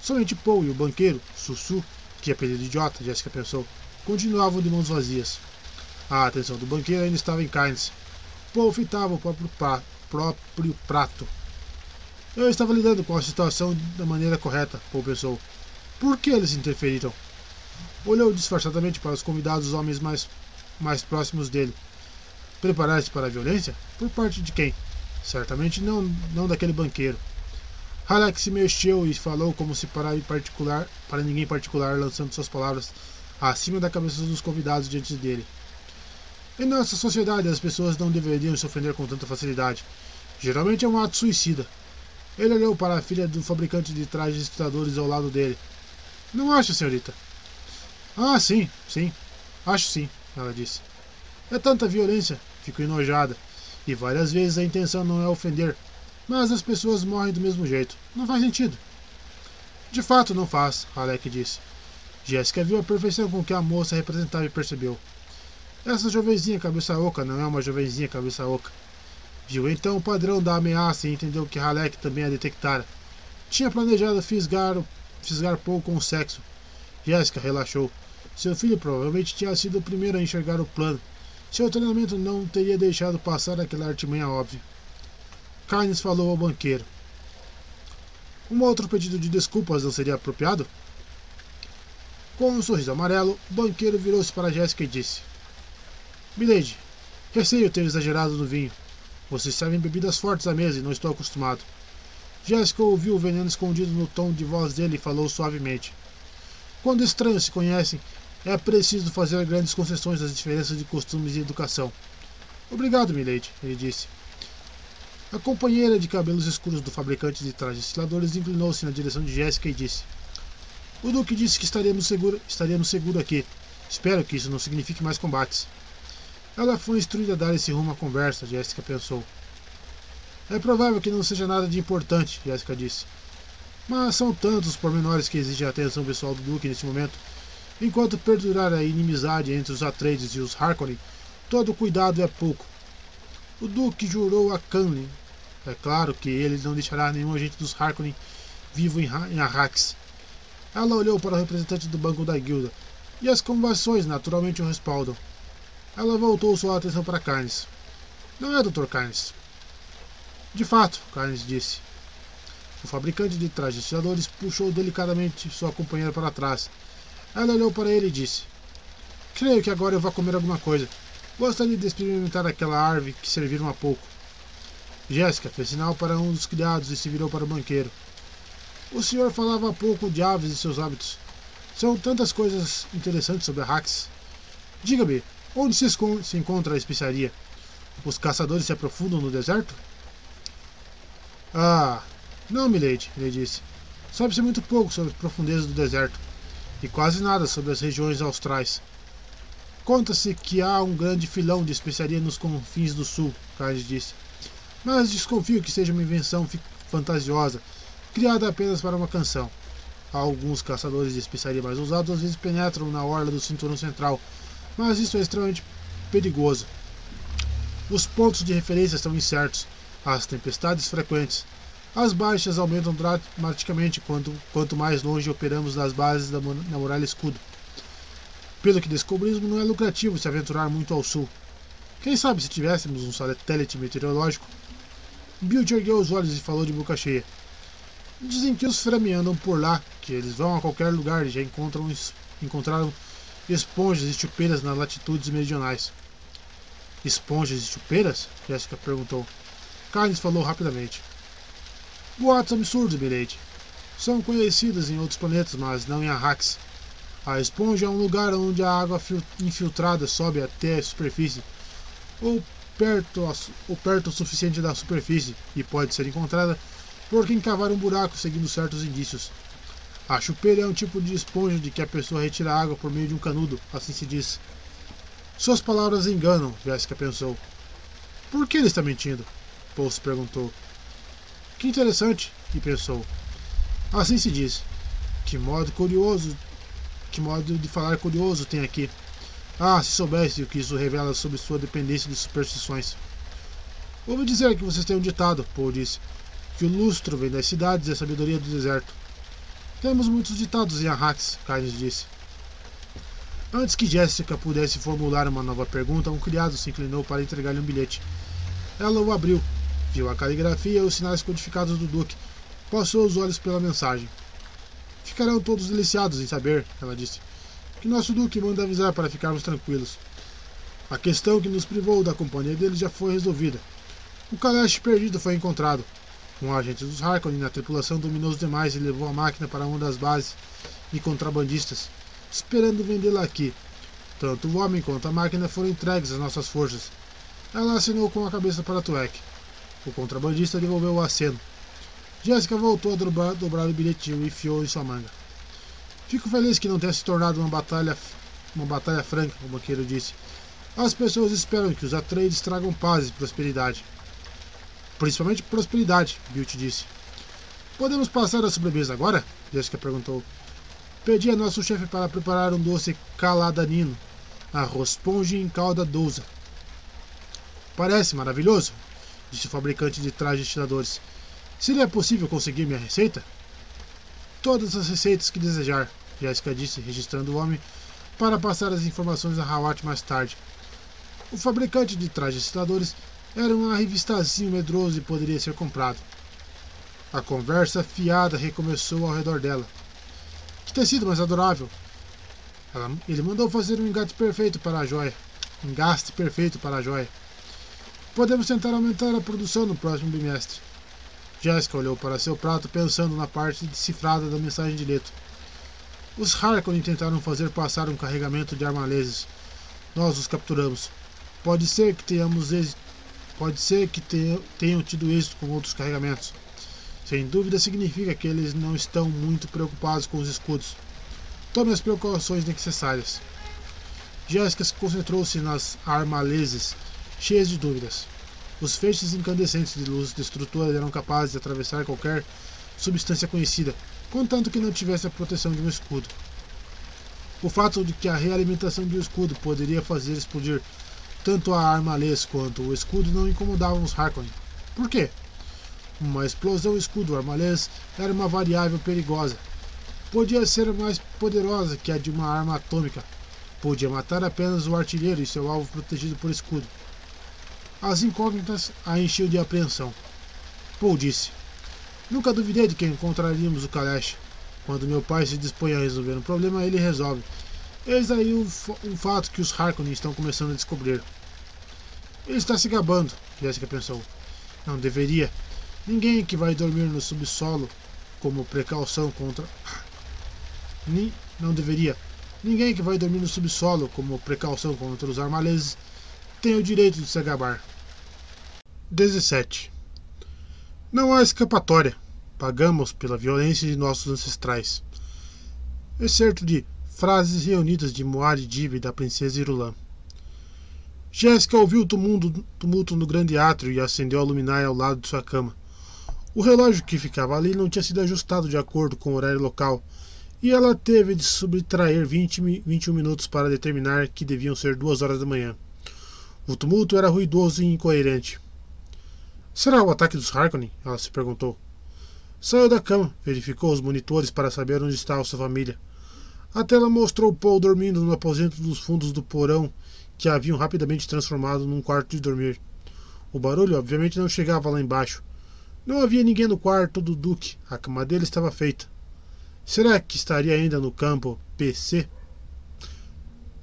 Somente Paul e o banqueiro, Sussu, que apelido idiota, Jessica pensou, continuavam de mãos vazias. A atenção do banqueiro ainda estava em Kynes. Paul fitava o próprio, pra, próprio prato. Eu estava lidando com a situação da maneira correta, Paul pensou. Por que eles interferiram? Olhou disfarçadamente para os convidados homens mais, mais próximos dele. Preparar-se para a violência? Por parte de quem? Certamente não, não daquele banqueiro. Halleck se mexeu e falou como se para, particular, para ninguém particular, lançando suas palavras acima da cabeça dos convidados diante dele. Em nossa sociedade, as pessoas não deveriam se ofender com tanta facilidade. Geralmente é um ato suicida. Ele olhou para a filha do fabricante de trajes ditadores ao lado dele. Não acha, senhorita? Ah, sim, sim. Acho sim, ela disse. É tanta violência, fico enojada. E várias vezes a intenção não é ofender, mas as pessoas morrem do mesmo jeito. Não faz sentido. De fato não faz, Alec disse. Jéssica viu a perfeição com que a moça representava e percebeu. Essa jovenzinha cabeça oca não é uma jovenzinha cabeça oca. Viu então o padrão da ameaça entendeu que Halleck também a detectara. Tinha planejado fisgar, fisgar pouco com o sexo. Jéssica relaxou. Seu filho provavelmente tinha sido o primeiro a enxergar o plano. Seu treinamento não teria deixado passar aquela artimanha óbvia. Carnes falou ao banqueiro. Um outro pedido de desculpas não seria apropriado? Com um sorriso amarelo, o banqueiro virou-se para Jéssica e disse: Milady, receio ter exagerado no vinho. Vocês servem bebidas fortes à mesa e não estou acostumado. Jéssica ouviu o veneno escondido no tom de voz dele e falou suavemente: Quando estranhos se conhecem, é preciso fazer grandes concessões às diferenças de costumes e educação. Obrigado, Milady, ele disse. A companheira de cabelos escuros do fabricante de trajes estiladores inclinou-se na direção de Jéssica e disse: O Duque disse que estaríamos seguro, estaríamos seguro aqui. Espero que isso não signifique mais combates. Ela foi instruída a dar esse rumo à conversa, Jéssica pensou. É provável que não seja nada de importante, Jéssica disse. Mas são tantos os pormenores que exigem a atenção pessoal do Duque nesse momento. Enquanto perdurar a inimizade entre os Atreides e os Harkonnen, todo cuidado é pouco. O Duque jurou a Canley. É claro que ele não deixará nenhum agente dos Harkonnen vivo em, em Arrax. Ela olhou para o representante do banco da guilda, e as conversões naturalmente o respaldam. Ela voltou sua atenção para Carnes. Não é, Dr. Carnes. De fato, Carnes disse. O fabricante de trajes tiradores puxou delicadamente sua companheira para trás. Ela olhou para ele e disse: Creio que agora eu vou comer alguma coisa. Gostaria de experimentar aquela árvore que serviram há pouco. Jéssica fez sinal para um dos criados e se virou para o banqueiro. O senhor falava há pouco de aves e seus hábitos. São tantas coisas interessantes sobre a Rax. Diga-me, onde se, se encontra a especiaria? Os caçadores se aprofundam no deserto? Ah, não, milady, ele disse. Sabe-se muito pouco sobre as profundezas do deserto, e quase nada sobre as regiões austrais. Conta-se que há um grande filão de especiaria nos confins do sul, Carlos disse. Mas desconfio que seja uma invenção fantasiosa, criada apenas para uma canção. Alguns caçadores de especiaria mais ousados às vezes penetram na orla do cinturão central, mas isso é extremamente perigoso. Os pontos de referência estão incertos, as tempestades frequentes, as baixas aumentam dramaticamente quanto, quanto mais longe operamos das bases da, da muralha escudo. Pelo que descobrimos, não é lucrativo se aventurar muito ao sul. Quem sabe se tivéssemos um satélite meteorológico? Bill ergueu os olhos e falou de boca cheia. Dizem que os Fremen andam por lá, que eles vão a qualquer lugar e já encontram, encontraram esponjas e chupeiras nas latitudes meridionais. Esponjas e chupeiras? Jessica perguntou. Carnes falou rapidamente. Boatos absurdos, Milady. São conhecidas em outros planetas, mas não em Arrax. A esponja é um lugar onde a água infiltrada sobe até a superfície, ou perto, ou perto o suficiente da superfície, e pode ser encontrada por quem cavar um buraco seguindo certos indícios. A chupeira é um tipo de esponja de que a pessoa retira água por meio de um canudo, assim se diz. Suas palavras enganam, Jéssica pensou. Por que ele está mentindo? Paul se perguntou. Que interessante, e pensou. Assim se diz. Que modo curioso, que modo de falar curioso tem aqui. Ah, se soubesse o que isso revela sobre sua dependência de superstições. Ouvi dizer que vocês têm um ditado, Paul disse, que o lustro vem das cidades e a sabedoria do deserto. Temos muitos ditados em Arrax, Carnes disse. Antes que Jéssica pudesse formular uma nova pergunta, um criado se inclinou para entregar-lhe um bilhete. Ela o abriu Viu a caligrafia e os sinais codificados do Duque. Passou os olhos pela mensagem. Ficarão todos deliciados em saber, ela disse, que nosso Duque manda avisar para ficarmos tranquilos. A questão que nos privou da companhia dele já foi resolvida. O Kalash perdido foi encontrado. Um agente dos Harkonnen na tripulação dominou os demais e levou a máquina para uma das bases de contrabandistas, esperando vendê-la aqui. Tanto o homem quanto a máquina foram entregues às nossas forças. Ela assinou com a cabeça para Tuek. O contrabandista devolveu o aceno. Jéssica voltou a dobrar, dobrar o bilhetinho e enfiou em sua manga. Fico feliz que não tenha se tornado uma batalha, uma batalha franca, o banqueiro disse. As pessoas esperam que os Atreides tragam paz e prosperidade. Principalmente prosperidade, Bilt disse. Podemos passar a sobremesa agora? Jéssica perguntou. Pedi a nosso chefe para preparar um doce caladanino, arroz ponge em calda douza. Parece maravilhoso, disse o fabricante de trajes tiradores. Seria possível conseguir minha receita? Todas as receitas que desejar, Jéssica disse, registrando o homem para passar as informações a Hawat mais tarde. O fabricante de trajes tiradores era um revistazinho medroso e poderia ser comprado. A conversa fiada recomeçou ao redor dela. Que tecido mais adorável! Ela, ele mandou fazer um engate perfeito para a joia. Engaste perfeito para a joia. Podemos tentar aumentar a produção no próximo bimestre. Jessica olhou para seu prato pensando na parte decifrada da mensagem de Leto. Os Harkonnen tentaram fazer passar um carregamento de armaleses. Nós os capturamos. Pode ser que tenhamos Pode ser que tenham tido êxito com outros carregamentos. Sem dúvida significa que eles não estão muito preocupados com os escudos. Tome as precauções necessárias. Jéssica se concentrou-se nas armaleses, cheias de dúvidas. Os feixes incandescentes de luz destrutora eram capazes de atravessar qualquer substância conhecida, contanto que não tivesse a proteção de um escudo. O fato de que a realimentação de um escudo poderia fazer explodir tanto a arma Lês quanto o escudo não incomodavam os Harkonnen. Por quê? Uma explosão escudo armalês era uma variável perigosa. Podia ser mais poderosa que a de uma arma atômica. Podia matar apenas o artilheiro e seu alvo protegido por escudo. As incógnitas a enchiam de apreensão. Paul disse: Nunca duvidei de que encontraríamos o Kalash. Quando meu pai se dispõe a resolver um problema, ele resolve. Eis aí um, um fato que os Harkonnen estão começando a descobrir. Ele está se gabando, Jessica pensou. Não deveria. Ninguém que vai dormir no subsolo como precaução contra. Não deveria. Ninguém que vai dormir no subsolo como precaução contra os armaleses tem o direito de se agabar. 17. Não há escapatória. Pagamos pela violência de nossos ancestrais. Excerto de Frases reunidas de Dive da princesa Irulan. Jéssica ouviu o tumulto, tumulto no grande átrio e acendeu a luminária ao lado de sua cama. O relógio que ficava ali não tinha sido ajustado de acordo com o horário local, e ela teve de subtrair 20, 21 minutos para determinar que deviam ser duas horas da manhã. O tumulto era ruidoso e incoerente. Será o ataque dos Harkonnen? Ela se perguntou. Saiu da cama, verificou os monitores para saber onde estava sua família. A tela mostrou Paul dormindo no aposento dos fundos do porão que haviam rapidamente transformado num quarto de dormir. O barulho, obviamente, não chegava lá embaixo. Não havia ninguém no quarto do Duque. A cama dele estava feita. Será que estaria ainda no campo PC?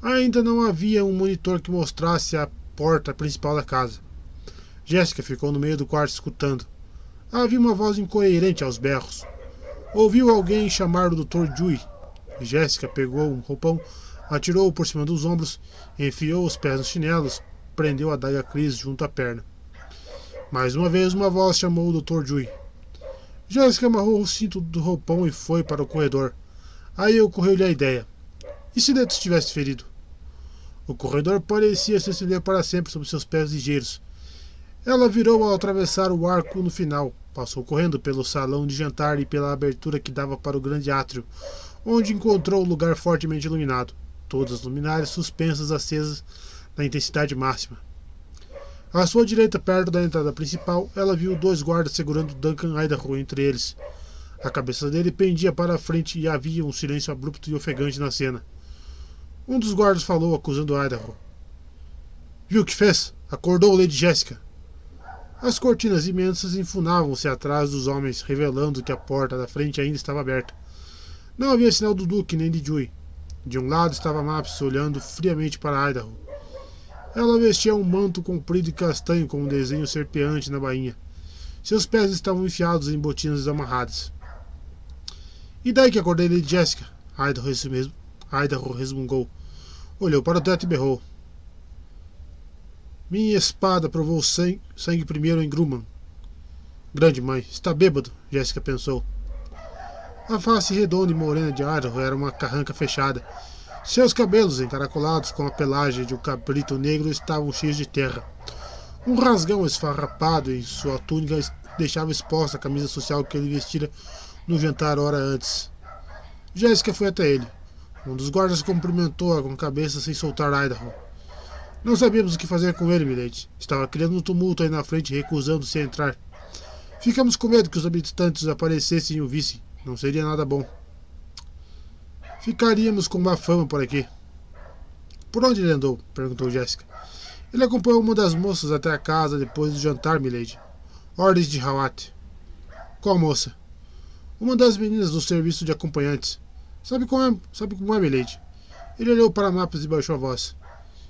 Ainda não havia um monitor que mostrasse a porta principal da casa. Jéssica ficou no meio do quarto escutando. Havia uma voz incoerente aos berros. Ouviu alguém chamar o Dr. Dewey. Jéssica pegou um roupão, atirou-o por cima dos ombros, enfiou os pés nos chinelos, prendeu a daga Cris junto à perna. Mais uma vez, uma voz chamou o Dr. Dewey. Jéssica amarrou o cinto do roupão e foi para o corredor. Aí ocorreu-lhe a ideia. E se Neto estivesse ferido? O corredor parecia se estender para sempre sob seus pés ligeiros. Ela virou ao atravessar o arco no final. Passou correndo pelo salão de jantar e pela abertura que dava para o grande átrio, onde encontrou o lugar fortemente iluminado, todas as luminárias suspensas acesas na intensidade máxima. À sua direita, perto da entrada principal, ela viu dois guardas segurando Duncan Idaho entre eles. A cabeça dele pendia para a frente e havia um silêncio abrupto e ofegante na cena. Um dos guardas falou, acusando Idaho. Viu o que fez? Acordou Lady Jessica. As cortinas imensas enfunavam-se atrás dos homens, revelando que a porta da frente ainda estava aberta. Não havia sinal do Duque nem de Jui. De um lado estava Maps olhando friamente para Idaho. Ela vestia um manto comprido e castanho com um desenho serpeante na bainha. Seus pés estavam enfiados em botinas amarradas. E daí que acordei Lady Jessica? Idaho, mesmo, Idaho resmungou. Olhou para o teto e berrou. Minha espada provou sangue, sangue primeiro em Grumman. Grande mãe, está bêbado, Jéssica pensou. A face redonda e morena de Idaho era uma carranca fechada seus cabelos, encaracolados com a pelagem de um cabrito negro, estavam cheios de terra. Um rasgão esfarrapado em sua túnica deixava exposta a camisa social que ele vestira no jantar hora antes. Jéssica foi até ele. Um dos guardas cumprimentou-a com a cabeça sem soltar Idaho. Não sabíamos o que fazer com ele, Milady. Estava criando um tumulto aí na frente, recusando-se a entrar. Ficamos com medo que os habitantes aparecessem e o vissem. Não seria nada bom. Ficaríamos com má fama por aqui. Por onde ele andou? perguntou Jéssica. Ele acompanhou uma das moças até a casa depois do jantar, milady. Ordens de Hawat. Qual moça? Uma das meninas do serviço de acompanhantes. Sabe como é, sabe como é milady? Ele olhou para mapas e baixou a voz.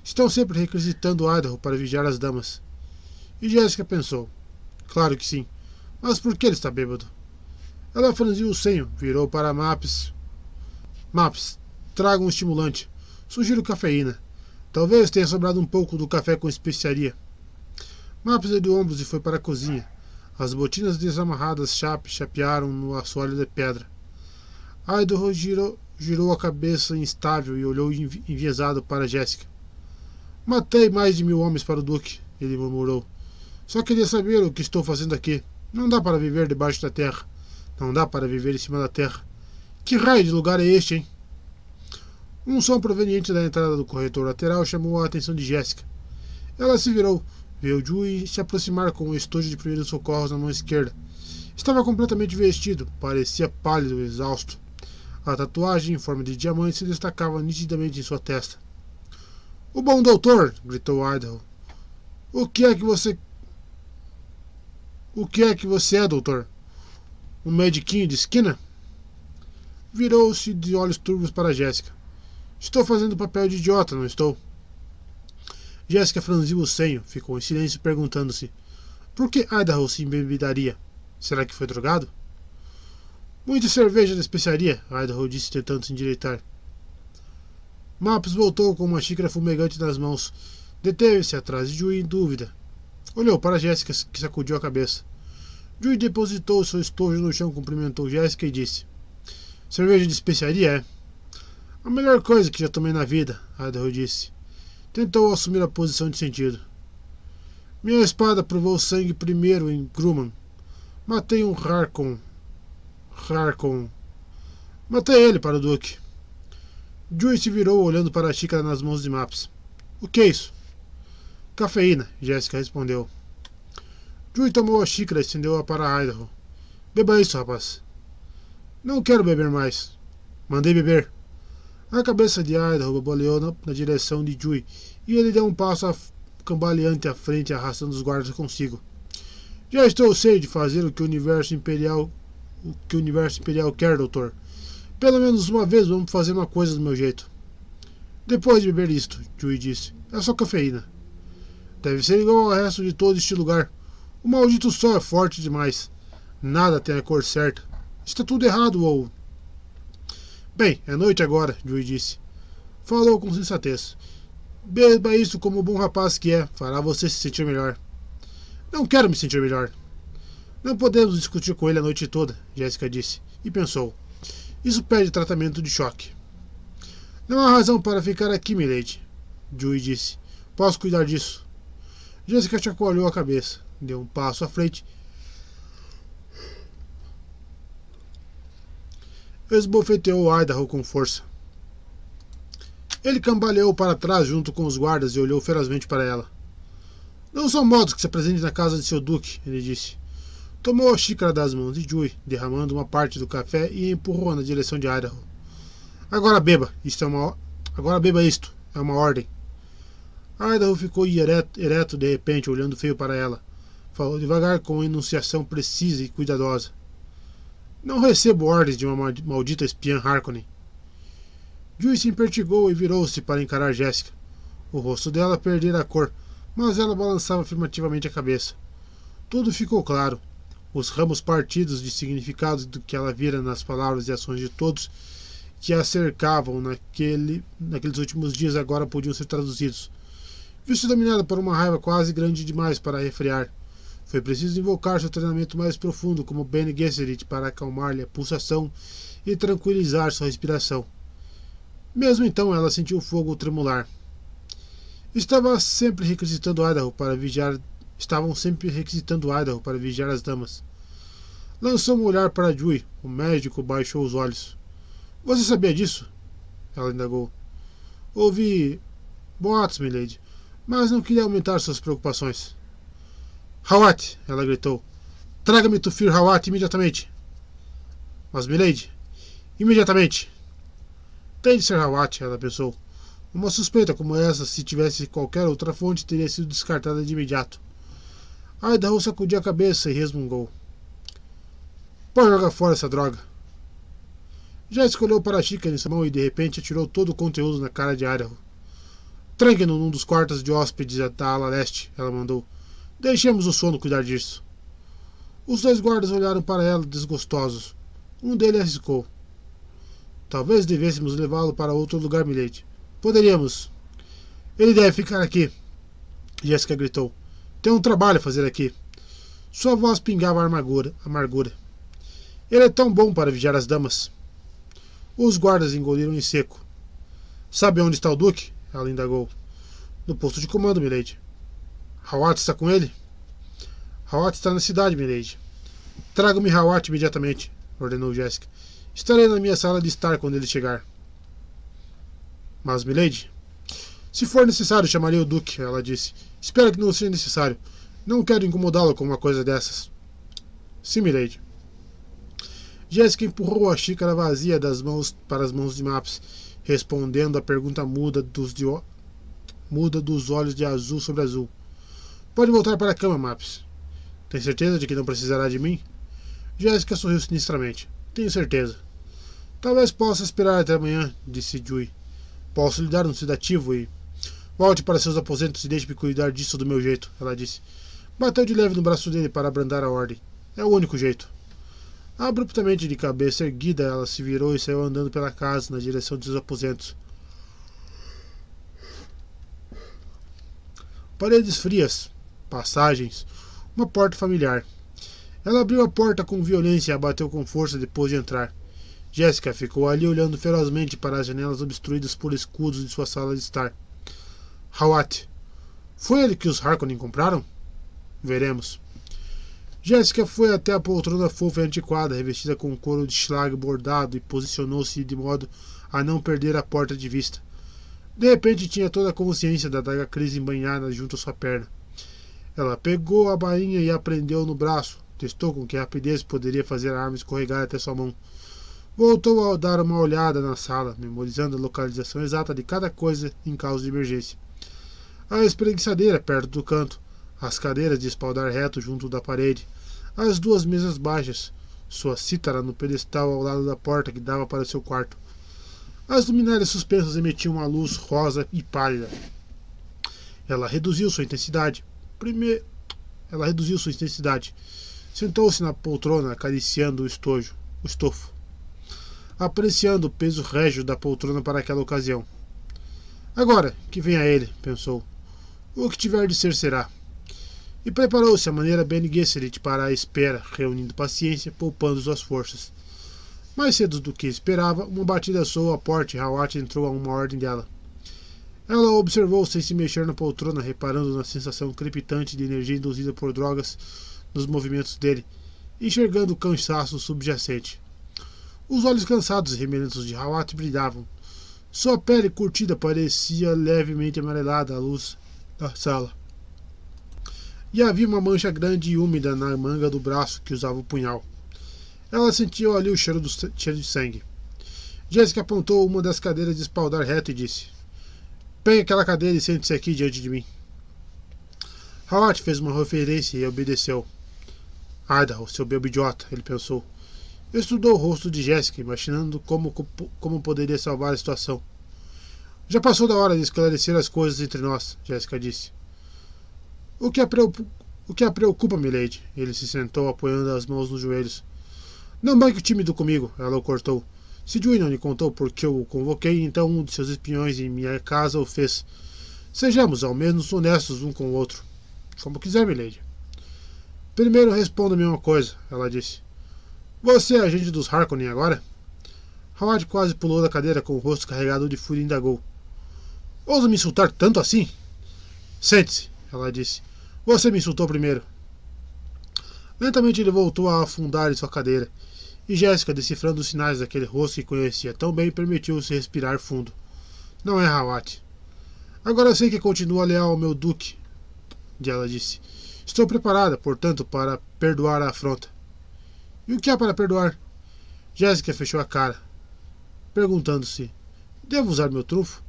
Estão sempre requisitando Idaho para vigiar as damas. E Jéssica pensou. Claro que sim. Mas por que ele está bêbado? Ela franziu o senho, virou para Maps Maps, traga um estimulante. Sugiro cafeína. Talvez tenha sobrado um pouco do café com especiaria. Maps deu de ombros e foi para a cozinha. As botinas desamarradas chape chapearam no assoalho de pedra. Idaho girou, girou a cabeça instável e olhou enviesado para Jéssica. Matei mais de mil homens para o Duque, ele murmurou. Só queria saber o que estou fazendo aqui. Não dá para viver debaixo da terra. Não dá para viver em cima da terra. Que raio de lugar é este, hein? Um som proveniente da entrada do corretor lateral chamou a atenção de Jéssica. Ela se virou, viu Dewey se aproximar com o estojo de primeiros socorros na mão esquerda. Estava completamente vestido, parecia pálido e exausto. A tatuagem em forma de diamante se destacava nitidamente em sua testa. O bom doutor! gritou Idaho. O que é que você. O que é que você é, doutor? Um mediquinho de esquina? Virou-se de olhos turvos para Jéssica. Estou fazendo papel de idiota, não estou? Jéssica franziu o senho, ficou em silêncio perguntando-se: Por que Idaho se embebedaria? Será que foi drogado? Muita cerveja da especiaria, Idaho disse tentando se endireitar. Maps voltou com uma xícara fumegante nas mãos. Deteve-se atrás de Jui em dúvida. Olhou para Jéssica, que sacudiu a cabeça. Jui depositou seu estojo no chão, cumprimentou Jéssica e disse: Cerveja de especiaria é? A melhor coisa que já tomei na vida, Idaho disse. Tentou assumir a posição de sentido. Minha espada provou sangue primeiro em Grumman. Matei um Harkon. Harkon. Matei ele para o Duque. Joey se virou olhando para a xícara nas mãos de Maps. O que é isso? Cafeína, Jéssica respondeu. Joey tomou a xícara e estendeu-a para Idaho. Beba isso, rapaz. Não quero beber mais. Mandei beber. A cabeça de Idaho boboleou na, na direção de Jui e ele deu um passo cambaleante à frente, arrastando os guardas consigo. Já estou cheio de fazer o que o universo imperial o que o universo imperial quer, doutor. Pelo menos uma vez vamos fazer uma coisa do meu jeito. Depois de beber isto, Jui disse, é só cafeína. Deve ser igual ao resto de todo este lugar. O maldito sol é forte demais. Nada tem a cor certa. Está tudo errado, ou Bem, é noite agora, Joey disse. Falou com sensatez. Beba isso como o bom rapaz que é, fará você se sentir melhor. Não quero me sentir melhor. Não podemos discutir com ele a noite toda, Jéssica disse, e pensou. Isso pede tratamento de choque. Não há razão para ficar aqui, milady, Joey disse. Posso cuidar disso. Jéssica chacoalhou a cabeça, deu um passo à frente esbofeteou Idaho com força. Ele cambaleou para trás junto com os guardas e olhou ferozmente para ela. Não são modos que se apresente na casa de seu duque, ele disse. Tomou a xícara das mãos de Jui, derramando uma parte do café e empurrou na direção de Idaho. Agora beba, isto é uma agora beba isto, é uma ordem. Idaho ficou ereto, ereto de repente, olhando feio para ela. Falou devagar com enunciação precisa e cuidadosa. Não recebo ordens de uma maldita espiã Harkonnen. Joyce se impertigou e virou-se para encarar Jéssica. O rosto dela perdera a cor, mas ela balançava afirmativamente a cabeça. Tudo ficou claro. Os ramos partidos de significado do que ela vira nas palavras e ações de todos que a cercavam naquele, naqueles últimos dias agora podiam ser traduzidos. Viu-se dominada por uma raiva quase grande demais para refrear. Foi preciso invocar seu treinamento mais profundo, como Bene Gesserit, para acalmar-lhe a pulsação e tranquilizar sua respiração. Mesmo então, ela sentiu o fogo tremular. Estava sempre requisitando Idaho para vigiar. Estavam sempre requisitando Idaho para vigiar as damas. Lançou um olhar para Jui. O médico baixou os olhos. Você sabia disso? Ela indagou. Ouvi boatos, milady, mas não queria aumentar suas preocupações. Hawat! ela gritou. Traga-me Tufir Hawat imediatamente. Mas, Milady, imediatamente. Tem de ser Hawat, ela pensou. Uma suspeita como essa, se tivesse qualquer outra fonte, teria sido descartada de imediato. Idaho sacudiu a cabeça e resmungou. Pode jogar fora essa droga. Já escolheu para a xícara em sua mão e de repente atirou todo o conteúdo na cara de Idaho. Tranque-no num dos quartos de hóspedes da ala leste, ela mandou. Deixemos o sono cuidar disso. Os dois guardas olharam para ela desgostosos. Um deles arriscou. Talvez devêssemos levá-lo para outro lugar, Milady. Poderíamos. Ele deve ficar aqui. Jéssica gritou. Tem um trabalho a fazer aqui. Sua voz pingava amargura. amargura. Ele é tão bom para vigiar as damas. Os guardas engoliram em seco. Sabe onde está o Duque? Ela indagou. No posto de comando, Milady. Hawat está com ele? Hawat está na cidade, Milady. Traga-me Hawat imediatamente, ordenou Jéssica. Estarei na minha sala de estar quando ele chegar. Mas, Milady, se for necessário, chamarei o Duque, ela disse. Espero que não seja necessário. Não quero incomodá-lo com uma coisa dessas. Sim, Milady. Jéssica empurrou a xícara vazia das mãos para as mãos de Maps, respondendo à pergunta muda dos, muda dos olhos de azul sobre azul. Pode voltar para a cama, Maps. Tem certeza de que não precisará de mim? Jéssica sorriu sinistramente. Tenho certeza. Talvez possa esperar até amanhã, disse Jui. Posso lhe dar um sedativo e. Volte para seus aposentos e deixe-me cuidar disso do meu jeito, ela disse. Bateu de leve no braço dele para abrandar a ordem. É o único jeito. Abruptamente de cabeça erguida, ela se virou e saiu andando pela casa na direção de seus aposentos. Paredes frias, passagens, uma porta familiar. Ela abriu a porta com violência e a bateu com força depois de entrar. Jéssica ficou ali olhando ferozmente para as janelas obstruídas por escudos de sua sala de estar. Hawat. Foi ele que os Harkonnen compraram? Veremos. Jéssica foi até a poltrona fofa e antiquada, revestida com couro de schlag bordado, e posicionou-se de modo a não perder a porta de vista. De repente tinha toda a consciência da daga crise embanhada junto à sua perna. Ela pegou a bainha e a prendeu no braço. Testou com que rapidez poderia fazer a arma escorregar até sua mão. Voltou a dar uma olhada na sala, memorizando a localização exata de cada coisa em caso de emergência. A espreguiçadeira perto do canto, as cadeiras de espaldar reto junto da parede, as duas mesas baixas, sua cítara no pedestal ao lado da porta que dava para seu quarto. As luminárias suspensas emitiam uma luz rosa e pálida. Ela reduziu sua intensidade. Primeiro, ela reduziu sua intensidade. Sentou-se na poltrona, acariciando o estojo, o estofo, apreciando o peso régio da poltrona para aquela ocasião. Agora, que venha ele, pensou. O que tiver de ser será e preparou-se à maneira Bene Gesserit para a espera, reunindo paciência, poupando suas forças. Mais cedo do que esperava, uma batida soou à porta e Hawat entrou a uma ordem dela. Ela observou sem se mexer na poltrona, reparando na sensação crepitante de energia induzida por drogas nos movimentos dele, enxergando o cansaço subjacente. Os olhos cansados e remelentos de Hawat brilhavam. Sua pele curtida parecia levemente amarelada à luz da sala e havia uma mancha grande e úmida na manga do braço que usava o punhal. Ela sentiu ali o cheiro, do, cheiro de sangue. Jéssica apontou uma das cadeiras de espaldar reto e disse: Pegue aquela cadeira e sente-se aqui diante de mim. Howard fez uma referência e obedeceu. Idaho, seu bebo idiota, ele pensou. Estudou o rosto de Jéssica, imaginando como, como poderia salvar a situação. Já passou da hora de esclarecer as coisas entre nós, Jéssica disse. O que a, preocupa, o que a preocupa, milady? Ele se sentou, apoiando as mãos nos joelhos. Não banque tímido comigo, ela o cortou. Não lhe contou porque eu o convoquei, então um de seus espiões em minha casa o fez. Sejamos ao menos honestos um com o outro. Como quiser, milady. Primeiro responda-me uma coisa, ela disse. Você é agente dos Harkonnen agora? Howard quase pulou da cadeira com o rosto carregado de fúria e indagou. Ousa me insultar tanto assim? Sente-se, ela disse. Você me insultou primeiro. Lentamente ele voltou a afundar em sua cadeira, e Jéssica, decifrando os sinais daquele rosto que conhecia tão bem, permitiu-se respirar fundo. Não é Hawat. Agora sei que continua leal ao meu duque, ela disse. Estou preparada, portanto, para perdoar a afronta. E o que há para perdoar? Jéssica fechou a cara, perguntando-se: Devo usar meu trunfo?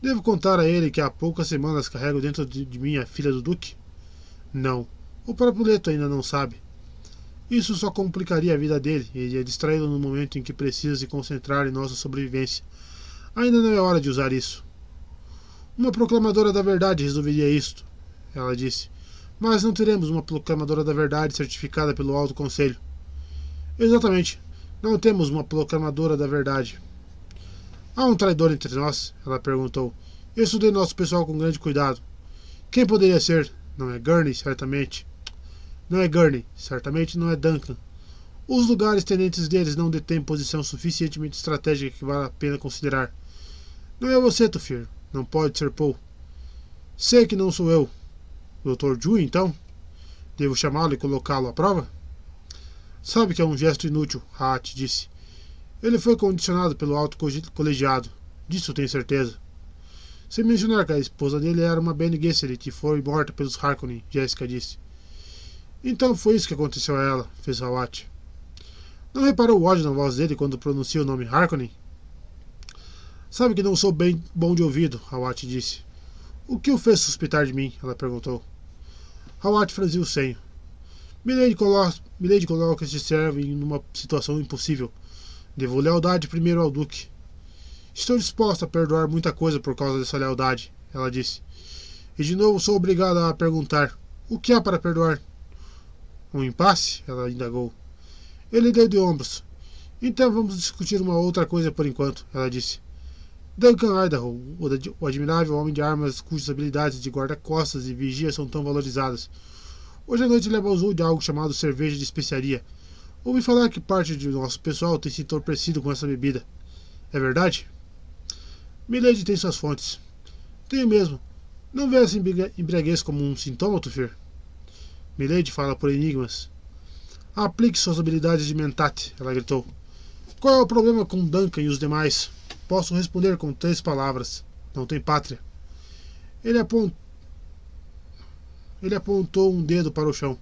Devo contar a ele que há poucas semanas carrego dentro de, de mim a filha do Duque? Não. O próprio Leto ainda não sabe. Isso só complicaria a vida dele e iria distraí-lo no momento em que precisa se concentrar em nossa sobrevivência. Ainda não é hora de usar isso. Uma proclamadora da verdade resolveria isto, ela disse. Mas não teremos uma proclamadora da verdade certificada pelo Alto Conselho. Exatamente. Não temos uma proclamadora da verdade. Há um traidor entre nós? Ela perguntou. Estudei nosso pessoal com grande cuidado. Quem poderia ser? Não é Gurney, certamente. Não é Gurney, certamente não é Duncan. Os lugares tenentes deles não detêm posição suficientemente estratégica que vale a pena considerar. Não é você, Tufir. Não pode ser Paul. Sei que não sou eu. Dr. Ju, então? Devo chamá-lo e colocá-lo à prova? Sabe que é um gesto inútil, Haat disse. Ele foi condicionado pelo alto colegiado. Disso tenho certeza. Sem mencionar que a esposa dele era uma Bene Gesserit e foi morta pelos Harkonnen, Jessica disse. Então foi isso que aconteceu a ela, fez Hawat. Não reparou o ódio na voz dele quando pronuncia o nome Harkonnen? Sabe que não sou bem bom de ouvido, Hawat disse. O que o fez suspeitar de mim? Ela perguntou. Hawat franziu o senho. Milady coloca, Milady coloca este servo em uma situação impossível. Devo lealdade primeiro ao Duque. Estou disposta a perdoar muita coisa por causa dessa lealdade, ela disse. E de novo sou obrigada a perguntar: o que há para perdoar? Um impasse? Ela indagou. Ele deu de ombros. Então vamos discutir uma outra coisa por enquanto, ela disse. Duncan Idaho, o admirável homem de armas cujas habilidades de guarda-costas e vigia são tão valorizadas. Hoje à noite ele abusou de algo chamado cerveja de especiaria. Ouvi falar que parte do nosso pessoal tem se entorpecido com essa bebida. É verdade? Milady tem suas fontes. Tenho mesmo. Não vê essa embriaguez como um sintoma, Tufir? Milady fala por enigmas. Aplique suas habilidades de mentate, ela gritou. Qual é o problema com Duncan e os demais? Posso responder com três palavras: não tem pátria. Ele, apont... Ele apontou um dedo para o chão.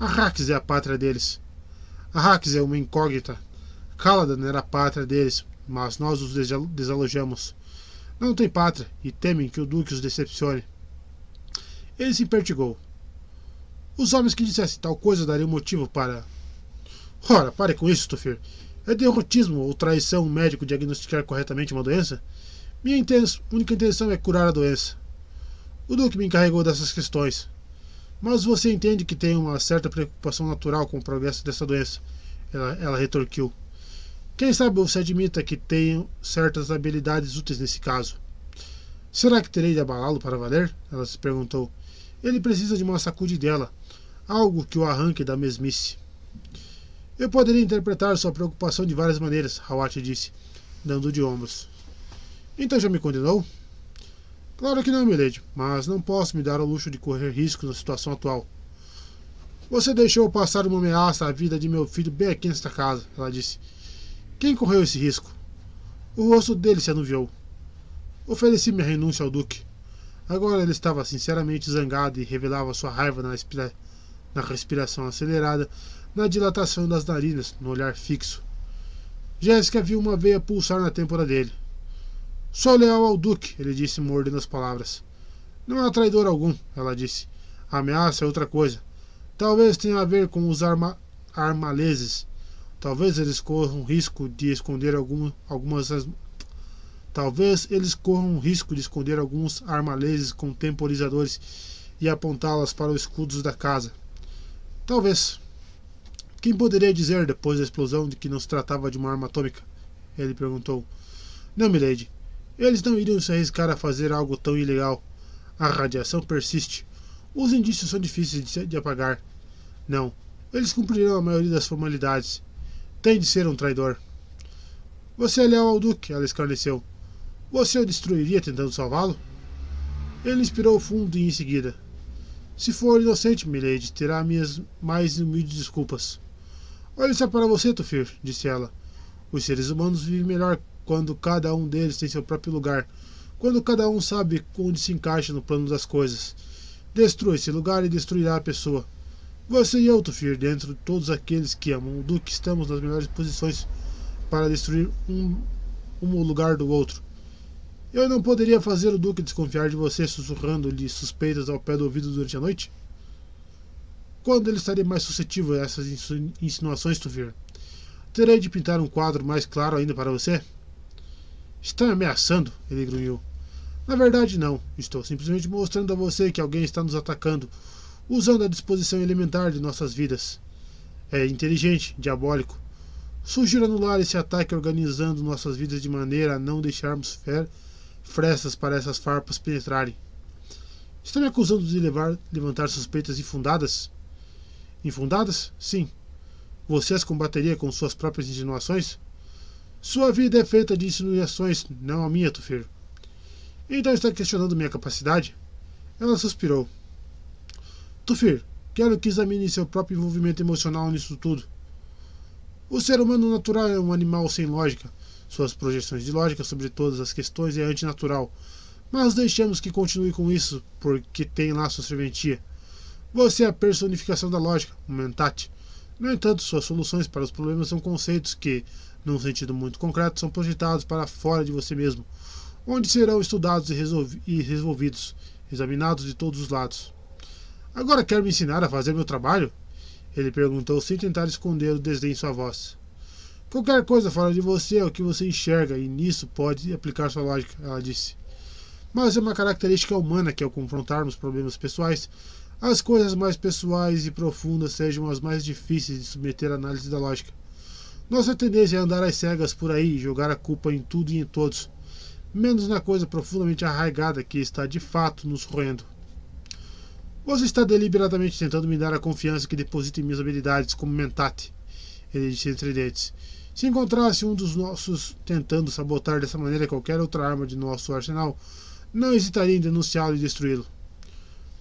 Arrax é a pátria deles. Arrax é uma incógnita. Caladan era a pátria deles, mas nós os desalojamos. Não tem pátria e temem que o Duque os decepcione. Ele se impertigou. Os homens que dissessem tal coisa dariam motivo para. Ora, pare com isso, Tufir. É derrotismo ou traição um médico diagnosticar corretamente uma doença? Minha intenção, única intenção é curar a doença. O Duque me encarregou dessas questões. Mas você entende que tem uma certa preocupação natural com o progresso dessa doença. Ela, ela retorquiu. Quem sabe você admita que tenho certas habilidades úteis nesse caso. Será que terei de abalá-lo para valer? Ela se perguntou. Ele precisa de uma sacudidela, algo que o arranque da mesmice. Eu poderia interpretar sua preocupação de várias maneiras, Hawat disse, dando de ombros. Então já me condenou? Claro que não, milady, mas não posso me dar o luxo de correr riscos na situação atual. Você deixou passar uma ameaça à vida de meu filho bem aqui nesta casa, ela disse. Quem correu esse risco? O rosto dele se anuviou. Ofereci minha renúncia ao Duque. Agora ele estava sinceramente zangado e revelava sua raiva na. Na respiração acelerada na dilatação das narinas, no olhar fixo. Jéssica viu uma veia pulsar na têmpora dele. Sou leal ao Duque, ele disse, mordendo as palavras. Não há traidor algum, ela disse. A ameaça é outra coisa. Talvez tenha a ver com os arma armaleses. Talvez eles corram risco de esconder algum, algumas. Talvez eles corram risco de esconder alguns armaleses com temporizadores e apontá-las para os escudos da casa. Talvez. Quem poderia dizer, depois da explosão, de que não se tratava de uma arma atômica? Ele perguntou. Não, milady. Eles não iriam se arriscar a fazer algo tão ilegal. A radiação persiste. Os indícios são difíceis de apagar. Não. Eles cumprirão a maioria das formalidades. Tem de ser um traidor. Você é leal ao Duque, ela escarneceu. Você o destruiria tentando salvá-lo? Ele inspirou fundo e em seguida. Se for inocente, milady, terá minhas mais humildes desculpas. Olha só para você, Tufir, disse ela. Os seres humanos vivem melhor quando cada um deles tem seu próprio lugar, quando cada um sabe onde se encaixa no plano das coisas. Destrua esse lugar e destruirá a pessoa. Você e eu, Tufir, dentro de todos aqueles que amam o Duque, estamos nas melhores posições para destruir um, um lugar do outro. Eu não poderia fazer o Duque desconfiar de você sussurrando-lhe suspeitas ao pé do ouvido durante a noite? Quando ele estaria mais suscetível a essas insinuações, Tuvir? Terei de pintar um quadro mais claro ainda para você? Está me ameaçando? Ele grunhiu. Na verdade, não. Estou simplesmente mostrando a você que alguém está nos atacando, usando a disposição elementar de nossas vidas. É inteligente, diabólico. Sugiro anular esse ataque organizando nossas vidas de maneira a não deixarmos fer frestas para essas farpas penetrarem. Está me acusando de levar, levantar suspeitas infundadas? Infundadas? Sim. Você as combateria com suas próprias insinuações? Sua vida é feita de insinuações, não a minha, Tufir. Então está questionando minha capacidade? Ela suspirou. Tufir, quero que examine seu próprio envolvimento emocional nisso tudo. O ser humano natural é um animal sem lógica. Suas projeções de lógica sobre todas as questões é antinatural. Mas deixamos que continue com isso, porque tem lá sua serventia. Você é a personificação da lógica, mentate. No entanto, suas soluções para os problemas são conceitos que, num sentido muito concreto, são projetados para fora de você mesmo, onde serão estudados e resolvidos, examinados de todos os lados. Agora quer me ensinar a fazer meu trabalho? Ele perguntou sem tentar esconder o desdém em sua voz. Qualquer coisa fora de você é o que você enxerga, e nisso pode aplicar sua lógica, ela disse. Mas é uma característica humana que, ao confrontarmos problemas pessoais, as coisas mais pessoais e profundas sejam as mais difíceis de submeter à análise da lógica. Nossa tendência é andar às cegas por aí e jogar a culpa em tudo e em todos, menos na coisa profundamente arraigada que está de fato nos roendo. Você está deliberadamente tentando me dar a confiança que deposita em minhas habilidades como mentate, ele disse entre dentes. Se encontrasse um dos nossos tentando sabotar dessa maneira qualquer outra arma de nosso arsenal, não hesitaria em denunciá-lo e destruí-lo.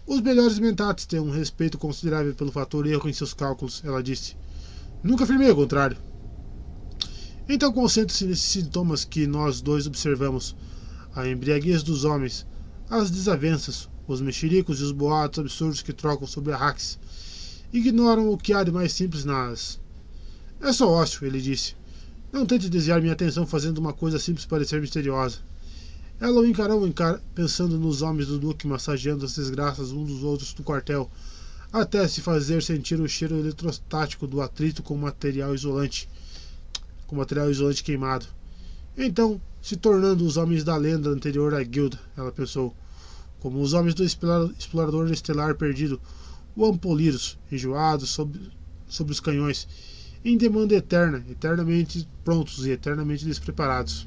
Os melhores mentates têm um respeito considerável pelo fator erro em seus cálculos, ela disse. Nunca afirmei o contrário. Então concentre-se nesses sintomas que nós dois observamos: a embriaguez dos homens, as desavenças, os mexericos e os boatos absurdos que trocam sobre a Rax. Ignoram o que há de mais simples nas. É só ócio, ele disse. Não tente desviar minha atenção fazendo uma coisa simples parecer misteriosa. Ela o encarou encar pensando nos homens do Duque massageando as desgraças uns dos outros do quartel, até se fazer sentir o cheiro eletrostático do atrito com material isolante, com material isolante queimado. Então, se tornando os homens da lenda anterior à guilda, ela pensou como os homens do explorador estelar perdido, o Ampoliros, enjoados sobre, sobre os canhões, em demanda eterna, eternamente prontos e eternamente despreparados.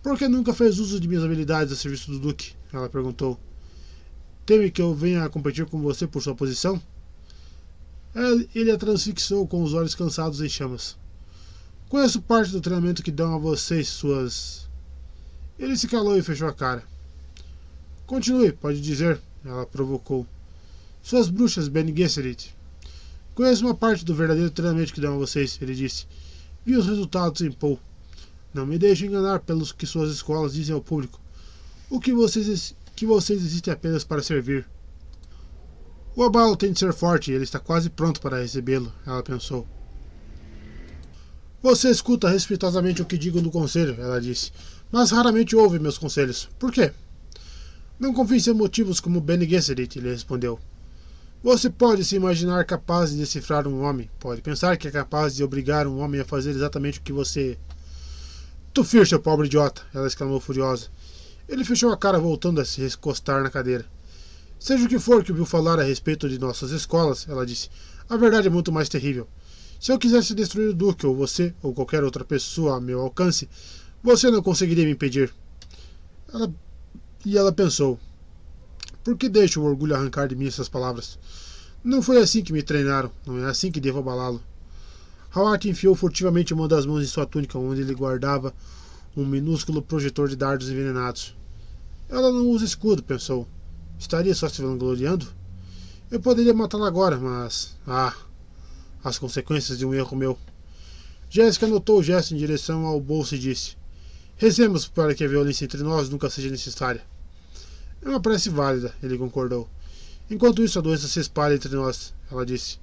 Por que nunca fez uso de minhas habilidades a serviço do Duque? Ela perguntou. Teme que eu venha a competir com você por sua posição? Ele a transfixou com os olhos cansados em chamas. Conheço parte do treinamento que dão a vocês, suas. Ele se calou e fechou a cara. Continue, pode dizer, ela provocou. Suas bruxas, Ben Gesserit. Conheço uma parte do verdadeiro treinamento que dão a vocês, ele disse. Vi os resultados em Paul. Não me deixe enganar pelos que suas escolas dizem ao público. O que vocês, que vocês existem apenas para servir. O abalo tem de ser forte e ele está quase pronto para recebê-lo, ela pensou. Você escuta respeitosamente o que digo no conselho, ela disse, mas raramente ouve meus conselhos. Por quê? Não confie em motivos como Bene Gesserit, ele respondeu. Você pode se imaginar capaz de decifrar um homem, pode pensar que é capaz de obrigar um homem a fazer exatamente o que você. Tufir, seu pobre idiota! ela exclamou furiosa. Ele fechou a cara voltando a se recostar na cadeira. Seja o que for que ouviu falar a respeito de nossas escolas, ela disse, a verdade é muito mais terrível. Se eu quisesse destruir o Duque, ou você, ou qualquer outra pessoa a meu alcance, você não conseguiria me impedir. Ela e ela pensou: Por que deixo o orgulho arrancar de mim essas palavras? Não foi assim que me treinaram, não é assim que devo abalá-lo. Hawat enfiou furtivamente uma das mãos em sua túnica, onde ele guardava um minúsculo projetor de dardos envenenados. Ela não usa escudo, pensou. Estaria só se vangloriando? Eu poderia matá-la agora, mas. Ah! As consequências de um erro meu. Jéssica notou o gesto em direção ao bolso e disse: Rezemos para que a violência entre nós nunca seja necessária. É uma prece válida, ele concordou. Enquanto isso, a doença se espalha entre nós, ela disse.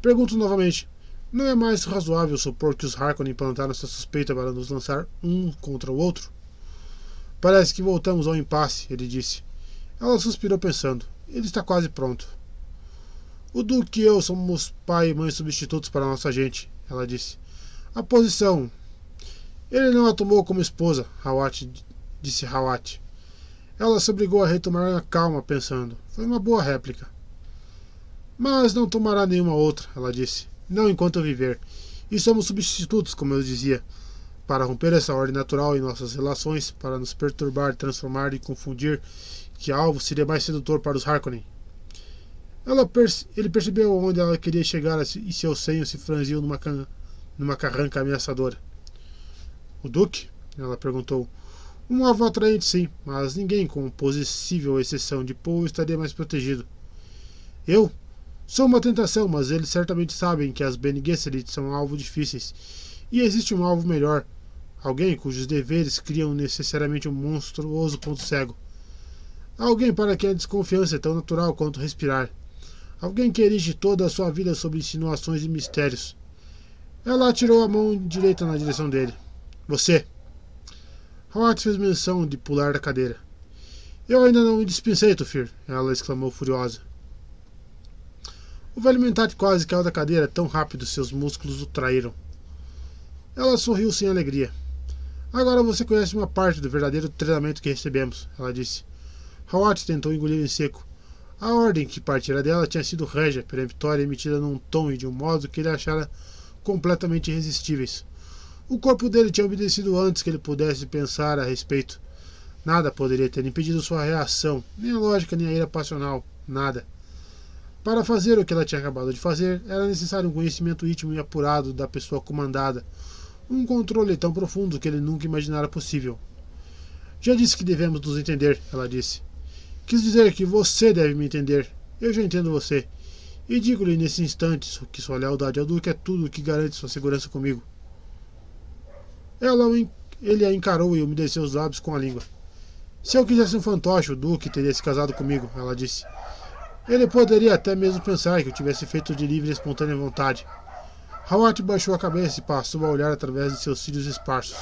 Pergunto novamente: não é mais razoável supor que os Harkonnen implantaram essa suspeita para nos lançar um contra o outro? Parece que voltamos ao impasse, ele disse. Ela suspirou pensando. Ele está quase pronto. O Duque e eu somos pai e mãe substitutos para nossa gente, ela disse. A posição. Ele não a tomou como esposa, Hawat, disse Hawat. Ela se obrigou a retomar a calma, pensando. Foi uma boa réplica. Mas não tomará nenhuma outra, ela disse. Não enquanto eu viver. E somos substitutos, como eu dizia, para romper essa ordem natural em nossas relações, para nos perturbar, transformar e confundir, que alvo seria mais sedutor para os Harkonnen. Ela perce ele percebeu onde ela queria chegar e seu senho se franziu numa, numa carranca ameaçadora. O Duque? Ela perguntou. Um alvo atraente, sim, mas ninguém, com possível exceção de Poe, estaria mais protegido. Eu? Sou uma tentação, mas eles certamente sabem que as Bene Gesserit são alvos difíceis. E existe um alvo melhor. Alguém cujos deveres criam necessariamente um monstruoso ponto cego. Alguém para quem a desconfiança é tão natural quanto respirar. Alguém que erige toda a sua vida sobre insinuações e mistérios. Ela atirou a mão direita na direção dele. Você! Howard fez menção de pular da cadeira. Eu ainda não me dispensei, Tufir, ela exclamou furiosa. O velho Mentat quase caiu da cadeira tão rápido seus músculos o traíram. Ela sorriu sem alegria. Agora você conhece uma parte do verdadeiro treinamento que recebemos, ela disse. Howard tentou engolir em seco. A ordem que partira dela tinha sido régia, peremptória, emitida num tom e de um modo que ele achara completamente irresistíveis. O corpo dele tinha obedecido antes que ele pudesse pensar a respeito. Nada poderia ter impedido sua reação, nem a lógica, nem a ira passional, nada. Para fazer o que ela tinha acabado de fazer, era necessário um conhecimento íntimo e apurado da pessoa comandada, um controle tão profundo que ele nunca imaginara possível. Já disse que devemos nos entender, ela disse. Quis dizer que você deve me entender. Eu já entendo você. E digo-lhe nesse instante que sua lealdade ao Duque é tudo o que garante sua segurança comigo. Ela, ele a encarou e umedeceu os lábios com a língua. Se eu quisesse um fantoche, o Duque teria se casado comigo, ela disse. Ele poderia até mesmo pensar que eu tivesse feito de livre e espontânea vontade. Howard baixou a cabeça e passou a olhar através de seus cílios esparsos.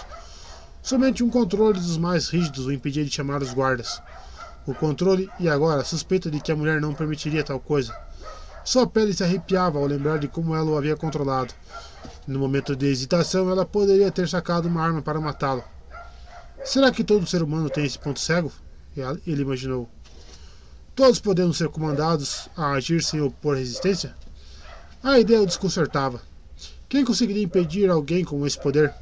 Somente um controle dos mais rígidos o impedia de chamar os guardas. O controle e agora a suspeita de que a mulher não permitiria tal coisa. Sua pele se arrepiava ao lembrar de como ela o havia controlado. No momento de hesitação, ela poderia ter sacado uma arma para matá-lo. Será que todo ser humano tem esse ponto cego? Ele imaginou. Todos podemos ser comandados a agir sem opor resistência? A ideia o desconcertava. Quem conseguiria impedir alguém com esse poder?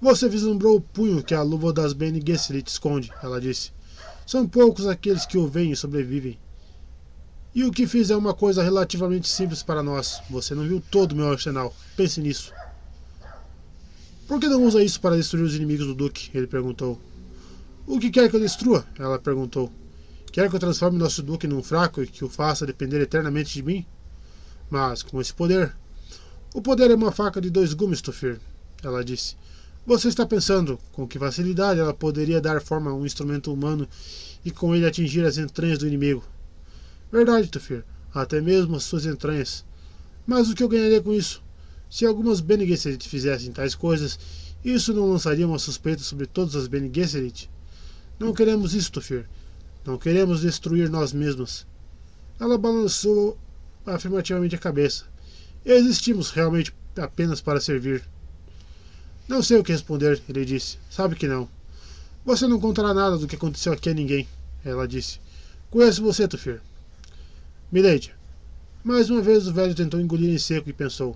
Você vislumbrou o punho que a luva das Bene Gesserit esconde, ela disse. São poucos aqueles que o veem e sobrevivem. E o que fiz é uma coisa relativamente simples para nós. Você não viu todo o meu arsenal. Pense nisso. Por que não usa isso para destruir os inimigos do Duque? Ele perguntou. O que quer que eu destrua? Ela perguntou. Quer que eu transforme nosso Duque num fraco e que o faça depender eternamente de mim? Mas com esse poder. O poder é uma faca de dois gumes, Tofir, ela disse. Você está pensando com que facilidade ela poderia dar forma a um instrumento humano e com ele atingir as entranhas do inimigo. Verdade, Tufir, até mesmo as suas entranhas. Mas o que eu ganharia com isso? Se algumas Bene Gesserit fizessem tais coisas, isso não lançaria uma suspeita sobre todas as Bene Gesserit? Não queremos isso, Tufir. Não queremos destruir nós mesmos. Ela balançou afirmativamente a cabeça. Existimos realmente apenas para servir. Não sei o que responder, ele disse. Sabe que não. Você não contará nada do que aconteceu aqui a ninguém, ela disse. Conheço você, Tufir. Milady. Mais uma vez o velho tentou engolir em seco e pensou.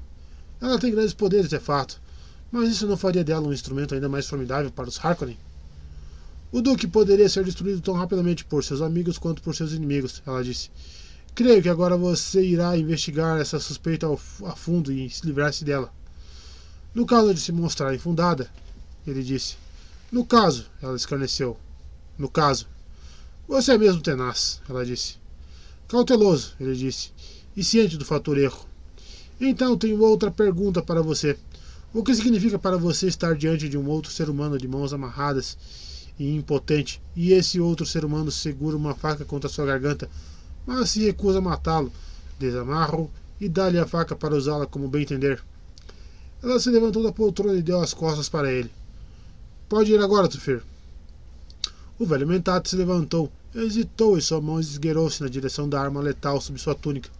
Ela tem grandes poderes, é fato. Mas isso não faria dela um instrumento ainda mais formidável para os Harkonnen? O Duque poderia ser destruído tão rapidamente por seus amigos quanto por seus inimigos, ela disse. Creio que agora você irá investigar essa suspeita a fundo e se livrar-se dela. No caso de se mostrar infundada, ele disse. No caso, ela escarneceu. No caso. Você é mesmo tenaz, ela disse. Cauteloso, ele disse, e ciente do fator erro. Então tenho outra pergunta para você. O que significa para você estar diante de um outro ser humano de mãos amarradas e impotente, e esse outro ser humano segura uma faca contra sua garganta, mas se recusa a matá-lo? Desamarra-o e dá-lhe a faca para usá-la como bem entender. Ela se levantou da poltrona e deu as costas para ele. Pode ir agora, Tufir. O velho Mentat se levantou Hesitou e sua mão esgueirou-se na direção da arma letal sob sua túnica.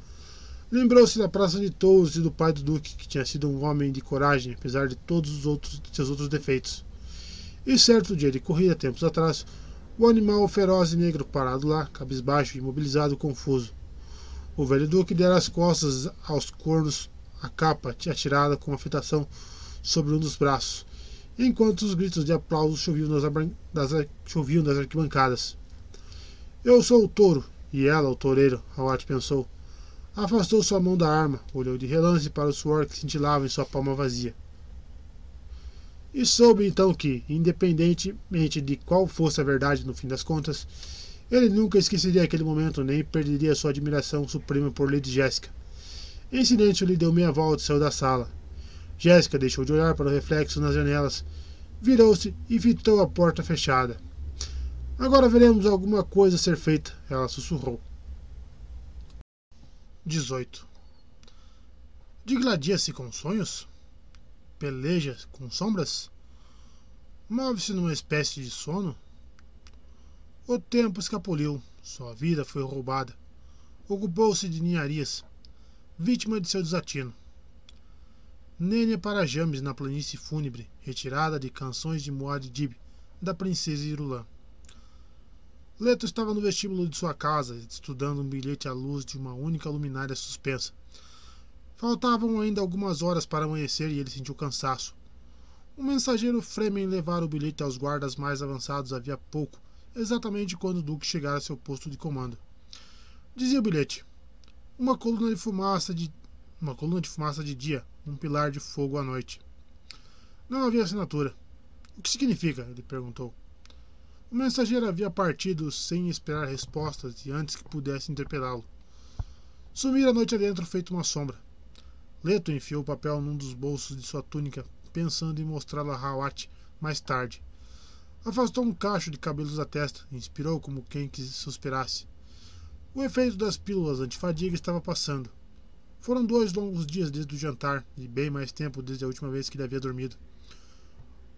Lembrou-se da praça de touros e do pai do duque, que tinha sido um homem de coragem, apesar de todos os outros seus outros defeitos. E certo dia de corrida, tempos atrás, o animal feroz e negro parado lá, cabisbaixo, imobilizado, confuso. O velho duque dera as costas aos cornos a capa atirada com afetação sobre um dos braços, enquanto os gritos de aplauso choviam das, choviam das arquibancadas. Eu sou o touro, e ela, o toureiro, Howard pensou. Afastou sua mão da arma, olhou de relance para o suor que cintilava em sua palma vazia. E soube então que, independentemente de qual fosse a verdade no fim das contas, ele nunca esqueceria aquele momento nem perderia sua admiração suprema por Lady Jessica. Em silêncio, lhe deu meia volta e saiu da sala. Jéssica deixou de olhar para o reflexo nas janelas, virou-se e fitou a porta fechada. Agora veremos alguma coisa ser feita, ela sussurrou. 18. Digladia-se com sonhos? Peleja com sombras? Move-se numa espécie de sono? O tempo escapuliu, sua vida foi roubada. Ocupou-se de ninharias, vítima de seu desatino. Nênia para James na planície fúnebre, retirada de canções de Muad'Dib, da princesa Irulã. Leto estava no vestíbulo de sua casa, estudando um bilhete à luz de uma única luminária suspensa. Faltavam ainda algumas horas para amanhecer e ele sentiu cansaço. Um mensageiro Fremen levara o bilhete aos guardas mais avançados havia pouco, exatamente quando o Duque chegara a seu posto de comando. Dizia o bilhete: Uma coluna de fumaça de uma coluna de fumaça de dia, um pilar de fogo à noite. Não havia assinatura. O que significa? ele perguntou. O mensageiro havia partido sem esperar respostas e antes que pudesse interpelá-lo. Sumira a noite adentro feito uma sombra. Leto enfiou o papel num dos bolsos de sua túnica, pensando em mostrá-lo a Hawat mais tarde. Afastou um cacho de cabelos da testa, inspirou como quem que suspirasse. O efeito das pílulas antifadiga estava passando. Foram dois longos dias desde o jantar e bem mais tempo desde a última vez que ele havia dormido.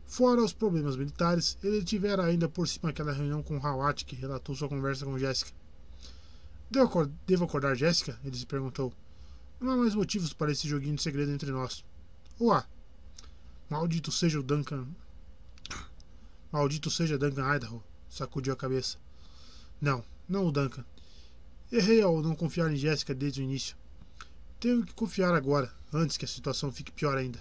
Fora os problemas militares, ele tivera ainda por cima aquela reunião com Hawat que relatou sua conversa com Jéssica. Devo acordar Jéssica? Ele se perguntou. Não há mais motivos para esse joguinho de segredo entre nós. Ou? Maldito seja o Duncan. Maldito seja Duncan Idaho, sacudiu a cabeça. Não, não o Duncan. Errei ao não confiar em Jéssica desde o início. Tenho que confiar agora, antes que a situação fique pior ainda.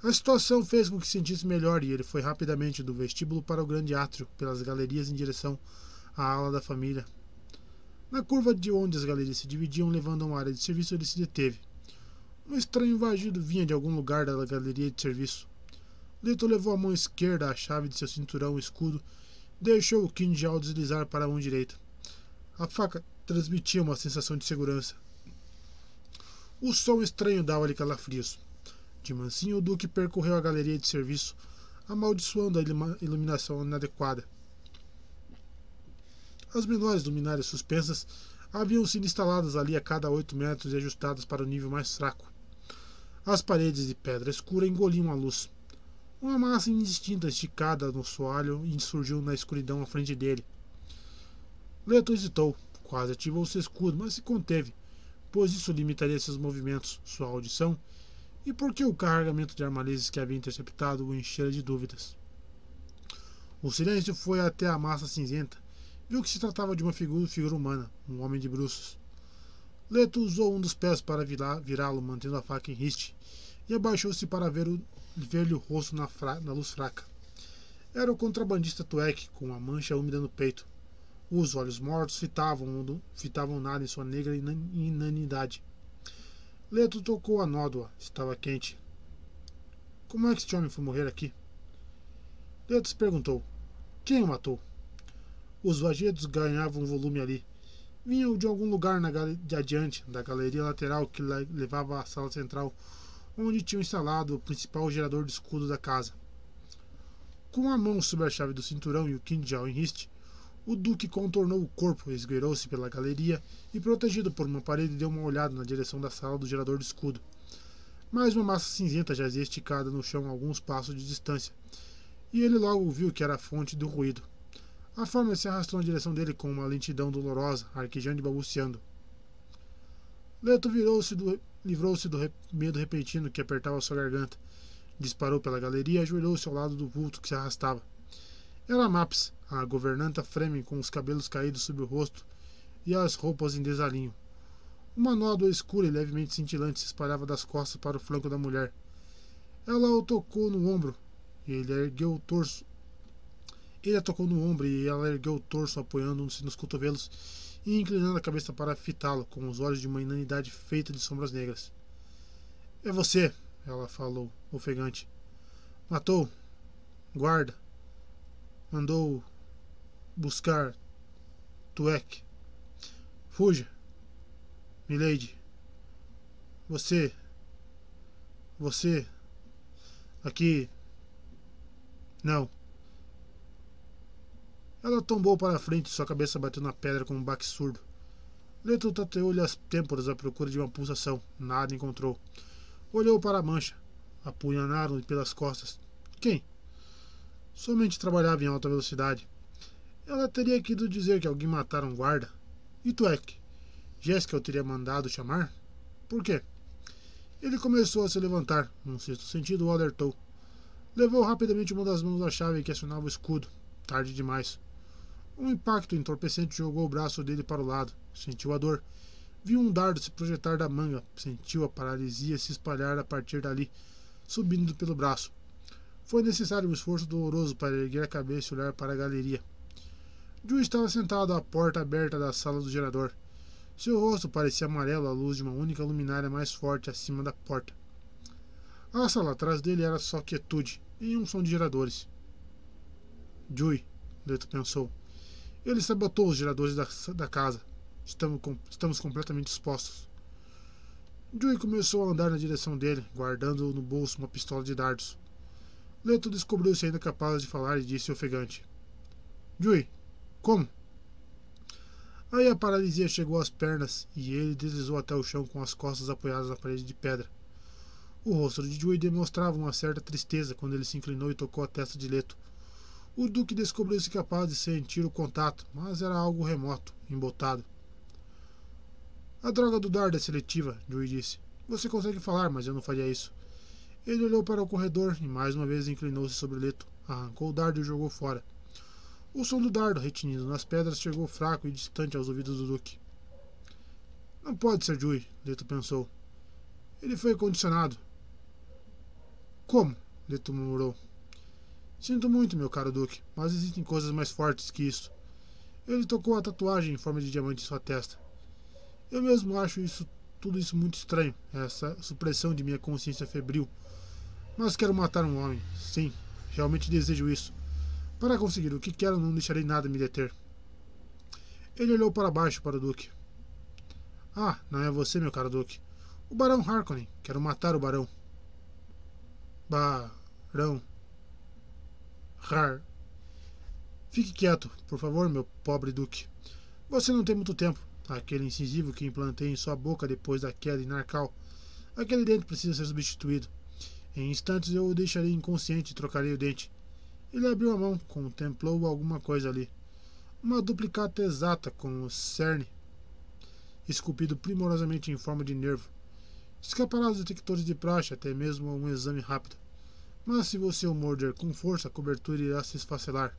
A situação fez com que se sentisse melhor e ele foi rapidamente do vestíbulo para o grande átrio, pelas galerias em direção à ala da família. Na curva de onde as galerias se dividiam, levando a uma área de serviço, ele se deteve. Um estranho vagido vinha de algum lugar da galeria de serviço. Leto levou a mão esquerda à chave de seu cinturão escudo e deixou o quinjal deslizar para a mão direita. A faca transmitia uma sensação de segurança. O som estranho dava-lhe calafrios. De mansinho, o Duque percorreu a galeria de serviço, amaldiçoando a iluminação inadequada. As menores luminárias suspensas haviam sido instaladas ali a cada oito metros e ajustadas para o nível mais fraco. As paredes de pedra escura engoliam a luz. Uma massa indistinta esticada no soalho surgiu na escuridão à frente dele. Leto hesitou, quase ativou seu escudo, mas se conteve pois isso limitaria seus movimentos, sua audição, e porque o carregamento de armalezes que havia interceptado o enchera de dúvidas. O silêncio foi até a massa cinzenta. Viu que se tratava de uma figura, figura humana, um homem de bruços. Leto usou um dos pés para virá-lo, mantendo a faca em riste, e abaixou-se para ver-lhe ver o rosto na, na luz fraca. Era o contrabandista Tuek, com uma mancha úmida no peito. Os olhos mortos fitavam, fitavam nada em sua negra inanidade. Leto tocou a nódoa. Estava quente. Como é que este homem foi morrer aqui? Leto se perguntou. Quem o matou? Os vagedos ganhavam volume ali. Vinham de algum lugar na de adiante, da galeria lateral que levava à sala central, onde tinham instalado o principal gerador de escudo da casa. Com a mão sobre a chave do cinturão e o quinjal em riste, o Duque contornou o corpo, esgueirou-se pela galeria e, protegido por uma parede, deu uma olhada na direção da sala do gerador de escudo. Mais uma massa cinzenta jazia esticada no chão a alguns passos de distância, e ele logo viu que era a fonte do ruído. A forma se arrastou na direção dele com uma lentidão dolorosa, arquejando e balbuciando. Leto virou-se livrou-se do medo repentino que apertava sua garganta. Disparou pela galeria e ajoelhou-se ao lado do vulto que se arrastava. Era Maps, a governanta Fremen com os cabelos caídos sobre o rosto e as roupas em desalinho. Uma nódoa escura e levemente cintilante se espalhava das costas para o flanco da mulher. Ela o tocou no ombro e ele ergueu o torso. Ele a tocou no ombro e ela ergueu o torso, apoiando-se nos cotovelos e inclinando a cabeça para fitá-lo, com os olhos de uma inanidade feita de sombras negras. É você, ela falou, ofegante. Matou. Guarda. Mandou buscar Tuek. Fuja. Milady. Você. Você. Aqui. Não. Ela tombou para a frente, sua cabeça bateu na pedra como um baque surdo. Leto tateou-lhe as têmporas à procura de uma pulsação. Nada encontrou. Olhou para a mancha. Apunhanaram-lhe pelas costas. Quem? Somente trabalhava em alta velocidade. Ela teria querido dizer que alguém matara um guarda. E Tuek? Jéssica o teria mandado chamar? Por quê? Ele começou a se levantar. Num sexto sentido, o alertou. Levou rapidamente uma das mãos da chave que acionava o escudo. Tarde demais. Um impacto entorpecente jogou o braço dele para o lado. Sentiu a dor. Viu um dardo se projetar da manga. Sentiu a paralisia se espalhar a partir dali, subindo pelo braço. Foi necessário um esforço doloroso para erguer a cabeça e olhar para a galeria. Joe estava sentado à porta aberta da sala do gerador. Seu rosto parecia amarelo à luz de uma única luminária mais forte acima da porta. A sala atrás dele era só quietude e um som de geradores. Joey, Leto pensou. Ele sabotou os geradores da, da casa. Estamos, com, estamos completamente expostos. Joey começou a andar na direção dele, guardando no bolso uma pistola de dardos. Leto descobriu-se ainda capaz de falar e disse ofegante: Joey, como? Aí a paralisia chegou às pernas e ele deslizou até o chão com as costas apoiadas na parede de pedra. O rosto de Joey demonstrava uma certa tristeza quando ele se inclinou e tocou a testa de Leto. O Duque descobriu-se capaz de sentir o contato, mas era algo remoto, embotado. A droga do dardo é seletiva, Joey disse. Você consegue falar, mas eu não faria isso. Ele olhou para o corredor e mais uma vez inclinou-se sobre Leto, arrancou o dardo e o jogou fora. O som do dardo retinido nas pedras chegou fraco e distante aos ouvidos do Duque. Não pode ser Jui, Leto pensou. Ele foi condicionado. Como? Leto murmurou. Sinto muito, meu caro Duque, mas existem coisas mais fortes que isso. Ele tocou a tatuagem em forma de diamante em sua testa. Eu mesmo acho isso tudo isso muito estranho, essa supressão de minha consciência febril. Mas quero matar um homem. Sim, realmente desejo isso. Para conseguir o que quero, não deixarei nada me deter. Ele olhou para baixo para o Duque. Ah, não é você, meu caro Duque. O Barão Harkonnen. Quero matar o Barão. Barão. Har. Fique quieto, por favor, meu pobre Duque. Você não tem muito tempo. Aquele incisivo que implantei em sua boca depois da queda em Narcal. Aquele dente precisa ser substituído. Em instantes eu o deixarei inconsciente e trocarei o dente. Ele abriu a mão, contemplou alguma coisa ali. Uma duplicata exata com o cerne esculpido primorosamente em forma de nervo. Escapará aos detectores de praxe, até mesmo a um exame rápido. Mas se você o morder com força, a cobertura irá se esfacelar.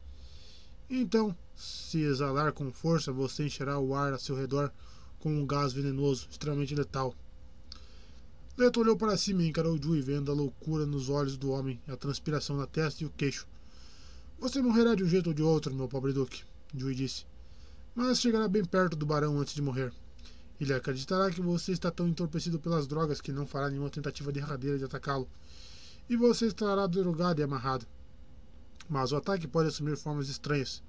Então, se exalar com força, você encherá o ar a seu redor com um gás venenoso, extremamente letal. Leto olhou para cima e encarou Dewey, vendo a loucura nos olhos do homem, a transpiração na testa e o queixo. Você morrerá de um jeito ou de outro, meu pobre Duque, Dewey disse. Mas chegará bem perto do barão antes de morrer. Ele acreditará que você está tão entorpecido pelas drogas que não fará nenhuma tentativa derradeira de atacá-lo. E você estará drogado e amarrado. Mas o ataque pode assumir formas estranhas.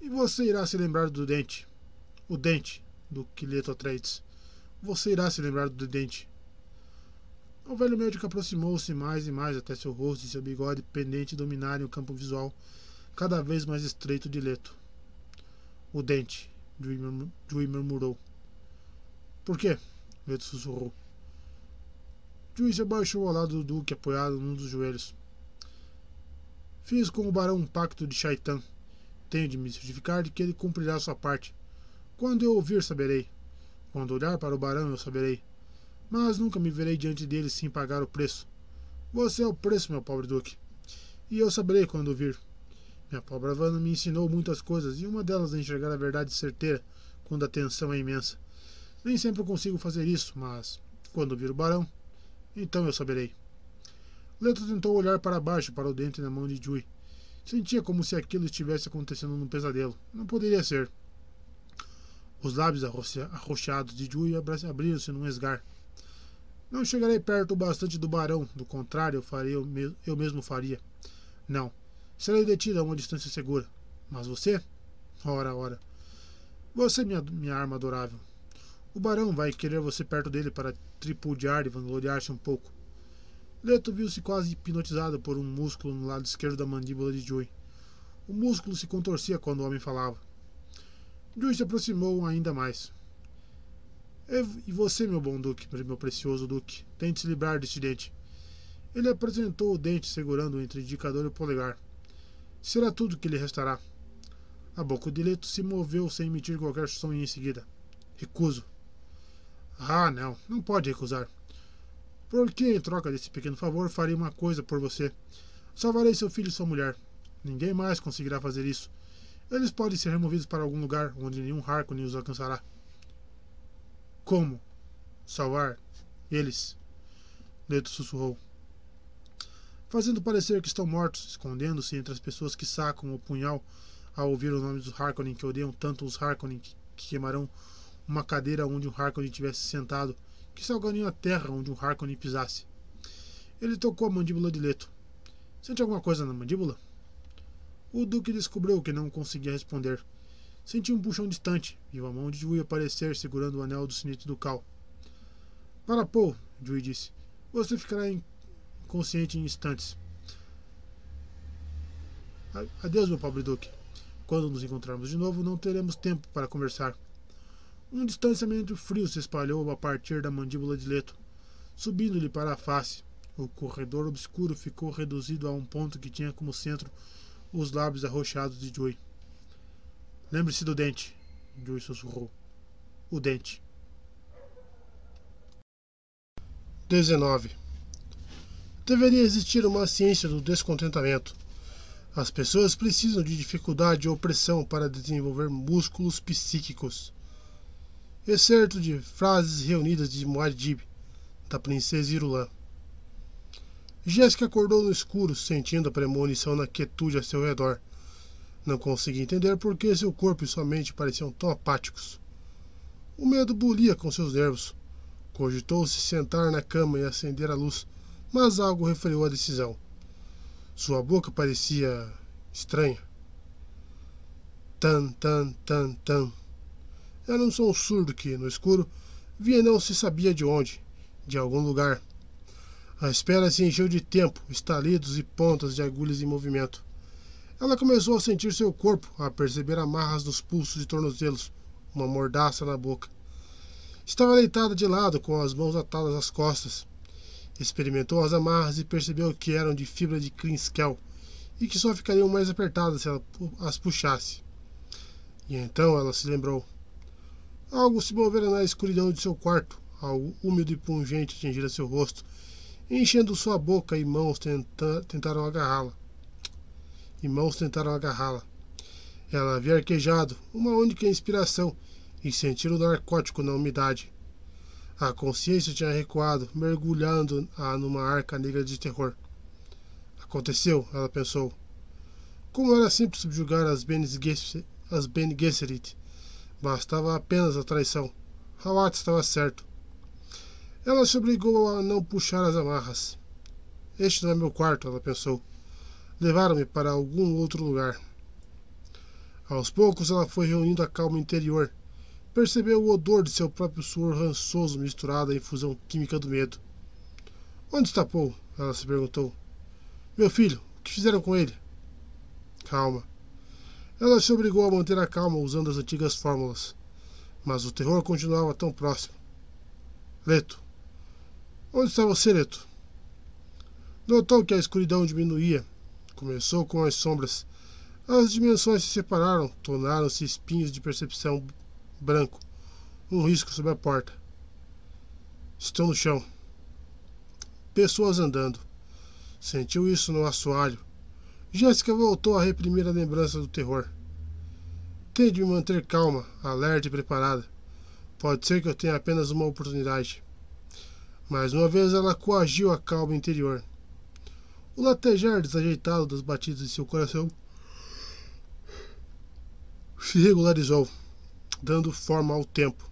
E você irá se lembrar do dente. O dente do Quileto Atreides. Você irá se lembrar do dente. O velho médico aproximou-se mais e mais até seu rosto e seu bigode pendente dominarem o campo visual cada vez mais estreito de Leto. O dente, Dewey murmurou. Por quê? Leto sussurrou. Dewey se abaixou ao lado do Duque, apoiado num dos joelhos. Fiz com o barão um pacto de Shaitan. Tenho de me certificar de que ele cumprirá sua parte. Quando eu ouvir, saberei. Quando olhar para o barão, eu saberei mas nunca me verei diante dele sem pagar o preço. Você é o preço, meu pobre Duque. E eu saberei quando vir. Minha pobre Havana me ensinou muitas coisas, e uma delas é enxergar a verdade certeira quando a tensão é imensa. Nem sempre consigo fazer isso, mas quando vir o barão, então eu saberei. Leto tentou olhar para baixo para o dente na mão de Jui. Sentia como se aquilo estivesse acontecendo num pesadelo. Não poderia ser. Os lábios arroxeados de Jui abriram-se num esgar. Não chegarei perto o bastante do barão, do contrário, eu, faria, eu mesmo faria. Não. Serei detido a uma distância segura. Mas você? Ora, ora. Você minha, minha arma adorável. O barão vai querer você perto dele para tripudiar e vangloriar-se um pouco. Leto viu-se quase hipnotizado por um músculo no lado esquerdo da mandíbula de Joey. O músculo se contorcia quando o homem falava. Joey se aproximou ainda mais. E você, meu bom duque, meu precioso duque, tente se livrar deste dente. Ele apresentou o dente segurando entre o indicador e o polegar. Será tudo que lhe restará. A boca de Leto se moveu sem emitir qualquer som e em seguida. Recuso. Ah, não, não pode recusar. Porque, em troca desse pequeno favor, farei uma coisa por você. Salvarei seu filho e sua mulher. Ninguém mais conseguirá fazer isso. Eles podem ser removidos para algum lugar onde nenhum Harkonnen os alcançará. Como? Salvar eles? Leto sussurrou. Fazendo parecer que estão mortos, escondendo-se entre as pessoas que sacam o punhal ao ouvir o nome dos Harkonnen que odeiam tanto os Harkonnen que queimarão uma cadeira onde um Harkonnen tivesse sentado, que salgariam a terra onde um Harkonnen pisasse. Ele tocou a mandíbula de Leto. Sente alguma coisa na mandíbula? O Duque descobriu que não conseguia responder. Sentiu um puxão distante. Viu a mão de Jui aparecer segurando o anel do sinete do Cal. Para Paul, Jui disse. Você ficará inconsciente em instantes. Adeus, meu pobre Duque. Quando nos encontrarmos de novo, não teremos tempo para conversar. Um distanciamento frio se espalhou a partir da mandíbula de Leto, subindo-lhe para a face. O corredor obscuro ficou reduzido a um ponto que tinha como centro os lábios arroxeados de Joey. Lembre-se do dente, Joey sussurrou. O dente. 19. Deveria existir uma ciência do descontentamento. As pessoas precisam de dificuldade e opressão para desenvolver músculos psíquicos. Excerto de frases reunidas de Muad'Dib, da princesa Irulã. Jéssica acordou no escuro, sentindo a premonição na quietude a seu redor. Não conseguia entender por que seu corpo e sua mente pareciam tão apáticos. O medo bulia com seus nervos. Cogitou se sentar na cama e acender a luz, mas algo refreou a decisão. Sua boca parecia estranha. Tan, tan, tan, tan. Era um som surdo que, no escuro, via não se sabia de onde, de algum lugar. A espera se encheu de tempo, estalidos e pontas de agulhas em movimento. Ela começou a sentir seu corpo, a perceber amarras nos pulsos e tornozelos, uma mordaça na boca. Estava deitada de lado, com as mãos atadas às costas. Experimentou as amarras e percebeu que eram de fibra de criskel e que só ficariam mais apertadas se ela as puxasse. E então ela se lembrou. Algo se movera na escuridão de seu quarto, algo úmido e pungente atingira seu rosto, enchendo sua boca e mãos tenta tentaram agarrá-la e mãos tentaram agarrá-la. Ela havia arquejado, uma única inspiração, e sentiram o narcótico na umidade. A consciência tinha recuado, mergulhando-a numa arca negra de terror. Aconteceu, ela pensou. Como era simples subjugar as Bene Gesserit. Bastava apenas a traição. Hawat estava certo. Ela se obrigou a não puxar as amarras. Este não é meu quarto, ela pensou. Levaram-me para algum outro lugar. Aos poucos ela foi reunindo a calma interior. Percebeu o odor de seu próprio suor rançoso misturado à infusão química do medo. Onde está Paul? Ela se perguntou. Meu filho, o que fizeram com ele? Calma. Ela se obrigou a manter a calma usando as antigas fórmulas. Mas o terror continuava tão próximo. Leto. Onde está você, Leto? Notou que a escuridão diminuía Começou com as sombras. As dimensões se separaram, tornaram-se espinhos de percepção branco. Um risco sob a porta. Estão no chão. Pessoas andando. Sentiu isso no assoalho. Jéssica voltou a reprimir a lembrança do terror. Tente me manter calma, alerta e preparada. Pode ser que eu tenha apenas uma oportunidade. Mais uma vez ela coagiu a calma interior. O latejar desajeitado das batidas de seu coração se regularizou, dando forma ao tempo.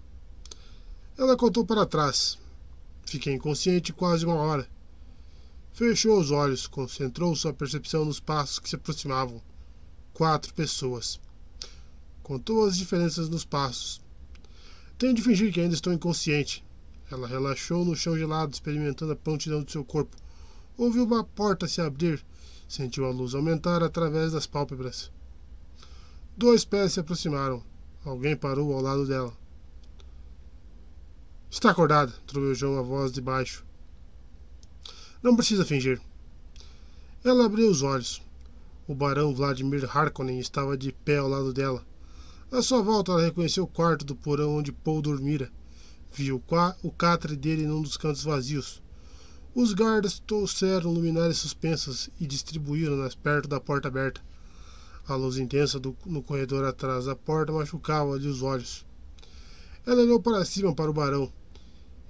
Ela contou para trás. Fiquei inconsciente quase uma hora. Fechou os olhos, concentrou sua percepção nos passos que se aproximavam. Quatro pessoas. Contou as diferenças nos passos. Tenho de fingir que ainda estou inconsciente. Ela relaxou no chão gelado, experimentando a prontidão do seu corpo. Ouviu uma porta se abrir. Sentiu a luz aumentar através das pálpebras. Dois pés se aproximaram. Alguém parou ao lado dela. Está acordada, trovejou a voz de baixo. Não precisa fingir. Ela abriu os olhos. O barão Vladimir Harkonnen estava de pé ao lado dela. À sua volta, ela reconheceu o quarto do porão onde Paul dormira. Viu o catre dele num dos cantos vazios. Os guardas trouxeram luminárias suspensas e distribuíram-nas perto da porta aberta. A luz intensa do, no corredor atrás da porta machucava-lhe os olhos. Ela olhou para cima para o barão.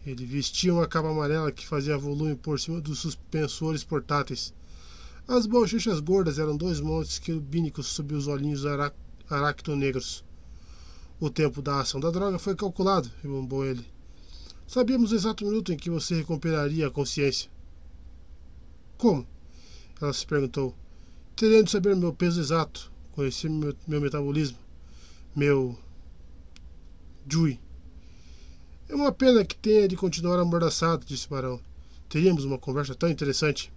Ele vestia uma capa amarela que fazia volume por cima dos suspensores portáteis. As bochechas gordas eram dois montes querubínicos sob os olhinhos ara aractonegros. O tempo da ação da droga foi calculado, rebombou ele. Sabíamos o exato minuto em que você recuperaria a consciência. Como? Ela se perguntou. Teria de saber meu peso exato, conhecer meu, meu metabolismo, meu. Jui. É uma pena que tenha de continuar amordaçado, disse Barão. Teríamos uma conversa tão interessante.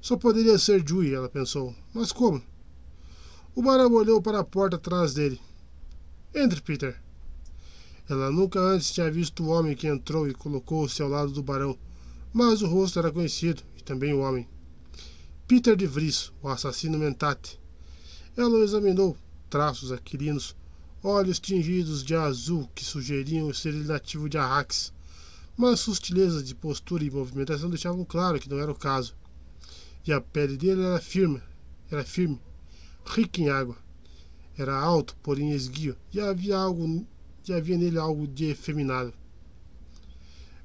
Só poderia ser Jui, ela pensou. Mas como? O Barão olhou para a porta atrás dele. Entre, Peter. Ela nunca antes tinha visto o homem que entrou e colocou-se ao lado do barão, mas o rosto era conhecido, e também o homem. Peter de Vries, o assassino Mentate. Ela o examinou, traços aquilinos, olhos tingidos de azul que sugeriam ser nativo de Arrax, mas sutilezas de postura e movimentação deixavam claro que não era o caso. E a pele dele era firme, era firme, rica em água. Era alto, porém esguio, e havia algo, e havia nele algo de efeminado.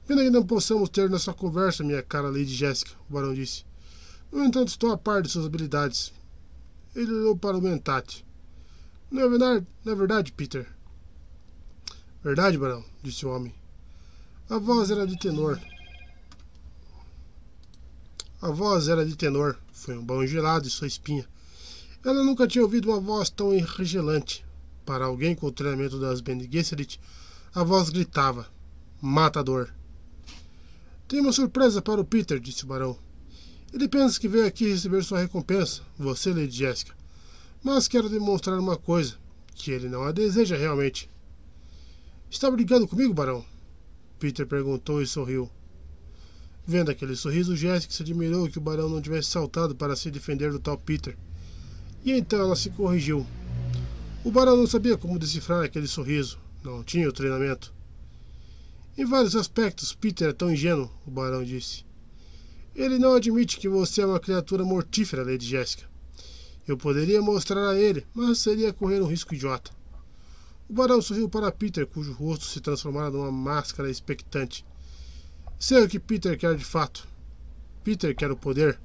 Pena que não possamos ter nossa conversa, minha cara Lady Jéssica, o barão disse. No entanto, estou a par de suas habilidades. Ele olhou para o Mentate. Não é verdade, não é verdade Peter? Verdade, Barão, disse o homem. A voz era de tenor. A voz era de tenor. Foi um banho gelado em sua espinha. Ela nunca tinha ouvido uma voz tão enregelante. Para alguém com o treinamento das Bene Gesserit, a voz gritava: Matador. Tenho uma surpresa para o Peter, disse o barão. Ele pensa que veio aqui receber sua recompensa, você, Lady Jessica. Mas quero demonstrar uma coisa: que ele não a deseja realmente. Está brigando comigo, barão? Peter perguntou e sorriu. Vendo aquele sorriso, Jessica se admirou que o barão não tivesse saltado para se defender do tal Peter. E então ela se corrigiu. O barão não sabia como decifrar aquele sorriso, não tinha o treinamento. Em vários aspectos, Peter é tão ingênuo, o barão disse. Ele não admite que você é uma criatura mortífera, Lady Jéssica. Eu poderia mostrar a ele, mas seria correr um risco idiota. O barão sorriu para Peter, cujo rosto se transformara numa máscara expectante. Sei o que Peter quer de fato. Peter quer o poder.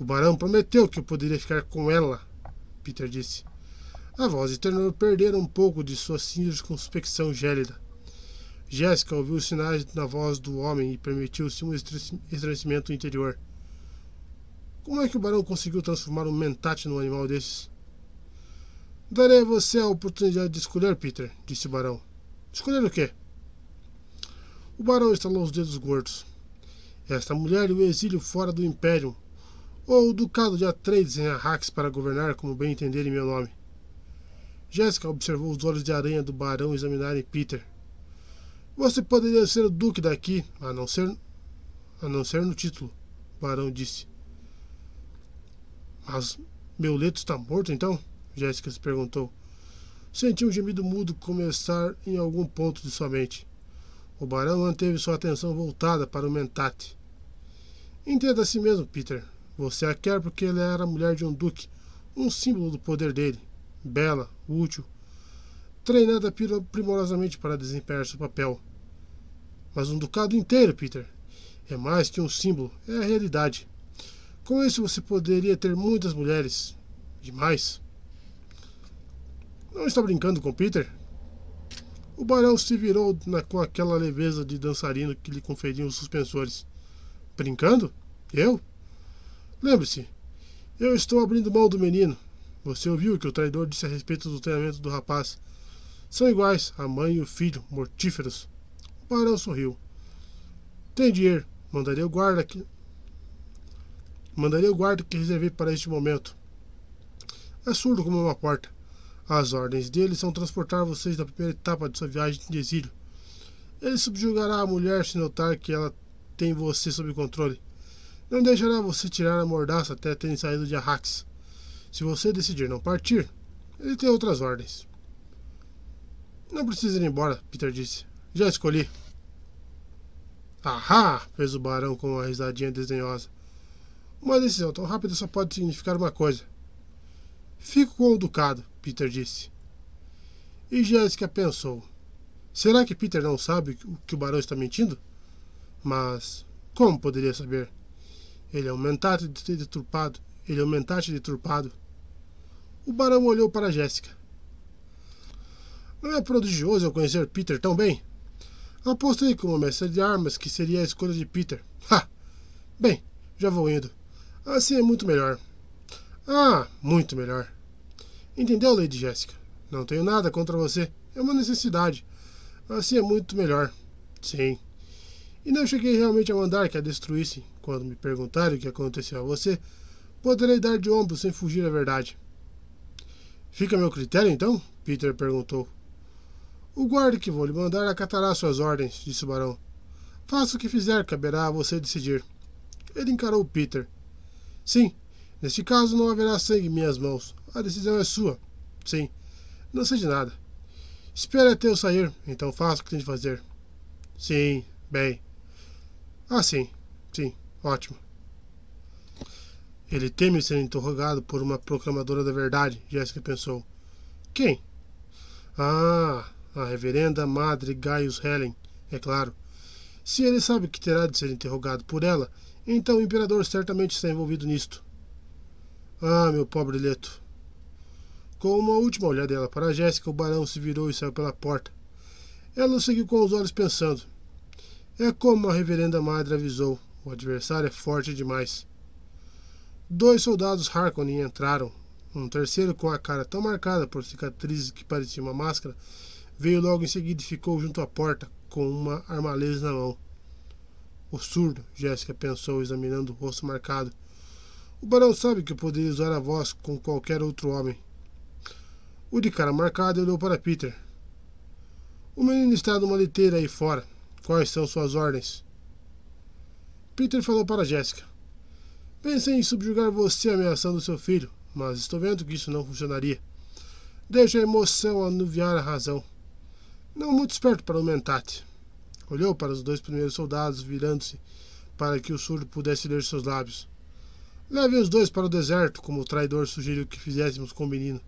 O barão prometeu que eu poderia ficar com ela, Peter disse. A voz de Tenor perdera um pouco de sua circunspecção gélida. Jéssica ouviu os sinais na voz do homem e permitiu-se um estremecimento interior. Como é que o barão conseguiu transformar um mentate num animal desses? Darei a você a oportunidade de escolher, Peter, disse o barão. Escolher o quê? O barão estalou os dedos gordos. Esta mulher e o exílio fora do Império, ou o ducado de Atreides em Arrax para governar como bem entender em meu nome. Jéssica observou os olhos de aranha do barão examinarem Peter. Você poderia ser o duque daqui, a não ser, a não ser no título, o barão disse. Mas meu leto está morto então? Jéssica se perguntou. Sentiu um gemido mudo começar em algum ponto de sua mente. O barão manteve sua atenção voltada para o mentate. Entenda a si mesmo, Peter. Você a quer porque ela era a mulher de um duque, um símbolo do poder dele. Bela, útil, treinada primorosamente para desempenhar seu papel. Mas um ducado inteiro, Peter, é mais que um símbolo, é a realidade. Com isso você poderia ter muitas mulheres. Demais. Não está brincando com Peter? O barão se virou na, com aquela leveza de dançarino que lhe conferiam os suspensores. Brincando? Eu? Lembre-se, eu estou abrindo mão do menino. Você ouviu o que o traidor disse a respeito do treinamento do rapaz. São iguais, a mãe e o filho, mortíferos. O barão sorriu. Tem dinheiro. Mandaria o guarda que. Mandaria o guarda que reservei para este momento. É surdo como uma porta. As ordens dele são transportar vocês da primeira etapa de sua viagem de exílio. Ele subjugará a mulher se notar que ela tem você sob controle. Não deixará você tirar a mordaça até terem saído de Arrax. Se você decidir não partir, ele tem outras ordens. Não precisa ir embora, Peter disse. Já escolhi. Ahá! fez o barão com uma risadinha desdenhosa. Uma decisão tão rápida só pode significar uma coisa. Fico com o ducado, Peter disse. E Jéssica pensou: será que Peter não sabe que o barão está mentindo? Mas como poderia saber? Ele é um mentate deturpado. Ele é um mentate deturpado. O barão olhou para Jéssica. Não é prodigioso eu conhecer Peter tão bem? Apostei como mestre de armas que seria a escolha de Peter. Ha! Bem, já vou indo. Assim é muito melhor. Ah, muito melhor. Entendeu, Lady Jéssica? Não tenho nada contra você. É uma necessidade. Assim é muito melhor. Sim. E não cheguei realmente a mandar que a destruísse. Quando me perguntarem o que aconteceu a você, poderei dar de ombro sem fugir à verdade. Fica a meu critério, então? Peter perguntou. O guarda que vou lhe mandar acatará suas ordens, disse o barão. Faça o que fizer, caberá a você decidir. Ele encarou Peter. Sim, neste caso não haverá sangue em minhas mãos. A decisão é sua. Sim, não sei de nada. Espere até eu sair, então faça o que tem de fazer. Sim, bem. Ah, sim, sim, ótimo. Ele teme ser interrogado por uma proclamadora da verdade, Jéssica pensou. Quem? Ah, a reverenda Madre Gaius Helen, é claro. Se ele sabe que terá de ser interrogado por ela, então o imperador certamente está envolvido nisto. Ah, meu pobre Leto. Com uma última olhadela para Jéssica, o barão se virou e saiu pela porta. Ela o seguiu com os olhos pensando. É como a reverenda madre avisou: o adversário é forte demais. Dois soldados Harkonnen entraram. Um terceiro, com a cara tão marcada por cicatrizes que parecia uma máscara, Veio logo em seguida e ficou junto à porta, com uma armaleza na mão. O surdo, Jéssica pensou, examinando o rosto marcado. O barão sabe que eu poderia usar a voz com qualquer outro homem. O de cara marcada olhou para Peter. O menino está numa liteira aí fora. Quais são suas ordens? Peter falou para Jéssica. Pensei em subjugar você ameaçando seu filho, mas estou vendo que isso não funcionaria. Deixa a emoção anuviar a razão. Não muito esperto para o Mentate. Olhou para os dois primeiros soldados, virando-se para que o surdo pudesse ler seus lábios. Leve os dois para o deserto, como o traidor sugeriu que fizéssemos com o menino.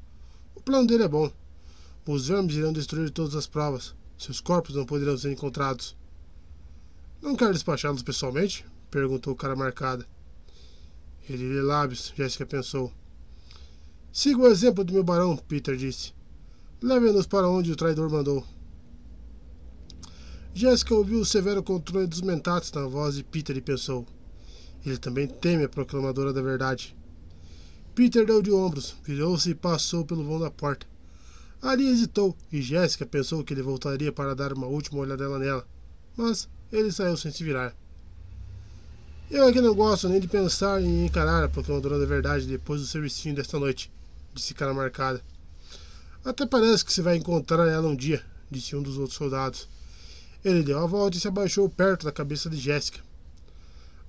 O plano dele é bom. Os vermes irão destruir todas as provas. Seus corpos não poderão ser encontrados. Não quer despachá-los pessoalmente? perguntou o cara marcada. Ele lê lábios, Jéssica pensou. Siga o exemplo do meu barão, Peter disse. Leve-nos para onde o traidor mandou. Jéssica ouviu o severo controle dos mentates na voz de Peter e pensou: ele também teme a proclamadora da verdade. Peter deu de ombros, virou-se e passou pelo vão da porta. Ali hesitou e Jéssica pensou que ele voltaria para dar uma última olhadela nela, mas ele saiu sem se virar. Eu aqui não gosto nem de pensar em encarar a proclamadora da verdade depois do serviço desta noite, disse cara marcada. Até parece que se vai encontrar ela um dia, disse um dos outros soldados. Ele deu a volta e se abaixou perto da cabeça de Jéssica.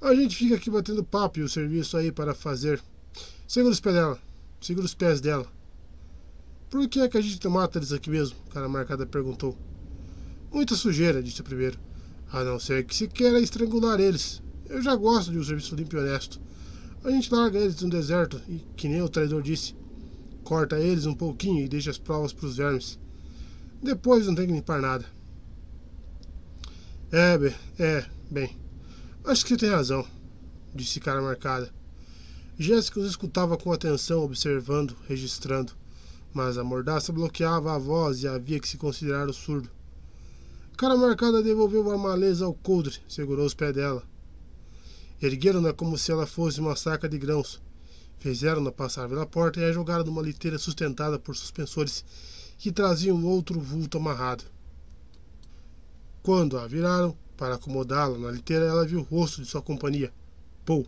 A gente fica aqui batendo papo e o serviço aí para fazer. Segura os pés dela. Segura os pés dela. Por que é que a gente mata eles aqui mesmo? O cara marcada perguntou. Muita sujeira, disse o primeiro. A não ser que se queira estrangular eles. Eu já gosto de um serviço limpo e honesto. A gente larga eles no deserto e, que nem o traidor disse, corta eles um pouquinho e deixa as provas para os vermes. Depois não tem que limpar nada. É, é, bem. Acho que tem razão, disse cara marcada. Jéssica os escutava com atenção, observando, registrando, mas a mordaça bloqueava a voz e havia que se considerar o surdo. Cara marcada devolveu a maleza ao coldre, segurou os pés dela. Ergueram-na como se ela fosse uma saca de grãos. Fizeram-na passar pela porta e a jogaram numa liteira sustentada por suspensores que traziam outro vulto amarrado. Quando a viraram para acomodá-la na liteira, ela viu o rosto de sua companhia, Paul.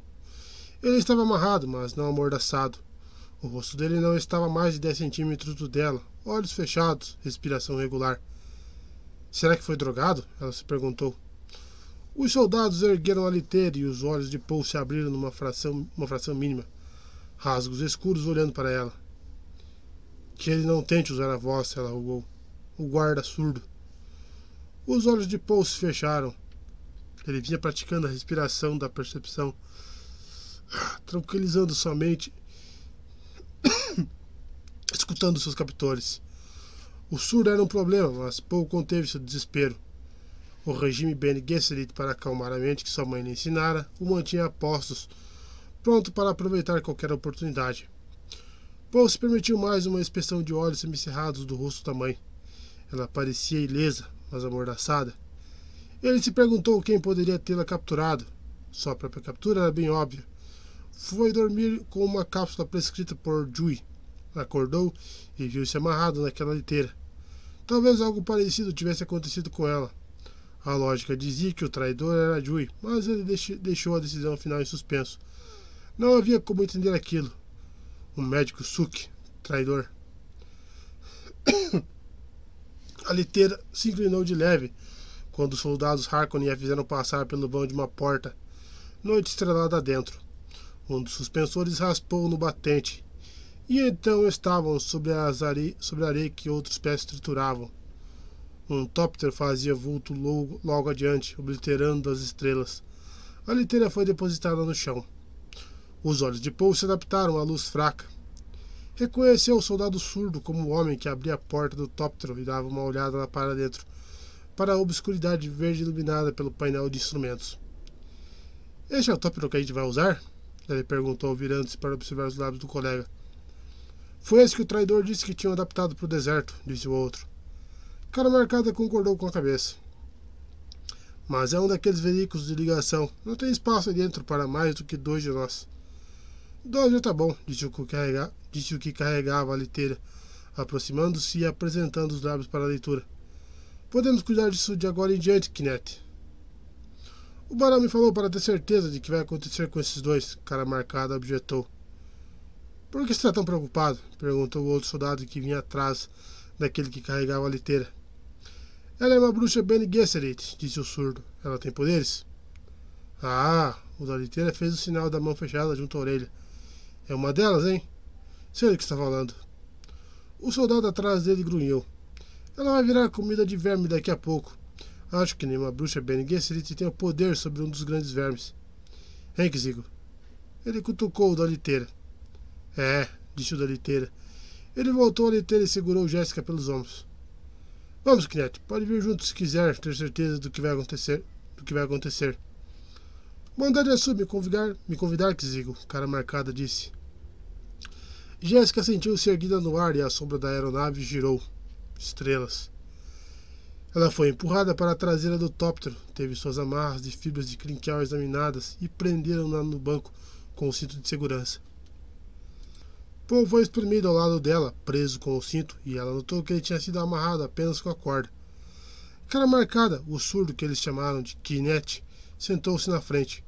Ele estava amarrado, mas não amordaçado. O rosto dele não estava a mais de 10 centímetros do dela, olhos fechados, respiração regular. Será que foi drogado? Ela se perguntou. Os soldados ergueram a liteira e os olhos de Paul se abriram numa fração, uma fração mínima. Rasgos escuros olhando para ela. Que ele não tente usar a voz, ela rogou. O guarda surdo. Os olhos de Paul se fecharam. Ele vinha praticando a respiração da percepção, tranquilizando sua mente, [coughs] escutando seus captores. O surdo era um problema, mas Paul conteve seu desespero. O regime Bene Gesserit para acalmar a mente que sua mãe lhe ensinara o mantinha a postos, pronto para aproveitar qualquer oportunidade. Paul se permitiu mais uma expressão de olhos semicerrados do rosto da mãe. Ela parecia ilesa, mas amordaçada. Ele se perguntou quem poderia tê-la capturado. Sua própria captura era bem óbvia. Foi dormir com uma cápsula prescrita por Jui. Acordou e viu-se amarrado naquela liteira. Talvez algo parecido tivesse acontecido com ela. A lógica dizia que o traidor era Jui, mas ele deixou a decisão final em suspenso. Não havia como entender aquilo. Um médico Suk, traidor. [coughs] a liteira se inclinou de leve quando os soldados Harkonnen a fizeram passar pelo vão de uma porta, noite estrelada dentro. Um dos suspensores raspou no batente, e então estavam sobre, as are... sobre a areia que outros pés trituravam. Um tópter fazia vulto logo, logo adiante, obliterando as estrelas. A liteira foi depositada no chão. Os olhos de Paul se adaptaram à luz fraca. Reconheceu o soldado surdo como o homem que abria a porta do tóptero e dava uma olhada lá para dentro, para a obscuridade verde iluminada pelo painel de instrumentos. Este é o tóptero que a gente vai usar? Ele perguntou, virando-se para observar os lábios do colega. Foi esse que o traidor disse que tinham adaptado para o deserto, disse o outro. Cara marcada concordou com a cabeça. Mas é um daqueles veículos de ligação. Não tem espaço aí dentro para mais do que dois de nós. Dois já tá bom, disse o que, carrega, disse o que carregava a liteira, aproximando-se e apresentando os lábios para a leitura. Podemos cuidar disso de agora em diante, Kinect. O barão me falou para ter certeza de que vai acontecer com esses dois, cara marcada objetou. Por que está tão preocupado? perguntou o outro soldado que vinha atrás daquele que carregava a liteira. Ela é uma bruxa Bene Gesserit, disse o surdo. Ela tem poderes? Ah, o da liteira fez o sinal da mão fechada junto à orelha. É uma delas, hein? Sei do que está falando. O soldado atrás dele grunhou. Ela vai virar comida de verme daqui a pouco. Acho que nenhuma bruxa Bene Gesserit tem o poder sobre um dos grandes vermes. Hein, Zigo? Ele cutucou o da liteira. É, disse o da liteira. Ele voltou à liteira e segurou Jéssica pelos ombros. Vamos, Kinect, pode vir junto se quiser ter certeza do que vai acontecer. Do que vai acontecer. Mandar Yasu me convidar, me convidar, Kizigo, cara marcada disse. Jéssica sentiu-se erguida no ar e a sombra da aeronave girou. Estrelas. Ela foi empurrada para a traseira do tóptero, teve suas amarras de fibras de crinquel examinadas e prenderam-na no banco com o cinto de segurança. Paul foi espremido ao lado dela, preso com o cinto, e ela notou que ele tinha sido amarrado apenas com a corda. Cara marcada, o surdo que eles chamaram de Kinete, sentou-se na frente.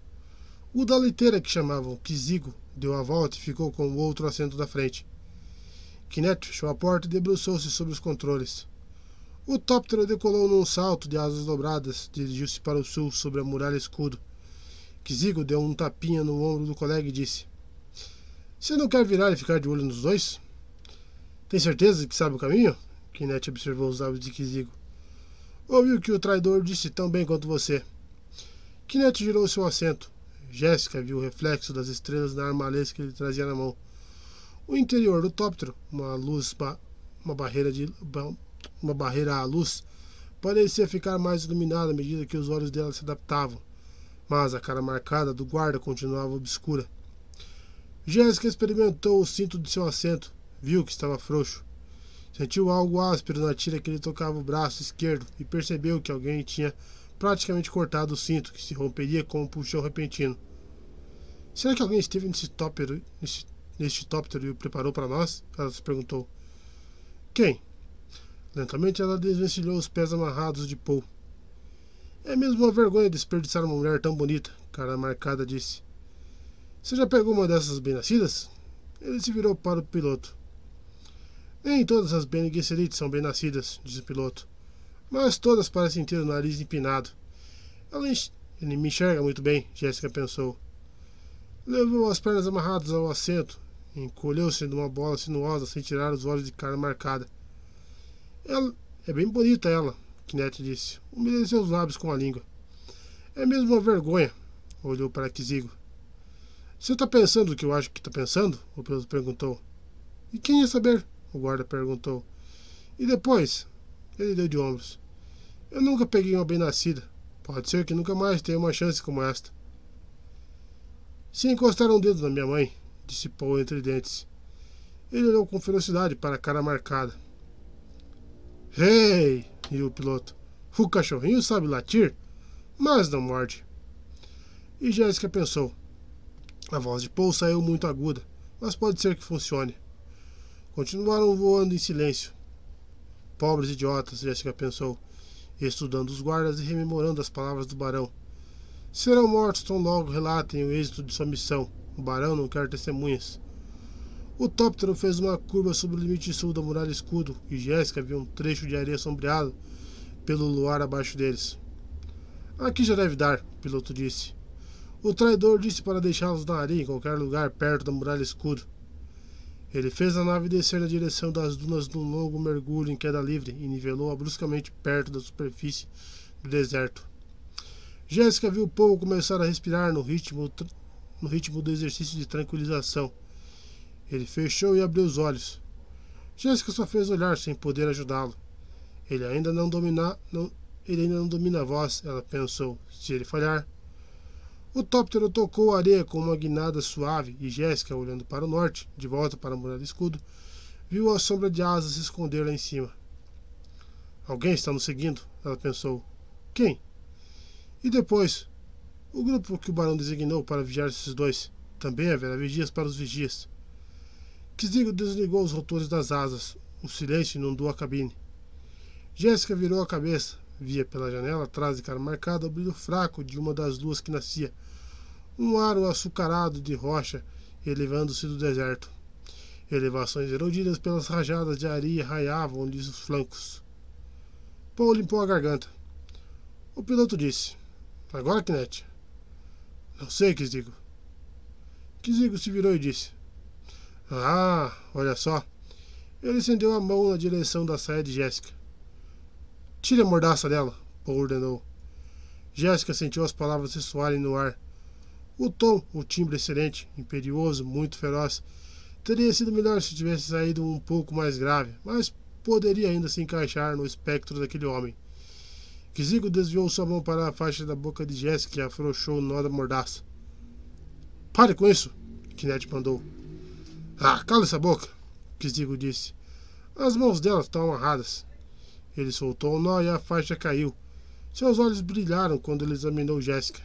O da liteira que chamavam Kizigo deu a volta e ficou com o outro assento da frente. Kinete fechou a porta e debruçou-se sobre os controles. O tóptero decolou num salto de asas dobradas, dirigiu-se para o sul sobre a muralha escudo. Kizigo deu um tapinha no ombro do colega e disse: você não quer virar e ficar de olho nos dois? Tem certeza que sabe o caminho? Kinete observou os lábios de Kizigo. Ouviu que o traidor disse tão bem quanto você. Kinete girou seu assento. Jéssica viu o reflexo das estrelas na armalês que ele trazia na mão. O interior do tóptero, uma luz, uma barreira de uma barreira à luz, parecia ficar mais iluminada à medida que os olhos dela se adaptavam, mas a cara marcada do guarda continuava obscura. Jéssica experimentou o cinto de seu assento, viu que estava frouxo. Sentiu algo áspero na tira que lhe tocava o braço esquerdo e percebeu que alguém tinha praticamente cortado o cinto, que se romperia com um puxão repentino. Será que alguém esteve nesse tóptero, nesse, neste tóptero e o preparou para nós? Ela se perguntou. Quem? Lentamente ela desvencilhou os pés amarrados de Paul. É mesmo uma vergonha desperdiçar uma mulher tão bonita, cara marcada disse. Você já pegou uma dessas bem-nascidas? Ele se virou para o piloto. Nem todas as Bene Gesserit são bem-nascidas, disse o piloto. Mas todas parecem ter o nariz empinado. Ela ele me enxerga muito bem, Jéssica pensou. Levou as pernas amarradas ao assento, encolheu-se numa bola sinuosa sem tirar os olhos de cara marcada. Ela é bem bonita ela, Kinete disse. Umedeceu os lábios com a língua. É mesmo uma vergonha, olhou para Kizigo. Você está pensando o que eu acho que está pensando? O piloto perguntou. E quem ia saber? O guarda perguntou. E depois? Ele deu de ombros. Eu nunca peguei uma bem-nascida. Pode ser que nunca mais tenha uma chance como esta. Se encostar um dedo na minha mãe, disse Paul entre dentes. Ele olhou com ferocidade para a cara marcada. Rei! Hey! riu o piloto. O cachorrinho sabe latir, mas não morde. E Jéssica pensou. A voz de Paul saiu muito aguda, mas pode ser que funcione. Continuaram voando em silêncio. Pobres idiotas, Jéssica pensou, estudando os guardas e rememorando as palavras do barão. Serão mortos tão logo relatem o êxito de sua missão. O barão não quer testemunhas. O tóptero fez uma curva sobre o limite sul da muralha escudo e Jéssica viu um trecho de areia sombreado pelo luar abaixo deles. Aqui já deve dar, o piloto disse. O traidor disse para deixá-los na areia em qualquer lugar perto da muralha escudo. Ele fez a nave descer na direção das dunas num longo mergulho em queda livre e nivelou-a bruscamente perto da superfície do deserto. Jéssica viu Paul começar a respirar no ritmo, no ritmo do exercício de tranquilização. Ele fechou e abriu os olhos. Jéssica só fez olhar sem poder ajudá-lo. Ele ainda não domina, não, ele ainda não domina a voz, ela pensou. Se ele falhar. O tóptero tocou a areia com uma guinada suave e Jéssica, olhando para o norte, de volta para a muralha escudo, viu a sombra de asas se esconder lá em cima. Alguém está nos seguindo, ela pensou. Quem? E depois, o grupo que o barão designou para vigiar esses dois. Também haverá vigias para os vigias. Kizigo desligou os rotores das asas. O silêncio inundou a cabine. Jéssica virou a cabeça. Via pela janela atrás de cara marcada o brilho fraco de uma das luas que nascia. Um aro açucarado de rocha elevando-se do deserto. Elevações erodidas pelas rajadas de areia raiavam-lhe os flancos. Paul limpou a garganta. O piloto disse: Agora, Kinect. Não sei, Kizigo. Kizigo se virou e disse: Ah, olha só. Ele estendeu a mão na direção da saia de Jéssica. Tire a mordaça dela, Paul ordenou. Jéssica sentiu as palavras se soarem no ar. O tom, o timbre excelente, imperioso, muito feroz, teria sido melhor se tivesse saído um pouco mais grave, mas poderia ainda se encaixar no espectro daquele homem. Kizigo desviou sua mão para a faixa da boca de Jéssica e afrouxou o nó da mordaça. Pare com isso! Kinect mandou. Ah, cala essa boca! Kizigo disse. As mãos dela estão amarradas. Ele soltou o nó e a faixa caiu. Seus olhos brilharam quando ele examinou Jéssica.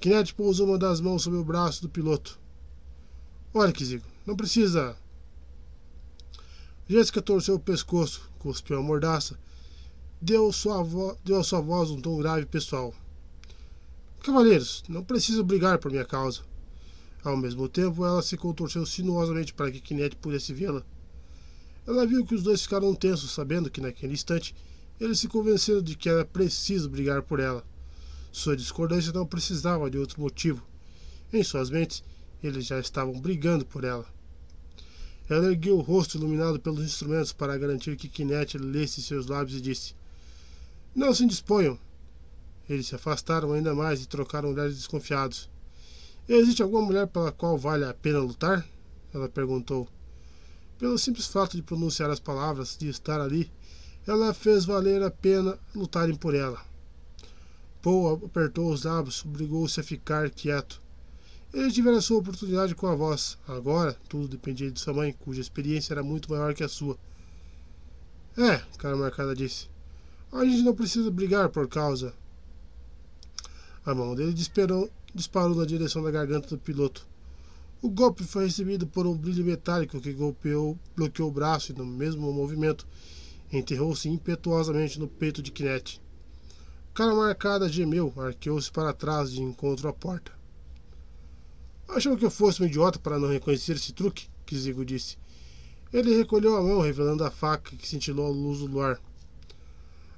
Kinect pousou uma das mãos sobre o braço do piloto. Olha, Kizigo, não precisa. Jéssica torceu o pescoço, cuspiu a mordaça deu, sua deu a sua voz um tom grave pessoal. Cavaleiros, não preciso brigar por minha causa. Ao mesmo tempo, ela se contorceu sinuosamente para que Kinect pudesse vê-la. Ela viu que os dois ficaram tensos, sabendo que naquele instante eles se convenceram de que era preciso brigar por ela. Sua discordância não precisava de outro motivo. Em suas mentes, eles já estavam brigando por ela. Ela ergueu o rosto iluminado pelos instrumentos para garantir que Kinect lesse seus lábios e disse: não se indisponham. Eles se afastaram ainda mais e trocaram olhares desconfiados. Existe alguma mulher pela qual vale a pena lutar? Ela perguntou. Pelo simples fato de pronunciar as palavras, de estar ali, ela fez valer a pena lutarem por ela. Apertou os lábios, obrigou-se a ficar quieto. Ele tivera sua oportunidade com a voz. Agora, tudo dependia de sua mãe, cuja experiência era muito maior que a sua. É, cara marcada disse. A gente não precisa brigar por causa. A mão dele disparou, disparou na direção da garganta do piloto. O golpe foi recebido por um brilho metálico que golpeou, bloqueou o braço e, no mesmo movimento, enterrou-se impetuosamente no peito de Kinect. Cara marcada gemeu, arqueou-se para trás de encontro à porta. Achou que eu fosse um idiota para não reconhecer esse truque? Kizigo disse. Ele recolheu a mão, revelando a faca que cintilou a luz do luar.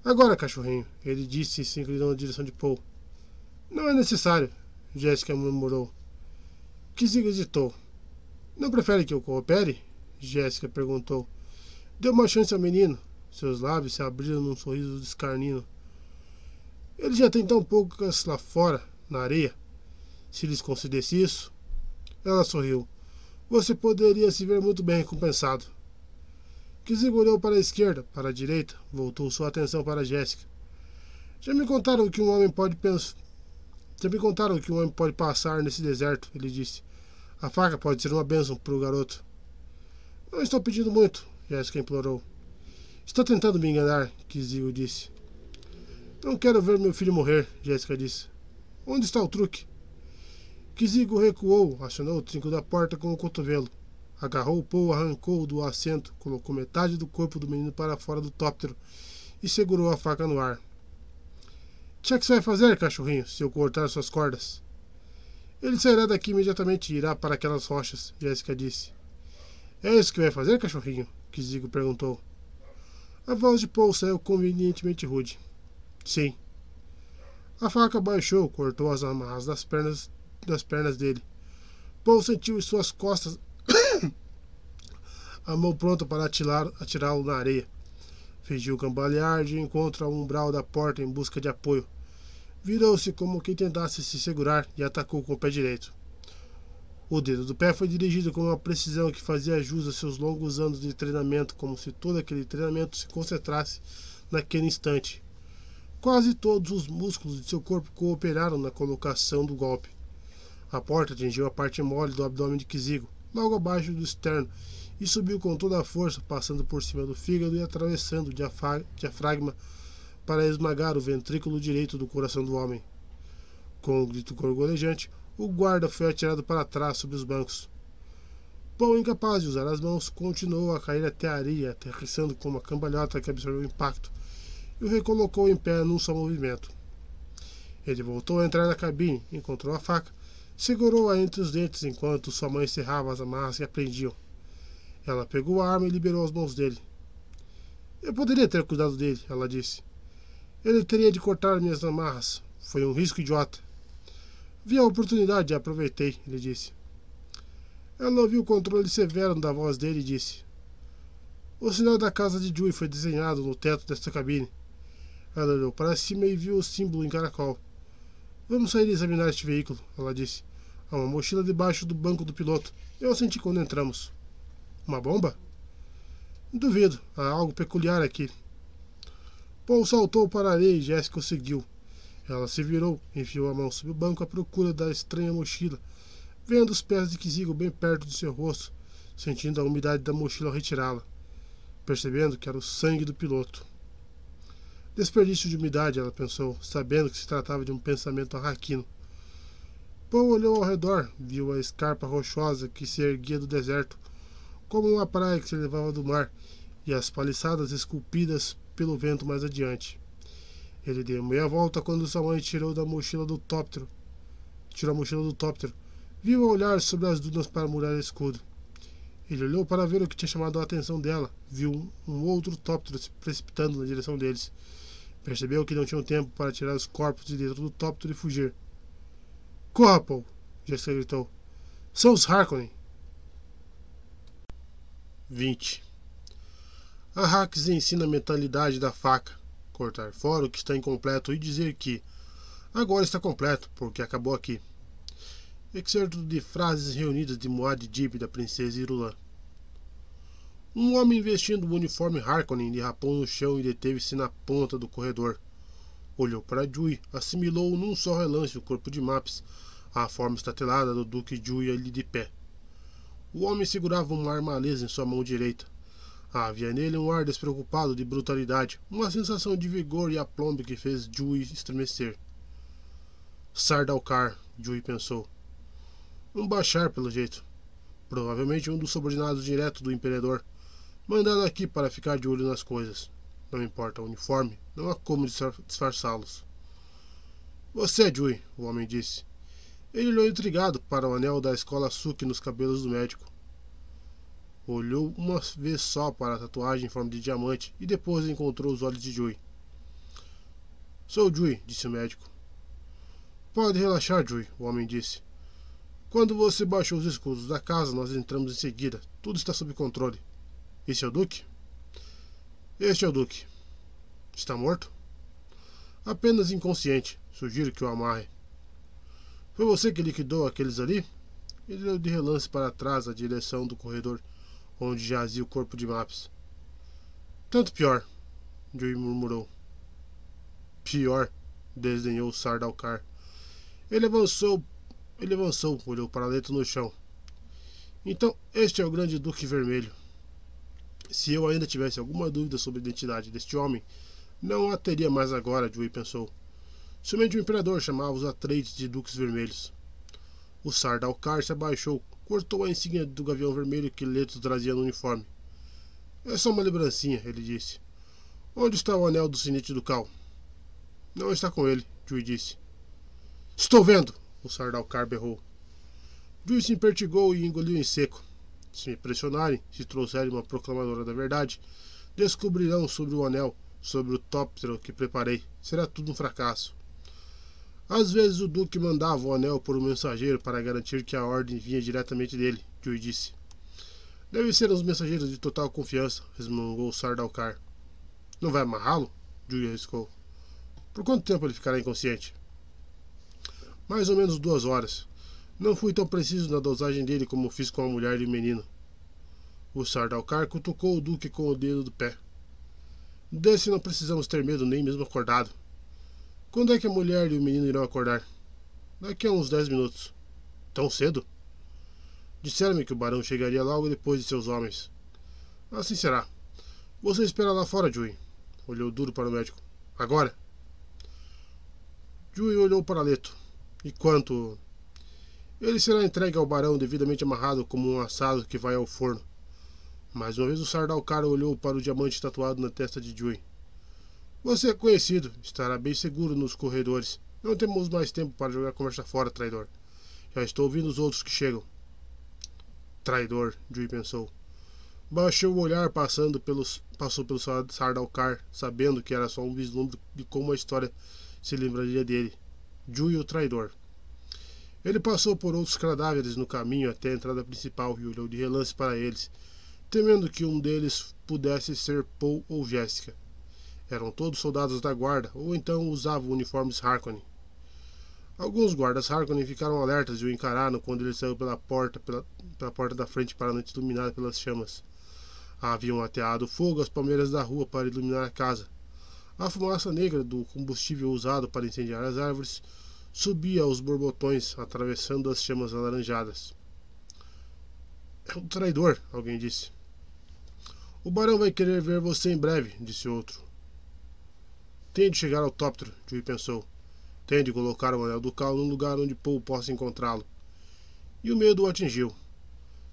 Agora, cachorrinho, ele disse, se inclinou na direção de Paul. Não é necessário, Jéssica murmurou. Kizigo hesitou. Não prefere que eu coopere? Jéssica perguntou. Dê uma chance ao menino. Seus lábios se abriram num sorriso descarnino. Ele já tem tão poucas lá fora, na areia. Se lhes concedesse isso. Ela sorriu. Você poderia se ver muito bem recompensado. Kizigo olhou para a esquerda, para a direita, voltou sua atenção para Jéssica. Já me contaram que um homem pode pensar. Já me contaram que um homem pode passar nesse deserto, ele disse. A faca pode ser uma bênção para o garoto. Não estou pedindo muito, Jéssica implorou. Está tentando me enganar, Kizigo disse. Não quero ver meu filho morrer, Jéssica disse. Onde está o truque? Kizigo recuou, acionou o trinco da porta com o cotovelo. Agarrou o Paul, arrancou-o do assento, colocou metade do corpo do menino para fora do tóptero e segurou a faca no ar. É que você vai fazer, cachorrinho, se eu cortar suas cordas? Ele sairá daqui imediatamente e irá para aquelas rochas, Jéssica disse. É isso que vai fazer, cachorrinho? Kizigo perguntou. A voz de Paul saiu convenientemente rude. Sim. A faca baixou, cortou as amarras das pernas, das pernas dele. Paul sentiu em suas costas [coughs] a mão pronta para atirá-lo na areia. Fingiu cambalear de encontro ao umbral da porta em busca de apoio. Virou-se como quem tentasse se segurar e atacou com o pé direito. O dedo do pé foi dirigido com uma precisão que fazia jus a seus longos anos de treinamento, como se todo aquele treinamento se concentrasse naquele instante. Quase todos os músculos de seu corpo cooperaram na colocação do golpe. A porta atingiu a parte mole do abdômen de Kizigo, logo abaixo do externo, e subiu com toda a força, passando por cima do fígado e atravessando o diafragma para esmagar o ventrículo direito do coração do homem. Com um grito gorgolejante, o guarda foi atirado para trás sobre os bancos. Paul, incapaz de usar as mãos, continuou a cair até a areia, aterrissando com uma cambalhota que absorveu o impacto, e o recolocou em pé num só movimento. Ele voltou a entrar na cabine, encontrou a faca, segurou-a entre os dentes enquanto sua mãe cerrava as amarras que a prendiam. Ela pegou a arma e liberou as mãos dele. Eu poderia ter cuidado dele, ela disse. Ele teria de cortar minhas amarras. Foi um risco idiota. Vi a oportunidade e aproveitei, ele disse. Ela ouviu o controle severo da voz dele e disse: O sinal da casa de Joey foi desenhado no teto desta cabine. Ela olhou para cima e viu o símbolo em caracol. Vamos sair e examinar este veículo, ela disse. Há uma mochila debaixo do banco do piloto. Eu a senti quando entramos. Uma bomba? Duvido. Há algo peculiar aqui. Paul saltou para a areia e Jéssica o seguiu. Ela se virou, enfiou a mão sob o banco à procura da estranha mochila, vendo os pés de Kizigo bem perto do seu rosto, sentindo a umidade da mochila ao retirá-la, percebendo que era o sangue do piloto. Desperdício de umidade, ela pensou, sabendo que se tratava de um pensamento arraquino. Paul olhou ao redor, viu a escarpa rochosa que se erguia do deserto, como uma praia que se elevava do mar, e as paliçadas esculpidas pelo vento mais adiante. Ele deu meia volta quando sua mãe tirou da mochila do tóptero. Tirou a mochila do tóptero. Viu a olhar sobre as dunas para murar o escudo. Ele olhou para ver o que tinha chamado a atenção dela. Viu um outro tóptero se precipitando na direção deles. Percebeu que não tinham tempo para tirar os corpos de dentro do tóptero e fugir. Corra, Paul! Jessica gritou. São os Harkonnen! 20 a Hacks ensina a mentalidade da faca, cortar fora o que está incompleto e dizer que agora está completo, porque acabou aqui. Excerto de frases reunidas de Moad Dib da Princesa Irulan. Um homem vestindo o uniforme Harkonnen derrapou no chão e deteve-se na ponta do corredor. Olhou para Jui, assimilou num só relance o corpo de Maps, a forma estatelada do Duque Jui ali de pé. O homem segurava uma arma lesa em sua mão direita. Havia nele um ar despreocupado de brutalidade, uma sensação de vigor e aplombo que fez Jui estremecer. Sardalcar, Jui pensou. Um Bachar, pelo jeito. Provavelmente um dos subordinados diretos do imperador mandado aqui para ficar de olho nas coisas. Não importa o uniforme, não há como disfarçá-los. Você é Jui, o homem disse. Ele olhou intrigado para o anel da escola Suki nos cabelos do médico. Olhou uma vez só para a tatuagem em forma de diamante e depois encontrou os olhos de Jui. Sou Jui, disse o médico. Pode relaxar, Jui, o homem disse. Quando você baixou os escudos da casa, nós entramos em seguida. Tudo está sob controle. Este é o Duque? Este é o Duque. Está morto? Apenas inconsciente. Sugiro que o amarre. Foi você que liquidou aqueles ali? Ele deu de relance para trás a direção do corredor onde jazia o corpo de Maps. Tanto pior, Joey murmurou. Pior, desdenhou Sardalcar. Ele avançou, ele avançou, olhou para letra no chão. Então, este é o grande Duque Vermelho. Se eu ainda tivesse alguma dúvida sobre a identidade deste homem, não a teria mais agora, Joey pensou. Somente o imperador chamava os Atreides de Duques Vermelhos. O Sardalcar se abaixou, cortou a insígnia do gavião vermelho que Leto trazia no uniforme. É só uma lembrancinha, ele disse. Onde está o anel do sinete do Cal? Não está com ele, Joey disse. Estou vendo! O Sardalcar berrou. Joey se impertigou e engoliu em seco. Se me pressionarem, se trouxerem uma proclamadora da verdade, descobrirão sobre o anel, sobre o tóptero que preparei. Será tudo um fracasso. Às vezes o Duque mandava o anel por um mensageiro para garantir que a ordem vinha diretamente dele, Joey disse. Devem ser uns mensageiros de total confiança, resmungou Sardalcar. Não vai amarrá-lo? Joey arriscou. Por quanto tempo ele ficará inconsciente? Mais ou menos duas horas. Não fui tão preciso na dosagem dele como fiz com a mulher e o menino. O Sardalcar cutucou o Duque com o dedo do pé. Desse não precisamos ter medo nem mesmo acordado. Quando é que a mulher e o menino irão acordar? Daqui a uns dez minutos. Tão cedo? Disseram-me que o barão chegaria logo depois de seus homens. Assim será. Você espera lá fora, Jui. Olhou duro para o médico. Agora? Jui olhou para Leto. E quanto ele será entregue ao barão devidamente amarrado como um assado que vai ao forno. Mais uma vez o Sardalcara olhou para o diamante tatuado na testa de Jui. Você é conhecido, estará bem seguro nos corredores. Não temos mais tempo para jogar conversa fora, traidor. Já estou ouvindo os outros que chegam. Traidor, Jui pensou. Baixou o olhar passando pelos, passou pelo Sardalcar, sabendo que era só um vislumbre de como a história se lembraria dele. Jui o traidor. Ele passou por outros cadáveres no caminho até a entrada principal e olhou de relance para eles, temendo que um deles pudesse ser Paul ou Jéssica. Eram todos soldados da guarda, ou então usavam uniformes Harkonnen. Alguns guardas Harkonnen ficaram alertas e o encararam quando ele saiu pela porta, pela, pela porta da frente para a noite iluminada pelas chamas. Haviam ateado fogo às palmeiras da rua para iluminar a casa. A fumaça negra do combustível usado para incendiar as árvores subia aos borbotões, atravessando as chamas alaranjadas. É um traidor, alguém disse. O barão vai querer ver você em breve, disse outro. Tenho de chegar ao tóptero, Joey pensou. Tenho de colocar o anel ducal num lugar onde Paul possa encontrá-lo. E o medo o atingiu.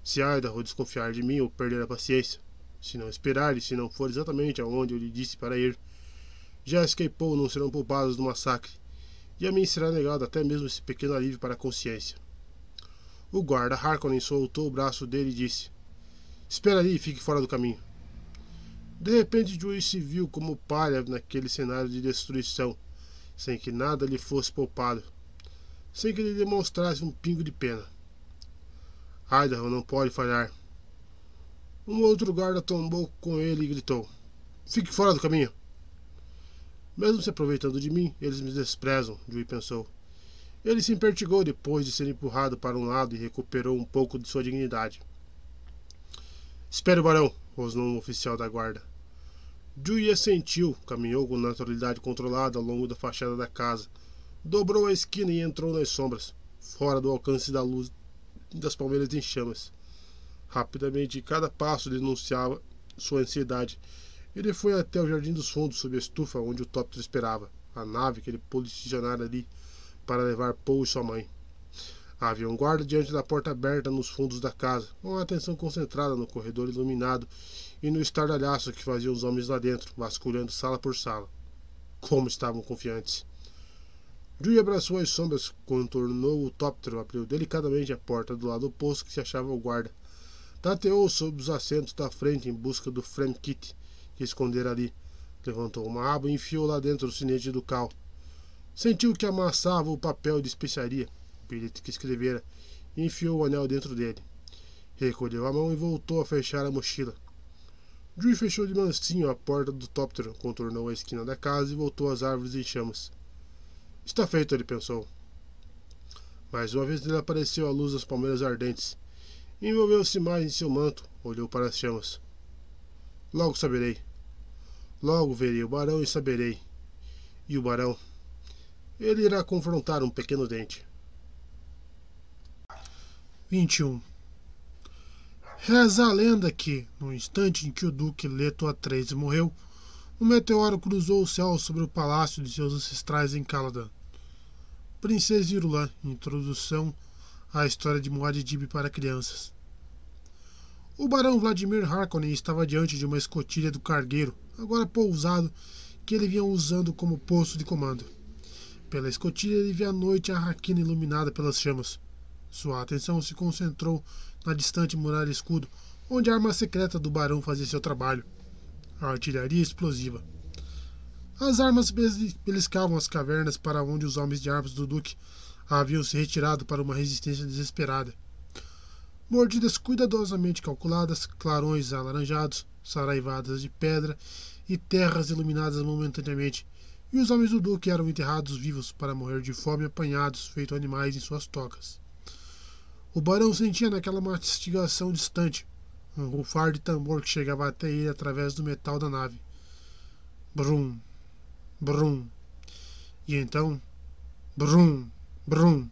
Se Idaho desconfiar de mim ou perder a paciência, se não esperar e se não for exatamente aonde eu lhe disse para ir, Jessica e Paul não serão poupados do massacre e a mim será negado até mesmo esse pequeno alívio para a consciência. O guarda Harkonnen soltou o braço dele e disse: Espera ali e fique fora do caminho. De repente, Joey se viu como palha naquele cenário de destruição, sem que nada lhe fosse poupado, sem que ele demonstrasse um pingo de pena. Idaho não pode falhar. Um outro guarda tombou com ele e gritou: Fique fora do caminho! Mesmo se aproveitando de mim, eles me desprezam, Joey pensou. Ele se impertigou depois de ser empurrado para um lado e recuperou um pouco de sua dignidade. Espere, barão, rosnou um oficial da guarda. Julia assentiu, caminhou com naturalidade controlada ao longo da fachada da casa, dobrou a esquina e entrou nas sombras, fora do alcance da luz das palmeiras em chamas. Rapidamente, cada passo denunciava sua ansiedade. Ele foi até o jardim dos fundos, sob a estufa onde o Tóptero esperava, a nave que ele posicionara ali para levar Paul e sua mãe. Havia um guarda diante da porta aberta nos fundos da casa, com a atenção concentrada no corredor iluminado e no estardalhaço que fazia os homens lá dentro, vasculhando sala por sala. Como estavam confiantes! Dewey abraçou as sombras, contornou o tóptero, abriu delicadamente a porta do lado oposto que se achava o guarda. Tateou sob os assentos da frente em busca do frame kit que escondera ali. Levantou uma aba e enfiou lá dentro o sinete do cal. Sentiu que amassava o papel de especiaria bilhete que escrevera e enfiou o anel dentro dele. Recolheu a mão e voltou a fechar a mochila. Drew fechou de mansinho a porta do tóptero, contornou a esquina da casa e voltou às árvores em chamas. Está feito, ele pensou. Mais uma vez ele apareceu à luz das palmeiras ardentes. Envolveu-se mais em seu manto, olhou para as chamas. Logo saberei. Logo verei o barão e saberei. E o barão. Ele irá confrontar um pequeno dente. 21. Reza a lenda que, no instante em que o Duque Leto Atreides morreu, um meteoro cruzou o céu sobre o palácio de seus ancestrais em Caladan. Princesa Irulan, introdução à história de Muad'Dib para crianças. O barão Vladimir Harkonnen estava diante de uma escotilha do cargueiro, agora pousado, que ele vinha usando como posto de comando. Pela escotilha ele via a noite arraquina iluminada pelas chamas. Sua atenção se concentrou na distante muralha escudo, onde a arma secreta do barão fazia seu trabalho a artilharia explosiva. As armas beliscavam as cavernas para onde os homens de armas do Duque haviam se retirado para uma resistência desesperada. Mordidas cuidadosamente calculadas, clarões alaranjados, saraivadas de pedra e terras iluminadas momentaneamente, e os homens do Duque eram enterrados vivos para morrer de fome apanhados, feito animais em suas tocas. O barão sentia naquela mastigação distante um rufar de tambor que chegava até ele através do metal da nave. Brum, brum. E então, brum, brum.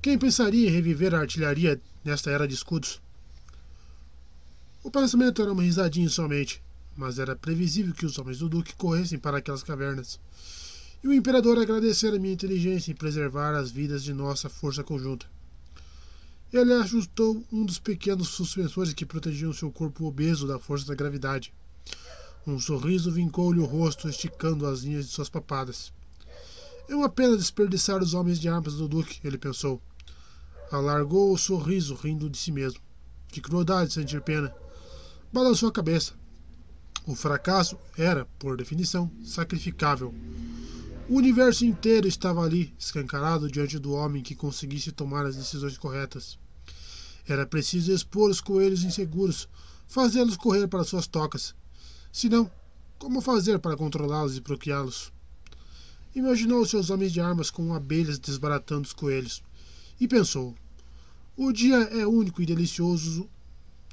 Quem pensaria em reviver a artilharia nesta era de escudos? O pensamento era uma risadinha somente, mas era previsível que os homens do Duque corressem para aquelas cavernas. E o imperador agradecera minha inteligência em preservar as vidas de nossa força conjunta. Ele ajustou um dos pequenos suspensores que protegiam seu corpo obeso da força da gravidade. Um sorriso vincou-lhe o rosto, esticando as linhas de suas papadas. É uma pena desperdiçar os homens de armas do Duque, ele pensou. Alargou o sorriso, rindo de si mesmo. Que crueldade sentir pena. Balançou a cabeça. O fracasso era, por definição, sacrificável. O universo inteiro estava ali, escancarado diante do homem que conseguisse tomar as decisões corretas. Era preciso expor os coelhos inseguros, fazê-los correr para suas tocas. Senão, como fazer para controlá-los e procriá-los? Imaginou seus homens de armas com abelhas desbaratando os coelhos. E pensou: o dia é único e delicioso.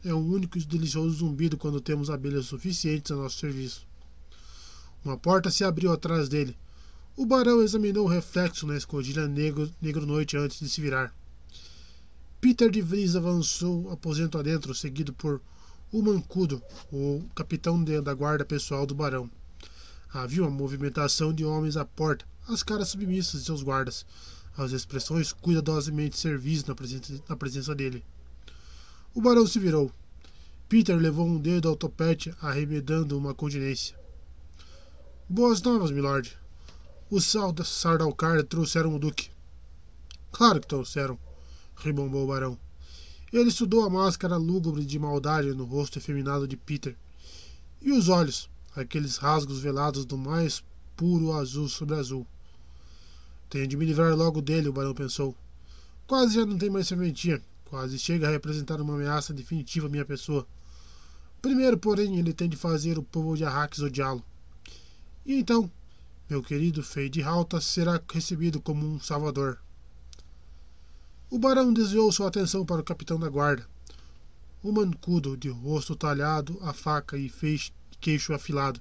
É um único e delicioso zumbido quando temos abelhas suficientes a nosso serviço. Uma porta se abriu atrás dele o barão examinou o reflexo na escondilha negro, negro noite antes de se virar. Peter de Vries avançou aposento adentro, seguido por o Mancudo, o capitão de, da guarda pessoal do barão. Havia uma movimentação de homens à porta, as caras submissas de seus guardas, as expressões cuidadosamente servis na na presença dele. O barão se virou. Peter levou um dedo ao topete, arremedando uma continência. Boas novas, milord. Os Sardaukar trouxeram o Duque. Claro que trouxeram, rebombou o barão. Ele estudou a máscara lúgubre de maldade no rosto efeminado de Peter. E os olhos, aqueles rasgos velados do mais puro azul sobre azul. Tenho de me livrar logo dele, o barão pensou. Quase já não tem mais serventia. Quase chega a representar uma ameaça definitiva à minha pessoa. Primeiro, porém, ele tem de fazer o povo de Arrakis odiá-lo. E então, meu querido Fade Halta será recebido como um salvador. O barão desviou sua atenção para o capitão da guarda. um mancudo de rosto talhado, a faca e feixe, queixo afilado.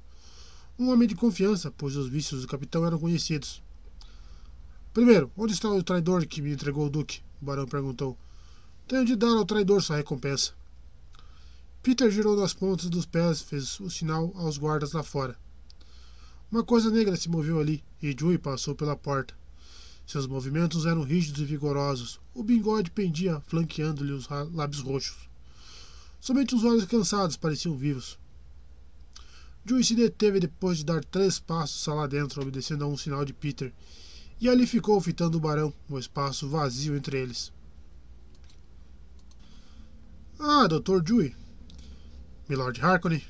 Um homem de confiança, pois os vícios do capitão eram conhecidos. Primeiro, onde está o traidor que me entregou o duque? O barão perguntou. Tenho de dar ao traidor sua recompensa. Peter girou nas pontas dos pés, fez o sinal aos guardas lá fora. Uma coisa negra se moveu ali e Joey passou pela porta. Seus movimentos eram rígidos e vigorosos. O bigode pendia, flanqueando-lhe os lábios roxos. Somente os olhos cansados pareciam vivos. Joey se deteve depois de dar três passos lá dentro, obedecendo a um sinal de Peter, e ali ficou fitando o barão, o espaço vazio entre eles. Ah, Dr. Dewey, Milord Harkonnen.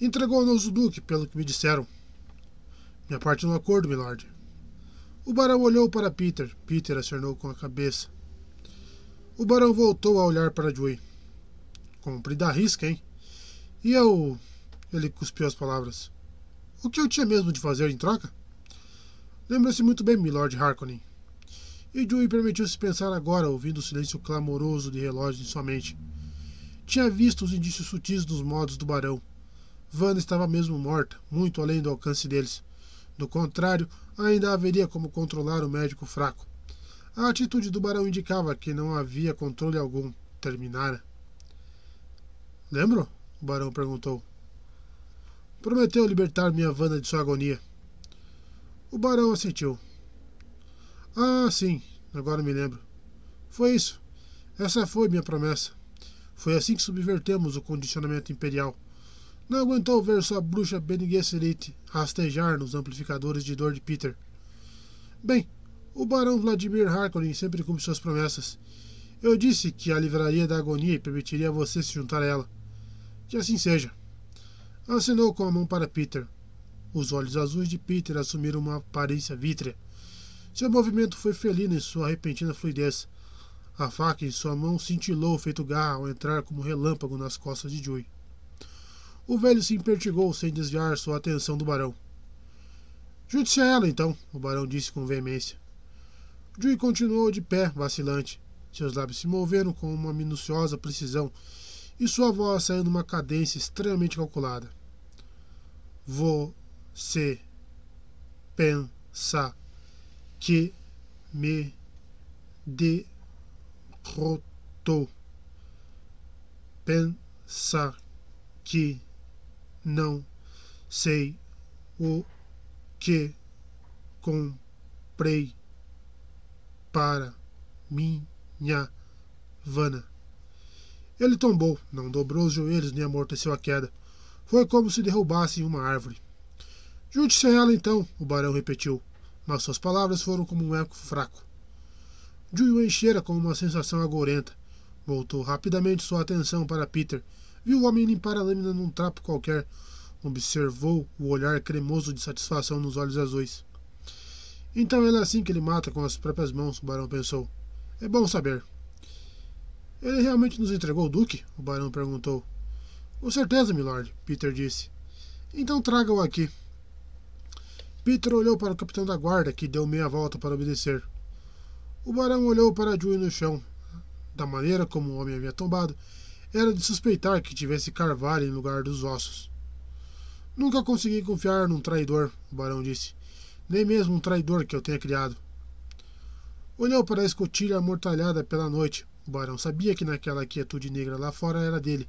Entregou-nos o Duque, pelo que me disseram. Minha parte no acordo, Milord. O barão olhou para Peter. Peter acernou com a cabeça. O barão voltou a olhar para Joey. Compre da risca, hein? E eu. Ele cuspiu as palavras. O que eu tinha mesmo de fazer em troca? Lembra-se muito bem, Milord Harkonnen. E Joey permitiu-se pensar agora, ouvindo o silêncio clamoroso de relógio em sua mente. Tinha visto os indícios sutis dos modos do barão. Vanna estava mesmo morta, muito além do alcance deles. Do contrário, ainda haveria como controlar o médico fraco. A atitude do barão indicava que não havia controle algum. Terminara. Lembro? O barão perguntou. Prometeu libertar minha Vanda de sua agonia. O barão assentiu. Ah, sim, agora me lembro. Foi isso. Essa foi minha promessa. Foi assim que subvertemos o condicionamento imperial. Não aguentou ver sua bruxa Bene rastejar nos amplificadores de dor de Peter. Bem, o barão Vladimir Harkonnen sempre cumpre suas promessas. Eu disse que a livraria da agonia e permitiria a você se juntar a ela. Que assim seja. Acenou com a mão para Peter. Os olhos azuis de Peter assumiram uma aparência vítrea. Seu movimento foi felino em sua repentina fluidez. A faca em sua mão cintilou feito garra ao entrar como relâmpago nas costas de Joey. O velho se impertigou sem desviar sua atenção do barão. Junte-se a ela, então, o barão disse com veemência. Joey continuou de pé, vacilante. Seus lábios se moveram com uma minuciosa precisão e sua voz saiu numa cadência extremamente calculada. Você pensa que me de rotou. Pensar que não sei o que comprei para minha vana. Ele tombou, não dobrou os joelhos nem amorteceu a queda. Foi como se derrubasse em uma árvore. Junte-se a ela então, o barão repetiu, mas suas palavras foram como um eco fraco. Jui o enchera com uma sensação agorenta. Voltou rapidamente sua atenção para Peter. Viu o homem limpar a lâmina num trapo qualquer. Observou o olhar cremoso de satisfação nos olhos azuis. Então é assim que ele mata com as próprias mãos, o barão pensou. É bom saber. Ele realmente nos entregou o duque? O barão perguntou. Com certeza, milord, Peter disse. Então traga-o aqui. Peter olhou para o capitão da guarda, que deu meia volta para obedecer. O barão olhou para Joey no chão. Da maneira como o homem havia tombado, era de suspeitar que tivesse carvalho em lugar dos ossos. Nunca consegui confiar num traidor, o barão disse. Nem mesmo um traidor que eu tenha criado. Olhou para a escotilha amortalhada pela noite. O barão sabia que naquela quietude negra lá fora era dele.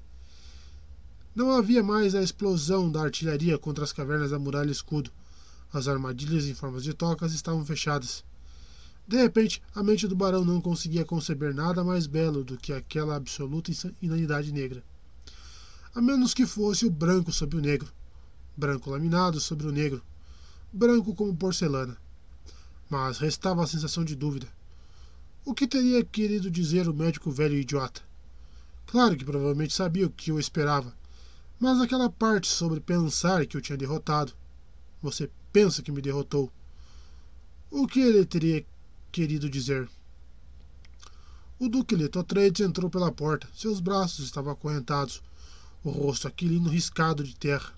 Não havia mais a explosão da artilharia contra as cavernas da muralha escudo. As armadilhas em formas de tocas estavam fechadas. De repente, a mente do barão não conseguia conceber nada mais belo do que aquela absoluta inanidade negra. A menos que fosse o branco sobre o negro, branco laminado sobre o negro, branco como porcelana. Mas restava a sensação de dúvida. O que teria querido dizer o médico velho idiota? Claro que provavelmente sabia o que eu esperava, mas aquela parte sobre pensar que eu tinha derrotado. Você pensa que me derrotou. O que ele teria querido dizer. O Duque Letotredes entrou pela porta. Seus braços estavam acorrentados, o rosto aquilino riscado de terra.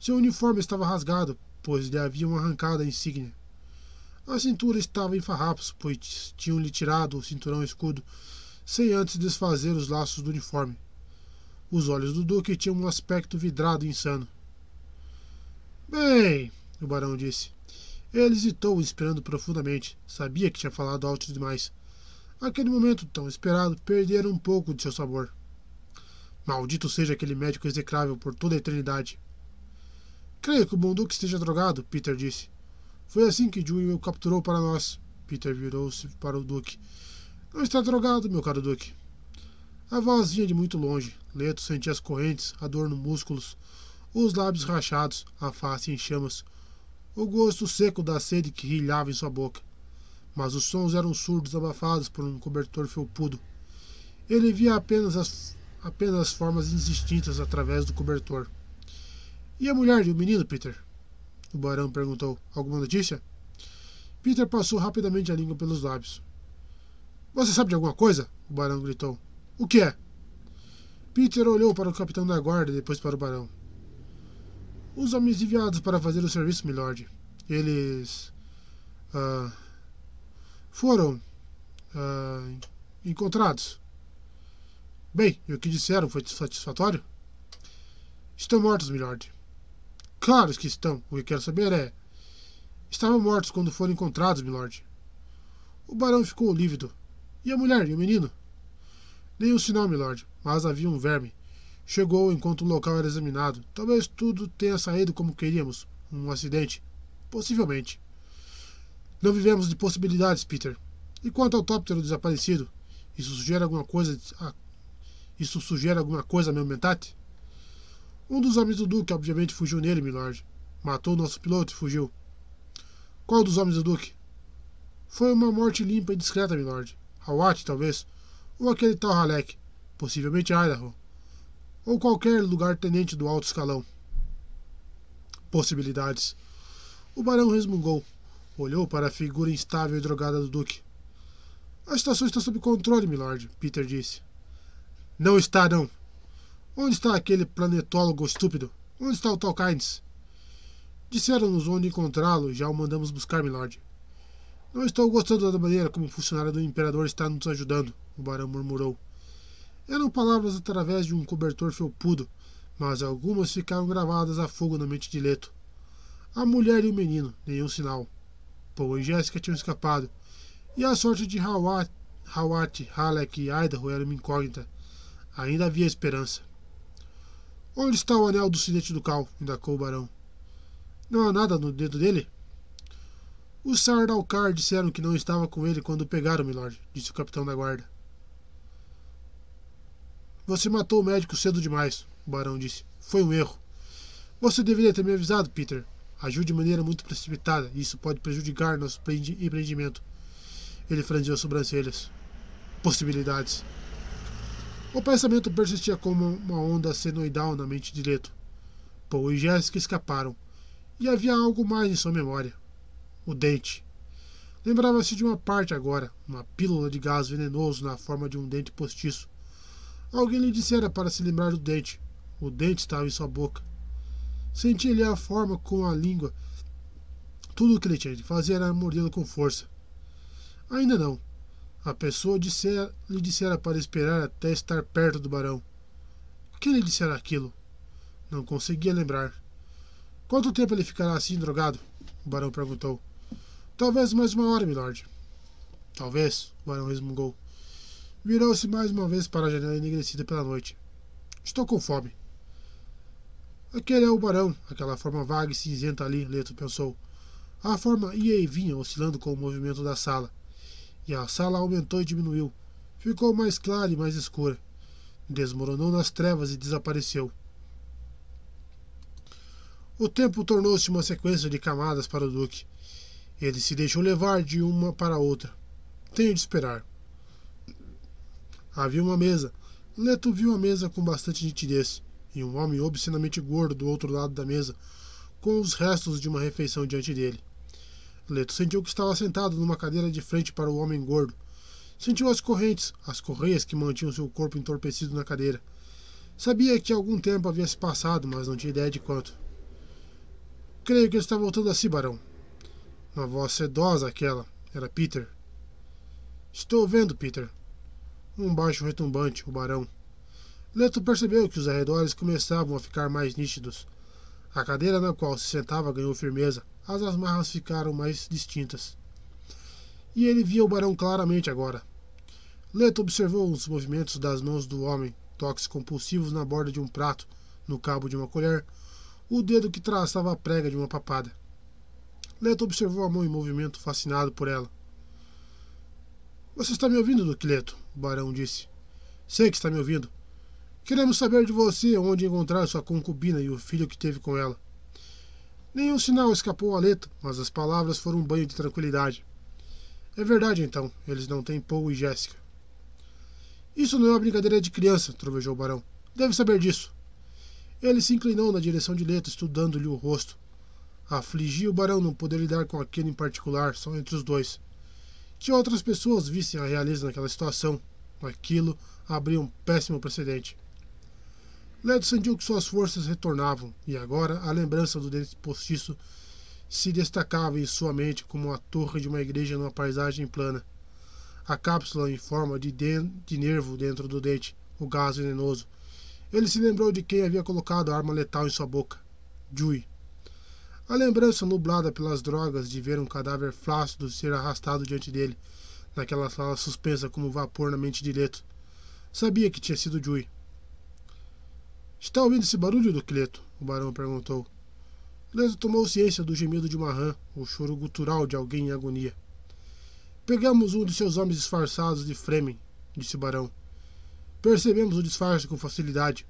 Seu uniforme estava rasgado, pois lhe haviam arrancado a insígnia. A cintura estava em farrapos, pois tinham-lhe tirado o cinturão escudo, sem antes desfazer os laços do uniforme. Os olhos do Duque tinham um aspecto vidrado e insano. Bem, o barão disse. Ele hesitou, inspirando profundamente. Sabia que tinha falado alto demais. Aquele momento tão esperado perdera um pouco de seu sabor. Maldito seja aquele médico execrável por toda a eternidade. Creio que o bom Duque esteja drogado, Peter disse. Foi assim que Julie o capturou para nós. Peter virou-se para o Duque. Não está drogado, meu caro Duque. A voz vinha de muito longe. Leto sentia as correntes, a dor nos músculos, os lábios rachados, a face em chamas, o gosto seco da sede que rilhava em sua boca. Mas os sons eram surdos, abafados por um cobertor felpudo. Ele via apenas as, apenas as formas indistintas através do cobertor. E a mulher e o menino, Peter? O barão perguntou. Alguma notícia? Peter passou rapidamente a língua pelos lábios. Você sabe de alguma coisa? O barão gritou. O que é? Peter olhou para o capitão da guarda e depois para o barão. Os homens enviados para fazer o serviço, milord. Eles. Uh, foram. Uh, encontrados. Bem, e o que disseram foi satisfatório? Estão mortos, milord. Claro que estão. O que quero saber é. Estavam mortos quando foram encontrados, milord. O barão ficou lívido. E a mulher e o menino? Nenhum sinal, milord, mas havia um verme. Chegou enquanto o local era examinado. Talvez tudo tenha saído como queríamos. Um acidente. Possivelmente. Não vivemos de possibilidades, Peter. E quanto ao tóptero desaparecido? Isso sugere alguma coisa. A... Isso sugere alguma coisa meu mentate? Um dos homens do Duque, obviamente, fugiu nele, milord. Matou o nosso piloto e fugiu. Qual dos homens do Duque? Foi uma morte limpa e discreta, milord. Hawat, talvez. Ou aquele tal Halek. Possivelmente Idaho ou qualquer lugar-tenente do alto escalão. Possibilidades. O barão resmungou. Olhou para a figura instável e drogada do Duque. A situação está sob controle, milord, Peter disse. Não está, não. Onde está aquele planetólogo estúpido? Onde está o tal Kynes? Disseram-nos onde encontrá-lo e já o mandamos buscar, milord. Não estou gostando da maneira como o funcionário do Imperador está nos ajudando, o barão murmurou. Eram palavras através de um cobertor felpudo, mas algumas ficaram gravadas a fogo na mente de Leto. A mulher e o menino, nenhum sinal. Paul e Jéssica tinham escapado, e a sorte de Hawat, Hawat Halek e Idaho era uma incógnita. Ainda havia esperança. Onde está o anel do sinete do Cal? indacou o barão. Não há nada no dedo dele? Os Sardalcar disseram que não estava com ele quando o pegaram, milord, disse o capitão da guarda. Você matou o médico cedo demais, o barão disse. Foi um erro. Você deveria ter me avisado, Peter. Agiu de maneira muito precipitada e isso pode prejudicar nosso empreendimento. Ele franziu as sobrancelhas. Possibilidades. O pensamento persistia como uma onda senoidal na mente de Leto. Paul e Jéssica escaparam. E havia algo mais em sua memória. O dente. Lembrava-se de uma parte agora, uma pílula de gás venenoso na forma de um dente postiço. Alguém lhe dissera para se lembrar do dente. O dente estava em sua boca. Sentia-lhe a forma com a língua. Tudo o que ele tinha de fazer era mordê-lo com força. Ainda não. A pessoa dissera, lhe dissera para esperar até estar perto do barão. Quem lhe dissera aquilo? Não conseguia lembrar. Quanto tempo ele ficará assim drogado? O barão perguntou. Talvez mais uma hora, milord. Talvez, o barão resmungou. Virou-se mais uma vez para a janela enegrecida pela noite. Estou com fome. Aquele é o barão, aquela forma vaga e cinzenta ali, Leto pensou. A forma ia e vinha, oscilando com o movimento da sala. E a sala aumentou e diminuiu. Ficou mais clara e mais escura. Desmoronou nas trevas e desapareceu. O tempo tornou-se uma sequência de camadas para o Duque. Ele se deixou levar de uma para outra. Tenho de esperar. Havia uma mesa. Leto viu a mesa com bastante nitidez, e um homem obscenamente gordo do outro lado da mesa, com os restos de uma refeição diante dele. Leto sentiu que estava sentado numa cadeira de frente para o homem gordo. Sentiu as correntes, as correias que mantinham seu corpo entorpecido na cadeira. Sabia que algum tempo havia se passado, mas não tinha ideia de quanto. Creio que ele está voltando a si, barão. Uma voz sedosa aquela. Era Peter. Estou vendo, Peter. Um baixo retumbante, o barão. Leto percebeu que os arredores começavam a ficar mais nítidos. A cadeira na qual se sentava ganhou firmeza, as amarras ficaram mais distintas. E ele via o barão claramente agora. Leto observou os movimentos das mãos do homem, toques compulsivos na borda de um prato, no cabo de uma colher, o dedo que traçava a prega de uma papada. Leto observou a mão em movimento, fascinado por ela. Você está me ouvindo, Duque Leto? O barão disse. Sei que está me ouvindo. Queremos saber de você onde encontrar sua concubina e o filho que teve com ela. Nenhum sinal escapou a Leto, mas as palavras foram um banho de tranquilidade. É verdade, então, eles não têm Paul e Jéssica. Isso não é uma brincadeira de criança, trovejou o barão. Deve saber disso. Ele se inclinou na direção de Leto, estudando-lhe o rosto. Afligia o barão não poder lidar com aquilo em particular, só entre os dois. Que outras pessoas vissem a realeza naquela situação. Aquilo abria um péssimo precedente. Leto sentiu que suas forças retornavam, e agora a lembrança do dente postiço se destacava em sua mente como a torre de uma igreja numa paisagem plana. A cápsula em forma de, de nervo dentro do dente, o gás venenoso, ele se lembrou de quem havia colocado a arma letal em sua boca. Jui. A lembrança nublada pelas drogas de ver um cadáver flácido ser arrastado diante dele, naquela sala suspensa como vapor na mente de Leto. Sabia que tinha sido Jui. Está ouvindo esse barulho, do Cleto? O barão perguntou. Leto tomou ciência do gemido de uma rã, o choro gutural de alguém em agonia. Pegamos um de seus homens disfarçados de Fremen, disse o barão. Percebemos o disfarce com facilidade.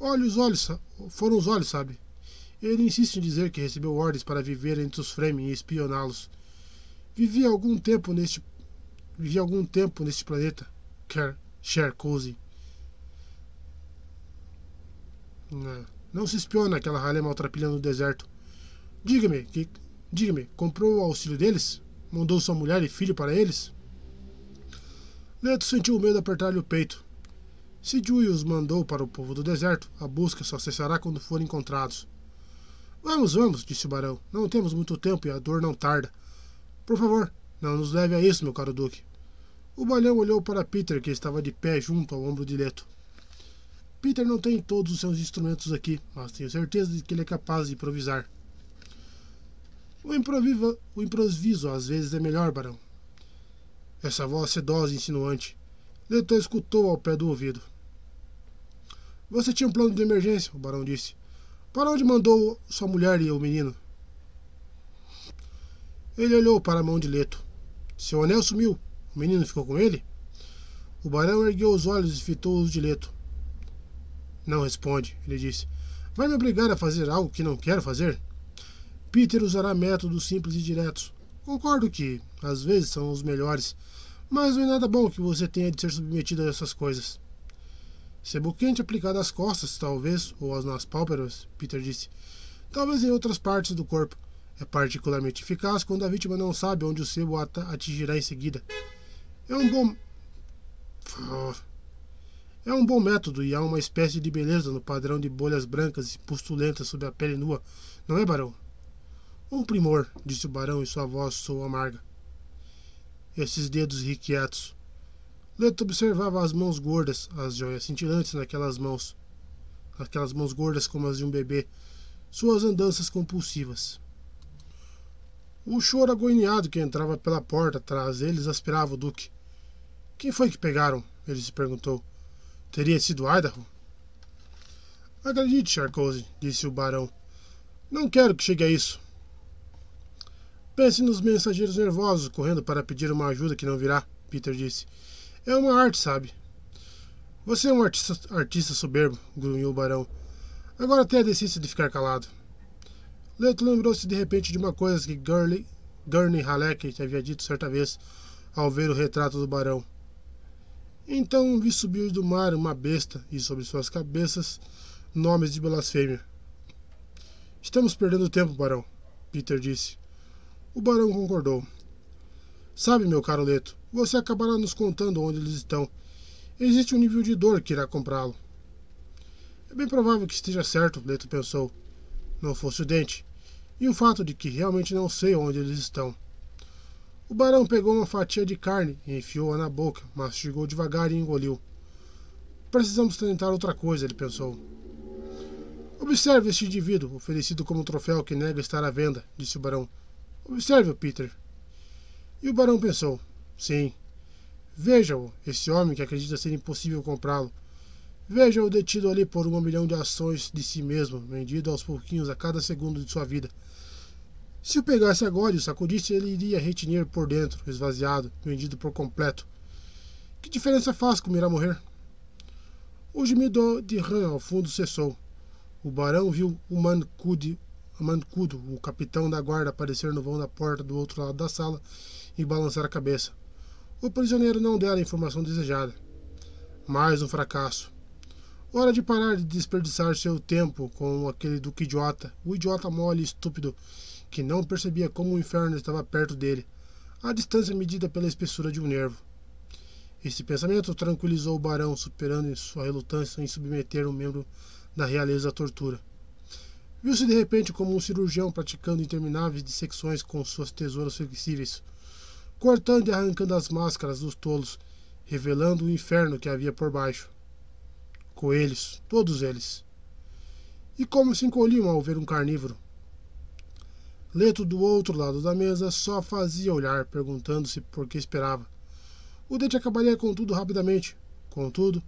Olha os olhos, foram os olhos, sabe? Ele insiste em dizer que recebeu ordens para viver entre os Fremen e espioná-los. Vivia algum tempo neste vivia algum tempo neste planeta, quer Cher Cozy. Não, não se espiona aquela ralé maltrapilha no deserto. Diga-me, que diga-me, comprou o auxílio deles? Mandou sua mulher e filho para eles? Neto sentiu o medo apertar-lhe o peito. Se Jui os mandou para o povo do deserto, a busca só cessará quando forem encontrados. Vamos, vamos, disse o barão. Não temos muito tempo e a dor não tarda. Por favor, não nos leve a isso, meu caro duque. O balhão olhou para Peter, que estava de pé junto ao ombro de Leto. Peter não tem todos os seus instrumentos aqui, mas tenho certeza de que ele é capaz de improvisar. O, improviso, o improviso às vezes é melhor, barão. Essa voz sedosa e insinuante. Leto escutou ao pé do ouvido. Você tinha um plano de emergência, o barão disse. Para onde mandou sua mulher e o menino? Ele olhou para a mão de Leto. Seu anel sumiu. O menino ficou com ele? O barão ergueu os olhos e fitou-os de Leto. Não responde, ele disse. Vai me obrigar a fazer algo que não quero fazer? Peter usará métodos simples e diretos. Concordo que, às vezes, são os melhores, mas não é nada bom que você tenha de ser submetido a essas coisas. Sebo quente aplicado às costas, talvez, ou nas pálpebras, Peter disse. Talvez em outras partes do corpo. É particularmente eficaz quando a vítima não sabe onde o sebo atingirá em seguida. É um bom. É um bom método e há uma espécie de beleza no padrão de bolhas brancas e pustulentas sobre a pele nua, não é, barão? Um primor, disse o barão e sua voz soou amarga. Esses dedos irrequietos, Leto observava as mãos gordas, as joias cintilantes naquelas mãos, aquelas mãos gordas como as de um bebê, suas andanças compulsivas. O choro agoniado que entrava pela porta atrás deles aspirava o Duque. Quem foi que pegaram? Ele se perguntou. Teria sido Idaho? Acredite, Charcose, disse o barão. Não quero que chegue a isso. Pense nos mensageiros nervosos correndo para pedir uma ajuda que não virá, Peter disse. É uma arte, sabe? Você é um artista, artista soberbo, grunhiu o barão. Agora tenha a decência de ficar calado. Leto lembrou-se de repente de uma coisa que Gurney, Gurney Halleck havia dito certa vez ao ver o retrato do barão. Então vi subir do mar uma besta e sobre suas cabeças nomes de blasfêmia. Estamos perdendo tempo, barão, Peter disse. O barão concordou. Sabe, meu caro Leto, você acabará nos contando onde eles estão. Existe um nível de dor que irá comprá-lo. É bem provável que esteja certo, Leto pensou. Não fosse o dente. E o fato de que realmente não sei onde eles estão. O barão pegou uma fatia de carne e enfiou-a na boca, mastigou devagar e engoliu. Precisamos tentar outra coisa, ele pensou. Observe este indivíduo, oferecido como troféu que nega estar à venda, disse o barão. Observe-o, Peter. E o barão pensou: Sim. Veja-o, esse homem que acredita ser impossível comprá-lo. Veja-o detido ali por um milhão de ações de si mesmo, vendido aos pouquinhos a cada segundo de sua vida. Se o pegasse agora e o sacudisse, ele iria retinir por dentro, esvaziado, vendido por completo. Que diferença faz como irá morrer? O gemido de Ran ao fundo cessou. O barão viu o Mancudo, o capitão da guarda, aparecer no vão da porta do outro lado da sala e balançar a cabeça. O prisioneiro não dera a informação desejada. Mais um fracasso. Hora de parar de desperdiçar seu tempo com aquele duque idiota, o idiota mole e estúpido, que não percebia como o inferno estava perto dele, a distância medida pela espessura de um nervo. Esse pensamento tranquilizou o barão, superando sua relutância em submeter um membro da realeza à tortura. Viu-se de repente como um cirurgião praticando intermináveis dissecções com suas tesouras flexíveis, cortando e arrancando as máscaras dos tolos, revelando o inferno que havia por baixo. Coelhos, todos eles. E como se encolhiam ao ver um carnívoro. Leto, do outro lado da mesa, só fazia olhar, perguntando-se por que esperava. O dente acabaria com tudo rapidamente. Contudo,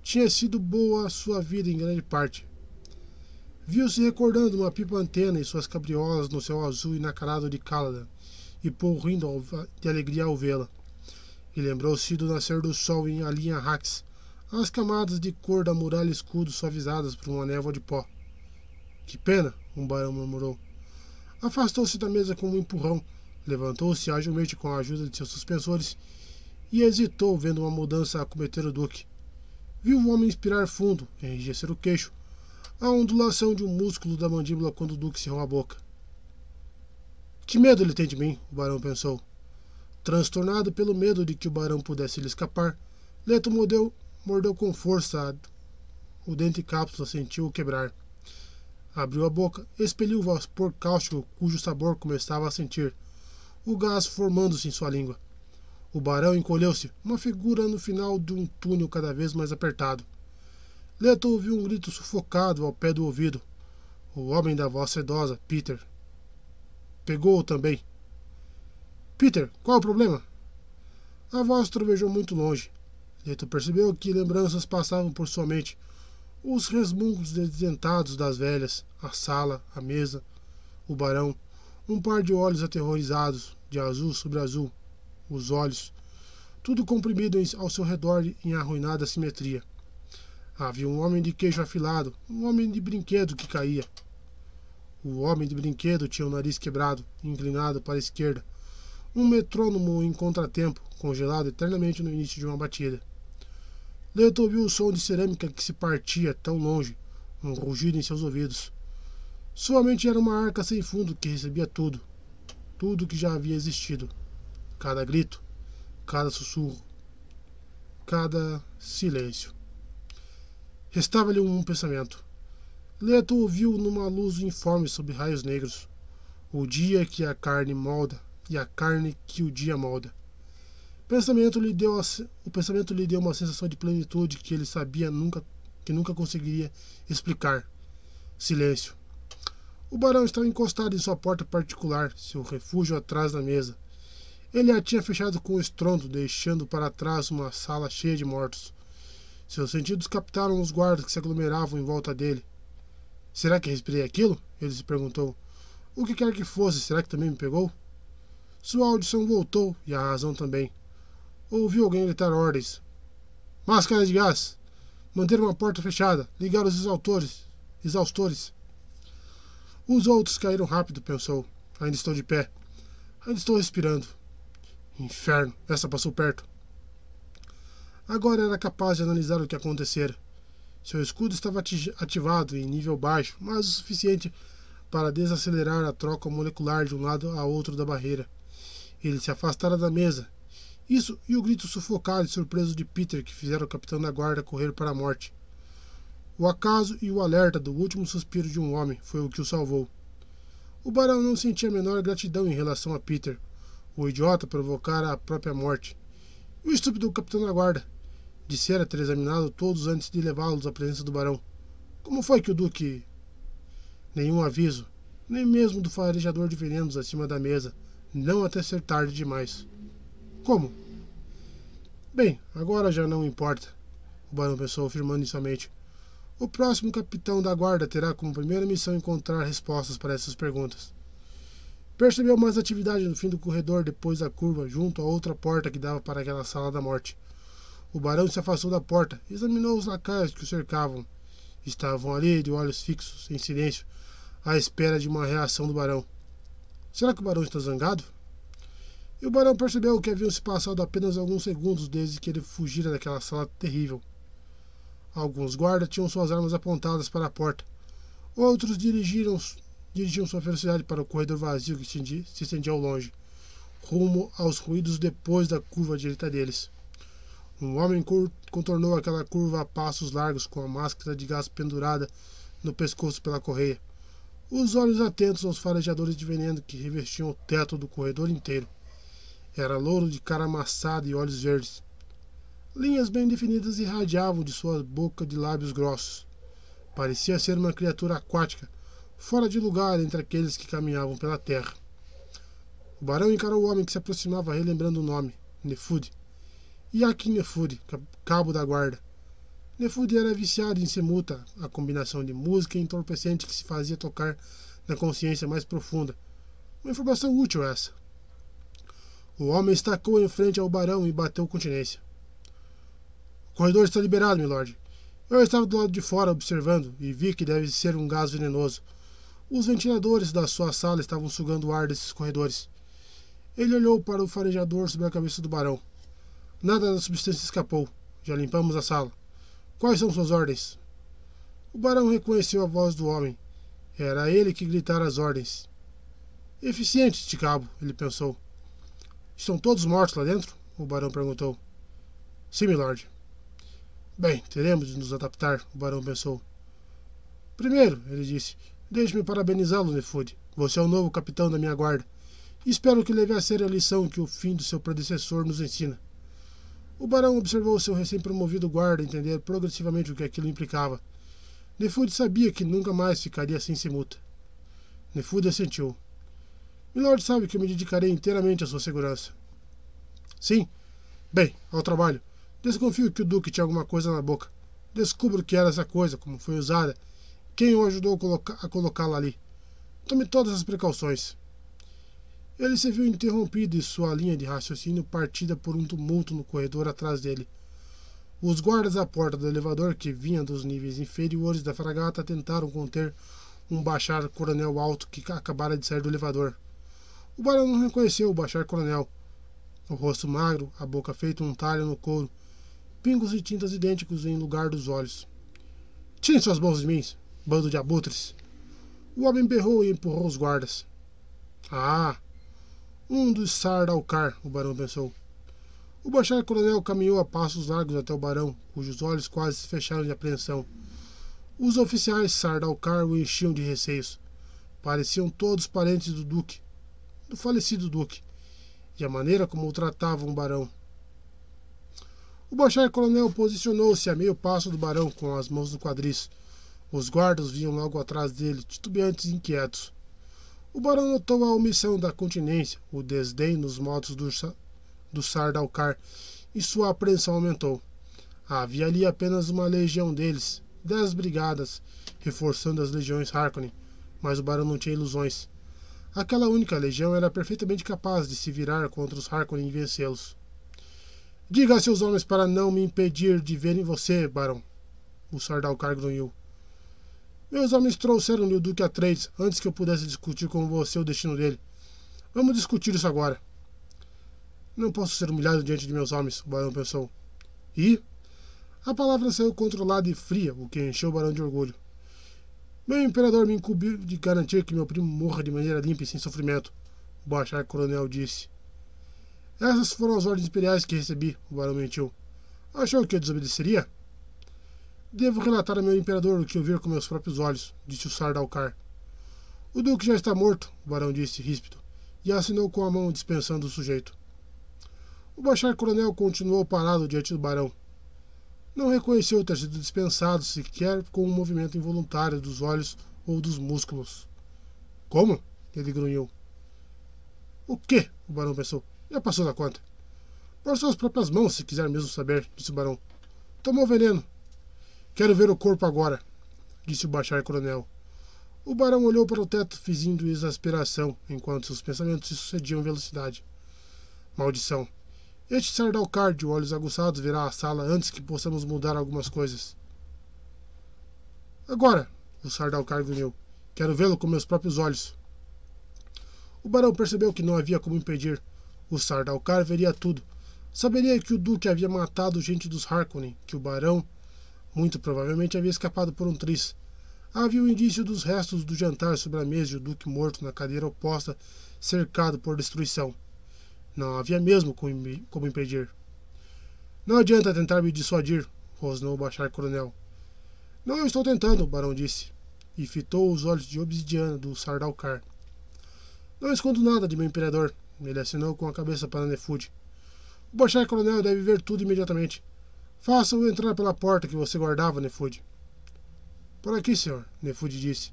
tinha sido boa a sua vida em grande parte. Viu-se recordando uma pipa antena e suas cabriolas no céu azul e nacarado de Caladan, e Paul rindo de alegria ao vê-la. E lembrou-se do nascer do sol em Alinha Rax, as camadas de cor da muralha escudo suavizadas por uma névoa de pó. Que pena, um barão murmurou. Afastou-se da mesa com um empurrão, levantou-se agilmente com a ajuda de seus suspensores e hesitou vendo uma mudança acometer o duque. Viu o homem inspirar fundo, enrijecer o queixo, a ondulação de um músculo da mandíbula quando o duque cerrou a boca. Que medo ele tem de mim, o barão pensou. Transtornado pelo medo de que o barão pudesse lhe escapar, Leto mordeu, mordeu com força o dente cápsula sentiu-o quebrar. Abriu a boca, expeliu o vapor cáustico cujo sabor começava a sentir, o gás formando-se em sua língua. O barão encolheu-se, uma figura no final de um túnel cada vez mais apertado. Leto ouviu um grito sufocado ao pé do ouvido. O homem da voz sedosa, Peter. Pegou-o também. Peter, qual o problema? A voz trovejou muito longe. Leto percebeu que lembranças passavam por sua mente. Os resmungos desdentados das velhas, a sala, a mesa, o barão, um par de olhos aterrorizados, de azul sobre azul, os olhos, tudo comprimido ao seu redor em arruinada simetria. Havia um homem de queijo afilado, um homem de brinquedo que caía. O homem de brinquedo tinha o nariz quebrado, inclinado para a esquerda, um metrônomo em contratempo, congelado eternamente no início de uma batida. Leto ouviu o som de cerâmica que se partia tão longe, um rugido em seus ouvidos. Sua mente era uma arca sem fundo que recebia tudo, tudo que já havia existido cada grito, cada sussurro, cada silêncio. Restava-lhe um pensamento. Leto ouviu numa luz informe sob raios negros. O dia que a carne molda e a carne que o dia molda. Pensamento lhe deu o pensamento lhe deu uma sensação de plenitude que ele sabia nunca que nunca conseguiria explicar. Silêncio. O barão estava encostado em sua porta particular, seu refúgio atrás da mesa. Ele a tinha fechado com estrondo, deixando para trás uma sala cheia de mortos. Seus sentidos captaram os guardas que se aglomeravam em volta dele. Será que respirei aquilo? Ele se perguntou. O que quer que fosse, será que também me pegou? Sua audição voltou e a razão também. Ouviu alguém gritar ordens. Máscara de gás! Manter uma porta fechada! Ligar os exaustores! Exaustores! Os outros caíram rápido, pensou. Ainda estou de pé. Ainda estou respirando. Inferno, essa passou perto. Agora era capaz de analisar o que acontecera. Seu escudo estava ativado em nível baixo, mas o suficiente para desacelerar a troca molecular de um lado a outro da barreira. Ele se afastara da mesa. Isso e o grito sufocado e surpreso de Peter que fizeram o capitão da guarda correr para a morte. O acaso e o alerta do último suspiro de um homem foi o que o salvou. O barão não sentia a menor gratidão em relação a Peter, O idiota provocara a própria morte. E o estúpido capitão da guarda? Dissera ter examinado todos antes de levá-los à presença do barão. Como foi que o duque. Nenhum aviso, nem mesmo do farejador de venenos acima da mesa, não até ser tarde demais. Como? Bem, agora já não importa, o barão pensou, afirmando em sua mente. O próximo capitão da guarda terá como primeira missão encontrar respostas para essas perguntas. Percebeu mais atividade no fim do corredor depois da curva, junto a outra porta que dava para aquela sala da morte. O barão se afastou da porta, examinou os lacaios que o cercavam. Estavam ali, de olhos fixos, em silêncio, à espera de uma reação do barão. Será que o barão está zangado? E o barão percebeu que haviam se passado apenas alguns segundos desde que ele fugira daquela sala terrível. Alguns guardas tinham suas armas apontadas para a porta. Outros dirigiram dirigiam sua velocidade para o corredor vazio que se estendia ao longe, rumo aos ruídos depois da curva direita deles. Um homem contornou aquela curva a passos largos com a máscara de gás pendurada no pescoço pela correia, os olhos atentos aos farejadores de veneno que revestiam o teto do corredor inteiro. Era louro de cara amassada e olhos verdes. Linhas bem definidas irradiavam de sua boca de lábios grossos. Parecia ser uma criatura aquática, fora de lugar entre aqueles que caminhavam pela terra. O barão encarou o homem que se aproximava, relembrando o nome: Nefud. Yakin Nefud, cabo da guarda. Nefud era viciado em semuta, a combinação de música e entorpecente que se fazia tocar na consciência mais profunda. Uma informação útil essa. O homem estacou em frente ao barão e bateu continência. O corredor está liberado, milord. Eu estava do lado de fora observando e vi que deve ser um gás venenoso. Os ventiladores da sua sala estavam sugando o ar desses corredores. Ele olhou para o farejador sobre a cabeça do barão. Nada da substância escapou. Já limpamos a sala. Quais são suas ordens? O barão reconheceu a voz do homem. Era ele que gritara as ordens. Eficiente, este cabo, ele pensou. Estão todos mortos lá dentro? O barão perguntou. Sim, milord. Bem, teremos de nos adaptar, o barão pensou. Primeiro, ele disse, Deixe-me parabenizá-lo, Nefud. Você é o novo capitão da minha guarda. Espero que leve a sério a lição que o fim do seu predecessor nos ensina. O barão observou seu recém-promovido guarda entender progressivamente o que aquilo implicava. Nefud sabia que nunca mais ficaria sem semuta. Nefud assentiu. Milord sabe que eu me dedicarei inteiramente à sua segurança. Sim. Bem, ao trabalho. Desconfio que o Duque tinha alguma coisa na boca. Descubro que era essa coisa, como foi usada, quem o ajudou a colocá-la ali? Tome todas as precauções. Ele se viu interrompido e sua linha de raciocínio partida por um tumulto no corredor atrás dele. Os guardas à porta do elevador, que vinham dos níveis inferiores da fragata, tentaram conter um bachar coronel alto que acabara de sair do elevador. O barão não reconheceu o bachar coronel. O rosto magro, a boca feita um talho no couro, pingos de tintas idênticos em lugar dos olhos. Tire suas mãos de mim, bando de abutres. O homem berrou e empurrou os guardas. Ah! Um dos Sardalcar, o barão pensou. O bachar coronel caminhou a passos largos até o barão, cujos olhos quase se fecharam de apreensão. Os oficiais Sardalcar o enchiam de receios. Pareciam todos parentes do duque, do falecido duque, e a maneira como o tratavam o barão. O bachar coronel posicionou-se a meio passo do barão com as mãos no quadris, os guardas vinham logo atrás dele, titubeantes e inquietos. O barão notou a omissão da continência, o desdém nos modos do, do e sua apreensão aumentou. Havia ali apenas uma legião deles, dez brigadas, reforçando as legiões Harkonnen, mas o barão não tinha ilusões. Aquela única legião era perfeitamente capaz de se virar contra os Harkonnen e vencê-los. Diga a seus homens para não me impedir de verem você, barão. O Sardalcar grunhiu. Meus homens trouxeram-lhe o Duque Atreides antes que eu pudesse discutir com você o destino dele. Vamos discutir isso agora. Não posso ser humilhado diante de meus homens, o barão pensou. E? A palavra saiu controlada e fria, o que encheu o barão de orgulho. Meu imperador me incumbiu de garantir que meu primo morra de maneira limpa e sem sofrimento, o Bachar Coronel disse. Essas foram as ordens imperiais que recebi, o barão mentiu. Achou que eu desobedeceria? Devo relatar a meu imperador o que eu vi com meus próprios olhos, disse o Sardalcar. O duque já está morto, o barão disse ríspido, e assinou com a mão dispensando o sujeito. O Bachar Coronel continuou parado diante do barão. Não reconheceu ter sido dispensado sequer com um movimento involuntário dos olhos ou dos músculos. Como? Ele grunhiu. O que? O barão pensou. Já passou da conta. Por suas próprias mãos, se quiser mesmo saber, disse o barão. Tomou veneno. Quero ver o corpo agora, disse o Bachar Coronel. O barão olhou para o teto, fingindo exasperação, enquanto seus pensamentos se sucediam em velocidade. Maldição! Este Sardalcar de olhos aguçados virá à sala antes que possamos mudar algumas coisas. Agora! O Sardalcar grunhiu. Quero vê-lo com meus próprios olhos. O barão percebeu que não havia como impedir. O Sardalcar veria tudo. Saberia que o duque havia matado gente dos Harkonnen, que o barão, muito provavelmente, havia escapado por um tris. Havia o indício dos restos do jantar sobre a mesa e o duque morto na cadeira oposta, cercado por destruição. Não havia mesmo como impedir. Não adianta tentar me dissuadir, rosnou o Bachar Coronel. Não estou tentando, o barão disse, e fitou os olhos de obsidiana do Sardalcar. Não escondo nada de meu imperador, ele assinou com a cabeça para Nefud. O Bachar Coronel deve ver tudo imediatamente. Faça-o entrar pela porta que você guardava, Nefud. Por aqui, senhor, Nefud disse.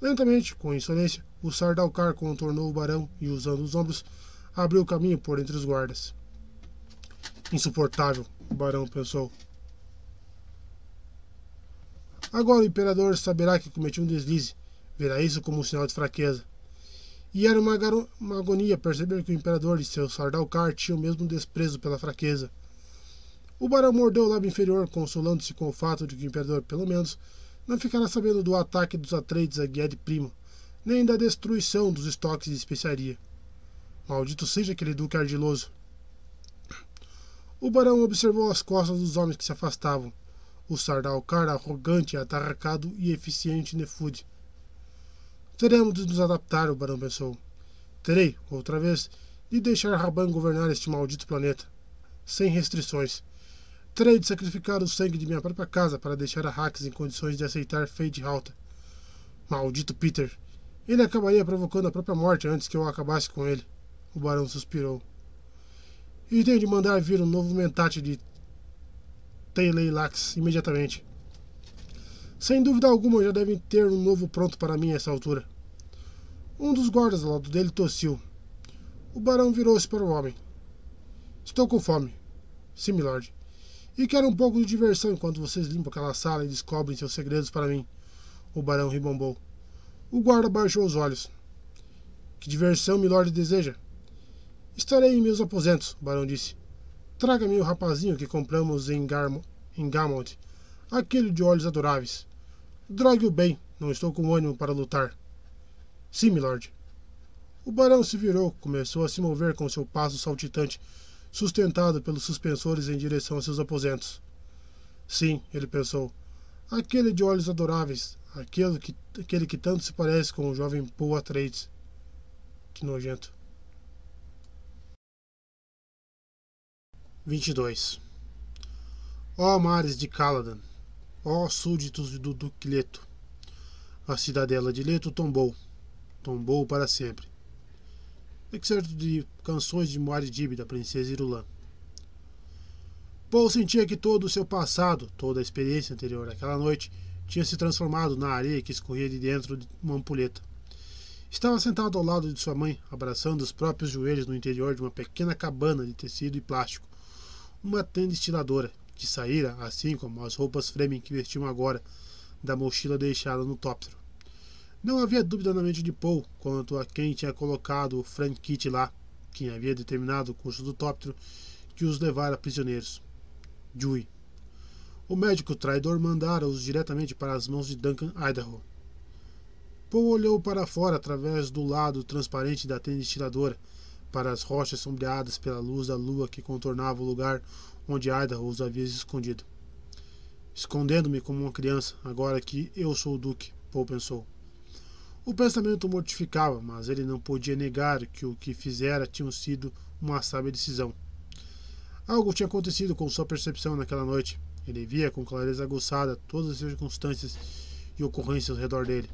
Lentamente, com insolência, o Sardalcar contornou o barão e, usando os ombros, abriu o caminho por entre os guardas. Insuportável, o barão pensou. Agora o imperador saberá que cometi um deslize. Verá isso como um sinal de fraqueza. E era uma, uma agonia perceber que o imperador e seu Sardalcar tinham o mesmo desprezo pela fraqueza. O barão mordeu o lábio inferior, consolando-se com o fato de que o imperador, pelo menos, não ficará sabendo do ataque dos Atreides a Guiede Primo, nem da destruição dos estoques de especiaria. Maldito seja aquele duque ardiloso. O barão observou as costas dos homens que se afastavam. O Sardalcar arrogante, atarracado e eficiente Nefud. Teremos de nos adaptar, o barão pensou. Terei, outra vez, de deixar Raban governar este maldito planeta. Sem restrições. Terei de sacrificar o sangue de minha própria casa para deixar a Hax em condições de aceitar Fade Alta. Maldito Peter. Ele acabaria provocando a própria morte antes que eu acabasse com ele. O barão suspirou. E tenho de mandar vir um novo mentate de Teileilax imediatamente. Sem dúvida alguma, já devem ter um novo pronto para mim a essa altura. Um dos guardas ao lado dele tossiu. O barão virou-se para o homem. Estou com fome. Sim, milord. E quero um pouco de diversão enquanto vocês limpam aquela sala e descobrem seus segredos para mim. O barão ribombou. O guarda baixou os olhos. Que diversão milord deseja? Estarei em meus aposentos, o barão disse. Traga-me o rapazinho que compramos em, Garmo, em Gamont, aquele de olhos adoráveis. Drogue-o bem, não estou com ânimo para lutar. Sim, milord. O barão se virou, começou a se mover com seu passo saltitante, sustentado pelos suspensores em direção a seus aposentos. Sim, ele pensou. Aquele de olhos adoráveis, aquele que, aquele que tanto se parece com o jovem Paul Atreides. Que nojento. 22 Ó mares de Caladan, ó súditos do Duque Leto, a cidadela de Leto tombou, tombou para sempre. Excerto de Canções de Muad'Dib, da Princesa Irulan. Paul sentia que todo o seu passado, toda a experiência anterior àquela noite, tinha se transformado na areia que escorria de dentro de uma ampulheta. Estava sentado ao lado de sua mãe, abraçando os próprios joelhos no interior de uma pequena cabana de tecido e plástico, uma tenda estiladora, que saíra, assim como as roupas Fremen que vestiam agora, da mochila deixada no tóptero. Não havia dúvida na mente de Paul quanto a quem tinha colocado Frank Kitty lá, quem havia determinado o curso do tóptero que os levara prisioneiros. Dewey. O médico traidor mandara-os diretamente para as mãos de Duncan Idaho. Paul olhou para fora através do lado transparente da tenda estiladora para as rochas sombreadas pela luz da lua que contornava o lugar onde Idaho os havia escondido. Escondendo-me como uma criança, agora que eu sou o Duque, Paul pensou. O pensamento mortificava, mas ele não podia negar que o que fizera tinha sido uma sábia decisão. Algo tinha acontecido com sua percepção naquela noite. Ele via com clareza aguçada todas as circunstâncias e ocorrências ao redor dele.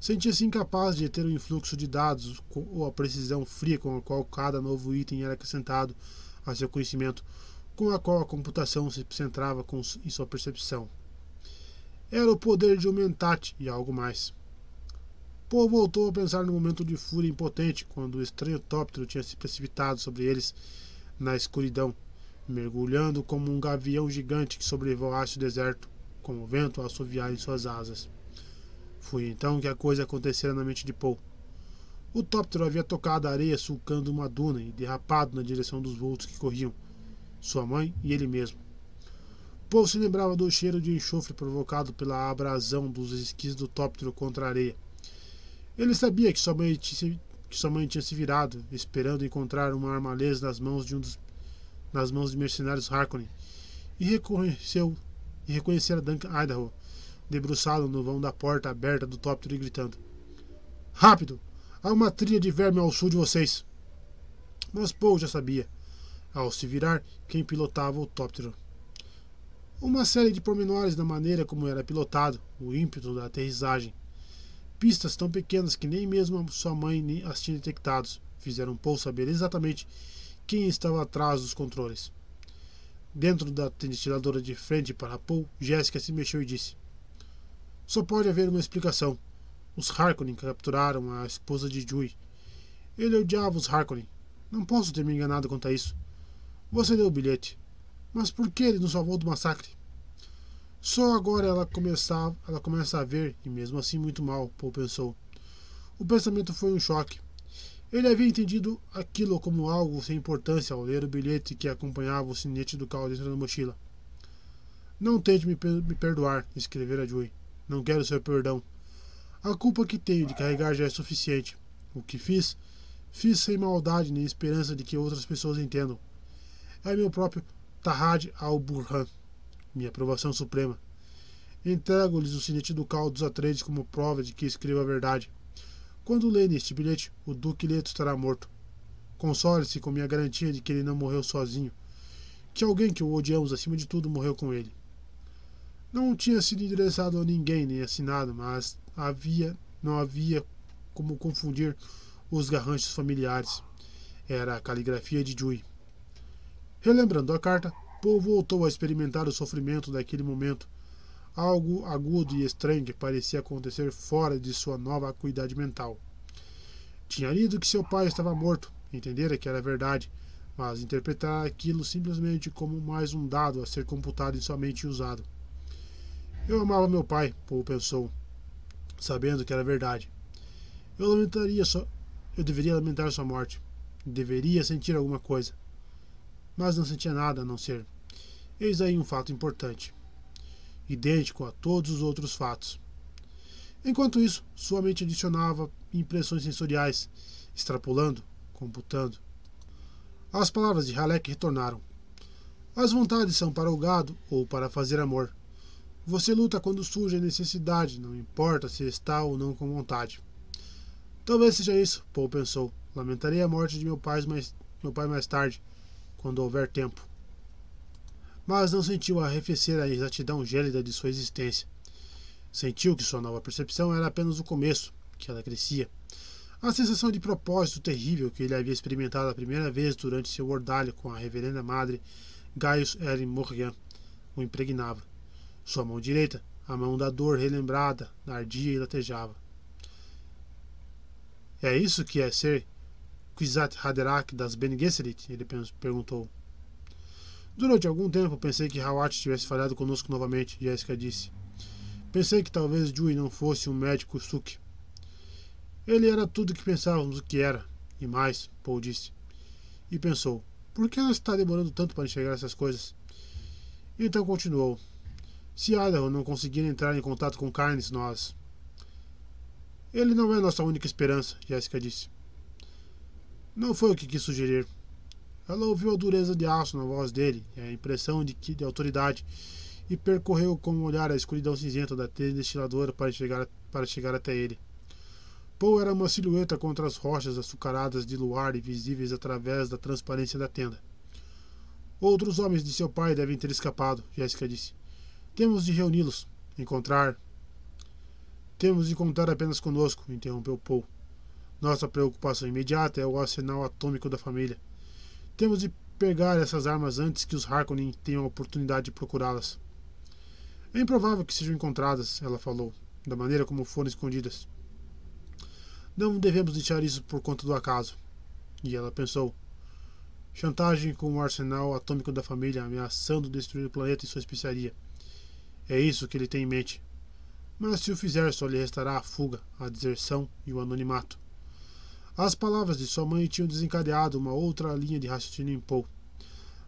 Sentia-se incapaz de ter o influxo de dados ou a precisão fria com a qual cada novo item era acrescentado a seu conhecimento, com a qual a computação se centrava em sua percepção. Era o poder de Aumentate e algo mais. Paul voltou a pensar no momento de fúria impotente quando o estranho tóptero tinha se precipitado sobre eles na escuridão, mergulhando como um gavião gigante que sobrevoasse o deserto, com o vento a assoviar em suas asas. Foi então que a coisa acontecera na mente de Paul. O tóptero havia tocado a areia sulcando uma duna e derrapado na direção dos vultos que corriam, sua mãe e ele mesmo. Paul se lembrava do cheiro de enxofre provocado pela abrasão dos esquis do tóptero contra a areia ele sabia que sua mãe tinha, que sua mãe tinha se virado, esperando encontrar uma armaleza nas mãos de um dos, nas mãos de mercenários Harkonnen, e reconheceu e reconhecera Duncan Idaho, debruçado no vão da porta aberta do tóptero e gritando: Rápido! Há uma trilha de verme ao sul de vocês! Mas Paul já sabia, ao se virar, quem pilotava o tóptero. Uma série de pormenores da maneira como era pilotado, o ímpeto da aterrissagem, Pistas tão pequenas que nem mesmo sua mãe as tinha detectado fizeram Paul saber exatamente quem estava atrás dos controles. Dentro da ventiladora de frente para Paul, Jéssica se mexeu e disse: Só pode haver uma explicação. Os Harkonnen capturaram a esposa de Jui. Ele odiava os Harkonnen. Não posso ter me enganado quanto a isso. Você deu o bilhete. Mas por que ele nos salvou do massacre? Só agora ela, começa, ela começa a ver, e mesmo assim muito mal, Paul pensou. O pensamento foi um choque. Ele havia entendido aquilo como algo sem importância ao ler o bilhete que acompanhava o sinete do carro dentro da mochila. Não tente me, me perdoar, escrevera Joey. Não quero seu perdão. A culpa que tenho de carregar já é suficiente. O que fiz, fiz sem maldade nem esperança de que outras pessoas entendam. É meu próprio Tahad al-Burhan minha aprovação suprema. Entrego-lhes o sinete ducal dos Atreides como prova de que escrevo a verdade. Quando lerem este bilhete, o Duque Leto estará morto. Console-se com minha garantia de que ele não morreu sozinho, que alguém que o odiamos acima de tudo morreu com ele. Não tinha sido endereçado a ninguém nem assinado, mas havia, não havia como confundir os garranchos familiares. Era a caligrafia de Jui. Relembrando a carta, Paul voltou a experimentar o sofrimento daquele momento, algo agudo e estranho que parecia acontecer fora de sua nova acuidade mental. Tinha lido que seu pai estava morto, entendera que era verdade, mas interpretara aquilo simplesmente como mais um dado a ser computado em sua mente e usado. Eu amava meu pai, Paul pensou, sabendo que era verdade. Eu lamentaria só, eu deveria lamentar sua morte. Deveria sentir alguma coisa. Mas não sentia nada a não ser Eis aí um fato importante, idêntico a todos os outros fatos. Enquanto isso, sua mente adicionava impressões sensoriais, extrapolando, computando. As palavras de Halek retornaram. As vontades são para o gado ou para fazer amor. Você luta quando surge a necessidade, não importa se está ou não com vontade. Talvez seja isso, Paul pensou. Lamentarei a morte de meu pai mais, meu pai mais tarde, quando houver tempo mas não sentiu arrefecer a exatidão gélida de sua existência. Sentiu que sua nova percepção era apenas o começo, que ela crescia. A sensação de propósito terrível que ele havia experimentado a primeira vez durante seu ordalho com a reverenda madre Gaius Erin Morgan o impregnava. Sua mão direita, a mão da dor relembrada, ardia e latejava. É isso que é ser Kwisatz Haderach das Bene Gesserit? Ele perguntou. Durante algum tempo pensei que Hawat tivesse falhado conosco novamente, Jessica disse. Pensei que talvez Dewey não fosse um médico Suk. Ele era tudo o que pensávamos que era, e mais, Paul disse. E pensou, por que ela está demorando tanto para enxergar essas coisas? Então continuou. Se Idaho não conseguir entrar em contato com Carnes, nós. Ele não é nossa única esperança, Jessica disse. Não foi o que quis sugerir. Ela ouviu a dureza de aço na voz dele a impressão de, que, de autoridade e percorreu com um olhar a escuridão cinzenta da destiladora para chegar, para chegar até ele. Paul era uma silhueta contra as rochas açucaradas de luar e visíveis através da transparência da tenda. Outros homens de seu pai devem ter escapado, Jéssica disse. Temos de reuni-los, encontrar. Temos de contar apenas conosco, interrompeu Paul. Nossa preocupação imediata é o arsenal atômico da família. Temos de pegar essas armas antes que os Harkonnen tenham a oportunidade de procurá-las. É improvável que sejam encontradas, ela falou, da maneira como foram escondidas. Não devemos deixar isso por conta do acaso. E ela pensou. Chantagem com o arsenal atômico da família ameaçando destruir o planeta e sua especiaria. É isso que ele tem em mente. Mas se o fizer, só lhe restará a fuga, a deserção e o anonimato. As palavras de sua mãe tinham desencadeado uma outra linha de raciocínio em Paul.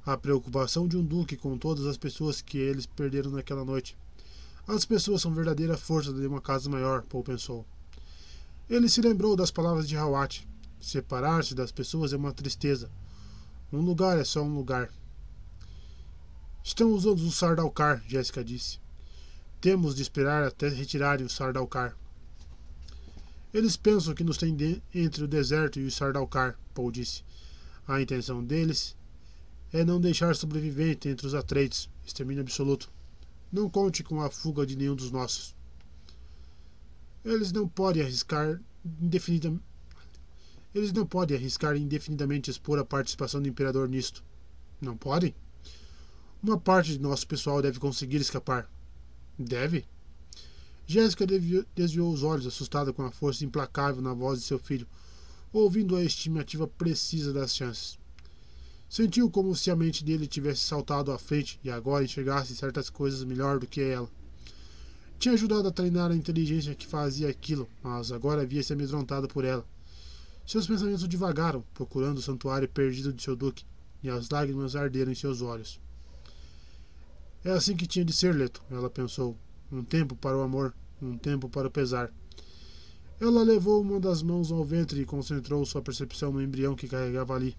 A preocupação de um duque com todas as pessoas que eles perderam naquela noite. As pessoas são verdadeira força de uma casa maior, Paul pensou. Ele se lembrou das palavras de Hawat. Separar-se das pessoas é uma tristeza. Um lugar é só um lugar. Estão usando o Sardaukar, Jéssica disse. Temos de esperar até retirarem o Sardaukar. Eles pensam que nos tem entre o deserto e o Sardaukar, Paul disse. A intenção deles é não deixar sobrevivente entre os Atreides, extermínio absoluto. Não conte com a fuga de nenhum dos nossos. Eles não podem arriscar indefinidamente. Eles não podem arriscar indefinidamente expor a participação do imperador nisto. Não podem? Uma parte de nosso pessoal deve conseguir escapar. Deve? Jéssica desviou os olhos, assustada com a força implacável na voz de seu filho, ouvindo a estimativa precisa das chances. Sentiu como se a mente dele tivesse saltado à frente e agora enxergasse certas coisas melhor do que ela. Tinha ajudado a treinar a inteligência que fazia aquilo, mas agora havia se amedrontado por ela. Seus pensamentos divagaram, procurando o santuário perdido de seu duque, e as lágrimas arderam em seus olhos. É assim que tinha de ser, Leto, ela pensou, um tempo para o amor, um tempo para o pesar. Ela levou uma das mãos ao ventre e concentrou sua percepção no embrião que carregava ali.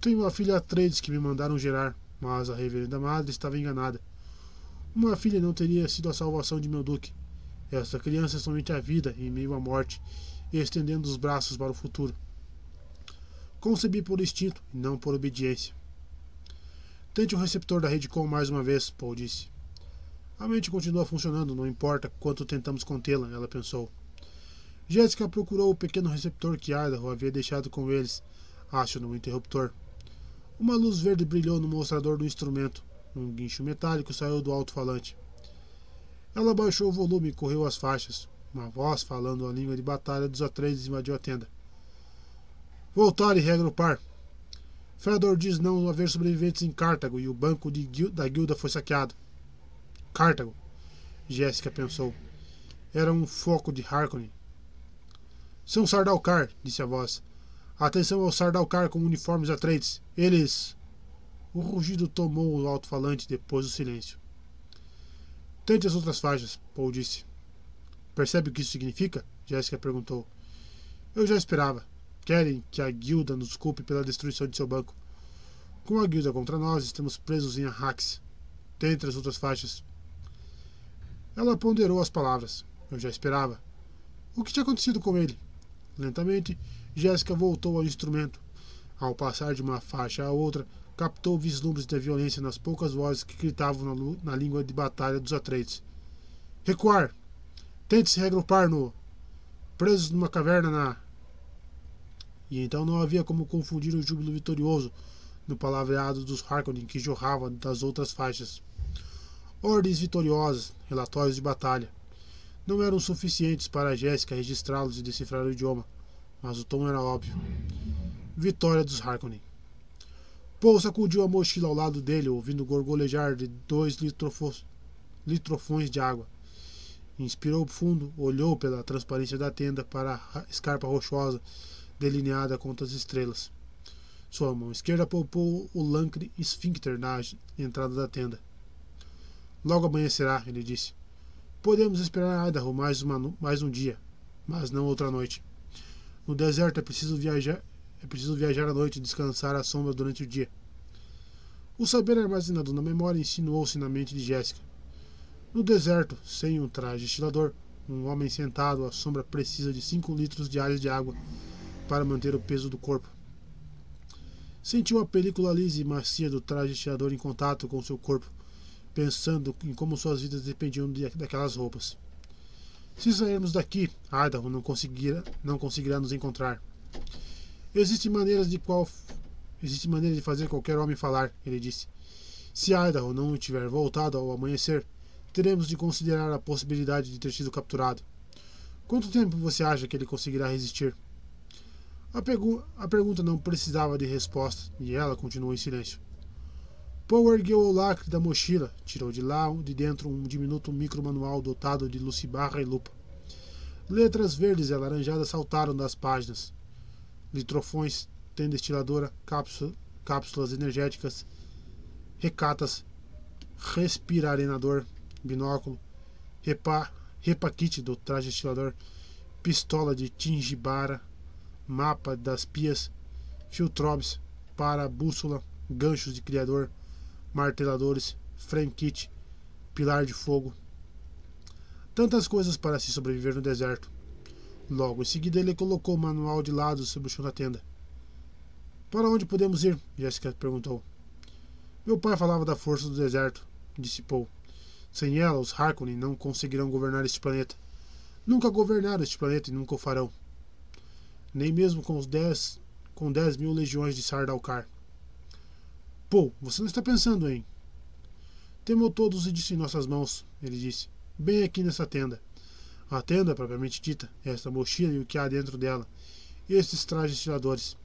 Tenho uma filha Atreides que me mandaram gerar, mas a reverenda madre estava enganada. Uma filha não teria sido a salvação de meu duque. Esta criança é somente a vida em meio à morte, estendendo os braços para o futuro. Concebi por instinto e não por obediência. Tente o receptor da rede com mais uma vez, Paul disse. A mente continua funcionando, não importa quanto tentamos contê-la, ela pensou. Jéssica procurou o pequeno receptor que Idaho havia deixado com eles, acho no interruptor. Uma luz verde brilhou no mostrador do instrumento. Um guincho metálico saiu do alto-falante. Ela baixou o volume e correu as faixas. Uma voz falando a língua de batalha dos Atreides invadiu a tenda. Voltar e regrupar. Fedor diz não haver sobreviventes em Cartago e o banco da guilda foi saqueado. Cartago. Jéssica pensou. Era um foco de Harkonnen. São Sardaukar, disse a voz. Atenção ao Sardaukar com uniformes Atreides. Eles. O rugido tomou o alto-falante depois do silêncio. Tente as outras faixas, Paul disse. Percebe o que isso significa? Jéssica perguntou. Eu já esperava. Querem que a guilda nos culpe pela destruição de seu banco. Com a guilda contra nós, estamos presos em Arrax. Tente as outras faixas. Ela ponderou as palavras. Eu já esperava. O que tinha acontecido com ele? Lentamente, Jéssica voltou ao instrumento. Ao passar de uma faixa à outra, captou vislumbres da violência nas poucas vozes que gritavam na, na língua de batalha dos Atreides. Recuar! Tente se regrupar no. presos numa caverna na. E então não havia como confundir o júbilo vitorioso no palavreado dos Harkonnen que jorrava das outras faixas. Ordens vitoriosas, relatórios de batalha. Não eram suficientes para Jéssica registrá-los e decifrar o idioma, mas o tom era óbvio. Vitória dos Harkonnen. Paul sacudiu a mochila ao lado dele, ouvindo gorgolejar de dois litrofões de água. Inspirou fundo, olhou pela transparência da tenda para a escarpa rochosa delineada contra as estrelas. Sua mão esquerda poupou o lancre esfíncter na entrada da tenda. Logo amanhecerá, ele disse. Podemos esperar Idaho mais, uma, mais um dia, mas não outra noite. No deserto é preciso viajar, é preciso viajar à noite e descansar à sombra durante o dia. O saber armazenado na memória insinuou-se na mente de Jéssica. No deserto, sem um traje estilador, um homem sentado à sombra precisa de cinco litros diários de água para manter o peso do corpo. Sentiu a película lisa e macia do traje estilador em contato com seu corpo pensando em como suas vidas dependiam de, daquelas roupas. Se sairmos daqui, Idaho não conseguirá, não conseguirá nos encontrar. Existem maneiras de qual existe maneira de fazer qualquer homem falar, ele disse. Se Idaho não tiver voltado ao amanhecer, teremos de considerar a possibilidade de ter sido capturado. Quanto tempo você acha que ele conseguirá resistir? A, a pergunta não precisava de resposta e ela continuou em silêncio. Paul ergueu o lacre da mochila, tirou de lá de dentro um diminuto micromanual dotado de lucibarra e lupa. Letras verdes e alaranjadas saltaram das páginas. Litrofões, tenda destiladora, cápsula, cápsulas energéticas, recatas, respirarenador, binóculo, repa, repaquite do traje destilador, pistola de tingibara, mapa das pias, filtrobes para bússola, ganchos de criador, marteladores, frame kit, pilar de fogo. Tantas coisas para se sobreviver no deserto. Logo em seguida ele colocou o manual de lado sobre o chão da tenda. Para onde podemos ir? Jessica perguntou. Meu pai falava da força do deserto, disse Paul. Sem ela, os Harkonnen não conseguirão governar este planeta. Nunca governaram este planeta e nunca o farão. Nem mesmo com os dez, com dez mil legiões de Sardaukar. Pô, você não está pensando em. Temos todos isso em nossas mãos, ele disse. Bem aqui nessa tenda. A tenda, propriamente dita, é esta mochila e o que há dentro dela. E estes trajes tiradores.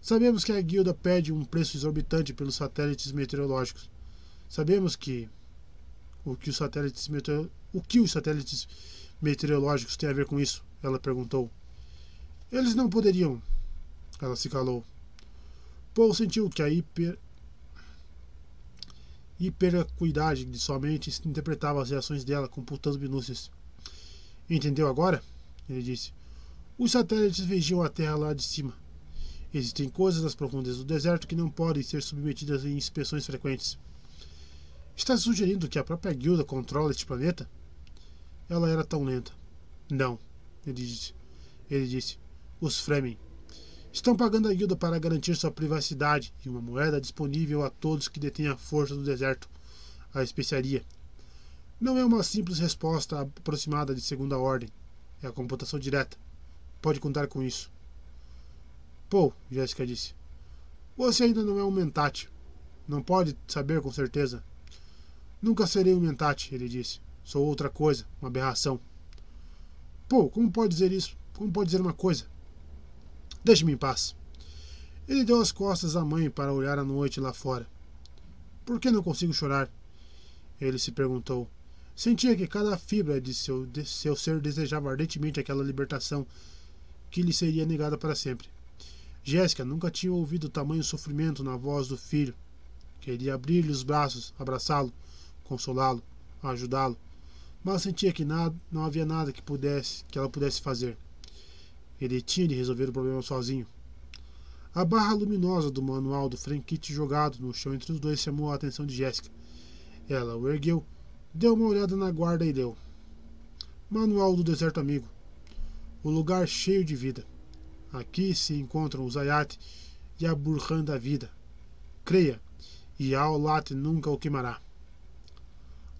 Sabemos que a guilda pede um preço exorbitante pelos satélites meteorológicos. Sabemos que o que os satélites meteor... o que os satélites meteorológicos têm a ver com isso? Ela perguntou. Eles não poderiam. Ela se calou. Paul sentiu que a hiper hiperacuidade de sua mente interpretava as reações dela, computando minúcias. Entendeu agora? Ele disse. Os satélites vigiam a Terra lá de cima. Existem coisas nas profundezas do deserto que não podem ser submetidas a inspeções frequentes. Está sugerindo que a própria guilda controla este planeta? Ela era tão lenta. Não, ele disse. Ele disse. Os Fremen. Estão pagando a guilda para garantir sua privacidade e uma moeda disponível a todos que detêm a força do deserto, a especiaria. Não é uma simples resposta aproximada de segunda ordem. É a computação direta. Pode contar com isso. Paul, Jéssica disse. Você ainda não é um mentate. Não pode saber com certeza. Nunca serei um mentate, ele disse. Sou outra coisa, uma aberração. Paul, como pode dizer isso? Como pode dizer uma coisa? Deixe-me em paz. Ele deu as costas à mãe para olhar a noite lá fora. Por que não consigo chorar? Ele se perguntou. Sentia que cada fibra de seu, de seu ser desejava ardentemente aquela libertação que lhe seria negada para sempre. Jéssica nunca tinha ouvido tamanho sofrimento na voz do filho. Queria abrir-lhe os braços, abraçá-lo, consolá-lo, ajudá-lo, mas sentia que nada, não havia nada que pudesse, que ela pudesse fazer. Ele tinha de resolver o problema sozinho. A barra luminosa do manual do Frankit jogado no chão entre os dois chamou a atenção de Jéssica. Ela o ergueu, deu uma olhada na guarda e leu. Manual do Deserto Amigo. O lugar cheio de vida. Aqui se encontram os Ayat e a Burhan da vida. Creia, e Aulat nunca o queimará.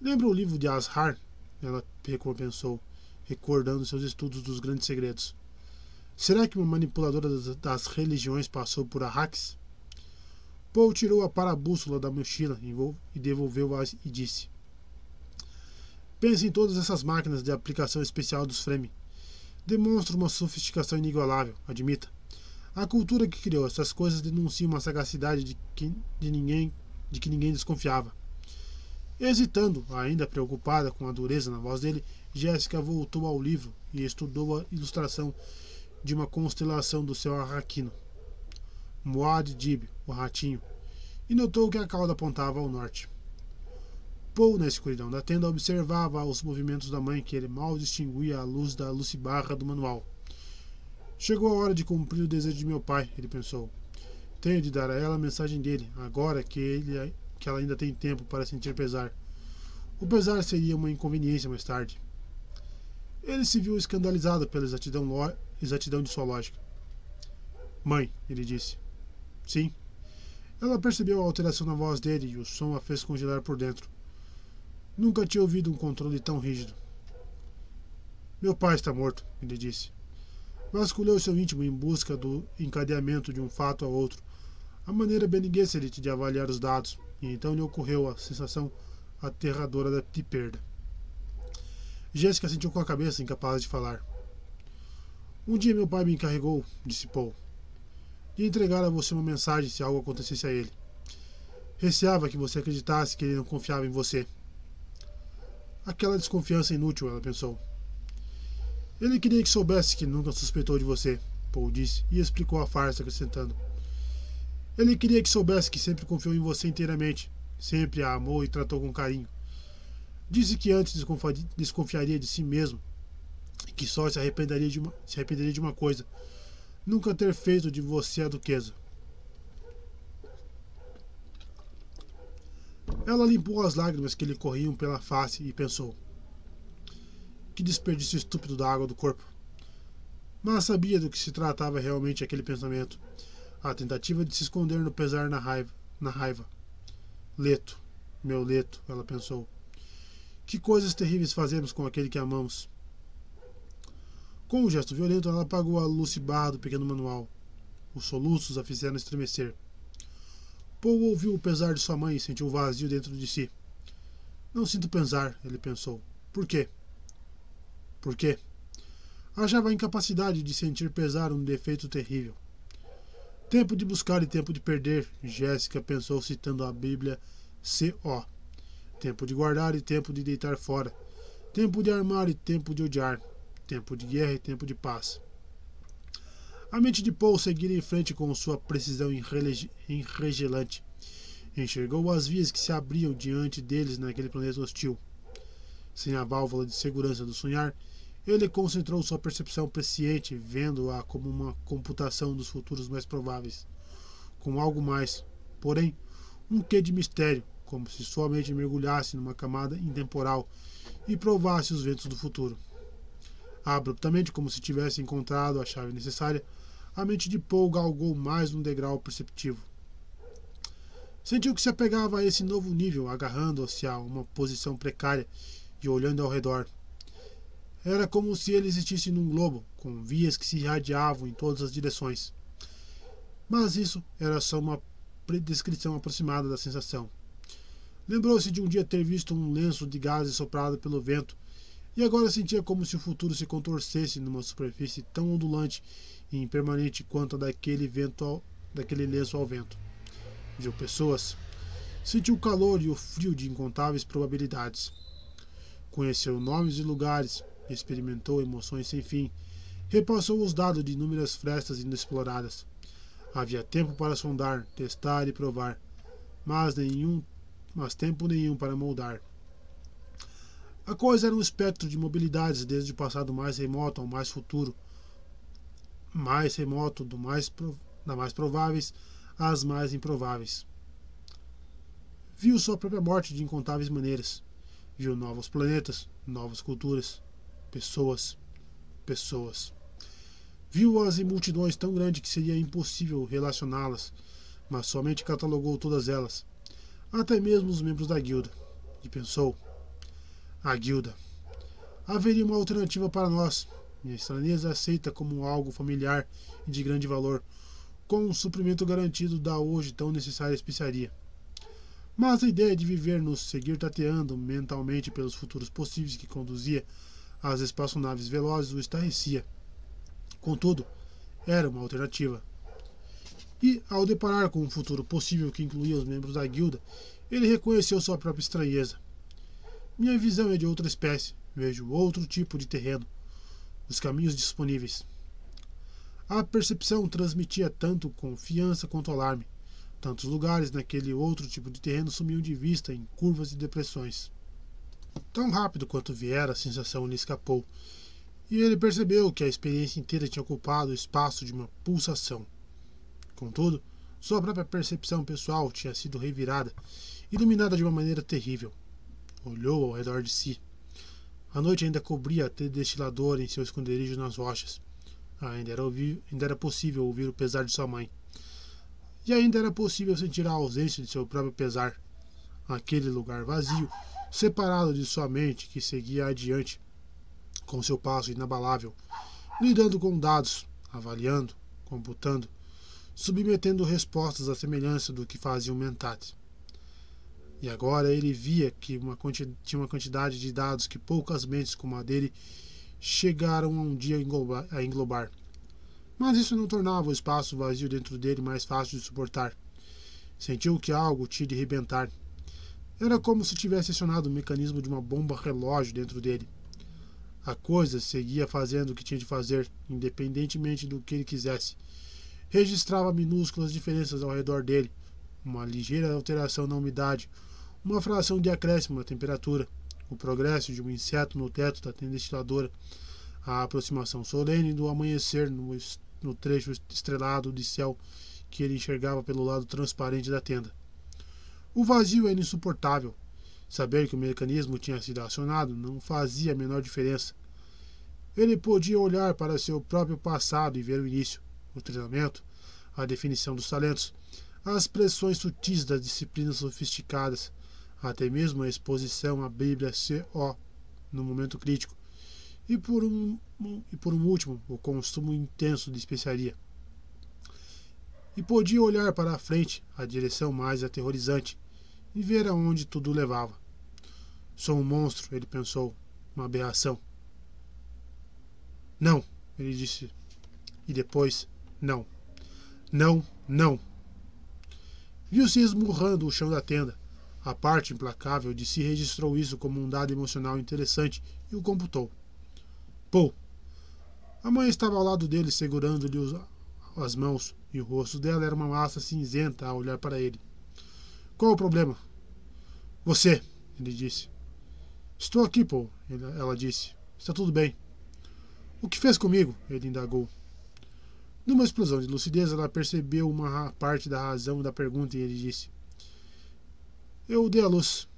Lembra o livro de Ashar? Ela recompensou, recordando seus estudos dos grandes segredos. Será que uma manipuladora das religiões passou por Arrax? Paul tirou a parabússola da mochila e devolveu-a e disse: Pense em todas essas máquinas de aplicação especial dos Fremen. Demonstra uma sofisticação inigualável, admita. A cultura que criou essas coisas denuncia uma sagacidade de que, de ninguém, de que ninguém desconfiava. Hesitando, ainda preocupada com a dureza na voz dele, Jéssica voltou ao livro e estudou a ilustração de uma constelação do céu arraquino. Moad Dib, o ratinho, e notou que a cauda apontava ao norte. Paul, na escuridão da tenda, observava os movimentos da mãe que ele mal distinguia à luz da lucibarra do manual. Chegou a hora de cumprir o desejo de meu pai, ele pensou. Tenho de dar a ela a mensagem dele, agora que, ele, que ela ainda tem tempo para sentir pesar. O pesar seria uma inconveniência mais tarde. Ele se viu escandalizado pela exatidão exatidão de sua lógica. Mãe, ele disse. Sim. Ela percebeu a alteração na voz dele e o som a fez congelar por dentro. Nunca tinha ouvido um controle tão rígido. Meu pai está morto, ele disse. Vasculhou seu íntimo em busca do encadeamento de um fato a outro, a maneira Bene Gesserit de avaliar os dados, e então lhe ocorreu a sensação aterradora de perda. Jéssica sentiu com a cabeça, incapaz de falar. Um dia meu pai me encarregou, disse Paul, de entregar a você uma mensagem se algo acontecesse a ele. Receava que você acreditasse que ele não confiava em você. Aquela desconfiança inútil, ela pensou. Ele queria que soubesse que nunca suspeitou de você, Paul disse, e explicou a farsa, acrescentando. Ele queria que soubesse que sempre confiou em você inteiramente, sempre a amou e tratou com carinho. Disse que antes desconfiaria de si mesmo que só se arrependeria de uma, se arrependeria de uma coisa: nunca ter feito de você a duquesa. Ela limpou as lágrimas que lhe corriam pela face e pensou: Que desperdício estúpido da água do corpo. Mas sabia do que se tratava realmente aquele pensamento. A tentativa de se esconder no pesar na raiva. Na raiva. Leto, meu leto, ela pensou. Que coisas terríveis fazemos com aquele que amamos. Com um gesto violento, ela apagou a luz barra do pequeno manual. Os soluços a fizeram estremecer. Paul ouviu o pesar de sua mãe e sentiu vazio dentro de si. Não sinto pesar, ele pensou. Por quê? Por quê? Achava a incapacidade de sentir pesar um defeito terrível. Tempo de buscar e tempo de perder, Jéssica pensou citando a Bíblia C.O tempo de guardar e tempo de deitar fora, tempo de armar e tempo de odiar, tempo de guerra e tempo de paz. A mente de Paul seguira em frente com sua precisão enregelante. Enxergou as vias que se abriam diante deles naquele planeta hostil. Sem a válvula de segurança do sonhar, ele concentrou sua percepção presciente, vendo-a como uma computação dos futuros mais prováveis, com algo mais, porém, um quê de mistério, como se sua mente mergulhasse numa camada intemporal e provasse os ventos do futuro. Abruptamente, como se tivesse encontrado a chave necessária, a mente de Paul galgou mais um degrau perceptivo. Sentiu que se apegava a esse novo nível, agarrando-se a uma posição precária e olhando ao redor. Era como se ele existisse num globo, com vias que se irradiavam em todas as direções. Mas isso era só uma descrição aproximada da sensação. Lembrou-se de um dia ter visto um lenço de gases soprado pelo vento, e agora sentia como se o futuro se contorcesse numa superfície tão ondulante e impermanente quanto a daquele, vento ao, daquele lenço ao vento. Viu pessoas. Sentiu o calor e o frio de incontáveis probabilidades. Conheceu nomes e lugares, experimentou emoções sem fim, repassou os dados de inúmeras frestas inexploradas. Havia tempo para sondar, testar e provar, mas nenhum mas tempo nenhum para moldar. A coisa era um espectro de mobilidades desde o passado mais remoto ao mais futuro, mais remoto do mais da mais prováveis às mais improváveis. Viu sua própria morte de incontáveis maneiras. Viu novos planetas, novas culturas, pessoas, pessoas. Viu-as em multidões tão grandes que seria impossível relacioná-las, mas somente catalogou todas elas, até mesmo os membros da guilda. E pensou: a guilda. Haveria uma alternativa para nós. Minha estranheza aceita como algo familiar e de grande valor, com um suprimento garantido da hoje tão necessária especiaria. Mas a ideia de viver nos seguir tateando mentalmente pelos futuros possíveis que conduzia às espaçonaves velozes o estarrecia. Contudo, era uma alternativa. E, ao deparar com um futuro possível que incluía os membros da guilda, ele reconheceu sua própria estranheza. Minha visão é de outra espécie, vejo outro tipo de terreno, os caminhos disponíveis. A percepção transmitia tanto confiança quanto alarme. Tantos lugares naquele outro tipo de terreno sumiam de vista em curvas e depressões. Tão rápido quanto viera, a sensação lhe escapou, e ele percebeu que a experiência inteira tinha ocupado o espaço de uma pulsação. Contudo, sua própria percepção pessoal tinha sido revirada, iluminada de uma maneira terrível. Olhou ao redor de si. A noite ainda cobria a destilador em seu esconderijo nas rochas. Ainda era, ouvir, ainda era possível ouvir o pesar de sua mãe. E ainda era possível sentir a ausência de seu próprio pesar. Aquele lugar vazio, separado de sua mente que seguia adiante, com seu passo inabalável, lidando com dados, avaliando, computando, submetendo respostas à semelhança do que fazia o Mentat. E agora ele via que uma tinha uma quantidade de dados que poucas mentes como a dele chegaram a um dia a englobar. Mas isso não tornava o espaço vazio dentro dele mais fácil de suportar. Sentiu que algo tinha de rebentar. Era como se tivesse acionado o mecanismo de uma bomba relógio dentro dele. A coisa seguia fazendo o que tinha de fazer, independentemente do que ele quisesse. Registrava minúsculas diferenças ao redor dele, uma ligeira alteração na umidade, uma fração de acréscimo na temperatura, o progresso de um inseto no teto da destiladora, a aproximação solene do amanhecer no, no trecho estrelado de céu que ele enxergava pelo lado transparente da tenda. O vazio era insuportável. Saber que o mecanismo tinha sido acionado não fazia a menor diferença. Ele podia olhar para seu próprio passado e ver o início, o treinamento, a definição dos talentos, as pressões sutis das disciplinas sofisticadas, até mesmo a exposição à Bíblia CO no momento crítico, e por um, e por um último, o consumo intenso de especiaria. E podia olhar para a frente, a direção mais aterrorizante, e ver aonde tudo levava. Sou um monstro, ele pensou, uma aberração. Não, ele disse. E depois, não. Não, não. Viu-se esmurrando o chão da tenda a parte implacável de si registrou isso como um dado emocional interessante e o computou. Pô! A mãe estava ao lado dele, segurando-lhe as mãos, e o rosto dela era uma massa cinzenta a olhar para ele. Qual o problema? Você, ele disse. Estou aqui, Paul, ela disse. Está tudo bem. O que fez comigo? Ele indagou. Numa explosão de lucidez, ela percebeu uma parte da razão da pergunta e ele disse: eu dei a luz.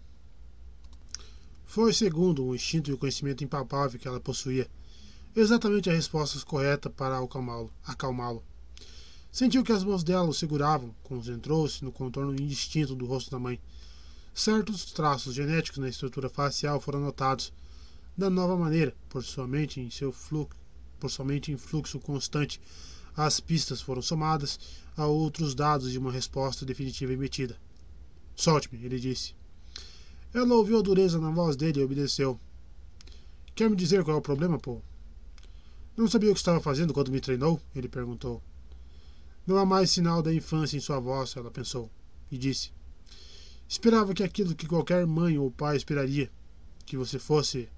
Foi, segundo o instinto e o conhecimento impalpável que ela possuía, exatamente a resposta correta para acalmá-lo. Acalmá Sentiu que as mãos dela o seguravam, concentrou-se no contorno indistinto do rosto da mãe. Certos traços genéticos na estrutura facial foram notados, da nova maneira, por somente em seu fluxo, por somente em fluxo constante. As pistas foram somadas a outros dados de uma resposta definitiva emitida. Solte-me, ele disse. Ela ouviu a dureza na voz dele e obedeceu. Quer me dizer qual é o problema, Paul? Não sabia o que estava fazendo quando me treinou? Ele perguntou. Não há mais sinal da infância em sua voz, ela pensou, e disse. Esperava que aquilo que qualquer mãe ou pai esperaria, que você fosse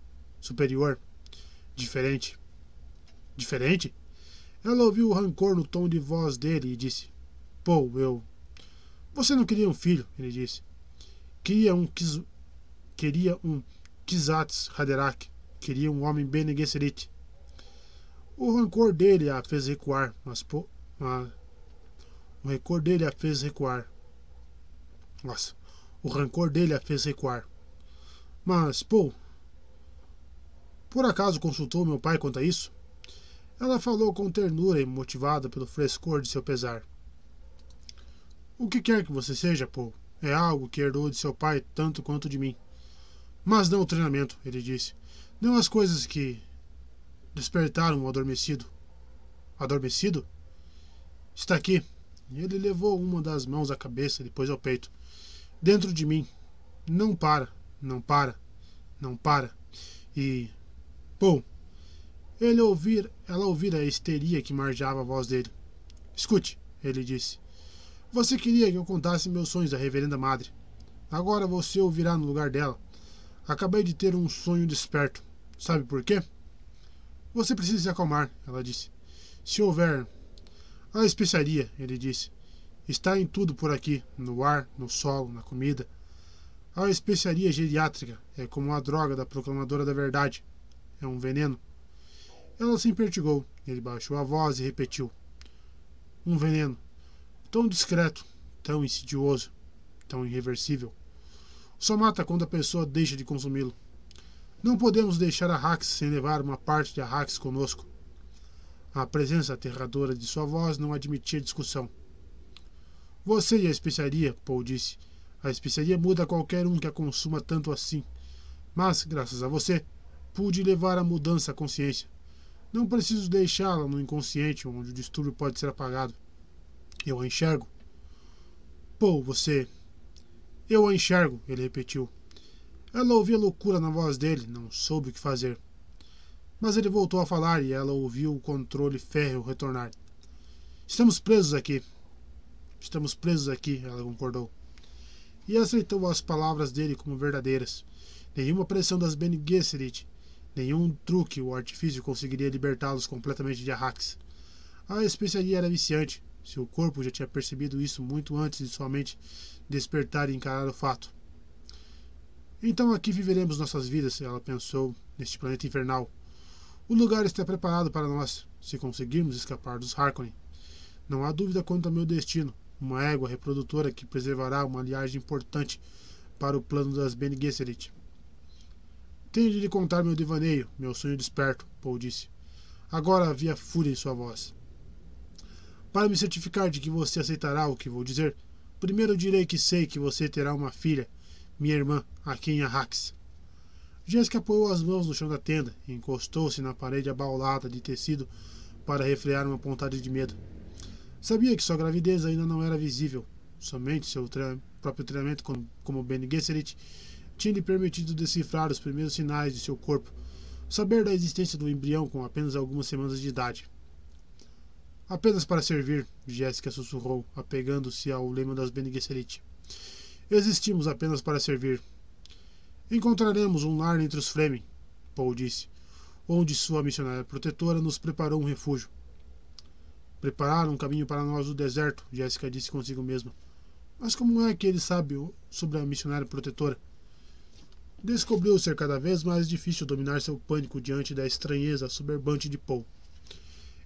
superior, diferente. Diferente? Ela ouviu o rancor no tom de voz dele e disse: Paul, eu. Você não queria um filho, ele disse. Queria um queria um Kizats Haderach. Queria um homem Bene Gesserit. O rancor dele a fez recuar, mas po, o rancor dele a fez recuar. Nossa, o rancor dele a fez recuar. Mas, pô, por acaso consultou meu pai quanto a isso? Ela falou com ternura e motivada pelo frescor de seu pesar. O que quer que você seja, Paul, é algo que herdou de seu pai tanto quanto de mim. Mas não o treinamento, ele disse. Não as coisas que despertaram o adormecido. Adormecido? Está aqui. Ele levou uma das mãos à cabeça, depois ao peito. Dentro de mim. Não para, não para, não para. E. Paul. Ele ouvir, ela ouvira a histeria que marjava a voz dele. Escute, ele disse. Você queria que eu contasse meus sonhos da Reverenda Madre. Agora você ouvirá no lugar dela. Acabei de ter um sonho desperto. Sabe por quê? Você precisa se acalmar, ela disse. Se houver. A especiaria, ele disse. Está em tudo por aqui, no ar, no solo, na comida. A especiaria geriátrica é como a droga da proclamadora da verdade. É um veneno. Ela se impertigou. Ele baixou a voz e repetiu: Um veneno tão discreto, tão insidioso, tão irreversível. Só mata quando a pessoa deixa de consumi-lo. Não podemos deixar a Rax sem levar uma parte de Rax conosco. A presença aterradora de sua voz não admitia discussão. Você e a especiaria, Paul disse. A especiaria muda qualquer um que a consuma tanto assim. Mas, graças a você, Pude levar a mudança à consciência. Não preciso deixá-la no inconsciente, onde o distúrbio pode ser apagado. Eu a enxergo. Pô, você. Eu a enxergo, ele repetiu. Ela ouvia loucura na voz dele, não soube o que fazer. Mas ele voltou a falar e ela ouviu o controle férreo retornar. Estamos presos aqui. Estamos presos aqui, ela concordou. E aceitou as palavras dele como verdadeiras. Nenhuma pressão das Bene Gesserit, nenhum truque ou artifício conseguiria libertá-los completamente de Arrax. A especiaria era viciante. Seu corpo já tinha percebido isso muito antes de sua mente despertar e encarar o fato. Então aqui viveremos nossas vidas, ela pensou, neste planeta infernal. O lugar está preparado para nós, se conseguirmos escapar dos Harkonnen. Não há dúvida quanto ao meu destino, uma égua reprodutora que preservará uma linhagem importante para o plano das Bene Gesserit. Tenho de lhe contar meu devaneio, meu sonho desperto, Paul disse. Agora havia fúria em sua voz. Para me certificar de que você aceitará o que vou dizer, primeiro direi que sei que você terá uma filha, minha irmã, aqui em Arrax. Jéssica apoiou as mãos no chão da tenda e encostou-se na parede abaulada de tecido para refrear uma pontada de medo. Sabia que sua gravidez ainda não era visível. Somente seu tre próprio treinamento como, como Bene Gesserit tinha lhe permitido decifrar os primeiros sinais de seu corpo, saber da existência do embrião com apenas algumas semanas de idade. Apenas para servir, Jéssica sussurrou, apegando-se ao lema das Bene Gesserit. Existimos apenas para servir. Encontraremos um lar entre os Fremen, Paul disse, onde sua missionária protetora nos preparou um refúgio. Prepararam um caminho para nós do deserto, Jéssica disse consigo mesma. Mas como é que ele sabe sobre a missionária protetora? Descobriu ser cada vez mais difícil dominar seu pânico diante da estranheza soberbante de Paul.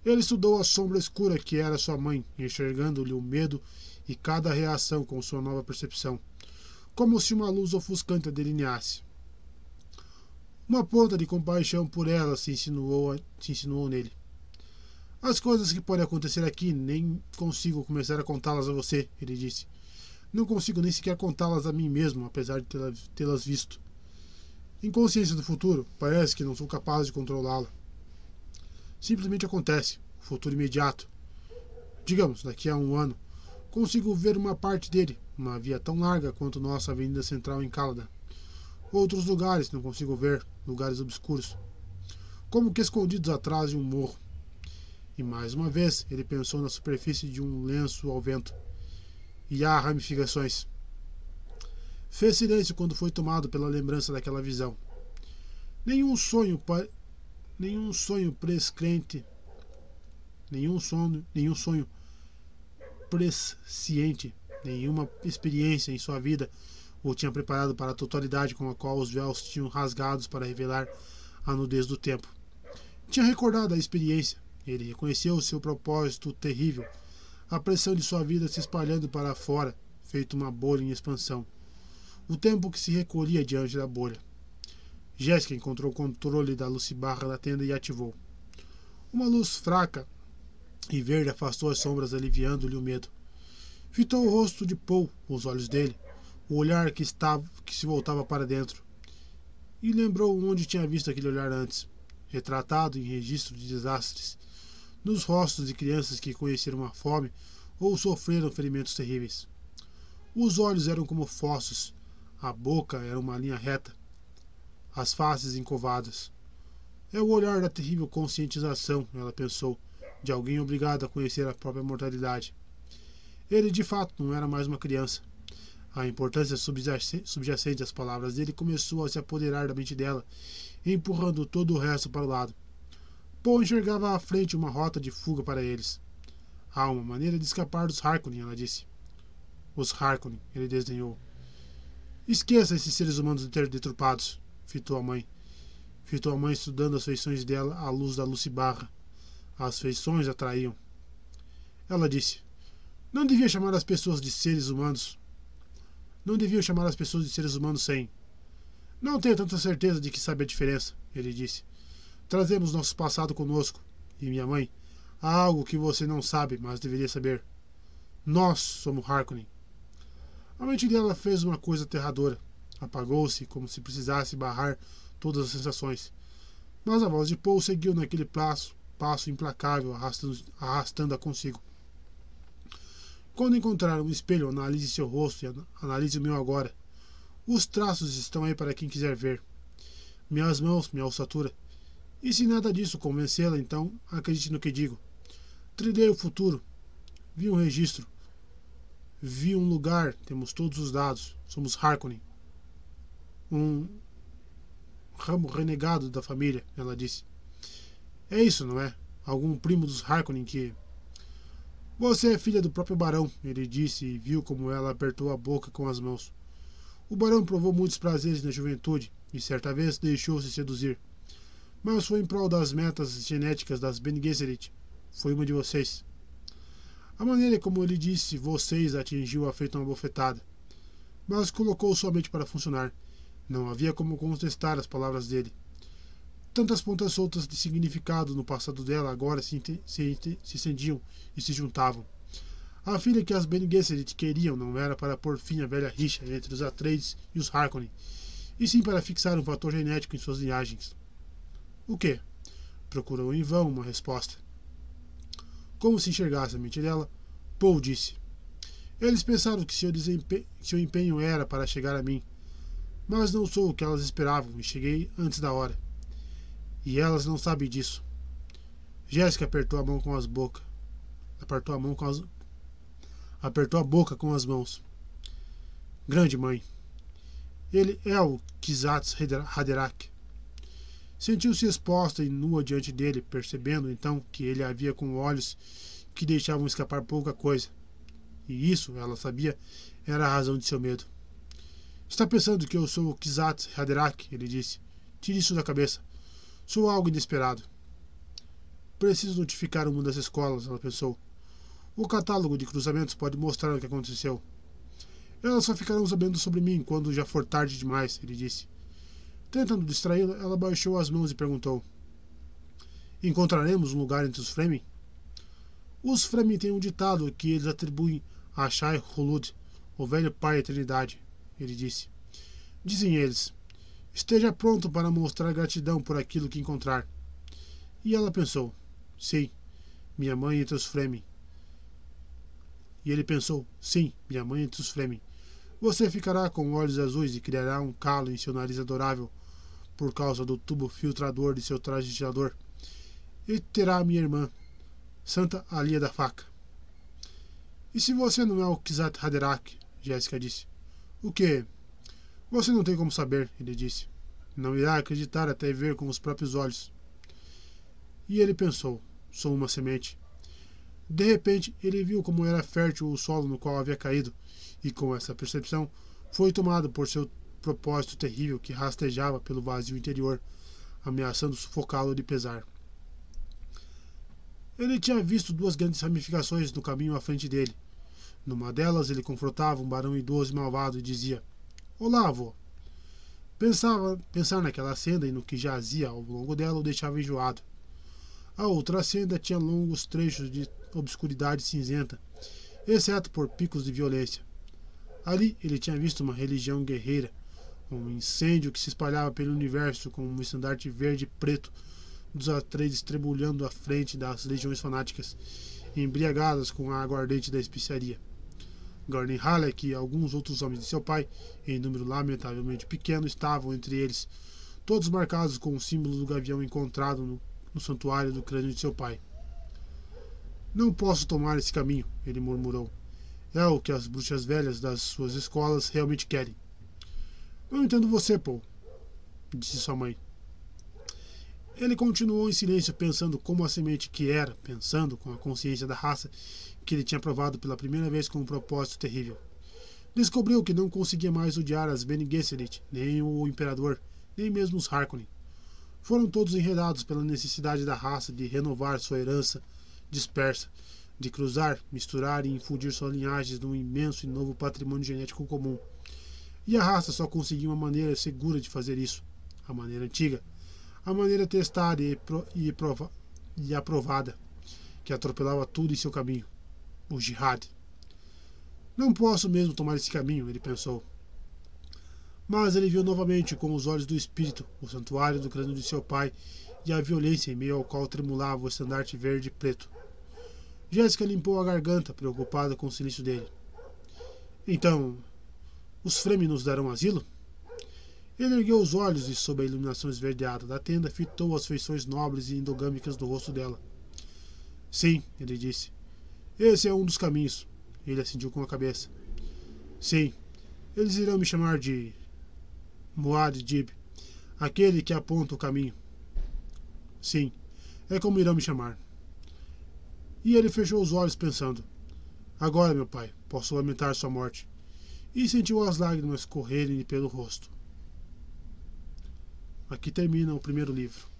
Ele estudou a sombra escura que era sua mãe, enxergando-lhe o medo e cada reação com sua nova percepção, como se uma luz ofuscante a delineasse. Uma ponta de compaixão por ela se insinuou, se insinuou nele. As coisas que podem acontecer aqui nem consigo começar a contá-las a você, ele disse. Não consigo nem sequer contá-las a mim mesmo, apesar de tê-las visto. Em consciência do futuro, parece que não sou capaz de controlá-la. Simplesmente acontece, o futuro imediato. Digamos, daqui a um ano, consigo ver uma parte dele, uma via tão larga quanto nossa avenida central em Caladan. Outros lugares não consigo ver, lugares obscuros, como que escondidos atrás de um morro. E mais uma vez ele pensou na superfície de um lenço ao vento. E há ramificações. Fez silêncio quando foi tomado pela lembrança daquela visão. Nenhum sonho, nenhum sonho prescrente, nenhum sonho, nenhum sonho presciente, nenhuma experiência em sua vida o tinha preparado para a totalidade com a qual os véus tinham rasgados para revelar a nudez do tempo. Tinha recordado a experiência, ele reconheceu o seu propósito terrível, a pressão de sua vida se espalhando para fora, feito uma bolha em expansão. O tempo que se recolhia diante da bolha. Jéssica encontrou o controle da lucibarra da tenda e ativou. Uma luz fraca e verde afastou as sombras, aliviando-lhe o medo. Fitou o rosto de Paul, os olhos dele, o olhar que estava que se voltava para dentro. E lembrou onde tinha visto aquele olhar antes, retratado em registro de desastres, nos rostos de crianças que conheceram a fome ou sofreram ferimentos terríveis. Os olhos eram como fossos, a boca era uma linha reta, as faces encovadas. É o olhar da terrível conscientização, ela pensou, de alguém obrigado a conhecer a própria mortalidade. Ele de fato não era mais uma criança. A importância subjacente às palavras dele começou a se apoderar da mente dela, empurrando todo o resto para o lado. Paul enxergava à frente uma rota de fuga para eles. Há uma maneira de escapar dos Harkonnen, ela disse. Os Harkonnen, ele desdenhou. Esqueça esses seres humanos deturpados, fitou a mãe. Fitou a mãe estudando as feições dela à luz da lucibarra. As feições atraíam. Ela disse: Não devia chamar as pessoas de seres humanos. Não devia chamar as pessoas de seres humanos sem. Não tenho tanta certeza de que sabe a diferença, ele disse. Trazemos nosso passado conosco. E minha mãe, há algo que você não sabe, mas deveria saber. Nós somos Harkonnen. A mente dela fez uma coisa aterradora. Apagou-se como se precisasse barrar todas as sensações. Mas a voz de Paul seguiu naquele passo, passo implacável, arrastando, arrastando-a consigo. Quando encontrar um espelho, analise seu rosto e analise o meu agora. Os traços estão aí para quem quiser ver. Minhas mãos, minha ossatura. E se nada disso convencê-la, então acredite no que digo. Trilhei o futuro. Vi um registro. Vi um lugar. Temos todos os dados. Somos Harkonnen. Um ramo renegado da família, ela disse. É isso, não é? Algum primo dos Harkonnen que. Você é filha do próprio barão, ele disse e viu como ela apertou a boca com as mãos. O barão provou muitos prazeres na juventude e certa vez deixou-se seduzir. Mas foi em prol das metas genéticas das Bene Gesserit. Foi uma de vocês. A maneira como ele disse vocês atingiu a feita uma bofetada. Mas colocou somente para funcionar. Não havia como contestar as palavras dele. Tantas pontas soltas de significado no passado dela agora se, se, se estendiam e se juntavam. A filha que as Bene queriam não era para pôr fim à velha rixa entre os Atreides e os Harkonnen, e sim para fixar um fator genético em suas linhagens. O que? Procurou em vão uma resposta. Como se enxergasse a mente dela, Paul disse. Eles pensaram que seu, seu empenho era para chegar a mim, mas não sou o que elas esperavam e cheguei antes da hora. E elas não sabem disso. Jéssica apertou a mão com as bocas. Apertou a mão com as. Apertou a boca com as mãos. Grande mãe. Ele é o Kizats Haderach. Sentiu-se exposta e nua diante dele, percebendo então que ele havia com olhos que deixavam escapar pouca coisa. E isso, ela sabia, era a razão de seu medo. Está pensando que eu sou o Kizat Haderach? Ele disse. Tire isso da cabeça. Sou algo inesperado. Preciso notificar uma das escolas, ela pensou. O catálogo de cruzamentos pode mostrar o que aconteceu. Elas só ficarão sabendo sobre mim quando já for tarde demais, ele disse. Tentando distraí-la, ela baixou as mãos e perguntou: Encontraremos um lugar entre os Fremen? Os Fremen têm um ditado que eles atribuem a Shai Hulud, o velho pai da eternidade, ele disse. Dizem eles: Esteja pronto para mostrar gratidão por aquilo que encontrar. E ela pensou: Sim, minha mãe entre os Fremen. E ele pensou: Sim, minha mãe entre os Fremen. Você ficará com olhos azuis e criará um calo em seu nariz adorável por causa do tubo filtrador de seu traje de tirador. E terá minha irmã, Santa Alia da Faca. E se você não é o Kizat Haderach? Jéssica disse. O que? Você não tem como saber, ele disse. Não irá acreditar até ver com os próprios olhos. E ele pensou: sou uma semente. De repente, ele viu como era fértil o solo no qual havia caído, e com essa percepção, foi tomado por seu propósito terrível que rastejava pelo vazio interior, ameaçando sufocá-lo de pesar. Ele tinha visto duas grandes ramificações no caminho à frente dele. Numa delas, ele confrontava um barão idoso e malvado e dizia: Olá, avô. Pensava, pensar naquela senda e no que jazia ao longo dela o deixava enjoado. A outra senda tinha longos trechos de obscuridade cinzenta, exceto por picos de violência. Ali ele tinha visto uma religião guerreira, um incêndio que se espalhava pelo universo com um estandarte verde e preto dos Atreides trebulhando à frente das legiões fanáticas, embriagadas com a aguardente da especiaria. Gordon Halleck e alguns outros homens de seu pai, em número lamentavelmente pequeno, estavam entre eles, todos marcados com o símbolo do gavião encontrado no, no santuário do crânio de seu pai. Não posso tomar esse caminho, ele murmurou. É o que as bruxas velhas das suas escolas realmente querem. Não entendo você, Paul, disse sua mãe. Ele continuou em silêncio, pensando como a semente que era, pensando com a consciência da raça que ele tinha provado pela primeira vez com um propósito terrível. Descobriu que não conseguia mais odiar as Bene Gesserit, nem o Imperador, nem mesmo os Harkonnen. Foram todos enredados pela necessidade da raça de renovar sua herança dispersa, de cruzar, misturar e infundir suas linhagens num imenso e novo patrimônio genético comum. E a raça só conseguia uma maneira segura de fazer isso, a maneira antiga, a maneira testada e, e, prova, e aprovada, que atropelava tudo em seu caminho, o jihad. Não posso mesmo tomar esse caminho, ele pensou. Mas ele viu novamente com os olhos do espírito o santuário do crânio de seu pai e a violência em meio ao qual tremulava o estandarte verde e preto. Jéssica limpou a garganta, preocupada com o silêncio dele. Então, os Fremen nos darão asilo? Ele ergueu os olhos e, sob a iluminação esverdeada da tenda, fitou as feições nobres e endogâmicas do rosto dela. Sim, ele disse. Esse é um dos caminhos. Ele assentiu com a cabeça. Sim, eles irão me chamar de Muad Dib, aquele que aponta o caminho. Sim, é como irão me chamar. E ele fechou os olhos pensando: Agora, meu pai, posso lamentar sua morte. E sentiu as lágrimas correrem pelo rosto. Aqui termina o primeiro livro.